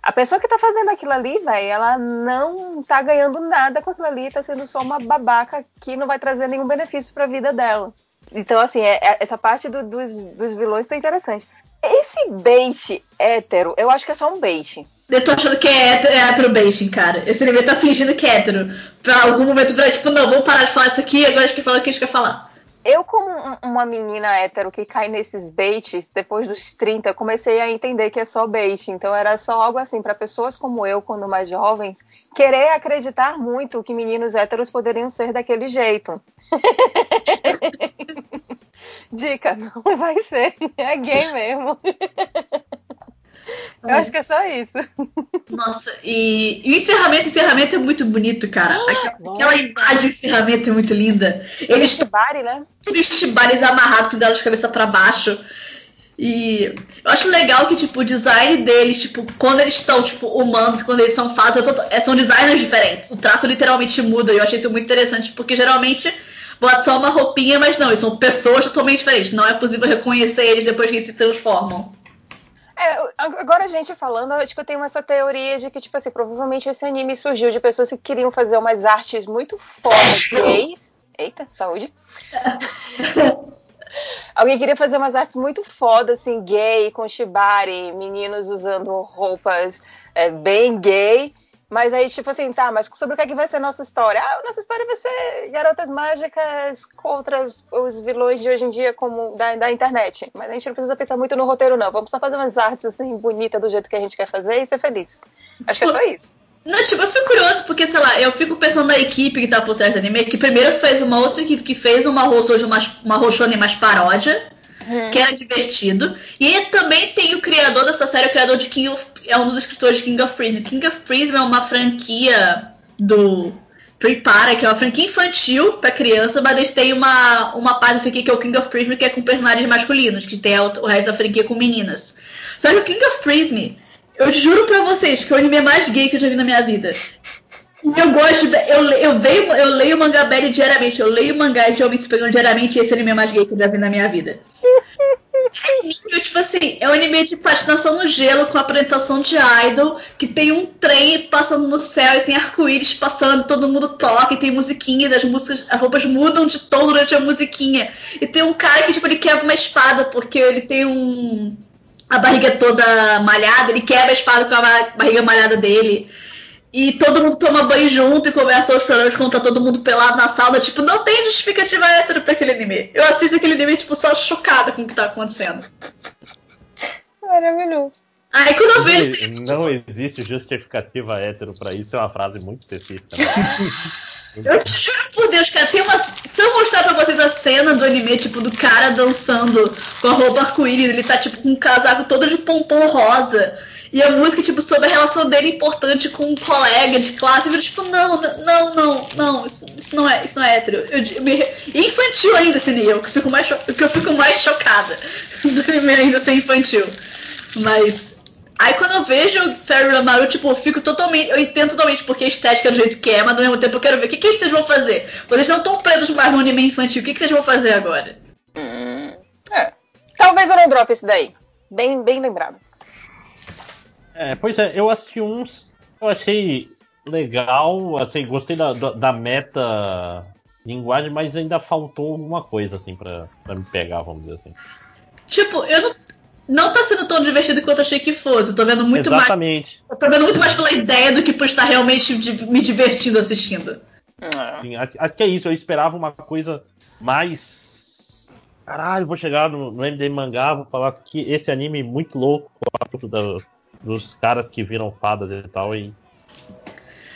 a pessoa que tá fazendo aquilo ali, velho, ela não tá ganhando nada com aquilo ali, tá sendo só uma babaca que não vai trazer nenhum benefício pra vida dela. Então, assim, é- é- essa parte do- dos, dos vilões tá interessante. Esse bait hétero, eu acho que é só um bait. Eu tô achando que é hétero, é hétero baiting, cara. Esse anime tá fingindo que é hétero. Pra algum momento pra, tipo, não, vamos parar de falar isso aqui, agora a gente quer falar o que a gente quer falar. Eu, como um- uma menina hétero que cai nesses baits, depois dos 30, eu comecei a entender que é só bait. Então era só algo assim, para pessoas como eu, quando mais jovens, querer acreditar muito que meninos héteros poderiam ser daquele jeito. (laughs) Dica, não vai ser. É gay mesmo. (laughs) (laughs) Eu acho que é só isso. (laughs) Nossa, e, e o encerramento, o encerramento é muito bonito, cara. Aquela, aquela imagem do encerramento é muito linda. Eles Shibari, né? Tudo chibares amarrados, com delas de cabeça pra baixo. E eu acho legal que, tipo, o design deles, tipo, quando eles estão, tipo, humanos, quando eles são fases, são designers diferentes. O traço literalmente muda. E eu achei isso muito interessante, porque geralmente bota só uma roupinha, mas não, eles são pessoas totalmente diferentes. Não é possível reconhecer eles depois que eles se transformam. É, agora a gente falando, acho que eu tenho essa teoria de que, tipo assim, provavelmente esse anime surgiu de pessoas que queriam fazer umas artes muito fodas gays. Eita, saúde. (laughs) Alguém queria fazer umas artes muito fodas, assim, gay, com shibari, meninos usando roupas é, bem gay. Mas aí, tipo assim, tá, mas sobre o que, é que vai ser a nossa história? Ah, nossa história vai ser garotas mágicas contra os, os vilões de hoje em dia, como da, da, internet. Mas a gente não precisa pensar muito no roteiro, não. Vamos só fazer umas artes, assim, bonitas do jeito que a gente quer fazer e ser feliz. Acho que é só isso. Não, tipo, eu fico curioso porque, sei lá, eu fico pensando na equipe que tá por trás do anime, que primeiro fez uma outra equipe que fez uma hoje uma, uma Roshone mais paródia, hum. que era divertido. E também tem o criador dessa série, o criador de King of, é um dos escritores de King of Prism. King of Prism é uma franquia do Prepara, que é uma franquia infantil pra criança, mas eles têm uma, uma parte franquia que é o King of Prism, que é com personagens masculinos, que tem o, resto da franquia com meninas. Só que o King of Prism eu juro pra vocês que é o anime mais gay que eu já vi na minha vida. E eu gosto. De, eu, eu, veio, eu leio mangá belly diariamente. Eu leio mangá de homens se pegando diariamente e esse é o anime mais gay que eu já vi na minha vida. É tipo assim, é um anime de patinação no gelo com apresentação de idol, que tem um trem passando no céu e tem arco-íris passando, todo mundo toca e tem musiquinhas, as músicas, as roupas mudam de tom durante a musiquinha. E tem um cara que, tipo, ele quebra uma espada porque ele tem um a barriga toda malhada, ele quebra a espada com a barriga malhada dele. E todo mundo toma banho junto e começa os problemas quando tá todo mundo pelado na sala. Tipo, não tem justificativa hétero pra aquele anime. Eu assisto aquele anime, tipo, só chocada com o que tá acontecendo. Maravilhoso. Aí quando eu vejo. Assim, não existe justificativa hétero pra isso, é uma frase muito específica. Né? (laughs) Eu te juro por Deus, cara, tem uma. Se eu mostrar pra vocês a cena do anime, tipo, do cara dançando com a roupa arco-íris, ele tá, tipo, com um casaco todo de pompom rosa. E a música, tipo, sobre a relação dele importante com um colega de classe, eu tipo, não, não, não, não, isso, isso não é, isso não é hétero. Eu, eu me, infantil ainda esse anime, o que, fico mais, que eu fico mais chocada (laughs) do anime ainda ser infantil. Mas Aí quando eu vejo Fairy Amaru, tipo, eu fico totalmente. Eu entendo totalmente porque a estética é do jeito que é, mas ao mesmo tempo eu quero ver o que, que vocês vão fazer. Vocês não estão presos mais no anime infantil, o que, que vocês vão fazer agora? Hum, é. Talvez eu não drope esse daí. Bem, bem lembrado. É, pois é, eu assisti uns. Eu achei legal, assim, gostei da, da meta linguagem, mas ainda faltou alguma coisa, assim, pra, pra me pegar, vamos dizer assim. Tipo, eu não, não tá sendo tão divertido quanto eu achei que fosse. Eu tô vendo muito Exatamente. mais. Eu tô vendo muito mais pela ideia do que por estar realmente me divertindo assistindo. Sim, acho que é isso. Eu esperava uma coisa mais. Caralho, vou chegar no, no MD Mangá, vou falar que esse anime muito louco da, dos caras que viram fadas e tal. E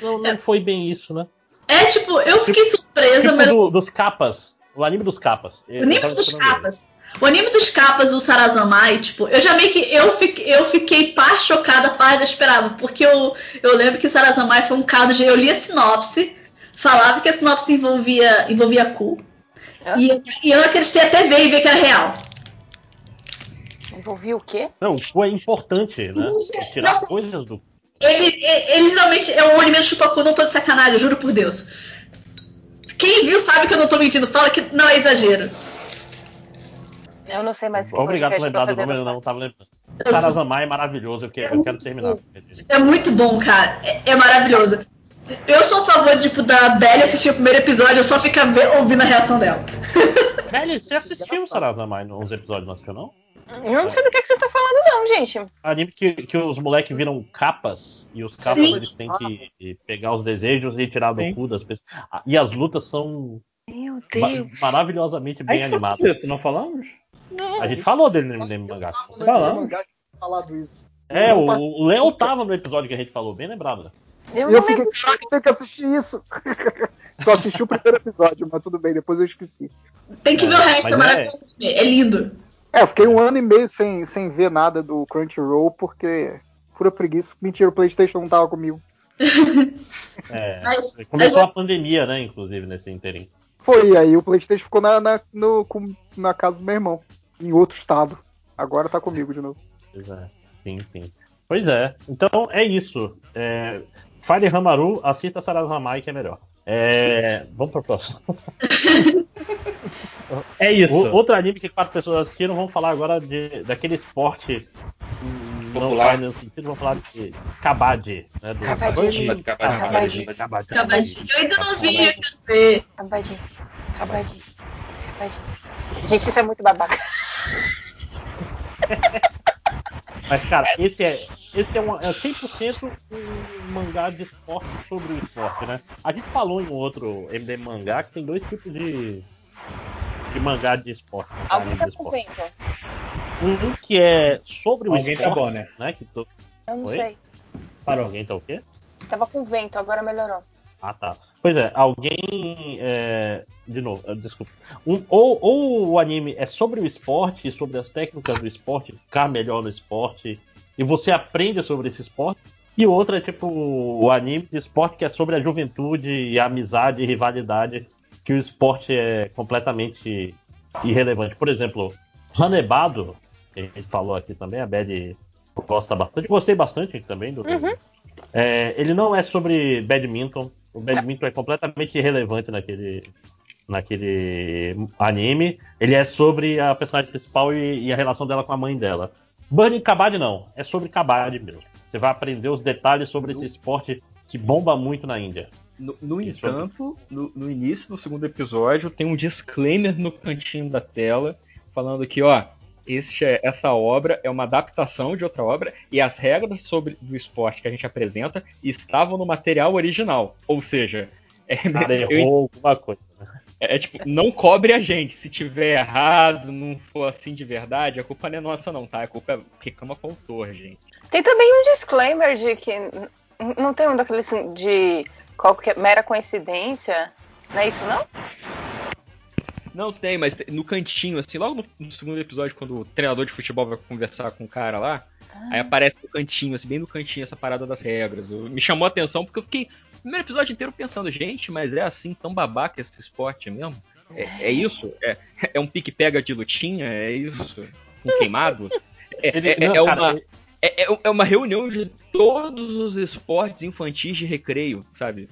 não, não foi bem isso, né? É tipo, eu fiquei surpresa, Tipo mas. do- dos capas. O anime dos capas. O anime dos capas. O anime dos capas do Sarazamai, tipo, eu já meio que. Eu fiquei, eu fiquei par chocada, par desesperada, porque eu, eu lembro que o Sarazamai foi um caso de. Eu li a sinopse, falava que a sinopse envolvia, envolvia cu. E, e eu não acreditei até ver e ver que era real. Envolvia o quê? Não, o cu é importante, né? Tirar Nossa. coisas do. Ele, ele, literalmente é um anime de chupacu, não tô de sacanagem, eu juro por Deus. Quem viu sabe que eu não tô mentindo, fala que não é exagero. Eu não sei mais. que Obrigado por lembrar do nome, eu não tava lembrando. Sarazamai é maravilhoso, eu quero, eu quero terminar. É muito bom, cara. É, é maravilhoso. Eu sou a favor, tipo, da Belly assistir o primeiro episódio, eu só ficar ouvindo a reação dela. (laughs) Velho, você assistiu o Sarazamai nos episódios, não assistiu, não? Eu não sei do que, que vocês estão falando, não, gente. Anime que, que os moleques viram capas e os capas Sim. eles têm que pegar os desejos e tirar do cu das pessoas. Ah, E as lutas são Meu ma- Deus. maravilhosamente A bem animadas. disso, não falamos? A gente falou dele no MDM Mangá. Falamos. falado isso. É, o o Léo tava no episódio que a gente falou, bem lembrado. né? Eu, eu fiquei, caraca, tem que assistir isso. (laughs) Só assisti o primeiro episódio, mas tudo bem, depois eu esqueci. Tem que ver o resto, mas é maravilhoso. ver, É lindo. É, eu fiquei um ano e meio sem, sem ver nada do Crunchyroll, porque pura preguiça. Mentira, o Playstation não tava comigo. É, (laughs) Mas- começou mas- a pandemia, né, inclusive, nesse interim. Foi, aí o Playstation ficou na, na, no- com- na casa do meu irmão, em outro estado. Agora tá comigo de novo. Pois é, sim, sim. Pois é, então é isso. É, Fire Hamaru, assista Sarazamai que é melhor. É, vamos pro próximo. (laughs) É isso. O- outro anime que quatro pessoas assistiram, vamos falar agora de, daquele esporte hum, não Popular. faz nenhum sentido, vamos falar de Kabaddi. Né, do Kabaddi. Kabaddi. Kabaddi. Kabaddi. Acabadinho. Eu ainda não vi, eu quero ver. Acabadinho. Acabadinho. Acabadinho. Gente, isso é muito babaca. (laughs) Mas, cara, esse é, esse é, uma, é 100% um mangá de esporte sobre o esporte, né? A gente falou em um outro MD mangá que tem dois tipos de, de mangá de esporte. né, Alguém tá de com esporte. vento? Um que é sobre o Alguém tá esporte, bom, né? Que to... Eu não Oi? sei. Parou. Alguém tá o quê? Tava com vento, agora melhorou. Ah, tá. Pois é, alguém. é, De novo, eh, desculpa. Um- ou, ou o anime é sobre o esporte, sobre as técnicas do esporte, ficar melhor no esporte, e você aprende sobre esse esporte. E o outro é tipo o anime de esporte que é sobre a juventude e a amizade e rivalidade, que o esporte é completamente irrelevante. Por exemplo, Hanebado, que a gente falou aqui também, a Bad gosta bastante. Gostei bastante também do, é, ele não é sobre badminton. O badminton é completamente irrelevante naquele, naquele anime. Ele é sobre a personagem principal e, e a relação dela com a mãe dela. Burning Kabaddi não. É sobre Kabaddi mesmo. Você vai aprender os detalhes sobre esse esporte que bomba muito na Índia. No, no entanto, no, no início do segundo episódio, tem um disclaimer no cantinho da tela falando que, ó, este é- essa obra é uma adaptação de outra obra e as regras sobre do esporte que a gente apresenta estavam no material original. Ou seja, é, Cara, eu- errou alguma coisa. é, é tipo, não cobre a gente. Se tiver errado, não for assim de verdade, a culpa não é nossa, não, tá? A culpa é reclama com o autor, gente. Tem também um disclaimer de que não tem um daqueles de qualquer mera coincidência. Não é isso, não? Não tem, mas no cantinho, assim, logo no, no segundo episódio, quando o treinador de futebol vai conversar com o cara lá, aí aparece no cantinho, assim, bem no cantinho, essa parada das regras. Eu- me chamou a atenção porque eu fiquei o primeiro episódio inteiro pensando, gente, mas é assim tão babaca esse esporte mesmo? É, é isso? É, é um pique-pega de lutinha? É isso? Um queimado? (laughs) É, Ele- é- é não, cara, uma, é, é- é uma reunião de todos os esportes infantis de recreio, sabe?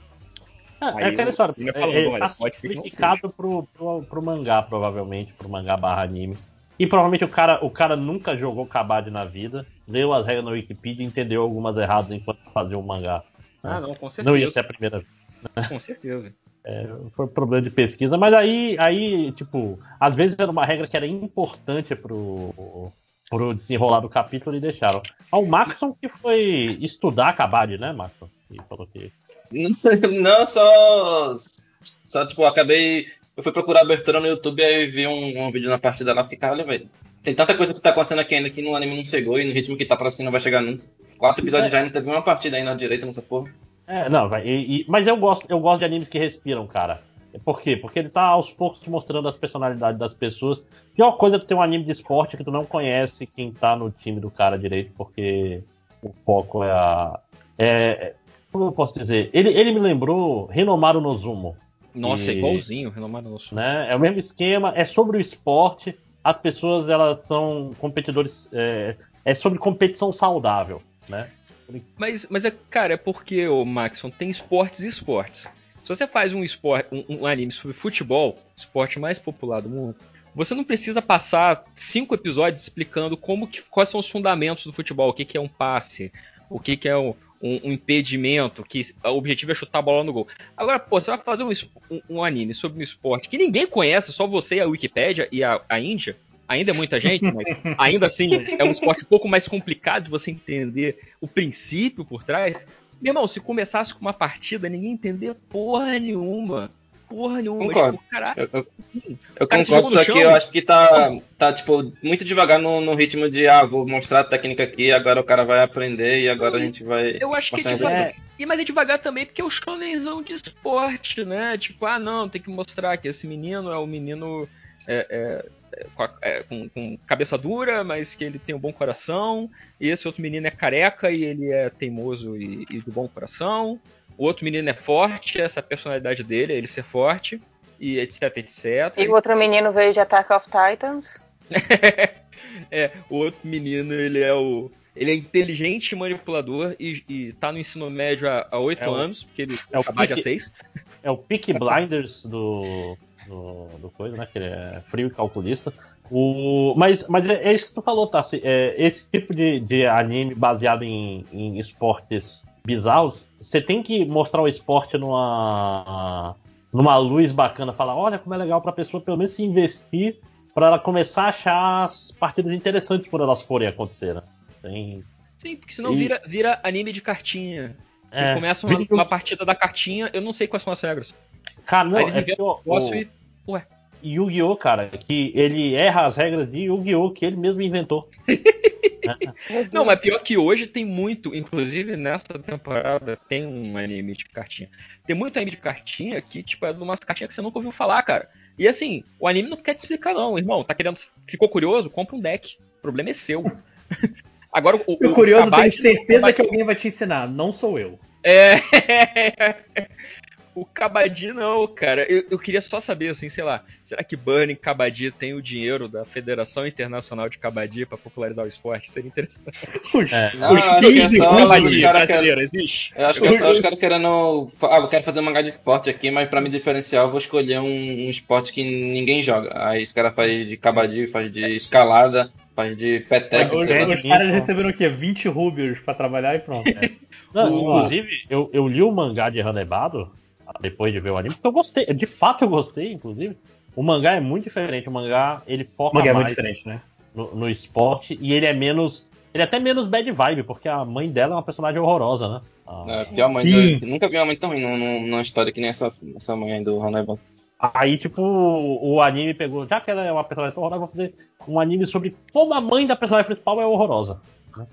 Ah, é aquela história. eu falando, é, olha, tá pode ser que não simplificado pro, pro, pro mangá, provavelmente, pro mangá barra anime. E provavelmente o cara, o cara nunca jogou Kabaddi na vida, leu as regras na Wikipedia e entendeu algumas erradas enquanto fazia o mangá. Ah, né? não, com Não certeza. ia ser a primeira vez. Com certeza. (laughs) É, foi problema de pesquisa, mas aí, aí, tipo, às vezes era uma regra que era importante pro, pro desenrolar do capítulo e deixaram. Ah, o Maxon que foi estudar Kabaddi, né, Maxon? E falou que. (laughs) Não, só. Só, tipo, eu acabei. Eu fui procurar abertura no YouTube aí vi um, um vídeo na partida lá e fiquei, caralho, velho. Tem tanta coisa que tá acontecendo aqui ainda que no anime não chegou e no ritmo que tá parece que não vai chegar nunca. Quatro episódios É. já e não teve uma partida aí na direita nessa porra. É, não, vai, mas eu gosto, eu gosto de animes que respiram, cara. Por quê? Porque ele tá aos poucos mostrando as personalidades das pessoas. Pior coisa é ter um anime de esporte que tu não conhece quem tá no time do cara direito, porque o foco é a. É, como eu posso dizer? Ele, ele me lembrou Renomaru Nozumo. Nossa, é E- igualzinho, renomado nosso. né? É o mesmo esquema, é sobre o esporte. As pessoas elas são competidores, é, é sobre competição saudável, né? Mas, mas é, cara, é porque, o Maxon, tem esportes e esportes. Se você faz um, esporte, um, um anime sobre futebol, esporte mais popular do mundo, você não precisa passar cinco episódios explicando como que, quais são os fundamentos do futebol, o que, que é um passe, o que, que é um, um- um impedimento, que o objetivo é chutar a bola no gol. Agora, pô, você vai fazer um, um- anime sobre um esporte que ninguém conhece, só você, a Wikipédia e a, a Índia. Ainda é muita gente, mas ainda assim é um esporte um pouco mais complicado de você entender o princípio por trás. Meu irmão, se começasse com uma partida, ninguém entender porra nenhuma. Porra nenhuma. Concordo. Tipo, caralho. Eu, eu- eu cara concordo, só no que chão. eu acho que tá, tá tipo, muito devagar no, no ritmo de, ah, vou mostrar a técnica aqui, agora o cara vai aprender e agora a gente vai. Eu acho que mostrar tipo, execução. é, e mas é devagar também porque é o shonenzão de esporte, né? Tipo, ah não, tem que mostrar que esse menino é o menino é, é, é, com, a- é, com- com cabeça dura, mas que ele tem um bom coração. E esse outro menino é careca e ele é teimoso e, e do bom coração. O outro menino é forte, essa é a personalidade dele, é ele ser forte. E etc, etc. E o outro menino veio de Attack of Titans. (laughs) É, o outro menino, ele é o. Ele é inteligente e manipulador e, e tá no ensino médio há oito É o- anos, porque ele é o acabar de pique- seis. É o Peak Blinders do, do, do coisa, né? Que ele é frio e calculista. O, mas mas é, é isso que tu falou, Tassi. É, esse tipo de, de anime baseado em, em esportes bizarros, você tem que mostrar o esporte numa, numa luz bacana. Falar, olha como é legal pra pessoa pelo menos se investir pra ela começar a achar as partidas interessantes quando elas forem acontecer. Né? Tem, Sim, porque senão E- vira, vira anime de cartinha. É, começa uma, vira- uma partida da cartinha, eu não sei quais são as regras. Cara, não, Aí eles é um o- negócio e. Ué. Yu-Gi-Oh, cara, que ele erra as regras de Yu-Gi-Oh que ele mesmo inventou. (laughs) Não, mas pior que hoje tem muito, inclusive nessa temporada tem um anime de cartinha. Tem muito anime de cartinha que, tipo, é de umas cartinhas que você nunca ouviu falar, cara. E assim, o anime não quer te explicar, não, irmão. Tá querendo. Ficou curioso? Compra um deck. O problema é seu. (laughs) Agora, o, o curioso, tenho certeza que alguém vai te ensinar, não sou eu. É. (laughs) O Kabaddi não, cara. Eu, eu queria só saber, assim, sei lá, será que Burning Kabaddi tem o dinheiro da Federação Internacional de Kabaddi pra popularizar o esporte? Seria interessante. É. Não, acho que é só Kabaddi os cara brasileiro, querem- existe? Eu acho que é só os caras querendo. Ah, eu quero fazer um mangá de esporte aqui, mas pra me diferenciar eu vou escolher um, um esporte que ninguém joga. Aí os caras fazem de kabaddi, faz de escalada, faz de peteca. Os, os caras receberam o quê? 20 rúbios pra trabalhar e pronto. Não, O- inclusive, eu, eu li o mangá de Hanebado depois de ver o anime, porque eu gostei. De fato, eu gostei, inclusive. O mangá é muito diferente. O mangá, ele foca O mangá é muito mais diferente, né? no, no esporte e ele é menos. Ele é até menos bad vibe, porque a mãe dela é uma personagem horrorosa, né? A- É, pior mãe. Sim. Eu nunca vi uma mãe tão ruim num- num- numa história que nem essa, essa mãe aí do Hannibal. Aí, tipo, o anime pegou. Já que ela é uma personagem tão horrorosa, eu vou fazer um anime sobre como a mãe da personagem principal é horrorosa. né?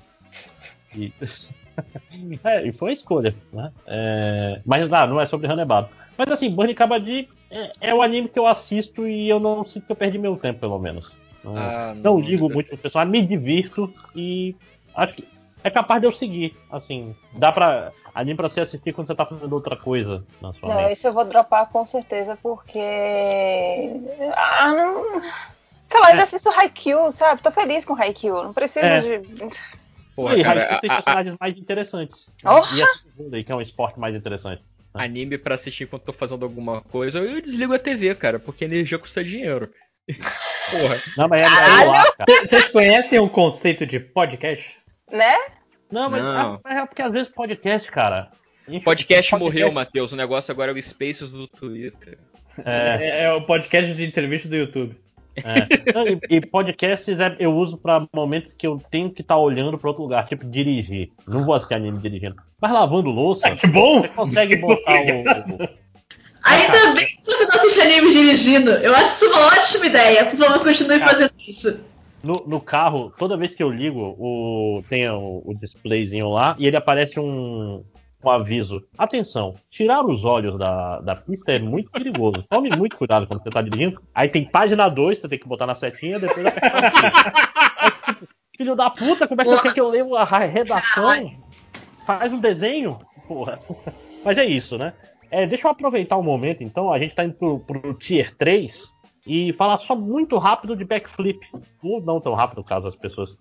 E, (laughs) (laughs) é, e foi a escolha, né? É, mas ah, não é sobre Hanebado. Mas assim, Burning Kabaddi é, é o anime que eu assisto e eu não sinto que eu perdi meu tempo, pelo menos. Não, Ah, não não, ligo muito pro pessoal, me divirto e acho que é capaz de eu seguir. Assim, dá pra. Anime pra você assistir quando você tá fazendo outra coisa na sua Não, mente. esse eu vou dropar com certeza, porque. Ah, não. Sei lá, eu já assisto Haikyuu, sabe? Tô feliz com Haikyuu, não preciso É. de. Porra, e cara, Haikyuu tem a- a- personagens mais interessantes. Porra! E a segunda, que é um esporte mais interessante. Anime pra assistir enquanto tô fazendo alguma coisa, eu desligo a TV, cara, porque energia custa dinheiro. (laughs) Porra. Não, mas é, é no ar, cara. Vocês conhecem o conceito de podcast? Né? Não, mas, Não. é porque às vezes podcast, cara. Enfim, Podcast, podcast- morreu, Matheus. O negócio agora é o Spaces do Twitter. É, é o podcast de entrevista do YouTube. É. Não, e, e podcasts é- eu uso pra momentos que eu tenho que estar olhando pra outro lugar, tipo dirigir. Não vou assistir anime dirigindo. Mas lavando louça, que (laughs) bom! você consegue botar o. o- Ainda bem que você não assiste anime dirigindo. Eu acho isso uma ótima ideia. Por favor, continue fazendo isso. No, no carro, toda vez que eu ligo, o, tem o, o displayzinho lá e ele aparece um, um aviso. Atenção, tirar os olhos da, da pista é muito perigoso. Tome muito cuidado quando você tá dirigindo. Aí tem página 2, você tem que botar na setinha, depois é, tipo, Filho da puta, como é que quer que eu leio a redação? Faz um desenho? Porra. Mas é isso, né? É, deixa eu aproveitar o um momento, então. A gente tá indo pro, pro Tier 3 e falar só muito rápido de backflip. Ou não tão rápido, caso as pessoas.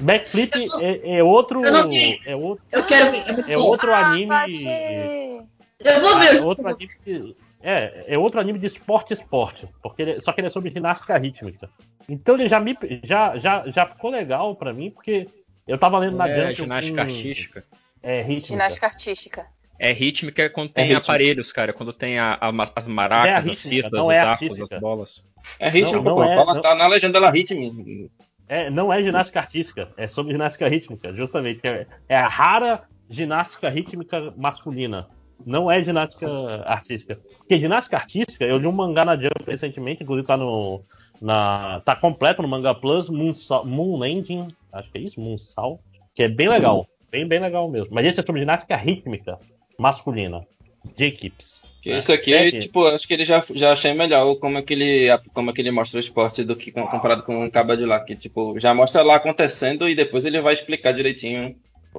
Backflip é, é, outro. É outro. Eu quero ver. É, é outro anime. Eu vou ver. É outro anime. De, é, é outro anime de esporte esporte. Porque ele, só que ele é sobre ginástica rítmica. Então ele já me. Já, já, já ficou legal pra mim, porque eu tava lendo na É ginástica um, artística. É rítmica. Ginástica artística. É rítmica quando tem é aparelhos, cara. Quando tem a, a, as maracas, é as fitas, os é arcos, as bolas. É rítmica, não, não pô. É, Fala, não... Tá na legenda lá, rítmica. É, não é ginástica artística, é sobre ginástica rítmica, justamente. É, é a rara ginástica rítmica masculina. Não é ginástica artística. Porque ginástica artística, eu li um mangá na Jump recentemente, inclusive tá no. Na, tá completo no Manga Plus, Moon, Moon Landing, acho que é isso, Moon Sal, que é bem legal. Bem, bem legal mesmo. Mas esse é sobre ginástica rítmica masculina, de equipes. Esse aqui, é tipo, acho que ele já, já achei melhor como é, que ele, como é que ele mostra o esporte do que comparado com o Caba de lá, que tipo, já mostra lá acontecendo e depois ele vai explicar direitinho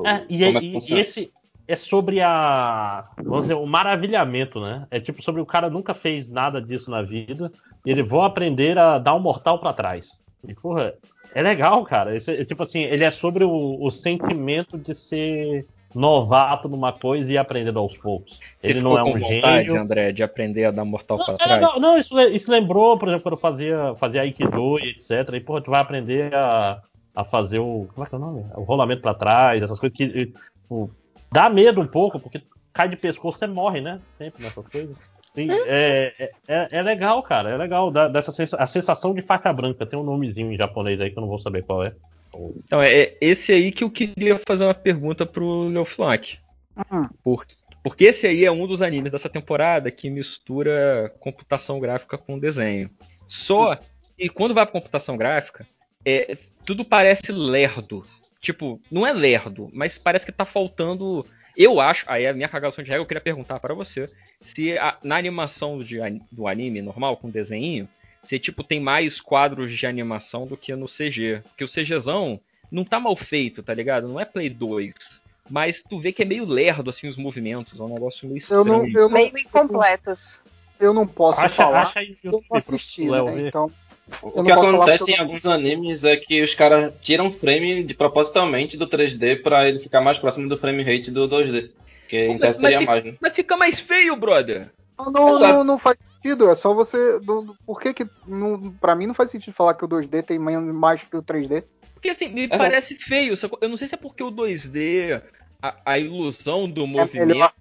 é, e, como é funciona. E esse é sobre a, vamos dizer, o maravilhamento, né? É tipo sobre o cara nunca fez nada disso na vida e ele vai aprender a dar um mortal para trás. E, porra, é legal, cara. Esse, é, tipo assim, ele é sobre o, o sentimento de ser novato numa coisa e aprendendo aos poucos. Você ele não é um vontade, gênio. André, de aprender a dar mortal para trás? Não, não isso, isso, lembrou, por exemplo, quando eu fazia, fazia Aikido e etc. E, porra, tu vai aprender a, a fazer o. Como é que é o nome? O rolamento para trás, essas coisas que. Tipo, dá medo um pouco, porque cai de pescoço, você morre, né? Sempre nessas coisas. Sim, é, é, é, legal, cara. É legal. Dá, dessa a sensação de faixa branca. Tem um nomezinho em japonês aí que eu não vou saber qual é. Então, é esse aí que eu queria fazer uma pergunta pro Leo. Uhum. Porque, porque esse aí é um dos animes dessa temporada que mistura computação gráfica com desenho. Só que quando vai pra computação gráfica, é, tudo parece lerdo. Tipo, não é lerdo, mas parece que tá faltando. Eu acho, aí a minha cagação de regra, eu queria perguntar para você se a, na animação de, do anime normal, com desenho, você tipo tem mais quadros de animação do que no CG. Porque o CGzão não tá mal feito, tá ligado? Não é Play 2. Mas tu vê que é meio lerdo assim os movimentos, é um negócio meio estranho. Eu não, eu meio incompletos. Eu não posso acha, falar. Acha eu não assisti, né? Então, o que acontece em alguns animes é que os caras tiram frame de, propositalmente do 3D para ele ficar mais próximo do frame rate do 2D. Que em mais, né? Mas fica mais feio, brother. Não, não, não, faz sentido. É só você. por que que. Não, pra mim não faz sentido falar que o 2D tem mais que o 3D. Porque assim, me parece feio. Eu não sei se é porque o 2D, a, a ilusão do é movimento.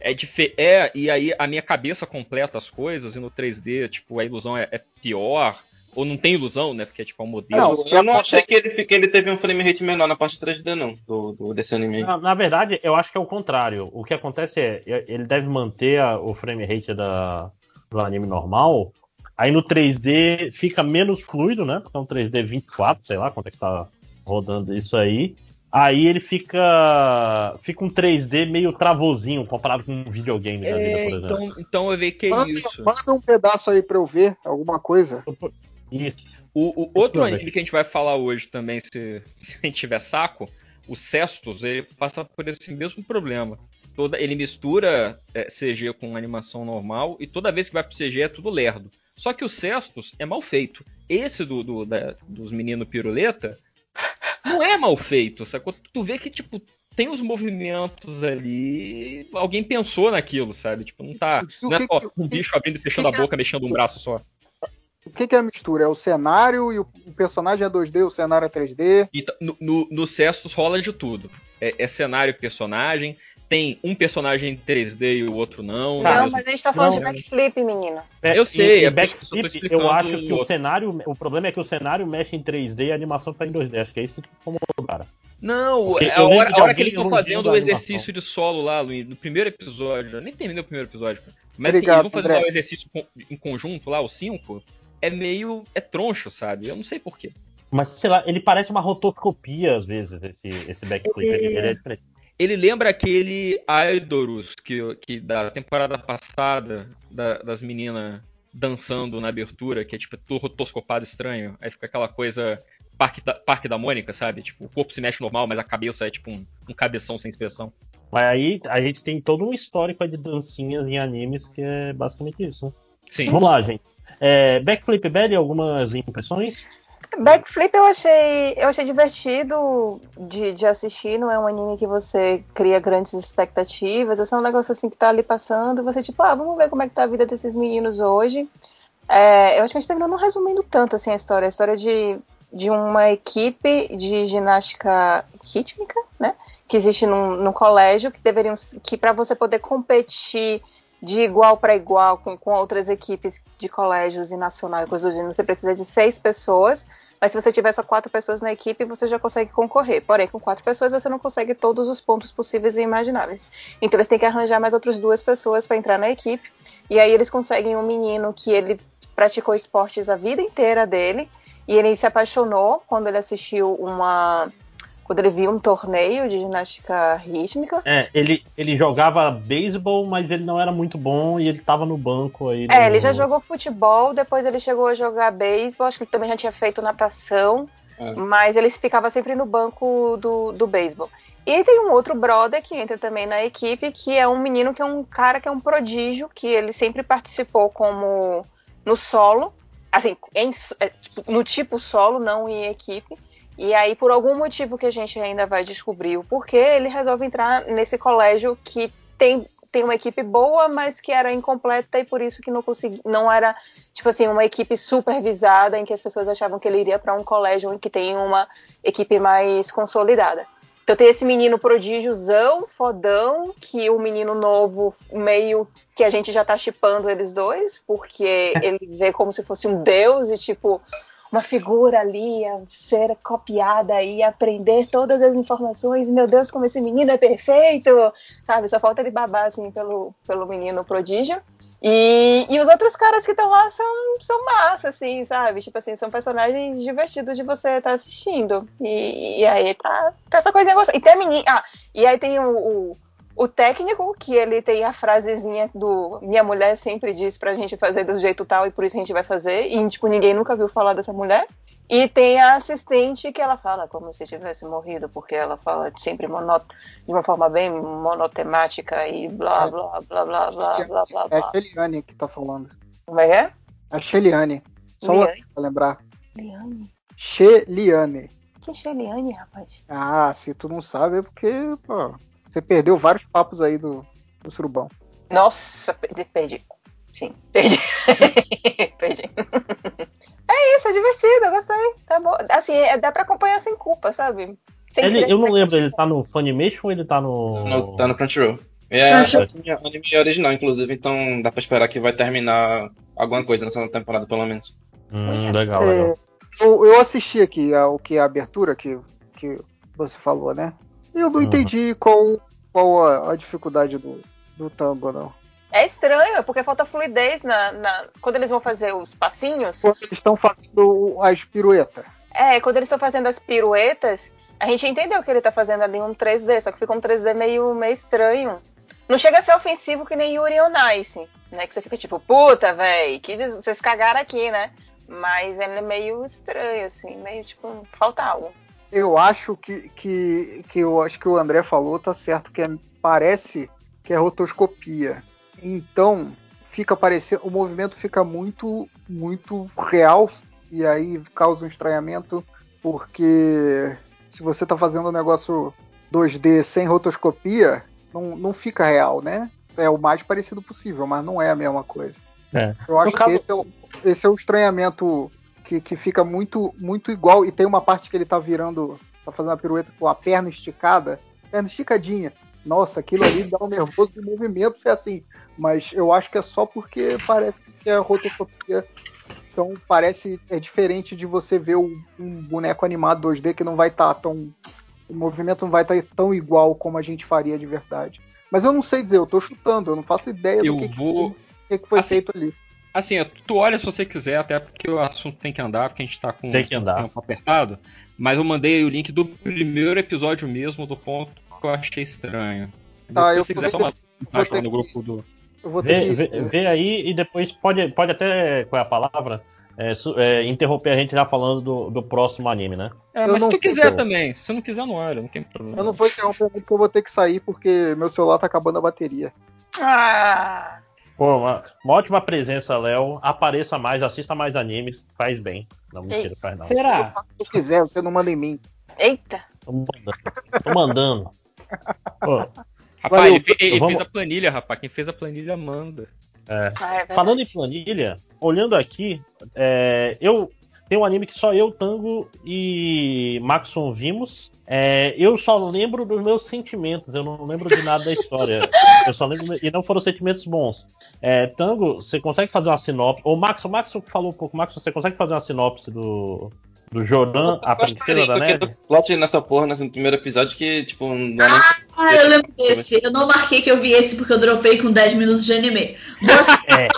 É, é, é, e aí a minha cabeça completa as coisas, e no 3D, tipo, a ilusão é, é pior. Ou não tem ilusão, né? Porque é tipo um modelo. Não, eu não achei que ele, que ele teve um frame rate menor na parte 3D, não, do, do desse anime. Na, na, verdade, eu acho que é o contrário. O que acontece é, ele deve manter a, o frame rate da, do anime normal. Aí no 3D fica menos fluido, né? Porque é um 3D 24, sei lá quanto é que tá rodando isso aí. Aí ele fica. Fica um 3D meio travozinho comparado com um videogame da vida, por exemplo. Então, então eu vejo que é manda, isso. Manda um pedaço aí pra eu ver, alguma coisa. Isso. O, o outro anime que a gente vai falar hoje também, se, se a gente tiver saco, o Cestus, ele passa por esse mesmo problema. Toda, ele mistura é, CG com animação normal e toda vez que vai pro CG é tudo lerdo. Só que o Cestus é mal feito. Esse do, do da, dos meninos piruleta não é mal feito, sacou? Tu vê que, tipo, tem os movimentos ali. Alguém pensou naquilo, sabe? Tipo, não tá. Não é ó, um bicho abrindo e fechando a boca, mexendo um braço só. O que, que, é a mistura? É o cenário e o, personagem é 2D, o cenário é 3D? Então, no, no, no Cestus rola de tudo. É, é cenário e personagem. Tem um personagem em 3D e o outro não. Não, mas a gente tá falando não, de backflip, menina. É, eu sei, é backflip. Eu acho que o cenário. O problema é que o cenário mexe em 3D e a animação tá em 2D. Acho que é isso que incomodou, cara. Não, é a hora, a hora que eles estão fazendo o exercício de solo lá, no primeiro episódio, eu nem terminei o primeiro episódio, mas Obrigado, assim, eles vão fazer o exercício em conjunto lá, os cinco, é meio. é troncho, sabe? Eu não sei porquê. Mas, sei lá, ele parece uma rotoscopia às vezes, esse, esse backflip. Ele, ele é diferente. ele lembra aquele Aidorus que, que da temporada passada, da- das meninas dançando na abertura, que é tipo tudo rotoscopado estranho. Aí fica aquela coisa Parque da, Parque da Mônica, sabe? Tipo, o corpo se mexe normal, mas a cabeça é tipo um, um cabeção sem expressão. Mas aí a gente tem todo um histórico de dancinhas em animes que é basicamente isso. né? Sim. Vamos lá, gente. É, Backflip Belly, algumas impressões? Backflip eu achei, eu achei divertido de, de assistir, não é um anime que você cria grandes expectativas, é só um negócio assim que tá ali passando, você tipo, ah, vamos ver como é que tá a vida desses meninos hoje. É, eu acho que a gente terminou não resumindo tanto assim a história, a história de, de uma equipe de ginástica rítmica, né, que existe num, num colégio, que deveriam, que para você poder competir de igual para igual com, com outras equipes de colégios e nacional e coisas do gênero, você precisa de seis pessoas, mas se você tiver só quatro pessoas na equipe, você já consegue concorrer. Porém, com quatro pessoas você não consegue todos os pontos possíveis e imagináveis. Então eles têm que arranjar mais outras duas pessoas para entrar na equipe. E aí eles conseguem um menino que ele praticou esportes a vida inteira dele e ele se apaixonou quando ele assistiu uma quando ele viu um torneio de ginástica rítmica. É, ele, ele jogava beisebol, mas ele não era muito bom e ele tava no banco aí. É, no- ele já jogou futebol, depois ele chegou a jogar beisebol, acho que ele também já tinha feito natação, É. mas ele ficava sempre no banco do, do beisebol. E tem um outro brother que entra também na equipe, que é um menino que é um cara que é um prodígio, que ele sempre participou como no solo, assim, em- é, tipo, no tipo solo, não em equipe. E aí, por algum motivo que a gente ainda vai descobrir o porquê, ele resolve entrar nesse colégio que tem, tem uma equipe boa, mas que era incompleta e por isso que não consegui, não era, tipo assim, uma equipe supervisada em que as pessoas achavam que ele iria para um colégio em que tem uma equipe mais consolidada. Então tem esse menino prodígiozão, fodão, que o menino novo meio que a gente já tá chipando eles dois, porque (laughs) ele vê como se fosse um deus e tipo uma figura ali a ser copiada e aprender todas as informações. Meu Deus, como esse menino é perfeito! Sabe? Só falta ele babar assim pelo, pelo menino prodígio. E, e os outros caras que estão lá são, são massa, assim, sabe? Tipo assim, são personagens divertidos de você estar assistindo. E, e aí tá, tá essa coisinha gostosa. E tem a menina. Ah, e aí tem o, o, o técnico, que ele tem a frasezinha do Minha mulher sempre diz pra gente fazer do jeito tal e por isso a gente vai fazer. E, tipo, ninguém nunca viu falar dessa mulher. E tem a assistente que ela fala como se tivesse morrido, porque ela fala sempre monó de uma forma bem monotemática e blá blá blá blá blá blá blá É a. Sheliane que tá falando. Como é que é? A Sheliane. Só Liane? pra lembrar. Liane? Sheliane. Que é Sheliane, rapaz? Ah, se tu não sabe é porque, pô, você perdeu vários papos aí do, do surubão. Nossa, perdi. perdi. Sim, perdi. (laughs) perdi. É isso, é divertido, eu gostei. Tá bom. Assim, é- dá pra acompanhar sem culpa, sabe? Sem Ele, eu não lembro, ele tá no Funimation ou ele tá no. No- tá no Crunchyroll. É Ah, tá. anime, original, inclusive, então dá pra esperar que vai terminar alguma coisa nessa temporada, pelo menos. Hum, legal, É, legal. eu, eu assisti aqui a- o que é a abertura que, que você falou, né? E eu não Uhum. entendi qual, qual a, a dificuldade do, do tango, não. É estranho, porque falta fluidez na, na- quando eles vão fazer os passinhos. Quando eles estão fazendo as piruetas. É, quando eles estão fazendo as piruetas, a gente entendeu que ele tá fazendo ali um 3D, só que fica um 3D meio, meio estranho. Não chega a ser ofensivo que nem Yuri on Ice, né? Que você fica tipo, puta, véi, que vocês cagaram aqui, né? Mas ele é meio estranho, assim, meio tipo, falta algo. Eu acho que, que, que eu acho que o André falou, tá certo, que é- parece que é rotoscopia. Então, fica parecendo. O movimento fica muito, muito real e aí causa um estranhamento, porque se você tá fazendo um negócio 2D sem rotoscopia, não, não fica real, né? É o mais parecido possível, mas não é a mesma coisa. É. Eu acho No caso- que esse é, o, esse é o estranhamento que, que fica muito, muito igual. E tem uma parte que ele tá virando, tá fazendo a pirueta com a perna esticada, perna esticadinha. Nossa, aquilo ali dá um nervoso de movimento ser assim. Mas eu acho que é só porque parece que é rotoscopia. Então parece é diferente de você ver um, um boneco animado 2D que não vai estar tão. O movimento não vai estar tão igual como a gente faria de verdade. Mas eu não sei dizer, eu tô chutando, eu não faço ideia Eu do que, que- vou- que, que foi Assim, feito ali. Assim, tu olha se você quiser, até porque o assunto tem que andar, porque a gente tá com Tem que andar. o tempo apertado. Mas eu mandei o link do primeiro episódio mesmo, do ponto porque eu achei estranho. Tá, eu se vou quiser, só uma que- lá no que- grupo do. Eu vou ter Vê, que. vê- vê aí e depois pode, pode até, qual é a palavra? É, su- é, interromper a gente já falando do, do próximo anime, né? É, mas se tu quiser eu- também. Se você não quiser, não olha, não tem problema. Eu não vou interromper porque eu vou ter que sair porque meu celular tá acabando a bateria. Ah, Pô, uma, uma ótima presença, Léo. Apareça mais, assista mais animes, faz bem. Não, mentira, Isso. faz não. Será? Se quiser, você não manda em mim. eita. Tô mandando. Tô mandando. (laughs) Pô, Rapaz, Valeu. ele, ele Vamos- fez a planilha, rapaz. Quem fez a planilha manda. é. Ah, é. Falando em planilha, olhando aqui, é, eu tem um anime que só eu, Tango e Maxon vimos. É, eu só lembro dos meus sentimentos, eu não lembro de nada da história. (laughs) Eu só lembro e não foram sentimentos bons. É, Tango, você consegue fazer uma sinopse? Ou Max, o Max falou um pouco. Max, você consegue fazer uma sinopse do do Joran, a princesa da neve? plot nessa porra nesse primeiro episódio que, tipo, não nem pra- Ah, eu lembro desse. Eu não marquei que eu vi esse porque eu dropei com 10 minutos de anime. (laughs) É,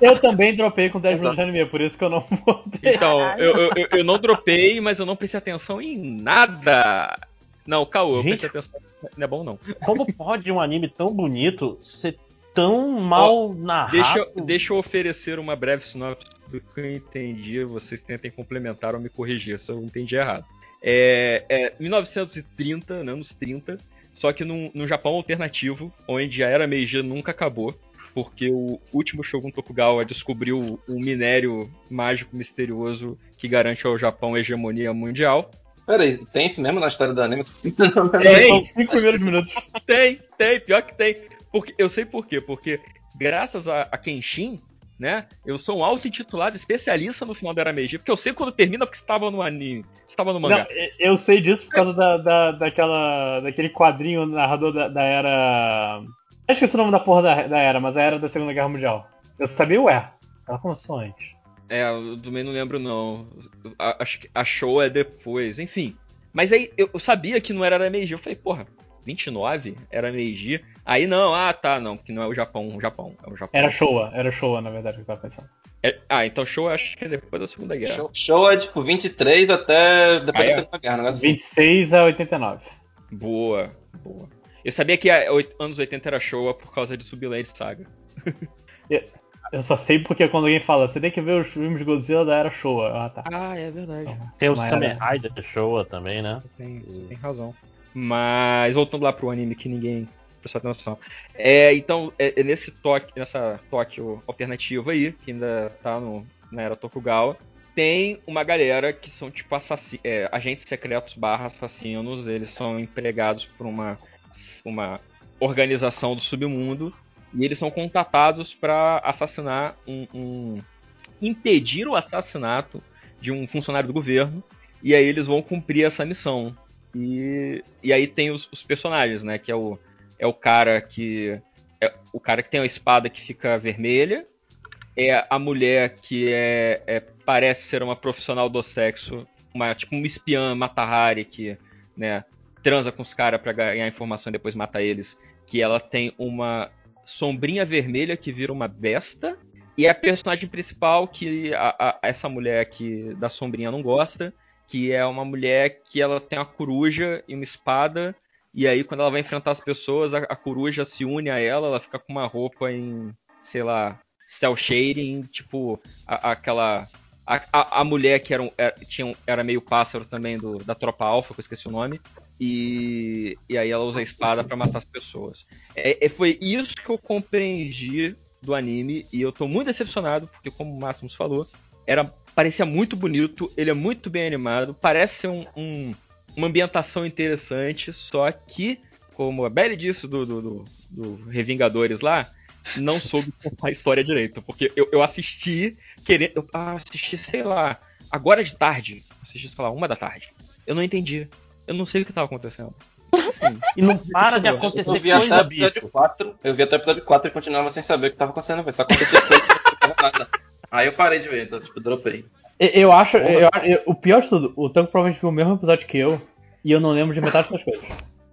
Eu também dropei com 10 minutos de anime, por isso que eu não botei. Então, eu, eu, eu- não dropei, mas eu não prestei atenção em nada. Não, Caô, eu prestei atenção. Não é bom, não. como pode um anime tão bonito ser tão mal narrado? Deixa, eu- deixa eu oferecer uma breve sinopse do que eu entendi. Vocês tentem complementar ou me corrigir se eu entendi errado. É, é 1930, né, anos 30, só que num, num Japão alternativo, onde a Era Meiji nunca acabou, porque o último Shogun Tokugawa descobriu o minério mágico misterioso que garante ao Japão a hegemonia mundial. Peraí, tem isso mesmo na história do anime? (laughs) São 5 primeiros minutos. Tem, tem, pior que tem. Porque, eu sei por quê, porque graças a, a Kenshin, né, eu sou um auto-intitulado especialista no final da Era Meiji, porque eu sei quando termina porque estava no anime, estava no mangá. Não, eu sei disso por causa da, da, daquela, daquele quadrinho narrador da, da era. Eu esqueci o nome da porra da, da era, mas a era da Segunda Guerra Mundial. Eu sabia o é. Ela começou antes. É, eu também não lembro não. A- Acho que a show é depois, enfim. Mas aí eu, sabia que não era Era Meiji, eu falei, porra, 29 era Meiji. Aí não, ah tá, não, que não é o Japão, o Japão, é o Japão. Era Showa, era Showa, na verdade, que eu tava pensando. É- ah, então show eu acho que é depois da Segunda Guerra. Show, show é tipo 23 até depois Ah, é? da Segunda Guerra, né? 26 a 89. Boa, boa. Eu sabia que a anos 80 era show por causa de Subland Saga. (laughs) Eu só sei porque quando alguém fala, você tem que ver os filmes de Godzilla da era Showa. Ah, tá. Ah, é verdade. Tem os Kamen era- Rider Showa também, né? Tem, você tem razão. Mas voltando lá pro anime que ninguém prestou atenção. É, então, é, é nesse toque, nessa Tóquio alternativa aí, que ainda tá no, na era Tokugawa, tem uma galera que são tipo assassinos, agentes secretos barra assassinos, eles são empregados por uma, uma organização do submundo e eles são contatados para assassinar um, um- impedir o assassinato de um funcionário do governo e aí eles vão cumprir essa missão. E, e aí tem os, os personagens né que é o é o cara que é o cara que tem a espada que fica vermelha é a mulher que é, é- parece ser uma profissional do sexo uma tipo uma espiã Matahari que né transa com os caras para ganhar informação e depois mata eles que ela tem uma sombrinha vermelha que vira uma besta e a personagem principal que a- a- essa mulher que da sombrinha não gosta, que é uma mulher que ela tem uma coruja e uma espada e aí quando ela vai enfrentar as pessoas, a, a coruja se une a ela, ela fica com uma roupa em, sei lá, cel shading, tipo aquela a, a, a mulher que era, um- era, tinha um- era meio pássaro também do, da tropa alfa, que eu esqueci o nome, e, e aí ela usa a espada pra matar as pessoas. É, é- foi isso que eu compreendi do anime e eu tô muito decepcionado, porque como o Máximos falou, era, parecia muito bonito, ele é muito bem animado, parece um, um- uma ambientação interessante, só que, como a Belly disse do, do, do, do Revingadores lá, não soube contar a história direito, porque eu, eu assisti, querendo, eu assisti, sei lá, agora de tarde, assisti, sei lá, uma da tarde, eu não entendi, eu não sei o que tava acontecendo. Assim, E não para de Eu acontecer vi até coisa, episódio bicho. 4, eu vi até o episódio 4 e continuava sem saber o que tava acontecendo. Só acontecia coisa que não nada. Aí eu parei de ver, então, tipo, dropei. Eu, eu acho. eu- eu- o pior de tudo, o Tango provavelmente viu o mesmo episódio que eu, e eu não lembro de metade dessas coisas.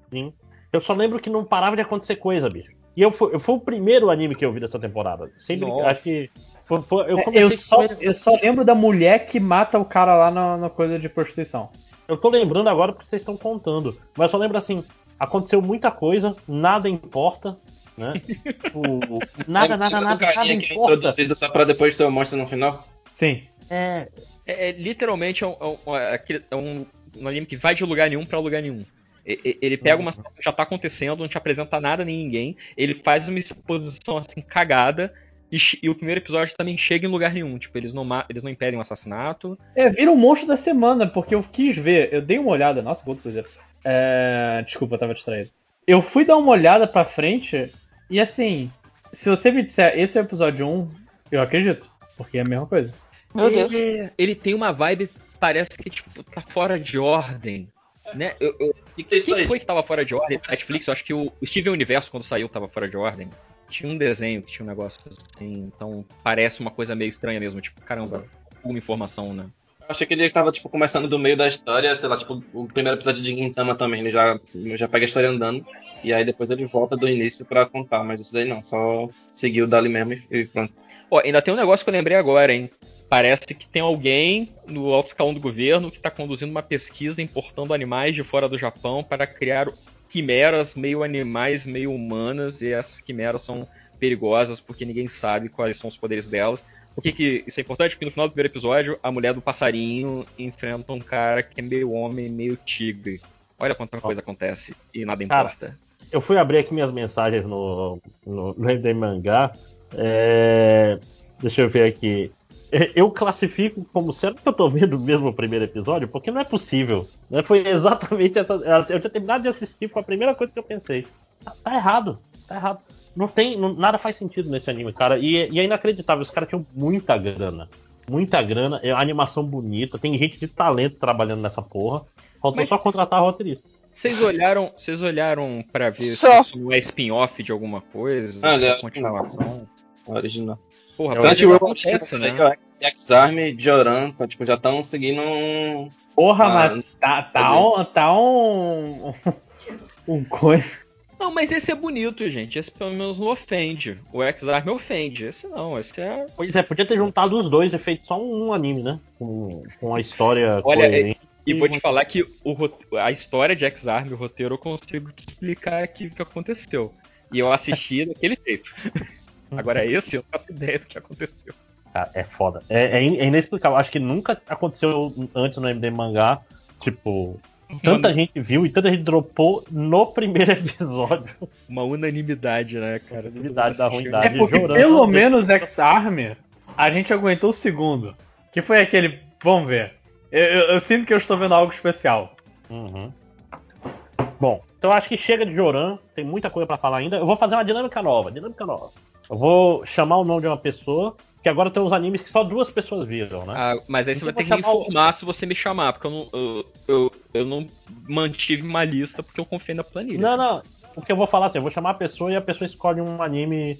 Sim. Eu só lembro que não parava de acontecer coisa, bicho. E eu fui, eu fui o primeiro anime que eu vi dessa temporada. Sempre Nossa. acho que foi, foi- eu É, comecei Eu, só, ele- eu só lembro da mulher que mata o cara lá na, na coisa de prostituição. Eu tô lembrando agora porque vocês estão contando. Mas eu só lembro assim, aconteceu muita coisa, nada importa, né? (laughs) O, nada, nada, nada, nada que é importa. introduzido só pra depois ser o monstro no final. Sim. É, É, é, literalmente é um, é um- é um- um anime que vai de lugar nenhum pra lugar nenhum. Ele pega uma situação que já tá acontecendo, não te apresenta nada nem ninguém. Ele faz uma exposição assim cagada. E, e o primeiro episódio também chega em lugar nenhum. Tipo, eles não, eles não impedem um assassinato. É, vira um monstro da semana, porque eu quis ver, eu dei uma olhada, nossa, quanto coisa. É, desculpa, eu tava distraído. Eu fui dar uma olhada pra frente e assim, se você me disser esse é o episódio 1, eu acredito, porque é a mesma coisa. Meu Deus. Ele, ele tem uma vibe, parece que tipo, tá fora de ordem. Né? Eu, eu, quem foi que tava fora de ordem? Netflix, eu acho que o Steven Universo, quando saiu, tava fora de ordem. Tinha um desenho que tinha um negócio assim, então parece uma coisa meio estranha mesmo, tipo, caramba, uma informação, né? Eu achei que ele tava, tipo, começando do meio da história, sei lá, tipo, o primeiro episódio de Gintama também, ele já, já pega a história andando, e aí depois ele volta do início pra contar, mas isso daí não, só seguiu dali mesmo e, e pronto. Ó, ainda tem um negócio que eu lembrei agora, hein? Parece que tem alguém no alto escalão do governo que está conduzindo uma pesquisa importando animais de fora do Japão para criar quimeras meio animais, meio humanas, e essas quimeras são perigosas porque ninguém sabe quais são os poderes delas. Por que, que isso é importante? Porque no final do primeiro episódio, a mulher do passarinho enfrenta um cara que é meio homem, meio tigre. Olha quanta coisa acontece e nada Cara, importa. eu fui abrir aqui minhas mensagens no, no, no Mangá. É, deixa eu ver aqui. É, Eu classifico como será que eu tô vendo mesmo o primeiro episódio? Porque não é possível. né? Foi exatamente essa. Eu tinha terminado de assistir, foi a primeira coisa que eu pensei. Tá, tá errado, tá errado. Não tem. não- nada faz sentido nesse anime, cara. E, e é inacreditável, os caras tinham muita grana. Muita grana, é animação bonita, tem gente de talento trabalhando nessa porra. Faltou Mas- só contratar roteirista. Vocês olharam, vocês olharam para ver Só. se isso não é spin-off de alguma coisa? Ah, se é é. continuação? Original. Porra, É, pode o acontece, né? X-Arm, Joran, tá, tipo, já estão seguindo um. Porra, Ah, mas tá, tá, um, tá um. Um coisa. Não, mas esse é bonito, gente. Esse pelo menos não ofende. O X-Arm ofende. Esse não, esse é. Pois é, podia ter juntado os dois e feito só um anime, né? Com, com a história Olha, coerente. E vou te falar que o, a história de X-Arm, o roteiro, eu consigo te explicar aqui o que aconteceu. E eu assisti (laughs) daquele jeito. Agora esse eu não faço ideia do que aconteceu. Cara, é foda. É, é é inexplicável. Acho que nunca aconteceu antes no MD Mangá. Tipo, tanta gente viu e tanta gente dropou no primeiro (laughs) episódio. Uma unanimidade, né, cara? Unanimidade da É ruindade. porque Jorando. pelo menos X-Arm a gente aguentou o segundo. Que foi aquele. Vamos ver. Eu, eu- eu sinto que eu estou vendo algo especial. Uhum. Bom, então acho que chega de Joran, tem muita coisa pra falar ainda. Eu vou fazer uma dinâmica nova, dinâmica nova. Eu vou chamar o nome de uma pessoa, que agora tem uns animes que só duas pessoas viram, né? Ah, mas aí você Então vai ter que me chamar o- informar se você me chamar, porque eu não, eu, eu, eu não mantive uma lista porque eu confiei na planilha. Não, não. Porque eu vou falar assim, eu vou chamar a pessoa e a pessoa escolhe um anime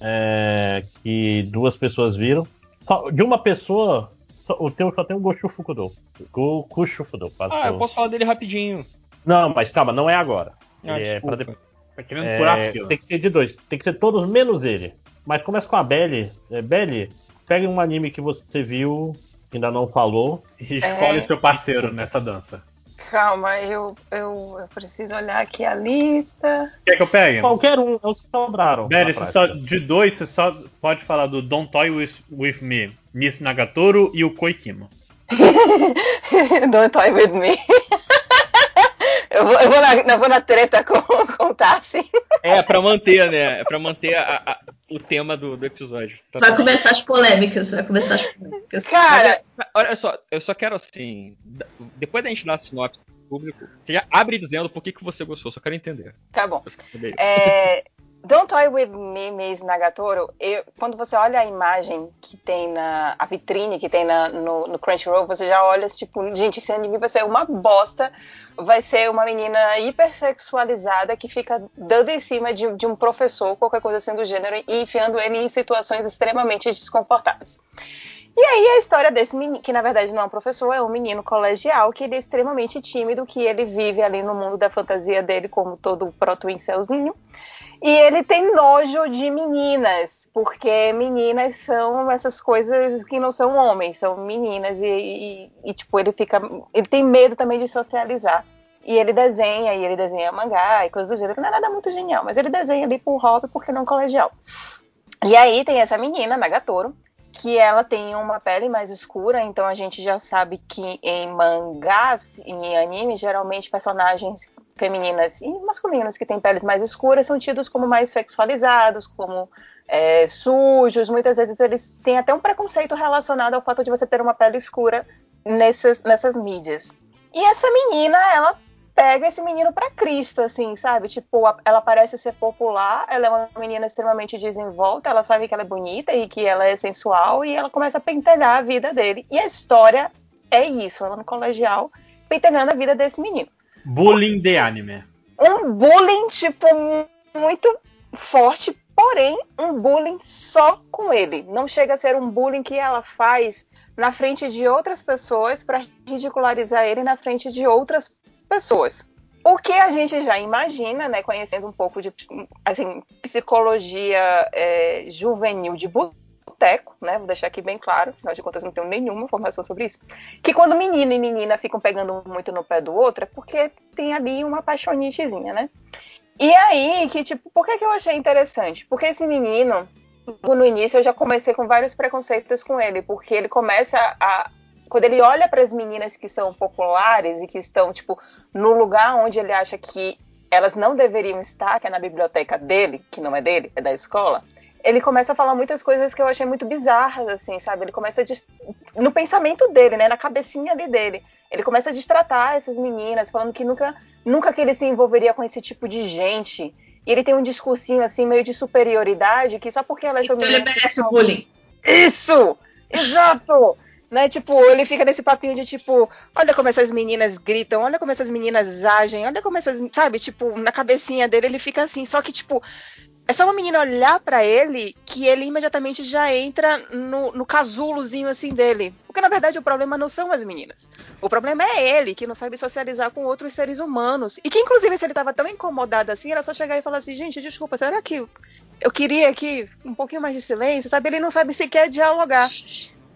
é, que duas pessoas viram. Só- de uma pessoa, só- o teu só tem o Goshu Fukudo. Goku Fukudo. quase Ah, que eu posso falar dele rapidinho. Não, mas calma, não é agora. Ah, é pra depois. Tá querendo É, furar fila. tem que ser de dois. Tem que ser todos menos ele. Mas começa com a Belly. É, Belly, pega um anime que você viu, que ainda não falou. E escolhe É. seu parceiro nessa dança. Calma, eu, eu, eu preciso olhar aqui a lista. Quer que eu pegue? Qualquer um, é os que sobraram. Você só, de dois, você só pode falar do Don't Toy With, with Me, Miss Nagatoro e o Koikimo. (laughs) Don't toy with me. (laughs) eu, vou, eu, vou na, eu vou na treta com, (laughs) com o Tassi. É, pra manter, né? É pra manter a- a- o tema do, do episódio. Tá Vai começar as polêmicas, vai começar as polêmicas. Cara, Mas, Olha só, eu só quero assim. Depois da gente dar a sinopse público, você já abre dizendo por que, que você gostou, só quero entender. tá bom. É, Don't Toy With Me, Miss Nagatoro, eu- quando você olha a imagem que tem na. a vitrine que tem na- no, no Crunchyroll, você já olha, tipo, gente, esse anime vai ser uma bosta. Vai ser uma menina hipersexualizada que fica dando em cima de, de um professor, qualquer coisa assim do gênero, e enfiando ele em situações extremamente desconfortáveis. E aí a história desse menino, que na verdade não é um professor, é um menino colegial, que ele é extremamente tímido, que ele vive ali no mundo da fantasia dele como todo proto-incelzinho. E ele tem nojo de meninas, porque meninas são essas coisas que não são homens, são meninas. E, e- e, tipo, ele fica. Ele tem medo também de socializar. E ele desenha, e ele desenha mangá e coisas do gênero, que não é nada muito genial, mas ele desenha ali por hobby, porque não colegial. E aí tem essa menina, Nagatoro, que ela tem uma pele mais escura, então a gente já sabe que em mangás, em anime, geralmente personagens femininas e masculinas que têm peles mais escuras são tidos como mais sexualizados, como é, sujos. Muitas vezes eles têm até um preconceito relacionado ao fato de você ter uma pele escura nessas, nessas mídias. E essa menina, ela pega esse menino para Cristo, assim, sabe? Tipo, ela parece ser popular, ela é uma menina extremamente desenvolta, ela sabe que ela é bonita e que ela é sensual, e ela começa a pentelhar a vida dele. E a história é isso, ela no colegial, pentelhando a vida desse menino. Bullying de anime. Um bullying, tipo, muito forte, porém, um bullying só com ele. Não chega a ser um bullying que ela faz na frente de outras pessoas para ridicularizar ele na frente de outras pessoas. O que a gente já imagina, né, conhecendo um pouco de assim, psicologia é, juvenil de boteco, né, vou deixar aqui bem claro, afinal de contas não tenho nenhuma informação sobre isso, que quando menino e menina ficam pegando muito no pé do outro é porque tem ali uma paixonitezinha, né? E aí, que tipo, por que, que eu achei interessante? Porque esse menino, no início eu já comecei com vários preconceitos com ele, porque ele começa a quando ele olha para as meninas que são populares e que estão, tipo, no lugar onde ele acha que elas não deveriam estar, que é na biblioteca dele, que não é dele, é da escola, ele começa a falar muitas coisas que eu achei muito bizarras, assim, sabe? Ele começa a no pensamento dele, né, na cabecinha ali dele, ele começa a destratar essas meninas, falando que nunca, nunca que ele se envolveria com esse tipo de gente. E ele tem um discursinho assim meio de superioridade que só porque elas são então meninas. Ele merece o bullying. Isso! Exato! (laughs) né? Tipo, ele fica nesse papinho de tipo, olha como essas meninas gritam, olha como essas meninas agem, olha como essas, sabe? Tipo, na cabecinha dele ele fica assim, só que tipo, é só uma menina olhar para ele que ele imediatamente já entra no, no casulozinho assim dele. Porque na verdade o problema não são as meninas. O problema é ele, que não sabe socializar com outros seres humanos. E que inclusive se ele tava tão incomodado assim, era só chegar e falar assim, gente, desculpa, será que eu queria aqui um pouquinho mais de silêncio, sabe? Ele não sabe sequer dialogar.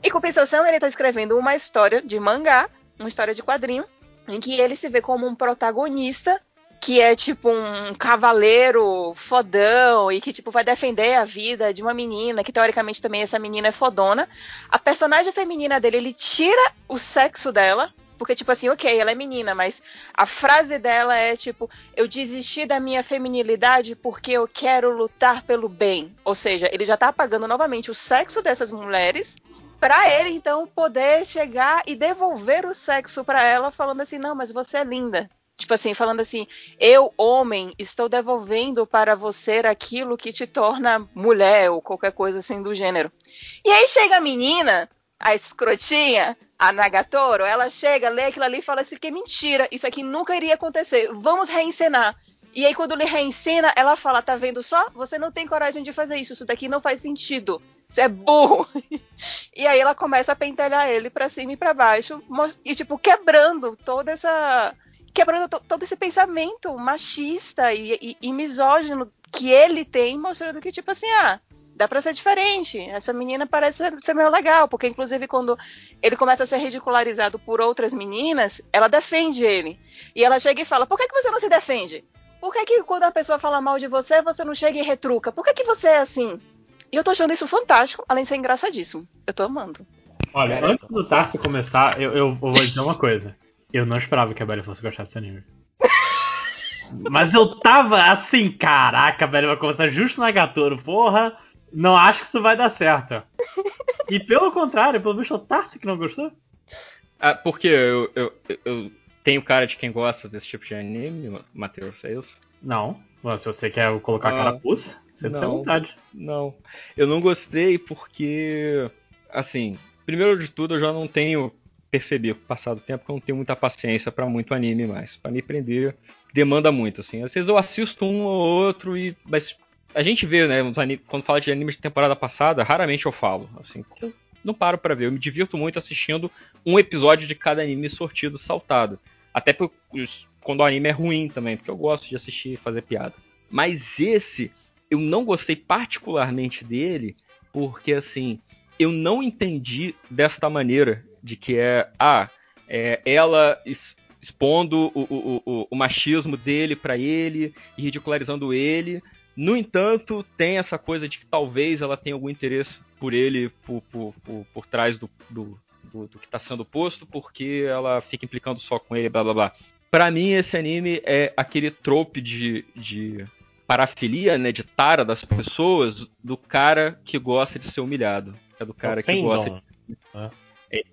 Em compensação, ele está escrevendo uma história de mangá, uma história de quadrinho, em que ele se vê como um protagonista que é tipo um cavaleiro fodão e que tipo vai defender a vida de uma menina, que teoricamente também essa menina é fodona. A personagem feminina dele, ele tira o sexo dela, porque tipo assim, OK, ela é menina, mas a frase dela é tipo, eu desisti da minha feminilidade porque eu quero lutar pelo bem. Ou seja, ele já tá apagando novamente o sexo dessas mulheres para ele então poder chegar e devolver o sexo para ela falando assim, não, mas você é linda. Tipo assim, falando assim, eu, homem, estou devolvendo para você aquilo que te torna mulher ou qualquer coisa assim do gênero. E aí chega a menina, a escrotinha, a Nagatoro, ela chega, lê aquilo ali e fala assim que mentira, isso aqui nunca iria acontecer, vamos reencenar. E aí, quando ele reensena, ela fala: Tá vendo só? Você não tem coragem de fazer isso. Isso daqui não faz sentido. Você é burro. (laughs) e aí ela começa a pentelhar ele pra cima e pra baixo. E, tipo, quebrando toda essa. Quebrando todo esse pensamento machista e, e, e misógino que ele tem, mostrando que, tipo assim, ah, dá pra ser diferente. Essa menina parece ser meio legal, porque inclusive quando ele começa a ser ridicularizado por outras meninas, ela defende ele. E ela chega e fala: Por que, que você não se defende? Por que, que quando a pessoa fala mal de você, você não chega e retruca? Por que, que você é assim? E eu tô achando isso fantástico, além de ser engraçadíssimo. Eu tô amando. Olha, antes do Tarso começar, eu, eu, vou dizer uma coisa. Eu não esperava que a Belly fosse gostar desse anime. (laughs) Mas eu tava assim, caraca, a Belly vai começar justo na Gatoro, porra. Não acho que isso vai dar certo. (laughs) E pelo contrário, pelo visto, o Tarso que não gostou. Ah, porque eu, eu, eu tenho cara de quem gosta desse tipo de anime, Matheus, é isso? Não. Mas se você quer colocar ah, carapuça, você tem vontade. Não. Eu não gostei porque, assim, primeiro de tudo, eu já não tenho percebido com o passar do tempo que eu não tenho muita paciência para muito anime mais. Para me prender, demanda muito, assim. Às vezes eu assisto um ou outro e. Mas a gente vê, né, quando fala de anime de temporada passada, raramente eu falo, assim, eu não paro para ver. Eu me divirto muito assistindo um episódio de cada anime sortido saltado. Até quando o anime é ruim também, porque eu gosto de assistir e fazer piada. Mas esse, eu não gostei particularmente dele, porque assim, eu não entendi desta maneira de que é, ah, é, ela expondo o, o, o, o machismo dele para ele e ridicularizando ele. No entanto, tem essa coisa de que talvez ela tenha algum interesse por ele por, por, por, por trás do, do, do, do que está sendo posto, porque ela fica implicando só com ele, blá blá blá. Pra mim, esse anime é aquele trope de, de parafilia, né, de tara das pessoas, do cara que gosta de ser humilhado. É do cara que gosta de... É,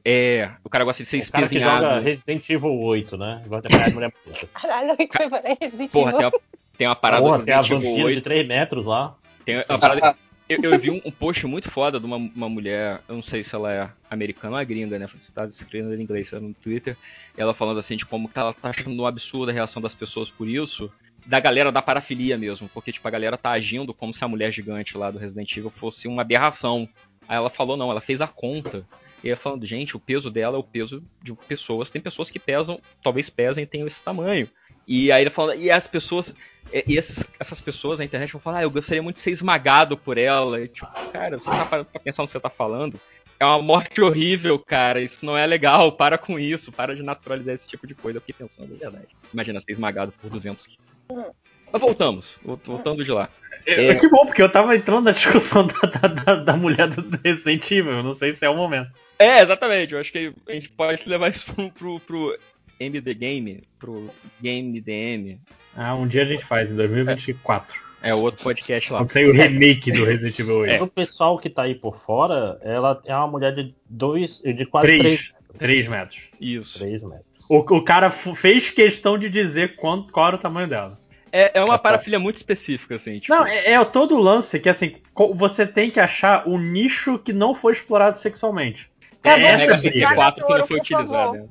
é, o cara gosta de ser O cara que joga Resident Evil 8, né? Gosta de mulher puta. Caralho, eu tô falando Resident Porra, Evil. tem uma, tem uma parada Porra, do tem a Resident Evil vampira 8. de 3 metros lá. Tem uma parada- eu, eu vi um, um post muito foda de uma, uma mulher, eu não sei se ela é americana ou é gringa, né? Você tá escrevendo em inglês no Twitter. Ela falando assim de como que ela tá achando um absurdo a reação das pessoas por isso. Da galera da parafilia mesmo. Porque, tipo, a galera tá agindo como se a mulher gigante lá do Resident Evil fosse uma aberração. Aí ela falou, não, ela fez a conta. E ela falando, gente, o peso dela é o peso de pessoas. Tem pessoas que pesam, talvez pesem e tenham esse tamanho. E aí ele falando, e as pessoas, e esses- essas pessoas na internet vão falar, ah, eu gostaria muito de ser esmagado por ela. E, tipo, cara, você tá parando pra pensar no que você tá falando? É uma morte horrível, cara. Isso não é legal. Para com isso. Para de naturalizar esse tipo de coisa. Eu fiquei pensando, é verdade. Imagina ser esmagado por 200 quilos. Mas voltamos. Volt- Voltando de lá. É, Que bom, porque eu tava entrando na discussão (laughs) da, da, da- mulher do Resident Evil. Não sei se é o momento. É, exatamente. Eu acho que a gente pode levar isso pro, pro, pro MD Game, pro Game DM. Ah, um dia a gente faz, em 2024. É outro podcast lá. Quando sair o remake do Resident Evil 8. O pessoal que tá aí por fora, ela é uma mulher de dois, de quase Três. três, Três metros. Isso. três metros. O, o cara fez questão de dizer quanto, qual era o tamanho dela. É, é uma parafilia muito específica, assim. Tipo, Não, é, é todo o lance que assim, você tem que achar o nicho que não foi explorado sexualmente. Tá é bom, essa Mega a briga. 64 que não foi utilizado. né?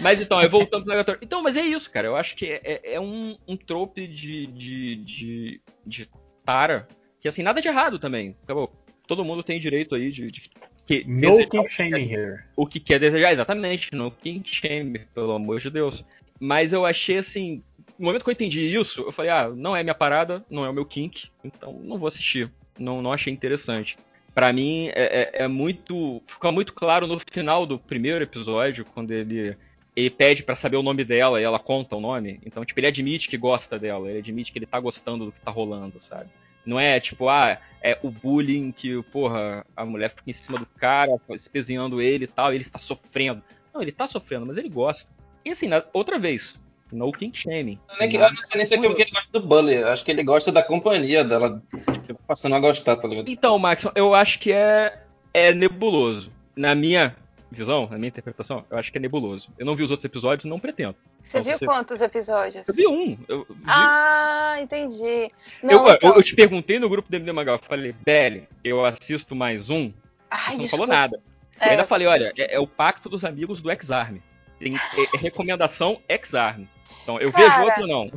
Mas então, eu voltando pro Negatório. Então, mas é isso, cara. Eu acho que é, é- é um, um trope de, de, de, de tara. Que assim, nada de errado também. Acabou. Todo mundo tem direito aí de. de que No kink shaming here. o que quer desejar, exatamente, no kink shame, pelo amor de Deus. Mas eu achei assim, no momento que eu entendi isso, eu falei, ah, não é minha parada, não é o meu kink, então não vou assistir. Não, não achei interessante. Pra mim, é, é- é muito. Fica muito claro no final do primeiro episódio, quando ele. Ele pede pra saber o nome dela e ela conta o nome. Então, tipo, ele admite que gosta dela, ele admite que ele tá gostando do que tá rolando, sabe? Não é tipo, ah, é o bullying que, porra, a mulher fica em cima do cara, espezinhando ele e tal, e ele está sofrendo. Não, ele tá sofrendo, mas ele gosta. E assim, outra vez, no kink shaming. Não é que- Eu não sei nem se é porque ele gosta do Bully. eu Acho que ele gosta da companhia dela. Tipo, passando a gostar, tá ligado? Então, Max, eu acho que é, é nebuloso. Na minha visão, na minha interpretação, eu acho que é nebuloso. Eu não vi os outros episódios, não pretendo. Você Então, viu quantos episódios? Eu vi um. Eu, vi- Ah, entendi. eu, Não, eu- então... eu te perguntei no grupo do MD eu falei, Belly, eu assisto mais um. Ai, Você não desculpa. falou nada. Eu É. ainda falei, olha, é, é o pacto dos amigos do X-Arm. Tem é, é recomendação X-Arm. Então, eu Cara, vejo outro não.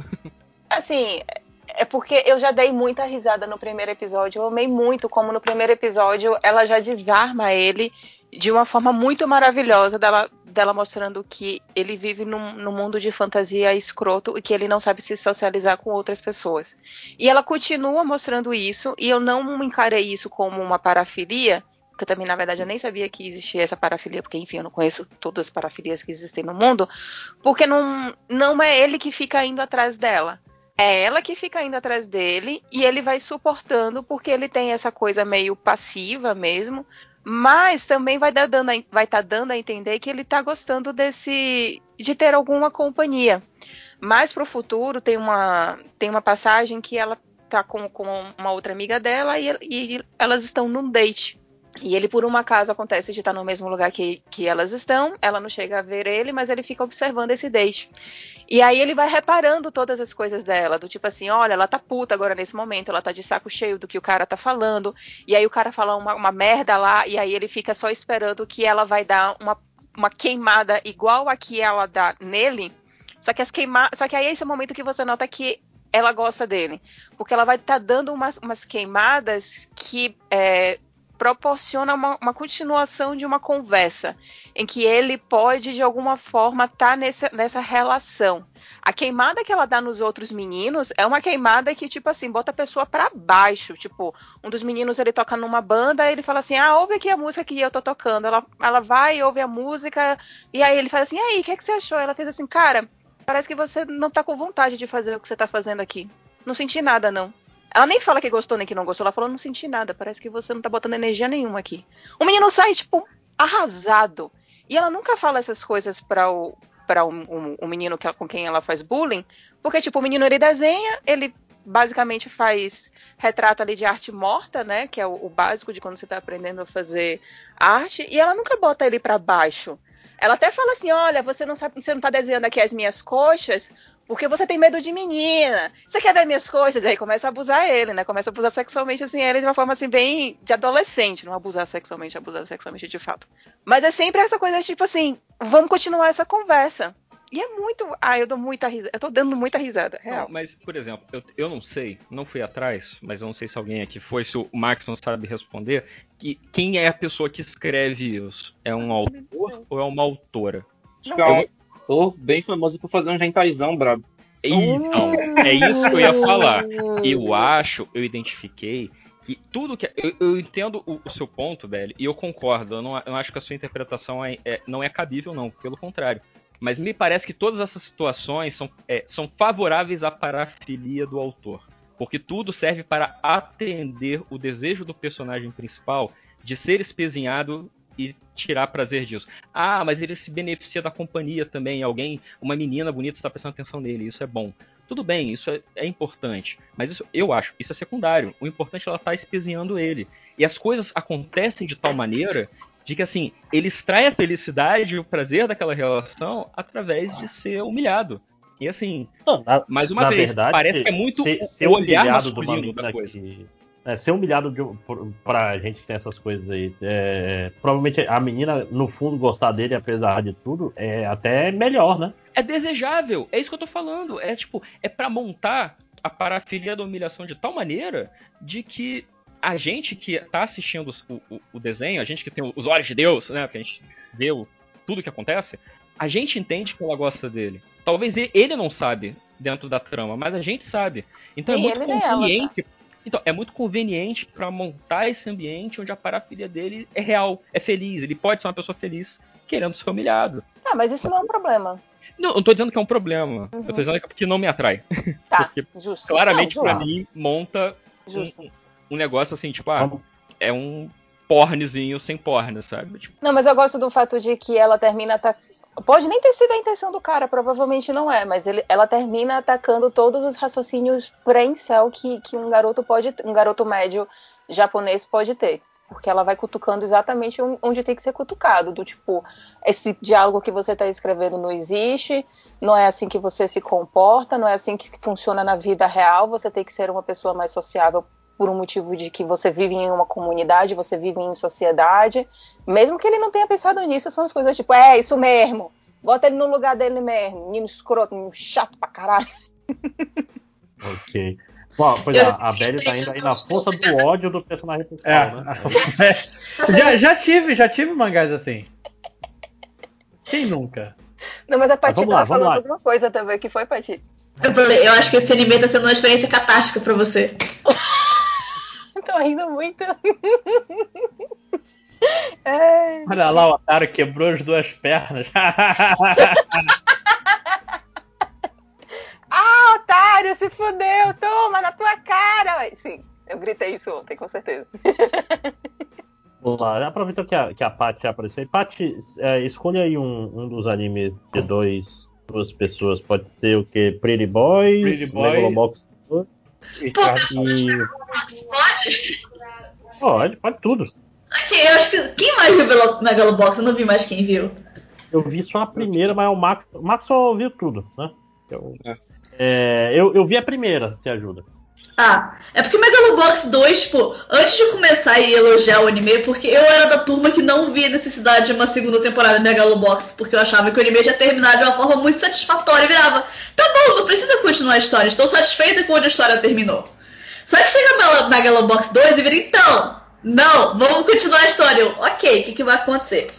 Assim, é porque eu já dei muita risada no primeiro episódio. Eu amei muito como no primeiro episódio ela já desarma ele de uma forma muito maravilhosa dela, dela mostrando que ele vive num, num mundo de fantasia escroto e que ele não sabe se socializar com outras pessoas. E ela continua mostrando isso, e eu não encarei isso como uma parafilia, que eu também, na verdade, eu nem sabia que existia essa parafilia, porque, enfim, eu não conheço todas as parafilias que existem no mundo, porque não, não é ele que fica indo atrás dela. É ela que fica indo atrás dele e ele vai suportando porque ele tem essa coisa meio passiva mesmo, mas também vai estar dando, a- vai tá dando a entender que ele tá gostando desse de ter alguma companhia. Mais pro futuro tem uma tem uma passagem que ela tá com, com uma outra amiga dela e, e elas estão num date. E ele, por um acaso, acontece de estar no mesmo lugar que, que elas estão. Ela não chega a ver ele, mas ele fica observando esse date. E aí ele vai reparando todas as coisas dela, do tipo assim, olha, ela tá puta agora nesse momento, ela tá de saco cheio do que o cara tá falando, e aí o cara fala uma, uma merda lá, e aí ele fica só esperando que ela vai dar uma, uma queimada igual a que ela dá nele, só que as queima... só que aí é esse momento que você nota que ela gosta dele, porque ela vai estar dando umas, umas queimadas que é, proporciona uma, uma continuação de uma conversa em que ele pode de alguma forma estar nessa, nessa relação. A queimada que ela dá nos outros meninos é uma queimada que tipo assim bota a pessoa pra baixo. Tipo, um dos meninos ele toca numa banda, ele fala assim: "Ah, ouve aqui a música que eu tô tocando". Ela, ela vai ouve a música e aí ele faz assim: "E aí, o que, é que você achou?". Ela fez assim: "Cara, parece que você não tá com vontade de fazer o que você tá fazendo aqui. Não senti nada, não. Ela nem fala que gostou nem que não gostou, ela falou, não senti nada, parece que você não tá botando energia nenhuma aqui. O menino sai, tipo, arrasado. E ela nunca fala essas coisas para o, o, o, o menino que, com quem ela faz bullying, porque, tipo, o menino ele desenha, ele basicamente faz retrato ali de arte morta, né? Que é o, o básico de quando você está aprendendo a fazer arte, e ela nunca bota ele para baixo. Ela até fala assim: olha, você não sabe, você não tá desenhando aqui as minhas coxas porque você tem medo de menina. Você quer ver minhas coxas? Aí começa a abusar ele, né? Começa a abusar sexualmente assim ele de uma forma assim bem de adolescente, não abusar sexualmente, abusar sexualmente de fato. Mas é sempre essa coisa tipo assim, vamos continuar essa conversa. E é muito. Ah, eu dou muita risada. Eu tô dando muita risada. Real. Não, mas, por exemplo, eu, eu não sei, não fui atrás, mas eu não sei se alguém aqui foi, se o Max não sabe responder. Que, quem é a pessoa que escreve isso? É um autor ou é uma autora? Que é um autor bem famoso por fazer um gentaizão brabo. Então, é isso que eu ia falar. Eu (laughs) acho, eu identifiquei que tudo que. Eu, eu entendo o, o, seu ponto, velho, e eu concordo. Eu não, eu não acho que a sua interpretação é, é, não é cabível, não. Pelo contrário. Mas me parece que todas essas situações são, é, são favoráveis à parafilia do autor. Porque tudo serve para atender o desejo do personagem principal de ser espezinhado e tirar prazer disso. Ah, mas ele se beneficia da companhia também. Alguém, uma menina bonita está prestando atenção nele. Isso é bom. Tudo bem, isso é, é importante. Mas isso, eu acho, isso é secundário. O importante é ela estar tá espezinhando ele. E as coisas acontecem de tal maneira de que assim, ele extrai a felicidade e o prazer daquela relação através de ser humilhado. E assim, Não, na, mais uma vez, verdade, parece que é muito ser, ser o olhar humilhado masculino da coisa. Que, é, ser humilhado de, por, pra gente que tem essas coisas aí. É, provavelmente a menina, no fundo, gostar dele, apesar de tudo, é até melhor, né? É desejável, é isso que eu tô falando. É tipo, é para montar a parafilia da humilhação de tal maneira de que a gente que tá assistindo o, o, o, desenho, a gente que tem os olhos de Deus, né? Que a gente vê o, tudo que acontece, a gente entende que ela gosta dele. Talvez ele não sabe dentro da trama, mas a gente sabe. Então é Nem muito ele, nem ela, conveniente. Então, é muito conveniente para montar esse ambiente onde a parafilia dele é real, é feliz. Ele pode ser uma pessoa feliz querendo ser humilhado. Ah, mas isso não é um problema. Não, eu não tô dizendo que é um problema. Uhum. Eu tô dizendo que não me atrai. Tá, (laughs) Porque justo. claramente, justo. mim, monta um, um negócio assim, tipo, ah, é um pornezinho sem porne, sabe? Tipo, Não, mas eu gosto do fato de que ela termina ata- Pode nem ter sido a intenção do cara, provavelmente não é, mas ele, ela termina atacando todos os raciocínios pré-incel que, que um garoto pode, um garoto médio japonês pode ter. Porque ela vai cutucando exatamente on- onde tem que ser cutucado. Do tipo, esse diálogo que você está escrevendo não existe, não é assim que você se comporta, não é assim que funciona na vida real, você tem que ser uma pessoa mais sociável por um motivo de que você vive em uma comunidade, você vive em sociedade. Mesmo que ele não tenha pensado nisso, são as coisas tipo, é isso mesmo, bota ele no lugar dele mesmo, menino escroto, menino chato pra caralho. Ok. Bom, pois é, a Belly tá indo aí na força do ódio do personagem principal, É, né? (laughs) já, já tive, já tive mangás assim. Quem nunca? Não, mas a Pati vamos lá, tava vamos falando lá. alguma coisa também, que foi, Pati? Eu falei, eu acho que esse anime tá sendo uma experiência catástica pra você. (laughs) (laughs) Tô rindo muito. (laughs) É. Olha lá, o otário quebrou as duas pernas. (laughs) Ah, otário, se fudeu, toma na tua cara. Sim, eu gritei isso ontem, com certeza. Vamos lá, aproveita que a, que a Paty apareceu aí. Paty, é, escolha aí um, um dos animes de dois, duas pessoas. Pode ser o que? Pretty Boys, Pretty Boy. Megalobox E e. Pode? Pode, pode tudo. Ok, eu acho que. Quem mais viu Megalobox? Eu não vi mais quem viu. Eu vi só a primeira, mas o Max, o Max só viu tudo, né? Eu, é, eu, eu vi a primeira, te ajuda. Ah, é porque Megalobox 2, tipo, antes de começar a elogiar o anime, porque eu era da turma que não via necessidade de uma segunda temporada de Megalobox, porque eu achava que o anime já terminava de uma forma muito satisfatória e virava, tá bom, não precisa continuar a história, estou satisfeita com onde a história terminou. Só que chega Mela- Megalobox 2 e vira, então, não, vamos continuar a história. Eu, ok, o que, que vai acontecer?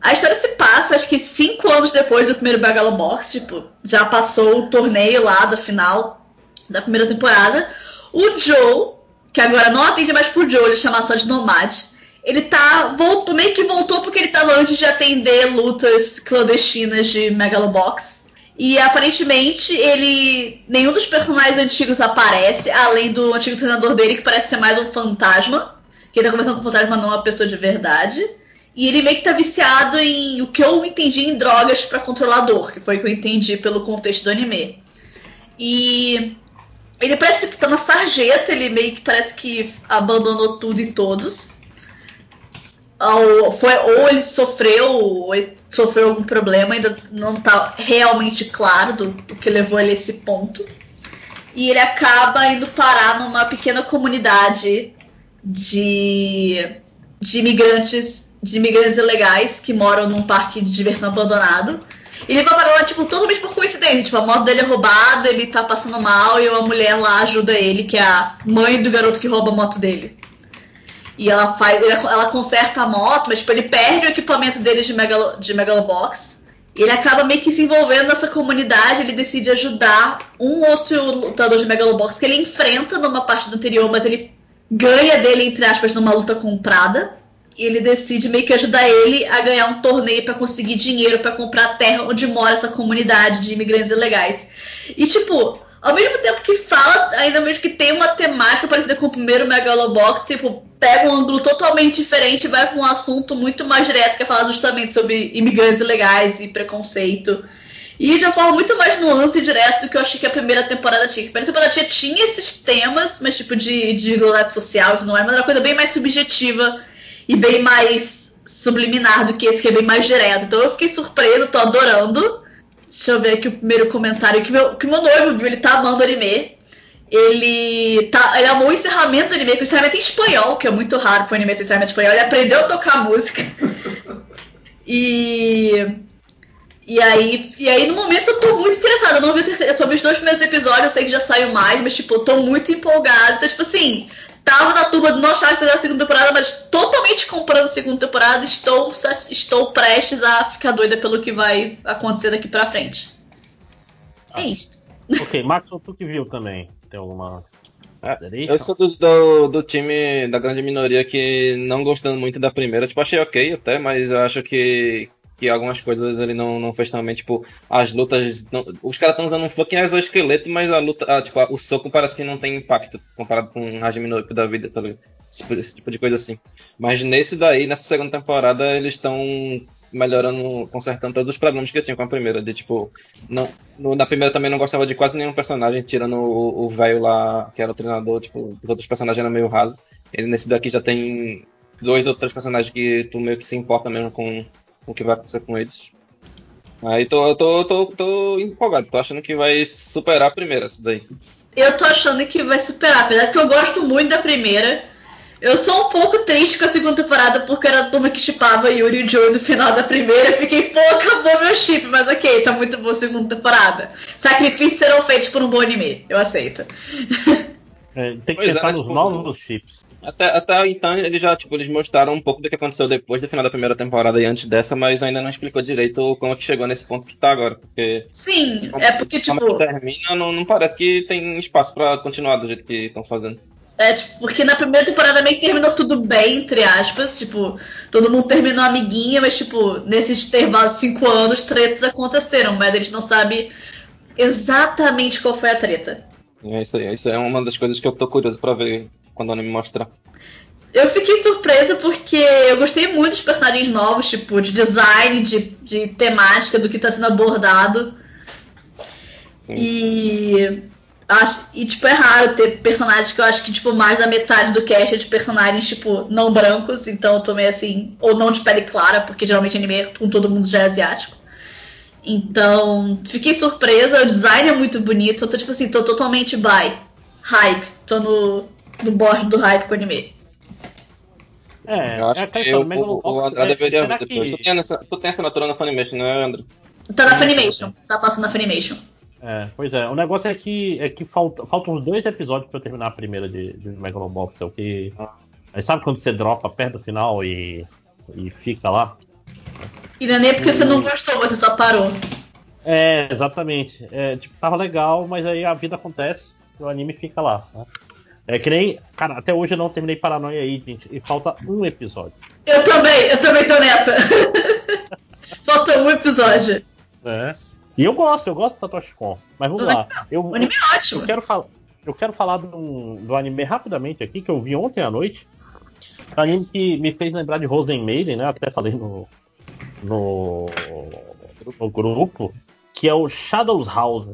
A história se passa, acho que cinco anos depois do primeiro Megalobox, tipo, já passou o torneio lá da final da primeira temporada. O Joe, que agora não atende mais pro Joe, ele chama só de Nomad. Ele tá. Voltou, meio que voltou porque ele tava antes de atender lutas clandestinas de Megalobox. E aparentemente ele. nenhum dos personagens antigos aparece, além do antigo treinador dele, que parece ser mais um fantasma. Que ele tá conversando com o fantasma, não uma pessoa de verdade. E ele meio que tá viciado em o que eu entendi em drogas para controlar dor, que foi o que eu entendi pelo contexto do anime. E ele parece que tá na sarjeta, ele meio que parece que abandonou tudo e todos. Ou, foi, ou ele sofreu, ou ele sofreu algum problema, ainda não tá realmente claro do, do que levou ele a esse ponto. E ele acaba indo parar numa pequena comunidade de, de imigrantes de imigrantes ilegais que moram num parque de diversão abandonado. E ele vai parar lá, tipo, totalmente por coincidência. Tipo, a moto dele é roubada, ele tá passando mal e uma mulher lá ajuda ele, que é a mãe do garoto que rouba a moto dele. E ela faz. Ela conserta a moto, mas tipo, ele perde o equipamento dele de, Megalo, de Megalobox. E ele acaba meio que se envolvendo nessa comunidade, ele decide ajudar um outro lutador de Megalobox que ele enfrenta numa parte do anterior, mas ele ganha dele, entre aspas, numa luta comprada. E ele decide meio que ajudar ele a ganhar um torneio para conseguir dinheiro para comprar a terra onde mora essa comunidade de imigrantes ilegais. E tipo, ao mesmo tempo que fala, ainda mesmo que tem uma temática parecida com o primeiro Megalobox, tipo, pega um ângulo totalmente diferente e vai para um assunto muito mais direto, que é falar justamente sobre imigrantes ilegais e preconceito. E de uma forma muito mais nuance e direta do que eu achei que a primeira temporada tinha. A primeira temporada tinha, tinha esses temas, mas tipo de, de social tudo mais, mas era uma coisa bem mais subjetiva e bem mais subliminar do que esse que é bem mais direto. Então eu fiquei surpreso, tô adorando. Deixa eu ver aqui o primeiro comentário que meu, que meu noivo viu, ele tá amando anime. Ele, tá, ele amou o encerramento do anime, com o encerramento em espanhol, que é muito raro pro anime ter encerramento em espanhol. Ele aprendeu a tocar música. (laughs) e. E aí, e aí, no momento, eu tô muito interessada. Eu não vi sobre os dois primeiros episódios, eu sei que já saiu mais, mas, tipo, eu tô muito empolgada. Então, tipo assim, tava na turma do não achava que a segunda temporada, mas totalmente comprando a segunda temporada, estou, estou prestes a ficar doida pelo que vai acontecer daqui pra frente. É isso. (laughs) Ok, Max, tu que viu também. Tem alguma. É, eu sou do, do, do, time da grande minoria que não gostando muito da primeira. Tipo, achei ok até, mas eu acho que, que algumas coisas ele não, não fez também, tipo, as lutas. Não, os caras estão usando um fucking exoesqueleto, mas a luta. Ah, tipo, o soco parece que não tem impacto comparado com um Hajime da vida, tá ligado? Esse, esse, tipo de coisa assim. Mas nesse daí, nessa segunda temporada, eles estão melhorando, consertando todos os problemas que eu tinha com a primeira. De tipo, não, no, na primeira também não gostava de quase nenhum personagem, tirando o velho lá, que era o treinador, tipo, os outros personagens eram meio rasos. Ele nesse daqui já tem dois ou três personagens que tu meio que se importa mesmo com o que vai acontecer com eles. Aí tô, tô, tô, tô empolgado, tô achando que vai superar a primeira, essa daí. Eu tô achando que vai superar, apesar que eu gosto muito da primeira. Eu sou um pouco triste com a segunda temporada porque era a turma que chipava Yuri e Joey no final da primeira. Eu fiquei, pô, acabou meu chip, mas ok, tá muito boa a segunda temporada. Sacrifícios serão feitos por um bom anime, eu aceito. É, tem que pois pensar é, nos tipo, novos chips. Até, até então eles já tipo, eles mostraram um pouco do que aconteceu depois do final da primeira temporada e antes dessa, mas ainda não explicou direito como é que chegou nesse ponto que tá agora. Porque, Sim, como, é porque tipo. termina, não, não parece que tem espaço para continuar do jeito que estão fazendo. É, tipo, porque na primeira temporada meio que terminou tudo bem, entre aspas. Tipo, todo mundo terminou amiguinha, mas, tipo, nesses intervalos de cinco anos, tretas aconteceram, mas eles não sabem exatamente qual foi a treta. É isso aí, isso é uma das coisas que eu tô curioso pra ver quando o anime mostrar. Eu fiquei surpresa porque eu gostei muito dos personagens novos, tipo, de design, de, de temática, do que está sendo abordado. Sim. E. Acho, e, tipo, é raro ter personagens que eu acho que, tipo, mais da metade do cast é de personagens, tipo, não brancos, então eu tô meio assim, ou não de pele clara, porque geralmente anime com todo mundo já é asiático. Então, fiquei surpresa, o design é muito bonito, eu tô, tipo assim, tô totalmente by. Hype, tô no, no borde do hype com o anime. É, eu acho é que eu, o, o André deveria ver depois. Que... Tu, tem essa, tu tem assinatura na Funimation, não é, André? Tá na Funimation, tá passando na Funimation. É, pois é, o negócio é que, é que falta, faltam uns dois episódios pra eu terminar a primeira de, de Megalobox, é o que. Aí sabe quando você dropa perto do final e, e fica lá? E não é nem porque e... você não gostou, você só parou. É, exatamente. É, tipo, tava legal, mas aí a vida acontece e o anime fica lá. Né? É que nem. Cara, até hoje eu não terminei Paranoia aí, gente. E falta um episódio. Eu também, eu também tô nessa. (laughs) falta um episódio. É. E eu gosto, eu gosto do Satoshi Kon. Mas vamos lá. Eu, O anime é ótimo. Eu quero, falar, eu quero falar do, do anime rapidamente aqui, que eu vi ontem à noite. Um anime que me fez lembrar de Rosen Maiden, né? Até falei no, no, no grupo, que é o Shadows House.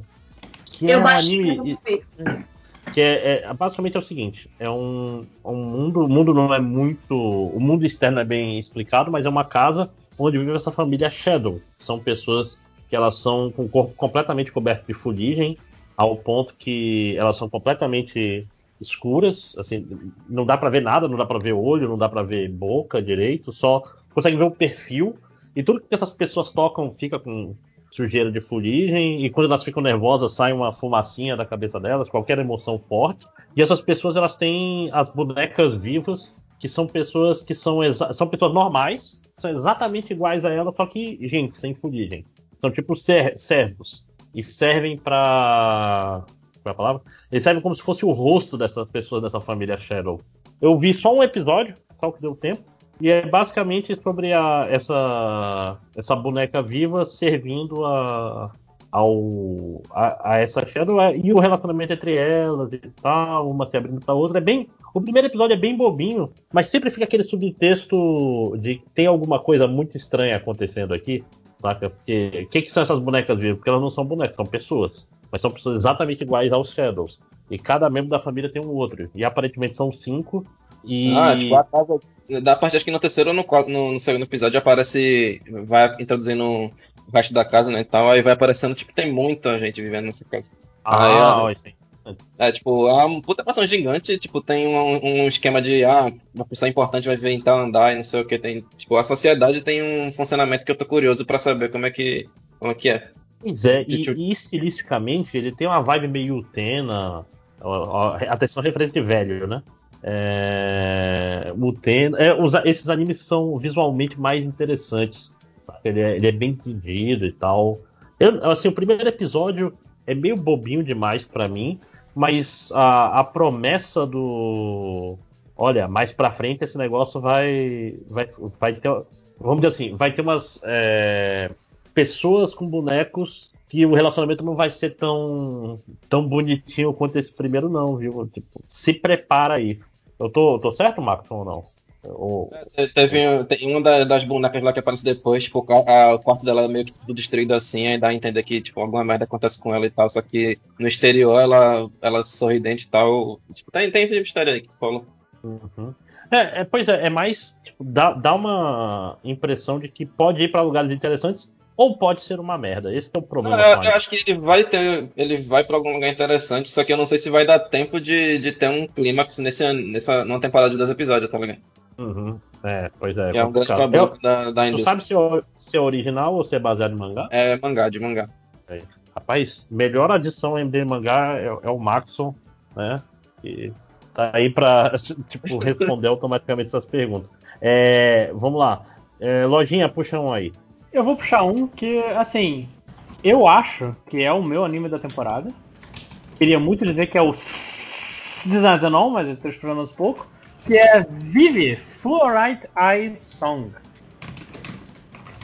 Que é eu um baixei, anime. vi. Que é, é- basicamente é o seguinte: é um, um mundo. O mundo não é muito. O mundo externo é bem explicado, mas é uma casa onde vive essa família Shadow. São pessoas que elas são com o corpo completamente coberto de fuligem, ao ponto que elas são completamente escuras, assim, não dá pra ver nada, não dá pra ver olho, não dá pra ver boca direito, só consegue ver o perfil e tudo que essas pessoas tocam fica com sujeira de fuligem e quando elas ficam nervosas sai uma fumacinha da cabeça delas, qualquer emoção forte. E essas pessoas elas têm as bonecas vivas, que são pessoas que são são pessoas normais, são exatamente iguais a ela, só que gente sem fuligem. São tipo ser- servos e servem pra qual é a palavra? Eles servem como se fosse o rosto dessas pessoas dessa família Shadow. Eu vi só um episódio, qual que deu tempo, e é basicamente sobre a, essa, essa boneca viva servindo a, ao, a, a essa Shadow é, e o relacionamento entre elas e tal, uma se abrindo pra outra. É bem, o primeiro episódio é bem bobinho, mas sempre fica aquele subtexto de tem alguma coisa muito estranha acontecendo aqui, saca? Porque o que, que são essas bonecas vivas? Porque elas não são bonecas, são pessoas. Mas são pessoas exatamente iguais aos Shadows. E cada membro da família tem um outro. E aparentemente são cinco. E. Ah, tipo, a casa. Da parte, acho que no terceiro ou no, quarto- no, no segundo episódio aparece. Vai introduzindo o resto da casa, né? E tal, aí vai aparecendo, tipo, tem muita gente vivendo nessa casa. Ah, Aí, ó, sim. É, tipo, é uma puta mansão gigante, tipo, tem um, um esquema de, ah, uma pessoa importante vai vir em tal andar e não sei o que. Tem, tipo, a sociedade tem um funcionamento que eu tô curioso pra saber como é que, como é, que é. Pois é, e, Tipo- e estilisticamente ele tem uma vibe meio Utena. Atenção, referente de velho, né? É, Utena. é, os- esses animes são visualmente mais interessantes. Ele é, ele é bem entendido e tal. Eu, assim, o primeiro episódio é meio bobinho demais pra mim, mas a, a promessa do. Olha, mais pra frente esse negócio vai. Vai, vai ter. Vamos dizer assim, vai ter umas. é, pessoas com bonecos que o relacionamento não vai ser tão, tão bonitinho quanto esse primeiro, não, viu? Tipo, se prepara aí. Eu tô, tô certo, Marcos, ou não? Ou- Te- Teve tem uma da- das bonecas lá que aparece depois, tipo, o ca- a- o quarto dela é meio que tudo destruído assim, aí dá a entender que, tipo, alguma merda acontece com ela e tal, só que no exterior ela, ela sorridente e tal. Tipo, tem, tem esse mistério aí que tu falou. Uhum. É, é, pois é, é mais. Tipo, dá, dá uma impressão de que pode ir pra lugares interessantes ou pode ser uma merda. Esse é o problema. Não, eu, eu acho que ele vai ter. Ele vai pra algum lugar interessante, só que eu não sei se vai dar tempo de, de ter um clímax nesse, nessa, numa temporada de 10 episódios, tá ligado? Uhum. É, pois é. Que é um grande problema Eu- da, da tu indústria. sabe se é, se é original ou se é baseado em mangá? É mangá, de mangá. É. Rapaz, melhor adição MD mangá é, é o Maxon, né? Que tá aí pra (laughs) tipo, responder automaticamente essas perguntas. É, vamos lá. É, lojinha, puxa um aí. Eu vou puxar um que, assim, eu acho que é o meu anime da temporada. Queria muito dizer que é o Desazenon, mas eu tô esperando aos pouco. Que é Vive Fluorite Eye Song.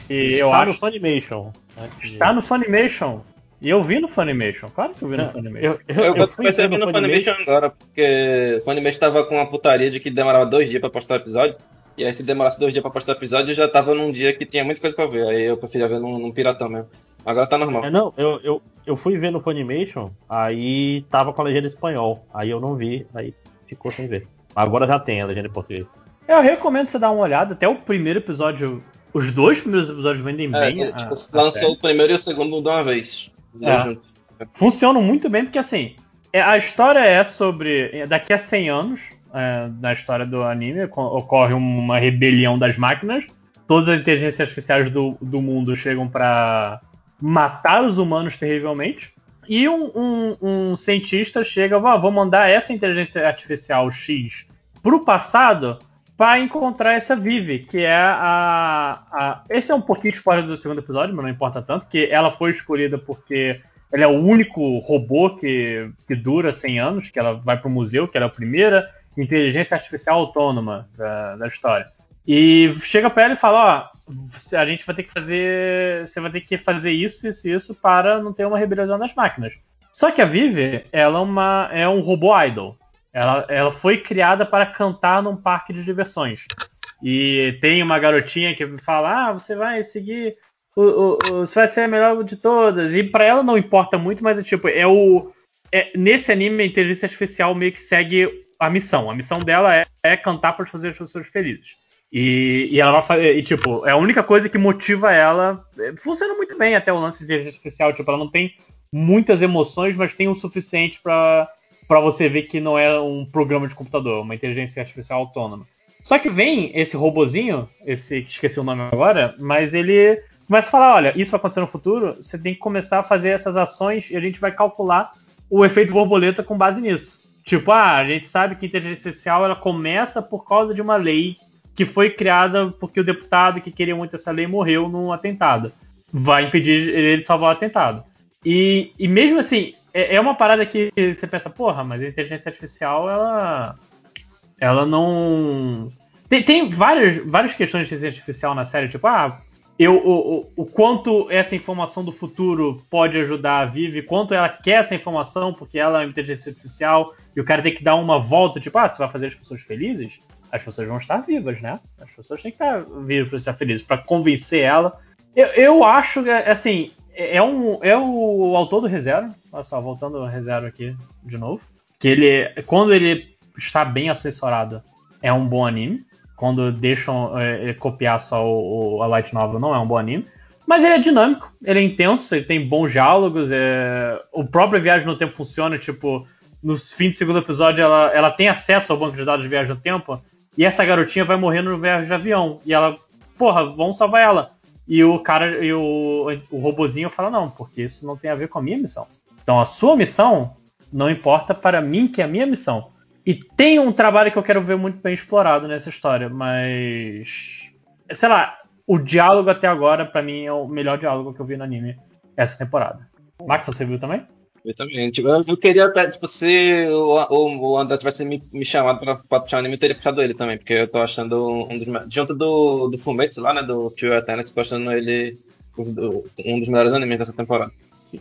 E eu Está acho no Funimation. está no Funimation. E eu vi no Funimation, claro que eu vi no Funimation. Eu, eu comecei a ver no Funimation agora, porque o Funimation tava com uma putaria de que demorava dois dias pra postar o episódio. E aí, se demorasse dois dias pra postar o episódio, eu já tava num dia que tinha muita coisa pra ver. Aí eu preferia ver num, num piratão mesmo. Agora tá normal. É, não, eu, eu, eu fui ver no Funimation, aí tava com a legenda em espanhol. Aí eu não vi, aí ficou sem ver. Agora já tem a legenda em português. Eu recomendo você dar uma olhada, até o primeiro episódio. Os dois primeiros episódios vendem É, bem. tipo, a- a lançou série. o primeiro e o segundo de uma vez. É. funcionam muito bem, porque assim, é- a história é sobre. é, Daqui a 100 anos, é, na história do anime, co- ocorre uma rebelião das máquinas. Todas as inteligências artificiais do, do mundo chegam para matar os humanos terrivelmente. E um, um- um cientista chega, "Vá, vou mandar essa inteligência artificial X pro passado para encontrar essa Vivi, que é a, a- Esse é um pouquinho spoiler do segundo episódio, mas não importa tanto, que ela foi escolhida porque ela é o único robô que, que dura 100 anos, que ela vai pro museu, que ela é a primeira inteligência artificial autônoma da, da história. E chega pra ela e fala, ó, a gente vai ter que fazer. Você vai ter que fazer isso, isso, isso para não ter uma rebelião das máquinas. Só que a Vive, ela é, uma, é um robô idol. Ela, ela foi criada para cantar num parque de diversões. E tem uma garotinha que fala: Ah, você vai seguir. O, o, o, você vai ser a melhor de todas. E para ela não importa muito, mas é tipo, é o. É, nesse anime, a inteligência artificial meio que segue a missão. A missão dela é, é cantar para fazer as pessoas felizes. E, e ela vai fazer. E, tipo, é a única coisa que motiva ela. É, funciona muito bem até o lance de inteligência artificial. Tipo, ela não tem muitas emoções, mas tem o suficiente para para você ver que não é um programa de computador, uma inteligência artificial autônoma. Só que vem esse robozinho, esse esqueci o nome agora, mas ele começa a falar, olha, isso vai acontecer no futuro, você tem que começar a fazer essas ações e a gente vai calcular o efeito borboleta com base nisso. Tipo, ah, a gente sabe que a inteligência artificial ela começa por causa de uma lei que foi criada porque o deputado que queria muito essa lei morreu num atentado. Vai impedir ele de salvar o atentado. E, e mesmo assim, é, é uma parada que você pensa, porra, mas a inteligência artificial, ela. Ela não. Tem, tem várias, várias questões de inteligência artificial na série, tipo, ah, eu, o, o, o, quanto essa informação do futuro pode ajudar a Vivi, quanto ela quer essa informação, porque ela é uma inteligência artificial, e o cara tem que dar uma volta, tipo, ah, você vai fazer as pessoas felizes? As pessoas vão estar vivas, né? As pessoas têm que estar vivas para estar felizes, para convencer ela. Eu, eu acho, assim, é, um, é o autor do ReZero, olha só, voltando ao ReZero aqui de novo, que ele, quando ele está bem assessorado, é um bom anime. Quando deixam é, é, copiar só o, o, a Light Novel, não é um bom anime. Mas ele é dinâmico, ele é intenso, ele tem bons diálogos. É... O próprio Viagem no Tempo funciona, tipo, no fim do segundo episódio, ela, ela tem acesso ao banco de dados de Viagem no Tempo. E essa garotinha vai morrer no viagem de avião. E ela, porra, vamos salvar ela. E o cara, e o, o robozinho fala, não, porque isso não tem a ver com a minha missão. Então a sua missão não importa para mim, que é a minha missão. E tem um trabalho que eu quero ver muito bem explorado nessa história, mas. Sei lá, o diálogo até agora, para mim, é o melhor diálogo que eu vi no anime essa temporada. Max, você viu também? Eu também. Tipo, eu, eu, queria até, tipo, se o, o, o André tivesse me, me chamado pra, pra puxar o anime, eu teria puxado ele também, porque eu tô achando um dos Junto do, do Fumetsu lá, né? Do Tio Eternix, tô achando ele um dos melhores animes dessa temporada.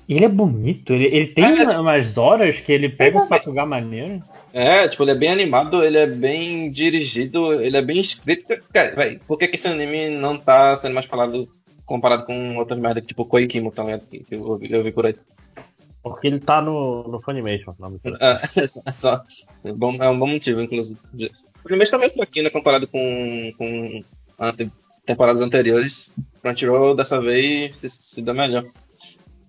Ele é bonito, ele, ele tem é, tipo, umas horas que ele pega um Sakuga maneiro. É, tipo, ele é bem animado, ele é bem dirigido, ele é bem escrito. Cara, véi, por que, que esse anime não tá sendo mais falado comparado com outras merdas, tipo Koikimo, tá ligado? Que, eu, eu vi por aí. Porque ele tá no, no Funimation. Não, é, (laughs) é, só, é, bom, é um bom motivo, inclusive. O Funimation tá meio fraquinho, né, comparado com, com temporadas anteriores. Crunchyroll, dessa vez, se, se dá melhor.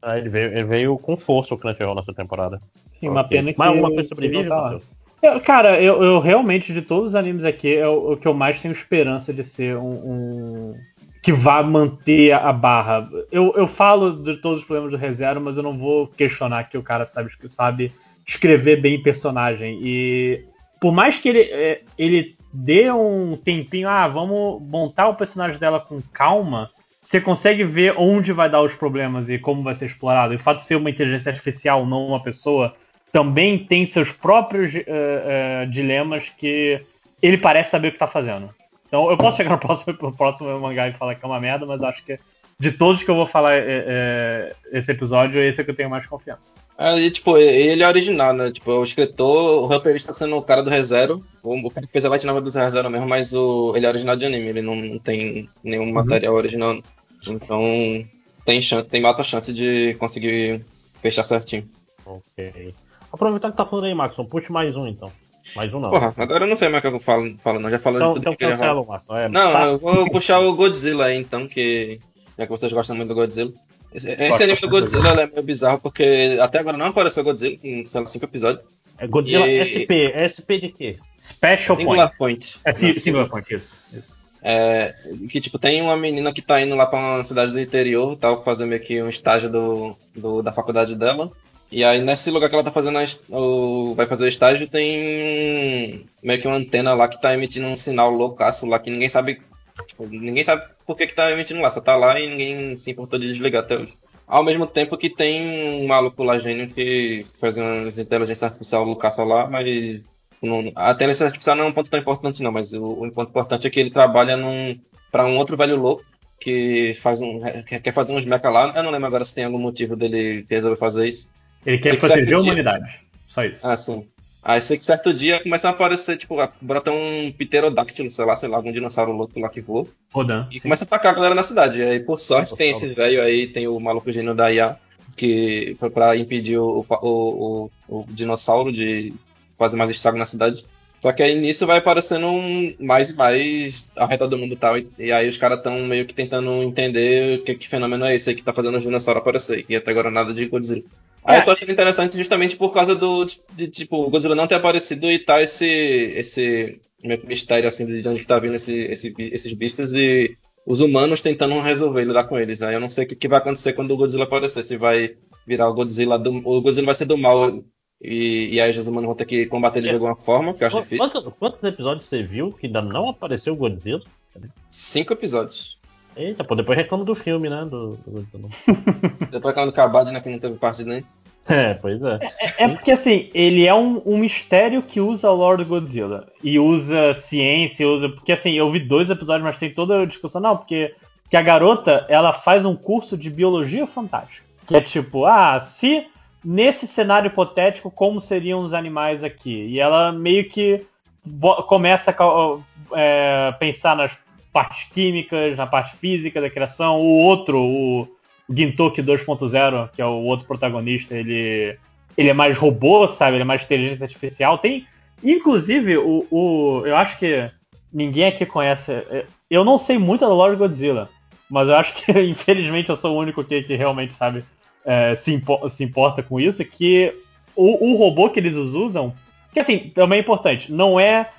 Ah, ele, veio, ele veio com força o Crunchyroll nessa temporada. Sim, uma pena que... Mas alguma coisa sobrevive, tá eu, Cara, eu, eu, realmente, de todos os animes aqui, é o, o, que eu mais tenho esperança de ser um, um que vá manter a barra. Eu, eu falo de todos os problemas do ReZero, mas eu não vou questionar que o cara sabe, sabe escrever bem personagem. E por mais que ele, é, ele dê um tempinho, ah, vamos montar o personagem dela com calma, você consegue ver onde vai dar os problemas e como vai ser explorado. E o fato de ser uma inteligência artificial, não uma pessoa, também tem seus próprios uh, uh, dilemas que ele parece saber o que está fazendo. Então eu posso chegar no próximo, no próximo mangá e falar que é uma merda, mas acho que de todos que eu vou falar é, é, esse episódio, esse é que eu tenho mais confiança. É, e, tipo, ele é original, né? Tipo, o escritor, o roteirista sendo o cara do ReZero, o cara que fez a light novel do ReZero mesmo, mas o, ele é original de anime, ele não, não tem nenhum uhum. material original. Então, tem, chance, tem alta chance de conseguir fechar certinho. Ok. Aproveitar que tá falando aí, Maxon, puxe mais um então. Mais um não. Porra, agora eu não sei mais o que eu falo, falo não. Já falou então, de tudo então que cancela, Márcio. É, não, tá. eu vou puxar o Godzilla aí, então, que. Já que vocês gostam muito do Godzilla. Esse, esse anime do Godzilla é meio bizarro, porque até agora não apareceu Godzilla em, sei lá, 5 episódios. É Godzilla e... SP. É SP de quê? Special Singular Point. Point. É Singular Point, isso. isso. É, que tipo, tem uma menina que tá indo lá pra uma cidade do interior, tal, fazer meio que um estágio do, do, da faculdade dela. E aí nesse lugar que ela tá fazendo o, vai fazer o estágio tem meio que uma antena lá que tá emitindo um sinal loucaço lá que ninguém sabe. Tipo, ninguém sabe por que, que tá emitindo lá, só tá lá e ninguém se importou de desligar até hoje. Ao mesmo tempo que tem um maluco lá gênio que faz uma inteligência artificial loucaça lá, mas não, a inteligência artificial não é um ponto tão importante não, mas o, o ponto importante é que ele trabalha num para um outro velho louco que faz um, que quer fazer uns mecha lá. Eu não lembro agora se tem algum motivo dele que resolver fazer isso. Ele quer que proteger certo a dia- humanidade. Só isso. Ah, sim. Aí sei que certo dia começa a aparecer, tipo, brota um pterodáctilo, sei lá, sei lá, algum dinossauro louco lá que voa. Rodan. E começa a atacar a galera na cidade. E aí, por sorte, tem esse velho aí, tem o maluco gênio da IA, que foi pra impedir o, o, o, o dinossauro de fazer mais estrago na cidade. Só que aí nisso vai aparecendo um, mais e mais ao redor do mundo tal. E, e aí os caras estão meio que tentando entender o que, que fenômeno é esse aí que tá fazendo os dinossauros aparecer. E até agora nada de Godzilla. Aí eu tô achando interessante justamente por causa do, de, de, tipo, o Godzilla não ter aparecido e tá esse, esse mistério, assim, de onde tá vindo esse, esse, esses bichos e os humanos tentando resolver, lidar com eles. Aí eu não sei o que, que vai acontecer quando o Godzilla aparecer, se vai virar o Godzilla do, o Godzilla vai ser do mal e, e aí os humanos vão ter que combater ele de alguma forma, que eu acho difícil. Quantos, quantos episódios você viu que ainda não apareceu o Godzilla? Cinco episódios. Eita, pô, depois reclama do filme, né? Do, do Godzilla. (laughs) Depois quando acabar, né, que não teve parte nem. É, pois é. É, é porque assim, ele é um, um mistério que usa o lore do Godzilla. E usa ciência, usa. Porque assim, eu vi dois episódios, mas tem toda a discussão, não, porque, porque a garota ela faz um curso de biologia fantástica. Que é tipo, ah, se nesse cenário hipotético, como seriam os animais aqui? E ela meio que começa a é, pensar nas partes químicas, na parte física da criação. O outro, o Gintoki 2.0, que é o outro protagonista, ele, ele é mais robô, sabe? Ele é mais inteligência artificial. Tem, inclusive, o, o eu acho que ninguém aqui conhece. é, Eu não sei muito da lore de Godzilla, mas eu acho que, (laughs) infelizmente, eu sou o único que, que realmente sabe é, se, impo- se importa com isso. Que o, o robô que eles usam, que assim, também é importante, não é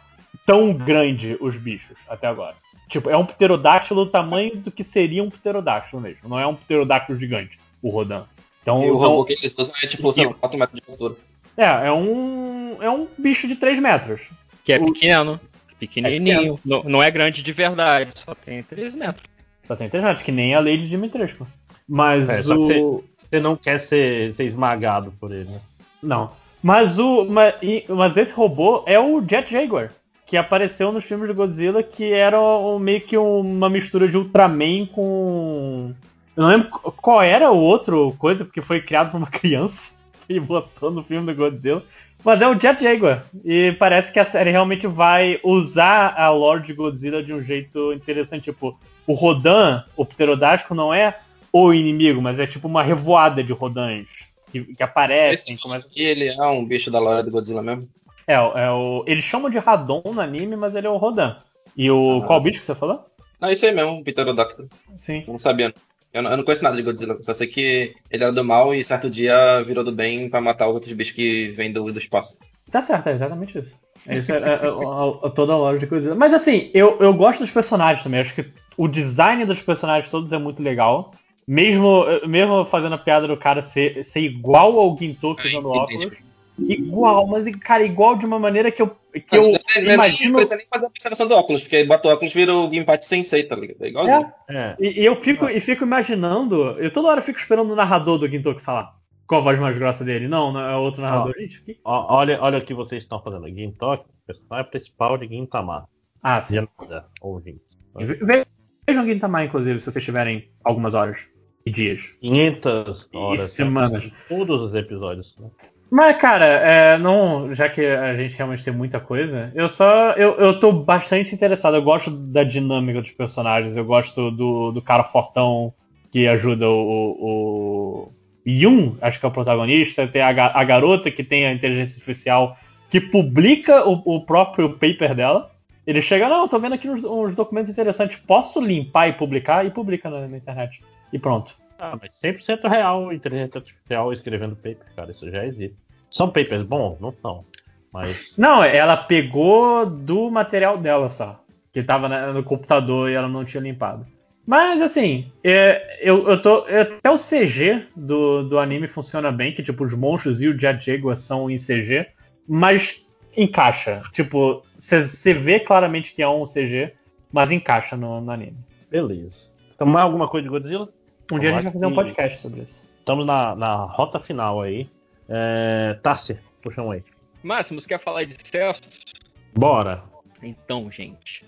tão grande os bichos até agora. Tipo, é um pterodáctilo do tamanho do que seria um pterodáctilo mesmo. Não é um pterodáctilo gigante, o Rodan. Então, e o então- robô que eles usam é tipo, sei lá, 4 metros de altura. é, é um. É um bicho de 3 metros. Que é pequeno. É Pequenininho. não, não é grande de verdade, só tem 3 metros. Só tem 3 metros, que nem a Lady Dimitrescu. Mas É, o. você, não quer ser, ser esmagado por ele, né? Não. Mas o. Mas, mas esse robô é o Jet Jaguar. Que apareceu nos filmes do Godzilla, que era um- meio que uma mistura de Ultraman com. Eu não lembro qu- qual era o outro coisa, porque foi criado por uma (laughs) criança e botou no filme do Godzilla. Mas é o Jet Jaguar. E parece que a série realmente vai usar a lore de Godzilla de um jeito interessante. Tipo, o Rodan, o pterodáctico, não é o inimigo, mas é tipo uma revoada de Rodans que, que aparecem. Esse começa- ele é um bicho da lore do Godzilla mesmo? É, é o. Eles chamam de Radon no anime, mas ele é o Rodan. E o. Ah. Qual bicho que você falou? Não, isso aí mesmo, um pterodáctilo. Sim. Não sabia. Eu não, eu não conheço nada de Godzilla, só sei que ele era do mal e certo dia virou do bem pra matar os outros bichos que vêm do, do espaço. Tá certo, é exatamente isso. Esse é, é, é, é, toda a loja de Godzilla. Mas assim, eu, eu gosto dos personagens também. Acho que o design dos personagens todos é muito legal. Mesmo, mesmo fazendo a piada do cara ser, ser igual ao Gintoki usando óculos. Igual, mas, cara, igual de uma maneira que eu, que eu Não imagino. precisa nem fazer a observação do óculos, porque bota o óculos vira o Gimpachi Sensei, tá ligado? É igualzinho. É. E, e eu fico, e fico imaginando. Eu toda hora fico esperando o narrador do Gintoki falar. Com a voz mais grossa dele. Não, não é outro narrador. Ó, Gente, que- ó, olha, olha o que vocês estão fazendo. Gintoki, personagem principal de Gintama. Ah, sim. Ve- Vejam Gintama, inclusive, se vocês tiverem algumas horas e dias. 500 horas. semanas. de Todos os episódios. Né? Mas, cara, é, não, já que a gente realmente tem muita coisa, eu só. Eu, eu tô bastante interessado. Eu gosto da dinâmica dos personagens. Eu gosto do, do cara fortão que ajuda o, o Yun, acho que é o protagonista. Tem a, a garota que tem a inteligência artificial que publica o, o próprio paper dela. Ele chega, não, tô vendo aqui uns, uns documentos interessantes. Posso limpar e publicar? E publica na, na internet. E pronto. Ah, mas 100% real, inteligência artificial escrevendo paper, cara, isso já existe. São papers bons? Não são. Mas. Não, ela pegou do material dela só. Que tava no computador e ela não tinha limpado. Mas assim, é, eu, eu tô. é, Até o CG do, do anime funciona bem, que tipo, os monstros e o Jet Jaguar são em CG, mas encaixa. Tipo, você vê claramente que é um CG, mas encaixa no, no anime. Beleza. Então, mais alguma coisa de Godzilla? Um dia a gente vai fazer um podcast sobre isso. Estamos na, na rota final aí. É, puxa um aí. Máximo, você quer falar de Cestos? Bora. Então, gente.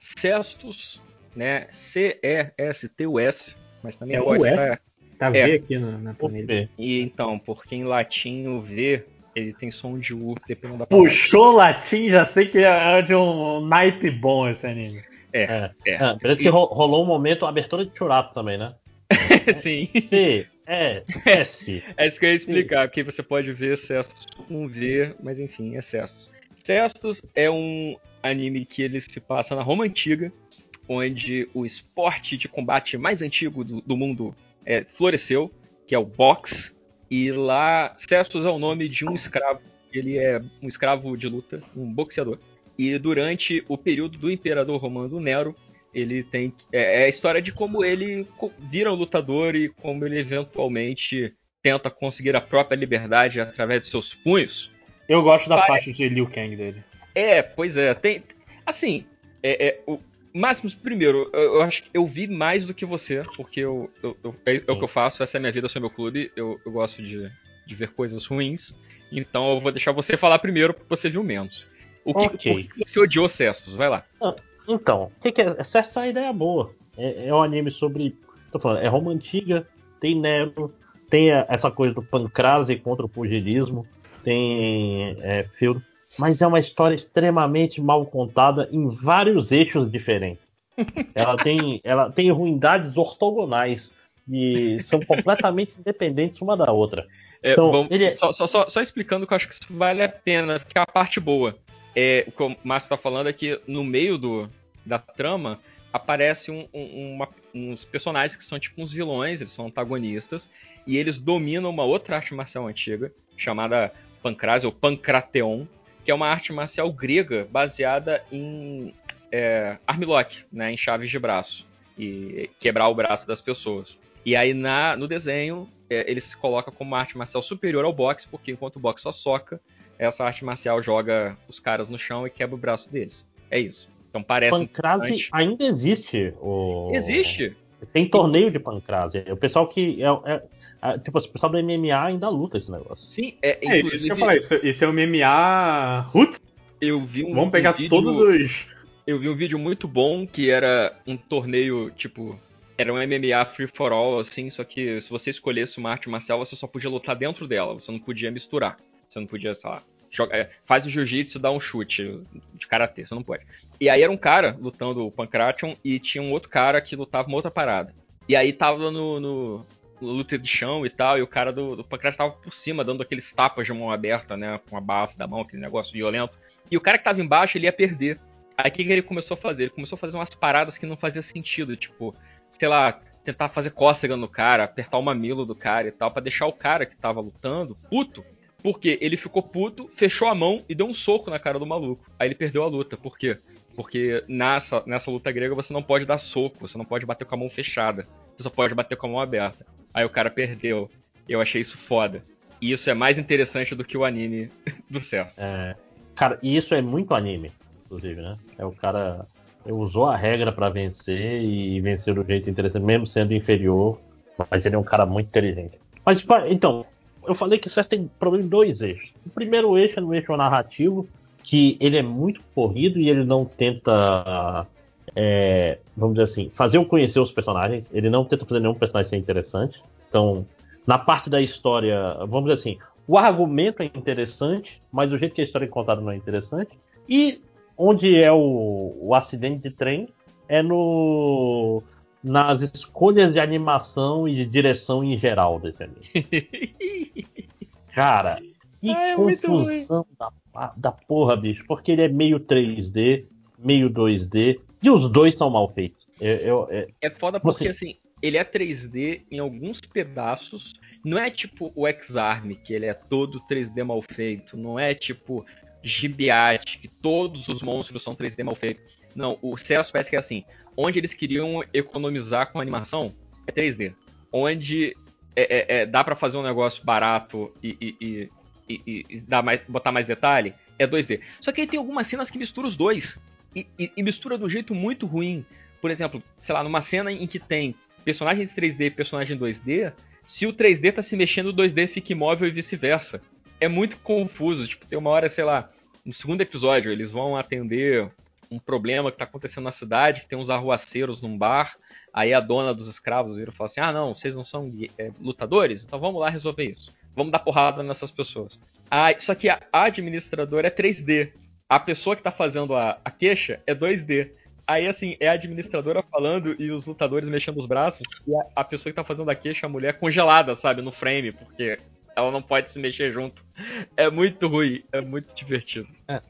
Cestos né? C-E-S-T-U-S, mas também É pode estar. Tá É. V aqui na, na planilha. E então, porque em latim o V ele tem som de U, dependendo da palavra. Puxou latim, já sei que é de um naipe bom esse anime. É, é. Ah, parece que ro- rolou um momento abertura de churato também, né? (laughs) Sim. C, E, S. (laughs) É isso que eu ia explicar, porque você pode ver Cestos com V, mas enfim, é Cestos. Cestos é um anime que ele se passa na Roma Antiga, onde o esporte de combate mais antigo do, do mundo é, floresceu, que é o boxe. E lá, Cestos é o nome de um escravo. Ele é um escravo de luta, um boxeador. E durante o período do imperador romano Nero, ele tem é, é a história de como ele vira um lutador e como ele eventualmente tenta conseguir a própria liberdade através de seus punhos. Eu gosto da Vai. faixa de Liu Kang dele. É, pois é, tem assim, é, é, o Máximos, primeiro, eu, eu acho que eu vi mais do que você, porque eu, eu- eu- é, é o que eu faço, essa é a minha vida, esse é o meu clube, eu, eu gosto de, de ver coisas ruins, então eu vou deixar você falar primeiro, porque você viu menos. O que, Ok. por que você odiou Cestos? Vai lá. Então, o que, que é? Essa é ideia boa. É, é um anime sobre. Tô falando, é Roma Antiga, tem Nero, tem a- essa coisa do pancrase contra o pugilismo, tem é, feudo, mas é uma história extremamente mal contada em vários eixos diferentes. (laughs) Ela tem, ela tem ruindades ortogonais e são completamente (laughs) independentes uma da outra. É, Então, vamos- ele é- só, só- só- só explicando que eu acho que isso vale a pena, que é a parte boa. É, o que o Márcio tá falando é que no meio do, da trama aparece um- um- uma- uns personagens que são tipo uns vilões, eles são antagonistas, e eles dominam uma outra arte marcial antiga, chamada Pancrase, ou Pancrateon, que é uma arte marcial grega baseada em é, armlock, né, em chaves de braço, e quebrar o braço das pessoas. E aí na, no desenho é, ele se coloca como uma arte marcial superior ao boxe, porque enquanto o boxe só soca, essa arte marcial joga os caras no chão e quebra o braço deles. É isso. Então parece pancrase ainda existe. O... Existe. Tem torneio de pancrase. O pessoal que. É, é- é- tipo, o pessoal do MMA ainda luta esse negócio. Sim, é, É, isso que eu falei, isso, isso é o MMA Roots. Eu vi um, Vamos pegar um vídeo- todos os. Eu vi um vídeo muito bom que era um torneio, tipo. Era um MMA free for all, assim, só que se você escolhesse uma arte marcial, você só podia lutar dentro dela, você não podia misturar. Você não podia, sei lá, é, faz o jiu-jitsu, dá um chute de karatê, você não pode. E aí era um cara lutando o Pancration e tinha um outro cara que lutava uma outra parada. E aí tava no, no, luta de chão e tal, e o cara do, do Pancration tava por cima, dando aqueles tapas de mão aberta, né, com a base da mão, aquele negócio violento. E o cara que tava embaixo, ele ia perder. Aí o que, que ele começou a fazer? Ele começou a fazer umas paradas que não fazia sentido, tipo, sei lá, tentar fazer cócega no cara, apertar o mamilo do cara e tal, pra deixar o cara que tava lutando puto. Porque ele ficou puto, fechou a mão e deu um soco na cara do maluco. Aí ele perdeu a luta. Por quê? Porque nessa, nessa luta grega você não pode dar soco, você não pode bater com a mão fechada. Você só pode bater com a mão aberta. Aí o cara perdeu. Eu achei isso foda. E isso é mais interessante do que o anime (laughs) do Celso. É, cara, e isso é muito anime, inclusive, né? É o cara usou a regra pra vencer e venceu do jeito interessante, mesmo sendo inferior. Mas ele é um cara muito inteligente. Mas então, eu falei que CS tem problema em dois eixos. O primeiro eixo é no eixo narrativo, que ele é muito corrido e ele não tenta, é, vamos dizer assim, fazer eu conhecer os personagens. Ele não tenta fazer nenhum personagem ser interessante. Então, na parte da história, vamos dizer assim, o argumento é interessante, mas o jeito que a história é contada não é interessante. E onde é o, o acidente de trem é no nas escolhas de animação e de direção em geral desse anime. Cara, que é confusão da, da porra, bicho. Porque ele é meio 3D, meio 2D, e os dois são mal feitos. Eu, eu- é- É foda porque, Você- assim, ele é 3D em alguns pedaços. Não é tipo o X-Arm, que ele é todo 3D mal feito. Não é tipo Gibiate, que todos os monstros são 3D mal feitos. Não, o Celso parece que é assim. Onde eles queriam economizar com animação, é 3D. Onde é- é- é, dá pra fazer um negócio barato e, e, e, e- mais, botar mais detalhe, é 2D. Só que aí tem algumas cenas que misturam os dois. E mistura do jeito muito ruim. Por exemplo, sei lá, numa cena em que tem personagens 3D e personagem 2D, se o 3D tá se mexendo, o 2D fica imóvel e vice-versa. É muito confuso. Tipo, tem uma hora, sei lá, no segundo episódio, eles vão atender um problema que tá acontecendo na cidade, que tem uns arruaceiros num bar. Aí a dona dos escravos vira e fala assim: Ah, não, vocês não são é, lutadores? Então vamos lá resolver isso. Vamos dar porrada nessas pessoas. Ah, só que a administradora é 3D. A pessoa que tá fazendo a, a queixa é 2D. Aí, assim, é a administradora falando e os lutadores mexendo os braços, e a, a pessoa que tá fazendo a queixa, a mulher congelada, sabe, no frame, porque ela não pode se mexer junto. É muito ruim, é muito divertido. É.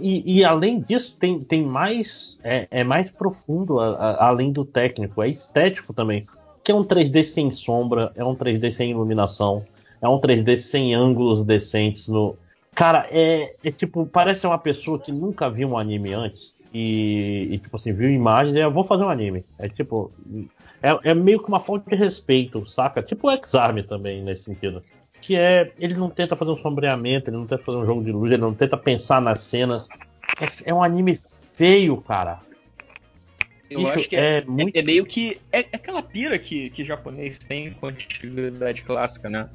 E, e, além disso, tem, tem mais. É, é mais profundo, a, a, além do técnico, é estético também. Que é um 3D sem sombra, é um 3D sem iluminação, é um 3D sem ângulos decentes. No... Cara, é, é tipo, parece uma pessoa que nunca viu um anime antes. E, e tipo assim, viu imagens e eu vou fazer um anime. É tipo. É, é meio que uma falta de respeito, saca? Tipo o X-Arm também, nesse sentido que é ele não tenta fazer um sombreamento, ele não tenta fazer um jogo de luz, ele não tenta pensar nas cenas. É, é um anime feio, cara. Eu Isso acho que é, é, muito... é, meio que. É, é, aquela pira que, que japonês tem com a antiguidade clássica, né?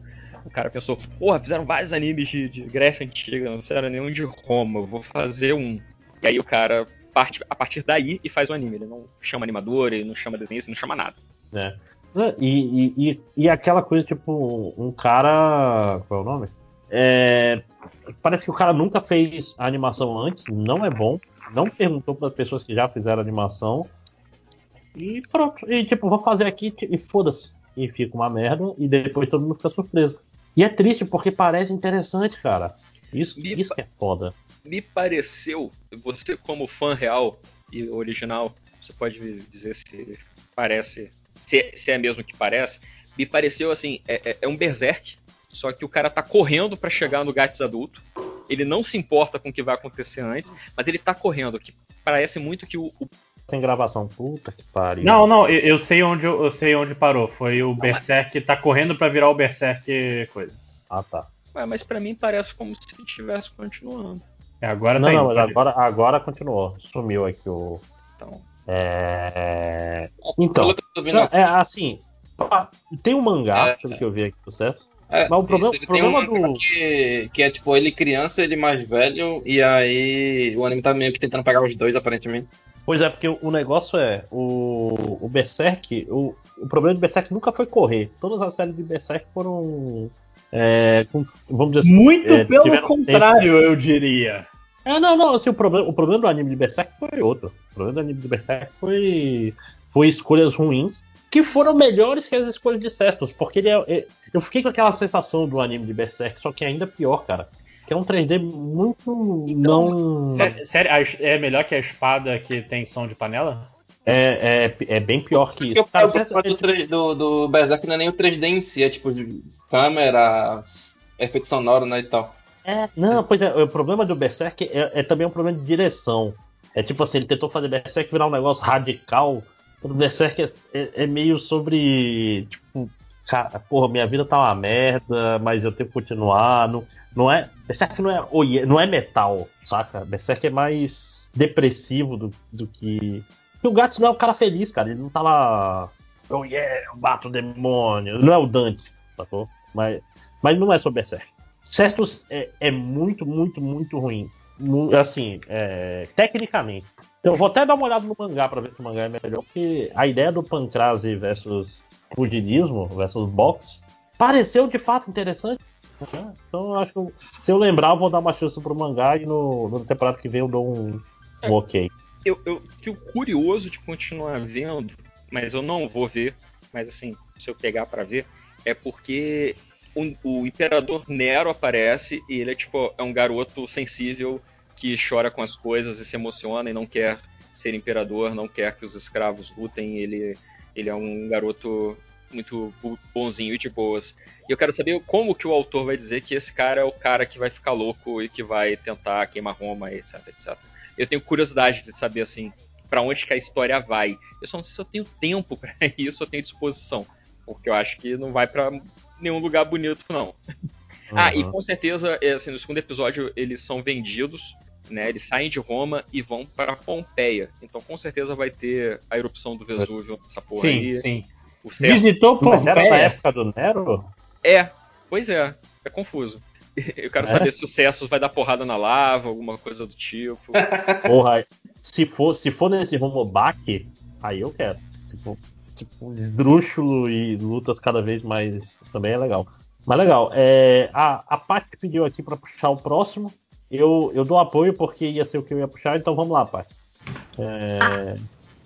O cara pensou, porra, fizeram vários animes de, de Grécia Antiga, não fizeram nenhum de Roma, eu vou fazer um. E aí o cara parte a partir daí e faz o um anime. Ele não chama animador, ele não chama desenhista, ele não chama nada. É. E, e, e, aquela coisa, tipo, um cara. Qual é o nome? É, parece que o cara nunca fez a animação antes, não é bom. Não perguntou para as pessoas que já fizeram animação. E pronto. E tipo, vou fazer aqui e foda-se. E fica uma merda e depois todo mundo fica surpreso. E é triste porque parece interessante, cara. Isso, isso que é foda. Me pareceu, você como fã real e original, você pode dizer se parece se, se é mesmo que parece, me pareceu assim, é, é, é um berserk, só que o cara tá correndo para chegar no Gats adulto. Ele não se importa com o que vai acontecer antes, mas ele tá correndo, que parece muito que o, o sem gravação. Puta que pariu. Não, não, eu, eu sei onde eu, sei onde parou. Foi o Berserk tá correndo para virar o Berserk coisa. Ah, tá. Ué, mas para mim parece como se estivesse continuando. É, agora não, tá não, indo, mas agora, agora continuou. Sumiu aqui o. Então. É... Então, é assim, tem um mangá, é, pelo que eu vi aqui do César. É, mas o problema, isso, problema um do. Que, que, é tipo ele criança, ele mais velho, e aí o anime tá meio que tentando pegar os dois, aparentemente. Pois é, porque o negócio é, o, o Berserk, o, o problema do Berserk nunca foi correr. Todas as séries de Berserk foram. É, com, vamos dizer assim, Muito é, pelo contrário, tempo. eu diria. É, não, não, assim, o problema, o problema do anime de Berserk foi outro. O problema do anime de Berserk foi, foi escolhas ruins, que foram melhores que as escolhas de Cestus, porque ele é, é, eu fiquei com aquela sensação do anime de Berserk, só que é ainda pior, cara. Que é um 3D muito então, não. Sério, é melhor que a espada que tem som de panela? É, é, é bem pior que isso. Cara, o do, do, do Berserk não é nem o 3D em si, é tipo de câmera, efeito sonoro, né, e tal. É, não, pois é, o problema do Berserk é, é, também um problema de direção. É tipo assim, ele tentou fazer Berserk virar um negócio radical. O Berserk é, é, é, meio sobre. Tipo, cara, porra, minha vida tá uma merda, mas eu tenho que continuar. Não, não é. Berserk não é, não é metal, saca? Berserk é mais depressivo do, do que. E o Gats não é um cara feliz, cara. Ele não tá lá. Oh yeah, eu bato o demônio. Não é o Dante, sacou? Mas, mas não é sobre Berserk. Certos é, é muito, muito, muito ruim. Assim, é, tecnicamente. Eu vou até dar uma olhada no mangá para ver se o mangá é melhor, porque a ideia do Pancrase versus pugilismo versus box pareceu de fato interessante. Né? Então eu acho que se eu lembrar, eu vou dar uma chance pro mangá e no, no temporada que vem eu dou um, um ok. Eu, eu fico curioso de continuar vendo, mas eu não vou ver. Mas assim, se eu pegar para ver, é porque o, o, imperador Nero aparece e ele é tipo é um garoto sensível que chora com as coisas e se emociona e não quer ser imperador, não quer que os escravos lutem. Ele, ele é um garoto muito bonzinho e de boas. E eu quero saber como que o autor vai dizer que esse cara é o cara que vai ficar louco e que vai tentar queimar Roma, etc, etc. Eu tenho curiosidade de saber assim para onde que a história vai. Eu só não sei se eu tenho tempo (laughs) para isso, eu tenho disposição, porque eu acho que não vai para nenhum lugar bonito, não. Uhum. (laughs) Ah, e com certeza, é, assim, no segundo episódio, eles são vendidos, né? Eles saem de Roma e vão para Pompeia. Então, com certeza, vai ter a erupção do Vesúvio nessa porra sim, aí. Sim, sim. Visitou Pompeia? Era na época do Nero? É, pois é. É confuso. (laughs) Eu quero é? saber se o Cessus vai dar porrada na lava, alguma coisa do tipo. (laughs) Porra, se for, se for nesse rumo baque, aí eu quero. Tipo, tipo, esdrúxulo e lutas cada vez mais também é legal. Mas legal, é, a, a Paty pediu aqui para puxar o próximo. Eu, eu dou apoio porque ia ser o que eu ia puxar, então vamos lá, Paty. É...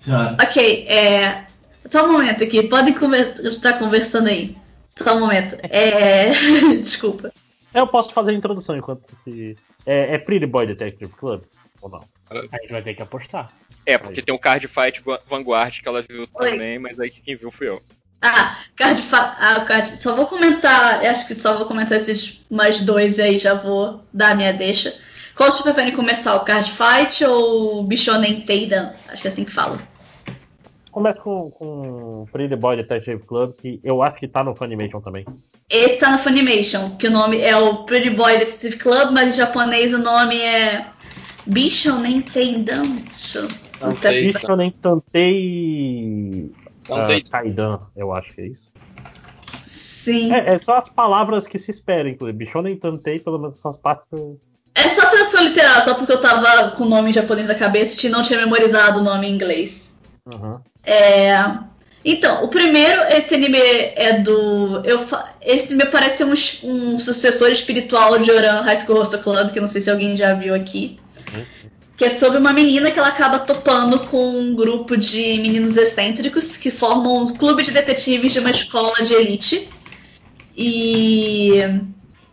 Ah. Ok, é, só um momento aqui, podem conver estar conversando aí. Só um momento. É... (laughs) Desculpa. Eu posso fazer a introdução enquanto se. É, é Pretty Boy Detective Club? Ou não? A gente vai ter que apostar. É, porque tem o Card Fight Vanguard que ela viu Oi. também, mas aí quem viu fui eu. Ah, card, ah, card Só vou comentar, acho que só vou comentar esses mais dois aí, já vou dar a minha deixa. Qual vocês preferem começar, o Card Fight ou o Bishonen Teidan? Acho que é assim que fala. Começa com, com Pretty Boy Detective Club, que eu acho que tá no Funimation também. Esse tá no Funimation, que o nome é o Pretty Boy Detective Club, mas em japonês o nome é Bishonen Teidan. Bishonen Tantei uh, Kaidan, eu acho que é isso. Sim. É, é, só as palavras que se esperam, inclusive. Bishonen Tantei, pelo menos são as partes. É só tradução literal, só porque eu tava com o nome japonês na cabeça e não tinha memorizado o nome em inglês. Uhum. É. Então, o primeiro, esse anime é do. Eu, esse me parece ser um, um sucessor espiritual de Oran High School Host Club, que eu não sei se alguém já viu aqui. Que é sobre uma menina que ela acaba topando com um grupo de meninos excêntricos que formam um clube de detetives de uma escola de elite. E.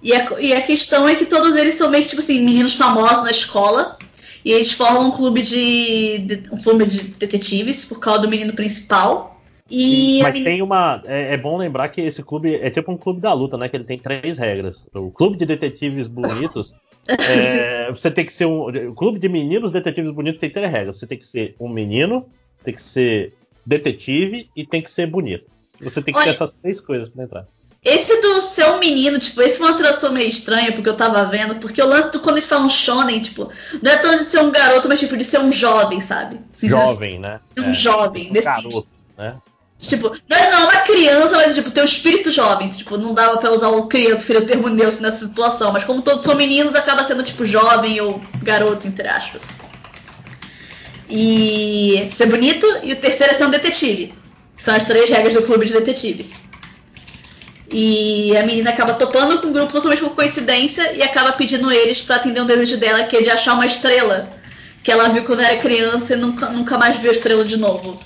E a, e a questão é que todos eles são meio que, tipo assim, meninos famosos na escola. E eles formam um clube de, de um clube de detetives por causa do menino principal. E mas tem uma. É, é, bom lembrar que esse clube é tipo um clube da luta, né? Que ele tem três regras. O clube de detetives bonitos. É, você tem que ser um. O clube de meninos detetives bonitos tem três regras. Você tem que ser um menino, tem que ser detetive e tem que ser bonito. Você tem que Olha, ter essas três coisas pra entrar. Esse do ser um menino, tipo, esse foi uma tradução meio estranha, porque eu tava vendo, porque o lance do quando eles falam shonen, tipo, não é tanto de ser um garoto, mas tipo, de ser um jovem, sabe? Assim, jovem, né? Um é. jovem, um garoto, né? Tipo, não é, não é uma criança, mas tipo, tem um espírito jovem. Tipo, não dava pra usar o criança, seria o termo neutro nessa situação. Mas como todos são meninos, acaba sendo tipo jovem ou garoto, entre aspas. E ser bonito, e o terceiro é ser um detetive. São as três regras do clube de detetives. E a menina acaba topando com um grupo totalmente por coincidência e acaba pedindo eles para atender um desejo dela, que é de achar uma estrela. Que ela viu quando era criança e nunca, nunca mais viu a estrela de novo.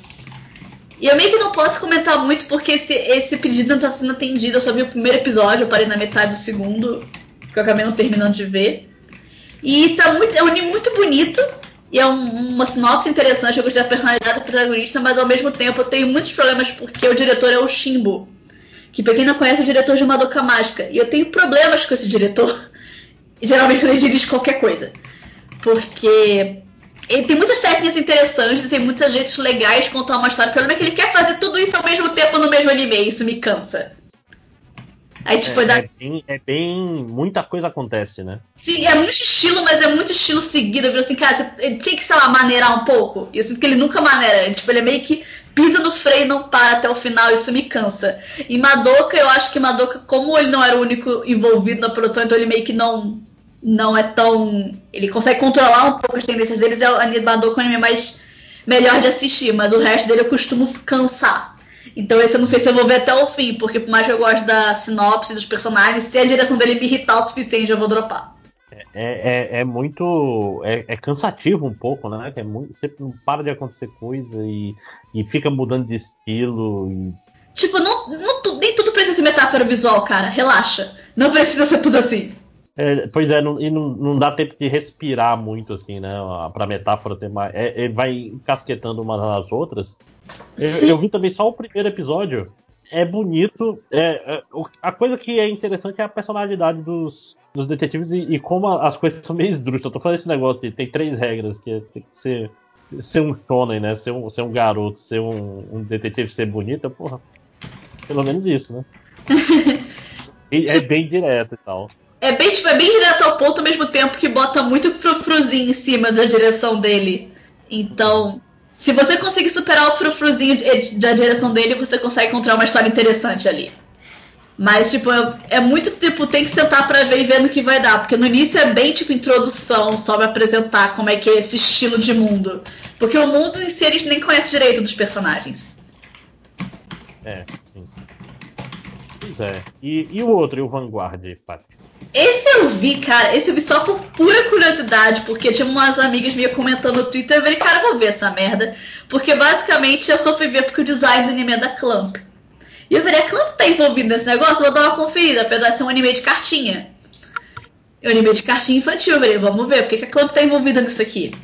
E eu meio que não posso comentar muito porque esse, esse pedido não tá sendo atendido. Eu só vi o primeiro episódio, eu parei na metade do segundo, que eu acabei não terminando de ver. E tá muito, é um anime muito bonito. E é um, uma sinopse interessante, eu gostei da personalidade do protagonista, mas ao mesmo tempo eu tenho muitos problemas porque o diretor é o Shimbo. Que pra quem não conhece é o diretor de Madoka Mágica. E eu tenho problemas com esse diretor. (laughs) Geralmente quando ele dirige qualquer coisa. Porque ele tem muitas técnicas interessantes, tem muitos jeitos legais de contar uma história. O problema é que ele quer fazer tudo isso ao mesmo tempo no mesmo anime, isso me cansa. Aí, tipo, é, dá... é, bem, é bem. Muita coisa acontece, né? Sim, é muito estilo, mas é muito estilo seguido. Eu assim, cara, ele tinha que, sei lá, maneirar um pouco. E eu sinto que ele nunca maneira. Tipo, ele é meio que pisa no freio e não para até o final, isso me cansa. E Madoka, eu acho que Madoka, como ele não era o único envolvido na produção, então ele meio que não não é tão. Ele consegue controlar um pouco as tendências deles, é o animador com o anime mais melhor de assistir, mas o resto dele eu costumo cansar. Então esse eu não sei se eu vou ver até o fim, porque por mais que eu goste da sinopse dos personagens, se a direção dele me irritar o suficiente, eu vou dropar. É, é, é muito. É, é, cansativo um pouco, né? É muito, sempre não para de acontecer coisa e, e fica mudando de estilo. E... Tipo, não, não, nem tudo precisa ser metáfora visual, cara. Relaxa. Não precisa ser tudo assim. É, pois é, não, e não, não dá tempo de respirar muito, assim, né? Pra metáfora ter mais. É, é, vai casquetando umas nas outras. Eu, eu, vi também só o primeiro episódio. É bonito. É, é, a coisa que é interessante é a personalidade dos, dos detetives e, e como as coisas são meio esdrúxulas. Eu tô falando esse negócio de tem três regras, que é, tem que ser, ser um shonen, né? Ser um, ser um garoto, ser um, um detetive, ser bonito, porra. Pelo menos isso, né? (laughs) É bem direto e tal. É bem, tipo, é bem direto ao ponto ao mesmo tempo que bota muito frufruzinho em cima da direção dele. Então, se você conseguir superar o frufruzinho da direção dele, você consegue encontrar uma história interessante ali. Mas, tipo, é, é muito, tipo, tem que sentar pra ver e ver no que vai dar. Porque no início é bem, tipo, introdução, só pra apresentar como é que é esse estilo de mundo. Porque o mundo em si eles nem conhecem direito dos personagens. É, sim. Pois é. E, e o outro, e o Vanguard, Patrick? Esse eu vi, cara. Esse eu vi só por pura curiosidade, porque tinha umas amigas minhas comentando no Twitter. Eu falei, cara, vou ver essa merda. Porque basicamente eu só fui ver porque o design do anime é da Clamp. E eu falei, a Clamp tá envolvida nesse negócio? Vou dar uma conferida, apesar de ser um anime de cartinha. É um anime de cartinha infantil. Eu falei, vamos ver, por que, a Clamp tá envolvida nisso aqui?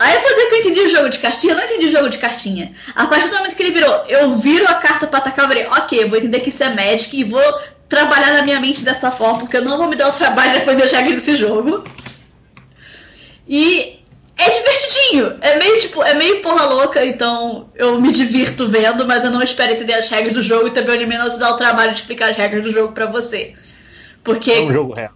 Aí eu fazer que eu entendi o jogo de cartinha, eu não entendi o jogo de cartinha. A partir do momento que ele virou, eu viro a carta pra atacar, eu falei, ok, vou entender que isso é Magic e vou trabalhar na minha mente dessa forma, porque eu não vou me dar o trabalho depois de achar desse jogo. E é divertidinho. É meio tipo, é meio porra louca, então eu me divirto vendo, mas eu não espero entender as regras do jogo e também o anime não se dá o trabalho de explicar as regras do jogo para você. Porque É um jogo real.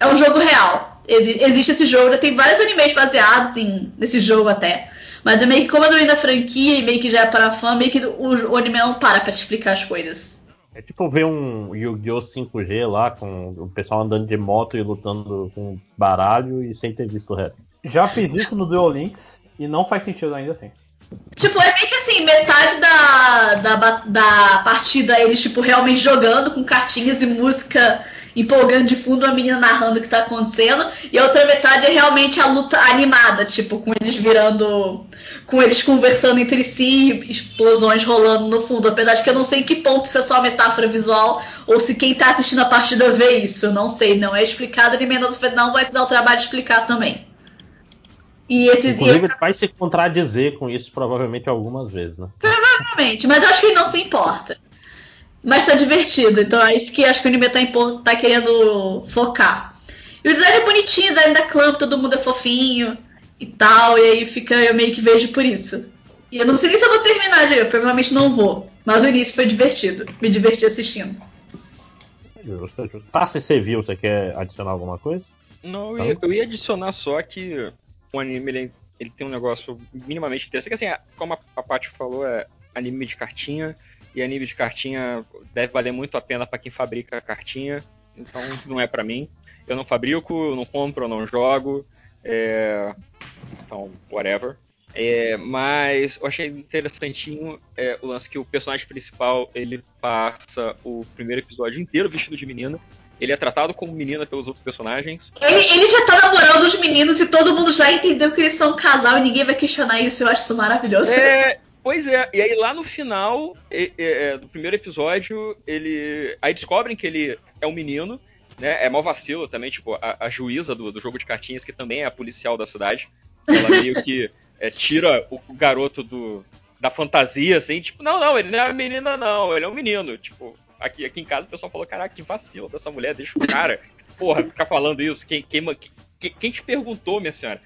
é um jogo real. Exi- existe esse jogo, já tem vários animes baseados em, nesse jogo até. Mas é meio que como é do meio da franquia e meio que já é para fã, meio que o, o anime não para pra te explicar as coisas. É tipo ver um Yu-Gi-Oh! 5G lá, com o pessoal andando de moto e lutando com baralho e sem ter visto o resto. Já fiz isso no Duel Links e não faz sentido ainda assim. Tipo, é meio que assim, metade da, da, da partida eles, tipo, realmente jogando com cartinhas e música empolgando de fundo, a menina narrando o que tá acontecendo, e a outra metade é realmente a luta animada, tipo, com eles virando. Com eles conversando entre si, explosões rolando no fundo. Apesar de que eu não sei em que ponto isso é só metáfora visual, ou se quem tá assistindo a partida vê isso, eu não sei, não é explicado, e menos não vai se dar o trabalho de explicar também. E esse, e Inclusive, esse vai se contradizer com isso provavelmente algumas vezes, né? Provavelmente, mas eu acho que ele não se importa. Mas tá divertido, então é isso que acho que o anime tá, tá querendo focar. E o design é bonitinho, o design da Clamp, todo mundo é fofinho e tal, e aí fica, eu meio que vejo por isso. E eu não sei nem se eu vou terminar de eu provavelmente não vou. Mas o início foi divertido, me diverti assistindo. Justo, justo. Tá, se você viu, você quer adicionar alguma coisa? Não, eu ia, eu ia adicionar só que o anime ele, ele tem um negócio minimamente interessante. Que assim, é, como a, a Paty falou, é anime de cartinha. E anime de cartinha deve valer muito a pena pra quem fabrica cartinha. Então não é pra mim. Eu não fabrico, eu não compro, eu não jogo. é, Então, whatever. É, mas eu achei interessantinho é, o lance que o personagem principal ele passa o primeiro episódio inteiro vestido de menina. Ele é tratado como menina pelos outros personagens. Ele, ele já tá namorando os meninos e todo mundo já entendeu que eles são um casal e ninguém vai questionar isso, eu acho isso maravilhoso. É, pois é, e aí lá no final é, é, do primeiro episódio, ele. Aí descobrem que ele é um menino, né? É mó vacilo também, tipo, a, a juíza do, do jogo de cartinhas, que também é a policial da cidade. Ela meio que é, tira o, o garoto do, da fantasia, assim, tipo, não, não, ele não é menina, não, ele é um menino. Tipo, aqui, aqui em casa o pessoal falou, caraca, que vacilo dessa mulher, deixa o cara, porra, ficar falando isso. Quem, quem, quem, quem te perguntou, minha senhora?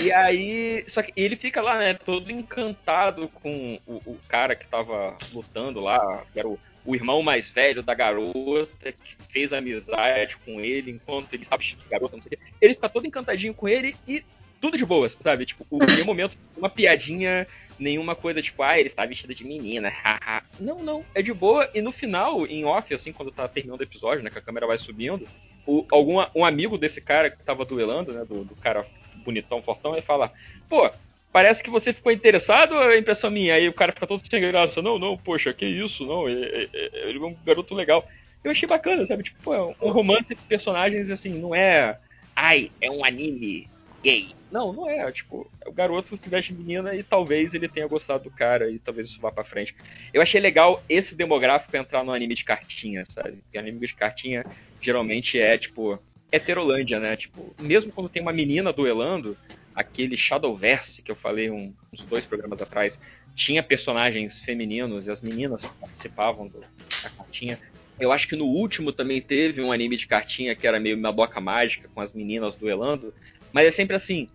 E aí, só que ele fica lá, né, todo encantado com o, o cara que tava lutando lá, que era o, o irmão mais velho da garota, que fez amizade com ele enquanto ele estava de garota, não sei o quê. Ele fica todo encantadinho com ele e tudo de boas, sabe? Tipo, o, em (laughs) nenhum momento, uma piadinha, nenhuma coisa tipo, ah, ele está vestido de menina, (laughs) haha. não, não, é de boa. E no final, em off, assim, quando tá terminando o episódio, né, que a câmera vai subindo, o, algum, um amigo desse cara que tava duelando, né, do, do cara bonitão, fortão, ele fala, pô, parece que você ficou interessado ou é impressão minha? Aí o cara fica todo sem graça, não, não, poxa, que isso, não, ele, ele- ele é um garoto legal. Eu achei bacana, sabe? Tipo, pô, é um romance de personagens, assim, não é, ai, é um anime gay. Não, não é, tipo, o garoto se veste menina e talvez ele tenha gostado do cara e talvez isso vá pra frente. Eu achei legal esse demográfico entrar no anime de cartinha, sabe? Porque anime de cartinha geralmente é, tipo, heterolândia, né? Tipo, mesmo quando tem uma menina duelando, aquele Shadowverse que eu falei um- uns dois programas atrás, tinha personagens femininos e as meninas participavam do- da cartinha. Eu acho que no último também teve um anime de cartinha que era meio uma boca mágica com as meninas duelando, mas é sempre assim,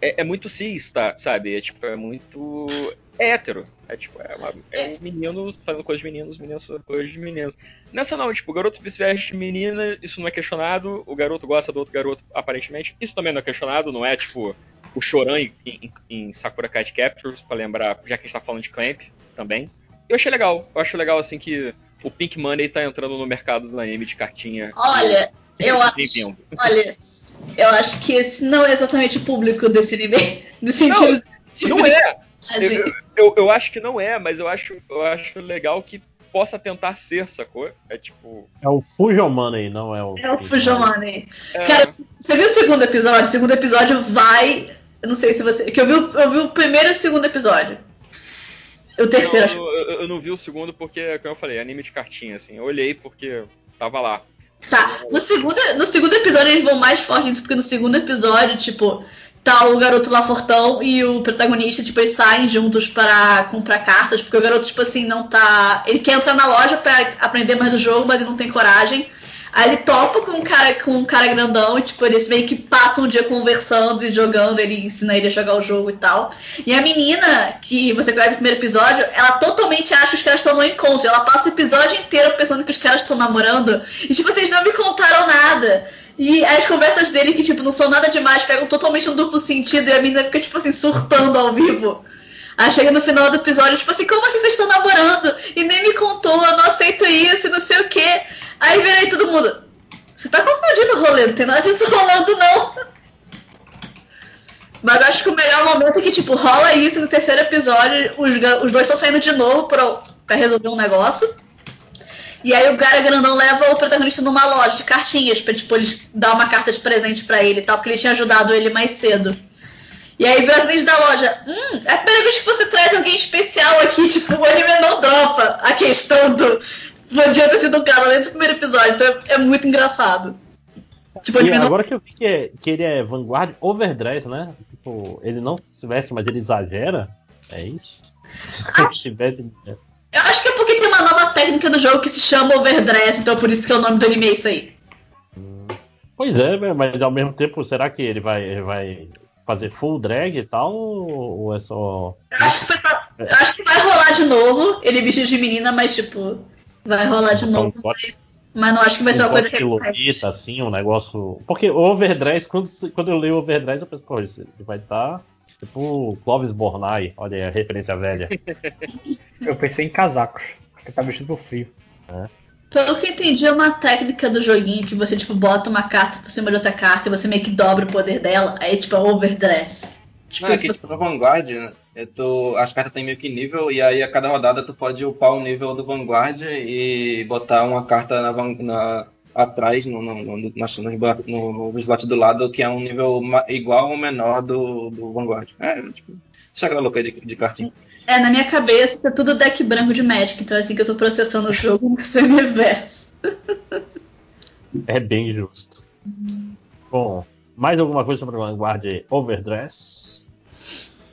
é, é muito cis, tá, sabe? É tipo, é muito hétero. É tipo, é, uma, é um menino fazendo coisas de meninos, meninas fazendo coisas de meninas. Nessa não, tipo, o garoto se veste de menina, isso não é questionado, o garoto gosta do outro garoto, aparentemente. Isso também não é questionado, não é tipo o Choran em, em- em Sakura Card Captors, pra lembrar, já que a gente tá falando de Clamp também. Eu achei legal, eu acho legal assim que o Pink Money tá entrando no mercado do anime de cartinha. Olha, eu acho. Olha, eu acho que esse não é exatamente o público desse anime. (laughs) No sentido. Não é! Assim, Eu, eu, eu acho que não é, mas eu acho, eu acho legal que possa tentar ser, sacou? É tipo. É o Fusion Money, não é o. É o Fujimani. É, Cara, você viu o segundo episódio? O segundo episódio vai. Eu não sei se você. Que eu vi, o- eu vi o primeiro e o segundo episódio. O terceiro, acho. eu, eu- eu não vi o segundo porque, como eu falei, é anime de cartinha, assim. Eu olhei porque tava lá. Tá, no segundo, no segundo episódio eles vão mais forte nisso, porque no segundo episódio, tipo, tá o garoto lá fortão e o protagonista, tipo, eles saem juntos para comprar cartas, porque o garoto, tipo assim, não tá. Ele quer entrar na loja pra aprender mais do jogo, mas ele não tem coragem. Aí ele topa com um cara, com um cara grandão e, tipo, eles meio que passam o dia conversando e jogando, ele ensina ele a jogar o jogo e tal. E a menina, que você conhece no primeiro episódio, ela totalmente acha que os caras estão no encontro. Ela passa o episódio inteiro pensando que os caras estão namorando. E, tipo, vocês não me contaram nada. E as conversas dele, que, tipo, não são nada demais, pegam totalmente um duplo sentido e a menina fica, tipo assim, surtando ao vivo. Aí chega no final do episódio, tipo assim, como assim vocês estão namorando? E nem me contou, eu não aceito isso, não sei o quê. Aí vem aí todo mundo. Você tá confundindo o rolê, não tem nada disso rolando, não. Mas eu acho que o melhor momento é que, tipo, rola isso no terceiro episódio, os, os dois estão saindo de novo pra, pra resolver um negócio. E aí o cara grandão leva o protagonista numa loja de cartinhas pra, tipo, dar uma carta de presente pra ele e tal, porque ele tinha ajudado ele mais cedo. E aí vem a frente da loja, hum, é a primeira vez que você traz alguém especial aqui, (laughs) tipo, o anime não dropa a questão do. Podia ter sido um cara dentro do primeiro episódio, então é, é muito engraçado. Tipo, o E anime não agora que eu vi que, é- que ele é Vanguard Overdress, né? Tipo, ele não se veste, mas ele exagera. É isso? (laughs) Veste- Eu acho que é porque tem uma nova técnica do jogo que se chama Overdress, então por isso que é o nome do anime é isso aí. Pois é, né, mas ao mesmo tempo, será que ele vai, ele vai fazer full drag e tal? Ou é só. Eu acho que, foi só- eu acho que vai rolar de novo, ele vestido de menina, mas tipo, vai rolar de um novo. Mas não acho que vai ser um uma coisa que de Lolita, assim, um negócio. Porque o Overdress, quando, quando eu leio Overdress, eu penso, pô, isso ele vai estar. Tipo Clovis Bornai, olha aí a referência velha. (laughs) Eu pensei em casacos, porque tá vestido pro frio. Pelo que eu entendi, é uma técnica do joguinho que você, tipo, bota uma carta por cima de outra carta e você meio que dobra o poder dela. Aí, tipo, é overdress. Tipo, Não, é que você- tipo, no Vanguard, né, é tu, as cartas têm meio que nível, e aí a cada rodada tu pode upar o nível do Vanguard e botar uma carta na, na- atrás, no, no, no, no, no slot do lado, que é um nível igual ou menor do, do Vanguard. É, tipo, chega louca aí de, de cartinha. É, na minha cabeça é tudo deck branco de Magic, então é assim que eu tô processando o jogo (laughs) nesse universo. É bem justo. Bom, mais alguma coisa sobre o Vanguard Overdress?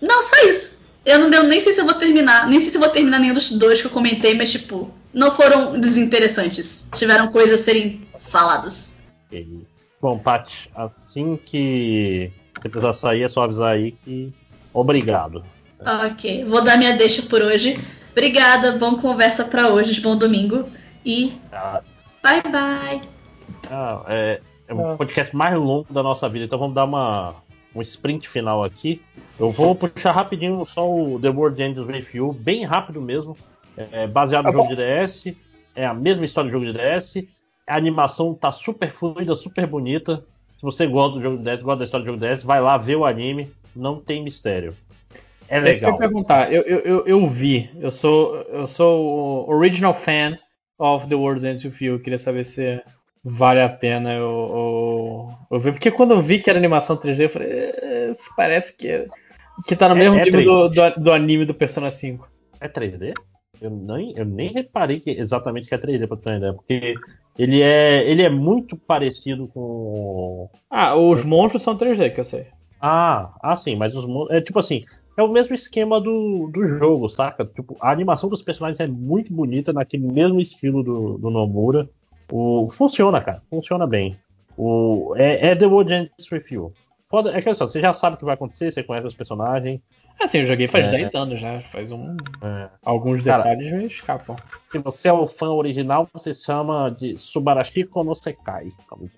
Não, só isso. Eu não eu nem sei se eu vou terminar, nem sei se eu vou terminar nenhum dos dois que eu comentei, mas tipo, não foram desinteressantes. Tiveram coisas a serem faladas. Ok. Bom, Paty, assim que você precisar sair, é só avisar aí que. Obrigado. Ok, vou dar minha deixa por hoje. Obrigada, boa conversa pra hoje, bom domingo. E Ah, bye bye. ah, é, é o podcast mais longo da nossa vida, então vamos dar uma, um sprint final aqui. Eu vou puxar rapidinho só o The World Ends With You, bem rápido mesmo. É baseado no jogo de DS, é a mesma história do jogo de DS. A animação tá super fluida, super bonita. Se você gosta do jogo de DS, gosta da história do jogo de DS, vai lá ver o anime, não tem mistério. É É isso que eu legal. perguntar. Eu, eu, eu, eu vi. Eu sou, eu sou o original fan of The World's Ends With You. Eu queria saber se vale a pena eu, eu, eu ver. Porque quando eu vi que era animação 3D, eu falei, "É, isso parece que, que tá no É- mesmo é nível do, do, do anime do Persona 5. É 3D? Eu nem, eu nem reparei que exatamente que é 3D pra ter uma ideia, porque ele é, ele é muito parecido com. Ah, os monstros são 3D, que eu sei. Ah, ah sim, mas os mon- é tipo assim, é o mesmo esquema do, do jogo, saca? Tipo, a animação dos personagens é muito bonita, naquele mesmo estilo do, do Nomura. O, funciona, cara, funciona bem. O, é, é The World Ends With You. Foda, é que só, você já sabe o que vai acontecer, você conhece os personagens. Assim, eu joguei faz É. 10 anos já. Faz um. É. Alguns Cara, detalhes me escapam. Se você é o fã original, você chama de Subarashi Konosekai. Como.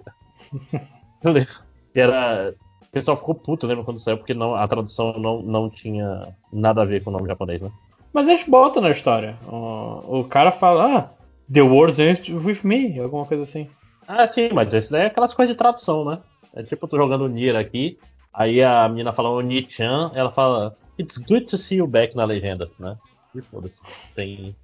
Que (laughs) era. O pessoal ficou puto, lembra quando saiu, porque não, a tradução não, não tinha nada a ver com o nome japonês, né? Mas eles botam na história. O, o cara fala, ah, The Wars Ends With Me, alguma coisa assim. Ah, sim, mas esse daí é aquelas coisas de tradução, né? É tipo, eu tô jogando Nier aqui, aí a menina fala o Ni-chan, ela fala It's good to see you back na legenda, né? E foda-se. Tem.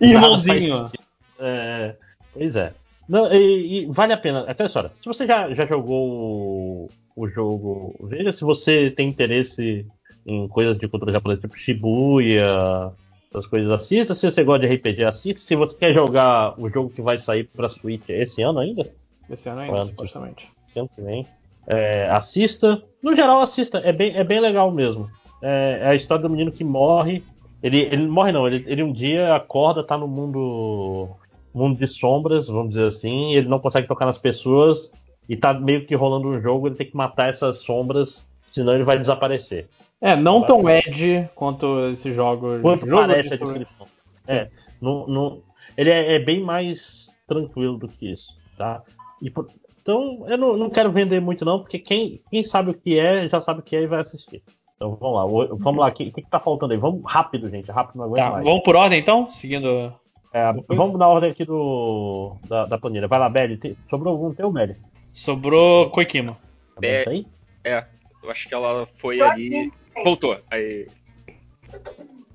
Irmãozinho. É, pois é. Não, e, e vale a pena. Aquela história. Se você já, já jogou o, o jogo, veja se você tem interesse em coisas de cultura japonesa, tipo Shibuya, essas coisas. Assista. Se você gosta de RPG, assista. Se você quer jogar o jogo que vai sair pra Switch esse ano ainda, Esse ano ainda, supostamente. ano que vem, é, assista. No geral, assista. É bem, é bem legal mesmo. É, é a história do menino que morre. Ele, ele não morre, não. Ele, ele um dia acorda, tá no mundo mundo de sombras, vamos dizer assim. Ele não consegue tocar nas pessoas e tá meio que rolando um jogo. Ele tem que matar essas sombras, senão ele vai desaparecer. É, não tão Ed quanto esses jogos. Quanto jogo parece a descrição. É, não, não- ele é, é bem mais tranquilo do que isso, tá? E por- então, eu não, não quero vender muito não, porque quem, quem sabe o que é, já sabe o que é e vai assistir. Então vamos lá, o- vamos lá, o que, o que tá faltando aí? Vamos rápido, gente, rápido, não aguento Tá, mais. vamos por ordem então? Seguindo. É, vamos na ordem aqui do, da, da planilha. Vai lá, Belly, tem- sobrou algum teu, Belly? Sobrou Koikima. É, Tá aí? é, eu acho que ela foi ali. Voltou. Aí.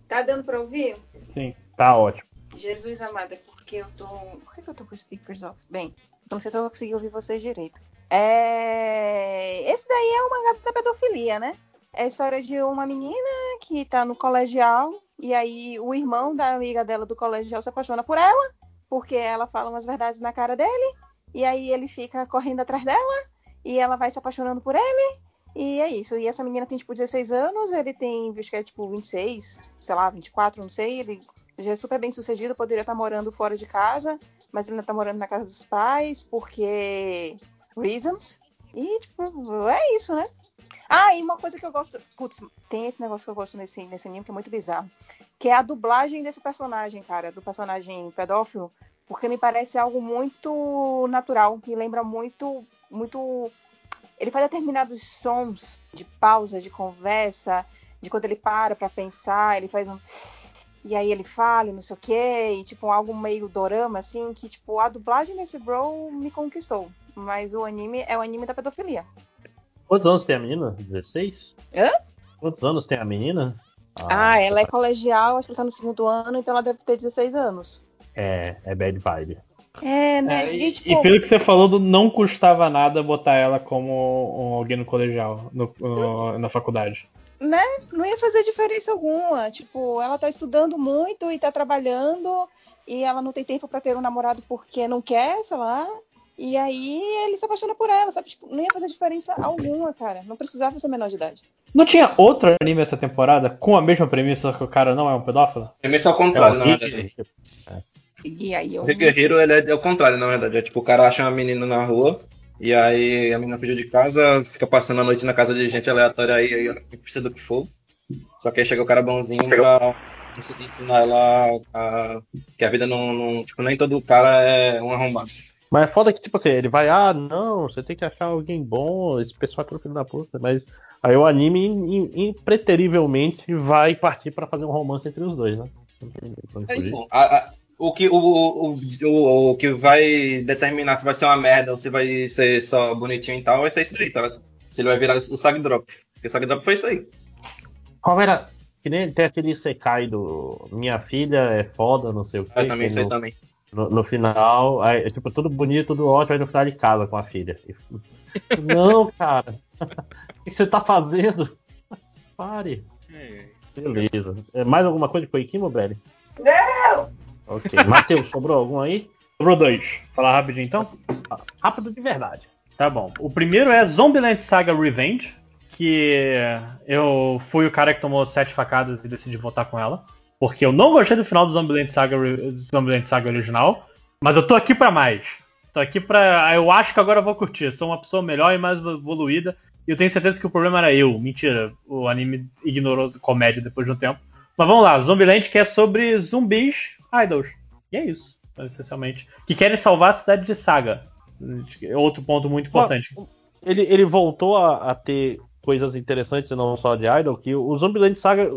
Tá dando pra ouvir? Sim. Tá ótimo. Jesus amado, é porque eu tô. Por que, que eu tô com os speakers off? Bem, não sei se eu vou conseguir ouvir vocês direito. É... Esse daí é o mangá da pedofilia, né? É a história de uma menina que tá no colegial e aí o irmão da amiga dela do colegial se apaixona por ela, porque ela fala umas verdades na cara dele, e aí ele fica correndo atrás dela, e ela vai se apaixonando por ele, e é isso. E essa menina tem tipo 16 anos, ele tem, acho que é tipo 26, sei lá, 24, não sei, ele já é super bem sucedido, poderia estar morando fora de casa, mas ele ainda tá morando na casa dos pais, porque. Reasons. E, tipo, é isso, né? Ah, e uma coisa que eu gosto. Putz, tem esse negócio que eu gosto nesse, nesse anime que é muito bizarro. Que é a dublagem desse personagem, cara, do personagem pedófilo. Porque me parece algo muito natural. Me lembra muito. muito. Ele faz determinados sons de pausa, de conversa, de quando ele para pra pensar, ele faz um. E aí ele fala, e não sei o quê, e tipo, algo meio dorama, assim, que, tipo, a dublagem desse bro me conquistou. Mas o anime é o anime da pedofilia. Quantos anos tem a menina? 16? Hã? Quantos anos tem a menina? Ah, ela é colegial, acho que ela tá no segundo ano, então ela deve ter 16 anos. É, é bad vibe. É, né? É, e, e, tipo, e pelo que você falou, do- não custava nada botar ela como um- alguém no colegial, no- no- na faculdade. né? Não ia fazer diferença alguma. Tipo, ela tá estudando muito e tá trabalhando, e ela não tem tempo pra ter um namorado porque não quer, sei lá. E aí ele se apaixona por ela, sabe? Tipo, não ia fazer diferença alguma, cara. Não precisava ser menor de idade. Não tinha outro anime essa temporada com a mesma premissa que o cara não é um pedófilo? Premissa ao contrário, É, na o verdade. E aí eu. O Rick Hero, ele é, é o contrário, na verdade. É tipo, o cara acha uma menina na rua, e aí a menina fugiu de casa, fica passando a noite na casa de gente aleatória aí, aí precisa do que for. Só que aí chega o cara bonzinho pra ens- ensinar ela a, que a vida não, não- Tipo, nem todo cara é um arrombado. Mas é foda que, tipo assim, ele vai, ah, não, você tem que achar alguém bom, esse pessoal é tudo filho da puta, mas aí o anime im- im- impreterivelmente vai partir pra fazer um romance entre os dois, né? É, então, a- a- o, que, o, o, o, o que vai determinar que vai ser uma merda ou se vai ser só bonitinho e tal, vai ser isso aí, tá? Se ele vai virar o Sag Drop. Porque o Sag Drop foi isso aí. Qual era? Que nem tem aquele Sekai do Minha filha é foda, não sei o que. Eu também sei no, também. No, no final, aí, é, tipo, tudo bonito, tudo ótimo, aí no final ele casa com a filha. (laughs) Não, cara. O que você tá fazendo? Pare. Beleza. É, mais alguma coisa de Koikimo, Belly? Não! Ok. Matheus, (laughs) sobrou algum aí? Sobrou dois. Falar rapidinho então? Rápido de verdade. Tá bom. O primeiro é Zombieland Saga Revenge, que eu fui o cara que tomou sete facadas e decidi votar com ela. Porque eu não gostei do final do Zombieland Saga, Zombieland Saga original, mas eu tô aqui pra mais. Tô aqui pra. Eu acho que agora eu vou curtir. Sou uma pessoa melhor e mais evoluída. E eu tenho certeza que o problema era eu. Mentira. O anime ignorou comédia depois de um tempo. Mas vamos lá. Zombieland que é sobre zumbis idols. E é isso, essencialmente. Que querem salvar a cidade de Saga. Outro ponto muito importante. Ele, ele voltou a, a ter coisas interessantes, não só de Idol, que o Zombieland Saga.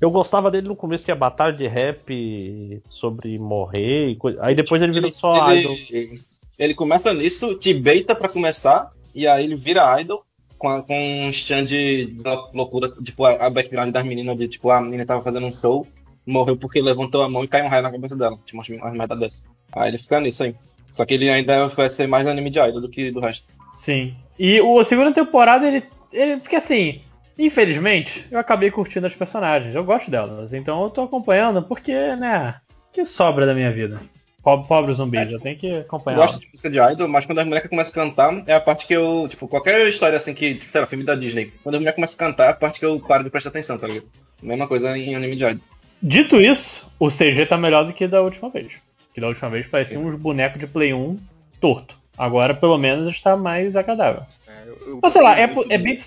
Eu gostava dele no começo, que é batalha de rap sobre morrer e coisa. Aí depois ele virou só idol. ele, ele começa nisso, te beita pra começar, e aí ele vira idol com, a- com um stand de, de loucura, tipo, a, a background das meninas, de tipo, a menina tava fazendo um show, morreu porque levantou a mão e caiu um raio na cabeça dela. Tipo, umas, umas merda dessa. Aí ele fica nisso aí. Só que ele ainda vai ser mais anime de idol do que do resto. Sim. E o a segunda temporada, ele. ele porque assim, infelizmente, eu acabei curtindo as personagens. Eu gosto delas. Então eu tô acompanhando porque, né? Que sobra da minha vida. Pobre, pobre zumbi, eu tenho que Eu acompanhar. gosto de música de idol, mas quando as mulheres começam a cantar, é a parte que eu. Tipo, qualquer história assim que. Tipo, sei lá, filme da Disney. Quando as mulheres começam a cantar, é a parte que eu paro de prestar atenção, tá ligado? Mesma coisa em anime de idol. Dito isso, o CG tá melhor do que da última vez. Que da última vez parecia uns bonecos de Play 1 torto. Agora, pelo menos, está mais agradável. É, eu- eu Mas sei lá, é, é bem.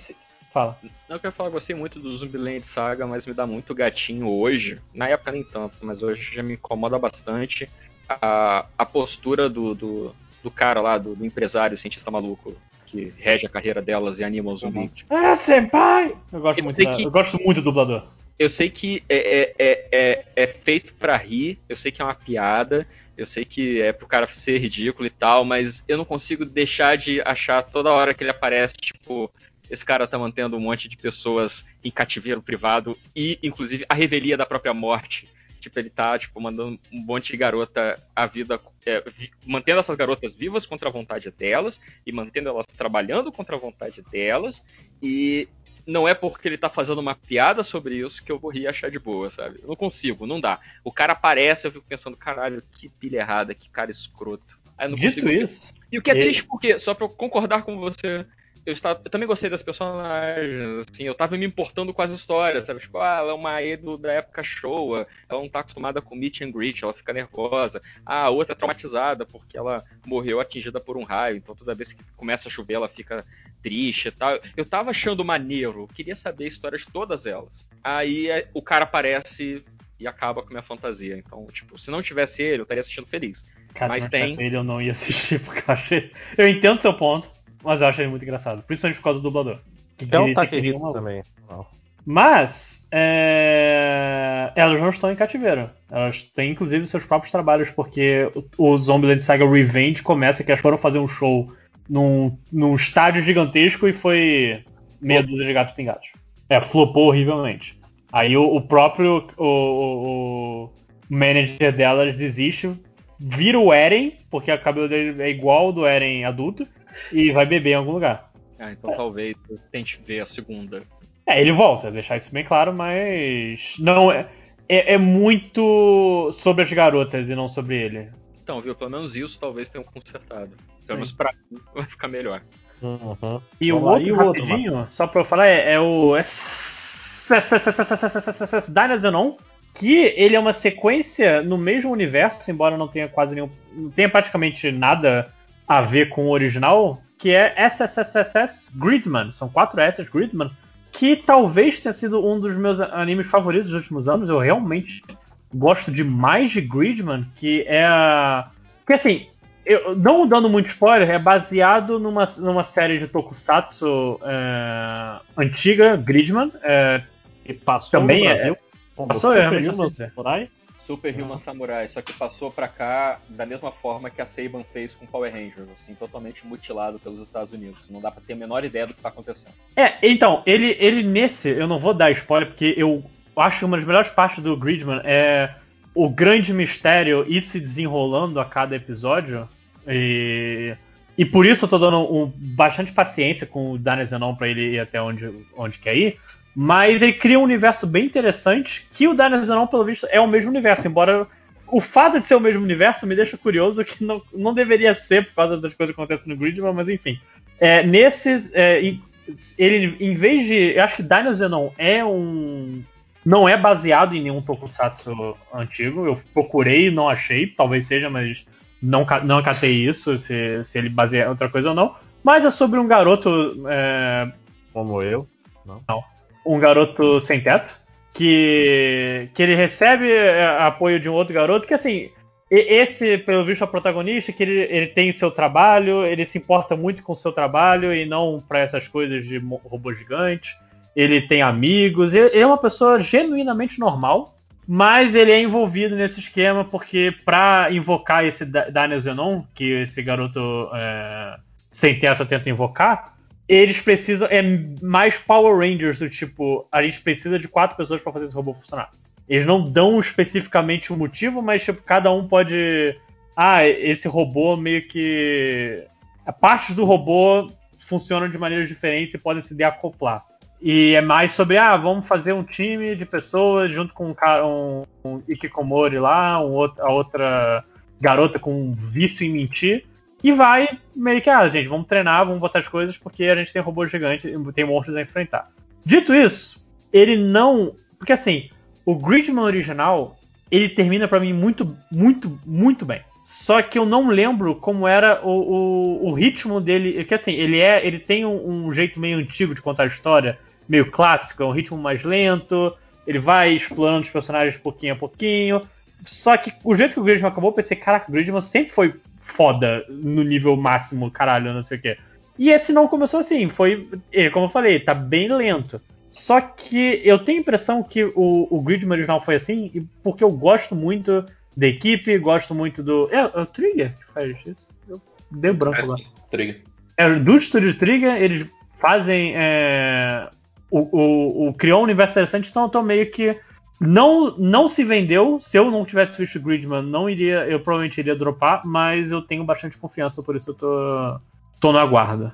Fala. Não, eu quero falar, eu gostei muito do Zumbiland Saga, mas me dá muito gatinho hoje. Na época nem tanto, mas hoje já me incomoda bastante a, a postura do, do, do cara lá, do, do empresário, cientista maluco, que rege a carreira delas e anima os zumbis. Ah, senpai! Eu gosto, Eu muito, da- que- eu gosto muito do dublador. Eu sei que é, é, é, é, é feito pra rir, eu sei que é uma piada, eu sei que é pro cara ser ridículo e tal, mas eu não consigo deixar de achar toda hora que ele aparece, tipo, esse cara tá mantendo um monte de pessoas em cativeiro privado e, inclusive, a revelia da própria morte. Tipo, ele tá, tipo, mandando um monte de garota a vida. é, vi- mantendo essas garotas vivas contra a vontade delas e mantendo elas trabalhando contra a vontade delas. E não é porque ele tá fazendo uma piada sobre isso que eu vou rir e achar de boa, sabe? Eu não consigo, não dá. O cara aparece, eu fico pensando, caralho, que pilha errada, que cara escroto. Aí eu não Dito consigo- isso. E o que é ele- triste porque, só pra eu concordar com você, eu, estava, eu também gostei das personagens, assim, eu tava me importando com as histórias, sabe? Tipo, ah, ela é uma Edo da época showa, ela não tá acostumada com meet and greet, ela fica nervosa. Ah, a outra é traumatizada porque ela morreu atingida por um raio, então toda vez que começa a chover ela fica triste e tal. Eu tava achando maneiro, queria saber a história de todas elas. Aí é, o cara aparece e acaba com a minha fantasia. Então, tipo, se não tivesse ele, eu estaria assistindo feliz. Cara, Mas se não tem. tivesse ele, eu não ia assistir, (laughs) porque eu achei. Eu entendo seu ponto, mas eu acho ele muito engraçado. Principalmente por causa do dublador. Que É um grita que Takehito nem um maluco. também. Não. Mas é, elas não estão em cativeiro. Elas têm inclusive seus próprios trabalhos, porque o, o Zombieland Saga Revenge começa que elas foram fazer um show num, num estádio gigantesco e foi meia dúzia de gatos pingados. É, flopou horrivelmente. Aí o, o próprio o, o- o manager delas desiste, vira o Eren, porque o cabelo dele é igual ao do Eren adulto, e vai beber em algum lugar. Ah, então talvez eu tente ver a segunda. É, ele volta, deixar isso bem claro, mas não é, é, é muito sobre as garotas e não sobre ele. Então, viu? Pelo menos isso talvez tenham consertado. Pelo menos pra mim vai ficar melhor. Uhum. E o outro, e o outro, rapidinho, só pra eu falar, é, é o é que ele é uma sequência no mesmo universo, embora não tenha quase nenhum. não tenha praticamente nada a ver com o original, que é SSSS Gridman. São quatro S Gridman, que talvez tenha sido um dos meus animes favoritos dos últimos anos. Eu realmente gosto demais de Gridman, que é a. Porque assim, eu, não dando muito spoiler, é baseado numa, numa série de tokusatsu é, antiga, Gridman. É, E passou também no é. Brasil, como Passou, eu realmente não Super Human Samurai, só que passou pra cá da mesma forma que a Saban fez com Power Rangers, assim, totalmente mutilado pelos Estados Unidos. Não dá pra ter a menor ideia do que tá acontecendo. É, então, ele, ele nesse, eu não vou dar spoiler, porque eu acho que uma das melhores partes do Gridman é o grande mistério ir se desenrolando a cada episódio. E, e por isso eu tô dando um- bastante paciência com o Daniel Zenon pra ele ir até onde, onde quer ir. Mas ele cria um universo bem interessante, que o Daniel Zenon, pelo visto, é o mesmo universo, embora o fato de ser o mesmo universo me deixa curioso que não, não deveria ser por causa das coisas que acontecem no Gridman, mas enfim. É, nesses. é, ele, em vez de. Eu acho que Dino Zenon é um. Não é baseado em nenhum tokusatsu antigo. Eu procurei e não achei. Talvez seja, mas não, não acatei isso, se, se ele baseia em outra coisa ou não. Mas é sobre um garoto. é, Como eu. Um garoto sem teto, que, que ele recebe é, apoio de um outro garoto, que assim, esse, pelo visto, é o protagonista, que ele, ele tem seu trabalho, ele se importa muito com seu trabalho e não pra essas coisas de robô gigante. ele tem amigos, ele, é uma pessoa genuinamente normal, mas ele é envolvido nesse esquema porque pra invocar esse Da- Daniel Zenon, que esse garoto é, sem teto tenta invocar, eles precisam. É mais Power Rangers do tipo, a gente precisa de quatro pessoas pra fazer esse robô funcionar. Eles não dão especificamente o motivo, mas tipo, cada um pode. Ah, esse robô meio que. Partes do robô funcionam de maneiras diferentes e podem se deacoplar. E é mais sobre, ah, vamos fazer um time de pessoas junto com um, um, um Ikikomori lá, um a outra garota com um vício em mentir. E vai meio que, ah, gente, vamos treinar, vamos botar as coisas, porque a gente tem robô gigante tem monstros a enfrentar. Dito isso, ele não. Porque assim, o Gridman original, ele termina pra mim muito, muito, muito bem. Só que eu não lembro como era o, o, o ritmo dele. Que assim, ele é. Ele tem um, um jeito meio antigo de contar a história, meio clássico, é um ritmo mais lento. Ele vai explorando os personagens pouquinho a pouquinho. Só que o jeito que o Gridman acabou, eu pensei, caraca, o Gridman sempre foi foda no nível máximo, caralho, não sei o quê. E esse não começou assim, foi, como eu falei, tá bem lento. Só que eu tenho a impressão que o, o Gridman original foi assim, e porque eu gosto muito da equipe, gosto muito do. É, é o Trigger que faz isso? Eu dei branco É lá. Trigger. É, do estúdio Trigger, eles fazem. é, o, o, o criou um universo interessante, então eu tô meio que. Não, não se vendeu. Se eu não tivesse visto Gridman, não iria. Eu provavelmente iria dropar, mas eu tenho bastante confiança, por isso eu tô. tô na guarda.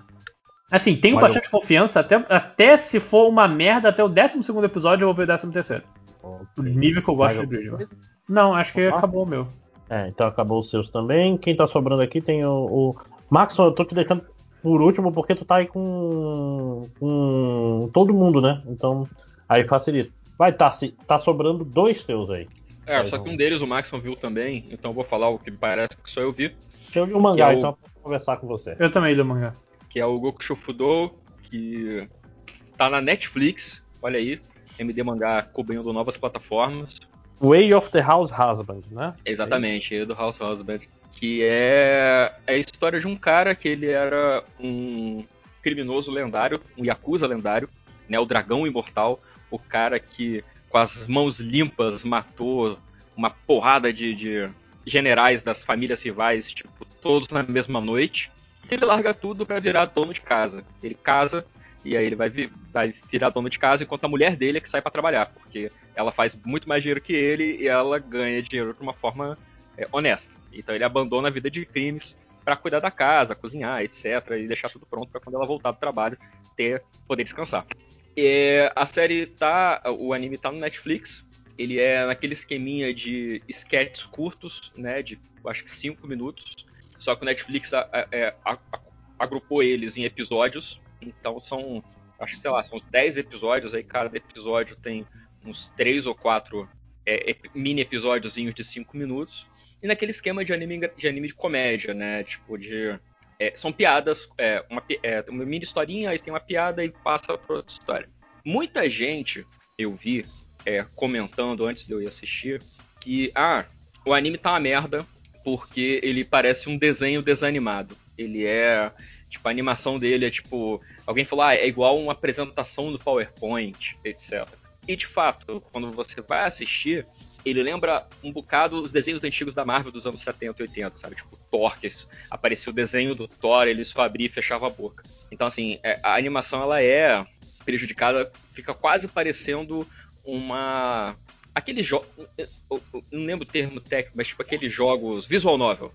Assim, tenho Valeu. bastante confiança, até, até se for uma merda, até o 12 episódio eu vou ver o 13 terceiro. O nível que eu gosto de alguma Gridman. Não, acho que acabou o meu. É, então acabou os seus também. Quem tá sobrando aqui tem o. o... Maxon, eu tô te deixando por último porque tu tá aí com. com todo mundo, né? Então, aí facilita. Vai, tá, se- tá sobrando dois teus aí. É, só que um deles o Maxon viu também, então eu vou falar o que me parece que só eu vi. Eu li o mangá, é o- então eu posso conversar com você. Eu também li o mangá. que é o Goku Shufudo, que tá na Netflix, olha aí, MD Mangá cobrindo novas plataformas. Way of the House Husband, né? Exatamente, é do House Husband. Que é, é a história de um cara que ele era um criminoso lendário, um Yakuza lendário, né? O dragão imortal, o cara que com as mãos limpas matou uma porrada de, de generais das famílias rivais, tipo, todos na mesma noite. Ele larga tudo pra virar dono de casa. Ele casa e aí ele vai, vai virar dono de casa enquanto a mulher dele é que sai pra trabalhar, porque ela faz muito mais dinheiro que ele e ela ganha dinheiro de uma forma é, honesta. Então ele abandona a vida de crimes pra cuidar da casa, cozinhar, etc, e deixar tudo pronto pra quando ela voltar do trabalho ter poder descansar. É, a série tá, o anime tá no Netflix. Ele é naquele esqueminha de sketches curtos, né, de acho que 5 minutos. Só que o Netflix a- é, a- a- agrupou eles em episódios. Então são, acho que sei lá, são uns 10 episódios. Aí cada episódio tem uns 3 ou 4 é, ep- mini episódiozinhos de 5 minutos. E naquele esquema de anime, de anime de comédia, né? Tipo, de. É, são piadas, é, uma, é, uma mini historinha, aí tem uma piada e passa pra outra história. Muita gente eu vi é, comentando antes de eu ir assistir que, ah, o anime tá uma merda porque ele parece um desenho desanimado. Ele é. Tipo, a animação dele é tipo. Alguém falou, ah, é igual uma apresentação do PowerPoint, etc. E de fato, quando você vai assistir, ele lembra um bocado os desenhos antigos da Marvel dos anos 70 e 80, sabe? Tipo, Thor, que aparecia o desenho do Thor, ele só abria e fechava a boca. Então, assim, é, a animação ela é prejudicada, fica quase parecendo uma. Aquele jogo. Não lembro o termo técnico, mas tipo aqueles jogos. Visual novel.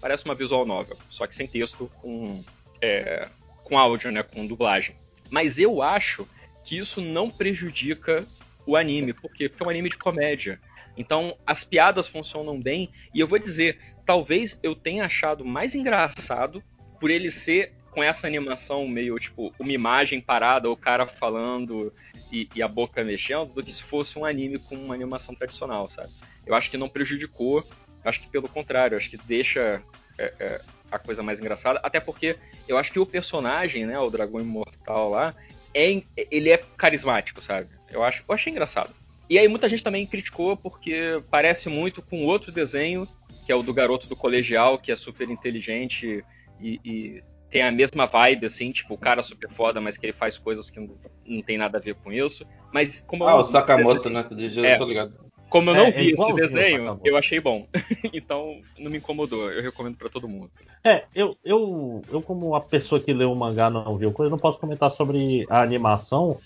Parece uma visual novel, só que sem texto, com, é, com áudio, né? Com dublagem. Mas eu acho que isso não prejudica o anime, porque é um anime de comédia. Então as piadas funcionam bem, e eu vou dizer, talvez eu tenha achado mais engraçado por ele ser com essa animação meio tipo uma imagem parada, o cara falando e, e a boca mexendo, do que se fosse um anime com uma animação tradicional, sabe? Eu acho que não prejudicou, acho que pelo contrário, acho que deixa é, é, a coisa mais engraçada, até porque eu acho que o personagem, né, o dragão imortal lá, é, ele é carismático, sabe? Eu acho, eu achei engraçado. E aí muita gente também criticou porque parece muito com outro desenho, que é o do garoto do colegial, que é super inteligente e, e tem a mesma vibe, assim, tipo, o cara super foda, mas que ele faz coisas que não, não tem nada a ver com isso. Mas como eu Ah, não o vi Sakamoto, esse né? desenho- Eu É. tô ligado. Como eu É, não é vi esse igualzinho o desenho, eu achei bom. (laughs) então não me incomodou. Eu recomendo pra todo mundo. É, eu, eu, eu como uma pessoa que leu o mangá não viu coisa, não posso comentar sobre a animação,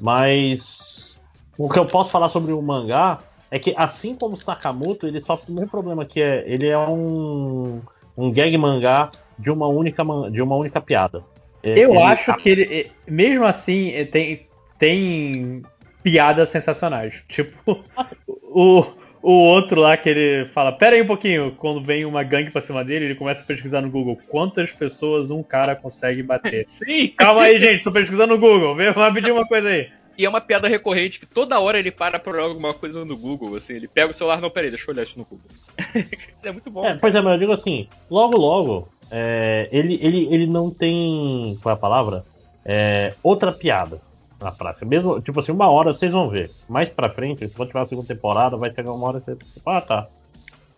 mas o que eu posso falar sobre o mangá é que assim como o Sakamoto, ele sofre o mesmo problema que é, ele é um, um gag mangá de uma única de uma única piada. É, Eu ele- acho que ele, eh, mesmo assim, eh, tem, tem piadas sensacionais. Tipo, (laughs) o, o outro lá que ele fala: Pera aí um pouquinho, quando vem uma gangue pra cima dele, ele começa a pesquisar no Google quantas pessoas um cara consegue bater. (laughs) Sim! Calma aí, gente, tô pesquisando no Google, vê rapidinho uma coisa aí. E é uma piada recorrente que toda hora ele para pra olhar alguma coisa no Google, assim, ele pega o celular, não, peraí, deixa eu olhar isso no Google. (laughs) é muito bom. É, pois é, mas eu digo assim, logo logo, é, ele, ele, ele não tem. Qual é a palavra? É, outra piada na prática. Mesmo, tipo assim, uma hora vocês vão ver. Mais pra frente, quando tiver a segunda temporada, vai chegar uma hora que você. tipo, Ah, tá.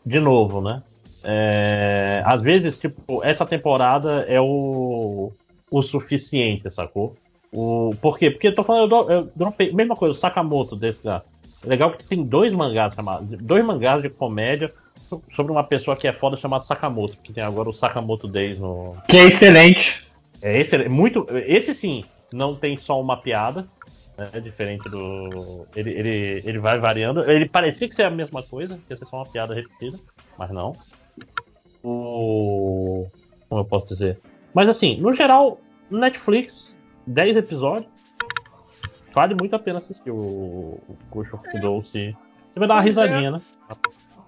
De novo, né? É, às vezes, tipo, essa temporada é o, o suficiente, sacou? O, por quê? Porque eu tô falando, eu, eu dropei, mesma coisa, o Sakamoto desse cara. Legal que tem dois mangás chamados, dois mangás de comédia so- sobre uma pessoa que é foda chamada Sakamoto, que tem agora o Sakamoto Days no. Que é excelente. É excelente, muito, esse sim, não tem só uma piada, né, é diferente do, ele, ele, ele vai variando. Ele parecia que ser a mesma coisa, que ia ser só uma piada repetida, mas não. O, como eu posso dizer? Mas assim, no geral, Netflix, 10 episódios, vale muito a pena assistir o, o of Doce. Você vai dar uma é. risadinha, né?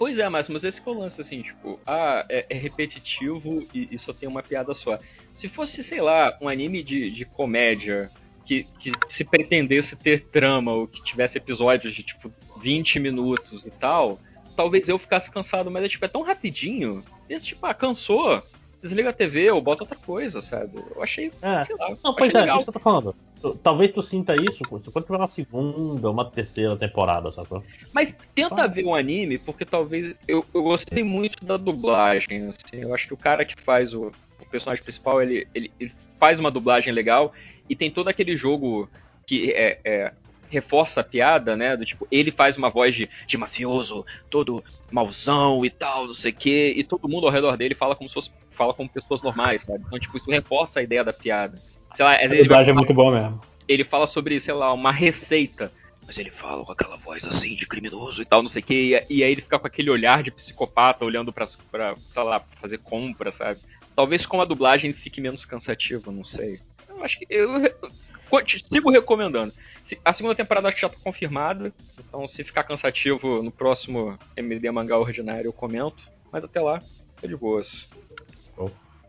Pois é, mas, mas esse que é o lance, assim, tipo, ah, é, é repetitivo e, e só tem uma piada só. Se fosse, sei lá, um anime de, de comédia que, que se pretendesse ter trama ou que tivesse episódios de, tipo, 20 minutos e tal, talvez eu ficasse cansado, mas é, tipo, é tão rapidinho, esse, tipo, ah, cansou, desliga a TV ou bota outra coisa, sabe? Eu achei, É. sei lá, Não, pois é, legal. isso que eu tô falando. Tu- Talvez tu sinta isso quando tiver uma segunda, uma terceira temporada, sacou? Mas tenta ver um anime, porque talvez. Eu, eu gostei muito da dublagem. Assim, eu acho que o cara que faz o, o personagem principal, ele, ele, ele faz uma dublagem legal e tem todo aquele jogo que é, é, reforça a piada, né? Do tipo, ele faz uma voz de, de mafioso, todo mauzão e tal, não sei o quê, e todo mundo ao redor dele fala como se fosse, fala como pessoas normais, sabe? Então, tipo, isso reforça a ideia da piada. Sei lá, às A dublagem é muito boa mesmo. ele fala sobre, sei lá, uma receita. Mas ele fala com aquela voz assim de criminoso e tal, não sei o que. E, e aí ele fica com aquele olhar de psicopata olhando pra, pra sei lá, fazer compra, sabe? Talvez com a dublagem fique menos cansativo, não sei. Eu acho que. Eu, conti- sigo recomendando. A segunda temporada acho que já tá confirmada. Então, se ficar cansativo no próximo MD Mangá Ordinário, eu comento. Mas até lá, é de boas.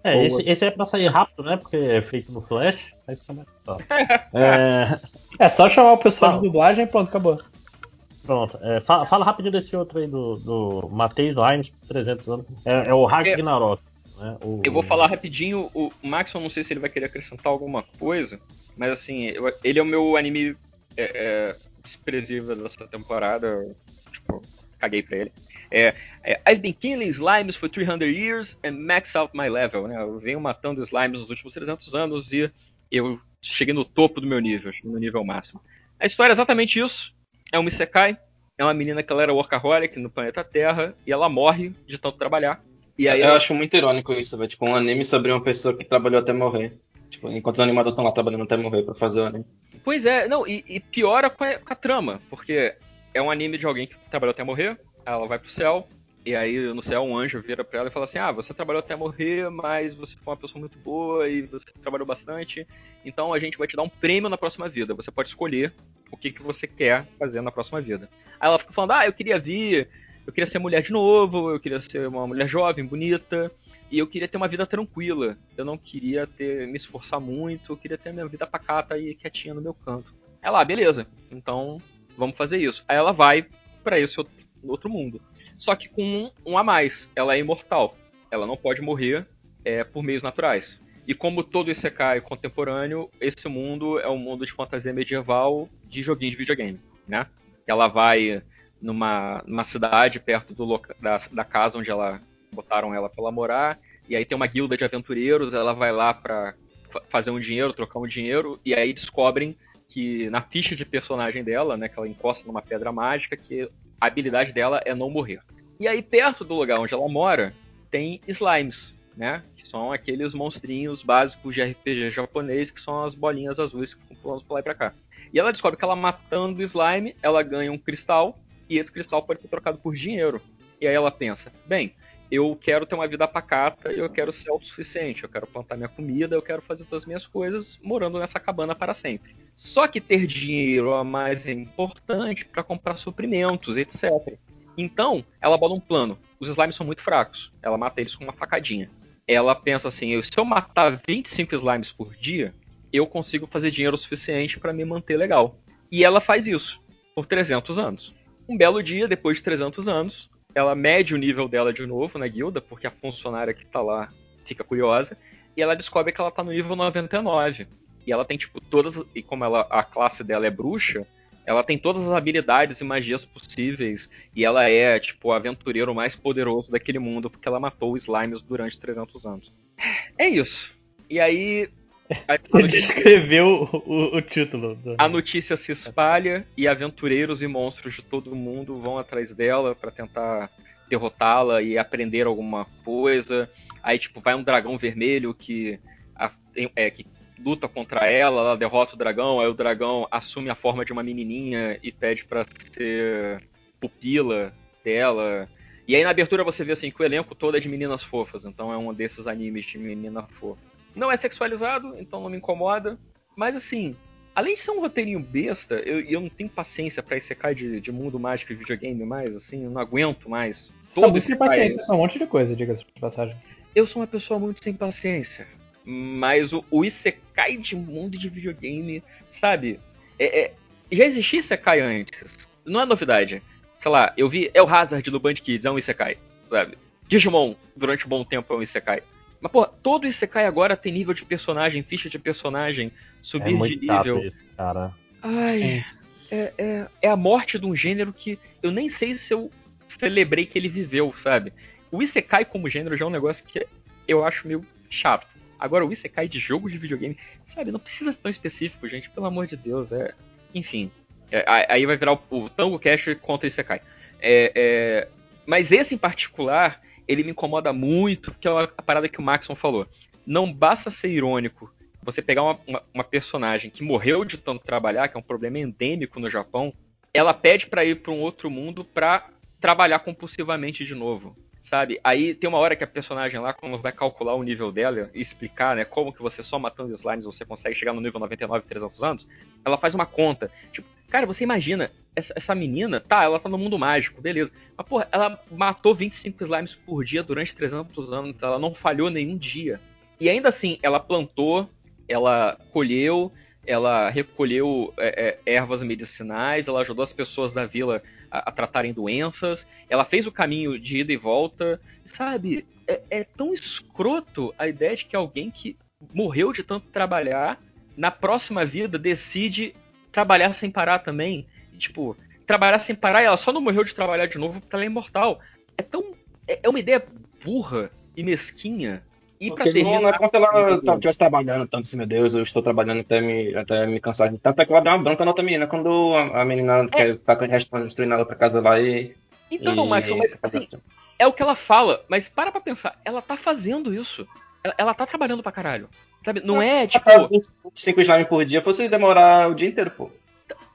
É, Boa. esse, esse é pra sair rápido, né? Porque é feito no Flash. Aí fica mais. (laughs) É, É só chamar o pessoal Fala. de dublagem e pronto, acabou. pronto. É, fala, fala rapidinho desse outro aí do, do Matei Lines, 300 anos. É, é o Ragnarok. Né? O- Eu vou falar rapidinho, o Max, eu não sei se ele vai querer acrescentar alguma coisa, mas assim, eu- ele é o meu anime é, é, desprezível dessa temporada, tipo, caguei pra ele. É, é, I've been killing slimes for 300 years and max out my level, né? Eu venho matando slimes nos últimos 300 anos e eu cheguei no topo do meu nível, no nível máximo. A história é exatamente isso. É uma Isekai, é uma menina que ela era workaholic no planeta Terra e ela morre de tanto trabalhar. E aí eu ela- acho muito irônico isso, velho. Tipo, um anime sobre uma pessoa que trabalhou até morrer. Tipo, enquanto os animadores estão lá trabalhando até morrer pra fazer o anime. Pois é, não, e, e piora com a, com a trama, porque é um anime de alguém que trabalhou até morrer, ela vai pro céu, e aí no céu um anjo vira pra ela e fala assim: Ah, você trabalhou até morrer, mas você foi uma pessoa muito boa e você trabalhou bastante, então a gente vai te dar um prêmio na próxima vida. Você pode escolher o que, que você quer fazer na próxima vida. Aí ela fica falando: Ah, eu queria vir, eu queria ser mulher de novo, eu queria ser uma mulher jovem, bonita. E eu queria ter uma vida tranquila. Eu não queria ter me esforçar muito. Eu queria ter a minha vida pacata e quietinha no meu canto. Ela, ah, beleza. Então vamos fazer isso. Aí ela vai pra esse outro, mundo. Só que com um, um a mais. Ela é imortal. Ela não pode morrer é, por meios naturais. E como todo Isekai contemporâneo, esse mundo é um mundo de fantasia medieval de joguinho de videogame, né? Ela vai numa, numa cidade perto do loca da, da casa onde ela botaram ela pra ela morar, e aí tem uma guilda de aventureiros, ela vai lá pra fa- fazer um dinheiro, trocar um dinheiro, e aí descobrem que na ficha de personagem dela, né, que ela encosta numa pedra mágica, que a habilidade dela é não morrer. E aí perto do lugar onde ela mora, tem slimes, né, que são aqueles monstrinhos básicos de RPG japonês, que são as bolinhas azuis que ficam pulando pra lá e pra cá. E ela descobre que ela matando o slime, ela ganha um cristal, e esse cristal pode ser trocado por dinheiro. E aí ela pensa, bem, eu quero ter uma vida pacata, eu quero ser autossuficiente, eu quero plantar minha comida, eu quero fazer todas as minhas coisas morando nessa cabana para sempre. Só que ter dinheiro é mais importante para comprar suprimentos, etc. Então, ela bola um plano. Os slimes são muito fracos. Ela mata eles com uma facadinha. Ela pensa assim: se eu matar 25 slimes por dia, eu consigo fazer dinheiro suficiente para me manter legal. E ela faz isso por 300 anos. Um belo dia, depois de 300 anos, ela mede o nível dela de novo na guilda, porque a funcionária que tá lá fica curiosa, e ela descobre que ela tá no nível 99. E ela tem, tipo, todas. E como ela, a classe dela é bruxa, ela tem todas as habilidades e magias possíveis. E ela é, tipo, o aventureiro mais poderoso daquele mundo, porque ela matou os slimes durante 300 anos. É isso. E aí. (laughs) notícia- descreveu o, o- título. do- a notícia se espalha e aventureiros e monstros de todo mundo vão atrás dela pra tentar derrotá-la e aprender alguma coisa. Aí, tipo, vai um dragão vermelho que, é, que luta contra ela, ela derrota o dragão, aí o dragão assume a forma de uma menininha e pede pra ser pupila dela. E aí na abertura você vê assim que o elenco todo é de meninas fofas, então é um desses animes de menina fofa. Não é sexualizado, então não me incomoda, mas assim, além de ser um roteirinho besta, eu, eu não tenho paciência pra Isekai de, de mundo mágico e videogame mais, assim, eu não aguento mais. Todo muito sem paciência pra um monte de coisa, diga-se de passagem. eu sou uma pessoa muito sem paciência. Mas o, o Isekai de mundo de videogame, sabe? É, é- já existia Isekai antes. Não é novidade. Sei lá, eu vi El Hazard do Band Kids, é um Isekai, sabe? Digimon, durante um bom tempo, é um Isekai. Mas, pô, todo Isekai agora tem nível de personagem, ficha de personagem, subir é de nível. isso, cara. Ai, Sim. é, é, é a morte de um gênero que eu nem sei se eu celebrei que ele viveu, sabe? O Isekai como gênero já é um negócio que eu acho meio chato. Agora, o Isekai de jogo de videogame, sabe, não precisa ser tão específico, gente, pelo amor de Deus, é... Enfim, é, aí vai virar o, o Tango Cash contra Isekai. É, é, mas esse em particular, ele me incomoda muito, porque é a parada que o Maxon falou. Não basta ser irônico você pegar uma, uma- uma personagem que morreu de tanto trabalhar, que é um problema endêmico no Japão, ela pede pra ir pra um outro mundo pra trabalhar compulsivamente de novo, sabe? Aí tem uma hora que a personagem lá, quando vai calcular o nível dela e explicar, né, como que você só matando slimes você consegue chegar no nível 99 em 300 anos, ela faz uma conta. Tipo, cara, você imagina, essa, essa menina, tá, ela tá no mundo mágico, beleza. Mas, porra, ela matou 25 slimes por dia durante 300 anos, ela não falhou nenhum dia. E ainda assim, ela plantou, ela colheu, ela recolheu é, é, ervas medicinais, ela ajudou as pessoas da vila a, a tratarem doenças, ela fez o caminho de ida e volta, sabe? É, é tão escroto a ideia de que alguém que morreu de tanto trabalhar, na próxima vida decide trabalhar sem parar também. E, tipo, trabalhar sem parar e ela só não morreu de trabalhar de novo porque ela é imortal. É tão. É, é uma ideia burra e mesquinha. E pra não, não é como se ela estivesse trabalhando tanto assim, meu Deus, eu estou trabalhando até me, até me cansar. Tanto é que ela dá uma bronca na outra menina quando a, a menina quer tá destruindo ela pra casa lá e. Então, e- Maxon, mas assim, é o que ela fala, mas para pra pensar, ela tá fazendo isso. Ela, ela tá trabalhando pra caralho. Sabe? Não é tipo. Matar 25 slime por dia fosse demorar o dia inteiro, pô.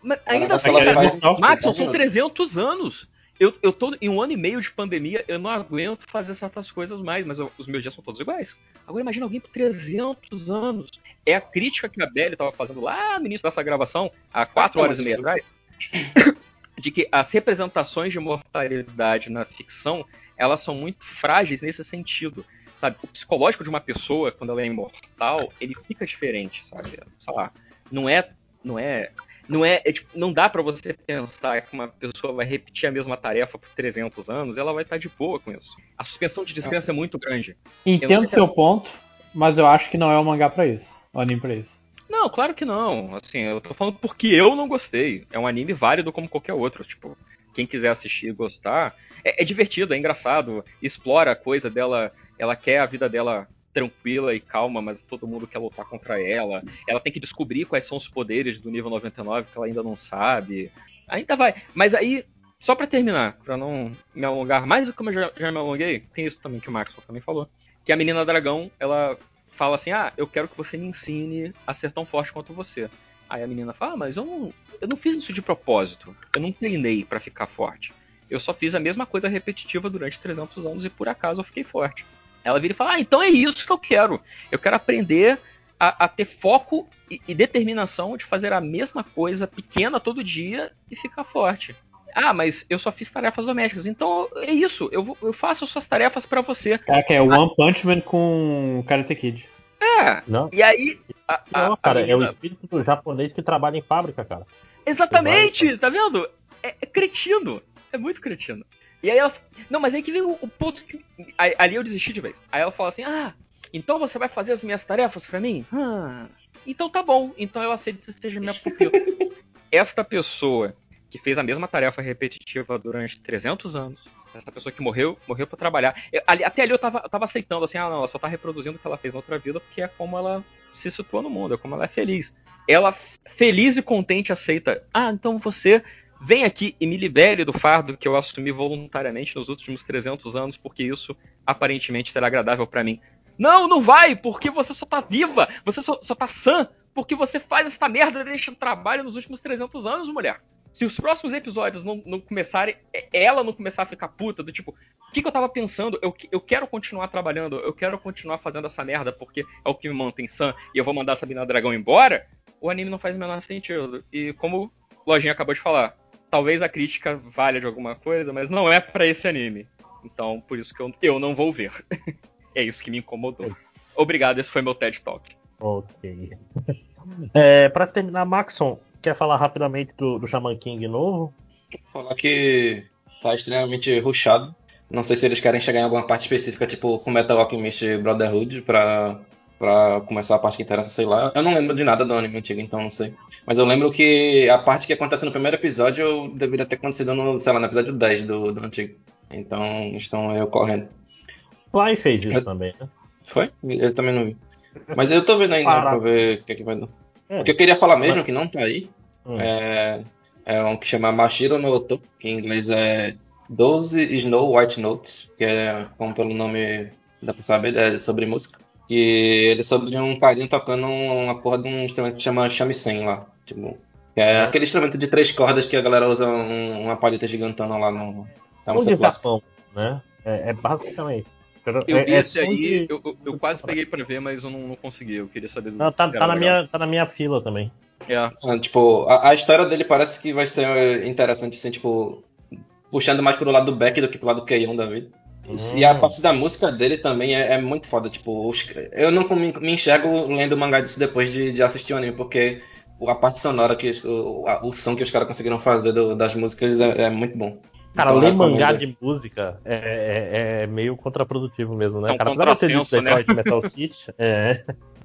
Mas ainda assim, cara, faz- Maxon, faz são minutos. 300 anos. Eu, eu tô em um ano e meio de pandemia, eu não aguento fazer certas coisas mais, mas eu- os meus dias são todos iguais. Agora imagina alguém por 300 anos. É a crítica que a Belly tava fazendo lá no início dessa gravação, há 4 horas e meia atrás, (coughs) de que as representações de mortalidade na ficção, elas são muito frágeis nesse sentido. Sabe, o psicológico de uma pessoa, quando ela é imortal, ele fica diferente, sabe? Sei lá, não é, não é, não é, é, tipo, não dá pra você pensar que uma pessoa vai repetir a mesma tarefa por 300 anos, ela vai estar de boa com isso. A suspensão de descrença é muito grande. Entendo seu ponto, mas eu acho que não é o mangá pra isso. O anime pra isso. Não, claro que não. Assim, eu tô falando porque eu não gostei. É um anime válido como qualquer outro. Tipo, quem quiser assistir e gostar, é, é divertido, é engraçado. Explora a coisa dela ela quer a vida dela tranquila e calma, mas todo mundo quer lutar contra ela. Ela tem que descobrir quais são os poderes do nível 99 que ela ainda não sabe. Ainda vai. Mas aí, só para terminar, para não me alongar mais do que eu já, já me alonguei, tem isso também que o Maxwell também falou. Que a menina dragão, ela fala assim: Ah, eu quero que você me ensine a ser tão forte quanto você. Aí a menina fala: ah, Mas eu não, eu não fiz isso de propósito. Eu não treinei para ficar forte. Eu só fiz a mesma coisa repetitiva durante 300 anos e por acaso eu fiquei forte. Ela vira e fala: Ah, então é isso que eu quero. Eu quero aprender a, a ter foco e, e, determinação de fazer a mesma coisa pequena todo dia e ficar forte. Ah, mas eu só fiz tarefas domésticas. Então é isso. Eu, eu faço as suas tarefas para você. É que é One Punch Man com Karate Kid. É. Não. E aí. A, não, a, cara, a menina... é o espírito do japonês que trabalha em fábrica, cara. Exatamente, tá vendo? É, é, cretino. É muito cretino. E aí ela. Não, mas aí que vem o, o ponto que. Aí, ali eu desisti de vez. Aí ela fala assim: Ah, então você vai fazer as minhas tarefas para mim? Hum, então tá bom. Então eu aceito que você seja minha pupila. (laughs) Esta pessoa que fez a mesma tarefa repetitiva durante 300 anos, essa pessoa que morreu, morreu para trabalhar. Eu, ali, até ali eu tava, eu tava aceitando assim, ah, não, ela só tá reproduzindo o que ela fez na outra vida, porque é como ela se situa no mundo, é como ela é feliz. Ela, feliz e contente, aceita, ah, então você vem aqui e me libere do fardo que eu assumi voluntariamente nos últimos 300 anos, porque isso aparentemente será agradável para mim. Não, não vai, porque você só tá viva, você só, só tá sã, porque você faz essa merda deixa de trabalho nos últimos 300 anos, mulher se os próximos episódios não, não, começarem, ela não começar a ficar puta, do tipo, o que, que eu tava pensando? Eu, eu quero continuar trabalhando, eu quero continuar fazendo essa merda porque é o que me mantém sã e eu vou mandar a Sabina Dragão embora, o anime não faz o menor sentido. E como o Lojinha acabou de falar, talvez a crítica valha de alguma coisa, mas não é para esse anime. Então, por isso que eu, eu não vou ver. (laughs) é isso que me incomodou. Obrigado, esse foi meu TED Talk. Ok. (laughs) É, para terminar, Maxon, quer falar rapidamente do, do Shaman King novo? Falar que tá extremamente ruchado. Não sei se eles querem chegar em alguma parte específica, tipo com Metal Alchemist Brotherhood, pra, pra começar a parte que interessa, sei lá. Eu não lembro de nada do anime antigo, então não sei. Mas eu lembro que a parte que acontece no primeiro episódio deveria ter acontecido no, sei lá, no episódio 10 do, do antigo. Então estão aí ocorrendo. Fly fez isso eu... também, né? Foi? Eu também não vi. Mas eu tô vendo ainda pra ver o que, é que vai dar. É. O que eu queria falar mesmo, que não tá aí, hum. é, é um que chama Mashiro no Oto, que em inglês é 12 Snow White Notes, que é, como pelo nome dá pra saber, é sobre música. E ele é sobre um carinho tocando uma porra de um instrumento que chama shamisen lá. Tipo, é, é aquele instrumento de três cordas que a galera usa um, uma palheta gigantona lá no. É um de Japão, né? É, é basicamente. Eu vi é, esse aí, de... eu, eu, quase peguei pra ver, mas eu não, não consegui. Eu queria saber do Não, tá, tá na, minha, tá na minha fila também. É. Ah, tipo, a, a, história dele parece que vai ser interessante, assim, tipo, puxando mais pro lado do Beck do que pro lado do Keion da vida. Hum. E a parte da música dele também é, é muito foda. Tipo, os, eu não me, me, enxergo lendo o mangá disso depois de, de, assistir o anime, porque a parte sonora, que o, o som que os caras conseguiram fazer do, das músicas é, é muito bom. Cara, então, ler mangá de música é, é, é, meio contraprodutivo mesmo, né? É um cara, apesar de dito né? Metal City, (laughs) é.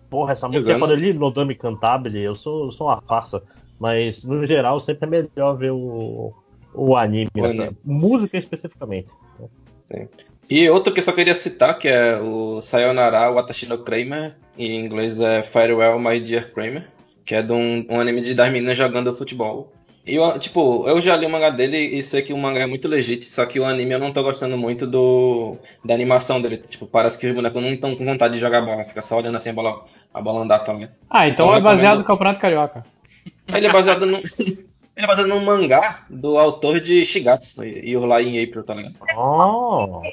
Porra, essa música é quando ele Nodame Cantabile, eu sou, eu sou uma farsa. Mas, no geral, sempre é melhor ver o, o anime, o anime. música especificamente. Sim. E outro que eu só queria citar, que é o Sayonara Watashi no Kramer, em inglês é Farewell My Dear Kramer, que é de um, um anime de das meninas jogando futebol. E eu, tipo, eu já li o mangá dele e sei que o mangá é muito legítimo, só que o anime eu não tô gostando muito do da animação dele. Tipo, parece que os bonecos não estão com vontade de jogar bola, fica só olhando assim a bola, a bola andar também. Ah, então, então é baseado recomendo... no Campeonato Carioca. Ele é baseado no. Ele é baseado num mangá do autor de Shigatsu e o Lie in April, tá ligado? Oh.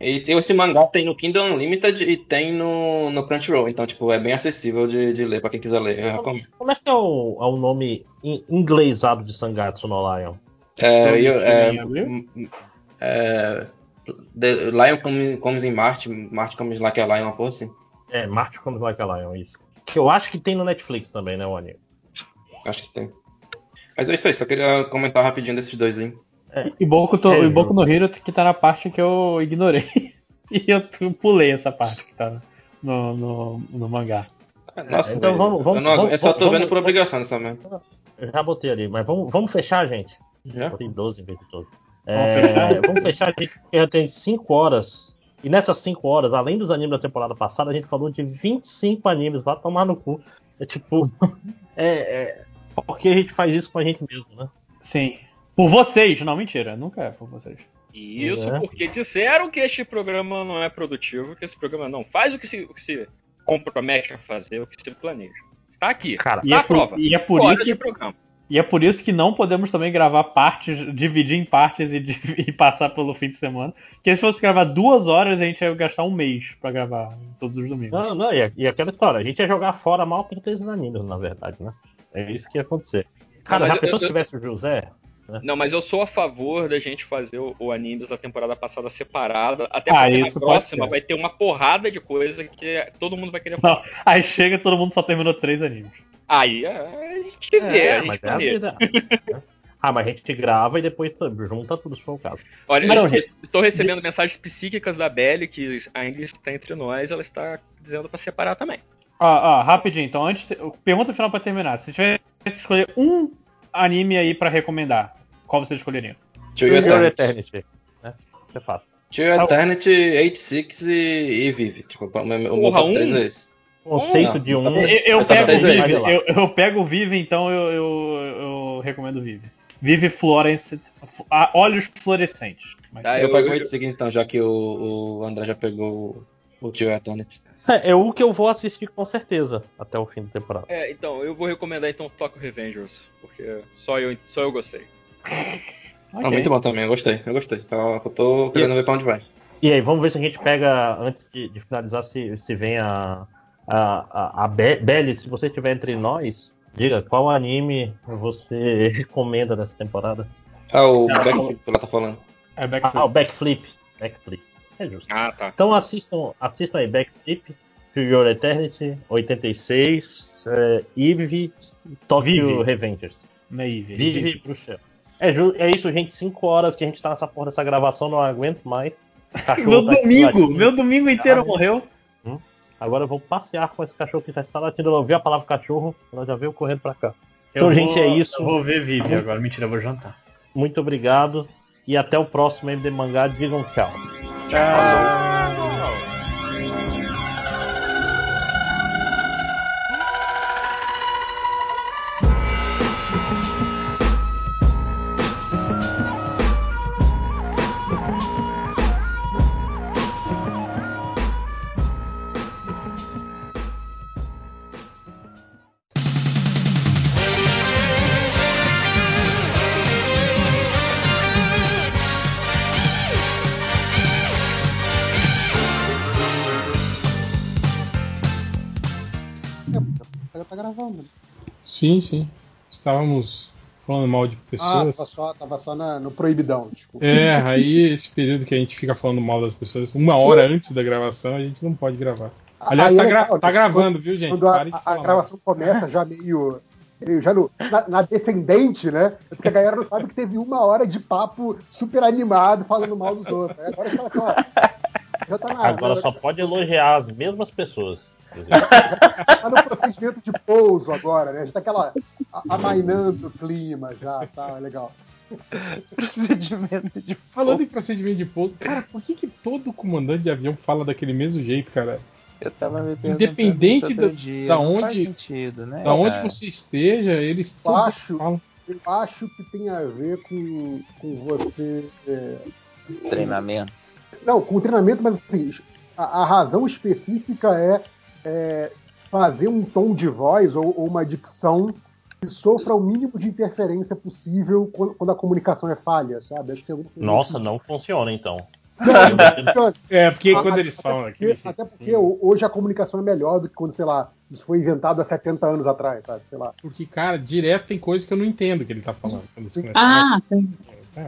E tem esse mangá tem no Kingdom Unlimited e tem no, no Crunchyroll. Então, tipo, é bem acessível de, de ler pra quem quiser ler. Eu recomendo. Como é que é o, é o nome inglesado de Sangatsu no Lion? É, eu, é, é, The Lion comes, comes em Marte, Marte comes like a Lion, uma porra assim. É, Marte comes like a Lion, isso. Que eu acho que tem no Netflix também, né, o anime? Acho que tem. Mas é isso aí, só queria comentar rapidinho desses dois aí. É. E Boku, to, é, Boku no Hero que tá na parte que eu ignorei. (laughs) e eu pulei essa parte que tá no, no, no mangá. Nossa, é, então vamos, vamos, não, vamos, Eu só tô vamos, vendo por obrigação nessa merda. Eu já botei ali, mas vamos, vamos fechar, gente. Já? Botei 12 em vez de todo. É, (laughs) vamos fechar, gente, porque já tem 5 horas E nessas 5 horas, além dos animes da temporada passada, a gente falou de 25 animes. Vai tomar no cu. É tipo. (laughs) é, é, porque a gente faz isso com a gente mesmo, né? Sim. Por vocês, não, mentira. Nunca é por vocês. Isso É. porque disseram que este programa não é produtivo, que esse programa não faz o que se, o que se compromete a fazer, o que se planeja. Está aqui. Cara, está e é a por- prova. e é por isso que- programa. E é por isso que não podemos também gravar partes, dividir em partes e, (laughs) e passar pelo fim de semana. Porque se fosse gravar duas horas, a gente ia gastar um mês pra gravar todos os domingos. Não, não, e, e aquela história, a gente ia jogar fora a maior parte desses animes, na verdade, né? É isso que ia acontecer. Cara, Não, mas já pensou eu- se tivesse o José? né? Não, mas eu sou a favor da gente fazer o, o animes da temporada passada separada, até Ah, porque isso na próxima ser. vai ter uma porrada de coisa que todo mundo vai querer Não, aí chega todo mundo só terminou três animes. Aí é, a gente vê, a gente mas é (laughs) ah, mas a gente grava e depois junta tudo, se for o caso. Olha, Não, eu estou recebendo mensagens psíquicas da Belly, que ainda está entre nós, ela está dizendo para separar também. Ó, ó, rapidinho, então antes. Pergunta final pra terminar. Se tivesse que escolher um anime aí pra recomendar, qual você escolheria? To Your Your Eternity. Eternity. Né? Isso é fácil. To Your Eternity, 86 e, e Vive. Tipo, o meu, Porra, top um? 3 é esse. Conceito de um. Eu, eu pego o é Vive, eu, eu pego o Vive, então eu, eu, eu recomendo o Vive. Vive Florence. ah, Olhos fluorescentes. Mas- Tá, eu, eu- pego o eu- 86 então, já que o, o André já pegou o Your Eternity. É, é o que eu vou assistir com certeza até o fim da temporada. É, então, eu vou recomendar então Tokyo Revengers, porque só eu, só eu gostei. Ah, muito bom também, eu gostei, eu gostei. Então, eu tô querendo ver pra onde vai. E aí, vamos ver se a gente pega, antes de, de finalizar, se, se vem a, a, a, a Be- Belly, se você estiver entre nós, diga qual anime você (laughs) recomenda dessa temporada. Ah, o Ela Backflip que ela tá falando. É Backflip. Ah, o Backflip. Backflip. É justo. Ah, tá. Então assistam, assistam aí Backflip, Your Eternity, 86, é, Eve, Tokyo Vive. Revengers. Não é Eve, é Vive Vive. pro céu. É, é isso, gente. 5 horas que a gente tá nessa porra dessa gravação, não aguento mais. Meu tá domingo, meu domingo inteiro Ah, morreu. Agora eu vou passear com esse cachorro que já está latindo. Ela ouviu a palavra cachorro, ela já veio correndo pra cá. Então, Eu gente, vou- é isso. eu vou ver Vive Muito- agora. Mentira, eu vou jantar. Muito obrigado. E até o próximo MD Mangá. Digam tchau. Ela Sim, sim. Estávamos falando mal de Ah, pessoas. tava só, tava só na- no proibidão, desculpa. É, aí esse período que a gente fica falando mal das pessoas, uma hora antes da gravação, a gente não pode gravar. Aliás, Aí tá, é gra- legal, tá né? gravando, viu, gente? Quando a, a- a falar mal. gravação começa já meio, meio já no, na, na descendente, né? Porque a galera não sabe que teve uma hora de papo super animado falando mal dos outros. Aí Agora já, tá- já tá na, Agora na- só pode elogiar as mesmas pessoas. Tá no procedimento de pouso agora, né? Já tá aquela amainando o clima já, tá legal. Procedimento de Falando em procedimento de pouso, cara, por que, que todo comandante de avião fala daquele mesmo jeito, cara? Eu tava me perguntando Independente da- dia, da onde- sentido, né? Da onde cara? você esteja, eles Eu todos acho, falam. eu acho que tem a ver com, com você. é, Treinamento. Não, com treinamento, mas assim, a, a razão específica é, é fazer um tom de voz ou, ou uma dicção que sofra o mínimo de interferência possível quando, quando a comunicação é falha, sabe? Acho que é coisa Nossa, não funciona então. É, porque quando até eles falam aquele jeito Até porque hoje a comunicação é melhor do que quando, sei lá, isso foi inventado há 70 anos atrás, sabe? Sei lá. Porque, cara, direto tem coisa que eu não entendo que ele tá falando. Ah, sim.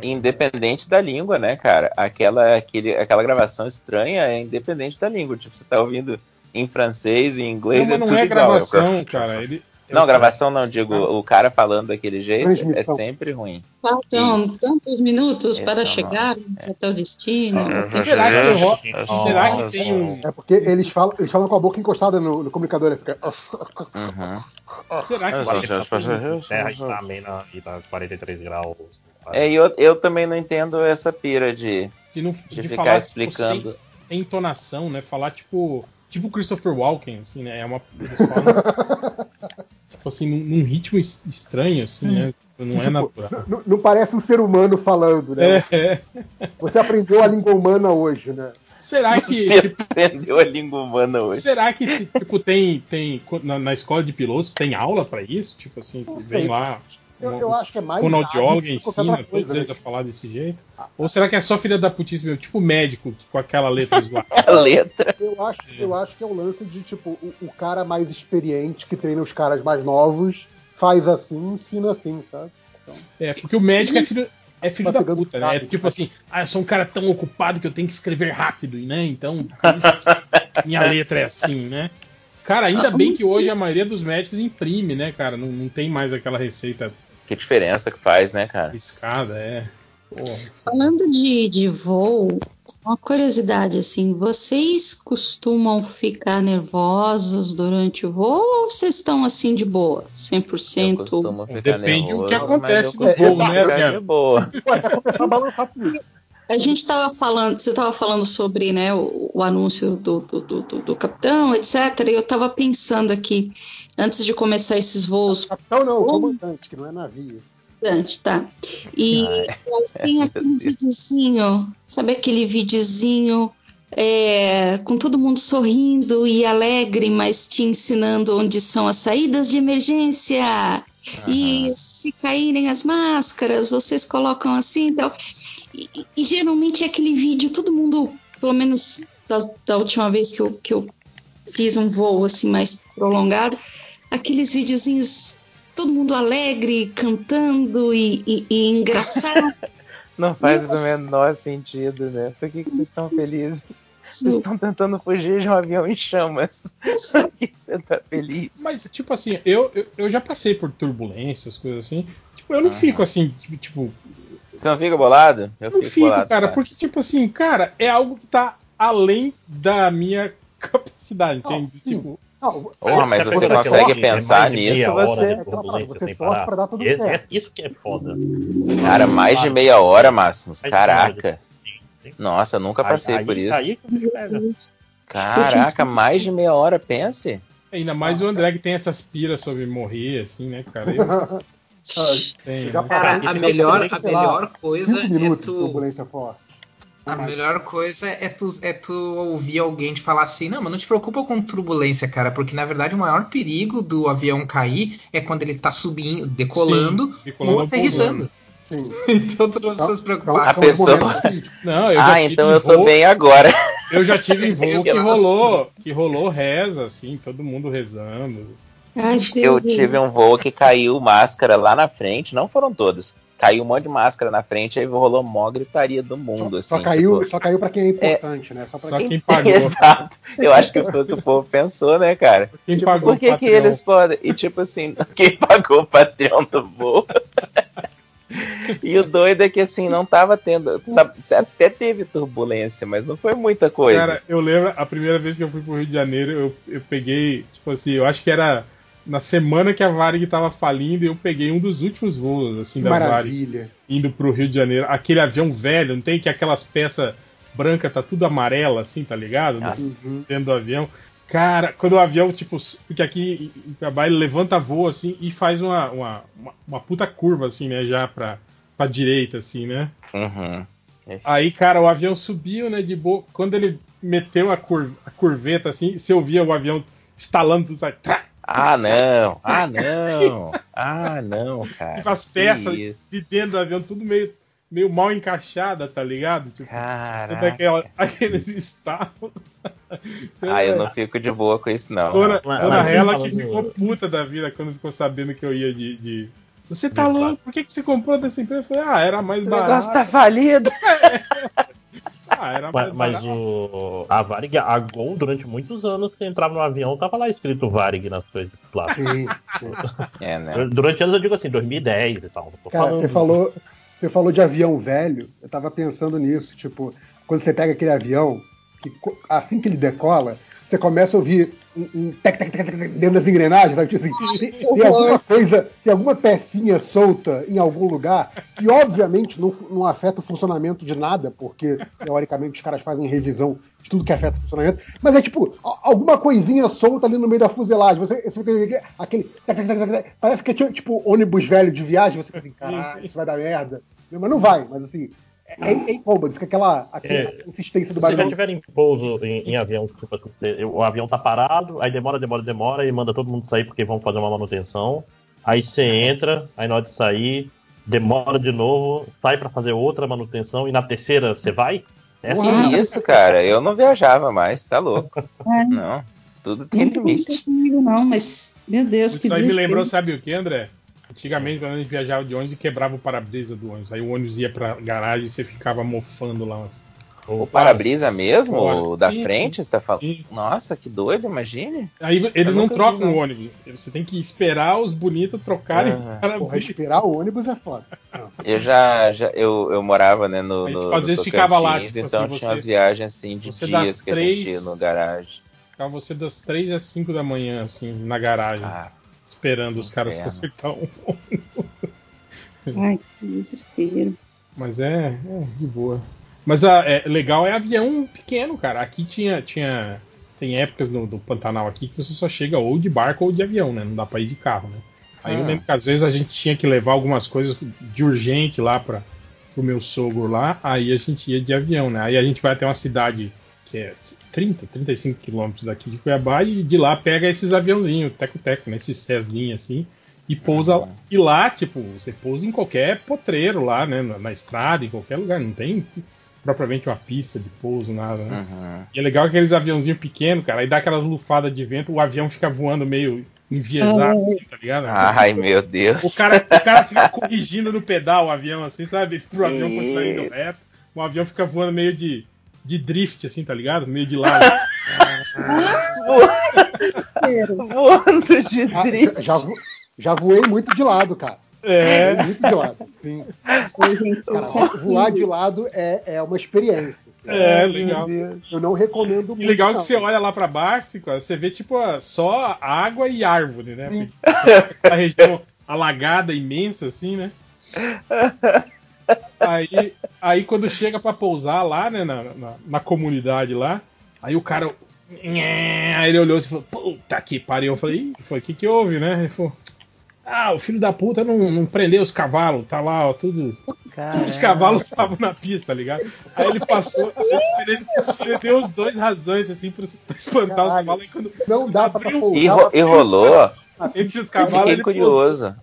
Independente da língua, né, cara? Aquela, aquele, aquela gravação estranha é independente da língua. Tipo, você tá ouvindo em francês, em inglês, Não, mas é não tudo é igual. gravação, cara. Ele, Não, gravação não, digo, o cara falando daquele jeito é sempre ruim. Faltam Isso. tantos minutos Esse para é o chegarmos até o destino. Será que, ro- será que tem um. É porque eles falam, eles falam com a boca encostada no, no comunicador, ele fica. Uhum. Será que já- já- Terra está bem na, e tá 43 graus. É, e eu, eu também não entendo essa pira de, de, não, de de ficar falar explicando. tipo, sem entonação, né? Falar tipo. Tipo Christopher Walken, assim, né? É uma. Eles falam, (laughs) tipo assim, num, num ritmo es- estranho, assim, né? Não é Tipo, natural. Não, não parece um ser humano falando, né? É, Você aprendeu a língua humana hoje, né? Será que. Você aprendeu a língua humana hoje. Será que, tipo, tem. tem na, na escola de pilotos tem aula pra isso? Tipo assim, vem lá. Eu- eu acho que é mais Fonoaudióloga ensina todos eles né? a falar desse jeito? Ou será que é só filha da mesmo? Tipo médico, com aquela letra (laughs) zoada? A letra. Eu acho, eu acho que é o lance de, tipo, o, o cara mais experiente que treina os caras mais novos faz assim, ensina assim, sabe? Então, É, porque o médico é filho, é filho Tá da puta, né? É tipo assim, ah, eu sou um cara tão ocupado que eu tenho que escrever rápido, né? Então, (laughs) por isso que minha letra é assim, né? Cara, ainda bem que hoje a maioria dos médicos imprime, né, cara? Não, não tem mais aquela receita Que diferença que faz, né, cara? escada, é. Porra. Falando de, de voo, uma curiosidade assim, vocês costumam ficar nervosos durante o voo ou vocês estão assim de boa, 100%? Costumo ficar Depende do que nervoso, acontece eu no voo, né, Bianca? de boa. Pode começar a balançar tudo. A gente estava falando, você estava falando sobre né, o, o anúncio do, do, do, do- do capitão, etc. E eu estava pensando aqui, antes de começar esses voos. Capitão não, comandante, que não é navio. Comandante, tá. E aí tem (laughs) aquele videozinho, sabe aquele videozinho é, com todo mundo sorrindo e alegre, mas te ensinando onde são as saídas de emergência. E se caírem as máscaras, vocês colocam assim e tal. E, e- e geralmente é aquele vídeo, todo mundo, pelo menos da, da última vez que eu, que eu fiz um voo assim mais prolongado, aqueles videozinhos, todo mundo alegre, cantando e, e- e engraçado. (laughs) Não faz o menor sentido, né? Por que, que vocês estão felizes? Vocês estão tentando fugir de um avião em chamas. Por que você tá feliz? Mas, tipo assim, eu, eu, eu já passei por turbulências, coisas assim. Tipo, eu não fico assim, tipo, tipo, Você não fica bolado? Eu não fico, fico, bolado. cara, tá? porque, tipo assim, cara, é algo que tá além da minha capacidade, entende? Tipo, Porra, mas Essa você consegue pensar meia nisso, você. Você pra dar tudo certo. é- isso que é foda. Cara, mais de meia hora, de Caraca. Nossa, nunca passei Aí- por isso. Aí. Caraca, mais de meia hora, pense. ainda mais o André que tem essas piras sobre morrer, assim, né, cara? Eu (laughs) né? Cara, a melhor, a melhor coisa é tu. A melhor coisa é tu, é tu ouvir alguém te falar assim, não, mas não te preocupa com turbulência, cara, porque na verdade o maior perigo do avião cair é quando ele tá subindo, decolando Sim, decolando ou aterrissando. (laughs) então tu não precisa se preocupar. A pessoa. (laughs) Não, eu já Ah, tive então eu tô voo- bem agora. Eu já tive (laughs) em voo que rolou, que rolou reza, assim, todo mundo rezando. Eu tive um voo que caiu máscara lá na frente, não foram todas. Caiu um monte de máscara na frente, aí rolou mó gritaria do mundo, assim. Só caiu, tipo- só caiu pra quem é importante, né? Só pra Só quem... quem (laughs) pagou. Exato. Eu acho que foi o que o povo pensou, né, cara? Quem Tipo, pagou por que, o que eles podem? E tipo assim, (laughs) quem pagou o Patreon do voo? (laughs) E o doido é que assim, não tava tendo. tá- Até teve turbulência, mas não foi muita coisa. Cara, eu lembro a primeira vez que eu fui pro Rio de Janeiro, eu, eu peguei, tipo assim, eu acho que era na semana que a Varig tava falindo, eu peguei um dos últimos voos, assim, da Varig, Maravilha. indo pro Rio de Janeiro. Aquele avião velho, não tem que aquelas peças brancas tá tudo amarela, assim, tá ligado? Nossa. No- Dentro do avião. Cara, quando o avião, tipo, porque aqui em Cuiabá ele levanta voo, assim, e faz uma, uma, uma, uma puta curva, assim, né, já pra, pra direita, assim, né? Uhum. Aí, cara, o avião subiu, né, de boa. Quando ele meteu a, cur- a curveta, assim, você ouvia o avião estalando tudo, sai, trá, Ah, (laughs) não! Ah, não! Ah, não, (laughs) cara. tipo, as peças isso. de dentro do avião, tudo meio, meio mal encaixada, tá ligado? Tipo, Caraca. toda aquela, (laughs) aqueles estalos. Ah, eu não fico de boa com isso, não. Dona, Mas- dona falando- que ficou puta da vida quando ficou sabendo que eu ia de. de- Você tá louco? Por que, que você comprou dessa empresa? Eu falei, ah, era mais Esse barato. negócio tá falido. Ah, era mais Mas, o, a Varig, a Gol, durante muitos anos, você entrava no avião, tava lá escrito Varig nas coisas de plástico. (laughs) É, né? Durante anos eu digo assim, 2010 e tal. Cara, falando- você falou, você falou de avião velho, eu tava pensando nisso, tipo, quando você pega aquele avião, que assim que ele decola, você começa a ouvir um, tec, tec, tec, tec dentro das engrenagens, sabe? Tipo assim, tem, tem alguma coisa, tem alguma pecinha solta em algum lugar que obviamente não, não afeta o funcionamento de nada, porque teoricamente os caras fazem revisão de tudo que afeta o funcionamento, mas é tipo, alguma coisinha solta ali no meio da fuselagem. Você, você tem aquele. Parece que é tipo, tipo ônibus velho de viagem, você fica assim, caralho, isso vai dar merda. Mas não vai, mas assim, é, é incômodo, fica aquela, aquela É. insistência do Se vocês já barulho. tiverem pouso em, em avião, tipo, o avião tá parado, aí demora, demora, demora, e manda todo mundo sair porque vão fazer uma manutenção. Aí você entra, aí na hora de sair, demora de novo, sai pra fazer outra manutenção, e na terceira você vai? É Que assim. isso, cara? Eu não viajava mais, tá louco. É. Não, tudo tem limite. comigo, não, mas, meu Deus, que Isso aí me desespero. lembrou, sabe o que, André? Antigamente, quando a gente viajava de ônibus e quebrava o para-brisa do ônibus. Aí o ônibus ia pra garagem e você ficava mofando lá. Umas... O para-brisa mesmo? Fora. O da Sim, frente, você tá falando? sim. Nossa, que doido, imagine. Aí eles Eu não nunca vi, trocam não. o ônibus. Você tem que esperar os bonitos trocarem Ah. o para-brisa. Porra, (laughs) esperar o ônibus é foda. Eu já, já eu, eu morava, né, no, Aí, no, tipo, às no vezes ficava lá, tipo então assim, tinha você- umas viagens assim de você dias que a gente três- ia no garagem. Ficava você das 3 às 5 da manhã, assim, na garagem. Ah, esperando os caras inferno. consertar um. Ai, que desespero. Mas é, é de boa. Mas a, é, legal é avião pequeno, cara. Aqui tinha. tinha tem épocas no, do Pantanal aqui que você só chega ou de barco ou de avião, né? Não dá pra ir de carro, né? Aí eu Ah. lembro que às vezes a gente tinha que levar algumas coisas de urgente lá para pro meu sogro lá, aí a gente ia de avião, né? Aí a gente vai até uma cidade que é 30, 35 quilômetros daqui de Cuiabá e de lá pega esses aviãozinhos, teco-teco, né? Esses Cessninha assim, e pousa lá. E lá, tipo, você pousa em qualquer potreiro lá, né? Na, na estrada, em qualquer lugar, não tem propriamente uma pista de pouso, nada, né? Uhum. E é legal aqueles aviãozinhos pequenos, cara, aí dá aquelas lufadas de vento, o avião fica voando meio enviesado, assim, tá ligado? Ai, meu Deus. O cara, o cara fica corrigindo no pedal o avião, assim, sabe? (laughs) Pro avião continuar indo reto. O avião fica voando meio de, de drift, assim, tá ligado? Meio de lado. (laughs) Voando de Ah, drift. já, já já voei muito de lado, cara. É. Voei muito de lado. Sim. Cara, voar de lado é, é uma experiência. É, legal. Eu não recomendo muito. E legal não. que você olha lá pra baixo, assim, cara, você vê tipo só água e árvore, né? (laughs) A região alagada, imensa, assim, né? (laughs) Aí, aí quando chega pra pousar lá, né, na, na, na comunidade lá, aí o cara. Aí ele olhou e falou, puta que pariu. Eu falei, "Ih", foi, o que que houve, né? Ele falou, ah, o filho da puta não, não prendeu os cavalos, tá lá, ó, tudo. Os cavalos estavam na pista, tá ligado? Aí ele passou, ele, ele deu os dois razões, assim, pra, pra espantar os cavalos. Quando não dá pra E, ro- e rolou. entre os cavalos, fiquei curioso.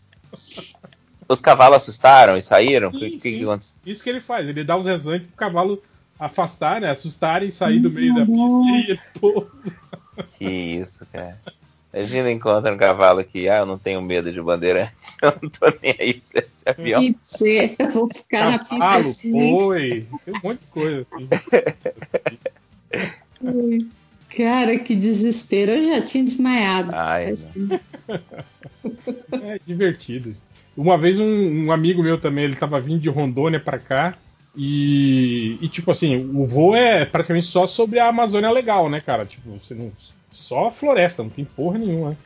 Os cavalos assustaram e saíram? O que, que, que aconteceu? Isso que ele faz, ele dá os rezantes pro cavalo afastar, né? Assustarem e sair do meio da pista e ele. Que isso, cara. Imagina encontra um cavalo que, ah, eu não tenho medo de bandeirantes, (laughs) eu não tô nem aí pra esse avião. E você, eu vou ficar na pista Cavalo, assim. foi, tem um monte de coisa assim. Cara, que desespero. Eu já tinha desmaiado. Ai, Assim. É divertido. Uma vez um, um amigo meu também, ele tava vindo de Rondônia pra cá. E, e, tipo assim, o voo é praticamente só sobre a Amazônia Legal, né, cara? Tipo, você não. Só floresta, não tem porra nenhuma. né?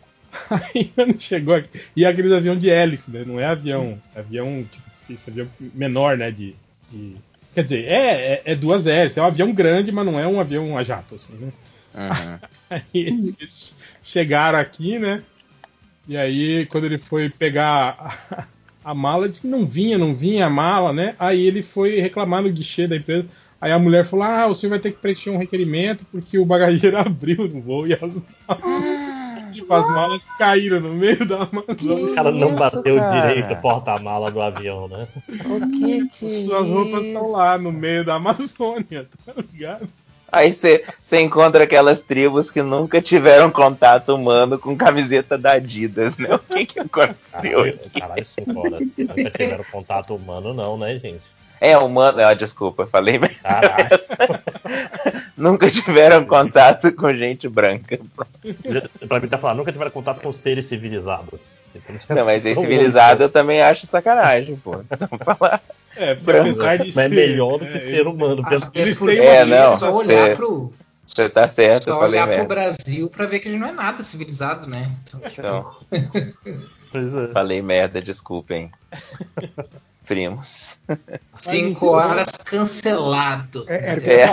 (laughs) Aí quando chegou aqui. E aqueles avião de hélice, né? Não é avião. é Avião, tipo, esse avião menor, né? De. de- Quer dizer, é, é, é duas hélices. É um avião grande, mas não é um avião a jato, assim, né? Uhum. (laughs) Aí eles chegaram aqui, né? E aí, quando ele foi pegar a, a mala, disse que não vinha, não vinha a mala, né? Aí ele foi reclamar no guichê da empresa. Aí a mulher falou: Ah, o senhor vai ter que preencher um requerimento porque o bagageiro (laughs) abriu no voo e as malas, tipo, as malas caíram no meio da Amazônia. O cara não bateu cara? direito o porta-mala do avião, né? O que que Suas roupas estão lá no meio da Amazônia, (laughs) tá ligado? Aí você encontra aquelas tribos que nunca tiveram contato humano com camiseta da Adidas, né? O que que aconteceu Caralho, aqui? caralho, horas. Nunca tiveram contato humano, não, né, gente? É, humano. Ah, desculpa, falei. Caralho. (laughs) nunca tiveram contato com gente branca. Pra mim tá falando, nunca tiveram contato com seres civilizados. Não, mas esse civilizado eu também acho sacanagem, pô. Então, falar. É, apesar de Mas é ser. melhor do que é, ser humano. (laughs) Ah, Pelo é Eles porque têm É, não, só olhar é. pro. Você tá certo, eu Só falei olhar pro. Brasil pra ver que a gente não é nada civilizado, né? Então, tipo, Então, falei merda, desculpem. Primos. cinco horas cancelado. É, É.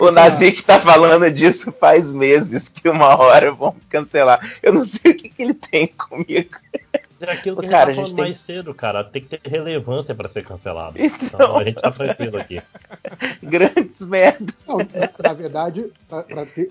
O (laughs) Nazik tá falando disso faz meses, que uma hora vão cancelar. Eu não sei o que, que ele tem comigo. É aquilo que Cara, a gente tá falando tem- mais cedo, cara. Tem que ter relevância pra ser cancelado. Então. Então, a gente tá tranquilo aqui. (laughs) Grandes merda. Não, na, verdade,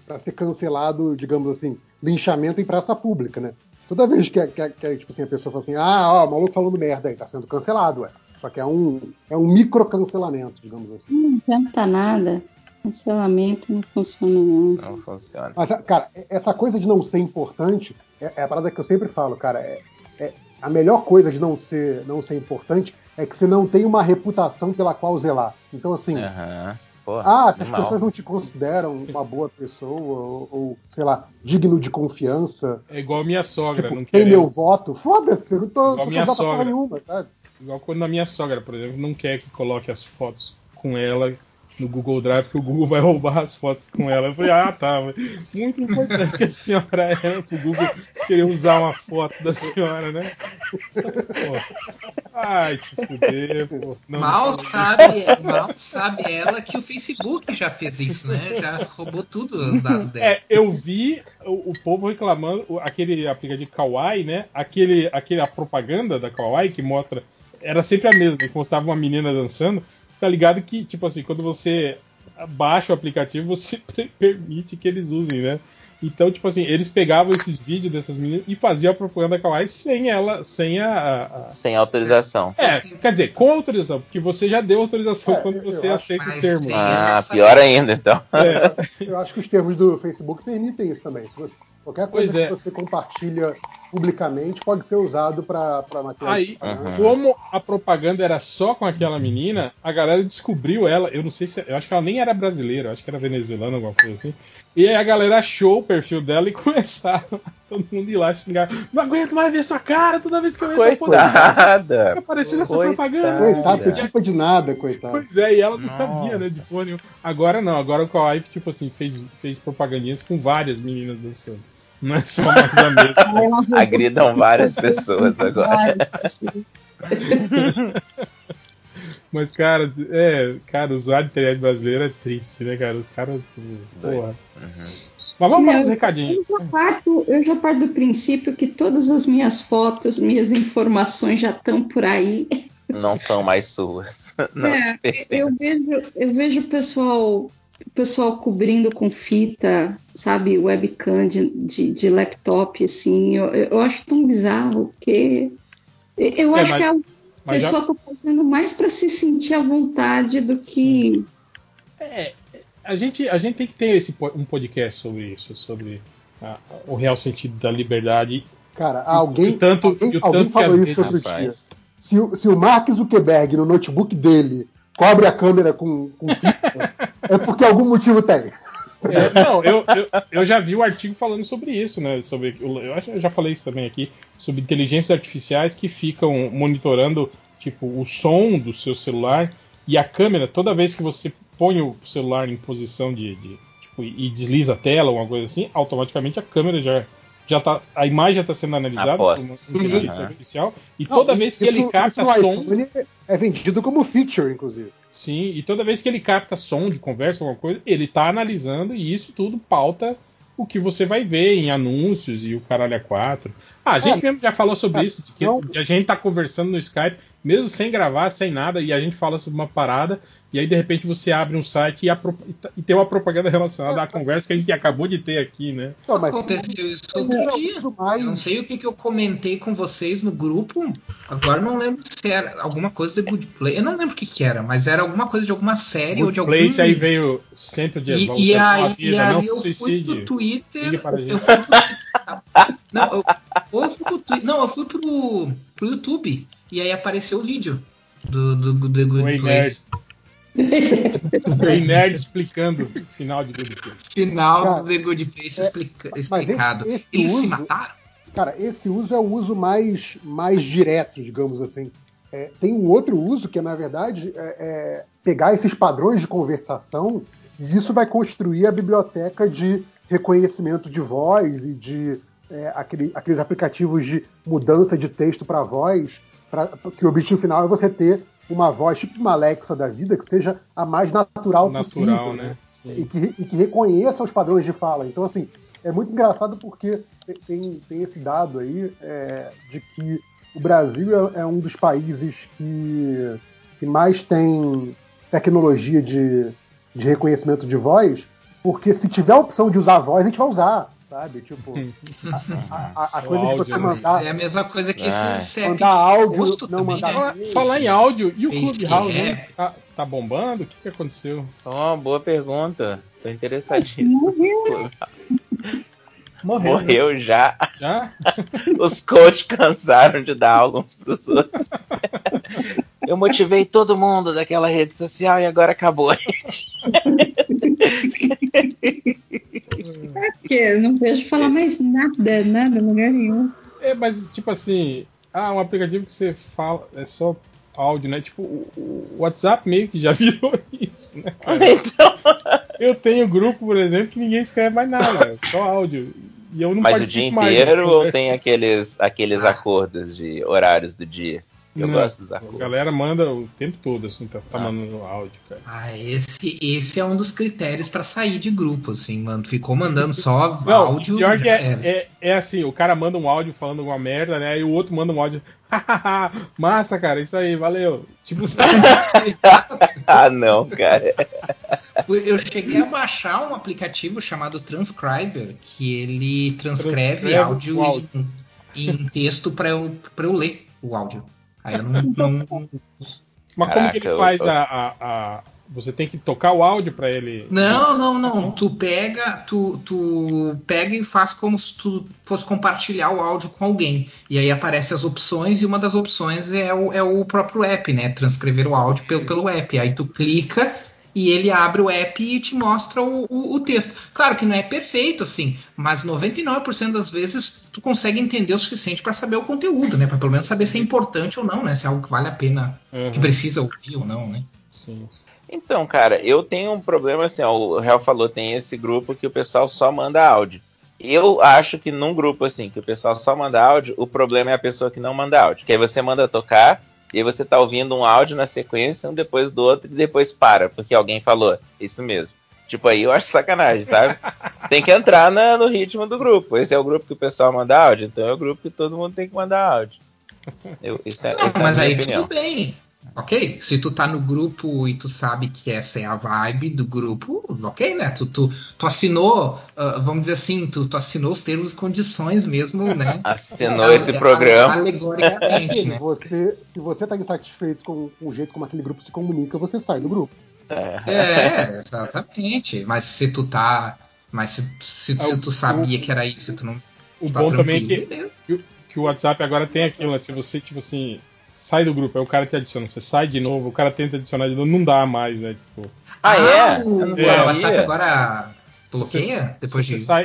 pra ser cancelado, digamos assim, linchamento em praça pública, né? Toda vez que, que- que, tipo assim, a pessoa fala assim, ah, ó, o maluco falando merda aí, tá sendo cancelado, ué. Só que é um, é um micro cancelamento, digamos assim. Não adianta nada. Cancelamento não funciona não. Não funciona. Mas, cara, essa coisa de não ser importante é, é a parada que eu sempre falo, cara. É, é- a melhor coisa de não ser, não ser importante é que você não tem uma reputação pela qual zelar. Então, assim, Aham. Porra, ah, se as pessoas não te consideram uma boa pessoa, ou, ou, sei lá, digno de confiança, É igual minha sogra, tipo, não tem quer. meu voto, foda-se, eu não tô, Igual minha sogra. nenhuma, sabe? Igual quando a minha sogra, por exemplo, não quer que coloque as fotos com ela no Google Drive, porque o Google vai roubar as fotos com ela. Eu falei, ah, tá. Muito importante que a senhora era pro Google querer usar uma foto da senhora, né? Pô. Ai, te fuder, pô. Não, mal, não sabe, mal sabe ela que o Facebook já fez isso, né? Já roubou tudo os dados dela. É, eu vi o, o povo reclamando, aquele aplicativo Kawaii, né? Aquele, aquele, a propaganda da Kawaii que mostra. Era sempre a mesma, que mostrava uma menina dançando. Você tá ligado que, tipo assim, quando você baixa o aplicativo, você (laughs) per- permite que eles usem, né? Então, tipo assim, eles pegavam esses vídeos dessas meninas e faziam a propaganda Kawaii sem ela, sem a. a- Sem autorização. É, quer dizer, com autorização, porque você já deu autorização É, quando você aceita os termos. Ah, pior ainda, então. É. Eu acho que os termos do Facebook permitem isso também. Você- qualquer coisa Pois é. que você compartilha publicamente pode ser usado para material. Aí, Uhum. como a propaganda era só com aquela menina, a galera descobriu ela. Eu não sei se. Eu acho que ela nem era brasileira, eu acho que era venezuelana, alguma coisa assim. E aí a galera achou o perfil dela e (laughs) começaram todo mundo ir lá xingar. Não aguento mais ver sua cara toda vez que eu entro. Coitada. Fica aparecendo essa Coitada. propaganda. Coitado, tem culpa de nada, coitado. Pois é, e ela não Nossa. sabia, né, de fone. Agora não, agora o Kawaii, tipo assim, fez, fez propagandinhas com várias meninas dançando. Não é só mais a mesma. (laughs) Agridam várias pessoas agora. Várias (laughs) pessoas. Mas, cara, é, cara, usar de internet brasileiro é triste, né, cara? Os caras, tipo, porra. Mas vamos para os recadinhos. Eu já, parto, eu já parto do princípio que todas as minhas fotos, minhas informações já estão por aí. Não são mais suas. (laughs) Não É, eu vejo, eu vejo o pessoal, pessoal cobrindo com fita, sabe, webcam de, de, de laptop, assim. Eu, eu acho tão bizarro, porque eu É, acho mas- que a mas já- pessoa está fazendo mais para se sentir à vontade do que. É, a gente, a gente tem que ter esse, um podcast sobre isso, sobre a- o real sentido da liberdade. Cara, alguém, E tanto- alguém, e o alguém tanto que falou as isso outro dia. Se, o- se o Mark Zuckerberg, no notebook dele, cobre a câmera com, com fita, (laughs) é porque algum motivo tem. É, não, eu, eu, eu já vi o artigo falando sobre isso, né? Sobre, eu acho que eu já falei isso também aqui, sobre inteligências artificiais que ficam monitorando tipo, o som do seu celular e a câmera, toda vez que você põe o celular em posição de. de, tipo, e desliza a tela, alguma coisa assim, automaticamente a câmera já. Já tá, a imagem já está sendo analisada por uma inteligência Uhum. artificial e Não, toda vez que isso- ele capta som, é vendido como feature, inclusive. Sim, e toda vez que ele capta som de conversa, alguma coisa, ele tá analisando e isso tudo pauta o que você vai ver em anúncios e o caralho a quatro. Ah, a gente É. mesmo já falou sobre É, isso, de que a gente tá conversando no Skype, mesmo sem gravar, sem nada, e a gente fala sobre uma parada, e aí de repente você abre um site e, a pro- e e tem uma propaganda relacionada à conversa que a gente acabou de ter aqui, né? Não, mas Aconteceu isso é outro dia. Eu não sei o que, que eu comentei com vocês no grupo. Agora não lembro se era alguma coisa de Good Play. Eu não lembro o que, que era, mas era alguma coisa de alguma série ou de algum. Place aí veio centro de E, volta e à aí, vida, e aí não eu fui suicídio. pro Twitter. Para a gente. Eu fui pro Twitter. Não, eu, ou eu fui pro Twitter. Não, eu fui pro, pro YouTube. E aí apareceu o vídeo do, do, do The Good Oi, Place. Bem (laughs) nerd explicando o final de Good Place. Final Cara, do The Good Place é, explica- explicado. esse- esse Eles se uso- mataram? Cara, esse uso é o uso mais, mais direto, digamos assim. É, tem um outro uso que é, na verdade, é, é pegar esses padrões de conversação E isso vai construir a biblioteca de reconhecimento de voz e de é, aquele, aqueles aplicativos de mudança de texto para voz, pra, que o objetivo final é você ter uma voz tipo uma Alexa da vida que seja a mais natural, Natural, possível, né? E que, e que reconheça os padrões de fala. Então, assim, é muito engraçado porque tem, tem esse dado aí é, de que o Brasil é, é um dos países que, que mais tem tecnologia de, de reconhecimento de voz, porque se tiver a opção de usar a voz, a gente vai usar, sabe? Tipo, a, a- a (laughs) coisa de você mandar. É a mesma coisa que Ah. esse Mandar áudio, posto não também, mandar né? Falar, falar em áudio, e o Clubhouse, hein? Tá, tá bombando? O que, que aconteceu? Ó, boa pergunta. Tô interessadíssimo. Morreu. (laughs) Morreu já. Já? (laughs) Os coaches cansaram de dar aula uns pros outros. Eu motivei todo mundo daquela rede social e agora acabou. Porque eu não vejo falar mais nada, nada, em lugar nenhum. É, mas tipo assim, ah, um aplicativo que você fala, é só áudio, né? Tipo, o, o WhatsApp meio que já (laughs) virou isso, né, cara? (laughs) Eu tenho grupo, por exemplo, que ninguém escreve mais nada, é só áudio. E eu não Mas o dia mais, inteiro né? ou tem aqueles, aqueles acordos de horários do dia? Eu Não, gosto dos A galera manda o tempo todo, assim, tá, tá mandando áudio, cara. Ah, esse, esse é um dos critérios pra sair de grupo, assim, mano. Ficou mandando só Não, áudio. pior que é, é, é assim, o cara manda um áudio falando alguma merda, né? E o outro manda um áudio. (laughs) "Hahaha, Massa, cara, isso aí, valeu. Tipo, (laughs) (laughs) ah, não, cara. Eu cheguei a baixar um aplicativo chamado Transcriber, que ele transcreve Transcreve áudio, áudio. Em, em texto pra eu, pra eu ler o áudio. Aí eu não. não- Mas como que ele Caraca, faz eu- a, a- a- Você tem que tocar o áudio pra ele. Não, não, não. Tu pega, tu, tu pega e faz como se tu fosse compartilhar o áudio com alguém. E aí aparecem as opções, e uma das opções é o, é o próprio app, né? Transcrever o áudio pelo, pelo app. Aí tu clica e ele abre o app e te mostra o, o- o texto. Claro que não é perfeito, assim, mas 99% das vezes tu consegue entender o suficiente para saber o conteúdo, né? Para pelo menos saber se é importante ou não, né? Se é algo que vale a pena, Uhum. que precisa ouvir ou não, né? Então, cara, eu tenho um problema assim, ó, o Real falou, tem esse grupo que o pessoal só manda áudio. Eu acho que num grupo assim, que o pessoal só manda áudio, o problema é a pessoa que não manda áudio. Que aí você manda tocar, e aí você tá ouvindo um áudio na sequência, um depois do outro, e depois para, porque alguém falou. Isso mesmo. Tipo, aí eu acho sacanagem, sabe? Você (laughs) tem que entrar na- no ritmo do grupo. Esse é o grupo que o pessoal manda áudio, então é o grupo que todo mundo tem que mandar áudio. Eu, isso é, Não, essa é a mas minha aí opinião. tudo bem. Ok? Se tu tá no grupo e tu sabe que essa é a vibe do grupo, ok, né? Tu, tu, tu assinou, ah, vamos dizer assim, tu, tu assinou os termos e condições mesmo, né? (laughs) Assinou esse programa. Alegoricamente, né? Você, se você está insatisfeito com, com o jeito como aquele grupo se comunica, você sai do grupo. É, exatamente. Mas se tu tá. Mas se, se, se tu sabia que era isso, tu não. O tá bom também é que, que o WhatsApp agora tem aquilo, né? Se você, tipo assim, sai do grupo, aí o cara te adiciona, você sai de novo, o cara tenta adicionar de novo, não dá mais, né? Tipo. Ah, é? o, não o sabia. WhatsApp agora Se bloqueia você- depois se de. você sai,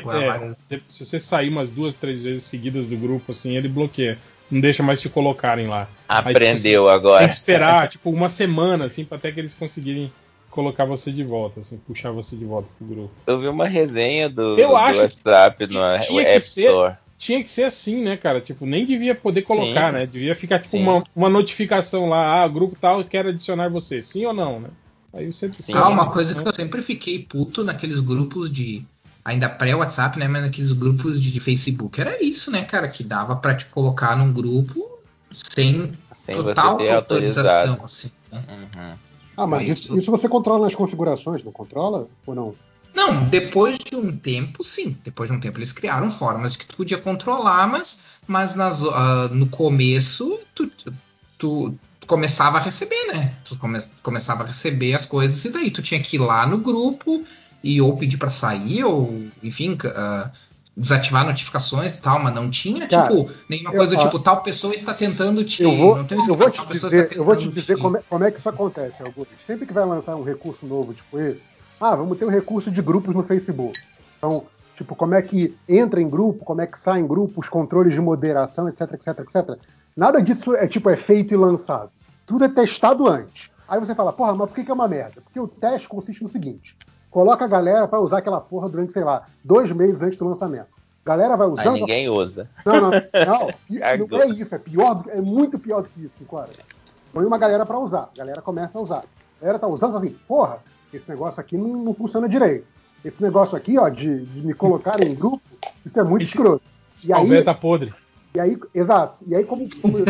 é, se você sair umas duas, três vezes seguidas do grupo, assim, ele bloqueia. Não deixa mais te colocarem lá. Aí, tipo, Aprendeu você agora. Tem que esperar, (laughs) tipo, uma semana, assim, pra até que eles conseguirem colocar você de volta, assim, puxar você de volta pro grupo. Eu vi uma resenha do, Eu do acho WhatsApp no Tinha que, App ser, Store. Tinha que ser assim, né, cara? Tipo, nem devia poder colocar, Sim. né? Devia ficar, tipo, Sim. uma, uma notificação lá, ah, grupo tal quer adicionar você, sim ou não, né? Aí você Ah, uma coisa que eu sempre fiquei puto naqueles grupos de. Ainda pré-WhatsApp, né? Mas naqueles grupos de, de Facebook. Era isso, né, cara? Que dava pra te colocar num grupo sem, Sem total você ter autorização, autorizado. assim. né? Ah, mas isso, isso você controla nas configurações, não controla? Ou não? Não, depois de um tempo, sim. Depois de um tempo eles criaram formas que tu podia controlar, mas, mas nas, ah, no começo tu, tu, tu começava a receber, né? Tu come, começava a receber as coisas e daí tu tinha que ir lá no grupo e ou pedir pra sair ou, enfim, ah, desativar notificações e tal, mas não tinha, Cara, tipo, nenhuma eu- coisa do tipo, tal pessoa está tentando te... Eu vou, eu te dizer, eu vou te dizer como, é, como é que isso acontece, Augusto. Sempre que vai lançar um recurso novo tipo esse, ah, vamos ter um recurso de grupos no Facebook. Então, tipo, como é que entra em grupo, como é que sai em grupo, os controles de moderação, etc, etc, etc. Nada disso é tipo é feito e lançado. Tudo é testado antes. Aí você fala, porra, mas por que que é uma merda? Porque o teste consiste no seguinte: coloca a galera para usar aquela porra durante, sei lá, dois meses antes do lançamento. Galera vai Aí usando. ninguém usa. Não, não, não. (laughs) não é isso, é pior, do é muito pior do que isso, cara. Põe uma galera pra usar, a galera começa a usar. A galera tá usando fala assim, porra, esse negócio aqui não, não funciona direito. Esse negócio aqui, ó, de, de me colocar em grupo, isso é muito escroto. E aí, tá podre. e aí, exato. E aí, como, como é,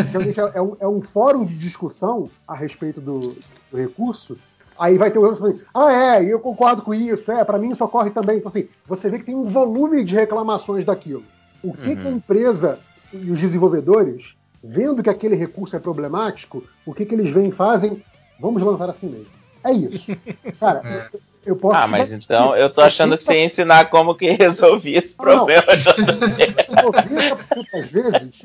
é um, é um fórum de discussão a respeito do, do recurso, aí vai ter o outro falando, ah, é, eu concordo com isso, é, para mim isso ocorre também. Então, assim, você vê que tem um volume de reclamações daquilo. O que, Uhum. que a empresa e os desenvolvedores, vendo que aquele recurso é problemático, o que, que eles vêm e fazem? Vamos lançar assim mesmo. É isso. Cara, eu, eu posso. Ah, mas então eu tô achando que você ia ensinar como que resolvia esse Não, não. problema. 90% das vezes,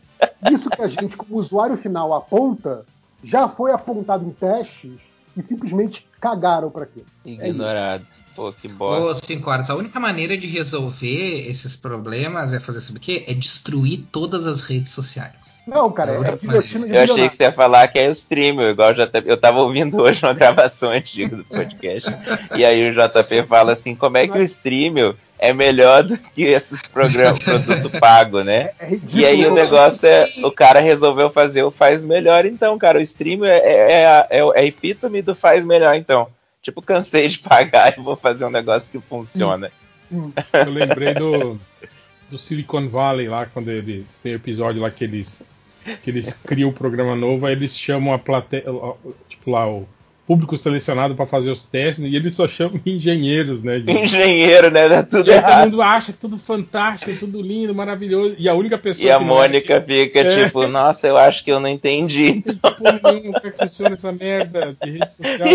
isso que a gente, como usuário final, aponta, já foi apontado em testes e simplesmente cagaram para aquilo. É. Ignorado. Pô, que Ô, bosta. cinco horas, a única maneira de resolver esses problemas é fazer sabe o quê? É destruir todas as redes sociais. Não, cara, é guilhotina de Eu achei que você ia falar que é o streamer, igual o JP. Eu tava ouvindo (laughs) hoje uma gravação antiga do podcast. e aí o JP fala assim: como é que o streamer é melhor do que esses programas, (laughs) produto pago, né? É. E aí o negócio é. O cara resolveu fazer o faz melhor, então, cara. O streamer é, é, é, é a epítome do faz melhor, então. Tipo, cansei de pagar e vou fazer um negócio que funciona. Eu lembrei do, do Silicon Valley lá, quando ele tem episódio lá que eles, que eles criam o programa novo, aí eles chamam a plateia, tipo lá, o público selecionado para fazer os testes, e eles só chamam engenheiros, né? de- Engenheiro, né? Dá tudo e aí todo mundo acha tudo fantástico, tudo lindo, maravilhoso. E a única pessoa E a é Mônica fica É. tipo, nossa, eu acho que eu não entendi. porra nenhuma, como é que funciona essa merda de rede social.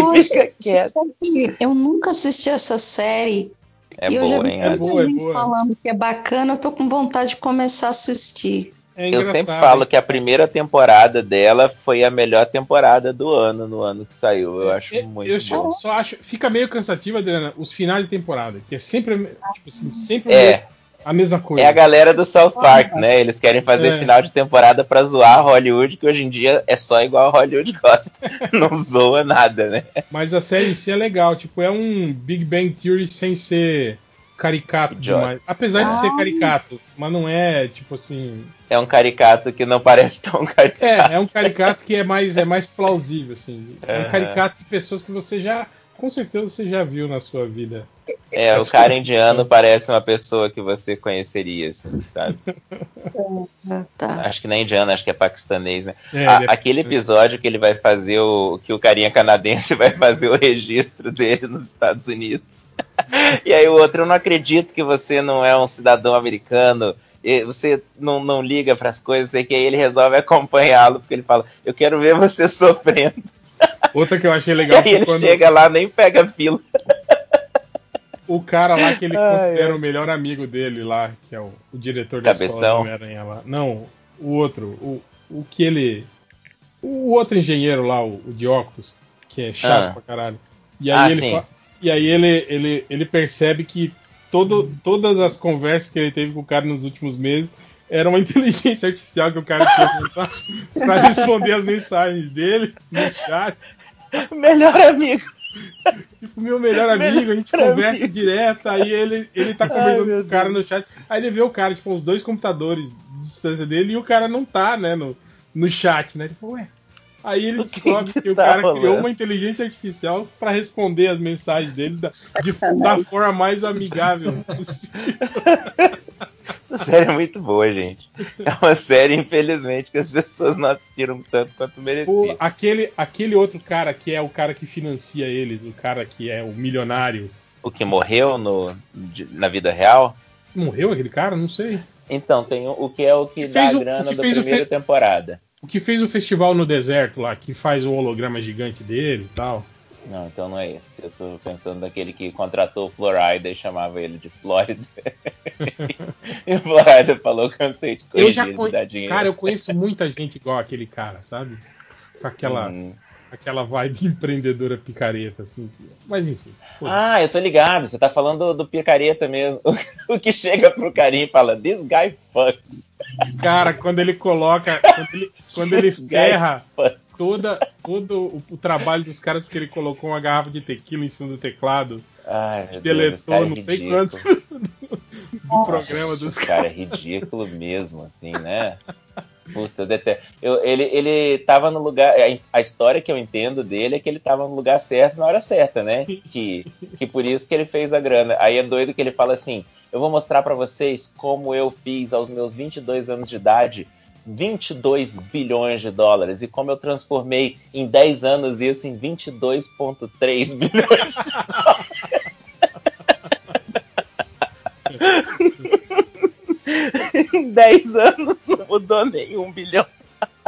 Eu nunca assisti essa série. É e eu já boa, vi hein? É boa, é gente boa. falando que é bacana, eu tô com vontade de começar a assistir. É eu sempre falo que a primeira temporada dela foi a melhor temporada do ano, no ano que saiu. Eu acho muito Eu bom. só, só acho. Fica meio cansativo, Adriana, os finais de temporada. Que é sempre, tipo assim, sempre É. a mesma coisa. É a galera do South Park, né? Eles querem fazer É. final de temporada pra zoar Hollywood, que hoje em dia é só igual a Hollywood (laughs) gosta. Não zoa nada, né? Mas a série em si é legal. Tipo, é um Big Bang Theory sem ser caricato Idiota. demais. Apesar de ser Ah. caricato, mas não é, tipo assim. É um caricato que não parece tão (laughs) caricato. É, é um caricato que é mais, é mais plausível, assim. É um caricato de pessoas que você já. Com certeza você já viu na sua vida. É, o cara indiano parece uma pessoa que você conheceria, assim, sabe? (laughs) Acho que não é indiano, acho que é paquistanês, né? É, A- é aquele episódio que ele vai fazer o. que o carinha canadense (laughs) vai fazer o registro dele nos Estados Unidos. E aí o outro, eu não acredito que você não é um cidadão americano. e Você não, não liga para as coisas, sei que aí ele resolve acompanhá-lo, porque ele fala, eu quero ver você (laughs) sofrendo. Outra que eu achei E legal aí foi ele quando chega lá, nem pega fila. o cara lá que ele (laughs) Ai, considera ai. o melhor amigo dele lá, que é o, o diretor da escola Cabeção? do Homem-Aranha lá. Não, o outro, o, o que ele. O outro engenheiro lá, o, o de óculos, que é chato Ah. pra caralho. E aí Ah, ele fa- E aí ele, ele, ele percebe que todo, todas as conversas que ele teve com o cara nos últimos meses era uma (laughs) inteligência artificial que o cara tinha pra responder as mensagens dele no chat. Melhor amigo. Tipo, meu melhor amigo, a gente Melhor conversa amigo. direto, aí ele, ele tá Ai, conversando meu com o cara no chat, aí ele vê o cara, tipo, os dois computadores de distância dele e o cara não tá, né, no, no chat, né? Ele falou, ué. Aí ele descobre que, o tá cara rolando? criou uma inteligência artificial pra responder as mensagens dele da, de, da forma mais amigável possível. (laughs) Essa série é muito boa, gente. É uma série, infelizmente, que as pessoas não assistiram tanto quanto merecia. Pô, aquele, aquele outro cara que é o cara que financia eles, o cara que é o milionário. O que morreu no, na vida real? Morreu aquele cara? Não sei. Então, tem o, o que é o que, Que dá a grana que da primeira fe- temporada. O que fez o festival no deserto lá, que faz o holograma gigante dele e tal. Não, então não é esse. Eu tô pensando naquele que contratou o Florida e chamava ele de Florida. (laughs) e o Florida falou, de Eu corrigir já ele, conhe... dar dinheiro. Cara, eu conheço muita gente igual aquele cara, sabe? Com aquela. Hum. Aquela vibe (laughs) empreendedora picareta, assim. Mas enfim. foda-se. Ah, eu tô ligado. Você tá falando do, do picareta mesmo. (laughs) o que chega pro carinha e fala: This guy fucks. Cara, quando ele coloca. (laughs) Quando ele, quando ele ferra toda, todo o, o trabalho dos caras, porque ele colocou uma garrafa de tequila em cima do teclado. Ai, Deus, Deletou cara é não sei ridículo. quantos do programa dos Esse cara é ridículo mesmo, assim, né? Puta, eu detesto. Eu- ele, ele tava no lugar. a- história que eu entendo dele é que ele tava no lugar certo na hora certa, né? Que, que por isso que ele fez a grana. Aí é doido que ele fala assim: Eu vou mostrar pra vocês como eu fiz aos meus 22 anos de idade 22 bilhões de dólares e como eu transformei em 10 anos isso em 22,3 (laughs) bilhões de (laughs) (laughs) em 10 anos não mudou nenhum bilhão.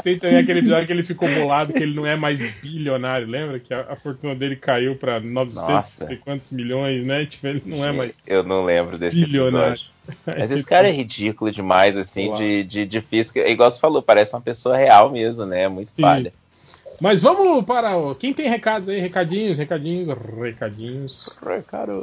Tem também aquele episódio que ele ficou bolado que ele não é mais bilionário, lembra? Que a, a fortuna dele caiu pra 900 Nossa. não sei quantos milhões, né? Tipo, ele não é mais Eu não lembro desse bilionário. episódio. Mas esse cara é ridículo demais, assim, de, de, de física. É igual você falou, parece uma pessoa real mesmo, né? É muito Sim. falha. Mas vamos para. o- Quem tem recados aí? Recadinhos, recadinhos, recadinhos.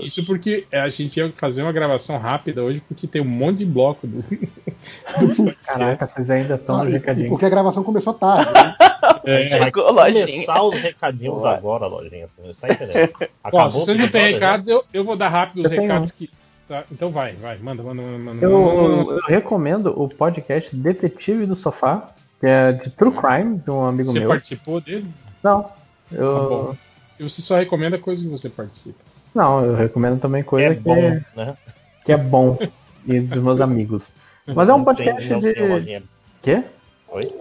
Isso porque a gente ia fazer uma gravação rápida hoje, porque tem um monte de bloco do. (laughs) do Caraca, vocês ainda estão Ah, no recadinho. Porque a gravação começou tarde. Né? (laughs) É, lojinha. começar os recadinhos agora, lojinha. Você não tá entendendo. (laughs) Ó, se vocês não têm já? recados, eu, eu vou dar rápido os Eu recados um. que. tá, então vai, vai, manda, manda, manda. manda, Eu, manda, manda. eu recomendo o podcast Detetive do Sofá, que é de True Crime, de um amigo Você meu. participou dele? Não. Eu, bom. E você só recomenda coisa que você participa. não, eu recomendo também coisa É que, bom, é, né? que é bom e dos meus amigos. Mas é um Não podcast tem- não tem de. lojinha. Quê? Oi?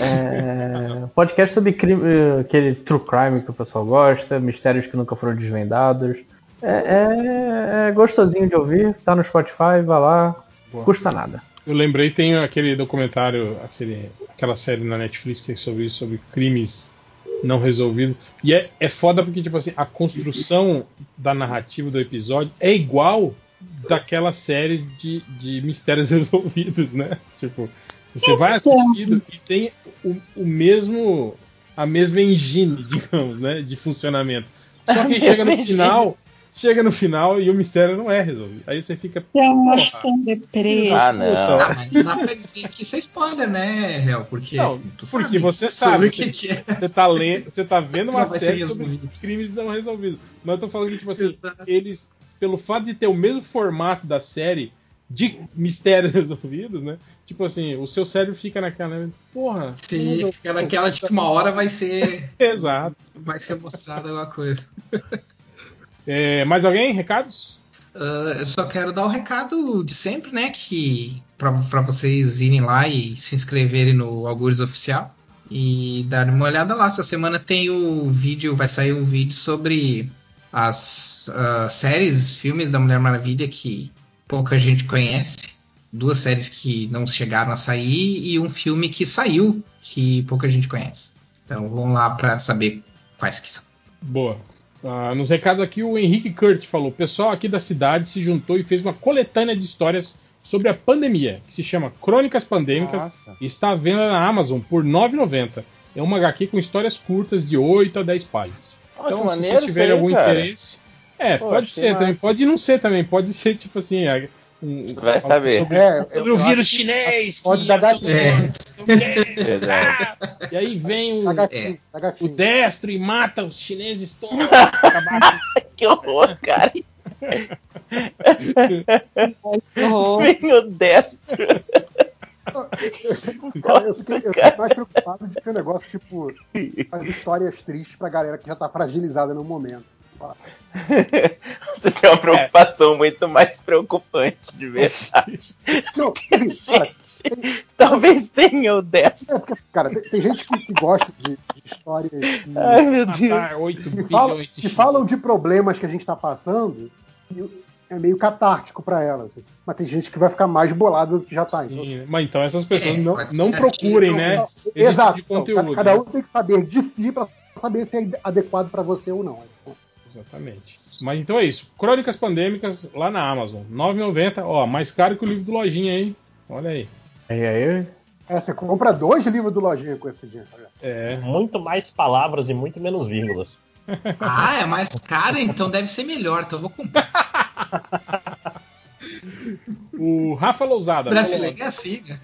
É, podcast sobre crime, eh, aquele true crime que o pessoal gosta, mistérios que nunca foram desvendados. É, é- é gostosinho de ouvir, tá no Spotify, vai lá, Boa. custa nada. Eu lembrei, tem aquele documentário, aquele, aquela série na Netflix que é sobre isso, sobre crimes não resolvidos. E é, é foda porque, tipo assim, a construção da narrativa do episódio é igual daquelas séries de, de mistérios (laughs) resolvidos, né? Tipo, você vai assistindo e tem o, o mesmo. a mesma engine, (laughs) digamos, né? De funcionamento. Só que chega no final. Chega no final e o mistério não é resolvido. Aí você fica. É uma porra, tão deprê. Ah, não. Ah, mas não dá pra dizer que isso é spoiler, né, Real? Porque, Não, tu porque sabe você sabe o que, que é. Você tá lendo, você tá vendo uma série sobre crimes não resolvidos. Mas eu tô falando que, tipo assim, eles, pelo fato de ter o mesmo formato da série de mistérios (laughs) resolvidos, né? Tipo assim, o seu cérebro fica naquela, né? porra. Sim, fica naquela de que uma hora vai ser. (laughs) Exato. Vai ser mostrada alguma coisa. É, mais alguém? Recados? Ah, eu só quero dar o recado de sempre, né? Que pra vocês irem lá e se inscreverem no Algures Oficial e darem uma olhada lá. Essa semana tem o vídeo, vai sair o vídeo sobre as ah, séries, filmes da Mulher Maravilha que pouca gente conhece. Duas séries que não chegaram a sair e um filme que saiu que pouca gente conhece. Então vão lá pra saber quais que são. Boa. Ah, nos recados aqui, o Henrique Kurt falou: o pessoal aqui da cidade se juntou e fez uma coletânea de histórias sobre a pandemia, que se chama Crônicas Pandêmicas, Nossa. e está à venda na Amazon por R$ 9,90. É uma HQ com histórias curtas de 8 a 10 páginas. Que então, se vocês tiverem algum cara. interesse. É, Pô, pode ser também, massa. pode não ser também, pode ser tipo assim. É, um- Vai saber. Sobre, É, sobre eu o vírus chinês. pode dar. (laughs) Verdade. E aí vem o, gatinho, tá o destro e mata os chineses todos. (laughs) que horror, cara. horror. Vem o destro. Cara, eu fiquei, eu fiquei mais preocupado de ser um negócio tipo as histórias tristes pra galera que já tá fragilizada no momento. (laughs) Você tem uma preocupação muito mais preocupante, de verdade. Não, cara, Talvez tenha o destro. é porque, cara, tem, tem gente que, que gosta de, de histórias que, Ai, meu Deus. matar 8 que, falam, de que falam de problemas que a gente tá passando e é meio catártico pra elas. Mas tem gente que vai ficar mais bolada do que já tá. Então, Sim, mas então essas pessoas É, não, não procurem, né? tipo Exato. de conteúdo. cada né? um tem que saber de si pra saber se é adequado pra você ou não. Exatamente. Mas então é isso. Crônicas Pandêmicas lá na Amazon. R$ 9,90. Ó, mais caro que o livro do Lojinha, hein? Olha aí. E aí, É, você compra dois livros do Lojinha com esse dinheiro. É. Muito mais palavras e muito menos vírgulas. (laughs) Ah, é mais caro, então deve ser melhor. Então eu vou comprar. (laughs) O Rafa Lousada. Brasileiro é assim, né?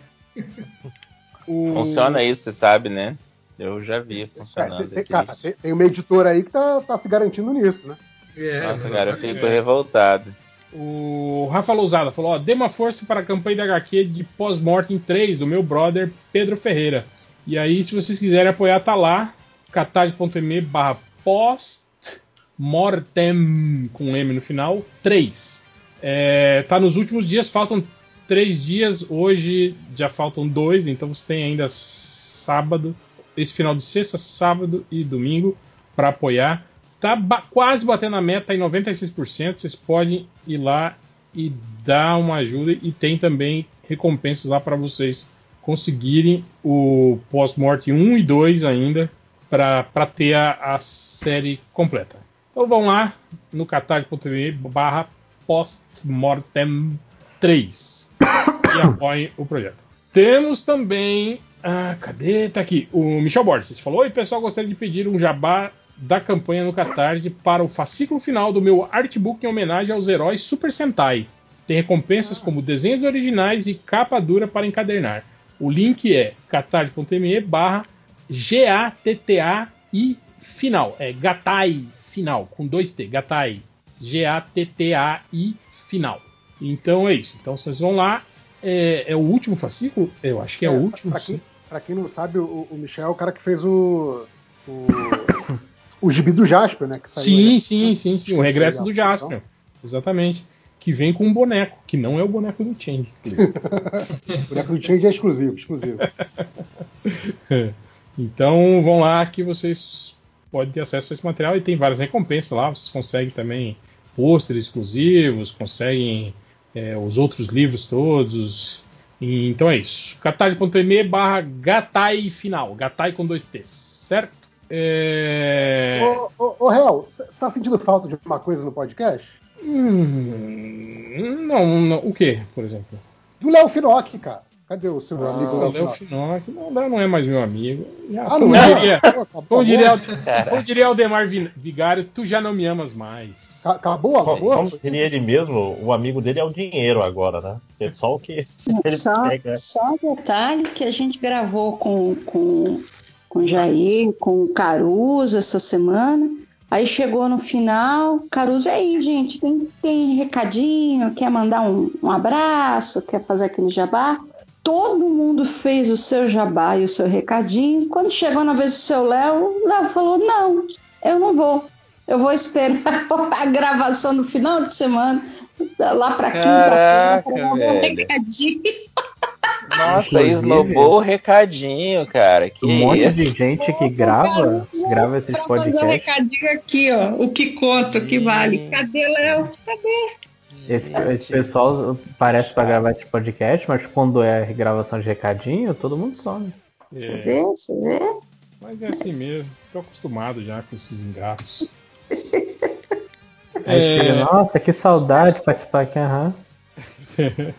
O... Funciona isso, você sabe, né? Eu já vi É, funcionando tem, aqui. cara, tem, tem uma editora aí que tá, tá se garantindo nisso, né? Nossa, cara, eu fico É. revoltado. O Rafa Lousada falou: ó, dê uma força para a campanha da HQ de Pós-Mortem 3 do meu brother Pedro Ferreira. E aí, se vocês quiserem apoiar, tá lá, catarse.me barra pós-mortem com M no final, 3. É, tá nos últimos dias, faltam três dias, hoje já faltam dois, então você tem ainda sábado, esse final de sexta, sábado e domingo para apoiar. Tá ba- quase batendo a meta em 96%. Vocês podem ir lá e dar uma ajuda. E tem também recompensas lá para vocês conseguirem o pós-morte 1 e 2 ainda para ter a, a série completa. Então vão lá no catarse.me barra postmortem 3 (coughs) e apoiem o projeto. Temos também. Ah, cadê? Tá aqui. O Michel Borges falou: Oi, pessoal, gostaria de pedir um jabá da campanha no Catarse para o fascículo final do meu artbook em homenagem aos heróis Super Sentai. Tem recompensas como desenhos originais e capa dura para encadernar. O link é catarse.me barra G-A-T-T-A-I final. É Gatai final, com dois T. Gatai. G-A-T-T-A-I final. Então é isso. Então vocês vão lá. É, é o último fascículo? Eu acho que é, o último. Quem, pra quem não sabe, o, o Michel é o cara que fez o. O, o gibi do Jasper, né? Sim, aí. sim, sim, sim. O regresso do. Jasper. Exatamente. Que vem com um boneco, que não é o boneco do Change. (laughs) O boneco do Change é exclusivo, exclusivo. (laughs) então vão lá que vocês podem ter acesso a esse material e tem várias recompensas lá. Vocês conseguem também pôsteres exclusivos, conseguem é, os outros livros todos. E, então é isso. catarse.me barra gatai final. Gatai com dois T's, certo? É... Ô, ô, ô Real, você tá sentindo falta de alguma coisa no podcast? Hum, não, não, o que, por exemplo? Do Léo Finocchi, cara. Cadê o seu amigo Ah, Léo Léo Finocchi? Finocchi não, Léo não é mais meu amigo. Já, Ah, como, não é? diria, como, bom. diria, como diria Aldemar Vi- Vigário, tu já não me amas mais. Acabou? Como, como diria ele mesmo, o amigo dele é o dinheiro agora, né? É só o que ele Só, pega. só um detalhe que a gente gravou com, com, com o Jair, com o Caruso essa semana. Aí chegou no final, Caruso, e aí, gente, tem, tem recadinho, quer mandar um, um abraço, quer fazer aquele jabá? Todo mundo fez o seu jabá e o seu recadinho. Quando chegou na vez do seu Léo, o Léo falou: Não, eu não vou. Eu vou esperar (laughs) a gravação do final de semana, lá pra quinta-feira, o velho. recadinho. Nossa, Inclusive- esnobou o recadinho, cara. Que Um monte isso? de gente que grava, grava esses Pra fazer um podcasts. recadinho aqui, ó. O que conta, o que vale. Cadê, Léo? Cadê? Esse, esse pessoal parece pra gravar esse podcast, mas quando é gravação de recadinho, todo mundo some. Você É, vê? Você vê? mas é assim mesmo. Tô acostumado já com esses engatos. Aí É. nossa, que saudade de participar aqui, aham. (laughs)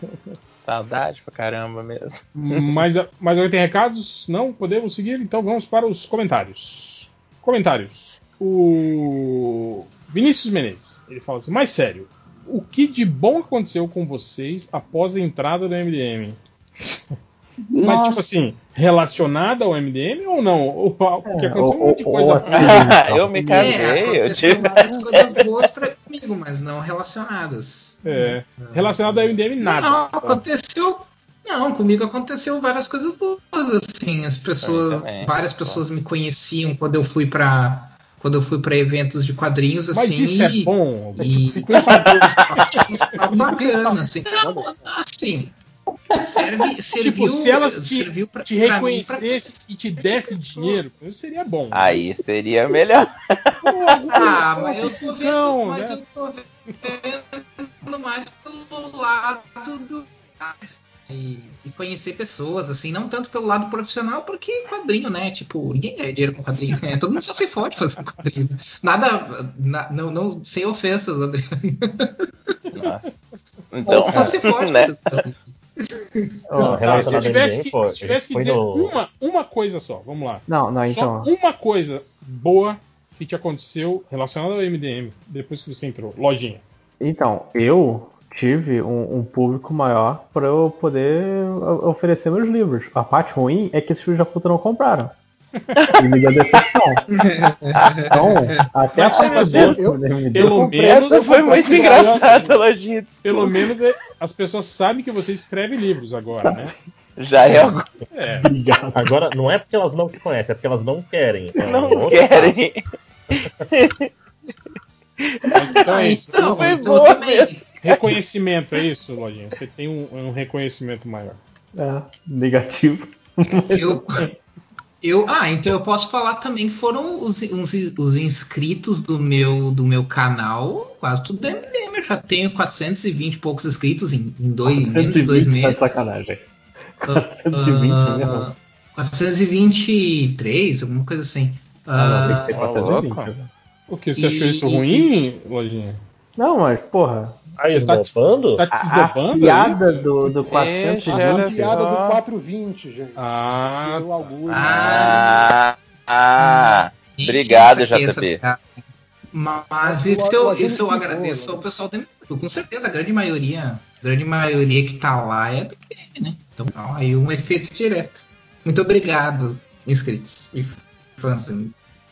Saudade pra caramba mesmo. mas, mas alguém tem recados? Não? Podemos seguir? Então vamos para os comentários. Comentários. O Vinícius Menezes. Ele fala assim, mais sério. O que de bom aconteceu com vocês após a entrada do MDM? (laughs) Mas, tipo Nossa. assim, relacionada ao MDM ou não? Ou- Porque É, aconteceu um de ou coisa. assim, eu me É, casei, eu aconteceu tive. várias coisas boas pra comigo, mas não relacionadas. É, relacionado ao MDM, nada. Não, aconteceu. Não, comigo aconteceu várias coisas boas, assim. As pessoas, também. várias pessoas me conheciam quando eu fui pra quando eu fui para eventos de quadrinhos, Mas assim. isso é e- bom. E (laughs) bacana, assim. Não, assim. Serve, (laughs) serviu, Tipo, se elas te, serviu pra, te pra mim, pra- reconhecessem e te dessem dinheiro, isso seria bom. Aí seria melhor. Ah, mas eu tô vendo, mas né? eu tô vendo mais pelo lado do e, e conhecer pessoas, assim, não tanto pelo lado profissional, porque quadrinho, né? Tipo, ninguém ganha dinheiro com quadrinho, né? Todo mundo só se fode fazendo quadrinho. Nada, na- não, não, sem ofensas, Adriano. Nossa. Então, Só se fode. né? (laughs) Não, Tá, se tivesse que, pô, se tivesse que dizer no- uma, uma coisa só, vamos lá. Não, não, Só então. uma coisa boa que te aconteceu relacionada ao MDM depois que você entrou. Lojinha. Então, eu tive um, um público maior para eu poder oferecer meus livros. A parte ruim é que esses filhos da puta não compraram. E me deu decepção. Então, até a Mas, parte mas boa eu- deu- pelo menos Essa foi muito engraçada, Lojinha. Pelo menos as pessoas sabem que você escreve livros agora, né? Já é algo. É. Obrigado. Agora, não é porque elas não te conhecem, é porque elas não querem. É Não querem. Mas então é isso. Então, foi então boa também. Reconhecimento, é isso, Lojinha? Você tem um, um reconhecimento maior. É, negativo. Eu, eu, ah, então eu posso falar também que foram os, os, os inscritos do meu, do meu canal, quase tudo do MDM. Eu já tenho 420 e poucos inscritos em, em dois, menos de dois 120 tá de meses. sacanagem. 420 Ah, mesmo. 423, alguma coisa assim. Ah, não, tem que ser Ah, 420. O que? Você achou E- isso e- ruim, Lojinha? Não, mas, porra. Aí, Você tá? Você tá te A, a esnobando? é piada isso? do, do Deixa ela 420. Piada do só. 420, gente. Ah, Deu algum. Ah, ah. Obrigado, essa aqui, essa JP. piada. Mas isso eu, isso eu explicou, agradeço ao pessoal do MDM. Com certeza, a grande maioria, a grande maioria que tá lá é do MDM, né? Então, ó, aí um efeito direto. Muito obrigado, inscritos e fãs.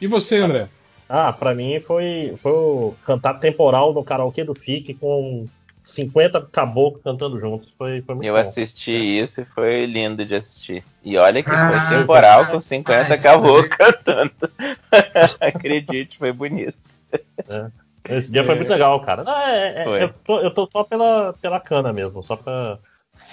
E você, André? Ah, pra mim foi, foi o cantar temporal no karaokê do FIC com 50 caboclos cantando juntos. Foi, foi muito Eu bom. assisti isso e foi lindo de assistir. E olha que Ah, foi temporal com ah, 50 isso caboclos (laughs) cantando. (laughs) Acredite, foi bonito. Esse dia foi muito legal, cara. Não, é- é- eu, tô, eu tô só pela, pela cana mesmo, só pra,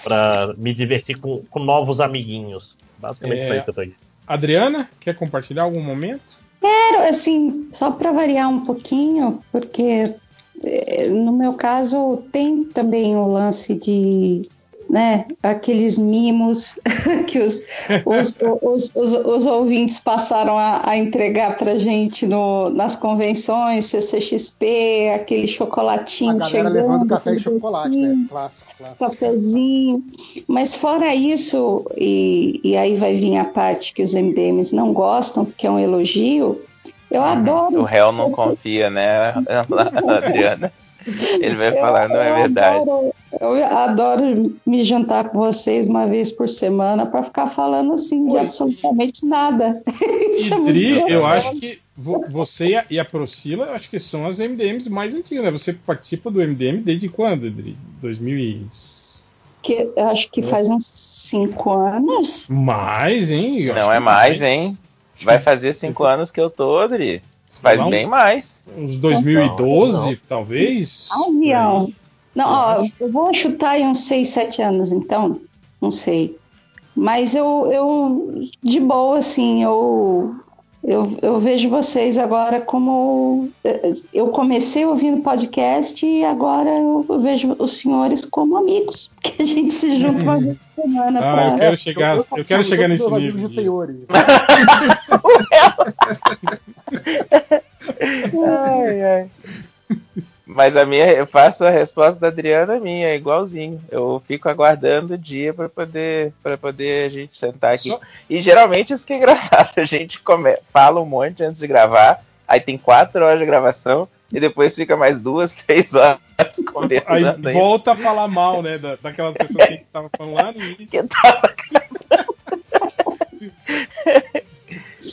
pra me divertir com, com novos amiguinhos. Basicamente É. foi isso que eu tô aqui. Adriana, quer compartilhar algum momento? Quero, assim, só para variar um pouquinho, porque eh, no meu caso tem também o lance de, né, aqueles mimos (laughs) que os, os, os, os, os ouvintes passaram a, a entregar pra gente no, nas convenções, CCXP, aquele A chocolatinho galera chegando. levando café e chocolate, né? Clássico, clássico. cafezinho. Mas fora isso, e, e aí vai vir a parte que os MDMs não gostam, porque é um elogio, eu adoro. O réu não confia, né, (laughs) Adriana? Ele vai falar, não é eu verdade. Adoro, eu adoro me juntar com vocês uma vez por semana para ficar falando assim de absolutamente nada. (laughs) Isso é muito Dri, eu acho que vo- você e a- Procila, eu acho que são as MDMs mais antigas, né? Você participa do MDM desde quando, Dri? 2000 e... Que eu acho que faz uns cinco anos. Mais, hein? Eu Não é que mais, hein? Vai fazer cinco anos que eu tô, Adri. Faz Não. bem mais. Uns 2012, talvez? Avião. Não, ó, eu vou chutar em uns 6, 7 anos, então. Não sei. Mas eu, eu de boa, assim, eu, eu, eu vejo vocês agora como. eh, Eu comecei ouvindo podcast e agora eu vejo os senhores como amigos. (laughs) Que a gente se junta uma vez por semana Ah, pra. eu quero chegar, eu quero chegar nesse nível. de- senhores. (laughs) Ai, ai. Mas a minha, eu faço a resposta da Adriana minha, é igualzinho. Eu fico aguardando o dia para poder, para poder a gente sentar aqui. Só- E geralmente isso que é engraçado, (laughs) a gente come, fala um monte antes de gravar, aí tem quatro horas de gravação e depois fica mais duas, (laughs) três horas Aí conversando. ainda. volta a falar mal, né? da- daquelas pessoas que estavam falando lá no início. Que tava- (laughs)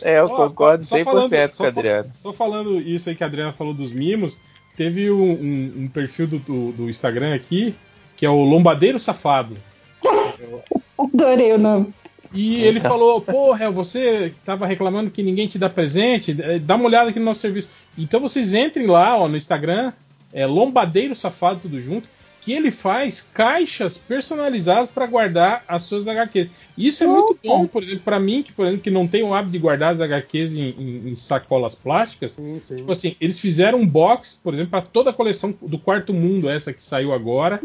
É, eu Ó, concordo só 100% falando- com a Adriana. Só falando isso aí que a Adriana falou dos mimos, teve um, um- um perfil do, do- do Instagram aqui, que é o Lombadeiro Safado. (laughs) Adorei o nome. E ele falou, porra, você tava reclamando que ninguém te dá presente, eh, dá uma olhada aqui no nosso serviço. Então vocês entrem lá ó, no Instagram, é Lombadeiro Safado, tudo junto, que ele faz caixas personalizadas para guardar as suas HQs. Isso é muito bom, por exemplo, para mim, que, por exemplo, que não tem o hábito de guardar as HQs em, em- em sacolas plásticas. Tipo assim, eles fizeram um box, por exemplo, para toda a coleção do Quarto Mundo, essa que saiu agora.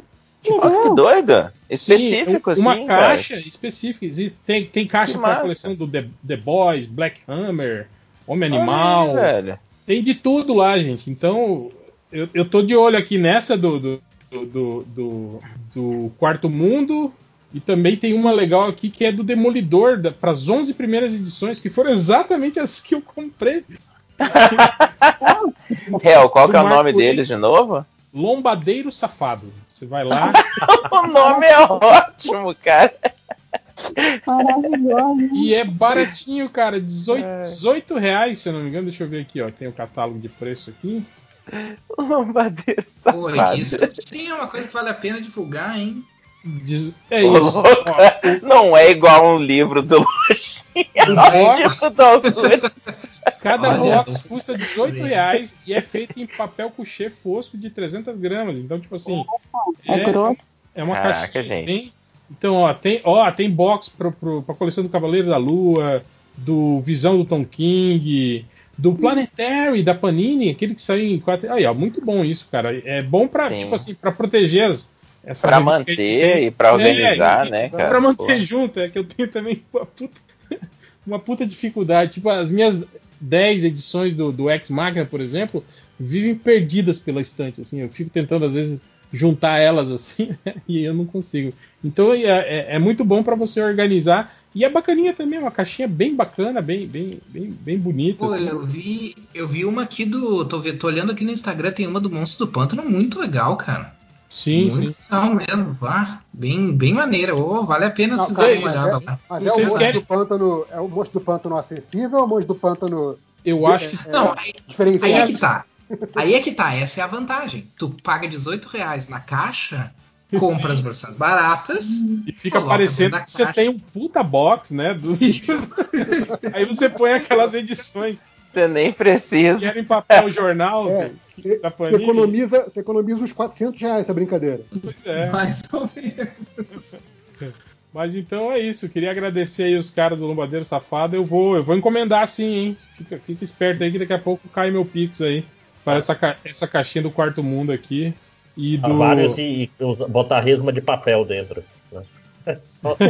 Olha que doido! Específico, Sim, uma assim, caixa específica. Existe- Tem, tem caixa para massa. coleção do The, The Boys, Black Hammer, Homem Animal. velho. Tem de tudo lá, gente. Então, eu, eu tô de olho aqui nessa do, do, do, do, do Quarto Mundo E também tem uma legal aqui que é do Demolidor, para as 11 primeiras edições, que foram exatamente as que eu comprei. (laughs) Real, qual que é o nome deles de novo? Lombadeiro Safado. Você vai lá. (laughs) o nome é ótimo, cara. Maravilhoso. E é baratinho, cara. 18, 18 reais, se eu não me engano. Deixa eu ver aqui, ó. Tem o catálogo de preço aqui. (laughs) Lombadeiro Pô, safado. isso sim é uma coisa que vale a pena divulgar, hein? Diz- É Ô, isso. louca, Não é igual um livro do (laughs) Lojinha. Box. Tipo. (laughs) Cada Olha, box custa 18 reais e é feito em papel couché fosco de 300 gramas. Então, tipo assim. É grosso. É uma Caraca, caixa gente. bem. Então, ó, tem, ó, tem box pro, pro, pra coleção do Cavaleiro da Lua, do Visão do Tom King, do Planetary, da Panini, aquele que saiu em quatro. Aí, ó, muito bom isso, cara. É bom pra, Sim. tipo assim, pra proteger as. essas Pra manter tem. e pra organizar, e- né, cara? Pra manter Pô. junto, é que eu tenho também uma puta, (laughs) uma puta dificuldade. Tipo, as minhas 10 edições do, do Ex Machina, por exemplo, vivem perdidas pela estante. Assim, eu fico tentando, às vezes, juntar elas assim, (laughs) e eu não consigo. Então é, é- é muito bom pra você organizar. E é bacaninha também, uma caixinha bem bacana, bem, bem, bem, bem bonita. Pô, assim. eu vi, eu vi uma aqui do. Tô, tô olhando aqui no Instagram, tem uma do Monstro do Pântano muito legal, cara. Sim, muito sim. legal mesmo. Ah, bem, bem maneira. Ô, vale a pena Não, vocês cara, darem uma mas olhada é- lá. Mas é o, monstro querem- do pântano, é o monstro do pântano acessível ou o monstro do pântano Eu acho que. Não, aí, diferente? aí é que tá. Aí é que tá, essa é a vantagem. Tu paga 18 reais na caixa, compra as versões baratas. E fica parecendo que você tem um puta box, né? do- (laughs) Aí você põe aquelas edições Você nem precisa. eram em papel jornal É, que- da Você economiza, você economiza uns 400 reais essa brincadeira. É. Mais ou menos. Mas então é isso. Queria agradecer aí os caras do Lombadeiro Safado. Eu vou, eu vou encomendar sim, hein? Fica, fica esperto aí que daqui a pouco cai meu Pix aí. Para essa, ca- essa caixinha do quarto mundo aqui. E do. vários e, e botar resma de papel dentro. né? (laughs) É só. (laughs)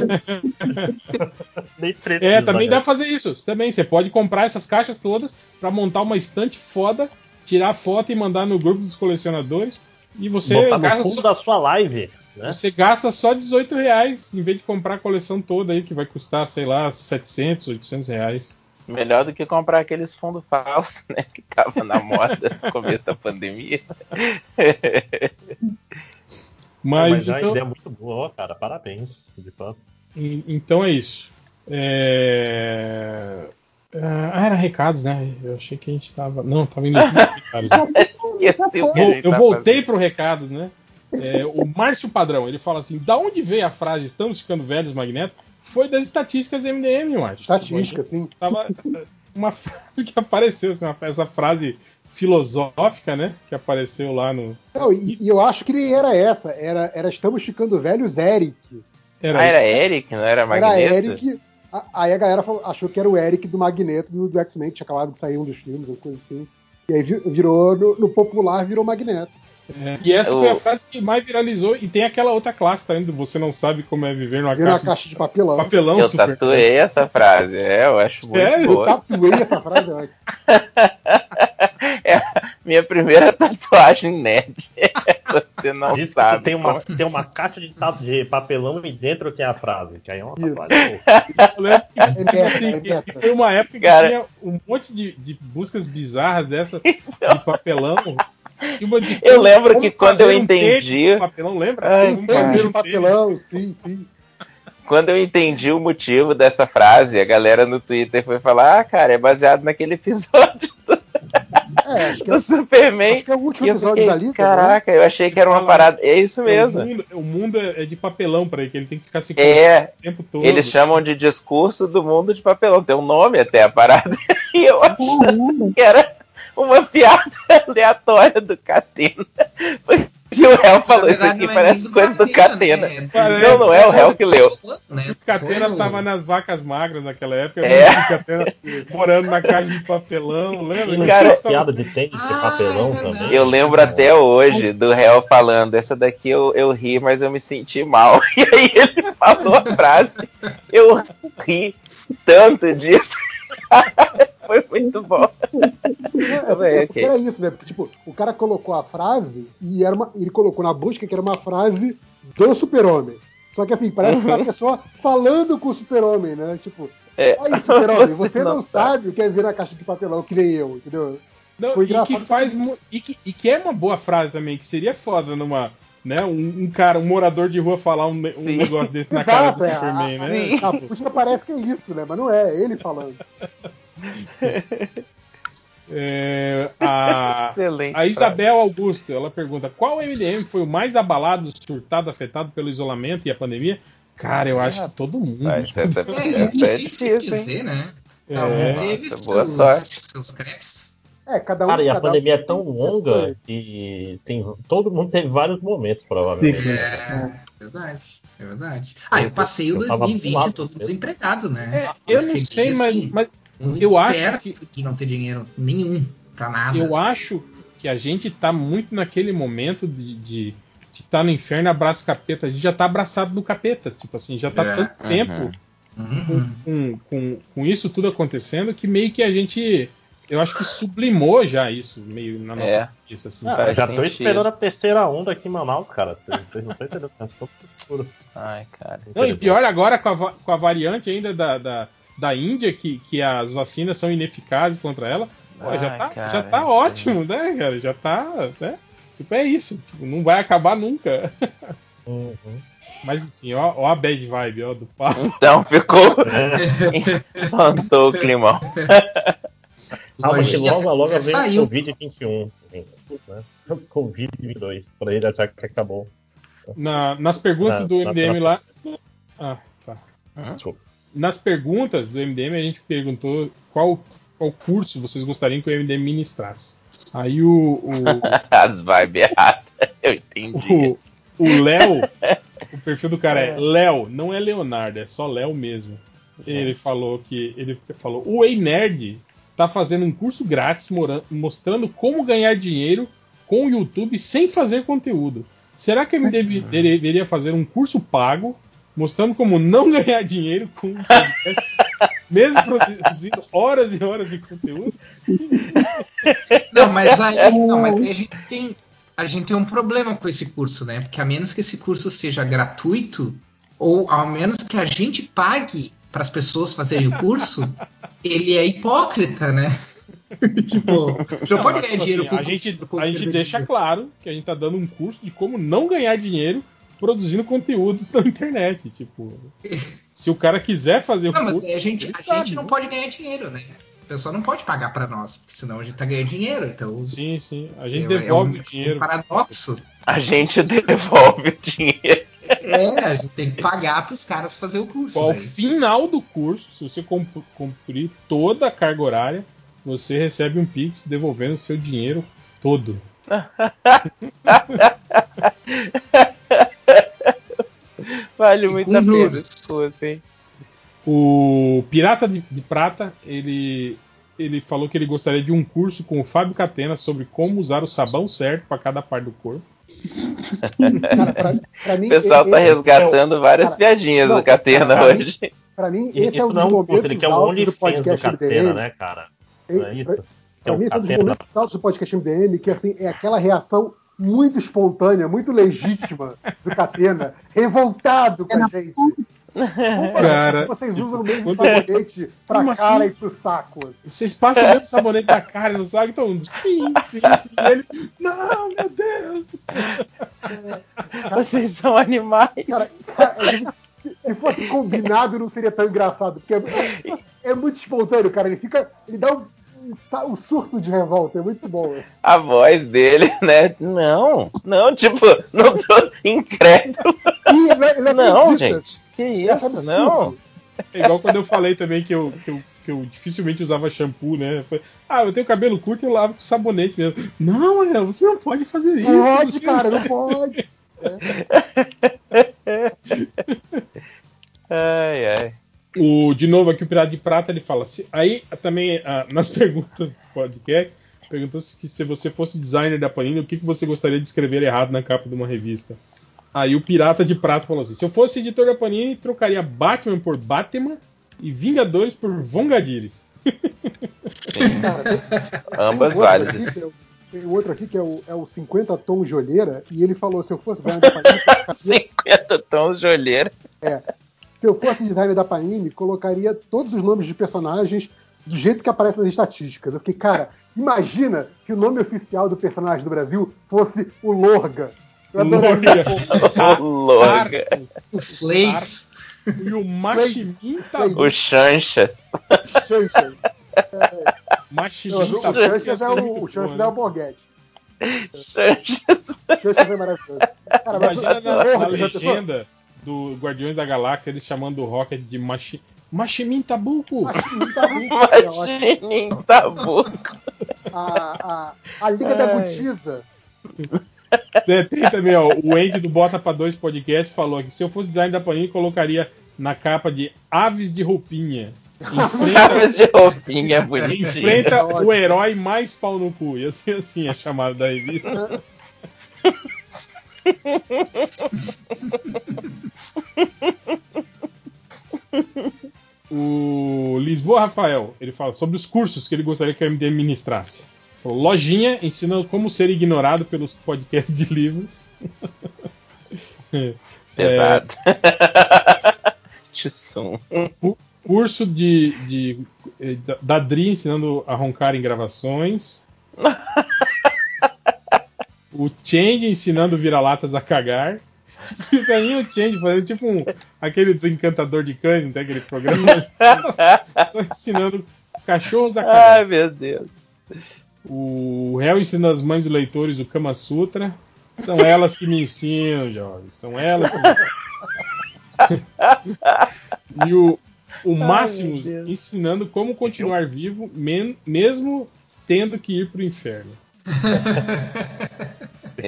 Precisa, É, também né? dá pra fazer isso. Também você pode comprar essas caixas todas para montar uma estante foda, tirar foto e mandar no grupo dos colecionadores. E você Botar no gasta, fundo só, da sua live. Né? você gasta só 18 reais em vez de comprar a coleção toda aí que vai custar, sei lá, 700, 800 reais. Melhor do que comprar aqueles fundos falsos, né? Que tava na moda no começo da pandemia. Mas, Mas é uma então, ideia muito boa, ó, cara. Parabéns. De fato. en- então é isso. É... Ah, era recados, né? Eu achei que a gente tava. Não, tava indo (laughs) Eu, eu voltei pro recados, né? É, o Márcio Padrão, ele fala assim: da onde veio a frase estamos ficando velhos, Magneto? Foi das estatísticas MDM, Márcio. Estatística, sim. Tava uma frase que apareceu, assim, uma- essa frase filosófica, né? Que apareceu lá no. Não, e, e eu acho que nem era essa. Era, era Estamos Ficando Velhos Eric. Era, Ah, era Eric, não era Era Magneto? Eric. a- Aí a galera falou- achou que era o Eric do Magneto do, do X-Men, que tinha acabado de sair um dos filmes, uma coisa assim. E aí vi- virou, no, no popular, virou Magneto. É, e essa foi a frase que mais viralizou. E tem aquela outra classe também, do Você Não Sabe Como É Viver numa caixa, caixa de papelão. papelão Eu super. tatuei essa frase, é, eu acho muito Sério? Eu boa. tatuei essa frase. (laughs) É a minha primeira tatuagem nerd. (laughs) Você não Diz que sabe. tem uma, tem uma caixa de, de papelão e dentro tem a frase. Que aí é uma tatuagem. Eu lembro que, É assim, é que foi uma época que Cara. tinha um monte de, de buscas bizarras dessa de papelão. Uma de Eu lembro como que quando eu um entendi- papelão, lembra? Ai, Como fazer um papelão, sim, sim. Quando eu entendi o motivo dessa frase, a galera no Twitter foi falar: Ah, cara, é baseado naquele episódio É, acho que, do é, Superman. acho que é o último eu episódio fiquei, da lista. Caraca, eu achei que era uma parada. É isso O mesmo. mundo, o mundo é de papelão pra ele, que ele tem que ficar se É, o tempo todo. eles chamam de discurso do mundo de papelão. Tem um nome até a parada. (laughs) E eu achei Caramba. que era uma piada (laughs) aleatória do Catena. E o réu falou isso aqui, não é parece coisa do Catena, né? Não, não é o réu que leu. Né? O Catena tava nas vacas magras naquela época. É. O Catena morando na caixa de papelão, lembra? Não Cara, tinha piada de tênis de Ah, papelão é verdade. também. Eu lembro até hoje do réu falando, essa daqui eu, eu ri, mas eu me senti mal. (laughs) E aí ele falou a frase, eu ri tanto disso. (laughs) (laughs) Foi muito bom. É, é, Bem, é porque ok. era isso, né? Porque, tipo, o cara colocou a frase e era uma, ele colocou na busca que era uma frase do super-homem. Só que assim, parece que uma pessoa falando com o super-homem, né? Tipo, É, aí, super-homem, (laughs) você você, não, não sabe o que é virar caixa de papelão, que nem eu, entendeu? Não, e que faz e que, e que é uma boa frase também, que seria foda numa. Né, um, um cara, um morador de rua falar um, um negócio desse na cara do é, Superman, a- né? A, a puxa parece que é isso, né? Mas não é, é ele falando. (laughs) (laughs) É, a, Excelente a Isabel Augusto, ela pergunta: qual MDM foi o mais abalado, surtado, afetado pelo isolamento e a pandemia? Cara, eu acho que todo mundo. Essa, essa, É, essa é difícil difícil, dizer, né? É. Cada um teve Nossa, boa seus, sorte. seus crepes. É, cada um. Cara, e a cada um pandemia é tão longa que tem, todo mundo teve vários momentos, provavelmente. É, verdade, é verdade. Ah, eu passei o Eu tava 2020 lá- todo desempregado, né? É, eu não sei, mas, assim, mas muito eu acho que- de não ter dinheiro nenhum pra nada. eu acho que a gente tá muito naquele momento de. de de estar no inferno, abraço capeta. A gente já tá abraçado no capeta. Tipo assim, já tá É. tanto Uhum. tempo Uhum. com, com, com, isso tudo acontecendo que meio que a gente. Eu acho que sublimou já isso, meio na nossa É. cabeça, assim. Ah, já tô esperando a terceira onda aqui em Manaus, cara. Vocês não estão entendendo. Eu tô. Ai, cara. Não, e pior agora com a, com a variante ainda da, da, da Índia, que, que as vacinas são ineficazes contra ela. Pô, já Ai, tá, cara, já tá isso ótimo, né, cara? Já tá. Né? Tipo, é isso. Tipo, não vai acabar nunca. Uhum. Mas enfim, ó, ó a bad vibe, ó, do papo. Então ficou. (laughs) Faltou o climão. Calma que Lojinha logo, logo até vem o saiu. Covid-21. Né? Covid-22. Por aí já já que acabou. Na- nas perguntas Na- do MDM na- lá. Ah, tá. Desculpa. Nas perguntas do MDM a gente perguntou qual, qual curso vocês gostariam que o MDM ministrasse. Aí o- o, (laughs) As vibes erradas. Eu entendi. O Léo, o perfil do cara é Léo, não é Leonardo, é só Léo mesmo. Ele falou que ele falou: "O Ei Nerd tá fazendo um curso grátis mostrando como ganhar dinheiro com o YouTube sem fazer conteúdo. Será que ele deve- deveria fazer um curso pago mostrando como não (laughs) ganhar dinheiro com o podcast, mesmo produzindo horas e horas de conteúdo?" Não, mas aí, não, mas aí a gente tem a gente tem um problema com esse curso, né? Porque a menos que esse curso seja gratuito ou ao menos que a gente pague para as pessoas fazerem o curso, (laughs) ele é hipócrita, né? (laughs) tipo, não pode Mas, ganhar tipo dinheiro assim, com a gente, a gente deixa claro que a gente tá dando um curso de como não ganhar dinheiro produzindo conteúdo na internet. Tipo, se o cara quiser fazer o Não, mas curso. a gente, a sabe, gente não né? pode ganhar dinheiro, né? A pessoa não pode pagar para nós, porque senão a gente tá ganhando dinheiro. Então, Sim, sim. A gente é- é devolve um- o dinheiro. um paradoxo. A gente (laughs) devolve o dinheiro. É, a gente tem que pagar para os caras fazer o curso. Ao né? final do curso, se você cumprir toda a carga horária, você recebe um Pix devolvendo o seu dinheiro todo. (laughs) Vale muito a pena. juros. Pô, assim. O Pirata de, de Prata, ele, ele falou que ele gostaria de um curso com o Fábio Catena sobre como usar o sabão certo para cada parte do corpo. (laughs) Cara, pra, pra mim, O pessoal e- tá esse- resgatando várias cara, piadinhas não, do Catena pra mim- hoje. Pra mim, esse é um Isso dos não é um curso, ele quer o do do Catena, né, cara? Não é isso? pra- Que é Pra o mim, esse é um dos Catena. momentos altos do podcast MDM, que assim, é aquela reação muito espontânea, muito legítima do Catena, revoltado com a gente. Cara, vocês usam o mesmo sabonete pra Como cara assim? e pro saco. Vocês passam o mesmo sabonete na cara, não sabe? Então, sim, sim, sim. E ele, não, meu Deus. Vocês são animais. Cara, cara, se- se fosse combinado, não seria tão engraçado. Porque é, é muito espontâneo, cara. Ele fica. Ele dá um, sa- um surto de revolta. É muito bom. A voz dele, (laughs) né? Não, não, tipo, não tô incrédulo. E ele, ele Não, gente. Que acha isso, não. É igual quando eu falei também que eu, que eu, que eu dificilmente usava shampoo, né? Falei, ah, eu tenho cabelo curto e eu lavo com sabonete mesmo. Não, Ariel, você não pode fazer isso. Pode, você cara, não pode. (laughs) Ai, ai. O, de novo, aqui o Pirata de Prata ele fala. Se, aí também ah, nas (laughs) perguntas do podcast, perguntou se, que se você fosse designer da Panini, o que, que você gostaria de escrever errado na capa de uma revista. Aí o Pirata de Prata falou assim: se eu fosse editor da Panini, trocaria Batman por Batman e Vingadores por Vongadires. Ambas válidas. é o- Tem outro aqui que é o, é o 50 tons de olheira, e ele falou: se eu fosse ganhar (laughs) da Panini, eu trocaria 50 tons de olheira. É. Se eu fosse designer da Panini, colocaria todos os nomes de personagens do jeito que aparece nas estatísticas. Eu fiquei, cara, imagina se o nome oficial do personagem do Brasil fosse o Lorga. (laughs) Lorga. O Fleis. E o Machimin tá O Chanchas. Chanchas. Machimin O Chanchas é o, o Chanchas é o Borghetti. Chanchas é maravilhoso. Cara, mas Imagina na, Lorga, na já pensou? Do Guardiões da Galáxia eles chamando o Rocket de Machi... Machimin Tabuco. Machimin Tabuco. A, a, a Liga da Ai. Gutiza. É, tem também, ó, o Andy do Bota pra Dois Podcast falou que se eu fosse design da Panini, colocaria na capa de Aves de Roupinha. Aves de roupinha, bonitinho. Enfrenta o herói mais pau no cu. Ia ser assim a chamada da revista. (laughs) O Lisboa Rafael, ele fala sobre os cursos que ele gostaria que a MDM ministrasse. Falou, lojinha ensinando como ser ignorado pelos podcasts de livros. (laughs) É, Pesado. (laughs) Tchussum. cu- curso de, de, eh, da Dri ensinando a roncar em gravações. (laughs) o Change ensinando vira-latas a cagar. (laughs) Fica aí o Change fazendo tipo um, aquele do encantador de cães, não tem aquele programa? (laughs) Ensinando cachorros a cagar. Ai, meu Deus. O réu ensina as mães dos leitores o Kama Sutra. São elas que me ensinam, jovens. São elas que me ensinam. (laughs) E o, o Máximos ensinando como continuar vivo, men- mesmo tendo que ir pro inferno.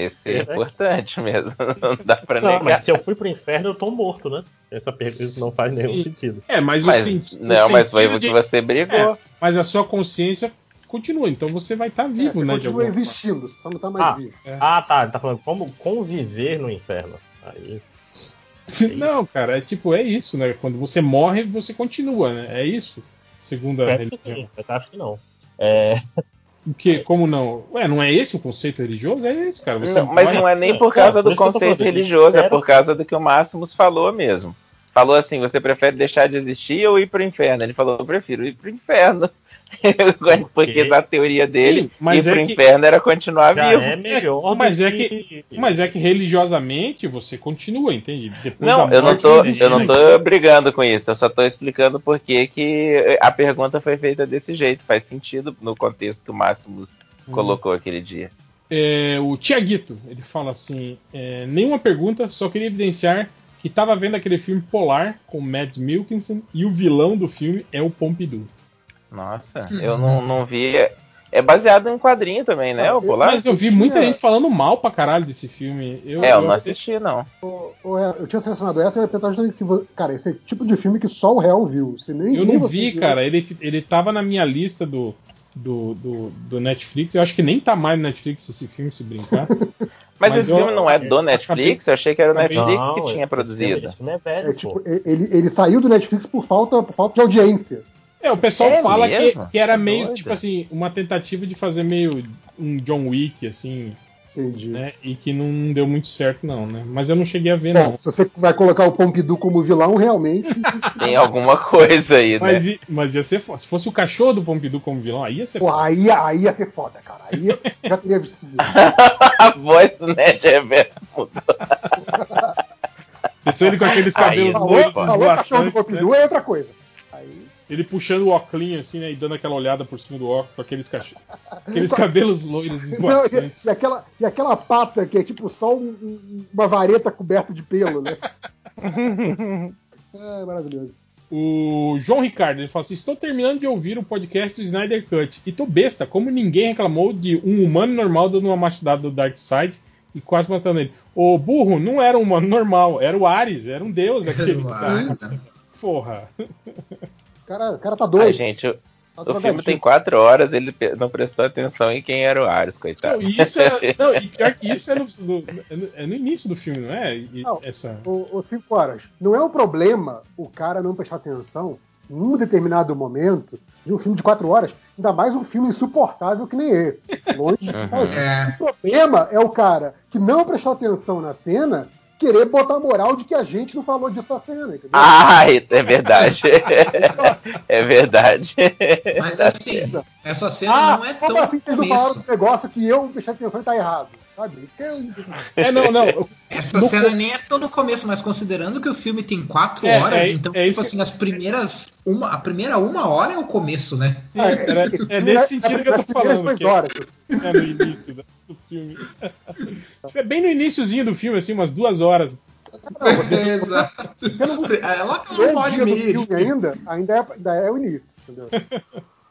Esse é importante mesmo. (laughs) Não dá pra Não, negar. mas se eu fui pro inferno, eu tô morto, né? Essa pergunta não faz nenhum Sim. sentido. É, mas, Mas- o, senti- o não, mas foi sentido o que você brigou. É, mas a sua consciência continua, então você vai estar vivo, Você né? Continua existindo, só não tá mais Ah, vivo. ah, tá. Ele tá falando como conviver no inferno. Aí. (laughs) forma. Não, cara, é tipo, é isso, né? Quando você morre, você continua, né? É isso, segundo a É, religião. eu acho que não. É, O que, como não? Ué, não é esse o conceito religioso? É esse, cara. Você Não, mas morre- não é nem por causa do conceito religioso, é por causa do que o Máximos falou mesmo. Falou assim: você prefere deixar de existir ou ir pro inferno? Ele falou: eu prefiro ir pro inferno. (laughs) Porque na teoria dele, Sim, mas ir é pro que- inferno era continuar já vivo. é (laughs) melhor mas do é que, mas é que religiosamente você continua, entende? Depois Não, eu não tô, eu não tô brigando com isso, eu só tô explicando por que que a pergunta foi feita desse jeito. Faz sentido no contexto que o Máximos Hum. colocou aquele dia. É, o Tiaguito, ele fala assim: é, nenhuma pergunta, só queria evidenciar que tava vendo aquele filme Polar com Mads Mikkelsen e o vilão do filme é o Pompidou. Nossa, eu não, não vi. É baseado em um quadrinho também, né? O Polar? Mas eu vi muita gente falando mal pra caralho desse filme. Eu, É, eu não assisti, não. É, Eu tinha selecionado essa e eu ia perguntar justamente se você. Cara, esse é o tipo de filme que só o réu viu. Você nem, Eu nem não vi, viu. cara. Ele, ele tava na minha lista do, do, do, do Netflix. Eu acho que nem tá mais no Netflix esse filme, se brincar. (laughs) Mas, esse eu- filme não é do Netflix? Eu achei que era o Netflix Não, que esse tinha produzido. filme é velho, É, tipo, ele, ele saiu do Netflix por falta, por falta de audiência. É, o pessoal É fala que, que era Tá meio, doido. tipo assim, uma tentativa de fazer meio um John Wick, assim, Entendi. né? E que não deu muito certo, não, né? Mas eu não cheguei a ver, não. Bom, se você vai colocar o Pompidou como vilão, realmente. (laughs) Tem alguma coisa aí, né? Mas, i- mas ia ser foda. Se fosse o cachorro do Pompidou como vilão, aí ia ser Pô, foda. aí, aí ia ser foda, cara. Aí eu já teria visto isso. (laughs) a voz do Ned Reverso mudou. Pensou ele com aqueles Aí, cabelos loiros Falou cachorro do esvoaçantes, né? Pompidou é outra coisa. Ele puxando o óculos assim, né? E dando aquela olhada por cima do óculos com aqueles, cachorros, (laughs) aqueles cabelos loiros (laughs) Não, e, esvoaçantes. e aquela, e aquela pata que é tipo só um- um- uma vareta coberta de pelo, né? (laughs) é maravilhoso. O João Ricardo, ele fala assim: Estou terminando de ouvir o podcast do Snyder Cut. E tô besta, como ninguém reclamou de um humano normal dando uma machadada do Darkseid e quase matando ele. O burro não era um humano normal, era o Ares, era um deus aquele. o que tá- Ares, né? Porra. O cara, o cara tá doido. Ai, gente, o, Tá o filme tem quatro horas, ele não prestou atenção em quem era o Ares, coitado. Não, e isso é, (laughs) não, e pior que isso é no, no- é no- início do filme, não é? E Não. essa... Ô, ô, cinco horas. Não é um problema o cara não prestar atenção num determinado momento de um filme de quatro horas, ainda mais um filme insuportável que nem esse. Longe de Uhum. É. O problema é o cara que não prestou atenção na cena querer botar moral de que a gente não falou disso na cena, entendeu? Ah, é verdade. (laughs) é verdade. Mas assim, certo. essa cena ah, não é como tão assim vocês não falaram do negócio que eu prestei atenção e tá errado? Sabe? Que eu- É, não, não. Essa No cena co- nem é tão no começo, mas considerando que o filme tem quatro É, horas, é- então, é tipo isso assim, as primeiras. Uma, a primeira uma hora é o começo, né? Sim, era- é nesse sentido que eu tô falando. Que é no início do filme. É bem no iníciozinho do filme, assim, umas duas horas. Exato. É lá pela Primeiro uma hora e meia. ainda, ainda é, ainda é o início, entendeu?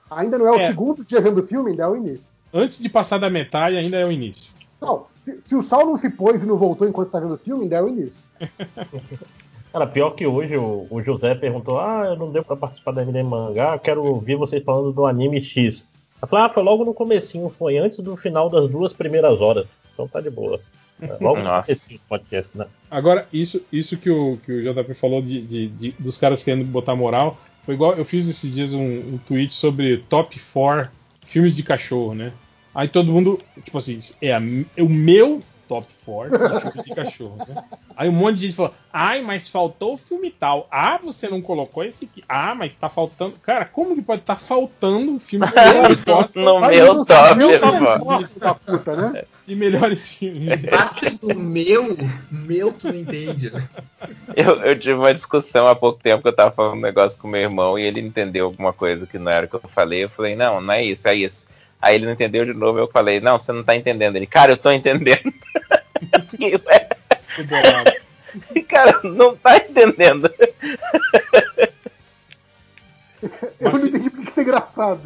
Ainda não é o É. segundo dia vendo o filme, ainda é o início. Antes de passar da metade, ainda é o início. Não, se, se o Sal não se pôs e não voltou enquanto tá vendo o filme, ainda é o início. (laughs) Cara, pior que hoje o, o José perguntou: Ah, não deu pra participar da MD Mangá, quero ouvir vocês falando do anime X. Eu falei, ah, foi logo no comecinho, foi antes do final das duas primeiras horas. Então tá de boa. É, Logo (laughs) Nossa. do podcast, né? Agora, isso, isso que, o, que o JP falou de, de- de- dos caras querendo botar moral, foi igual eu fiz esses dias um, um tweet sobre top 4 filmes de cachorro, né? Aí todo mundo, tipo assim, é, a- é o meu top 4 de (laughs) filmes de cachorro, né? Aí um monte de gente falou, ai, mas faltou o filme tal. Ah, você não colocou esse aqui. Ah, mas tá faltando. Cara, como que pode estar faltando um filme que eu gosto? No Vai meu no top, meu top da puta, né? E melhores filmes. É parte do meu, meu tu não entende, né? Eu, eu tive uma discussão há pouco tempo que eu tava falando um negócio com meu irmão e ele entendeu alguma coisa que não era o que eu falei. Eu falei, não, não é isso, é isso. Aí ele não entendeu de novo, eu falei, não, você não tá entendendo. Ele, cara, eu tô entendendo. (laughs) (laughs) Cara, não tá entendendo. (laughs) Eu não entendi porque isso é engraçado.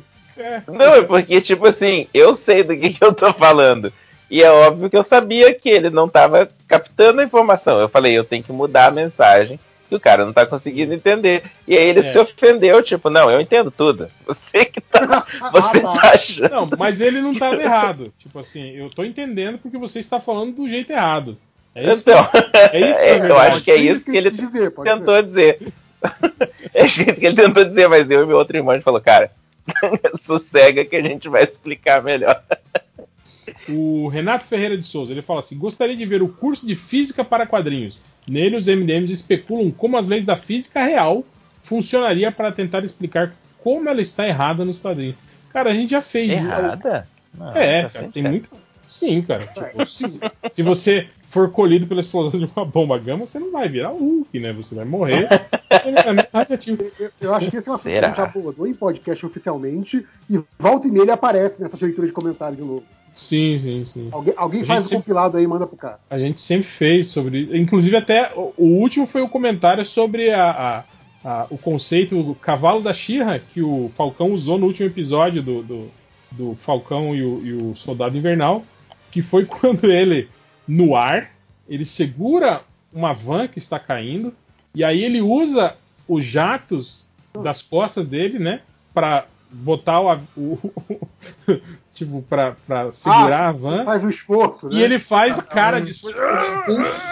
Não, é porque, tipo assim, eu sei do que, que eu tô falando. E é óbvio que eu sabia que ele não tava captando a informação. Eu falei, eu tenho que mudar a mensagem, que o cara não tá conseguindo entender. E aí ele É. se ofendeu, tipo, não, eu entendo tudo. Você que tá. Você tá achando. Não, mas ele não tava errado. Tipo assim, eu tô entendendo porque você está falando do jeito errado. É isso, Então, que, é isso que é, (laughs) eu acho que é isso que ele dizer, tentou dizer. (laughs) É isso que ele tentou dizer, mas eu e meu outro irmão a gente falou, cara, (laughs) sossega que a gente vai explicar melhor. O Renato Ferreira de Souza, ele fala assim: gostaria de ver o curso de física para quadrinhos. Nele, os MDMs especulam como as leis da física real funcionaria para tentar explicar como ela está errada nos quadrinhos. Cara, a gente já fez. Errada? Não, é, tá cara, tem certo. muito. Sim, cara. Tipo, se, se você for colhido pela explosão de uma bomba gama, você não vai virar o Hulk, né? Você vai morrer. é radioativo. Eu, eu acho que esse é um assunto que a gente abordou em podcast oficialmente e volta e meia ele aparece nessa leitura de comentário de novo. Sim, sim, sim. Alguém, alguém A faz um sempre- compilado aí e manda pro cara. A gente sempre fez sobre. Inclusive, até o, último foi o comentário sobre a, a- a- o conceito do cavalo da Shira que o Falcão usou no último episódio do, do, do Falcão e o, e o Soldado Invernal, que foi (laughs) quando ele, no ar, ele segura uma van que está caindo, e aí ele usa os jatos das costas dele, né? Pra botar o. o (laughs) tipo, pra, pra segurar Ah, a van. faz o esforço, né? E ele faz Ah, cara um de. impulso.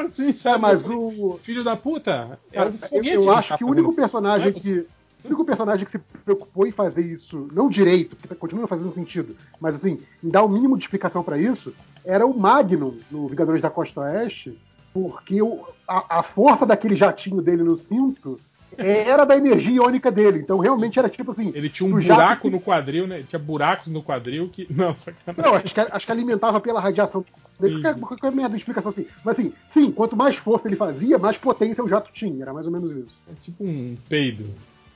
Assim, sabe? mas o. Filho da puta! É um eu, foguete eu que acho tá que o único personagem é que. O único personagem que se preocupou em fazer isso, não direito, porque tá- continua fazendo sentido, mas assim, em dar o mínimo de explicação pra isso, era o Magnum no Vingadores da Costa Oeste, porque o- a, a força daquele jatinho dele no cinto era da energia iônica dele. Então realmente era tipo assim. Ele tinha um buraco que- no quadril, né? Tinha buracos no quadril que. (laughs) Não, sacanagem. Não, acho que, acho que alimentava pela radiação. Qualquer, qualquer merda de explicação assim. Mas assim, sim, quanto mais força ele fazia, mais potência o jato tinha. Era mais ou menos isso. É tipo um peido.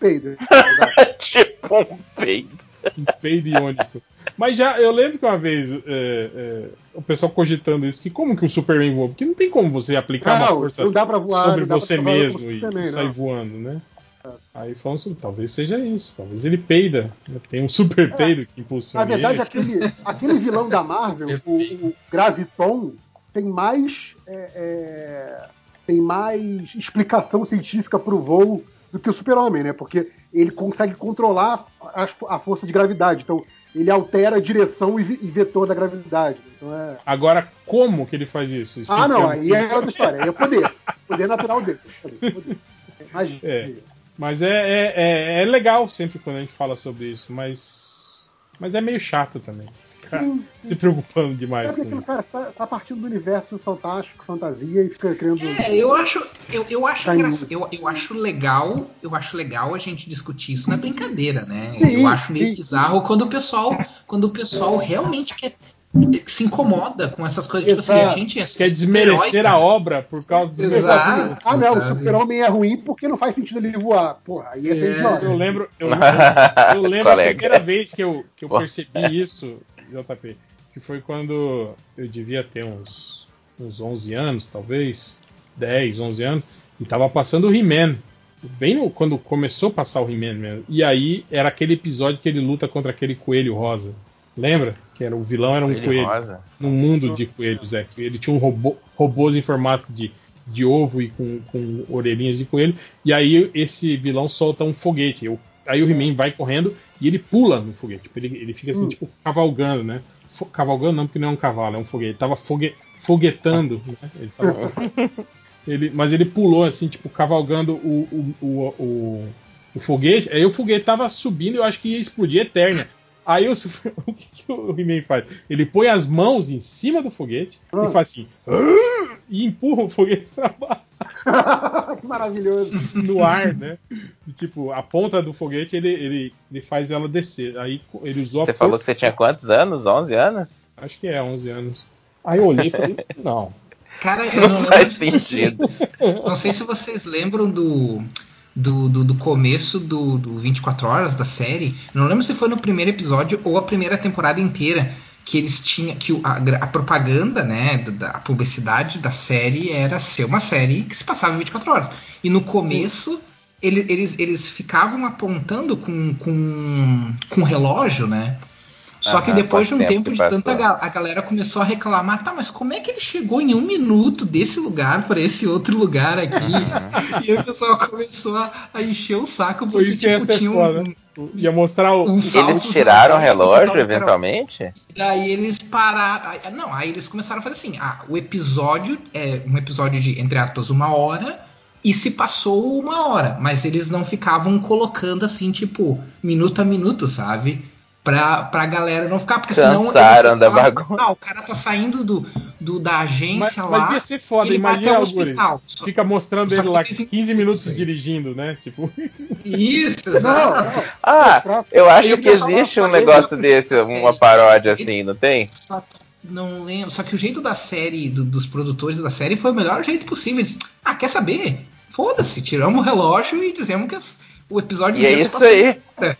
Peido. (laughs) tipo um peido. Um peido iônico. Mas já, eu lembro que uma vez é, é, o pessoal cogitando isso, que como que o Superman voa? Porque não tem como você aplicar Não, uma força não dá pra voar, sobre você mesmo e, e sair não. voando, né? Aí falam assim, talvez seja isso, talvez ele peida. né? Tem um super peido que impulsiona Na verdade, ele. aquele, aquele vilão da Marvel, o, o Graviton, tem mais. é, é, tem mais explicação científica pro voo do que o Super-Homem, né? Porque ele consegue controlar a, a força de gravidade. Então, ele altera a direção e, e vetor da gravidade. Então é. Agora, como que ele faz isso? Ah, não, Explicando. aí é outra história. Aí é poder. (laughs) Poder natural dele. Poder, poder. É magia. É. Mas é, é, é, é legal sempre quando a gente fala sobre isso, mas. Mas é meio chato também. Ficar se preocupando demais É com isso. cara, tá, tá partindo do universo fantástico, fantasia e fica criando. É, eu acho, eu, eu acho Tá eu, eu acho legal, eu acho legal a gente discutir isso na brincadeira, né? Sim, eu acho meio sim. bizarro quando o pessoal, quando o pessoal realmente quer se incomoda com essas coisas, tipo assim, a Exato. gente é Quer desmerecer a obra por causa do. Exato. Ah, não, o super-homem é ruim porque não faz sentido ele voar. Porra, aí é, idiota. Eu lembro, eu, (laughs) eu- eu lembro a primeira vez que eu, que eu percebi (laughs) isso, JP, que foi quando eu devia ter uns, uns 11 anos, talvez, 10, 11 anos, e tava passando o He-Man. Bem no- quando começou a passar o He-Man mesmo. E aí era aquele episódio que ele luta contra aquele coelho rosa. Lembra? Que era o vilão era um Coelho coelho. rosa? Num mundo de coelhos, é. Ele tinha um robô, robôs em formato de, de ovo e com, com orelhinhas de coelho. E aí esse vilão solta um foguete. Aí o He-Man vai correndo e ele pula no foguete. Tipo, Ele, ele fica assim, Hum. tipo, cavalgando, né? Fo- cavalgando não, porque não é um cavalo, é um foguete. Ele tava fogue, foguetando, né? Ele tava- (laughs) (laughs) ele- mas ele pulou assim, tipo, cavalgando o, o, o, o, o foguete. Aí o foguete tava subindo e eu acho que ia explodir eterna. Aí o, (laughs) o que, que o He-Man faz? Ele põe as mãos em cima do foguete Ah. e faz assim. "Ah", E empurra o foguete pra baixo (laughs) que maravilhoso. no ar, né? E, tipo, a ponta do foguete ele, ele, ele faz ela descer. Aí ele usou a Você falou que você tinha quantos anos? 11 anos? Acho que é 11 anos. Aí eu olhei e falei, não. Cara, (laughs) eu Não não, lembro faz vocês- sentido. Não sei se vocês lembram do, do, do, do começo do, do 24 Horas da série. Não lembro se foi no primeiro episódio ou a primeira temporada inteira. Que eles tinham. Que a, a propaganda, né? da- a publicidade da série era ser uma série que se passava em 24 horas. E no começo. ele- Eles, eles ficavam apontando com, com, com relógio, né? Só que depois de um tempo tempo de tanta ga- a galera começou a reclamar, tá, mas como é que ele chegou em um minuto desse lugar para esse outro lugar aqui? (laughs) E o pessoal começou a, a encher o saco porque isso que ia tipo, tinha um, foda. Ia mostrar o. um salto Eles tiraram o relógio, eventualmente? Daí eles pararam. Não, aí eles começaram a fazer assim: ah, o episódio é um episódio de, entre aspas, uma hora. E se passou uma hora, mas eles não ficavam colocando assim, tipo, minuto a minuto, sabe? Pra, pra galera não ficar, porque senão. Cansaram eles da assim, bagunça. Ah, o cara tá saindo do, do- da agência Mas, lá. mas ia ser foda, ele vai imagina até o hospital. Fica mostrando só ele lá tem 15 minutos dirigindo, né? Tipo. Isso, Não, exato. não. Ah, eu E acho que existe um negócio "Eu- desse, uma paródia assim, não tem? Só que não lembro. Só que o jeito da série, do- dos produtores da série, foi o melhor jeito possível. Eles, ah, quer saber? Foda-se, tiramos o relógio e dizemos que as- o episódio E é isso passou aí. agora.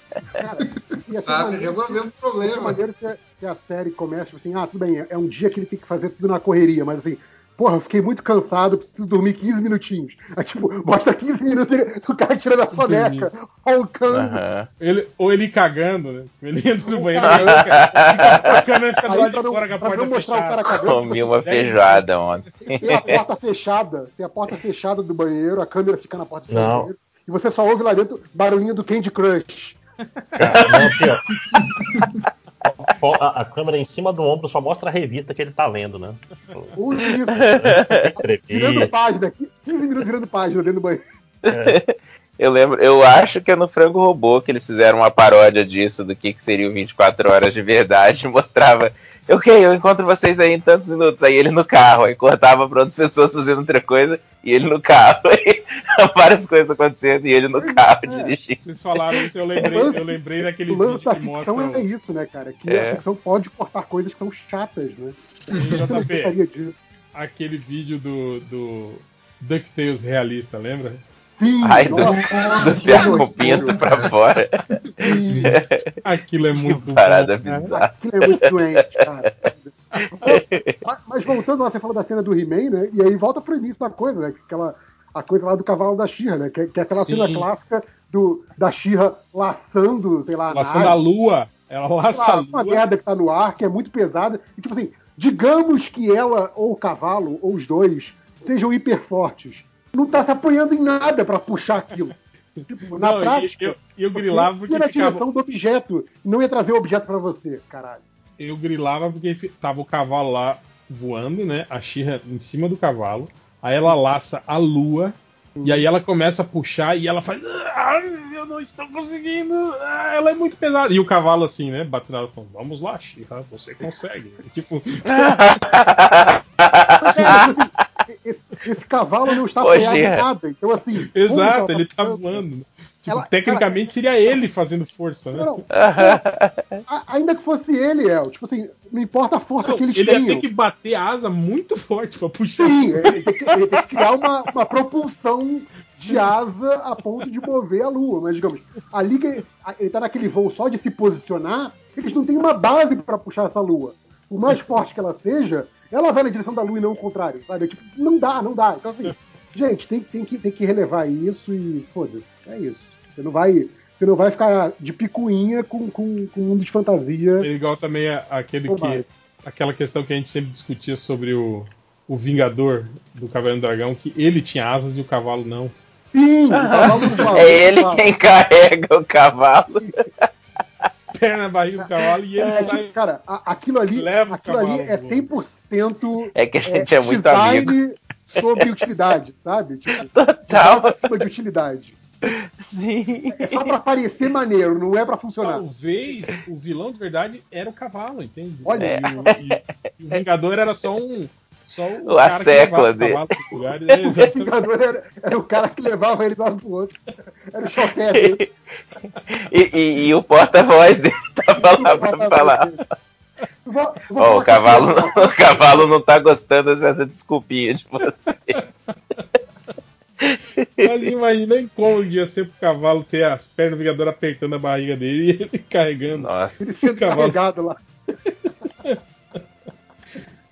Ia ser Sabe, resolveu o se- problema. maneiro se a, se a série começa tipo assim, ah, tudo bem, é, é um dia que ele tem que fazer tudo na correria, mas assim, porra, eu fiquei muito cansado, preciso dormir 15 minutinhos. Aí, tipo, mostra 15 minutos ele- o cara tirando a soneca, roncando. Aham. Ele, ou ele cagando, né? Ele entra no banheiro, fica, a câmera fica do lado de não- fora com a porta não mostrar o cara fechada. cagando, Comi uma feijoada ontem. Tem a porta fechada, tem a porta fechada do banheiro, a câmera fica na porta fechada do Não. banheiro, e você só ouve lá dentro barulhinho do Candy Crush. Cara, não, aqui, ó. (laughs) Fo- A, a câmera em cima do ombro só mostra a revista que ele tá lendo, né? Ui, isso. (laughs) virando página, 15 minutos virando página dentro do banheiro. Eu lembro, eu acho que é no Frango Robô que eles fizeram uma paródia disso, do que, que seria o 24 horas de verdade, e mostrava, ok, eu encontro vocês aí em tantos minutos, aí ele no carro, aí cortava pra outras pessoas fazendo outra coisa, e ele no carro, aí (laughs) (laughs) várias coisas acontecendo, e ele no carro dirigindo. Vocês falaram isso, eu lembrei, eu lembrei daquele O lance vídeo que mostra. ficção é isso, né, cara? Que É. a ficção pode cortar coisas que são chatas, né? (laughs) JP, gostaria disso. aquele vídeo do, do DuckTales realista, lembra? Sim, Ai, do, nossa, do com pinto pra fora. (laughs) Aquilo é muito Parada bom, cara. bizarra. Aquilo é muito doente, cara. Mas- Mas voltando lá, você falou da cena do He-Man, né? E aí volta pro início da coisa, né? Aquela, a coisa lá do cavalo da Xirra, né? Que, é- que é aquela Sim. cena clássica do, da Xirra laçando, sei lá, a Laçando nave. a lua. Ela laça a uma, uma lua. merda que tá no ar, que é muito pesada. E tipo assim, digamos que ela, ou o cavalo, ou os dois, sejam hiper fortes. Não tá se apoiando em nada pra puxar aquilo. (laughs) Tipo, na Não, prática. eu, eu grilava porque na ficava. direção do objeto, não ia trazer o objeto pra você, caralho. Eu grilava porque tava o cavalo lá voando, né? A Xirra em cima do cavalo. Aí ela laça a lua E aí ela começa a puxar e ela faz. Ah, eu não estou conseguindo. Ah, ela é muito pesada. E o cavalo, assim, né? Batendo nela falando: Vamos lá, Shira, você consegue. (laughs) tipo. (laughs) esse, esse cavalo não está apoiado nada. Então, assim. Exato, ele ela tá voando. Tipo, Ela- tecnicamente seria ele fazendo força, né? Não, (laughs) a- ainda que fosse ele, El, tipo assim, não importa a força que eles Ele ia tenham. ter que bater a asa muito forte pra puxar. Sim, ele tem que, ele tem que criar uma, uma propulsão de asa a ponto de mover a Lua. Mas, digamos, ali que ele tá naquele voo só de se posicionar, eles não têm uma base para puxar essa Lua. Por mais forte que ela seja, ela vai na direção da Lua e não o contrário, sabe? Tipo, não dá, não dá. Então, assim, gente, tem, tem, que, tem que relevar isso e foda-se. É isso. Você não vai. Você não vai ficar de picuinha com, com, com um mundo de fantasia. É igual também aquele que. Aquela questão que a gente sempre discutia sobre o, o Vingador do Cavaleiro do Dragão, que ele tinha asas e o cavalo não. Sim, o cavalo não fala, É ele quem carrega o cavalo. (laughs) Pé na barriga do cavalo e ele É, sai. cara, aquilo ali, Leva aquilo ali é pro- 100% É que a gente é muito design amigo. sobre utilidade, sabe? Tipo, (laughs) Total. acima de utilidade. Sim. É só pra parecer maneiro, não é pra funcionar. Talvez o vilão de verdade era o cavalo, entende? Olha. E, o, e- e o Vingador era só um. Só o, O cara que sécula levava o dele. cavalo pros lugares. (laughs) É, O. Vingador era, era o cara que levava ele de um lado pro outro. Era o chofer dele. E, e- e o porta-voz dele tava lá pra falar. Vou- vou falar o, cavalo, que- não- o cavalo não tá gostando dessa desculpinha de você. (laughs) Mas imagina como ia ser pro cavalo ter as pernas do Vingador apertando a barriga dele e ele (laughs) carregando. Nossa. Ele sendo O cavalo. carregado lá. (laughs)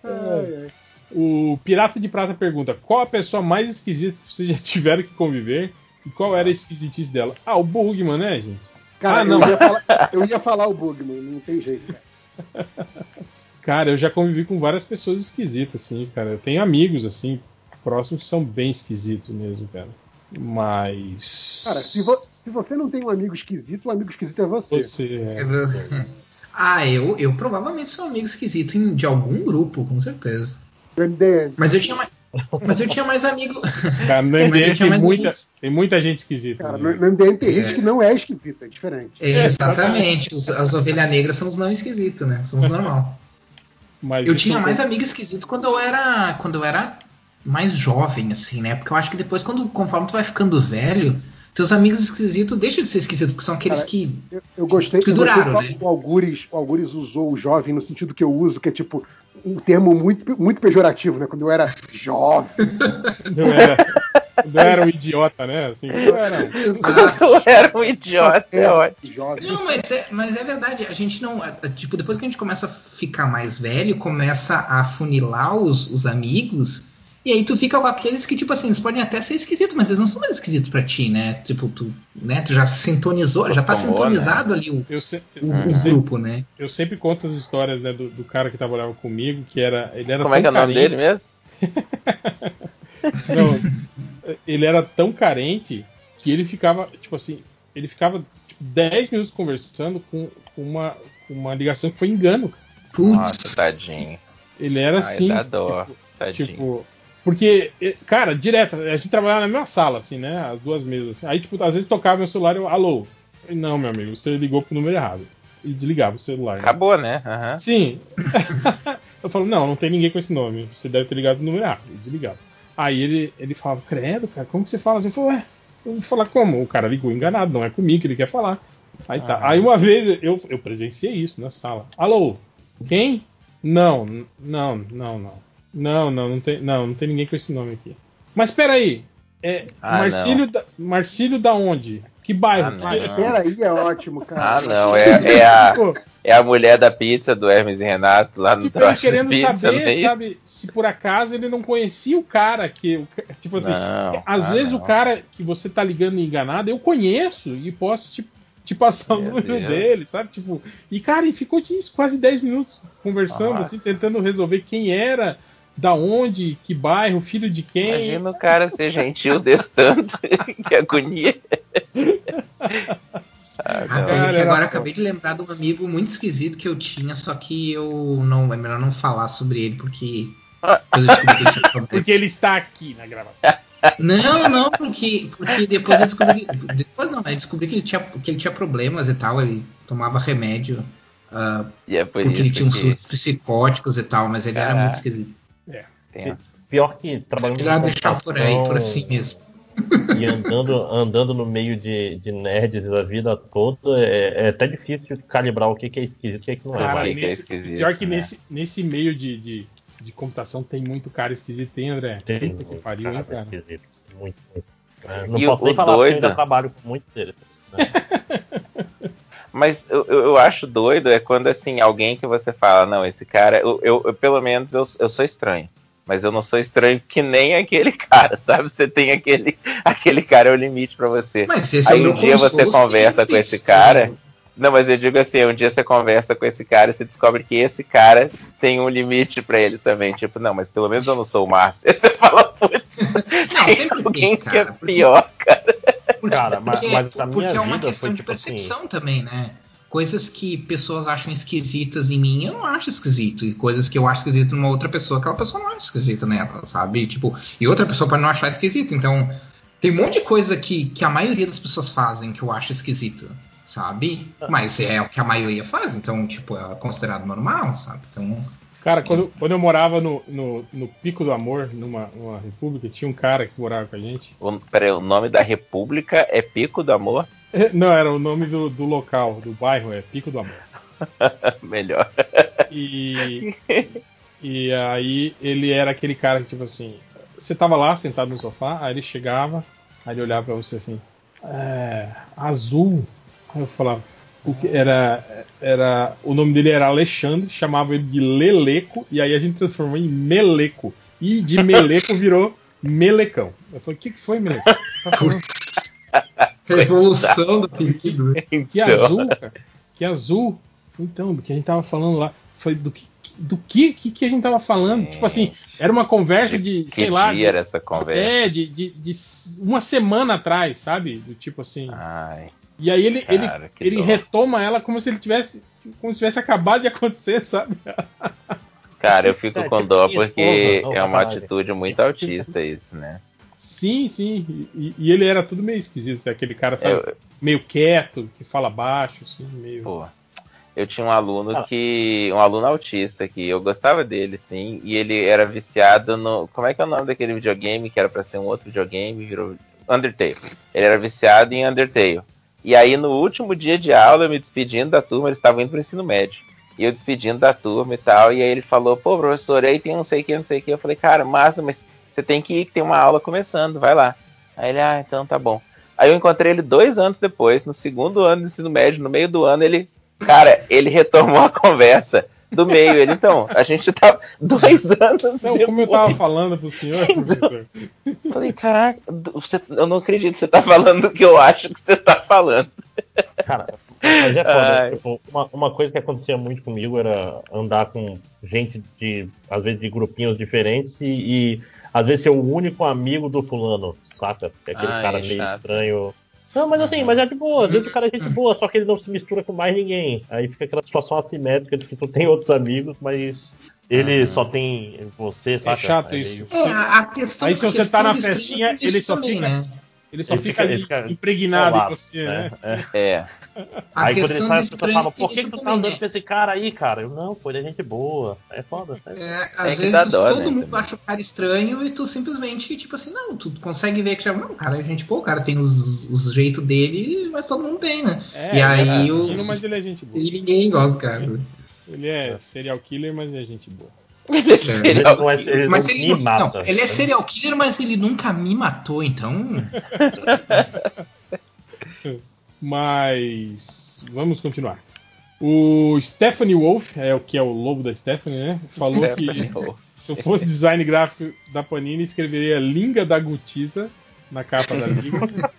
É. O Pirata de Prata pergunta: qual a pessoa mais esquisita que vocês já tiveram que conviver? E qual era a esquisitice dela? Ah, o Bugman, né, gente? Cara, ah, não. Eu, ia falar, eu ia falar o Bugman, não tem jeito, cara. (laughs) Cara, eu já convivi com várias pessoas esquisitas, assim, cara. Eu tenho amigos, assim, próximos são bem esquisitos mesmo, cara. Mas. Cara, se, vo- se você não tem um amigo esquisito, o amigo esquisito é você. Você é. Ah, eu, eu provavelmente sou um amigo esquisito em- de algum grupo, com certeza. Mas eu tinha mais, mas eu tinha mais amigo. Cara, no (laughs) MDM tem muita, amigos. tem muita gente esquisita. Cara, né? no, no MDM tem gente que não é esquisita, é diferente. É, exatamente. Os- as ovelhas negras são os não esquisitos, né? São os normal. Mas Eu tinha não- mais amigo esquisito quando eu era. Quando eu era mais jovem, assim, né? Porque eu acho que depois, quando, conforme tu vai ficando velho, teus amigos esquisitos deixam de ser esquisitos, porque são aqueles Cara, que. Eu, eu gostei Que eu duraram, gostei né? o Algures, o Algures usou o jovem no sentido que eu uso, que é tipo um termo muito, muito pejorativo, né? Quando eu era jovem. (laughs) Eu era, eu era um idiota, né? Assim, eu era. Eu era um idiota, é ótimo. Jovem. Não, mas é, mas é verdade, a gente não. Tipo, depois que a gente começa a ficar mais velho, começa a funilar os, os amigos. E aí tu fica com aqueles que, tipo assim, eles podem até ser esquisitos, mas eles não são mais esquisitos pra ti, né? Tipo, tu, né, tu já sintonizou, já tá Acostumou, sintonizado ali o, Eu, se- o, eu o sempre, grupo, né? eu sempre conto as histórias né, do, do cara que trabalhava comigo, que era. Ele era Como é que é o tão nome dele carente- mesmo? (laughs) Não, ele era tão carente que ele ficava, tipo assim, ele ficava tipo, 10 minutos conversando com uma, uma ligação que foi engano. Nossa, tadinho. Ele era Ai, assim. dá dó. tipo, Tadinho. tipo, porque, eh, cara, direto, a gente trabalhava na mesma sala, assim, né? As duas mesas. Assim. Aí, tipo, às vezes tocava meu celular e eu, alô? Eu Não, meu amigo, você ligou pro número errado. E desligava o celular. né? Acabou, né? Aham. Sim. (laughs) eu falo, não, não tem ninguém com esse nome. Você deve ter ligado o número errado. E desligava. Aí ele, ele falava, credo, cara, como que você fala assim? Eu falei, ué, eu vou falar como? O cara ligou enganado, não é comigo que ele quer falar. Aí tá. Ah. Aí uma vez eu, eu presenciei isso na sala. Alô, quem? Não, não, não, não. Não, não, não tem, não, não tem ninguém com esse nome aqui. Mas peraí, é Ah, Marcílio, da, Marcílio da onde? Que bairro? Ah, não. Que- Peraí, é ótimo, cara. Ah, não, é, é a, é a mulher da pizza do Hermes e Renato lá no Tipo, ele troço querendo pizza, saber, é sabe, se por acaso ele não conhecia o cara que. o Tipo assim, Não, às ah, vezes não. o cara que você tá ligando enganado, eu conheço e posso te, te passar o Meu número Deus. dele, sabe? Tipo, e cara, e ficou disso, quase 10 minutos conversando, Nossa. assim, tentando resolver quem era, da onde, que bairro, filho de quem. Imagina o cara ser gentil desse tanto. (laughs) que agonia. Ah, Ah, era agora acabei de lembrar de um amigo muito esquisito que eu tinha, só que eu não. É melhor não falar sobre ele, porque. Depois eu descobri que ele tinha problema. Porque ele está aqui na gravação. Não, não, porque, porque depois eu descobri. Depois não, eu descobri que ele tinha, que ele tinha problemas e tal, ele tomava remédio. E é por porque ele tinha uns que- surtos psicóticos e tal, mas ele era muito esquisito. É. Pior que trabalhando Melhor deixar por aí, por computação assim mesmo. E andando, andando no meio de, de nerds a vida toda, é, é até difícil calibrar o que, que é esquisito e o que, que não é. Cara, mais. nesse- pior que nesse, nesse meio de, de, de computação tem muito cara esquisito, tem, André? Tem Puta que pariu, hein, cara? esquisito. Muito, muito. É, não E posso o- nem o falar porque eu doido- ainda trabalho com muitos deles. (laughs) Mas eu, eu, eu acho doido é quando assim, alguém que você fala, não, esse cara, eu, eu, eu- pelo menos eu, eu sou estranho. Mas eu não sou estranho que nem aquele (laughs) cara, sabe? Você tem aquele, aquele cara é o limite pra você. Mas esse é Aí o um dia você conversa com esse estranho. cara. Não, mas eu digo assim, um dia você conversa com esse cara e você descobre que esse cara tem um limite pra ele também. Tipo, não, mas pelo menos eu não sou o Márcio. Aí (laughs) Você fala, putz, Não, tem sempre alguém tem, que é cara. porque- pior, cara. Cara, mas, Porque, mas a minha porque é uma questão foi de tipo assim. percepção também, né? Coisas que pessoas acham esquisitas em mim, eu não acho esquisito. E coisas que eu acho esquisito numa outra pessoa, aquela pessoa não acha esquisita nela, sabe? Tipo, e outra pessoa pode não achar esquisito. Então, tem um monte de coisa que, que a maioria das pessoas fazem que eu acho esquisita, sabe? Mas é o que a maioria faz, então, tipo, é considerado normal, sabe? Então, Cara, quando, quando eu morava no, no, no Pico do Amor, numa, numa república, tinha um cara que morava com a gente. O, peraí, o nome da república é Pico do Amor? (laughs) Não, era o nome do, do local, do bairro, é Pico do Amor. (laughs) Melhor. E, e aí ele era aquele cara que, tipo assim, você tava lá sentado no sofá, aí ele chegava, aí ele olhava pra você assim, é, azul. Aí eu falava, o que era, era, o nome dele era Alexandre, chamava ele de Leleco, e aí a gente transformou em Meleco. E de Meleco virou Melecão. Eu falei, o que, que foi, Meleco? Você tá falando? (laughs) revolução do apelido. né? (laughs) Que Então. azul, cara. Que azul. Então, do que a gente tava falando lá. Foi do que, do que, que, que a gente tava falando? Tipo assim, era uma conversa de, Que sei lá. dia de- era essa conversa? É, de, de, de uma semana atrás, sabe? Do tipo assim. Ai, E aí ele, ele, cara, que ele dó. retoma ela como se ele tivesse. Como se tivesse acabado de acontecer, sabe? Cara, eu fico É, com tipo dó minha porque esposa. É uma atitude muito autista isso, né? Sim, sim. E, e ele era tudo meio esquisito, assim, aquele cara, sabe? Eu- Meio quieto, que fala baixo, assim, meio. Pô, eu tinha um aluno Ah. que. um aluno autista que eu gostava dele, sim, e ele era viciado no. Como é que é o nome daquele videogame que era pra ser um outro videogame? Virou. Undertale. Ele era viciado em Undertale. E aí, no último dia de aula, eu me despedindo da turma, eles estavam indo pro ensino médio. E eu despedindo da turma e tal. E aí ele falou, pô, professor, aí tem não sei o que, não sei o que. Eu falei, cara, massa, mas você tem que ir, que tem uma aula começando, vai lá. Aí ele, ah, então tá bom. Aí eu encontrei ele dois anos depois, no segundo ano do ensino médio, no meio do ano, ele. Cara, ele retomou a conversa do meio. Ele, então, a gente tá dois anos. Não, como eu tava falando pro senhor, professor. Falei, caraca, você- eu não acredito que você tá falando o que eu acho que você tá falando. Cara, mas é foda. (laughs) Tipo, uma, uma coisa que acontecia muito comigo era andar com gente de, às vezes, de grupinhos diferentes e, e, às vezes ser o único amigo do fulano, saca? É aquele Ai, cara é meio chato. estranho. Não, mas assim, mas é de boa, às vezes o cara é gente boa, só que ele não se mistura com mais ninguém. Aí fica aquela situação assimétrica de que tu tem outros amigos, mas ele só tem você, saca? chato Aí isso. É, a questão Aí se a você questão tá na festinha, ele só também, fica. né? Ele só Ele fica, fica- ali ele fica impregnado colado, em você, né? né? É. A Aí quando ele sai, estranho falam, é por que, que tu tá andando né? com esse cara aí, cara? Eu, não, pô, ele é gente boa. É foda. É, Tem às que dar vezes dó, todo né, mundo também. acha o cara estranho e tu simplesmente, tipo assim, não, tu consegue ver que já, não, o cara é gente boa, o cara tem os, os jeitos dele, mas todo mundo tem, né? É, e aí é o, assassino, mas ele é gente boa. e ninguém gosta, cara. Ele é serial killer, mas é gente boa. Ele não é- ele mas ele, me não, mata. não, ele é serial killer, mas ele nunca me matou, então. (laughs) Mas vamos continuar. O Stephanie Wolf, é o que é o lobo da Stephanie, né? Falou Stephanie que Wolf. se eu fosse design gráfico da Panini, escreveria Linga da Gutiza na capa da Liga. (laughs)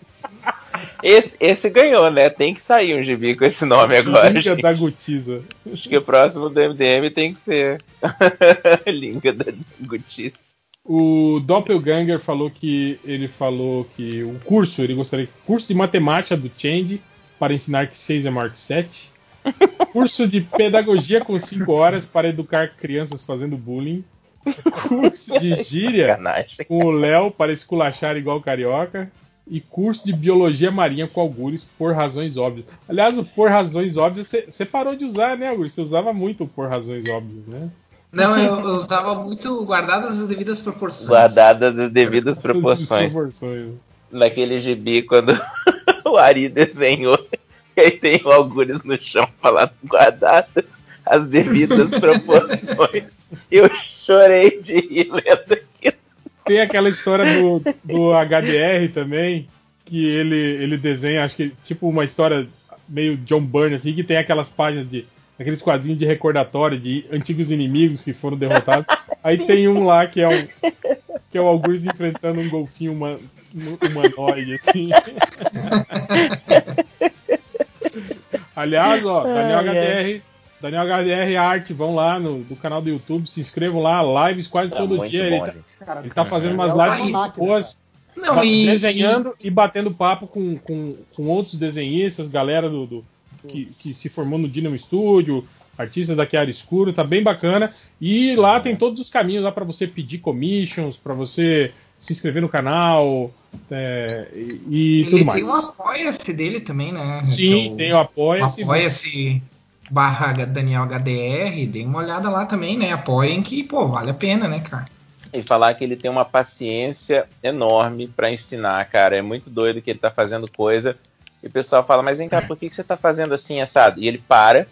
Esse, esse ganhou, né? Tem que sair um gibi com esse nome agora. Linga gente. da Gutiza. Acho que o próximo do MDM tem que ser (laughs) Linga da Gutice. O Doppelganger falou que ele falou que o curso, ele gostaria curso de matemática do Change para ensinar que 6 é maior que 7. (laughs) Curso de pedagogia com 5 horas para educar crianças fazendo bullying. curso de gíria com o Léo para esculachar igual carioca. E curso de biologia marinha com Algures por razões óbvias. Aliás, o por razões óbvias você parou de usar, né, Algures? Você usava muito o por razões óbvias, né? Não, eu, eu usava muito guardadas as devidas proporções. Guardadas as devidas (laughs) proporções. Proporções. Naquele gibi, quando (laughs) o Ari desenhou, e aí tem o Algures no chão falando guardadas as devidas (laughs) proporções. Eu chorei de rir lendo. Tem aquela história do, do HDR também, que ele, ele desenha, acho que tipo uma história meio John Byrne, assim, que tem aquelas páginas de. aqueles quadrinhos de recordatório de antigos inimigos que foram derrotados. Aí tem um lá que é um. que é o Algures enfrentando um golfinho uma, humanoide, assim. (laughs) Aliás, ó, Daniel Ai, HDR. Daniel HDR Arte, vão lá no, no canal do YouTube, se inscrevam lá, lives quase Tá todo dia. bom, ele, tá, ele tá fazendo umas É lives boas, Não, e- desenhando e... batendo papo com, com, com outros desenhistas, galera do, do- que, que se formou no Dynamo Studio, artistas da Chiara Escuro, tá bem bacana. E lá tem todos os caminhos lá para você pedir commissions, para você se inscrever no canal é, e, e Ele tudo mais. tem um apoia-se dele também, né? Sim, Que é o- tem o Apoia-se. Apoia-se barra Daniel HDR, dê uma olhada lá também, né? Apoiem que, pô, vale a pena, né, cara? E falar que ele tem uma paciência enorme pra ensinar, cara. É muito doido que ele tá fazendo coisa. E o pessoal fala, mas vem cá, por que, que você tá fazendo assim, assado? E ele para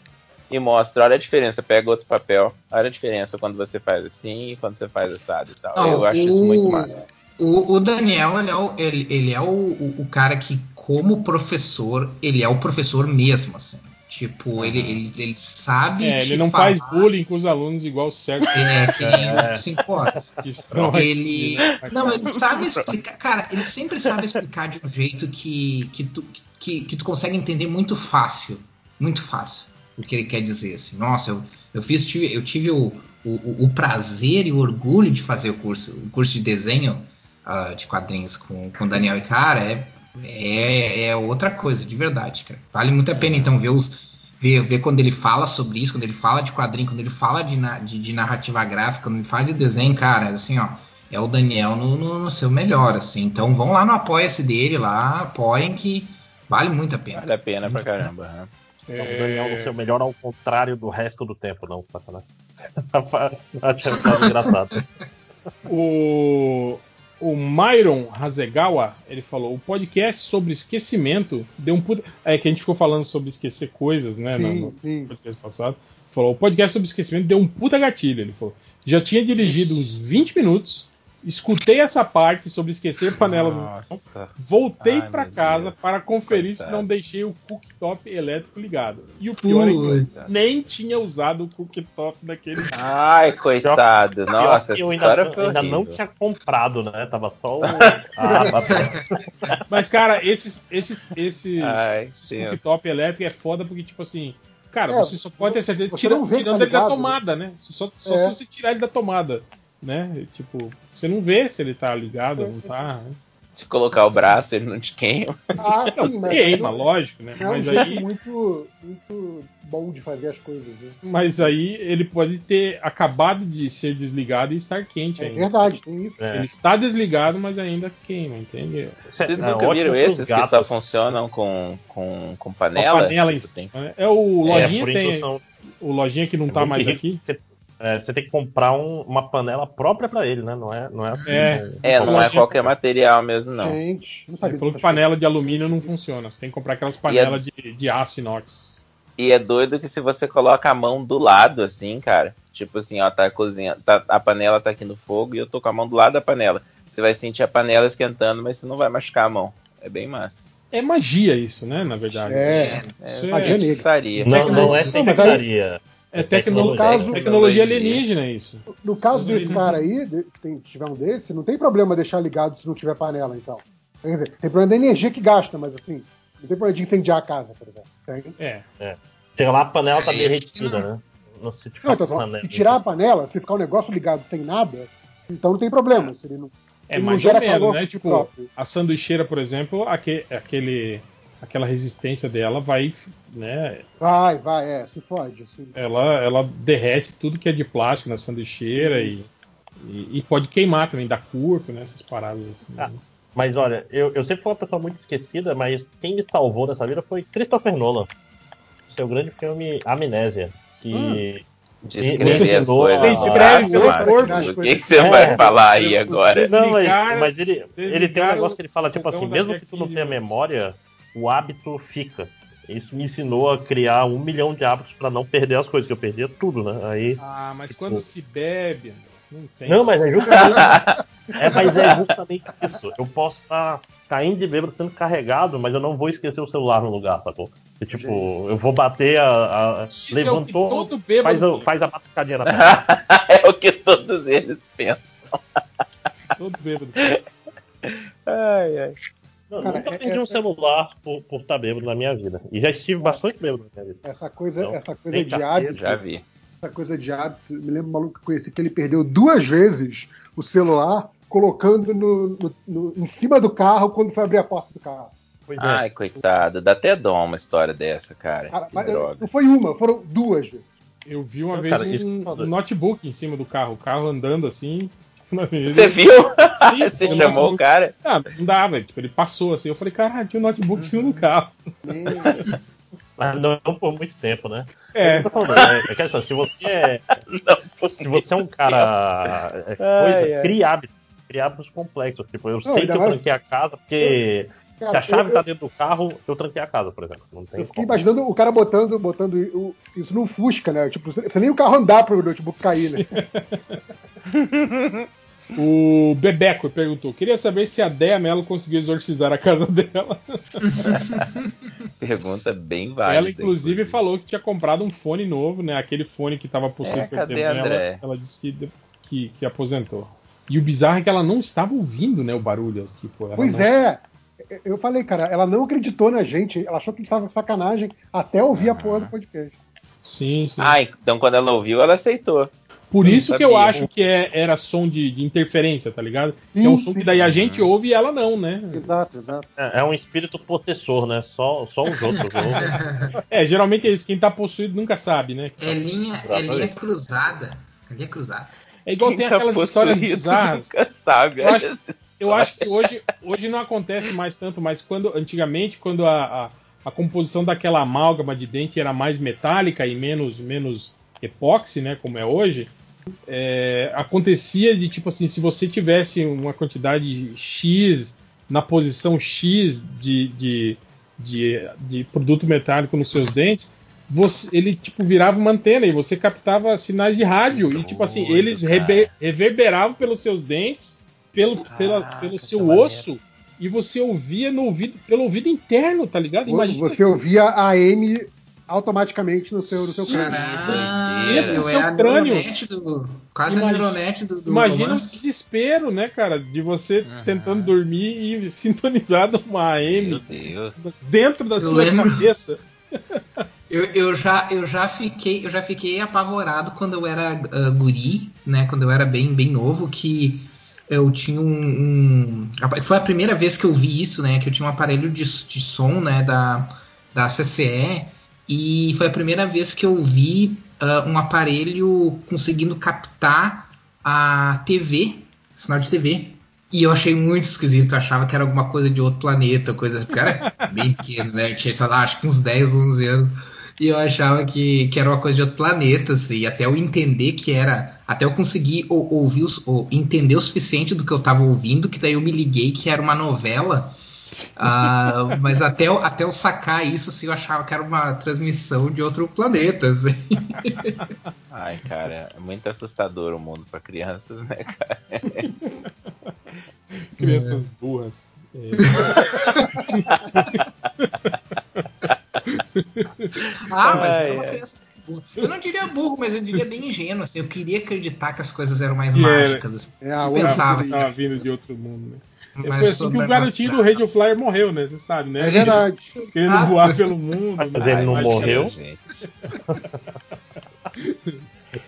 e mostra, olha a diferença, pega outro papel, olha a diferença quando você faz assim e quando você faz assado e tal. Não, Eu acho isso muito massa. O, o Daniel, ele é, o, ele, ele é o, o, o cara que, como professor, ele é o professor mesmo, assim. Tipo, ele, ele, ele sabe. É, ele não falar- faz bullying com os alunos igual o Sérgio. É, que nem os cinco horas. (laughs) Ele. Não, ele sabe (laughs) explicar. Cara, ele sempre sabe explicar de um jeito que, que, tu, que, que tu consegue entender muito fácil. Muito fácil. O que ele quer dizer, assim. Nossa, eu, eu fiz, tive, eu tive o, o, o prazer e o orgulho de fazer o curso, o curso de desenho ah, de quadrinhos com, com o Daniel e cara, é, é, é outra coisa, de verdade, cara. Vale muito a pena, então, ver os. Ver, ver quando ele fala sobre isso, quando ele fala de quadrinho, quando ele fala de, na- de, de narrativa gráfica, quando ele fala de desenho, cara, assim, ó, é o Daniel no, no- no seu melhor, assim. Então vão lá no apoia-se dele lá, apoiem que vale muito a pena. Vale a pena pra caramba. né? Então, o Daniel no seu melhor ao contrário do resto do tempo, não, sacanagem. Achei ficado engraçado. O, o Myron Hasegawa, ele falou: o podcast sobre esquecimento deu um puta. É que a gente ficou falando sobre esquecer coisas, né? Sim, no, sim. podcast passado. Falou: o podcast sobre esquecimento deu um puta gatilho. Ele falou: já tinha dirigido uns 20 minutos, escutei essa parte sobre esquecer panelas. no chão, Nossa. Voltei Ai, pra meu casa Deus. para conferir se não deixei o cooktop elétrico ligado. E o pior é que eu nem tinha usado o cooktop naquele Ai, coitado. Pior Nossa, eu ainda, foi ainda não tinha comprado, né? Tava só o. (laughs) Ah, tá Mas, cara, esses, esses, esses, Ai, esses cooktop elétrico é foda porque, tipo assim, cara, É, você só pode ter certeza, tira- não tirando tá ele da tomada, né? Só, só É. se você tirar ele da tomada, né? Tipo, você não vê se ele tá ligado ou não tá. né? Se colocar o braço, ele não te queima. Ah, (laughs) Não, sim, mas queima, aí lógico, né? É um Mas jeito aí, muito, muito bom de fazer as coisas. Né? mas aí ele pode ter acabado de ser desligado e estar quente É ainda. verdade, tem isso. É. Ele está desligado, mas ainda queima, entende? Vocês É, nunca viram esses que gatos. só funcionam com, com, com panela? panela em Tipo, né? É o É, Lojinha por tem. indução. O Lojinha que não É tá mais aqui. Você, é, você tem que comprar um- uma panela própria pra ele, né? Não é, não é, assim, É. não- É, não é Lojinha- qualquer material mesmo, não. Gente, não Ele sabia falou que panela de alumínio não funciona. Você tem que comprar aquelas panelas de, de aço inox. E é doido que se você coloca a mão do lado, assim, cara, tipo assim, ó, tá cozinhando, tá, a panela tá aqui no fogo e eu tô com a mão do lado da panela. Você vai sentir a panela esquentando, mas você não vai machucar a mão. É bem massa. É magia isso, né? Na verdade. É, Isso magia é, negra. Feitiçaria. Não, não é feitiçaria. É tecno- tecnologia. tecnologia alienígena isso. No caso desse cara aí, que tem, tiver um desse, não tem problema deixar ligado se não tiver panela, então. Quer dizer, tem problema da energia que gasta, mas assim, não tem problema de incendiar a casa, por exemplo. Tem. É. Chega lá, a panela tá Aí, derretida, né? Não se tiver Não, então, só, panela. se tirar a panela, se ficar o negócio ligado sem nada, então não tem problema. Se ele não, É ele não mais gera ou menos, né? Tipo, próprio. a sanduicheira, por exemplo, aque- aquele, aquela resistência dela vai, né? Vai, vai, é, se fode. Assim. Ela, ela derrete tudo que é de plástico na sanduicheira e E, e pode queimar também, dar curto, né? Essas paradas assim. Ah, mas olha, eu, eu sempre fui uma pessoa muito esquecida, mas quem me salvou dessa vida foi Christopher Nolan. Seu grande filme Amnésia. Que. Hum. Descrever as coisas. Você escreve corpo. O que que você vai falar aí agora? Não, mas, mas ele, ele tem um negócio o que ele fala, tipo assim, mesmo que tu não tenha memória, o hábito fica. Isso me ensinou a criar um milhão de hábitos pra não perder as coisas, que eu perdia tudo, né? Aí. Ah, mas Tipo- quando se bebe, não tem. Não, mas é justamente. é, mas é justamente isso. Eu posso estar caindo de bêbado sendo carregado, mas eu não vou esquecer o celular no lugar, sacou? E, tipo, eu vou bater a. a- é o que levantou, todo bêbado faz, a, faz a batucadinha na (laughs) é o que todos eles pensam. Todo bêbado. Ai, ai. Não, Cara, nunca é- perdi é- um celular por, por estar bêbado na minha vida. E já estive bastante bêbado na minha vida. Essa coisa, Então, essa coisa de hábito. Já vi. Essa coisa de hábito. Me lembro um maluco que eu conheci que ele perdeu duas vezes o celular colocando no, no- no- em cima do carro quando foi abrir a porta do carro. é. Ai, coitado. Dá até dó uma história dessa, cara. Cara, Que mas, droga. não foi uma, foram duas vezes. Eu vi uma Não, vez um, um notebook em cima do carro, o carro andando assim. (laughs) na avenida. Você viu? (laughs) Você o chamou notebook- o cara? Ah, não dava, tipo, ele passou assim. Eu falei, caralho, tinha um notebook em cima do carro. Mas não por muito tempo, né? É. Eu tô falando, é, é questão, se você é. (laughs) se você é um cara. é, Ai, coisa, ai. cria hábitos. Cria hábitos complexos. Tipo, eu Não, sei que eu mais- tranquei a casa porque. Cara, se a chave eu- tá dentro do carro, eu tranquei a casa, por exemplo. Não tem Eu fiquei imaginando o cara botando, botando o- isso num Fusca, né? Tipo, você nem o carro andar pro notebook cair, né? O Bebeco perguntou: queria saber se a Dea Mello conseguiu exorcizar a casa dela. (laughs) Pergunta bem válida. ela, inclusive, falou que tinha comprado um fone novo, né? Aquele fone que tava possuído É, cadê tempo. André? Ela disse que, que, que aposentou. E o bizarro é que ela não estava ouvindo, né? O barulho. Tipo, ela Pois não- é. Eu falei, cara, ela não acreditou na gente. Ela achou que a gente tava sacanagem até ouvir a porra do podcast. Sim, sim. Ah, então quando ela ouviu, ela aceitou. Por Eu isso não que eu sabia. acho que é- era som de, de interferência, tá ligado? Que é Sim, um som sim. que daí a gente ouve e ela não, né? Exato, exato. É, é um espírito possessor, né? Só, só os outros. (laughs) ouvem. É, geralmente é isso, quem tá possuído nunca sabe, né? É linha, é linha cruzada. É linha cruzada. É igual Quem tem tá aquelas histórias bizarras. Nunca sabe. Eu acho, eu acho que hoje, hoje não acontece mais tanto, mas quando antigamente, quando a, a, a composição daquela amálgama de dente era mais metálica e menos, menos epóxi, né, como é hoje, é, acontecia de tipo assim, se você tivesse uma quantidade X na posição X de, de, de, de produto metálico nos seus dentes, você- ele tipo virava uma antena e você captava sinais de rádio. E tipo assim eles reverberavam pelos seus dentes, pelo, pela, pelo seu osso e você ouvia no ouvido pelo ouvido interno, tá ligado? Imagina Você ouvia a AM automaticamente no seu, no seu crânio. Dentro do eu seu é a crânio. do. Quase a Imagina- neuronet do, do Imagina o romance. desespero, né, cara, de você tentando dormir e sintonizado (laughs) uma AM dentro da Eu sua lembro. cabeça. (laughs) Eu, eu, já, eu, já fiquei, eu já fiquei apavorado quando eu era ah, guri, né? Quando eu era bem, bem novo, que eu tinha um, um- Foi a primeira vez que eu vi isso, né? Que eu tinha um aparelho de, de som, né? Da, da CCE. E foi a primeira vez que eu vi ah, um aparelho conseguindo captar a TV, sinal de TV. E eu achei muito esquisito, eu achava que era alguma coisa de outro planeta, coisa assim, porque era (laughs) bem pequeno, né? Eu tinha, sei lá, acho que uns 10, 11 anos. E eu achava que, que era uma coisa de outro planeta, assim, e até eu entender que era. Até eu conseguir ou- ouvir, os- ou entender o suficiente do que eu tava ouvindo, que daí eu me liguei que era uma novela. Ah, mas até eu, até eu sacar isso, assim, eu achava que era uma transmissão de outro planeta. Assim. Ai, cara, é muito assustador o mundo pra crianças, né, cara? (laughs) Crianças burras. (laughs) Ah, mas Ai, era uma ai. criança burra. Eu não diria burro, mas eu diria bem ingênuo. Assim, eu queria acreditar que as coisas eram mais era- mágicas. Assim. É, a eu pensava que tava vindo de outro mundo, né? Mas Foi assim que o garotinho do Radio Flyer morreu, né? Você sabe, né? É verdade. Querendo Ah. voar pelo mundo. Mas né? ele não morreu? (laughs)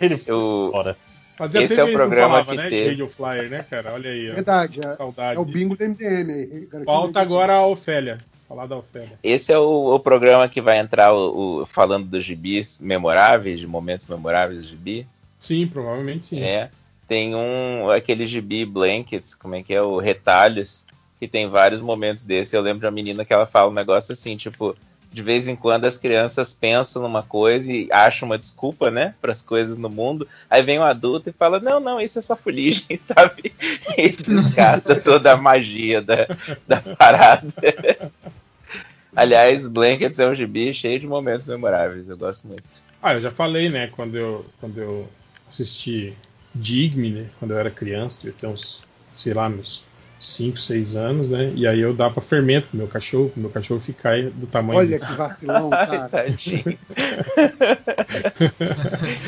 Ele Eu- fora. Fazia Esse é o programa falavam, que né? Teve. Radio Flyer, né, cara? Olha aí. Verdade, é, saudade. é o bingo do MDM aí. Falta agora a Ofélia. Falar da Ofélia. Esse é o, o programa que vai entrar o, o- falando dos gibis memoráveis, de momentos memoráveis do gibi. Sim, provavelmente sim. É. tem um aquele gibi Blankets, como é que é o Retalhos, que tem vários momentos desse. Eu lembro de uma menina que ela fala um negócio assim, tipo, de vez em quando as crianças pensam numa coisa e acham uma desculpa, né, para as coisas no mundo. Aí vem um adulto e fala: "Não, não, isso é só fuligem", (laughs) sabe? E descarta toda a magia da, da parada. (laughs) Aliás, Blankets é um gibi cheio de momentos memoráveis, eu gosto muito. Ah, eu já falei, né, quando eu, quando eu assisti Digme, né, quando eu era criança, devia ter uns, sei lá, uns 5, 6 anos, né, e aí eu dava fermento pro meu cachorro, pro meu cachorro ficar do tamanho... Olha que vacilão, (laughs) cara. Tadinho. (laughs)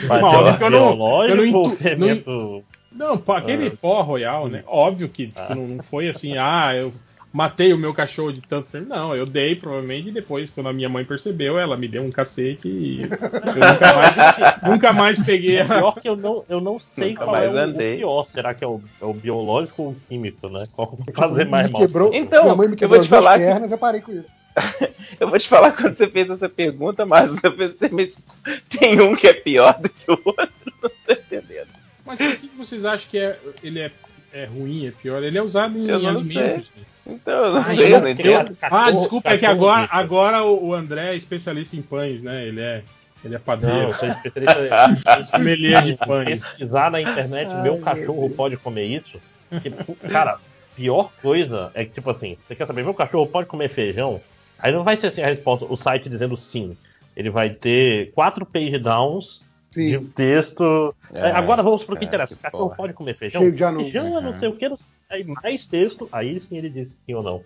Uma hora que eu não, eu não, intu- fermento? não, não, aquele pó royal, né? Óbvio que tipo, não, não foi assim, ah, eu matei o meu cachorro de tanto fermento. Não, eu dei provavelmente e depois, quando a minha mãe percebeu, ela me deu um cacete e eu nunca mais, (laughs) nunca mais peguei a. Pior que eu não, eu não sei Nunca qual é o, o andei. pior. Será que é o, é o biológico ou o químico, né? Qual vai fazer mais mal? quebrou, Então, minha mãe me eu quebrou vou te falar que- já parei com isso. (laughs) Eu vou te falar quando você fez essa pergunta, mas você me... tem um que é pior do que o outro, (laughs) não tô entendendo. Mas por que que vocês acham que é, ele é, é ruim, é pior? Ele é usado em Eu não alimentos. sei. né? Então, eu não Ah, sei, eu- não entendo. Ah, desculpa, é que cachorro agora, agora o André é especialista em pães, né? Ele é, ele é padeiro. (laughs) Sommelier de pães. pesquisar na internet, Ai, meu meu cachorro pode comer isso. Que, cara, pior coisa é que, tipo assim, você quer saber, meu cachorro pode comer feijão? Aí não vai ser assim a resposta, o site dizendo sim. Ele vai ter quatro page downs de texto. É, agora vamos pro que cara, interessa. que cachorro pode comer feijão? Cheio de anúncio. feijão, é não sei o que. não sei- Aí mais texto, aí sim ele diz sim ou não.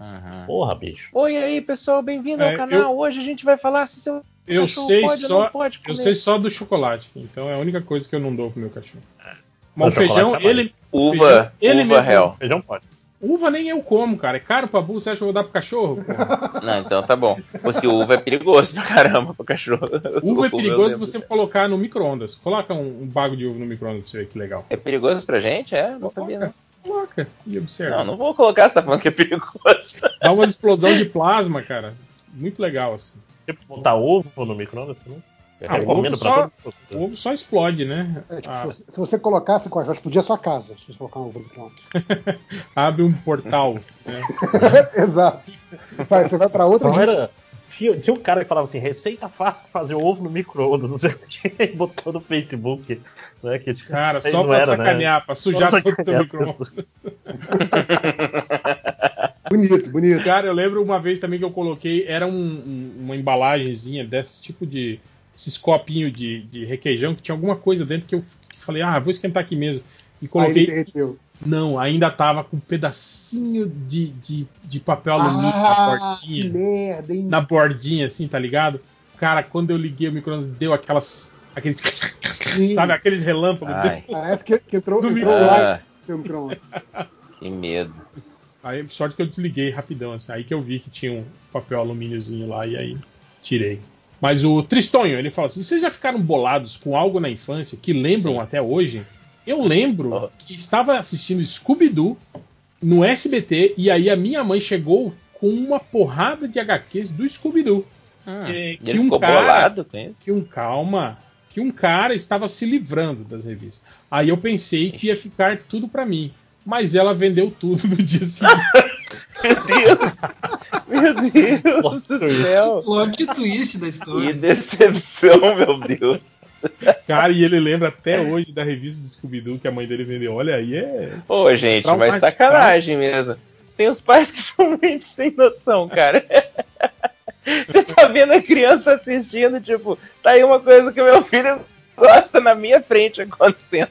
Porra, bicho. Oi aí, pessoal, bem-vindo É, ao canal. eu- Hoje a gente vai falar se seu Eu cachorro sei pode ou só, não pode eu sei só do chocolate, então é a única coisa que eu não dou pro meu cachorro. Mas Mas o feijão, ele, Uva, feijão, ele uva mesmo- real. Feijão pode. Uva nem eu como, cara. É caro pra burro, você acha que eu vou dar pro cachorro? porra? (laughs) Não, então tá bom. Porque uva é perigoso pra caramba pro cachorro. (laughs) Uva é eu perigoso você colocar no micro-ondas. Coloca um, um bago de uva no micro-ondas pra você ver que legal. É perigoso pra gente? É? Não sabia, não. Coloca e observa. Não, não vou colocar, você tá falando que é perigoso. Dá uma explosão de plasma, cara. Muito legal, assim. Tipo, botar ovo no micro-ondas também. Eu Ah, o recomendo ovo pra só- todo O ovo só explode, né? É, tipo, Ah, se, você- se você colocasse com a explodir a sua casa, se você colocar um ovo no micro-ondas. abre um portal. né? (laughs) Exato. Vai- você vai pra outra dimensão. era. Tinha, tinha um cara que falava assim, receita fácil de fazer ovo no micro-ondas, (laughs) não sei o que, e botou no Facebook. Né, que, Cara, Aí só pra era, né? sacanear, pra sujar Só todo o teu micro-ondas. (laughs) Bonito, bonito. Cara, eu lembro uma vez também que eu coloquei, era um- um- uma embalagenzinha desse tipo de. Esses copinhos de, de requeijão que tinha alguma coisa dentro que eu que falei, ah, vou esquentar aqui mesmo. E Aí ele coloquei. derreteu. Não, ainda tava com um pedacinho de, de, de papel alumínio na Ah, que bordinha. merda, hein? Na bordinha, assim, tá ligado? Cara, quando eu liguei o micro deu aquelas. Aqueles. (laughs) sabe, aqueles relâmpagos. Ai. Parece que, que entrou, entrou micro- Ah. no seu micro-ondas. (laughs) Que medo. Aí, sorte que eu desliguei rapidão, assim. Aí que eu vi que tinha um papel alumíniozinho lá e aí tirei. Mas o Tristonho, ele fala assim: vocês já ficaram bolados com algo na infância que lembram até hoje? Eu lembro que estava assistindo Scooby-Doo no SBT e aí a minha mãe chegou com uma porrada de HQs do Scooby-Doo. E que um ficou cara- bolado com isso? Que um calma, que um cara estava se livrando das revistas. Aí eu pensei que ia ficar tudo pra mim, mas ela vendeu tudo no dia seguinte. (laughs) Meu Deus (laughs) do céu. Plot twist da Que história. decepção, meu Deus. Cara, e ele lembra até hoje da revista do Scooby-Doo que a mãe dele vendeu. Olha aí, é. Ô, gente, mas sacanagem mesmo. Tem os pais que (laughs) são muito sem noção, cara. Você tá vendo a criança assistindo, tipo, tá aí uma coisa que meu filho gosta na minha frente acontecendo.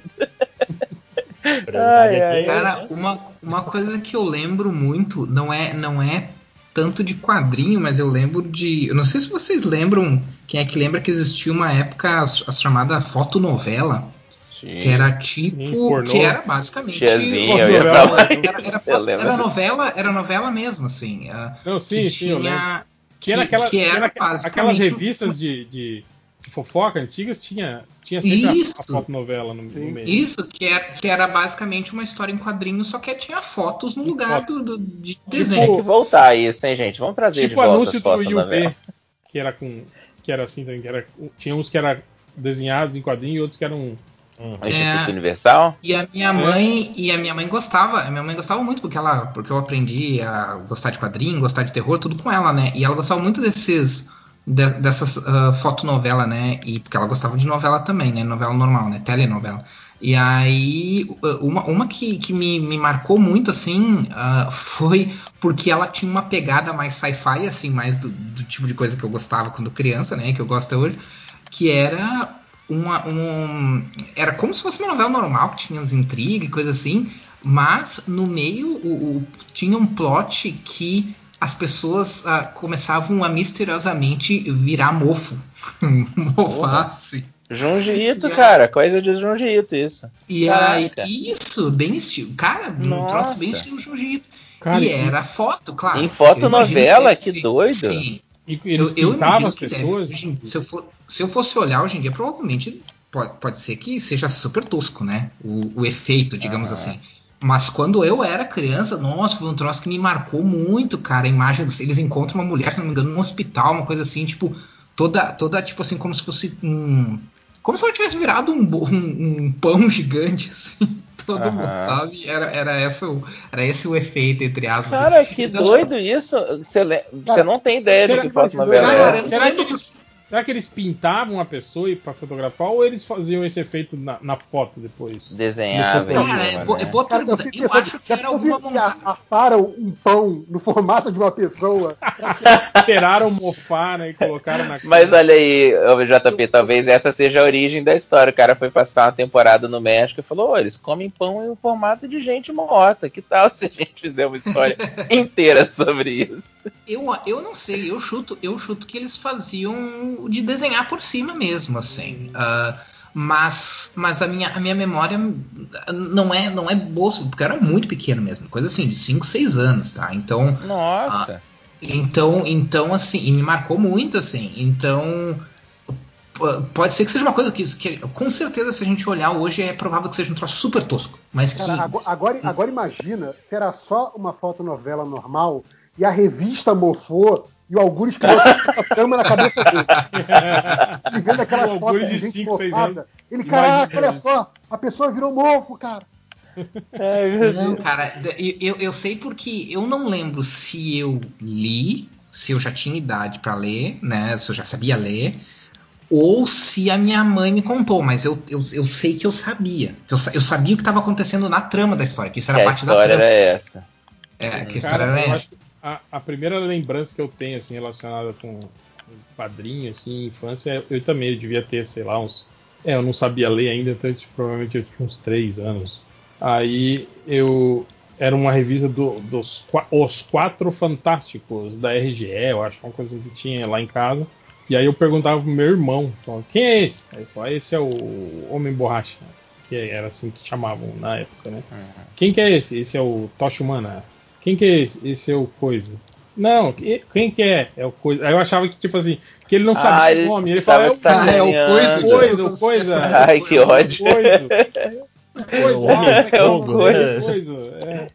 Ai, ai, Cara, uma, uma coisa que eu lembro muito, não é, não é tanto de quadrinho, mas eu lembro de. Eu não sei se vocês lembram, quem é que lembra que existia uma época a, a chamada fotonovela. Que era tipo. pornô. que era basicamente. Tiazinha, eu ia falar era, era, era, era novela, era novela mesmo, assim. ah, Não, sim, que sim, tinha- lembro. Que era, aquela, que que era aquelas revistas de, de, de fofoca antigas, tinha, tinha sempre a- Isso. a, fotonovela no, no meio. Isso, que era, que era basicamente uma história em quadrinhos, só que tinha fotos no lugar do, do- de Tem desenho. que voltar isso, hein, gente? Vamos trazer Tipo de o volta anúncio as do novela. que era com. Que era assim também, que era, tinha uns que eram desenhados em quadrinho e outros que eram No Instituto Universal? E a minha mãe e a minha mãe gostava, a minha mãe gostava muito porque ela, porque eu aprendi a gostar de quadrinho, gostar de terror, tudo com ela, né? E ela gostava muito desses de, dessas uh, fotonovela, né? E porque ela gostava de novela também, né? Novela normal, né? Telenovela. E aí, uma, uma que, que me, me marcou muito, assim, uh, foi porque ela tinha uma pegada mais sci-fi, assim, mais do, do, tipo de coisa que eu gostava quando criança, né? Que eu gosto hoje, que era uma. Um, era como se fosse uma novela normal, que tinha as intrigas e coisa assim, mas no meio o, o, tinha um plot que as pessoas uh, começavam a misteriosamente virar mofo. (laughs) Mofar, assim. Junji Ito, aí, cara, coisa de Junji Ito, isso. E aí, isso, bem estilo. Cara, um troço bem estilo Junji Ito. Cara, e era foto, claro. Em fotonovela, que, que doido. Sim. E eles eu, pintavam as pessoas. Deve. Se eu, for, se eu fosse olhar hoje em dia, provavelmente pode, pode ser que seja super tosco, né? O, o efeito, digamos ah. assim. Mas quando eu era criança, nossa, foi um troço que me marcou muito, cara. A imagem dos, eles encontram uma mulher, se não me engano, num hospital, uma coisa assim, tipo, toda, toda tipo assim, como se fosse um. Como se ela tivesse virado um, um, um pão gigante, assim. (laughs) Todo uhum. mundo sabe, era, era, essa, era esse o efeito, entre aspas. Cara, que doido isso. Você, você não tem ideia de que fosse novela é. Será que eles Será que eles pintavam a pessoa para fotografar ou eles faziam esse efeito na, na foto depois? Desenhavam. Cara, é, bo é boa pergunta. Eu, eu acho que era alguma montagem. Assaram um pão no formato de uma pessoa. (laughs) Esperaram mofar, né? E colocaram na Mas olha aí, JP, talvez essa seja a origem da história. O cara foi passar uma temporada no México e falou: oh, eles comem pão em um formato de gente morta. Que tal se a gente fizer uma história (laughs) inteira sobre isso? Eu, eu não sei, eu chuto, eu chuto que eles faziam de desenhar por cima mesmo, assim. Uh, mas mas a, minha, a minha memória não é não é boa, porque eu era muito pequeno mesmo, coisa assim, de 5, 6 anos, tá? Então. Nossa! Uh, então, então, assim, e me marcou muito, assim. Então. Pode ser que seja uma coisa que, que, com certeza, se a gente olhar hoje, é provável que seja um troço super tosco. Mas Cara, que... agora, agora, agora imagina se era só uma fotonovela normal e a revista mofou e o Algures criou a cama na cabeça dele. (laughs) e vendo aquelas fotos de gente cinco. Ele, caraca, olha só, a pessoa virou mofo, cara. (laughs) não, cara, eu, eu sei porque eu não lembro se eu li, se eu já tinha idade para ler, né? Se eu já sabia ler, ou se a minha mãe me contou, mas eu, eu, eu sei que eu sabia. Eu, eu sabia o que estava acontecendo na trama da história, que isso era que parte da trama. A história era essa. É, que a história era essa a, a, primeira lembrança que eu tenho assim relacionada com padrinho, assim, infância, eu também devia ter, sei lá, uns. É, eu não sabia ler ainda, então provavelmente eu tinha uns três anos. Aí eu era uma revista do, dos Os Quatro Fantásticos da RGE, eu acho, uma coisa que tinha lá em casa. E aí eu perguntava pro meu irmão, quem é esse? Aí ele falou, ah, esse é o Homem Borracha, que era assim que chamavam na época, né? Uhum. Quem que é esse? Esse é o Tocha Humana. Quem que é esse? É o Coisa. Não, quem que é? É o Coisa. Aí eu achava que, tipo assim, que ele não sabia ah, o nome. Ele falava, é, é, o Coisa, coisa, o Coisa. Ai, que ódio. Coisa. Coisa. É o Coisa. É.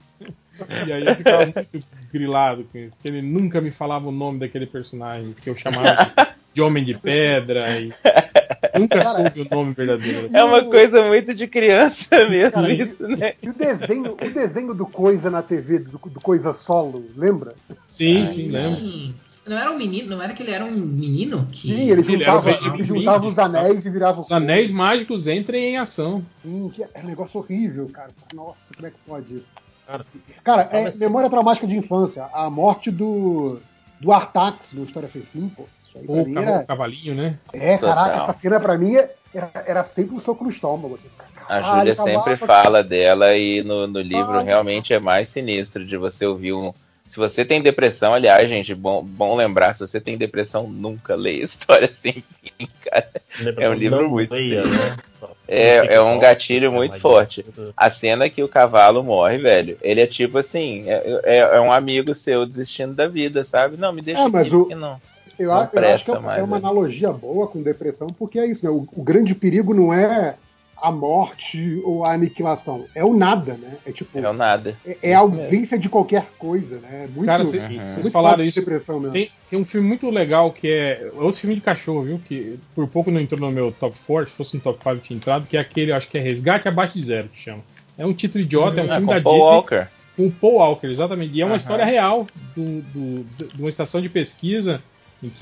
E aí eu ficava muito grilado com isso, porque ele nunca me falava o nome daquele personagem que eu chamava (laughs) de Homem de Pedra. E (laughs) nunca soube o nome verdadeiro. É uma coisa muito de criança mesmo, Cara, isso, né? E o desenho, o desenho do Coisa na TV, do, do Coisa Solo, lembra? Sim, Ai, sim, lembro. Não era um menino, não era que ele era um menino que. Sim, ele juntava, ele juntava os anéis e virava Os anéis mágicos entrem em ação. Sim, que é um negócio horrível, cara. Nossa, como é que pode isso? Cara, cara é memória traumática de infância. A morte do, do Artax no História Sem Fim, pô. Ou o era... cavalinho, né? É, caraca, essa cena pra mim era, era sempre um soco no estômago. Assim. A Júlia sempre fala dela e no, no livro realmente é mais sinistro de você ouvir um. Se você tem depressão, aliás, gente, bom, bom lembrar, se você tem depressão, nunca leia História (laughs) Sem Fim, cara. É um livro muito. Leia, né? É, é um gatilho muito forte. A cena que o cavalo morre, velho, ele é tipo assim, é, é, é um amigo seu desistindo da vida, sabe? Não, me deixa é, mas aqui, o... não. Eu, eu acho que é, mais, é uma né? analogia boa com depressão, porque é isso, né? O, o, grande perigo não é a morte ou a aniquilação. É o nada, né? É tipo. É o nada. É, é a ausência de qualquer coisa, né? É muito, Cara, cê- muito vocês falaram isso. depressão mesmo. Tem, tem um filme muito legal que é. Outro filme de cachorro, viu? Que por pouco não entrou no meu top 4, se fosse um top 5 tinha entrado, que é aquele, acho que é Resgate Abaixo de Zero, que chama. É um título idiota, é um Ah, filme com da Paul Disney. Walker. Com o Paul Walker, exatamente. E é uma Aham. história real do, de uma estação de pesquisa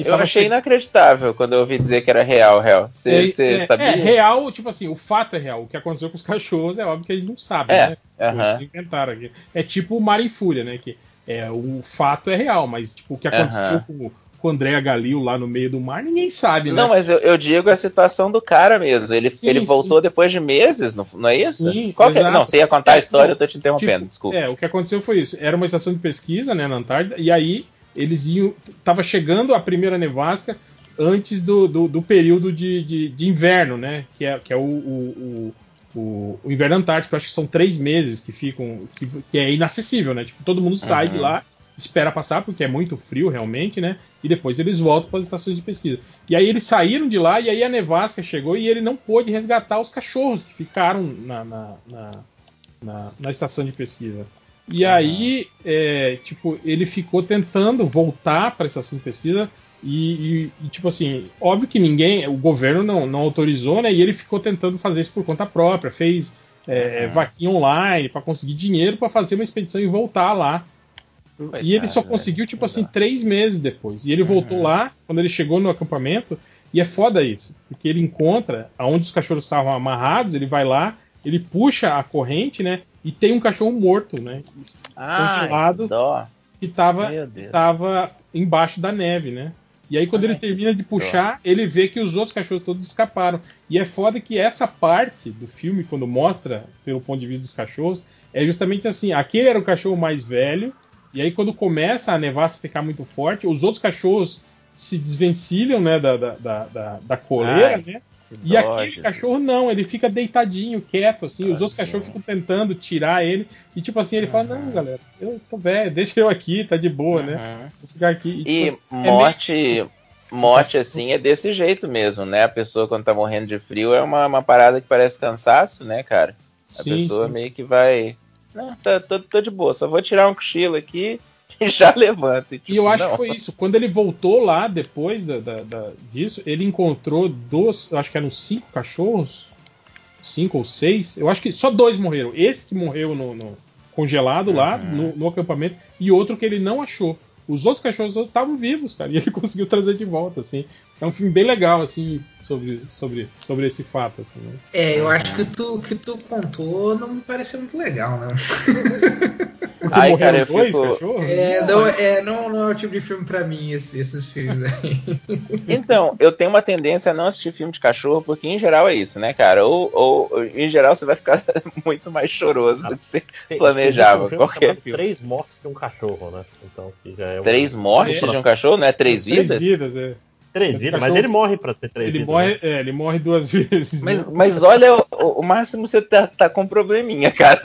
Eu achei che- inacreditável quando eu ouvi dizer que era real, real. Você é, é- sabia? é real, tipo assim, o fato é real. O que aconteceu com os cachorros é óbvio que a gente não sabe, É, né? aham. Eles inventaram aqui. É tipo o Mar em Fúria, né? Que é, o fato é real, mas tipo, o que aconteceu Aham. com, com o André Galil lá no meio do mar, ninguém sabe, né? Não, mas eu, eu digo a situação do cara mesmo. Ele, Sim, ele sim. voltou depois de meses, não, não é isso? Sim, Qual que é? exato. Não, você ia contar a É, história, não, eu tô te interrompendo, tipo, desculpa. É, o que aconteceu foi isso. Era uma estação de pesquisa, né, na Antártida, e aí eles iam. Tava chegando a primeira nevasca antes do, do, do período de, de, de inverno, né? Que é, que é o, o, o, o- inverno antártico, acho que são três meses que ficam. que, que é inacessível, né? Tipo, todo mundo sai de Uhum. lá, espera passar, porque é muito frio realmente, né? E depois eles voltam para as estações de pesquisa. E aí eles saíram de lá, e aí a nevasca chegou e ele não pôde resgatar os cachorros que ficaram na, na, na, na- na estação de pesquisa. E aí, é, tipo, ele ficou tentando voltar para a estação de pesquisa e, e- e, tipo assim, óbvio que ninguém, o governo não, não autorizou, né? E ele ficou tentando fazer isso por conta própria, fez é, Uhum. vaquinha online para conseguir dinheiro para fazer uma expedição e voltar lá. e ele só Coitado, conseguiu, tipo assim, três meses depois. E ele voltou lá, quando ele chegou no acampamento, e é foda isso, porque ele encontra aonde os cachorros estavam amarrados, ele vai lá, ele puxa a corrente, né? E tem um cachorro morto, né? Ai, congelado, dó. que tava, tava embaixo da neve, né? E aí, quando ele termina de puxar, ele vê que os outros cachorros todos escaparam. E é foda que essa parte do filme, quando mostra pelo ponto de vista dos cachorros, é justamente assim: aquele era o cachorro mais velho, e aí, quando começa a nevasca ficar muito forte, os outros cachorros se desvencilham né, da, da, da, da- da coleira, Ai, né? E aquele Jesus. cachorro não, ele fica deitadinho, quieto, assim. Os outros cachorros ficam tentando tirar ele. E tipo assim, ele fala: Não, galera, eu tô velho, (laughs) deixa eu aqui, tá de boa, né? Vou ficar aqui. E tipo, é meio- morte, morte assim é desse jeito mesmo, né? A pessoa quando tá morrendo de frio é uma, uma parada que parece cansaço, né, cara? A Sim, pessoa sim. meio que vai. Não, tá, tô, tô de boa, só vou tirar um cochilo aqui (laughs) e já levanto. E tipo, eu acho não. que foi isso. Quando ele voltou lá, depois da, da- da- disso, ele encontrou dois, eu acho que eram cinco cachorros. Cinco ou seis. Eu acho que só dois morreram. Esse que morreu no, no- congelado lá, Uhum. no, no acampamento, e outro que ele não achou. Os outros cachorros estavam vivos, cara, (laughs) e ele conseguiu trazer de volta, assim. É um filme bem legal, assim, sobre, sobre, sobre esse fato, assim, né? É, eu acho que tu que tu contou não me pareceu muito legal, não. Porque (laughs) Ai, cara, eu dois fico- cachorros? É, não, é, não, não é o tipo de filme pra mim, esse- esses filmes aí. (laughs) Então, eu tenho uma tendência a não assistir filme de cachorro, porque em geral é isso, né, cara? Ou, ou em geral você vai ficar (laughs) muito mais choroso do que você Tem- planejava. tem um Qualquer filme. Três mortes de um cachorro, né? Então, que já é um- Três mortes de um cachorro, não é três Três vidas? vidas, é. Três vidas, mas ele morre pra ter três Ele vidas. morre, né? é, ele morre duas (laughs) vezes. Mas, né? mas olha, o, o máximo você tá, tá com um probleminha, cara.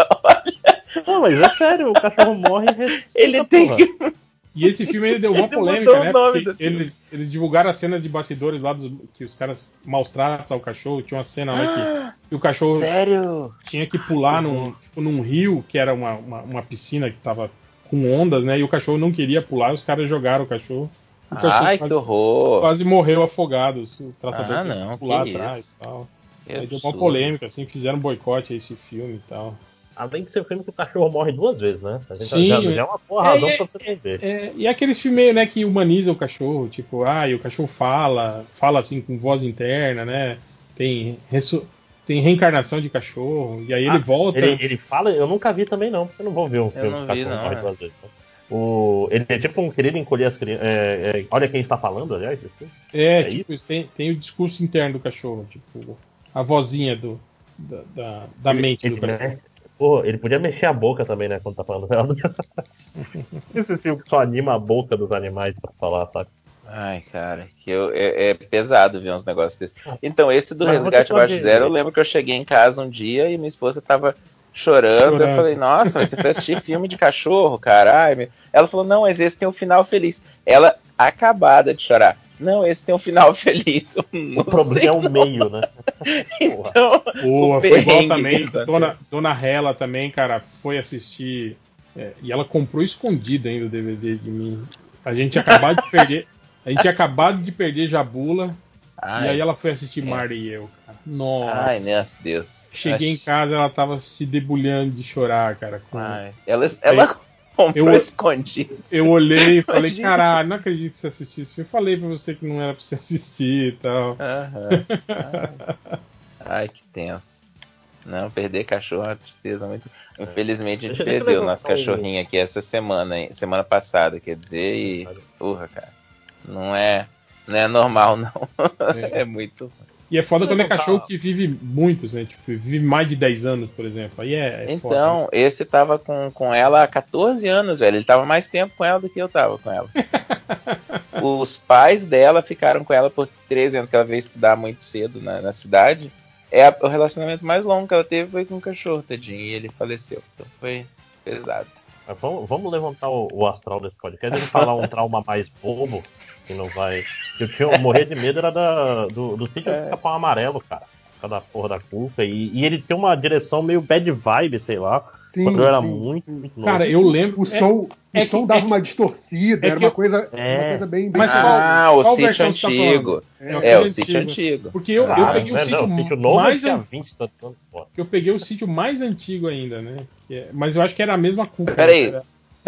Não, mas é sério, o cachorro morre e Ele tem porra. que. E esse filme ele deu (laughs) uma Ele polêmica, né? eles, eles divulgaram as cenas de bastidores lá dos, que os caras maus tratos ao cachorro. Tinha uma cena lá que, que o cachorro Sério? tinha que pular num, tipo, num rio, que era uma, uma, uma piscina que tava com ondas, né? E o cachorro não queria pular, os caras jogaram o cachorro. Ai, quase, que horror. quase morreu afogado. O tratador Ah, não, pular que atrás isso. e tal. Que Aí deu uma polêmica, assim, fizeram boicote a esse filme e tal. Além de ser um filme que o cachorro morre duas vezes, né? A gente Sim, já, já é uma boa razão é, pra você entender. É, e aqueles filmes né, que humaniza o cachorro, tipo, ah, e o cachorro fala, fala assim com voz interna, né? Tem, tem reencarnação de cachorro, e aí ele Ah, volta. Ele, ele fala, eu nunca vi também não, porque eu não vou ver um filme não que o vi, cachorro não, morre é. duas vezes. né? O, ele é tipo um querido encolher as crianças. É, é, olha quem está falando, aliás. esse filme. É, É tipo, isso tem, tem o discurso interno do cachorro, tipo, a vozinha do, da, da, da Ele- mente ele do cachorro. mexe- Pô, ele podia mexer a boca também, né? Quando tá falando dela. (laughs) Esse filme só anima a boca dos animais pra falar, sabe? Ai, cara, que eu, é, é pesado ver uns negócios desses. Então, esse do Mas Resgate Abaixo pode- Zero, eu lembro que eu cheguei em casa um dia e minha esposa tava chorando. Chorando. Eu falei, nossa, mas você foi assistir filme de cachorro, caralho. Ela falou, não, mas esse tem um final feliz. Ela acabada de chorar. Não, esse tem um final (laughs) feliz. O problema é o meio, né? (laughs) então, Boa, o foi igual também. (laughs) Dona, Dona Hela também, cara, foi assistir. é, e ela comprou escondido ainda o DVD de mim. A gente acabado de perder. A gente tinha acabado de perder Jabula. Ai. e aí ela foi assistir. Marta e eu, cara. Nossa. Ai, meu Deus. Cheguei em casa, ela tava se debulhando de chorar, cara. com- Ai, ela, ela comprou eu- escondido. Eu olhei e falei, caralho, não acredito que você assistiu isso. Eu falei pra você que não era pra você assistir e tal. Aham. Ai. Ai, que tenso. Não, perder cachorro é uma tristeza muito. Infelizmente a gente perdeu o nosso cachorrinho aqui essa semana, hein? semana passada, quer dizer, e. Porra, cara. Não é. Não é normal, não. É, (laughs) muito. E é foda quando é Levantar- cachorro que vive muitos, né? Tipo, vive mais de 10 anos, por exemplo. Aí é, é foda. Então, esse tava com, com ela há 14 anos, velho. Ele tava mais tempo com ela do que eu tava com ela. (laughs) Os pais dela ficaram com ela por 13 anos, que ela veio estudar muito cedo na, na cidade. É a- o relacionamento mais longo que ela teve foi com o cachorro, tadinho, e ele faleceu. Então foi pesado. Vamos, vamos levantar o, o astral desse podcast e falar um trauma mais bobo, que não vai. que (laughs) Eu, tinha, eu morria de medo era da, do, do sítio É. do Capão Amarelo, cara. Da porra da culpa. E, e ele tem uma direção meio bad vibe, sei lá. Sim, quando eu era sim, muito, muito novo. Cara, eu lembro. O som, é o som dava uma distorcida, é era que uma eu- coisa, É. uma coisa bem, bem Mas ah, qual- o qual sítio tá antigo. falando? É, aquele o sítio antigo. Porque eu, eu Ah, peguei o né, sítio, não, o sítio novo mais an- 20 tantos anos. pô. que eu peguei o sítio mais antigo ainda, né? Que é- Mas eu acho que era a mesma culpa. Peraí, Era-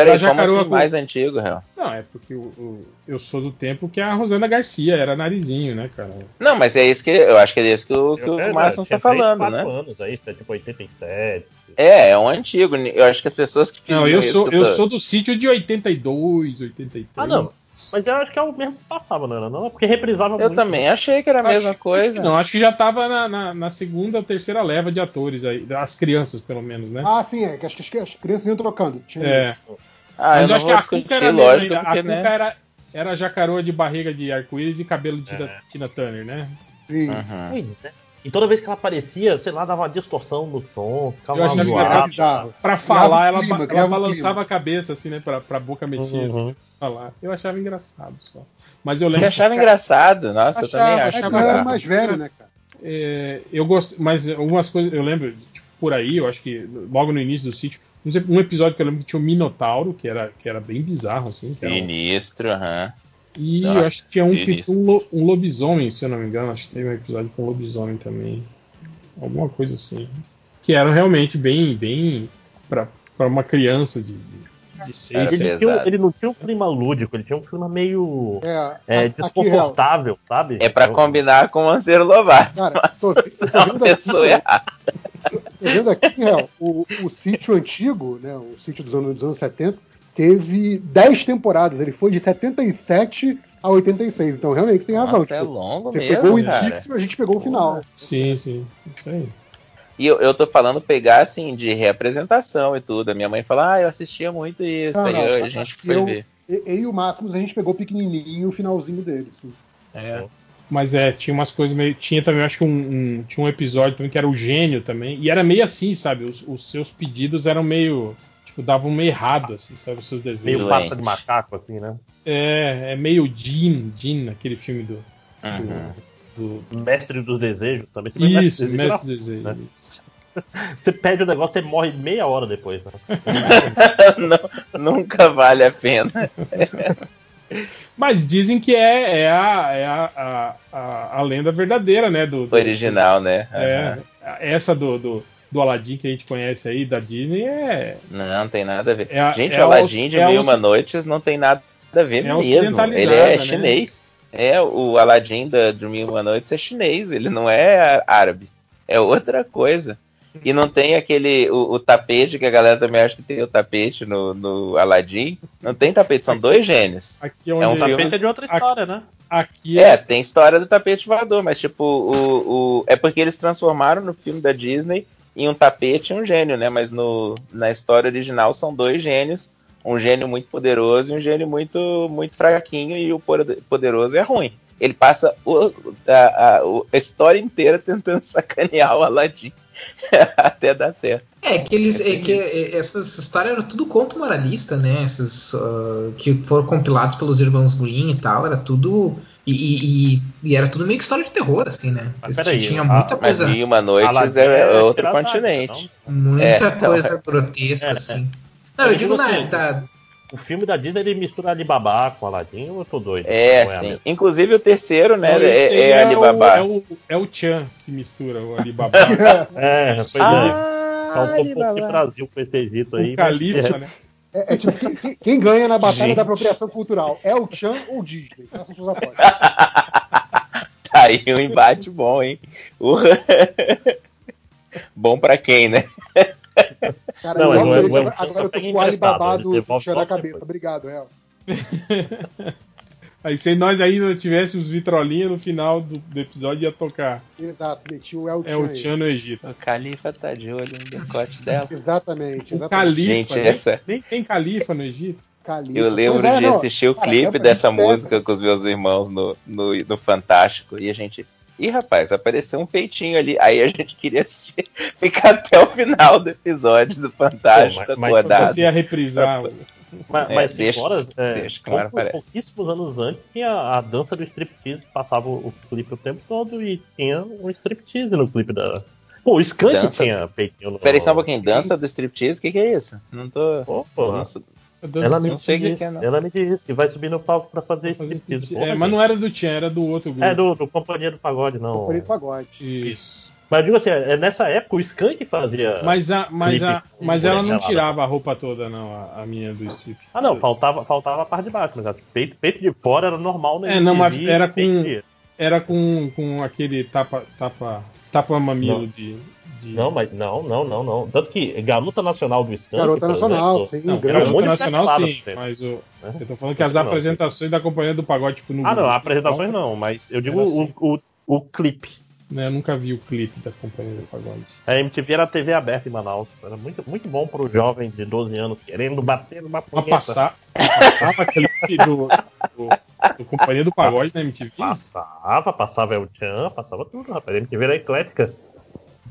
peraí, era como assim com- mais antigo, Real? Não, é porque o- o- eu sou do tempo que a Rosana Garcia era narizinho, né, cara? Não, mas é isso que eu acho que é isso que o, que Eu- o é, Márcio está falando, quatro né? anos aí, isso é tipo 87. É, é um antigo. Eu acho que as pessoas que Não, eu isso sou, eu tô- sou do sítio de 82, 83. Ah, não. Mas eu acho que é o mesmo que passava, não era? Não, é porque reprisava Eu muito. também achei que era a Acho- mesma acho coisa. que não, acho que já tava na, na- na segunda ou terceira leva de atores aí, as crianças, pelo menos, né? Ah, sim, é que as, as- as crianças iam trocando. Tinha É. Ah, Mas eu eu acho que a Cuca era lógico, ainda. A Cuca né? era, era jacaroa de barriga de arco-íris e cabelo de Tina, Tina Turner, né? Sim. Uhum. Pois é. E toda vez que ela aparecia, sei lá, dava uma distorção no som, ficava Eu uma achava engraçado. Pra Criava falar, ela, clima, ela balançava a cabeça, assim, né? Pra, pra boca mexer, Uhum. assim, falar. Eu achava engraçado só. Mas eu Você lembro. achava engraçado? Nossa, eu Achava, também acho. achava Eu era mais velho, né, cara? É, eu gosto, mas algumas coisas eu lembro, tipo, por aí, eu acho que logo no início do sítio, um episódio que eu lembro que tinha um Minotauro, que era, que era bem bizarro, assim. que era um- Sinistro, aham. E Nossa, eu acho que tinha um que sinistro. tinha um, lo- um lobisomem, se eu não me engano, acho que teve um episódio com lobisomem também. Alguma coisa assim. Que eram realmente bem, bem pra, pra uma criança de, de, seis, Era Ele, tinha, um- ele não tinha um clima lúdico, ele tinha um clima meio É, é, a- aqui, desconfortável, sabe? É pra Eu- combinar com o Monteiro Lobato. Cara, tô, tô é (laughs) errada. tô vendo aqui, real, o, o sítio antigo, né, o sítio dos anos, dos anos 70, teve 10 temporadas. Ele foi de 77 a 86. Então, realmente, você tem razão. Nossa, é tipo, longo você mesmo, pegou o cara. início, a gente pegou o final. Sim, sim. Isso aí. E eu, eu tô falando pegar, assim, de reapresentação e tudo. A minha mãe fala, ah, eu assistia muito isso. Não, Aí não, eu- a gente foi eu- ver. E, eu e o Máximos, a gente pegou pequenininho o finalzinho dele. Assim. É. Mas é, tinha umas coisas meio. Tinha também, acho que um, um- tinha um episódio também que era o gênio também. E era meio assim, sabe? Os, os seus pedidos eram meio. Tipo, davam meio errado, assim, sabe? Os seus desenhos. Meio pata de macaco, assim, né? É, é meio Jean, Jean, aquele filme do. Uhum. do, do- Mestre dos desejos também. Isso, Mestre Mestre dos dos Desejos. né? (laughs) Você pede o negócio, você morre meia hora depois, né? (laughs) Não- nunca vale a pena. (laughs) Mas dizem que é, é, a, é a, a, a, a lenda verdadeira, né? Do, do- Original, né? É, Aham. essa do, do, do Aladdin que a gente conhece aí, da Disney, é. Não, não tem nada a ver. É Gente, o Aladdin de Mil Uma Noites não tem nada a ver É mesmo. Ele é né? chinês. É, o Aladdin da, de Mil Uma Noites é chinês, ele não é árabe. É outra coisa. E não tem aquele. O, o tapete, que a galera também acha que tem o tapete no, no Aladdin. Não tem tapete, são dois gênios. Aqui É um O filme- tapete é de outra história, né? Aqui É, tem história do tapete voador, mas tipo, o, o, é porque eles transformaram no filme da Disney em um tapete e um gênio, né? Mas no, na história original são dois gênios, um gênio muito poderoso e um gênio muito, muito fraquinho, e o pode- poderoso é ruim. Ele passa o- a, a- a história inteira tentando (laughs) sacanear o Aladdin (laughs) até dar certo. É que eles. É É que é, essas histórias eram tudo conto moralista, né? Essas ah, que foram compilados pelos irmãos Green e tal, era tudo E, e- e- e era tudo meio que história de terror, assim, né? Mas Tinha- tinha muita Mas coisa. E uma Aladdin é, é outro continente. Muita É, então, coisa é. grotesca, assim. Não, Eu eu digo digo na, assim, da, O filme da Disney ele mistura Alibaba com Aladdin ou eu tô doido? É, Não a sim. Inclusive o terceiro, né? Esse É, aí é Alibaba. O, é, o, é o Chan que mistura o Alibaba. (laughs) É, pois Ah, é. Faltou um pouco de Brasil com esse Egito aí. o Califa, mas- né? É, é tipo, quem, quem ganha na batalha Gente. da apropriação cultural? É o Chan ou o Disney? Apostas. (laughs) Tá aí um embate bom, hein? (laughs) Bom pra quem, né? Cara, Não, mas o- o agora eu tô com o Alibaba do na só cabeça. Obrigado, El. (laughs) Aí se nós ainda tivéssemos vitrolinha no final do, do episódio ia tocar. Exato, meti o El Chan. É o. Chan no Egito. O Califa tá de olho no decote (laughs) dela. Exatamente, O exatamente. Califa. Gente, nem, essa- nem tem Califa no Egito. Califa. Eu lembro é, de não, assistir o cara, clipe essa dessa música com os meus irmãos no, no, no Fantástico e a gente. Ih, rapaz, apareceu um peitinho ali. Aí a gente queria assistir, (laughs) ficar até o final do episódio do Fantástico Pô, mas- mas acordado. Você ia reprisar. Mas, É, mas deixa- fora, é, deixa hora pouco- pouquíssimos anos antes tinha a dança do striptease, passava o clipe o tempo todo e tinha um striptease no clipe da. Pô, o Skank Dança- tinha peitinho no. Peraí só um pouquinho, dança do striptease, o que, que é isso? Não tô. Pô, não sou- Ela me, que, disse, que é, não. ela me disse que vai subir no palco pra fazer striptease. É, mas não era do Chan, era do outro grupo. É do, do Companhia do Pagode, não. Companhia do Pagode. Isso. Mas digo assim, é nessa época o Skank fazia. Mas, a, mas, a, mas ela não tirava a roupa toda, não, a, a minha do strip. Ah, não, faltava, faltava a parte de baixo, mas a peito, peito de fora era normal, né? É, não, mas era com, era com, com aquele tapa, tapa, tapa mamilo Não. de, de- Não, mas não, não, não, não. Tanto que Garota Nacional do Skank. Garota Nacional, exemplo, sim, Não, um Garota Nacional sim, né? mas o, Né? eu tô falando que as Não, apresentações da Companhia do Pagode, tipo, no Ah, não, apresentações não, mas eu digo Era o, assim. o, o clipe. Né, eu nunca vi o clipe da Companhia do Pagode. A MTV era a TV aberta em Manaus. Era muito, muito bom pro jovem de 12 anos querendo bater numa Pra punheta. passar, passava clipe do, do, do Companhia do Pagode na MTV. Passava, passava El Chan, passava tudo, rapaz. A MTV era eclética.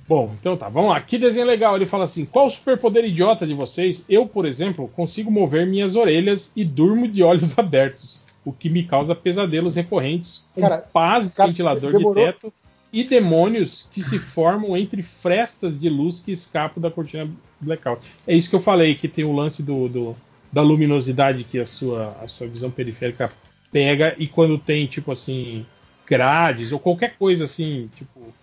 Bom, então tá, vamos lá. Que desenho legal. Ele fala assim: qual o superpoder idiota de vocês? Eu, por exemplo, consigo mover minhas orelhas e durmo de olhos (laughs) abertos, o que me causa pesadelos recorrentes, com Cara, pás de cara, ventilador demorou- de teto e demônios que se formam entre frestas de luz que escapam da cortina blackout. É isso que eu falei, que tem o lance do, do- da luminosidade que a sua, a sua visão periférica pega e quando tem, tipo assim, grades ou qualquer coisa assim, tipo.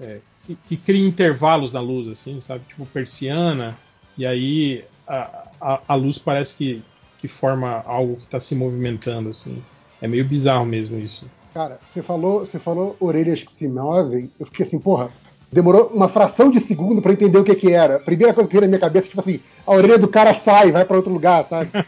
é, que, que cria intervalos na luz, assim, sabe? Tipo persiana, e aí a, a, a luz parece que, que forma algo que está se movimentando, assim. É meio bizarro mesmo isso. Cara, você falou, você falou orelhas que se movem. Eu fiquei assim, porra, demorou uma fração de segundo pra entender o que que era. A primeira coisa que veio na minha cabeça, tipo assim, a orelha do cara sai, vai pra outro lugar, sabe? (laughs)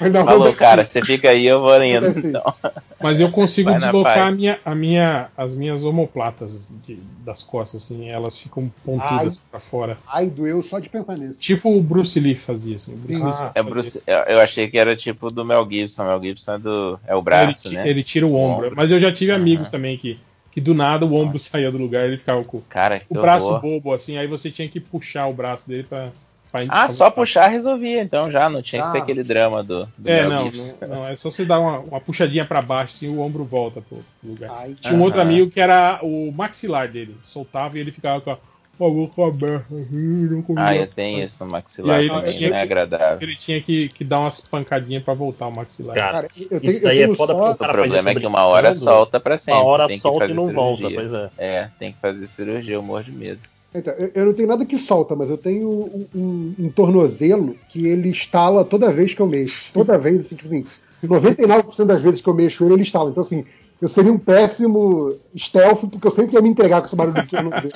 Mas não, Falou, mas- cara, você fica aí, eu vou indo. Assim. Então. Mas eu consigo Vai deslocar a minha, a minha, as minhas omoplatas de- das costas, assim, elas ficam pontudas pra fora. Ai, doeu só de pensar nisso. Tipo o Bruce Lee fazia, assim. O Bruce Lee É fazia Bruce, eu, eu achei que era tipo do Mel Gibson. Mel Gibson é, do, é o braço, ele, né? ele tira o ombro. ombro. Mas eu já tive amigos também que, que do nada o ombro saía do lugar e ele ficava com Cara, o braço horror. bobo, assim, aí você tinha que puxar o braço dele pra. pra Ah, só puxar resolvia, então já. Não tinha que ser Ah. aquele drama do, do É, não, não, não, é só você dar uma, uma puxadinha pra baixo, assim, o ombro volta pro lugar. Tinha um Aham. outro amigo que era o maxilar dele, soltava e ele ficava com a, com a boca aberta, não comia. Ah, eu tenho isso no maxilar E aí, também, tinha não é agradável. Ele tinha que, que dar umas pancadinhas pra voltar o maxilar. Cara, eu isso daí é foda porque o problema é que uma hora solta pra sempre. Uma hora solta e não volta, cirurgia. pois é. É, tem que fazer cirurgia, eu morro de medo. Então, eu, eu não tenho nada que solta, mas eu tenho um, um- um tornozelo que ele instala toda vez que eu mexo. Toda vez, assim, tipo assim, 99% das vezes que eu mexo ele, ele instala. Então, assim, eu seria um péssimo stealth, porque eu sempre ia me entregar com esse barulho de (laughs) tornozelo.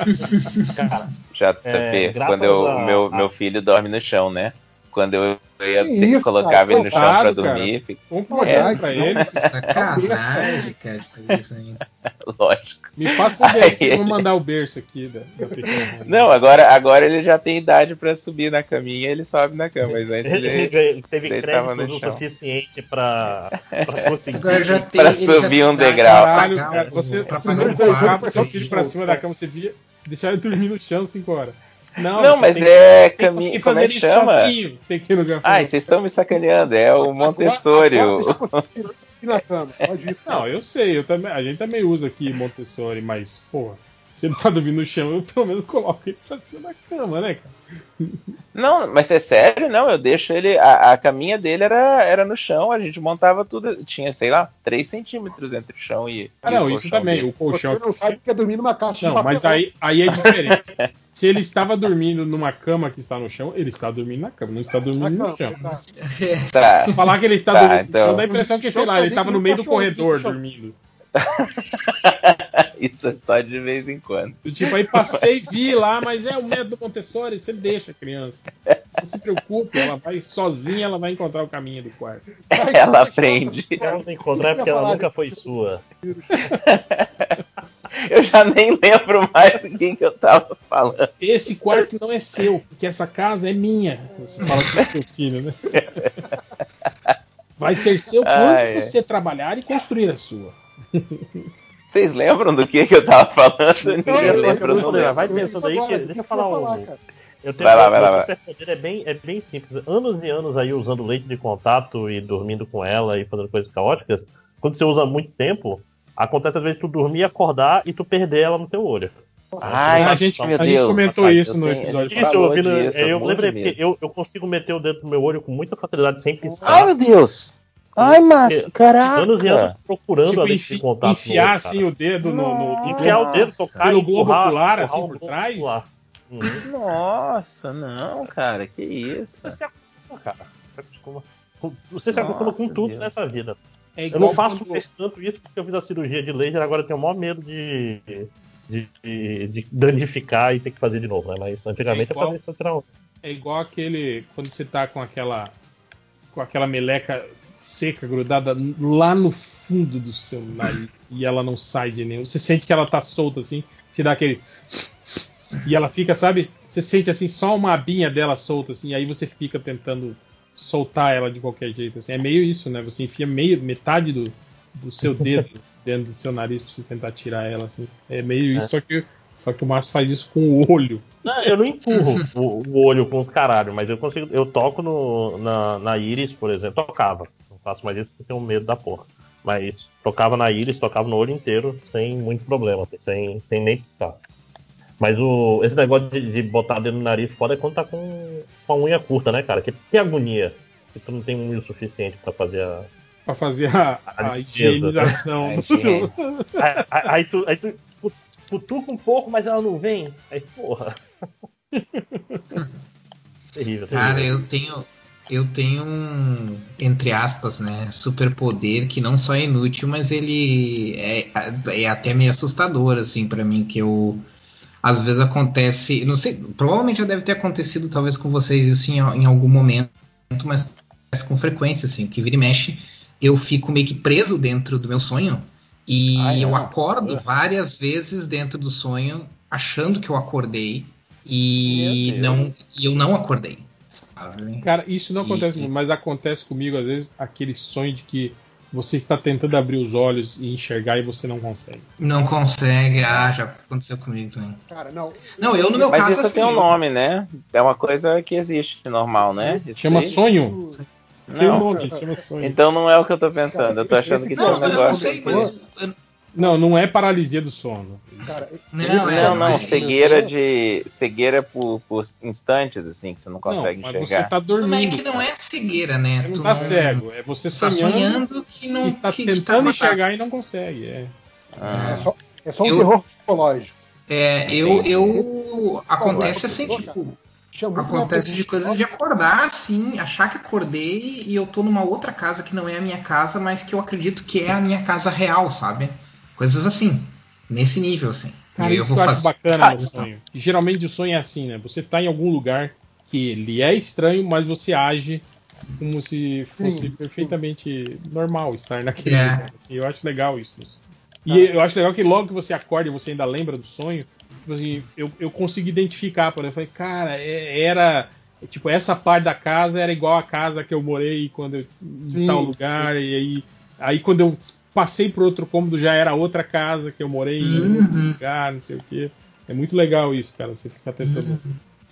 JP, É, quando eu, a- meu, a- meu filho dorme no chão, né? Quando eu ia Que ter- isso, colocava cara? ele no chão pra dormir, cara. fica- Vamos É. pra ele. Sacanagem, cara, de fazer isso ainda. (laughs) lógico. Me passa o berço, eu vou mandar o berço aqui da. (laughs) Não, agora, agora ele já tem idade pra subir na caminha, ele sobe na cama, mas antes Ele, ele, ele teve deitava crédito suficiente pra, pra (laughs) conseguir. Agora já tem, Pra ele já subir um degrau. Caralho, cara, um- você, pra você não um colocava seu filho ele. pra cima da cama, você via, deixava ele dormir no chão 5 horas. Não, Não, mas tem, é caminho- como é que isso chama? sozinho, pequeno gafanhoto. Ai, vocês estão me sacaneando, é o (laughs) Montessori. (laughs) Na cama. Pode ir. Não, eu sei, eu também, a gente também usa aqui Montessori, mas, porra, se ele tá dormindo no chão, eu pelo menos coloco ele pra cima da cama, né, cara? Não, mas é sério, não, eu deixo ele. A, a caminha dele era, era no chão, a gente montava tudo. Tinha, sei lá, 3 centímetros entre o chão e. Ah, e não, o isso também, dele. o colchão. Você não sabe que é dormir numa caixa Não, de mas aí, aí é diferente. Se ele estava dormindo numa cama que está no chão, ele está dormindo na cama, não está dormindo no chão. Tá. Falar que ele está Tá, dormindo no então. chão dá a impressão que, sei lá, ele estava no meio do corredor dormindo. (laughs) Isso é só de vez em quando. Do Tipo, aí passei, vi lá, mas é o método Montessori, você deixa a criança. Não se preocupe, ela vai sozinha, ela vai encontrar o caminho do quarto. (laughs) Ela aprende. Ela não encontrar é porque ela nunca foi sua. (laughs) Eu já nem lembro mais o que, que eu tava falando. Esse quarto não é seu, porque essa casa é minha. Você fala com o seu filho, né? Vai ser seu quando você trabalhar e construir a sua. Vocês lembram do que, que eu tava falando? Ninguém Eu- lembra, eu- não lembro. vai pensando aí que. Deixa eu falar um. Eu tenho Vai lá, vai lá, vai. é bem, é bem simples. Anos e anos aí usando leite de contato e dormindo com ela e fazendo coisas caóticas. Quando você usa muito tempo, acontece às vezes tu dormir, acordar e tu perder ela no teu olho. Ai, a gente, meu a gente Deus, comentou rapaz, isso no tenho- episódio Isso, eu, vi no- disso, eu um lembrei, porque eu, eu consigo meter o dedo no meu olho com muita facilidade sem piscar. Ai, meu Deus! Ai, Porque caraca! Anos e anos procurando Tipo, enfi- contato. enfiar olho, assim o dedo no, no- Enfiar o dedo, tocar pelo e globo ocular, assim, por trás. Uhum. Nossa, não, cara, que isso? Você se acostuma, cara. Você, se acostuma com tudo Deus. nessa vida. É Eu não faço quando- mais tanto isso porque eu fiz a cirurgia de laser, agora eu tenho o maior medo de, de, de- de danificar e ter que fazer de novo, né? Mas antigamente É igual- isso pra tirar um. É igual aquele. Quando você tá com aquela. com aquela meleca seca grudada lá no fundo do seu nariz e ela não sai de nenhum. Você sente que ela tá solta assim, você dá aquele. E ela fica, sabe? Você sente assim só uma abinha dela solta assim, aí você fica tentando soltar ela de qualquer jeito. Assim. É meio isso, né? Você enfia meio metade do, do seu dedo (laughs) dentro do seu nariz pra você tentar tirar ela assim. É meio isso, É. só que só que o Márcio faz isso com o olho. Não, eu não empurro o, o olho com o caralho, mas eu consigo. Eu toco no, na, na íris, por exemplo. Tocava. Não faço mais isso porque tenho medo da porra. Mas tocava na íris, tocava no olho inteiro, sem muito problema, sem, sem nem piscar. Mas o, esse negócio de, de botar dedo no nariz foda é quando tá com, com a unha curta, né, cara? Que tem agonia. Que tu não tem unha o suficiente pra fazer a. Pra fazer a, a higienização. (laughs) A do- higiene. (laughs) aí, aí- tu, aí tu cutuca um pouco, mas ela não vem. Aí, porra. (laughs) terrível, terrível. Cara, eu tenho. Eu tenho um, entre aspas, né, superpoder que não só é inútil, mas ele é, é até meio assustador, assim, pra mim, que eu. Às vezes acontece. Não sei, provavelmente já deve ter acontecido, talvez, com vocês isso em, em algum momento, mas acontece com frequência, assim, que vira e mexe, eu fico meio que preso dentro do meu sonho. E Ah, é? eu acordo várias vezes dentro do sonho, achando que eu acordei, e não e eu não acordei. sabe? Cara, isso não E- acontece, comigo, mas acontece comigo às vezes aquele sonho de que você está tentando abrir os olhos e enxergar e você não consegue. Não consegue, ah, já aconteceu comigo também. Cara, não. Não, eu no meu Mas caso isso assim, tem um nome, né? É uma coisa que existe normal, né? Isso Chama aí? sonho? Tem um Não. nome, chama sonho. Então não é o que eu tô pensando. Eu tô achando que tinha um Não, eu não negócio. sei, mas Não, não é paralisia do sono. Cara, Não, Não, é, não, mas- cegueira de. cegueira por, por instantes, assim, que você não Não, consegue mas enxergar. você tá Mas é dormindo. que não é cegueira, né? Você não Tu tá cego, é você tá sonhando, sonhando que não e tá que- que tentando tá- enxergar e não consegue. É. Ah. É só, é só um Eu- terror psicológico. É, eu, eu acontece assim, tipo, acontece de coisas de acordar assim, achar que acordei e eu tô numa outra casa que não é a minha casa, mas que eu acredito que é a minha casa real, sabe? Coisas assim, nesse nível assim. Cara, e aí eu isso vou eu acho bacana Ah, no sonho. E geralmente o sonho é assim, né? Você tá em algum lugar que ele é estranho, mas você age como se fosse Sim, perfeitamente normal estar naquele É. lugar. assim. eu acho legal isso. isso. E eu acho legal que logo que você acorda e você ainda lembra do sonho, tipo assim, eu, eu consigo identificar, por exemplo, eu falei, cara, é- era. Tipo, essa parte da casa era igual a casa que eu morei quando eu em Sim. tal lugar, e aí, aí quando eu passei pro outro cômodo já era outra casa que eu morei em outro Uhum. lugar, não sei o quê. É muito legal isso, cara. Você ficar tentando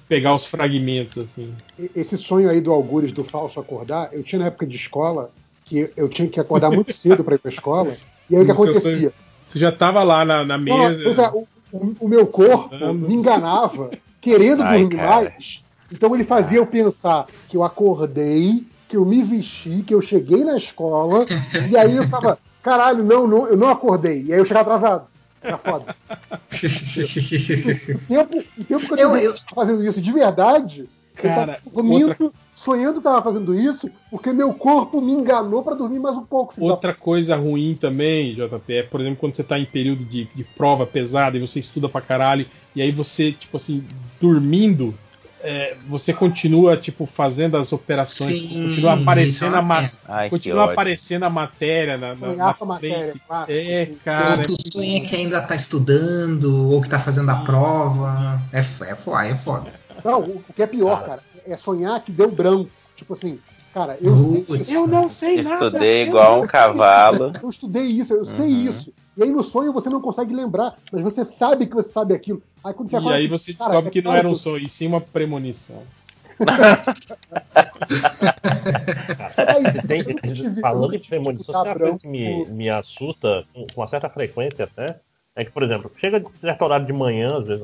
pegar os fragmentos, assim. esse sonho aí do Algures do falso acordar, eu tinha na época de escola que eu tinha que acordar muito (laughs) cedo para ir pra escola. E aí o que acontecia? Você já tava lá na, na Não, mesa. é, o, o- o meu corpo me enganava, querendo Ai, dormir cara. mais. Então ele fazia eu pensar que eu acordei, que eu me vesti, que eu cheguei na escola, e aí eu tava, (laughs) caralho, não, não, eu não acordei. E aí eu chegava atrasado. Era foda. (laughs) O tempo, o tempo que eu, Eu- eu- fazendo isso de verdade, Cara, eu tava dormindo, sonhando que tava fazendo isso, porque meu corpo me enganou pra dormir mais um pouco. Outra coisa ruim também, JP, é, por exemplo, quando você tá em período de, de prova pesada e você estuda pra caralho, e aí você, tipo assim, dormindo, é, você continua, tipo, fazendo as operações, Sim, continua aparecendo é a uma ma- merda. Ai, que continua ódio. aparecendo a matéria na, na, na frente. matéria, claro. É, cara. ou tu sonha que ainda tá estudando, ou que tá fazendo a prova. É, é, foda, é foda. Não, o o que é pior, cara, é sonhar que deu branco. Tipo assim, cara, eu, Putz. eu não sei nada. Estudei eu igual um cavalo. Eu estudei isso, eu sei Uhum. isso. E aí no sonho você não consegue lembrar, mas você sabe que você sabe aquilo. Aí quando você E acorda, aí você cara, descobre é que não era um eu- sonho, e sim uma premonição. Tem- falando em tive premonição, ficar coisa que me, me assusta com com uma certa frequência até. É que, por exemplo, chega de certo horário de manhã, às vezes,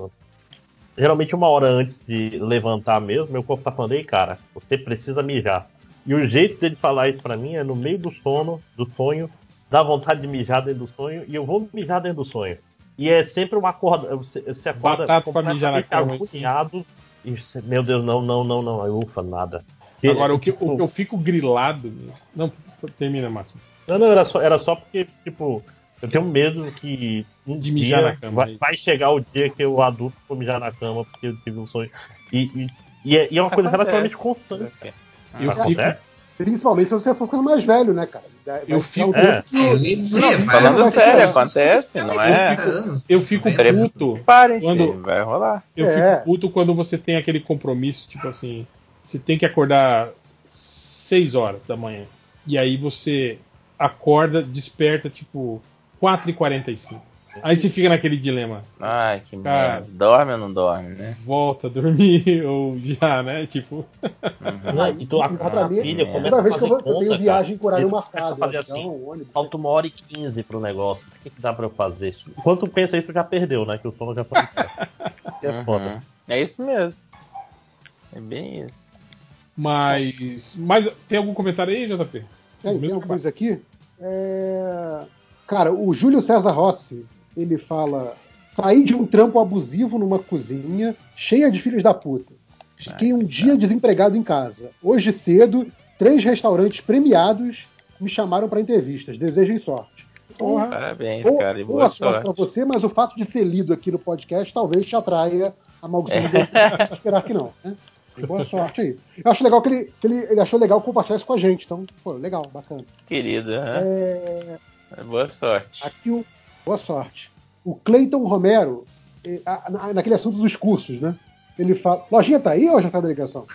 geralmente uma hora antes de levantar mesmo, meu corpo tá falando, ei, cara, você precisa mijar. E o jeito dele falar isso pra mim é no meio do sono, do sonho, dá vontade de mijar dentro do sonho, e eu vou mijar dentro do sonho. E é sempre uma acorda, você, você acorda Batata completamente agoniado, e você, meu Deus, não, não, não, não, aí, ufa, nada. Que- Agora, o que, tipo, o que eu fico grilado. Não, termina, Máximo. não, não, era só, era só porque, tipo, eu tenho medo que um De mijar dia na cama, vai, aí. vai chegar o dia que eu adulto vou mijar na cama porque eu tive um sonho. E, e, e é, e é uma coisa Acontece. relativamente constante. Eu Acontece? Principalmente se você for ficando mais velho, né, cara? Vai Eu fico- um É. que- Eu ia dizer, Não, Falando ser sério, isso. acontece, não é? Eu fico Pre- puto. Preparem-se, Quando- vai rolar. Eu É. fico puto quando você tem aquele compromisso, tipo assim, você tem que acordar 6 horas da manhã. E aí você acorda, desperta, tipo, 4h45. Aí você fica naquele dilema. Ai, que Cara. merda. Dorme ou não dorme, né? Volta a dormir (laughs) ou já, né? Tipo. Não, e tu pra na pilha, toda começa Toda a vez que fazer eu, vou- eu tenho conta, viagem com horário marcado. fazer avião, assim, ônibus. Falta uma hora e quinze pro negócio. O que, que dá pra eu fazer? isso? Enquanto tu pensa isso, já perdeu, né? Que o sono já foi. (laughs) é Uhum. foda. É isso mesmo. É bem isso. Mas. Mas tem algum comentário aí, JP? Tem, tem alguma coisa aqui? É, Cara, o Júlio César Rossi, ele fala: saí de um trampo abusivo numa cozinha cheia de filhos da puta. Fiquei um dia desempregado em casa. Hoje cedo, três restaurantes premiados me chamaram para entrevistas. Desejem sorte. Então, Parabéns, cara, e boa boa sorte para sorte. você, mas o fato de ser lido aqui no podcast talvez te atraia a maldição É. esperar que não. Né? E boa sorte aí. Eu acho legal que, ele, que ele, ele achou legal compartilhar isso com a gente. Então, pô, legal, bacana. Querido, aham. É, boa sorte. aqui o. Boa sorte. O Cleiton Romero, naquele assunto dos cursos, né? Ele fala. Lojinha tá aí ou já saiu da ligação?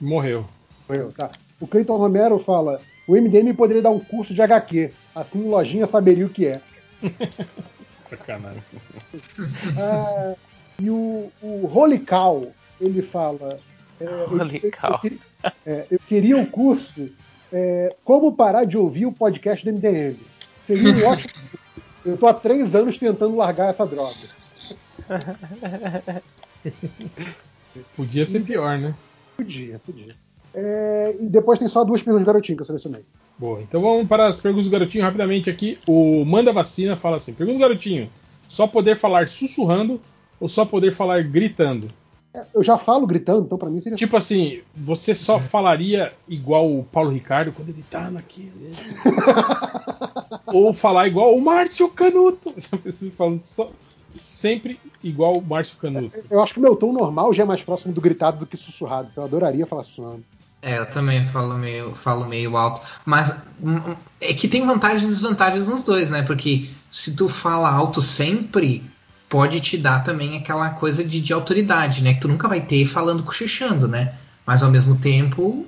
Morreu. Morreu, tá. O Cleiton Romero fala: o MDM poderia dar um curso de HQ. Assim, Lojinha saberia o que é. (laughs) Sacanagem. Ah, e o, o Holy Cow, ele fala. é, eu- Holy eu- cow. Eu, queria, é, eu queria um curso é, Como parar de ouvir o podcast do MDM. Seria um ótimo. (laughs) Eu tô há três anos tentando largar essa droga. (laughs) Podia ser pior, né? Podia, podia. É, e depois tem só duas perguntas do garotinho que eu selecionei. Boa, então vamos para as perguntas do garotinho rapidamente aqui. O Manda Vacina fala assim: pergunta do garotinho: só poder falar sussurrando ou só poder falar gritando? É, Eu já falo gritando, então pra mim seria. Tipo assim, você só falaria igual o Paulo Ricardo quando ele tá naquele. ou falar igual o Márcio Canuto. (laughs) Você falando só, sempre igual o Márcio Canuto. Eu acho que o meu tom normal já é mais próximo do gritado do que sussurrado. Então eu adoraria falar sussurrando. É, eu também falo meio, falo meio alto. Mas hum, é que tem vantagens e desvantagens nos dois, né? Porque se tu fala alto sempre, pode te dar também aquela coisa de, de autoridade, né? Que tu nunca vai ter falando cochichando, né? Mas ao mesmo tempo,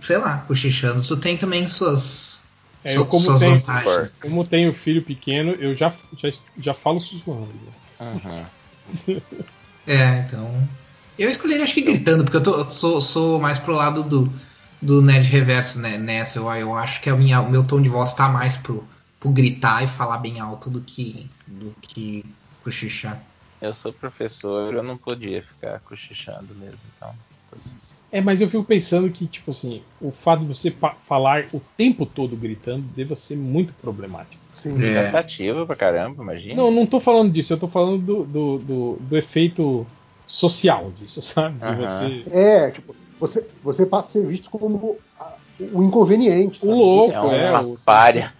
sei lá, cochichando, tu tem também suas, É, eu como suas tenho, vantagens. como tenho filho pequeno, eu já, já, já falo sussurrando. (laughs) É, então. Eu escolheria, acho que gritando, porque eu, tô- eu sou, sou mais pro lado do, do Nerd Reverso né, nessa. Eu, eu acho que a minha, o meu tom de voz tá mais pro, pro gritar e falar bem alto do que, do que cochichar. Eu sou professor, eu não podia ficar cochichando mesmo, então. É, mas eu fico pensando que, tipo assim, o fato de você falar o tempo todo gritando deva ser muito problemático. Sim. Cansativo pra caramba, imagina. Não, não tô falando disso, eu tô falando do, do, do, do efeito social disso, sabe? Você. É, tipo, você, você passa a ser visto como o inconveniente. O louco, É uma é. o- párea.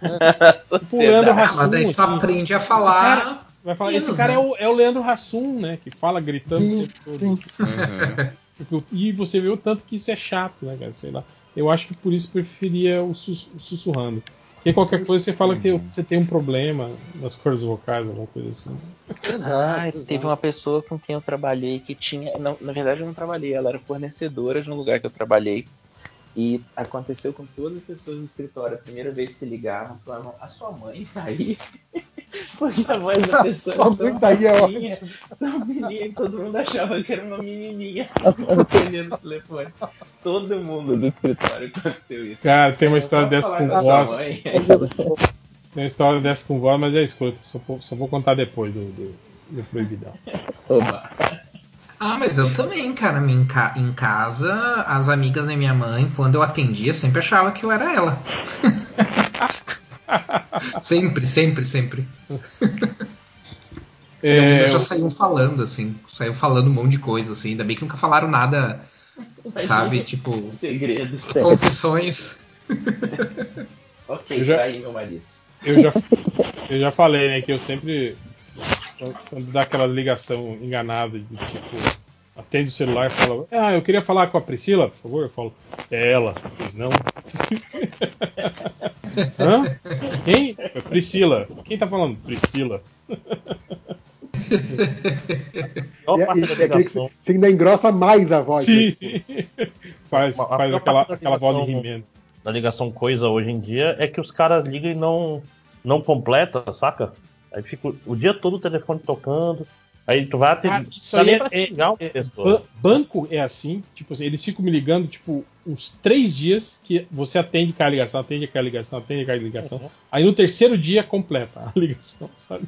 O Leandro Ah, Hassum. mas daí tu assim. aprende a falar cara- vai falar, menos, esse cara né? é, o, é o Leandro Hassum, né? Que fala gritando o tempo todo. Uhum. Tipo, E você vê o tanto que isso é chato, né, cara? Sei lá. Eu acho que por isso preferia o, sus- o sussurrando. Porque qualquer coisa você fala que você tem um problema nas cordas vocais, alguma coisa assim. Ai, teve uma pessoa com quem eu trabalhei que tinha. Não, na verdade, eu não trabalhei, ela era fornecedora de um lugar que eu trabalhei. E aconteceu com todas as pessoas do escritório. A primeira vez que ligavam, falavam: A sua mãe tá aí? (laughs) Porque a voz da pessoa Sua era mãe tão tá aí, é tão todo mundo achava que era uma menininha (laughs) atendendo o telefone. Todo mundo do escritório aconteceu isso. Cara, tem uma história dessa com voz. Tem uma história dessa com voz, mas é escuta. Só, vou- só vou contar depois do, do, do Proibidão. Oba. Ah, mas eu também, cara. Em, ca- em casa, as amigas da minha mãe, quando eu atendia, sempre achava que eu era ela. (laughs) sempre, sempre, sempre. É, Eles já eu- saíam falando, assim. Saíam falando um monte de coisa, assim. Ainda bem que nunca falaram nada, sabe? (laughs) Tipo. Segredos. (laughs) Confissões. Ok, Eu já- tá aí, meu marido. Eu já, eu já falei, né, que eu sempre. Quando dá aquela ligação enganada de tipo. Atende o celular e fala: Ah, eu queria falar com a Priscila, por favor. Eu falo: É ela, pois não. (laughs) Hã? Quem? É Priscila. Quem tá falando? Priscila. (laughs) E, é- e é aquele que você, você ainda engrossa mais a voz. Sim. né? (laughs) Faz, A- faz aquela, aquela voz de He-Man. Da ligação coisa hoje em dia é que os caras ligam e não, não completa, saca? Aí fica o- dia todo o telefone tocando. Aí tu vai atender. Ah, isso aí é- pra é- é- pessoa. Ba- banco é assim, tipo assim, eles ficam me ligando, tipo, uns três dias que você atende aquela ligação, atende aquela ligação, atende aquela ligação. Uhum. Aí no terceiro dia completa a (laughs) ligação, sabe?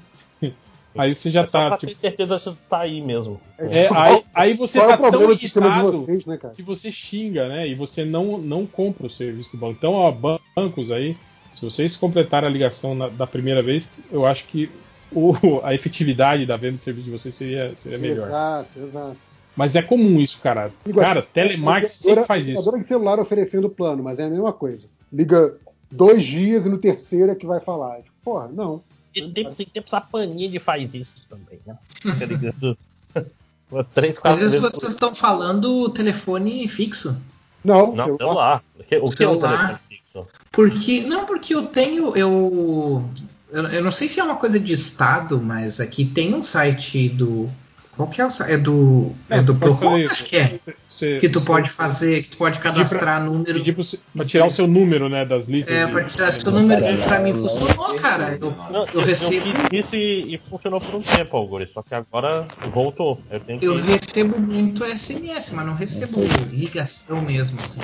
Aí você já É só pra tá, ter tipo. certeza se tu tá aí mesmo. É, aí, aí você Qual é tá problema tão irritado vocês, né, cara? que você xinga, né? E você não, não compra o serviço do banco. Então, ó, bancos aí, se vocês completaram a ligação na- da primeira vez, eu acho que o- (laughs) a efetividade da venda de serviço de vocês seria, seria melhor. Exato, exato. Mas é comum isso, cara. Igual- Cara, telemarketing sempre faz isso. operadora de celular oferecendo plano, mas é a mesma coisa. Liga dois dias e no terceiro é que vai falar. Tipo, Porra, não. E tem, tem tempos a Panini faz isso também, né? (laughs) Fica ligando (laughs) Três, Às quatro vezes vezes. vocês estão falando telefone fixo. Não, Não, celular. O que, o que é Celular. telefone fixo? Porque. Não, porque eu tenho. Eu, eu. Eu não sei se é uma coisa de estado, mas aqui tem um site do. Qual que é o site? É do. É Não, do Procon, fazer- acho que é. você- que tu você- pode fazer, que tu pode cadastrar número. Pedir pra, você- pra tirar o seu número, né, das listas. É, de- pra tirar seu número e pra mim funcionou, cara. Eu, Não, eu recebo. fiz isso e, e funcionou por um tempo, Algori, só que agora voltou. Eu tenho que. Eu recebo muito SMS, mas não recebo ligação mesmo, assim.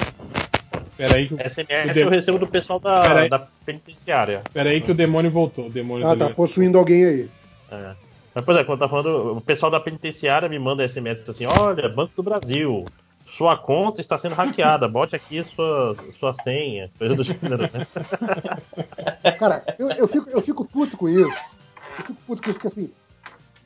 Peraí que o- SMS o de- eu recebo do pessoal da, Peraí. da penitenciária. Peraí que o demônio voltou. O demônio Ah, tá liga- possuindo alguém aí. É. Mas, por exemplo, quando tá falando, o pessoal da penitenciária me manda SMS assim: olha, Banco do Brasil, sua conta está sendo hackeada, bote aqui sua, sua senha, (laughs) coisa do gênero, né? Cara, eu, eu, fico, eu fico puto com isso. Eu fico puto com isso, porque assim.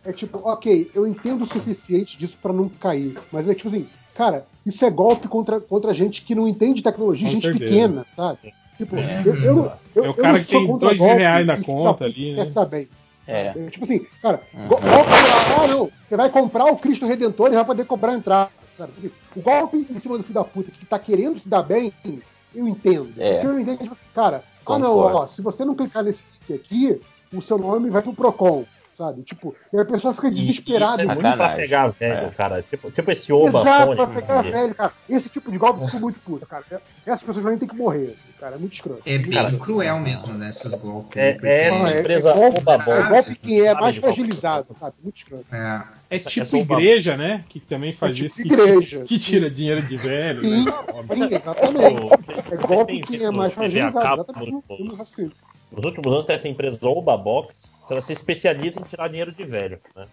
É tipo, ok, eu entendo o suficiente disso pra não cair. Mas é tipo assim, cara, isso é golpe contra, contra gente que não entende tecnologia, Com gente certeza. pequena, sabe? Tipo, É. eu, eu, não- eu, É o eu cara não que sou tem contra dois mil golpe reais na conta fica- ali, quer né? saber. É. É, Tipo assim, cara, go- golpe lá, ah, não, você vai comprar o Cristo Redentor e vai poder cobrar a entrada. sabe? Tipo, O golpe em cima do filho da puta que tá querendo se dar bem, eu entendo. É. Porque eu entendo, tipo, cara, ah não, ó, se você não clicar nesse link aqui, o seu nome vai pro Procon. Sabe? Tipo, e a pessoa fica desesperada. Isso é muito pra pegar velho, cara. Tipo, tipo esse oba Exato, fone, pra pegar velho, cara. Esse tipo de golpe eu fico muito puto, cara. Essas pessoas mim tem que morrer, assim, cara. É muito escroto. É bem cruel mesmo, né? Esses golpes. É- é essa é, empresa é golpe, Oba é Box, golpe que é mais fragilizado, sabe? Muito escroto. É. É Essa- tipo essa igreja, né? Que também faz É tipo isso. igreja. Que tira dinheiro de velho, Sim, né? sim, exatamente. É golpe que é mais fragilizado, exatamente. Nos últimos anos, essa empresa Oba Box, ela se especializa em tirar dinheiro de velho. Né?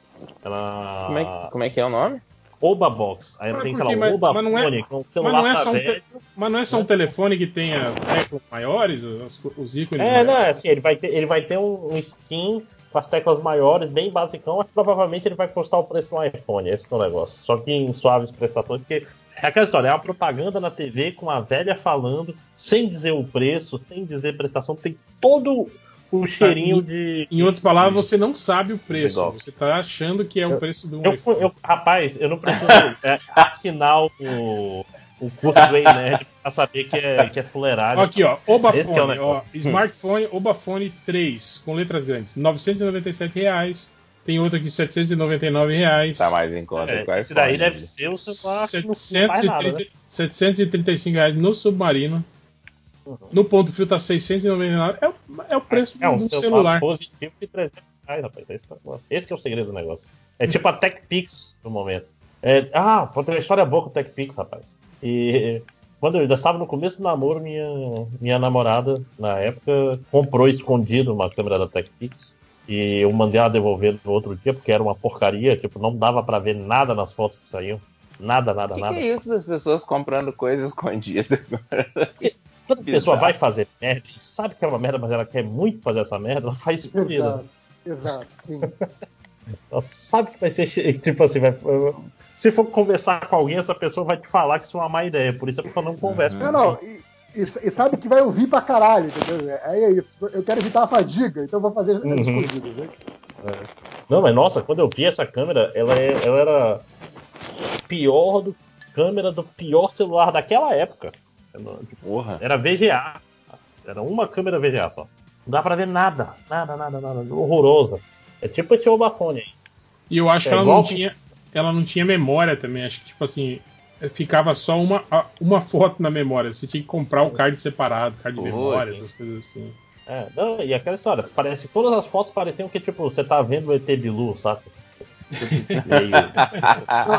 Ela... Como é, como é que é o nome? Oba Box. Aí ela Mas tem, por sei lá, quê? Mas- Oba mas não é- Fone, que é um Mas celular não, é um velho. te- mas não é só um telefone que tem as teclas maiores, os, os ícones É, maiores? não, é assim, ele vai ter, ele vai ter um, um skin com as teclas maiores, bem basicão, mas provavelmente ele vai custar o preço do iPhone, esse que é o negócio. Só que em suaves prestações, porque é aquela história, é uma propaganda na TV com a velha falando, sem dizer o preço, sem dizer prestação, tem todo o cheirinho de. Em outras palavras, você não sabe o preço. golpe. Você tá achando que é o preço do Eu, fui- eu- rapaz, eu não preciso é, assinar o, o curso do Ei Nerd pra saber que é, que é fuleiragem. Aqui, ó, Obafone, é ó, negócio. smartphone Obafone 3, com letras grandes, 997 reais. Tem outro aqui, 799 reais. Tá mais em conta É, esse daí iPhone. deve ser o celular que não faz nada, né? 730, 735 reais no Submarino. No ponto frio tá 699. É, o- é o preço É um do celular, celular. positivo de 300 reais, rapaz. Esse, que é o- esse que é o segredo do negócio. É tipo a TechPix no momento. É, ah, tem uma história boa com o TechPix, rapaz. E quando eu ainda estava no começo do namoro, minha, minha namorada, na época, comprou escondido uma câmera da TechPix. E eu mandei ela devolver no outro dia, porque era uma porcaria, tipo, não dava pra ver nada nas fotos que saíam. Nada, nada, O que, que nada. é isso das pessoas comprando coisa escondida? (laughs) Quando a pessoa vai fazer merda e sabe que é uma merda, mas ela quer muito fazer essa merda, ela faz escondida. Exato, exato, sim. (laughs) Ela sabe que vai ser. Tipo assim, vai, se for conversar com alguém, essa pessoa vai te falar que isso é uma má ideia. Por isso a pessoa não conversa. Não, não, e, e- e sabe que vai ouvir pra caralho, entendeu? Aí é isso. Eu quero evitar a fadiga, então eu vou fazer Uhum. escondidas, né? É. Não, mas nossa, quando eu vi essa câmera, ela, é- ela era pior do câmera do pior celular daquela época. Porra. Era VGA. Era uma câmera VGA só. Não dá pra ver nada. Nada, nada, nada. Horrorosa. É tipo esse Obafone aí. E eu acho É que ela não, que- tinha, ela não tinha memória também. Acho que, tipo assim, ficava só uma, uma foto na memória. Você tinha que comprar o card separado, card de memória, gente. essas coisas assim. É, não, e aquela história, parece que todas as fotos pareciam que, tipo, você tá vendo o ET Bilu, sabe?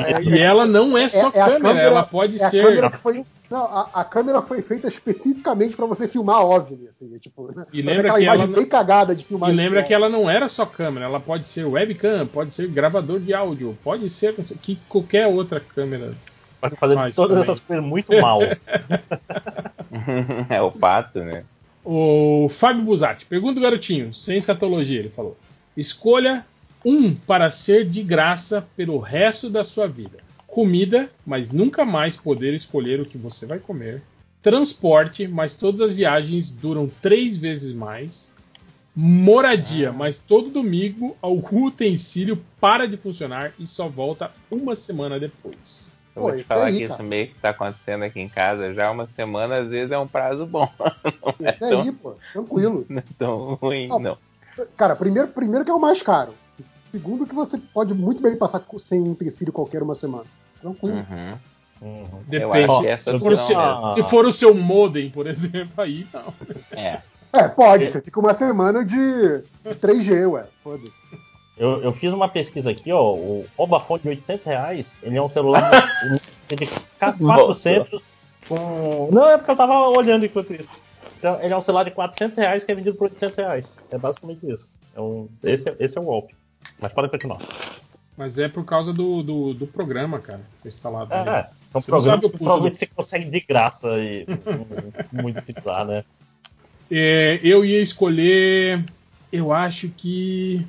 É- E ela não é só a câmera, ela pode é a ser- câmera que foi- não, a, a câmera foi feita especificamente pra você filmar OVNI, assim, é tipo, né? E lembra que ela- bem cagada de filmar. E lembra que ela não era só câmera, ela pode ser webcam, pode ser gravador de áudio, pode ser que qualquer outra câmera. Pode fazer faz todas também. essas coisas muito mal. (laughs) é o pato, né? O Fábio Busatti, pergunta o garotinho, sem escatologia, ele falou. Escolha um para ser de graça pelo resto da sua vida. Comida, mas nunca mais poder escolher o que você vai comer. Transporte, mas todas as viagens duram três vezes mais. Moradia, mas todo domingo algum utensílio para de funcionar e só volta uma semana depois. Eu vou te falar que isso meio que tá acontecendo aqui em casa já uma semana, às vezes é um prazo bom. (laughs) Não é Isso aí, tão, pô, tranquilo. (laughs) não é tão ruim, Não. não. Cara, primeiro, primeiro que é o mais caro. Segundo que você pode muito bem passar sem um utensílio qualquer uma semana. Tranquilo. Uhum. Depende. Que essa se, for o seu, opção se for o seu modem, por (laughs) exemplo, aí não. É. É, pode. Você fica uma semana de, de 3G, ué. Foda-se. Eu, eu fiz uma pesquisa aqui, ó. O Obafone de 800 reais, ele é um celular (laughs) de 400 com... Não, é porque eu tava olhando enquanto isso. Então, ele é um celular de 400 reais que é vendido por 800 reais. É basicamente isso. É um... esse, é, esse é o golpe. Mas pode continuar. Mas é por causa do, do, do programa, cara, que é instalado. É, ali. é um Você programa que provavelmente do- você consegue de graça e (laughs) muito similar, né? É, eu ia escolher. Eu acho que.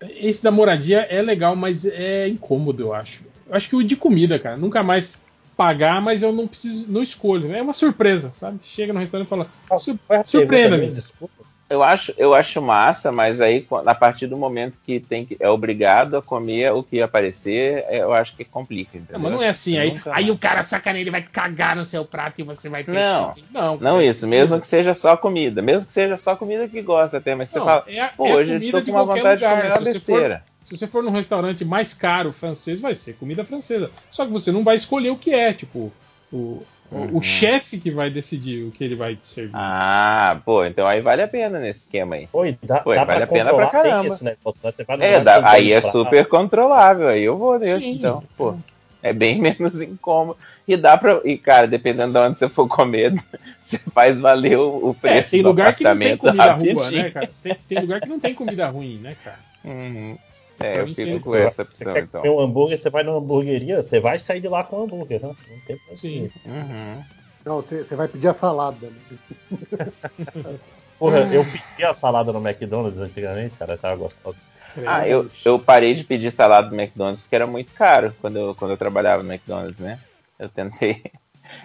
Esse da moradia é legal, mas é incômodo, eu acho. Eu acho que o de comida, cara. Nunca mais pagar, mas eu não preciso, não escolho. É uma surpresa, sabe? Chega no restaurante e fala. "Sur- Pergunta, Surpreenda-me. desculpa. Eu acho, eu acho massa, mas aí a partir do momento que tem que, é obrigado a comer o que aparecer, eu acho que complica. Entendeu? Não, mas não é assim. Aí, Nunca aí o cara sacaneia, ele vai cagar no seu prato e você vai ter Não, que... Não, não isso, mesmo que seja só comida, mesmo que seja só comida que gosta até, mas você Não, fala, é pô, é hoje de com uma vontade de lugar. comer uma Se você for- besteira. Se você for num restaurante mais caro francês, vai ser comida francesa. Só que você não vai escolher o que é, tipo, o- Uhum. o chefe que vai decidir o que ele vai te servir. Ah, pô, então aí vale a pena nesse esquema aí. Oi, dá, Pô, dá vale pra a pena pra caramba. negócio, né? Você vai no É, dá- aí é super controlável, aí eu vou nesse, Sim. então, pô. É bem (laughs) menos incômodo. E dá pra. E, cara, dependendo de onde você for comer, (laughs) você faz valer o, o preço É, tem do lugar que não tem comida rua, rapidinho. né, cara? Tem, tem lugar que não tem comida ruim, né, cara? Uhum. É, eu fico com essa opção, você quer então. comer um hambúrguer, você vai numa hamburgueria, você vai sair de lá com um hambúrguer, né? Não tem pra Sim. Uhum. Não, você, você vai pedir a salada. né? (laughs) Porra, (laughs) eu pedi a salada no McDonald's antigamente, cara, tava gostoso. Ah, eu, eu parei de pedir salada do McDonald's porque era muito caro quando eu, quando eu trabalhava no McDonald's, né? Eu tentei.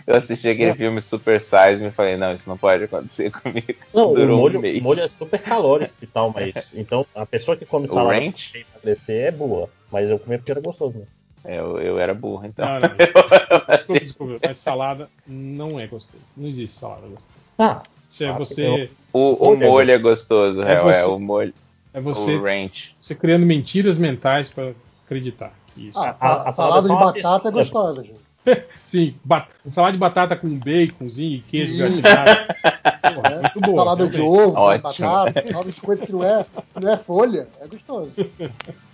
Eu assisti aquele Não. filme Super Size e me falei, não, isso não pode acontecer (laughs) comigo. Não, o Durou molho, um mês. o molho é super calórico e tal, mas. (laughs) Então, a pessoa que come O salada pra emagrecer é boa. Mas eu comi porque era gostoso, né? É, eu, eu era burro, então. Não, não. (laughs) Desculpa, desculpa, mas salada não é gostoso. Não existe salada gostosa. Ah, Isso é Ah, você. O, o molho é gostoso, É real, é, você- o molho. É você, O ranch. você criando mentiras mentais pra acreditar que isso. Ah, A- a salada salada é de batata é gostosa, gente. (laughs) Sim, ba- salada de batata com baconzinho e queijo gratinado. Porra, muito boa. salada de realmente. ovo, de Ótimo. batata, salada de coisa que não é, que não é folha. É gostoso. (laughs)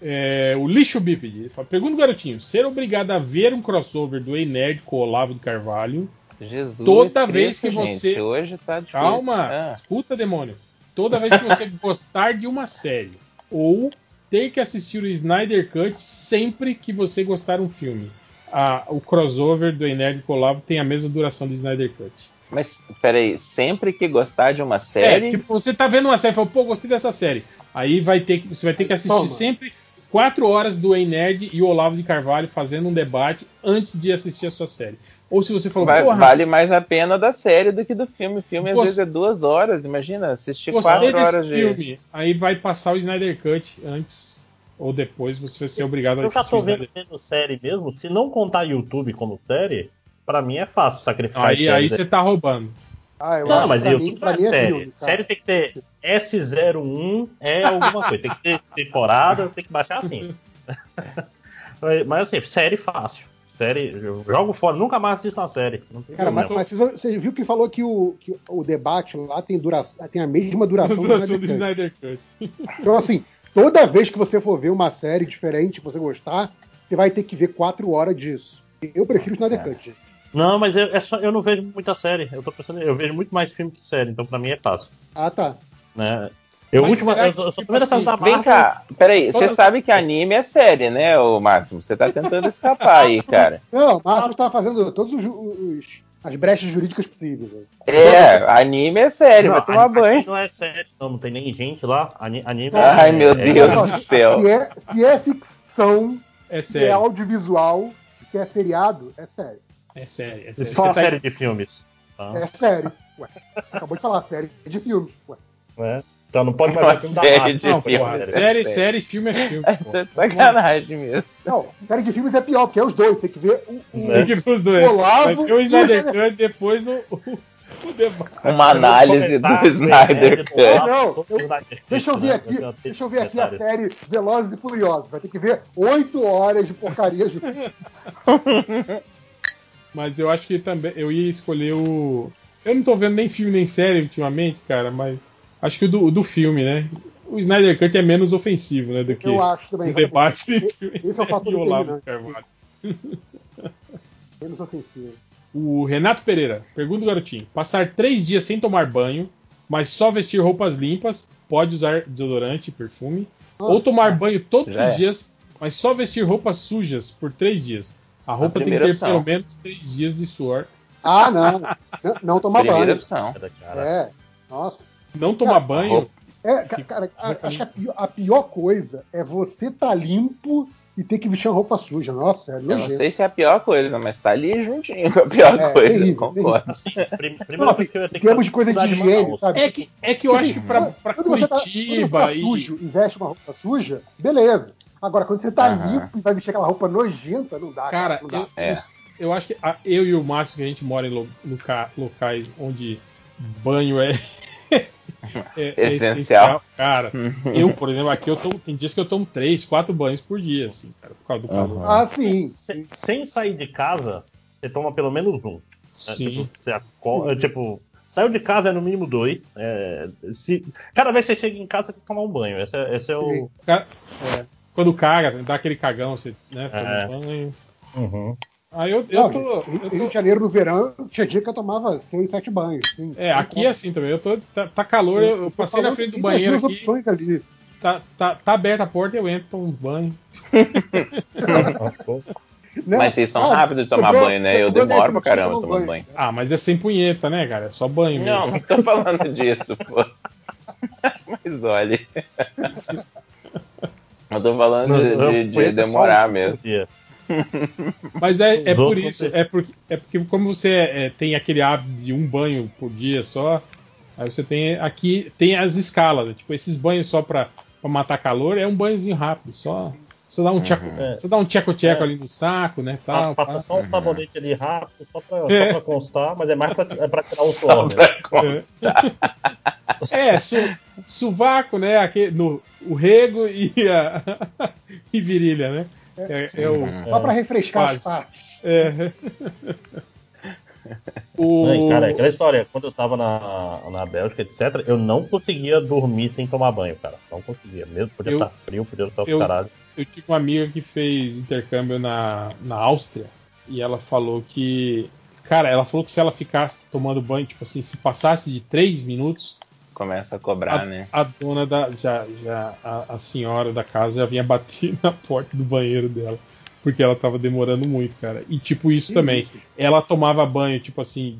É, o lixo bípede. Pergunta o garotinho: ser obrigado a ver um crossover do Ei Nerd com o Olavo de Carvalho Jesus toda Cristo, vez que gente, você. Hoje tá difícil. Calma, Ah. escuta, demônio. Toda vez que você (laughs) gostar de uma série ou ter que assistir o Snyder Cut sempre que você gostar um filme. Ah, o crossover do Ei Nerd com o Olavo tem a mesma duração do Snyder Cut. Mas, peraí, sempre que gostar de uma É, série. tipo, você tá vendo uma série e fala, pô, gostei dessa série. Aí vai ter que, você vai ter que assistir Toma. sempre quatro horas do Ei Nerd e o Olavo de Carvalho fazendo um debate antes de assistir a sua série. Ou se você falou, vai- porra, vale mais a pena da série do que do filme. O filme às vezes é duas horas, imagina, assistir quatro horas de. filme. Aí vai passar o Snyder Cut antes ou depois você vai ser obrigado a Eu já assistir o tô vendo, série mesmo. Se não contar YouTube como série, pra mim é fácil sacrificar Aí, aí você tá roubando. Ah, eu Não, acho mas pra YouTube mim, pra não mim é série. filme. cara. série tem que ter S01 é alguma coisa. Tem que ter temporada, tem que baixar assim. (laughs) mas, assim, série fácil. Série, eu jogo fora, nunca mais assisto uma série. Não tem Cara, mas, mas você, viu que falou que o, que o debate lá tem, duração, tem a mesma duração, Duração do do Snyder Cut. Snyder Cut. Então, assim, toda vez que você for ver uma série diferente, você gostar, você vai ter que ver quatro horas disso. Eu prefiro o Snyder Cut, gente. Não, mas eu, é só- eu não vejo muita série. Eu tô pensando, eu vejo muito mais filme que série, então pra mim é fácil. Ah, tá. Né? Eu, Mas última, eu, eu sou tipo assim, da Vem cá, peraí, você sabe que anime é série, né, ô Máximo? Você tá tentando escapar aí, cara. Não, o Márcio tá fazendo todos os, os- as brechas jurídicas possíveis. né? É, anime é série, Não, vai tomar banho. Não é série, não, não tem nem gente lá. Ani- Anime Ai, é- meu é- Deus Olha do céu. Se é, se é ficção, É se é sério. audiovisual, se é seriado, é sério. É sério. É É sério. só tá- série de filmes. tá? É sério. Ué, acabou de falar, série de filmes. Ué. Né? Então não pode mais Uma ver filme da série Marvel. de Não, exemplo. porra, filmes. série, sério. série, filme é (laughs) filme. É porra. sacanagem mesmo. Não, série de filmes é pior, porque é os dois. Tem que ver o, o- Né? Tem que ver os dois. Olavo Vai ter o e o Snyder Cut depois o, o, o debate. Uma análise do Snyder Cut. Não, eu- Deixa eu ver aqui, deixa eu ver aqui a série Velozes e Furiosos. Vai ter que ver oito horas de porcaria de (laughs) Mas eu acho que também eu ia escolher o. Eu não tô vendo nem filme nem série ultimamente, cara, mas acho que o do, o do filme, né? O Snyder Cut é menos ofensivo, né? Do que Eu acho também. o debate entre Esse é o fator (laughs) e Olavo. Carvalho. (laughs) Menos ofensivo. O Renato Pereira, pergunta do garotinho: passar três dias sem tomar banho, mas só vestir roupas limpas, pode usar desodorante perfume, ou tomar banho todos os é. dias, mas só vestir roupas sujas por três dias. A roupa tem que ter opção. pelo menos três dias de suor. Ah, não. Não, não tomar Primeira banho. opção. É. Nossa. Não tomar banho. É, ca- cara, a- acho que a pior, a pior coisa é você tá limpo e ter que vestir uma roupa suja. Nossa, é Eu não sei se é a pior coisa, mas tá ali juntinho com a pior É, coisa, terrível, concordo. Não, assim, termos de coisa de higiene, sabe? É que, é que eu acho que pra, pra Quando você tá- Curitiba você tá e. sujo e veste uma roupa suja, beleza. Agora, quando você tá Aham. limpo e vai vestir aquela roupa nojenta, não dá. Cara, não dá. eu, eu, eu acho que a- eu e o Márcio, que a gente mora em lo- loca- locais onde banho é, é- é Essencial. Cara, eu, por exemplo, aqui eu tomo, tem dias que eu tomo três, quatro banhos por dia, assim, cara, por causa do calor. Ah, sim. Se- sem sair de casa, você toma pelo menos um. né? Sim. Tipo, você acorda, tipo, saiu de casa é no mínimo dois. é, se, cada vez que você chega em casa, tem que tomar um banho. Esse é, esse é o. É, quando caga, dá aquele cagão, você né, toma É. um banho. Uhum. Aí eu, eu Não, tô. Rio- Rio de Janeiro no verão, tinha dia que eu tomava seis, sete banhos. sim. É, aqui é assim também. Eu tô, tá, tá calor, eu, eu passei na frente do banheiro aqui. opções ali. Tá, tá, tá aberta a porta, eu entro, tomo um banho. (laughs) Né? Mas vocês são Ah, rápidos de tomar sobrou- banho, né? Eu demoro pra caramba minutos, tomando toma banho. Ah, mas é sem punheta, né, cara? É só banho mesmo. Não, não tô falando disso, pô. (laughs) Mas olha. (laughs) Eu tô falando de, de- de Punheta só demorar um mesmo. dia. Mas é, é por isso, é porque, é porque como você é, tem aquele hábito de um banho por dia só, aí você tem aqui tem as escalas, né? tipo esses banhos só pra, pra matar calor é um banhozinho rápido, só você dá um tcheco, É. você dá um tcheco tcheco É. ali no saco, né, tal. Passa pá. só um sabonete ali rápido, só pra, É. só pra constar, mas é mais pra, é pra tirar o suor. né? (laughs) É, su, sovaco, né, aquele, no, o rego e a (laughs) e virilha, né? É, é o, Só pra refrescar as quase. partes. É. (laughs) Não, o... cara, aquela história, quando eu tava na, na Bélgica, etc., eu não conseguia dormir sem tomar banho, cara. Não conseguia. Mesmo podia Eu- estar frio, podia estar eu, caralho. eu tive uma amiga que fez intercâmbio na, na Áustria e ela falou que. Cara, ela falou que se ela ficasse tomando banho, tipo assim, se passasse de 3 minutos, Começa a cobrar, a, né? a dona da. Já, já, a, a senhora da casa já vinha bater (laughs) na porta do banheiro dela. Porque ela tava demorando muito, cara. E tipo, isso também. Ela tomava banho, tipo assim,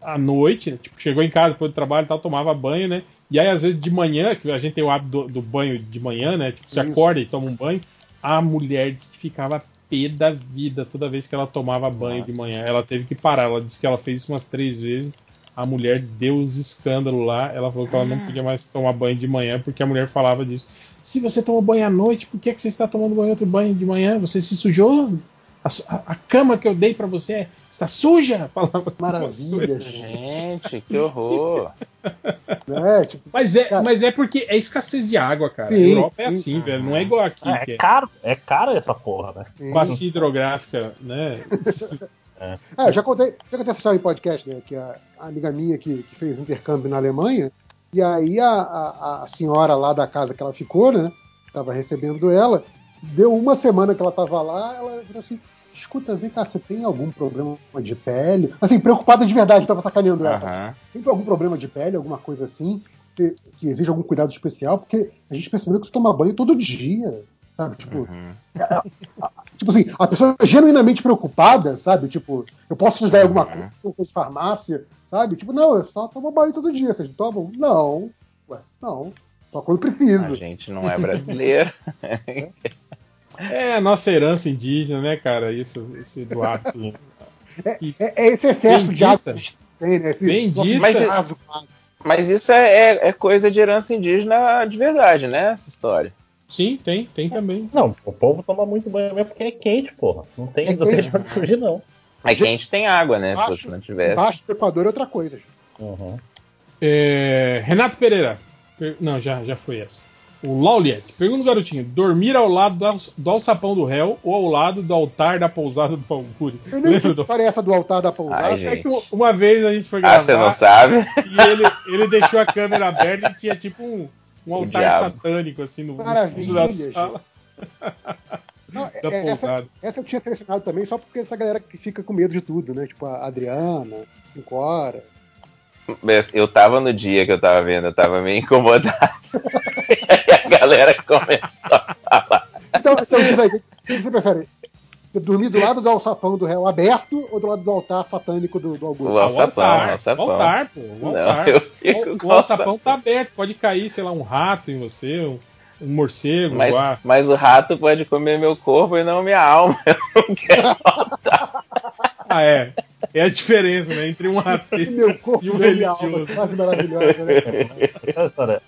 à noite, né? Tipo, chegou em casa depois do trabalho e tal, tomava banho, né? E aí, às vezes, de manhã, que a gente tem o hábito do, do banho de manhã, né? Tipo, você Isso. acorda e toma um banho. A mulher disse que ficava pé da vida toda vez que ela tomava banho de manhã. Ela teve que parar. Ela disse que ela fez isso umas três vezes. A mulher deu uns escândalos lá. Ela falou que ela não podia mais tomar banho de manhã porque a mulher falava disso. Se você toma banho à noite, por que, que você está tomando banho outro banho de manhã? Você se sujou? A, a- a cama que eu dei pra você está suja? Falava Maravilha, Gente, que horror. É, tipo, Mas é, mas é porque é escassez de água, cara. Sim, a Europa é sim. assim, velho. Não é igual aqui. Ah, que é caro, é caro essa porra, né? Bacia hidrográfica, né? (laughs) É, eu já contei, já contei essa história em podcast, né? Que a, a amiga minha que, que fez intercâmbio na Alemanha, e aí a, a, a senhora lá da casa que ela ficou, né? Tava recebendo ela, deu uma semana que ela tava lá, ela falou assim. Escuta, vem cá, você tem algum problema de pele? Assim, preocupada de verdade, tava sacaneando ela. Aham. Tem algum problema de pele, alguma coisa assim, que, que exige algum cuidado especial? Porque a gente percebeu que você toma banho todo dia, sabe? Tipo, Tipo assim, a pessoa é genuinamente preocupada, sabe? Tipo, eu posso te ajudar em alguma coisa, uma coisa de farmácia, sabe? Tipo, não, eu só tomo banho todo dia. Vocês tomam? Não. Ué, não. Só quando precisa. A gente não é brasileiro. (laughs) É a nossa herança indígena, né, cara? Isso, esse do hábito. (laughs) É, é- é esse excesso de Bendita. a gente tem, né? Esse Bendita. Mas, caso, mas isso é, é- é coisa de herança indígena de verdade, né? Essa história. Sim, tem, tem também. Não, o povo toma muito banho mesmo porque é quente, porra. Não tem, É não tem quente. pra onde fugir, não. É quente tem água, né? Baixo- Se não tivesse. Embaixo do Equador é outra coisa. gente. Uhum. É, Renato Pereira. Per- Não, já, já foi essa. O Lauliet. Pergunta, garotinho: dormir ao lado do, do alçapão do réu ou ao lado do altar da pousada do Auguri? Eu nem sei Lembra que do... é essa do altar da pousada. Ai, É que uma vez a gente foi Ah, gravar você não sabe? e ele, ele deixou a câmera aberta e tinha tipo um, um O altar diabo. satânico assim no, Maravilha, fundo da sala. (laughs) Não, da é- essa, essa eu tinha selecionado também só porque essa galera que fica com medo de tudo, né? Tipo a Adriana, Cinco Horas. Mas Eu tava no dia que eu tava vendo, eu tava meio incomodado. (laughs) e aí a galera começou a falar. Então, então diz aí, o que você prefere? Dormir do lado do alçapão do réu aberto ou do lado do altar satânico do, do Augusto? O alçapão, altar, o alçapão. o altar, pô. O Não, altar. fico o, o alçapão tá aberto, pode cair, sei lá, um rato em você. um- um morcego, Mas, igual. mas o rato pode comer meu corpo e não minha alma. (laughs) Eu não quero Ah, é. É a diferença, né? Entre um (laughs) ateu Meu corpo e um meu minha alma, religioso. frase maravilhosa, né?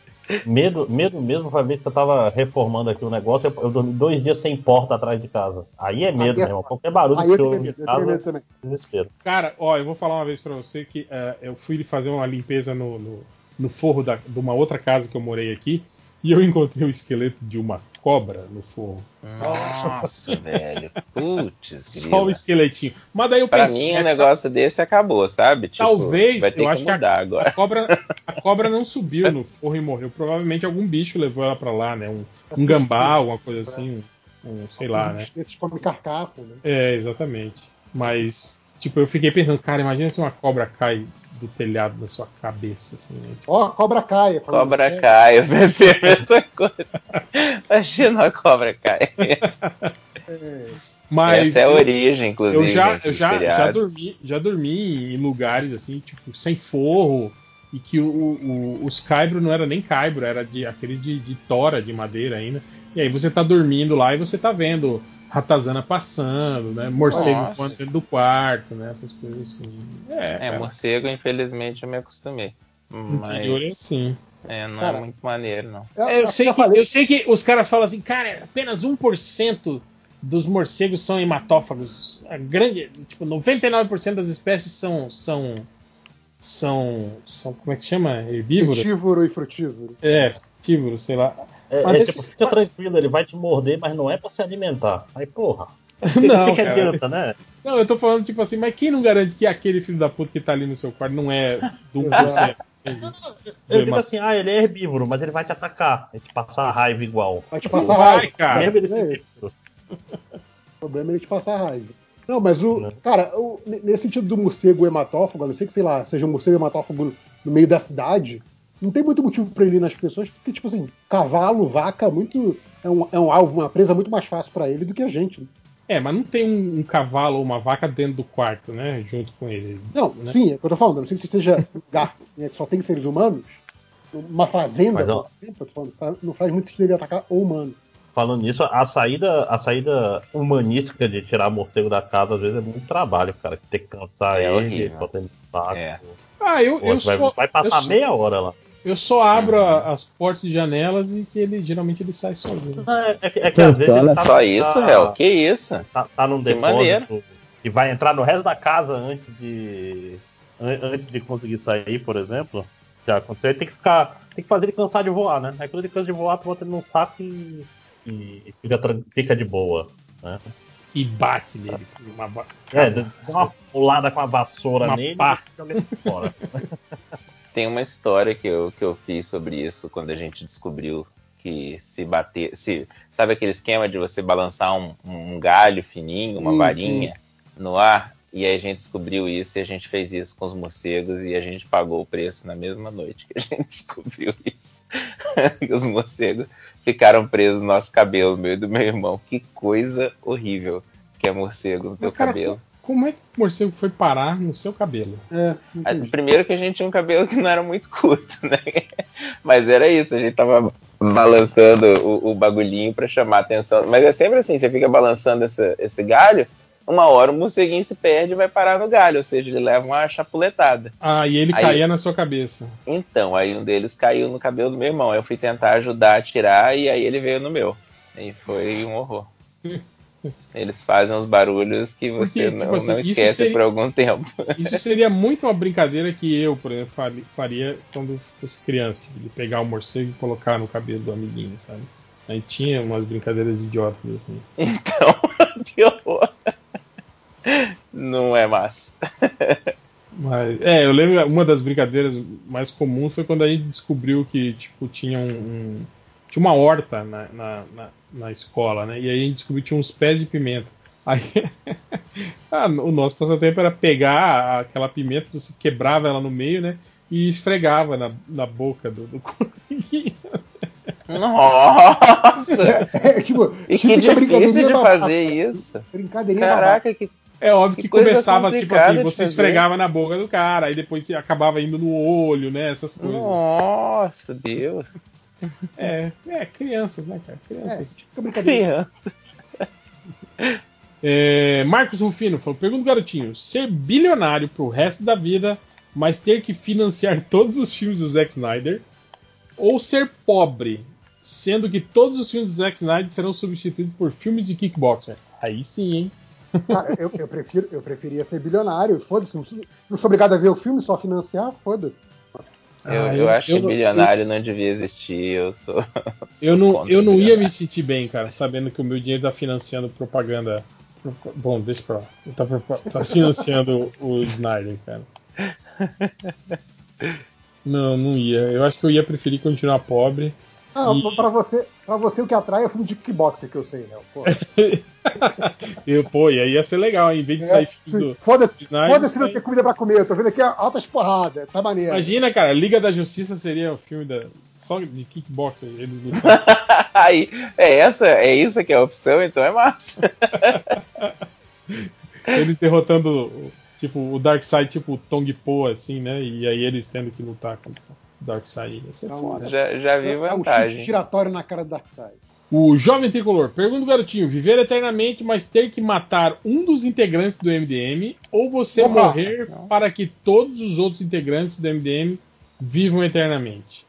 Medo, medo mesmo foi a vez que eu tava reformando aqui o negócio, eu, eu dormi dois dias sem porta atrás de casa. Aí é medo, é- meu irmão. Qualquer barulho que eu ouve tenho casa, desespero. Cara, ó, eu vou falar uma vez pra você que eh, eu fui fazer uma limpeza no, no, no forro da- de uma outra casa que eu morei aqui e eu encontrei o esqueleto de uma cobra no forro. Nossa, (laughs) velho. Putz, Só o esqueletinho. Mas daí eu Pra pensei. mim, é, um negócio desse acabou, sabe? Tipo, Talvez, vai ter eu que acho que a- agora. A cobra, a cobra não subiu (laughs) no forro e morreu. Provavelmente algum bicho levou ela pra lá, né? Um, um gambá, alguma coisa assim. Um, um sei lá, né? Esses comem carcaça, né? É, exatamente. Mas, tipo, eu fiquei pensando, cara, imagina se uma cobra cai do telhado na sua cabeça, assim, né? Ó, a cobra caia. Cobra cai, eu pensei a mesma coisa. Imagina a cobra cai. (laughs) Mas Essa é a origem, inclusive. Eu já, eu já, já dormi, já dormi em lugares assim, tipo, sem forro, e que o, o- os caibro não era nem caibro, era de aqueles de, de tora de madeira ainda. E aí você tá dormindo lá e você tá vendo ratazana passando, né? Morcego Nossa. voando dentro do quarto, né? Essas coisas assim. É, É, morcego, infelizmente, eu me acostumei. no interior é Mas assim. é, não Cara, é muito maneiro, não. É, eu, sei que, eu sei que os caras falam assim, cara, apenas 1% dos morcegos são hematófagos. A grande, tipo, 99% das espécies são são são são como é que chama? Herbívoros? Frutífero e frutífero. É, frutívoro, sei lá. É, Mas é, tipo, fica tranquilo, ele vai te morder, mas não é pra se alimentar. Aí, porra. (laughs) Não, que, adianta, né? Não, eu tô falando tipo assim, mas quem não garante que aquele filho da puta que tá ali no seu quarto não é do 1%? Eu digo assim, ah, ele é herbívoro, mas ele vai te atacar. Vai te passar raiva igual. Vai te passar Vai, raiva. cara. Mesmo ele ser É. O problema é ele te passar raiva. Não, mas o. Cara, o- nesse sentido do morcego hematófago, a não ser que, sei lá, seja um morcego hematófago no meio da cidade, não tem muito motivo pra ele ir nas pessoas, porque, tipo assim, cavalo, vaca, muito. É um, é um alvo, uma presa muito mais fácil pra ele do que a gente. É, mas não tem um, um cavalo ou uma vaca dentro do quarto, né? Junto com ele. Não, né? sim, é o que eu tô falando. eu Não sei se esteja um lugar né, que só tem seres humanos. Uma fazenda, por exemplo, eu tô falando, fa- não faz muito sentido ele atacar o humano. Falando nisso, a saída, a saída humanística de tirar morcego da casa, às vezes, é muito trabalho, cara. Tem que cansar É ele, horrível. botar ele no saco. É. Ah, eu, Pô, eu vai, só. vai passar eu meia hora lá. Eu só abro a- as portas e janelas e que ele geralmente ele sai sozinho. É, é que, é que às vezes ele tá, Só isso, tá, Hel? Que isso? tá, tá num Que depósito e vai entrar no resto da casa antes de an- antes de conseguir sair, por exemplo. Já aconteceu, aí tem que ficar, tem que fazer ele cansar de voar, né? Aí quando ele cansa de voar, tu bota ele num saco e, e fica, fica de boa, né? E bate nele. Uma ba- É, dá uma pulada com a vassoura Uma nele pá. e ele fora. (laughs) Tem uma história que eu, que eu fiz sobre isso quando a gente descobriu que se bater. Se, sabe aquele esquema de você balançar um, um galho fininho, uma Sim, varinha no ar? E aí a gente descobriu isso e a gente fez isso com os morcegos e a gente pagou o preço na mesma noite que a gente (laughs) descobriu isso. (laughs) e os morcegos ficaram presos no nosso cabelo, meu e do meu irmão. Que coisa horrível que é morcego no teu cara, cabelo. Como é que o morcego foi parar no seu cabelo? É, Ah, Primeiro que a gente tinha um cabelo que não era muito curto, né? (laughs) Mas era isso, a gente tava balançando o, o bagulhinho pra chamar a atenção. Mas é sempre assim, você fica balançando esse, esse galho, uma hora o morceguinho se perde e vai parar no galho, ou seja, ele leva uma chapuletada. Ah, e ele Aí- caía na sua cabeça. Então, aí um deles caiu no cabelo do meu irmão. Eu fui tentar ajudar a tirar e aí ele veio no meu. E foi um horror. (laughs) Eles fazem uns barulhos que você Porque, não, tipo assim, não esquece seria- por algum tempo. (laughs) Isso seria muito uma brincadeira que eu, por exemplo, fari- faria quando fosse criança, tipo, de pegar o morcego e colocar no cabelo do amiguinho, sabe? Aí tinha umas brincadeiras idiotas assim. (laughs) Então, (laughs) que horror. Não é massa. Mas, é, eu lembro uma das brincadeiras mais comuns foi quando a gente descobriu que tipo tinha um, um- tinha uma horta na, na, na, na escola, né? E aí a gente descobriu que tinha uns pés de pimenta. Aí (laughs) ah, o nosso passatempo era pegar aquela pimenta, você quebrava ela no meio, né? E esfregava na, na boca do, do coelhinho. (laughs) Nossa! É, tipo, E que típica difícil de fazer babaca. isso. Brincadeirinha Caraca, que É óbvio que, Que começava tipo assim, de você esfregava na boca do cara, aí depois acabava indo no olho, né? Essas coisas. Nossa, Deus. É, é, crianças, né, cara? Crianças. fica brincadeira. É, Marcos Rufino falou: pergunta garotinho: ser bilionário pro resto da vida, mas ter que financiar (laughs) todos os filmes do Zack Snyder, ou ser pobre, sendo que todos os filmes do Zack Snyder serão substituídos por filmes de kickboxer? Aí sim, hein? Cara, eu, eu, prefiro, eu preferia ser bilionário, foda-se. Não sou obrigado a ver o filme, só financiar, foda-se. Eu, Ah, eu eu- acho eu- que bilionário não devia existir. Eu sou. (laughs) Eu não, eu não ia me sentir bem, cara, sabendo que o meu dinheiro tá financiando propaganda. Bom, deixa pra lá. Tá, tá financiando o Snyder, cara. (laughs) Não, não ia. Eu acho que eu ia preferir continuar pobre. Ah, E- pra, você, pra você o que atrai é o filme de kickboxer que eu sei, né? Pô. (laughs) Eu, pô, e aí ia ser legal, hein? em vez de sair filmes do. Foda-se foda-se não ter comida pra comer, eu tô vendo aqui altas porradas, tá maneiro. Imagina, cara, Liga da Justiça seria o filme da, só de kickboxer, eles lutando. (laughs) Aí, é essa, é isso que é a opção, então é massa. (laughs) eles derrotando, tipo, o Darkseid, tipo o Tong Po, assim, né? E aí eles tendo que lutar contra o Darkseid. Ia ser foda. Já, já vi É o chute vantagem. giratório na cara do Darkseid. O jovem tricolor pergunta o garotinho: viver eternamente, mas ter que matar um dos integrantes do MDM, ou você Opa! morrer para que todos os outros integrantes do MDM vivam eternamente?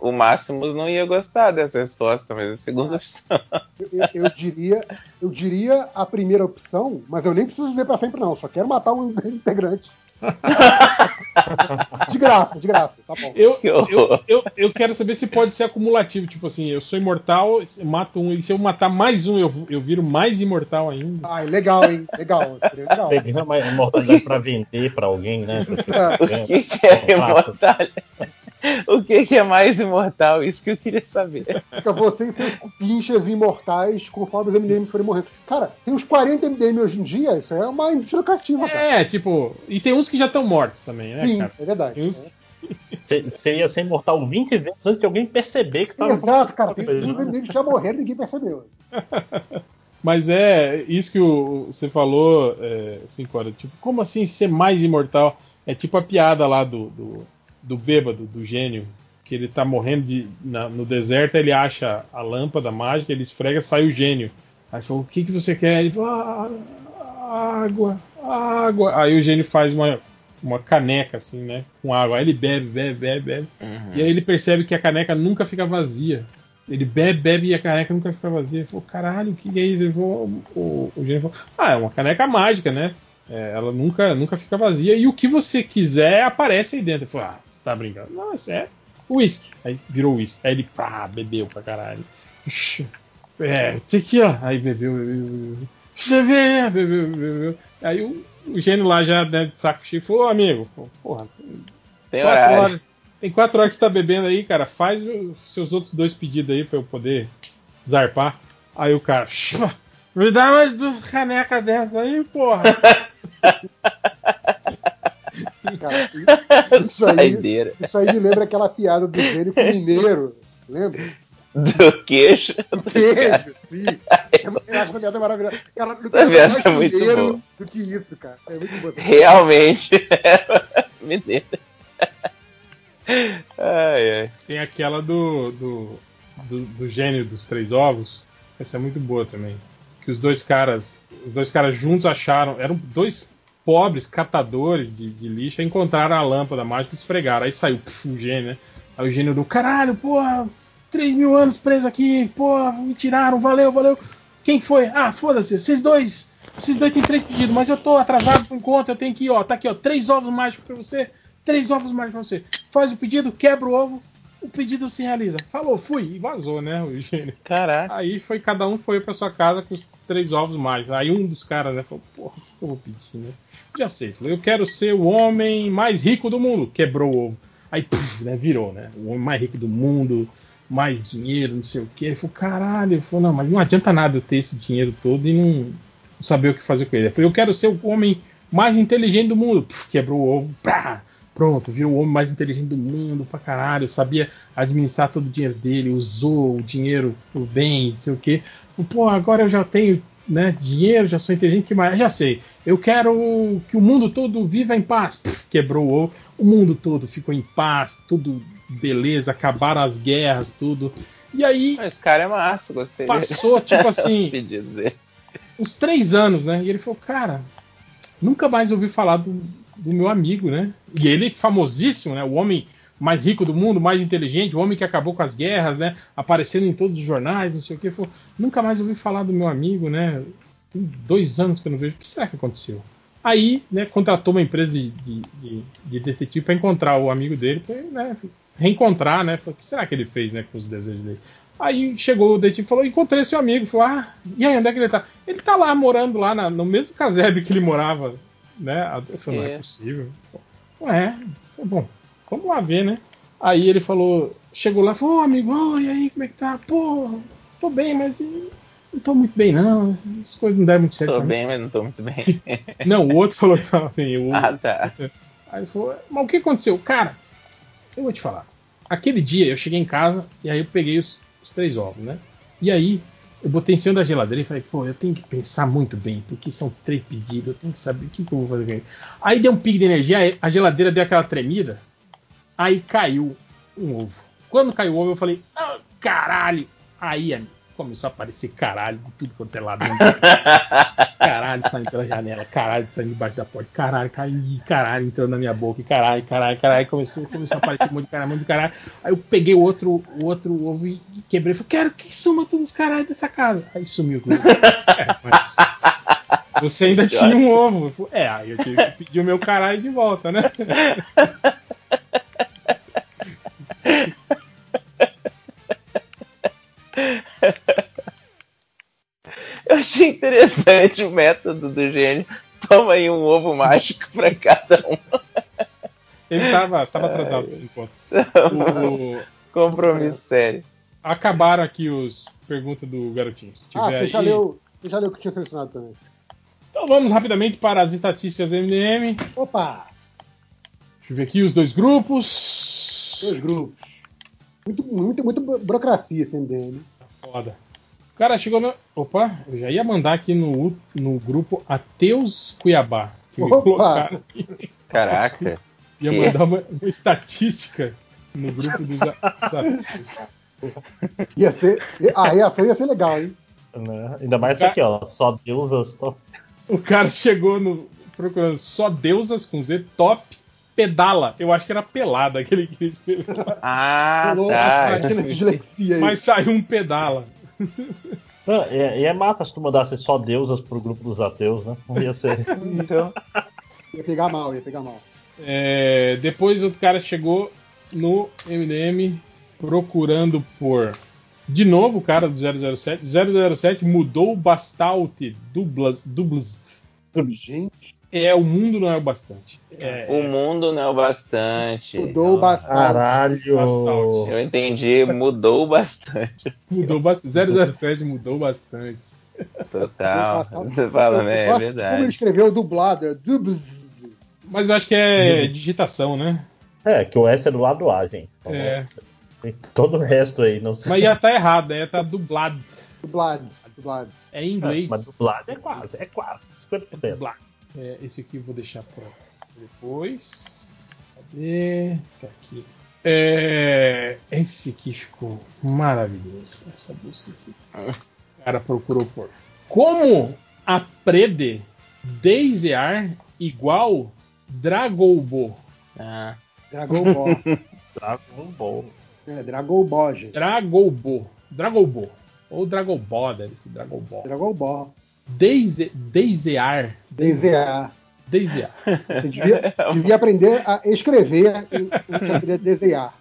O, o Máximos não ia gostar dessa resposta, mas a segunda opção. (laughs) Eu, eu- diria, eu diria a primeira opção, mas eu nem preciso viver pra sempre, não. Só quero matar um integrante. (laughs) de graça, de graça, tá bom. Eu, eu, eu, eu quero saber se pode ser acumulativo, tipo assim, eu sou imortal, eu mato um, e se eu matar mais um, eu, eu viro mais imortal ainda. Ah, legal, hein? Legal, legal. Pegar uma imortalidade pra vender pra alguém, né? O que, que é imortal? (laughs) O que, que é mais imortal? Isso que eu queria saber. Fica você e seus cupinchas imortais conforme os MDM forem morrendo. Cara, tem uns 40 MDM hoje em dia, isso é uma indústria lucrativa, cara. É, tipo, e tem uns que já estão mortos também, né, Sim, cara? é verdade. Tem uns- Você ia ser imortal 20 vezes antes de alguém perceber que tava. Exato, cara. Tem uns MDM que já morreram e ninguém percebeu. (laughs) Mas é isso que o- você falou, é, cinco horas. Tipo, como assim ser mais imortal? É tipo a piada lá do, do, do bêbado, do gênio, que ele tá morrendo de, na- no deserto, ele acha a lâmpada mágica, ele esfrega, sai o gênio. Aí falou, o que, que você quer? Ele falou, "Ah, água, água. Aí o gênio faz uma, uma caneca, assim, né? Com água. Aí ele bebe, bebe, bebe, bebe. E aí ele percebe que a caneca nunca fica vazia. Ele bebe, bebe e a caneca nunca fica vazia. Ele falou, caralho, o que é isso? Ele falou, o, o gênio falou, ah, é uma caneca mágica, né? É, ela nunca, nunca fica vazia. E o que você quiser aparece aí dentro. Ele falou, ah, você tá brincando. Não, é sério. Whisky. Aí virou whisky. Aí ele, pá, bebeu pra caralho. É, tequila. Aí bebeu, bebeu, bebeu. Você vê, bebeu, bebeu. Aí o, o gênio lá já, né, de saco cheio, falou, amigo, porra, Tem quatro horário. horas, tem quatro horas que você tá bebendo aí, cara, faz os seus outros dois pedidos aí pra eu poder zarpar. Aí o cara, "Shua, me dá mais duas canecas dessas aí, porra. (laughs) Cara, isso, (laughs) aí, isso aí me lembra aquela piada do gênio com o mineiro. Lembra? Do queijo. (laughs) Queijo, sim. (laughs) Eu acho uma piada maravilhosa. Cara, não tem mais é muito mineiro do que isso, cara. É muito bom. Realmente. Mineiro. Ai, ai. Tem aquela do, do, do, do gênio dos três ovos. Essa é muito boa também. Que os dois caras, os dois caras juntos acharam, eram dois pobres catadores de, de lixo, encontraram a lâmpada mágica e esfregaram. Aí saiu puf, o gênio, né? Aí o gênio do caralho, porra, 3 mil anos preso aqui, porra, me tiraram, valeu, valeu. Quem foi? Ah, foda-se, vocês dois. Vocês dois têm três pedidos, mas eu tô atrasado pro encontro, eu tenho que ir, ó. Tá aqui, ó, três ovos mágicos pra você. Três ovos mágicos pra você. Faz o pedido, quebra o ovo, o pedido se realiza. Falou, fui, e vazou, né, o gênio. Caraca. Aí foi, cada um foi pra sua casa com os três ovos mágicos. Aí um dos caras, né, falou, porra, o que eu vou pedir, né? Já sei, falou, eu quero ser o homem mais rico do mundo. Quebrou o ovo. Aí, puf, né, virou, né? O homem mais rico do mundo, mais dinheiro, não sei o quê. Ele falou, caralho, ele falou, não, mas não adianta nada eu ter esse dinheiro todo e não, não saber o que fazer com ele. Ele falou, eu quero ser o homem mais inteligente do mundo. Puf, quebrou o ovo, pá, pronto, virou o homem mais inteligente do mundo pra caralho, sabia administrar todo o dinheiro dele, usou o dinheiro por bem, não sei o quê. Pô, agora eu já tenho né, dinheiro, já sou inteligente, que mais? Já sei. Eu quero que o mundo todo viva em paz. Pff, quebrou o ovo. O mundo todo ficou em paz, tudo beleza, acabaram as guerras, tudo. E aí. Esse cara é massa, gostei. Passou, tipo (laughs) assim. Uns três anos, né? E ele falou, cara, nunca mais ouvi falar do, do meu amigo, né? E ele famosíssimo, né? O homem mais rico do mundo, mais inteligente, o homem que acabou com as guerras, né? Aparecendo em todos os jornais, não sei o que. Falou, nunca mais ouvi falar do meu amigo, né? Tem dois anos que eu não vejo. O que será que aconteceu? Aí, né, contratou uma empresa de, de, de, de detetive para encontrar o amigo dele, pra, né, reencontrar, né? Falou, o que será que ele fez, né, com os desejos dele? Aí chegou o detetive e falou: encontrei seu amigo. Falou: ah, e aí, onde é que ele tá? Ele tá lá morando lá na- no mesmo casebre que ele morava, né? Eu falei: não é É. possível. Ué, falei, bom, vamos lá ver, né? Aí ele falou: chegou lá, falou: ô amigo, ô, e aí, como é que tá? Pô, tô bem, mas não tô muito bem, não. As coisas não deram muito certo. Tô pra mim." bem, mas não tô muito bem. (laughs) Não, o outro falou que tava bem. O... (laughs) Ah, tá. Aí ele falou, mas o que aconteceu? Cara, eu vou te falar. Aquele dia eu cheguei em casa e aí eu peguei os, os três ovos, né? E aí eu botei em cima da geladeira e falei, pô, eu tenho que pensar muito bem, porque são três pedidos, eu tenho que saber o que, que eu vou fazer com ele. Aí deu um pique de energia, a geladeira deu aquela tremida, aí caiu um ovo. Quando caiu o ovo, eu falei, ah, caralho! Aí, amigo, começou a aparecer caralho de tudo quanto é lado. (laughs) caralho saindo pela janela, caralho saindo debaixo da porta, caralho, caiu, caralho entrando na minha boca, caralho, caralho, caralho, começou, começou a aparecer um monte de caralho, um monte de caralho. Aí eu peguei o outro, o outro ovo e quebrei, falei, quero que suma todos os caralhos dessa casa. Aí sumiu tudo. (laughs) É, mas você ainda tinha um ovo. Falei, É, aí eu tive que pedir o meu caralho de volta, né? (laughs) interessante o método do gênio. Toma aí um ovo mágico pra cada um. Ele tava, tava atrasado por enquanto. O- (laughs) Compromisso sério. Acabaram aqui os perguntas do garotinho. Se Ah, você já, aí- leu, você já leu o que tinha selecionado também. Então vamos rapidamente para as estatísticas MDM. Opa! Deixa eu ver aqui os dois grupos. Dois grupos. Muito, muito, muito burocracia esse MDM. Foda. O cara chegou no. Opa, eu já ia mandar aqui no, no grupo Ateus Cuiabá. Que me Opa! colocaram. Caraca. (laughs) Ia Que? mandar uma, uma estatística no grupo dos, ateus. (laughs) Ia ser, a reação ia ser legal, hein? Né? Ainda mais isso aqui, ó. Só deusas. to- O cara chegou no. procurando só deusas com Z, top, pedala. Eu acho que era pelada aquele que ele escreveu. Ah, Rolou tá. Mas saiu um pedala. Não, e, e é mata se tu mandasse só deusas pro grupo dos ateus, né? Não ia ser. (laughs) Então. Ia pegar mal, ia pegar mal. É, depois outro cara chegou no MDM procurando por. De novo, o cara do 007. 007 mudou o Bastalt Dublas. Dublas. É, o mundo não é o bastante. É, O mundo não é o bastante. Mudou bastante. Caralho! Eu entendi, mudou bastante. mudou bastante. 007 mudou bastante. Total. Você fala, né? É gosto de Como ele verdade. escreveu dublado, é. Mas eu acho que é digitação, né? É, que o S é do lado A, gente. Então, É. Tem todo o resto aí, não sei. Mas ia estar errado, ia estar dublado. Dublado. Dublado. É em inglês. Mas dublado é quase, é quase 50%. Dublado. É, esse aqui eu vou deixar para depois. Cadê? Tá aqui. É, esse aqui ficou maravilhoso. Essa busca aqui. O cara procurou por. Como aprende Deisear igual Dragolbo? Ah. Dragon Ball. (laughs) Dragon Ball. É, Dragon Ball, gente. Dragolbo. Dragolbo. Ou Dragoball, deve ser Dragoball. Dragon Ball. Deise, Deisear. Desenhar. Deisear. Você devia, devia aprender a escrever e aprender a desenhar.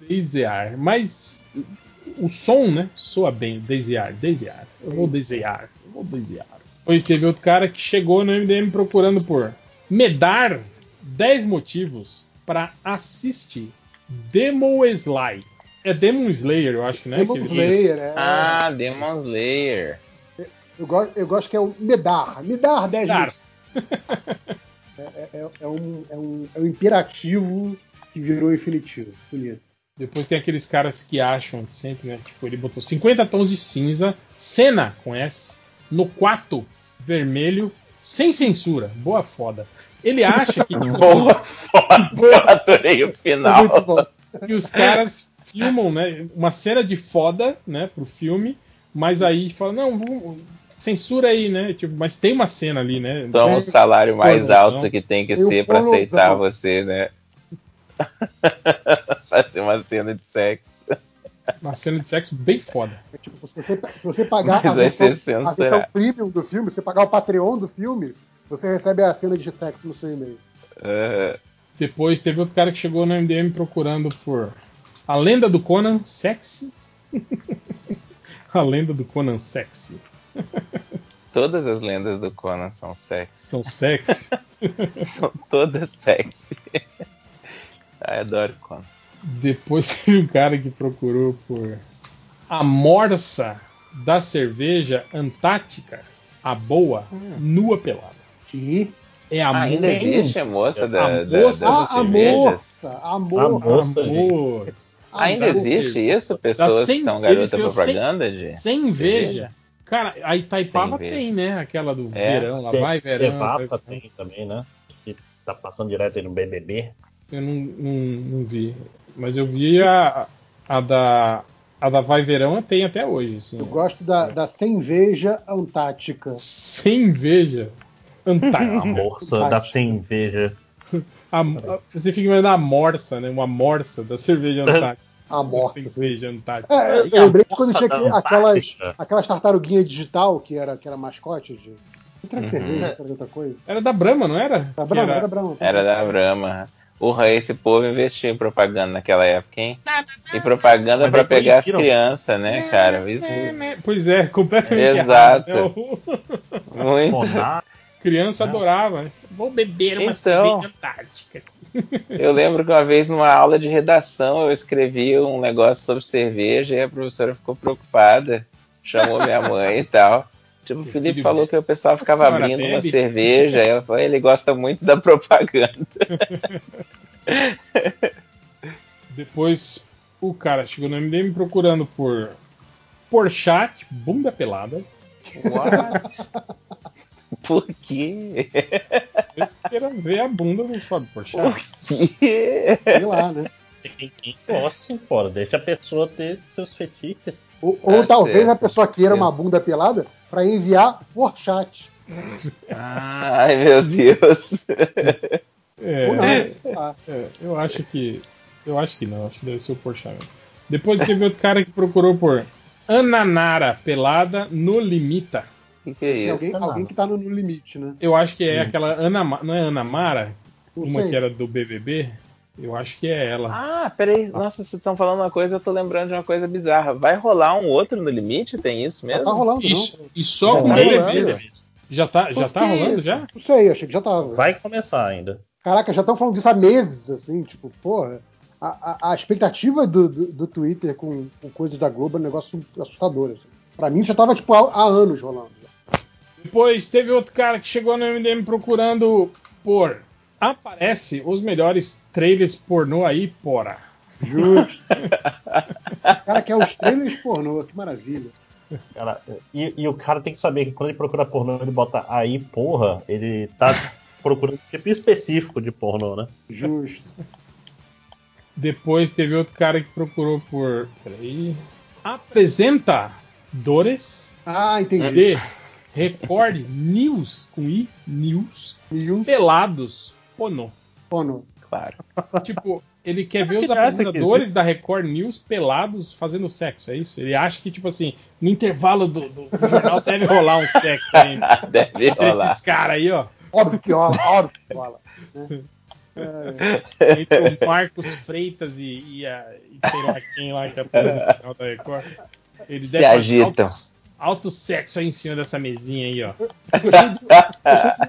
Desejar. Mas o som, né? Soa bem. Desejar. Desejar. Eu vou desejar. Eu vou desejar. Depois teve outro cara que chegou no MDM procurando por me dar 10 motivos para assistir Demon Slayer. É Demon Slayer, eu acho, né? Demon Slayer, é. Ah, Demon Slayer. Eu gosto, eu gosto que é o me dar. Me dar 10 Dar. (laughs) É, é- é- é um, é, um, é um imperativo que virou infinitivo. Bonito. Depois tem aqueles caras que acham sempre, né? Tipo, ele botou 50 tons de cinza, cena com S, no quarto vermelho, sem censura. Boa foda. Ele acha que. (laughs) Boa (laughs) foda. Eu adorei o final. Muito bom. E os caras filmam, né? Uma cena de foda, né? Pro filme. Mas aí fala, não, vamos, censura aí, né? Tipo, mas tem uma cena ali, né? Toma É, o salário mais alto que tem que E o ser pra pornozão. aceitar você, né? (laughs) Fazer uma cena de sexo. Uma cena de sexo bem foda. Tipo, se você, se você pagar (laughs) Mas a versão, a versão premium do filme, se você pagar o Patreon do filme, você recebe a cena de sexo no seu e-mail. É. Depois teve outro cara que chegou no MDM procurando por A Lenda do Conan Sexy. (laughs) a Lenda do Conan Sexy. (laughs) Todas as lendas do Conan são sexy. São sexy. (laughs) são todas sexy. (laughs) Ai, adoro Conan. Depois teve um cara que procurou por A Morsa da Cerveja Antártica, a boa, nua pelada. Que? É a Ainda moça- existe a moça da, a da- moça- das Ah, a cervejas? moça, a moça. Amor. Ainda Da existe cerveja. isso? Pessoas Da que sem- são garotas propaganda sem, de Sem inveja. Cara, a Itaipava tem, né? Aquela do É. verão, lá Tem- vai verão. Devassa tem também, né? Que tá passando direto aí no BBB. Eu não, não, não vi. Mas eu vi a, a da. A da Vai Verão tem até hoje, assim. Eu gosto da, da Sem Veja Antártica. Sem inveja. Antártica. A moça da sem inveja. A- (laughs) a- você fica imaginando a morsa, né? Uma morsa da cerveja (laughs) antártica. A. Cerveja antártica. É, eu, eu lembrei que quando tinha aquelas, aquelas tartaruguinhas digital que era, que era mascote de. Era de Uhum. cerveja, era de outra coisa. Era da Brahma, não era? Da Que Brahma, era- era da Brahma. Era da Brahma. Porra, esse povo investiu em propaganda naquela época, hein? E propaganda depois pegar as crianças, né, cara? Isso... Pois é, completamente Exato. errado. né? Muito. Criança adorava. Vou beber uma Então. cerveja antártica. Eu lembro que uma vez numa aula de redação eu escrevi um negócio sobre cerveja e a professora ficou preocupada, chamou minha mãe e tal. Tipo, o Felipe falou que o pessoal ficava abrindo uma bebe? cerveja, ela falou, ele gosta muito da propaganda. (laughs) Depois o cara chegou no MDM procurando por Porchat, bunda pelada. What? (laughs) Por quê? Eles queiram ver a bunda do Fábio Porchat. Sei lá, né? Quem, gosta, embora. Deixa a pessoa ter seus fetiches. Ou, ou Tá talvez certo, a pessoa queira certo. uma bunda pelada pra enviar por chat. (laughs) Ai, meu Deus. É, Ou não. Ah, é, eu acho que. Eu acho que não, acho que deve ser o Porchat mesmo. Depois teve outro cara que procurou por Ananara pelada no limita. O que, que é isso? alguém, alguém que tá no, no limite, né? Eu acho que é aquela Ana, não é Ana Mara, Não uma sei. que era do BBB. Eu acho que é ela. Ah, peraí. Nossa, vocês estão falando uma coisa, eu tô lembrando de uma coisa bizarra. Vai rolar um outro no limite? Tem isso mesmo? tá rolando. Isso, e só Já com tá BBB. rolando? Já tá, já tá rolando isso? já? Não sei, achei que já tava. Vai começar ainda. Caraca, já estão falando disso há meses, assim, tipo, porra. A, a- a expectativa do, do, do Twitter com, com coisas da Globo é um negócio assustador. Assim. Pra mim já tava, tipo, há, há anos rolando. Depois teve outro cara que chegou no MDM procurando por. Aparece os melhores trailers pornô aí, porra. Justo. o cara quer os trailers pornô, que maravilha. Cara, e, e o cara tem que saber que quando ele procura pornô, ele bota aí, porra, ele tá procurando um tipo específico de pornô, né? Justo. Depois teve outro cara que procurou por. Peraí. Apresentadores Ah, entendi. de Record News com I, News, News. pelados pornô. Pornô. Claro. Tipo, ele quer ver os que apresentadores da Record News pelados fazendo sexo, é isso? Ele acha que, tipo assim, no intervalo do, do- jornal deve rolar um sexo aí (laughs) Deve entre rolar. esses caras aí, ó. Óbvio que rola, óbvio que rola. né? Entre o Marcos Freitas e, e, a, e sei lá quem lá que apresenta o canal da Record. Eles Se agitam. Alto, alto sexo aí em cima dessa mesinha aí, ó.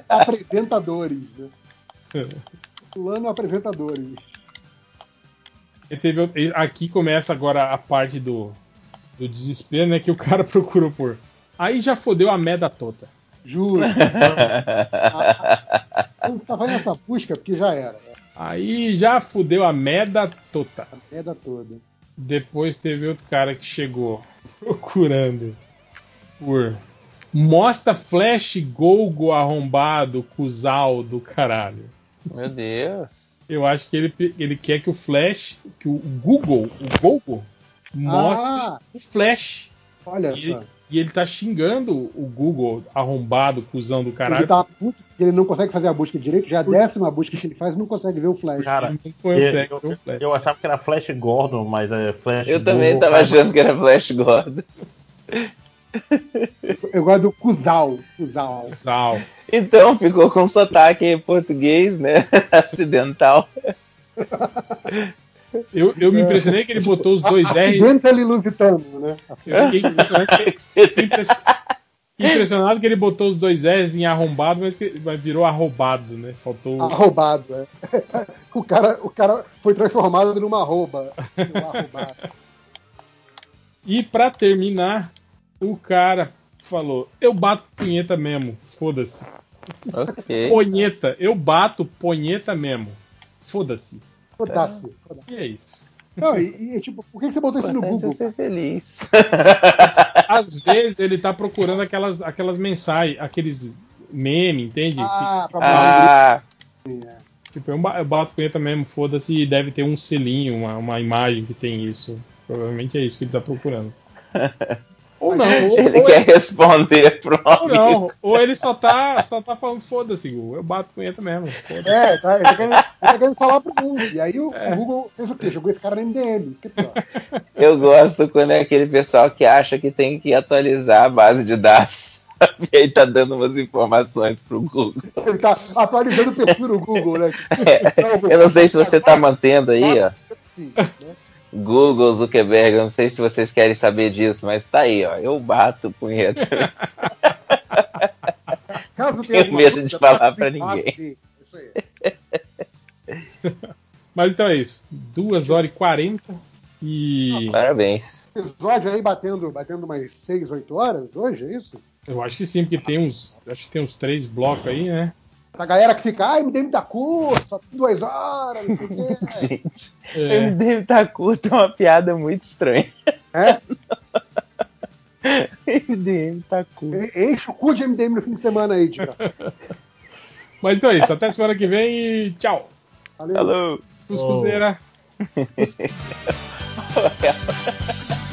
Apresentadores, né? Fulano apresentadores. E teve, aqui começa agora a parte do, do desespero, né? Que o cara (laughs) procurou por. Aí já fodeu a meda toda. Juro. Quando (laughs) tá fazendo essa busca, porque já era. Aí já fudeu a meda toda. A merda toda. Depois teve outro cara que chegou (laughs) procurando por Mostra Flash Gogo arrombado, cuzal do caralho. Meu Deus. Eu acho que ele, ele quer que o Flash, que o Google, o Gogo, mostre Ah. o Flash. Olha E ele, só. e ele tá xingando o Google arrombado, cuzão do caralho. Ele tá puto porque ele não consegue fazer a busca direito. Já a décima busca que ele faz e não consegue ver o Flash. Cara, Não eu, consegue eu- ver o Flash. eu achava que era Flash Gordon, mas é Flash Eu também Google, tava cara. achando que era Flash Gordon. Eu gosto do Cusal. Cusal. Cuzal. Então ficou com sotaque em português, né? (laughs) Acidental. Eu, eu me impressionei que ele botou os dois R. Acidental lusitano, né? Eu fiquei impressionado, que ele botou os dois R's em arrombado, mas que mas virou arrobado, né? Faltou. Arrobado, é. (laughs) O cara, o cara foi transformado numa arroba. (laughs) Num arrobado. E pra terminar, o cara falou: Eu bato punheta mesmo, foda-se. Ok. Punheta, eu bato punheta mesmo, foda-se. Foda-se. foda-se. E é isso. Não, e, e, tipo, por que que você botou isso no é Google? ser feliz. Às vezes ele tá procurando aquelas, aquelas mensagens, aqueles meme, entende? Ah, pra Ah, Tipo, eu ba- eu bato punheta mesmo, foda-se, e deve ter um selinho, uma, uma imagem que tem isso. Provavelmente é isso que ele tá procurando. (laughs) Ou não, ou, ele ou quer responder pro ou não, ou ele só tá, só tá falando, foda-se, Google, eu bato punheta mesmo. É, tá, ele, tá querendo, ele tá querendo falar pro mundo. E aí o, o Google fez o quê? Jogou esse cara no MDM. Isso que é pior. eu gosto quando é aquele pessoal que acha que tem que atualizar a base de dados. (laughs) E aí tá dando umas informações pro Google. Ele tá atualizando o perfil no Google, né? (laughs) Eu não sei se você tá mantendo aí, ó. Sim, né? Google, Zuckerberg, eu não sei se vocês querem saber disso, mas tá aí, ó. Eu bato punheta. (laughs) Caso Tenho medo dúvida, de falar pra ninguém. Isso aí. (laughs) Mas então é isso. 2 horas e 40 e. Parabéns. Episódio aí batendo, batendo umas 6, 8 horas hoje, é isso? Eu acho que sim, porque tem uns. Acho que tem uns três blocos aí, né? A galera que fica, ai, MDM tá curto, só tem duas horas, não sei o quê. (laughs) Gente, É. MDM tá curto, é uma piada muito estranha. É? MDM tá curto. Enche o cu de MDM no fim de semana aí, Tigra. (laughs) Mas então é isso. Até semana que vem e tchau. Valeu. Falou. Cuscuzeira. (laughs) Oh.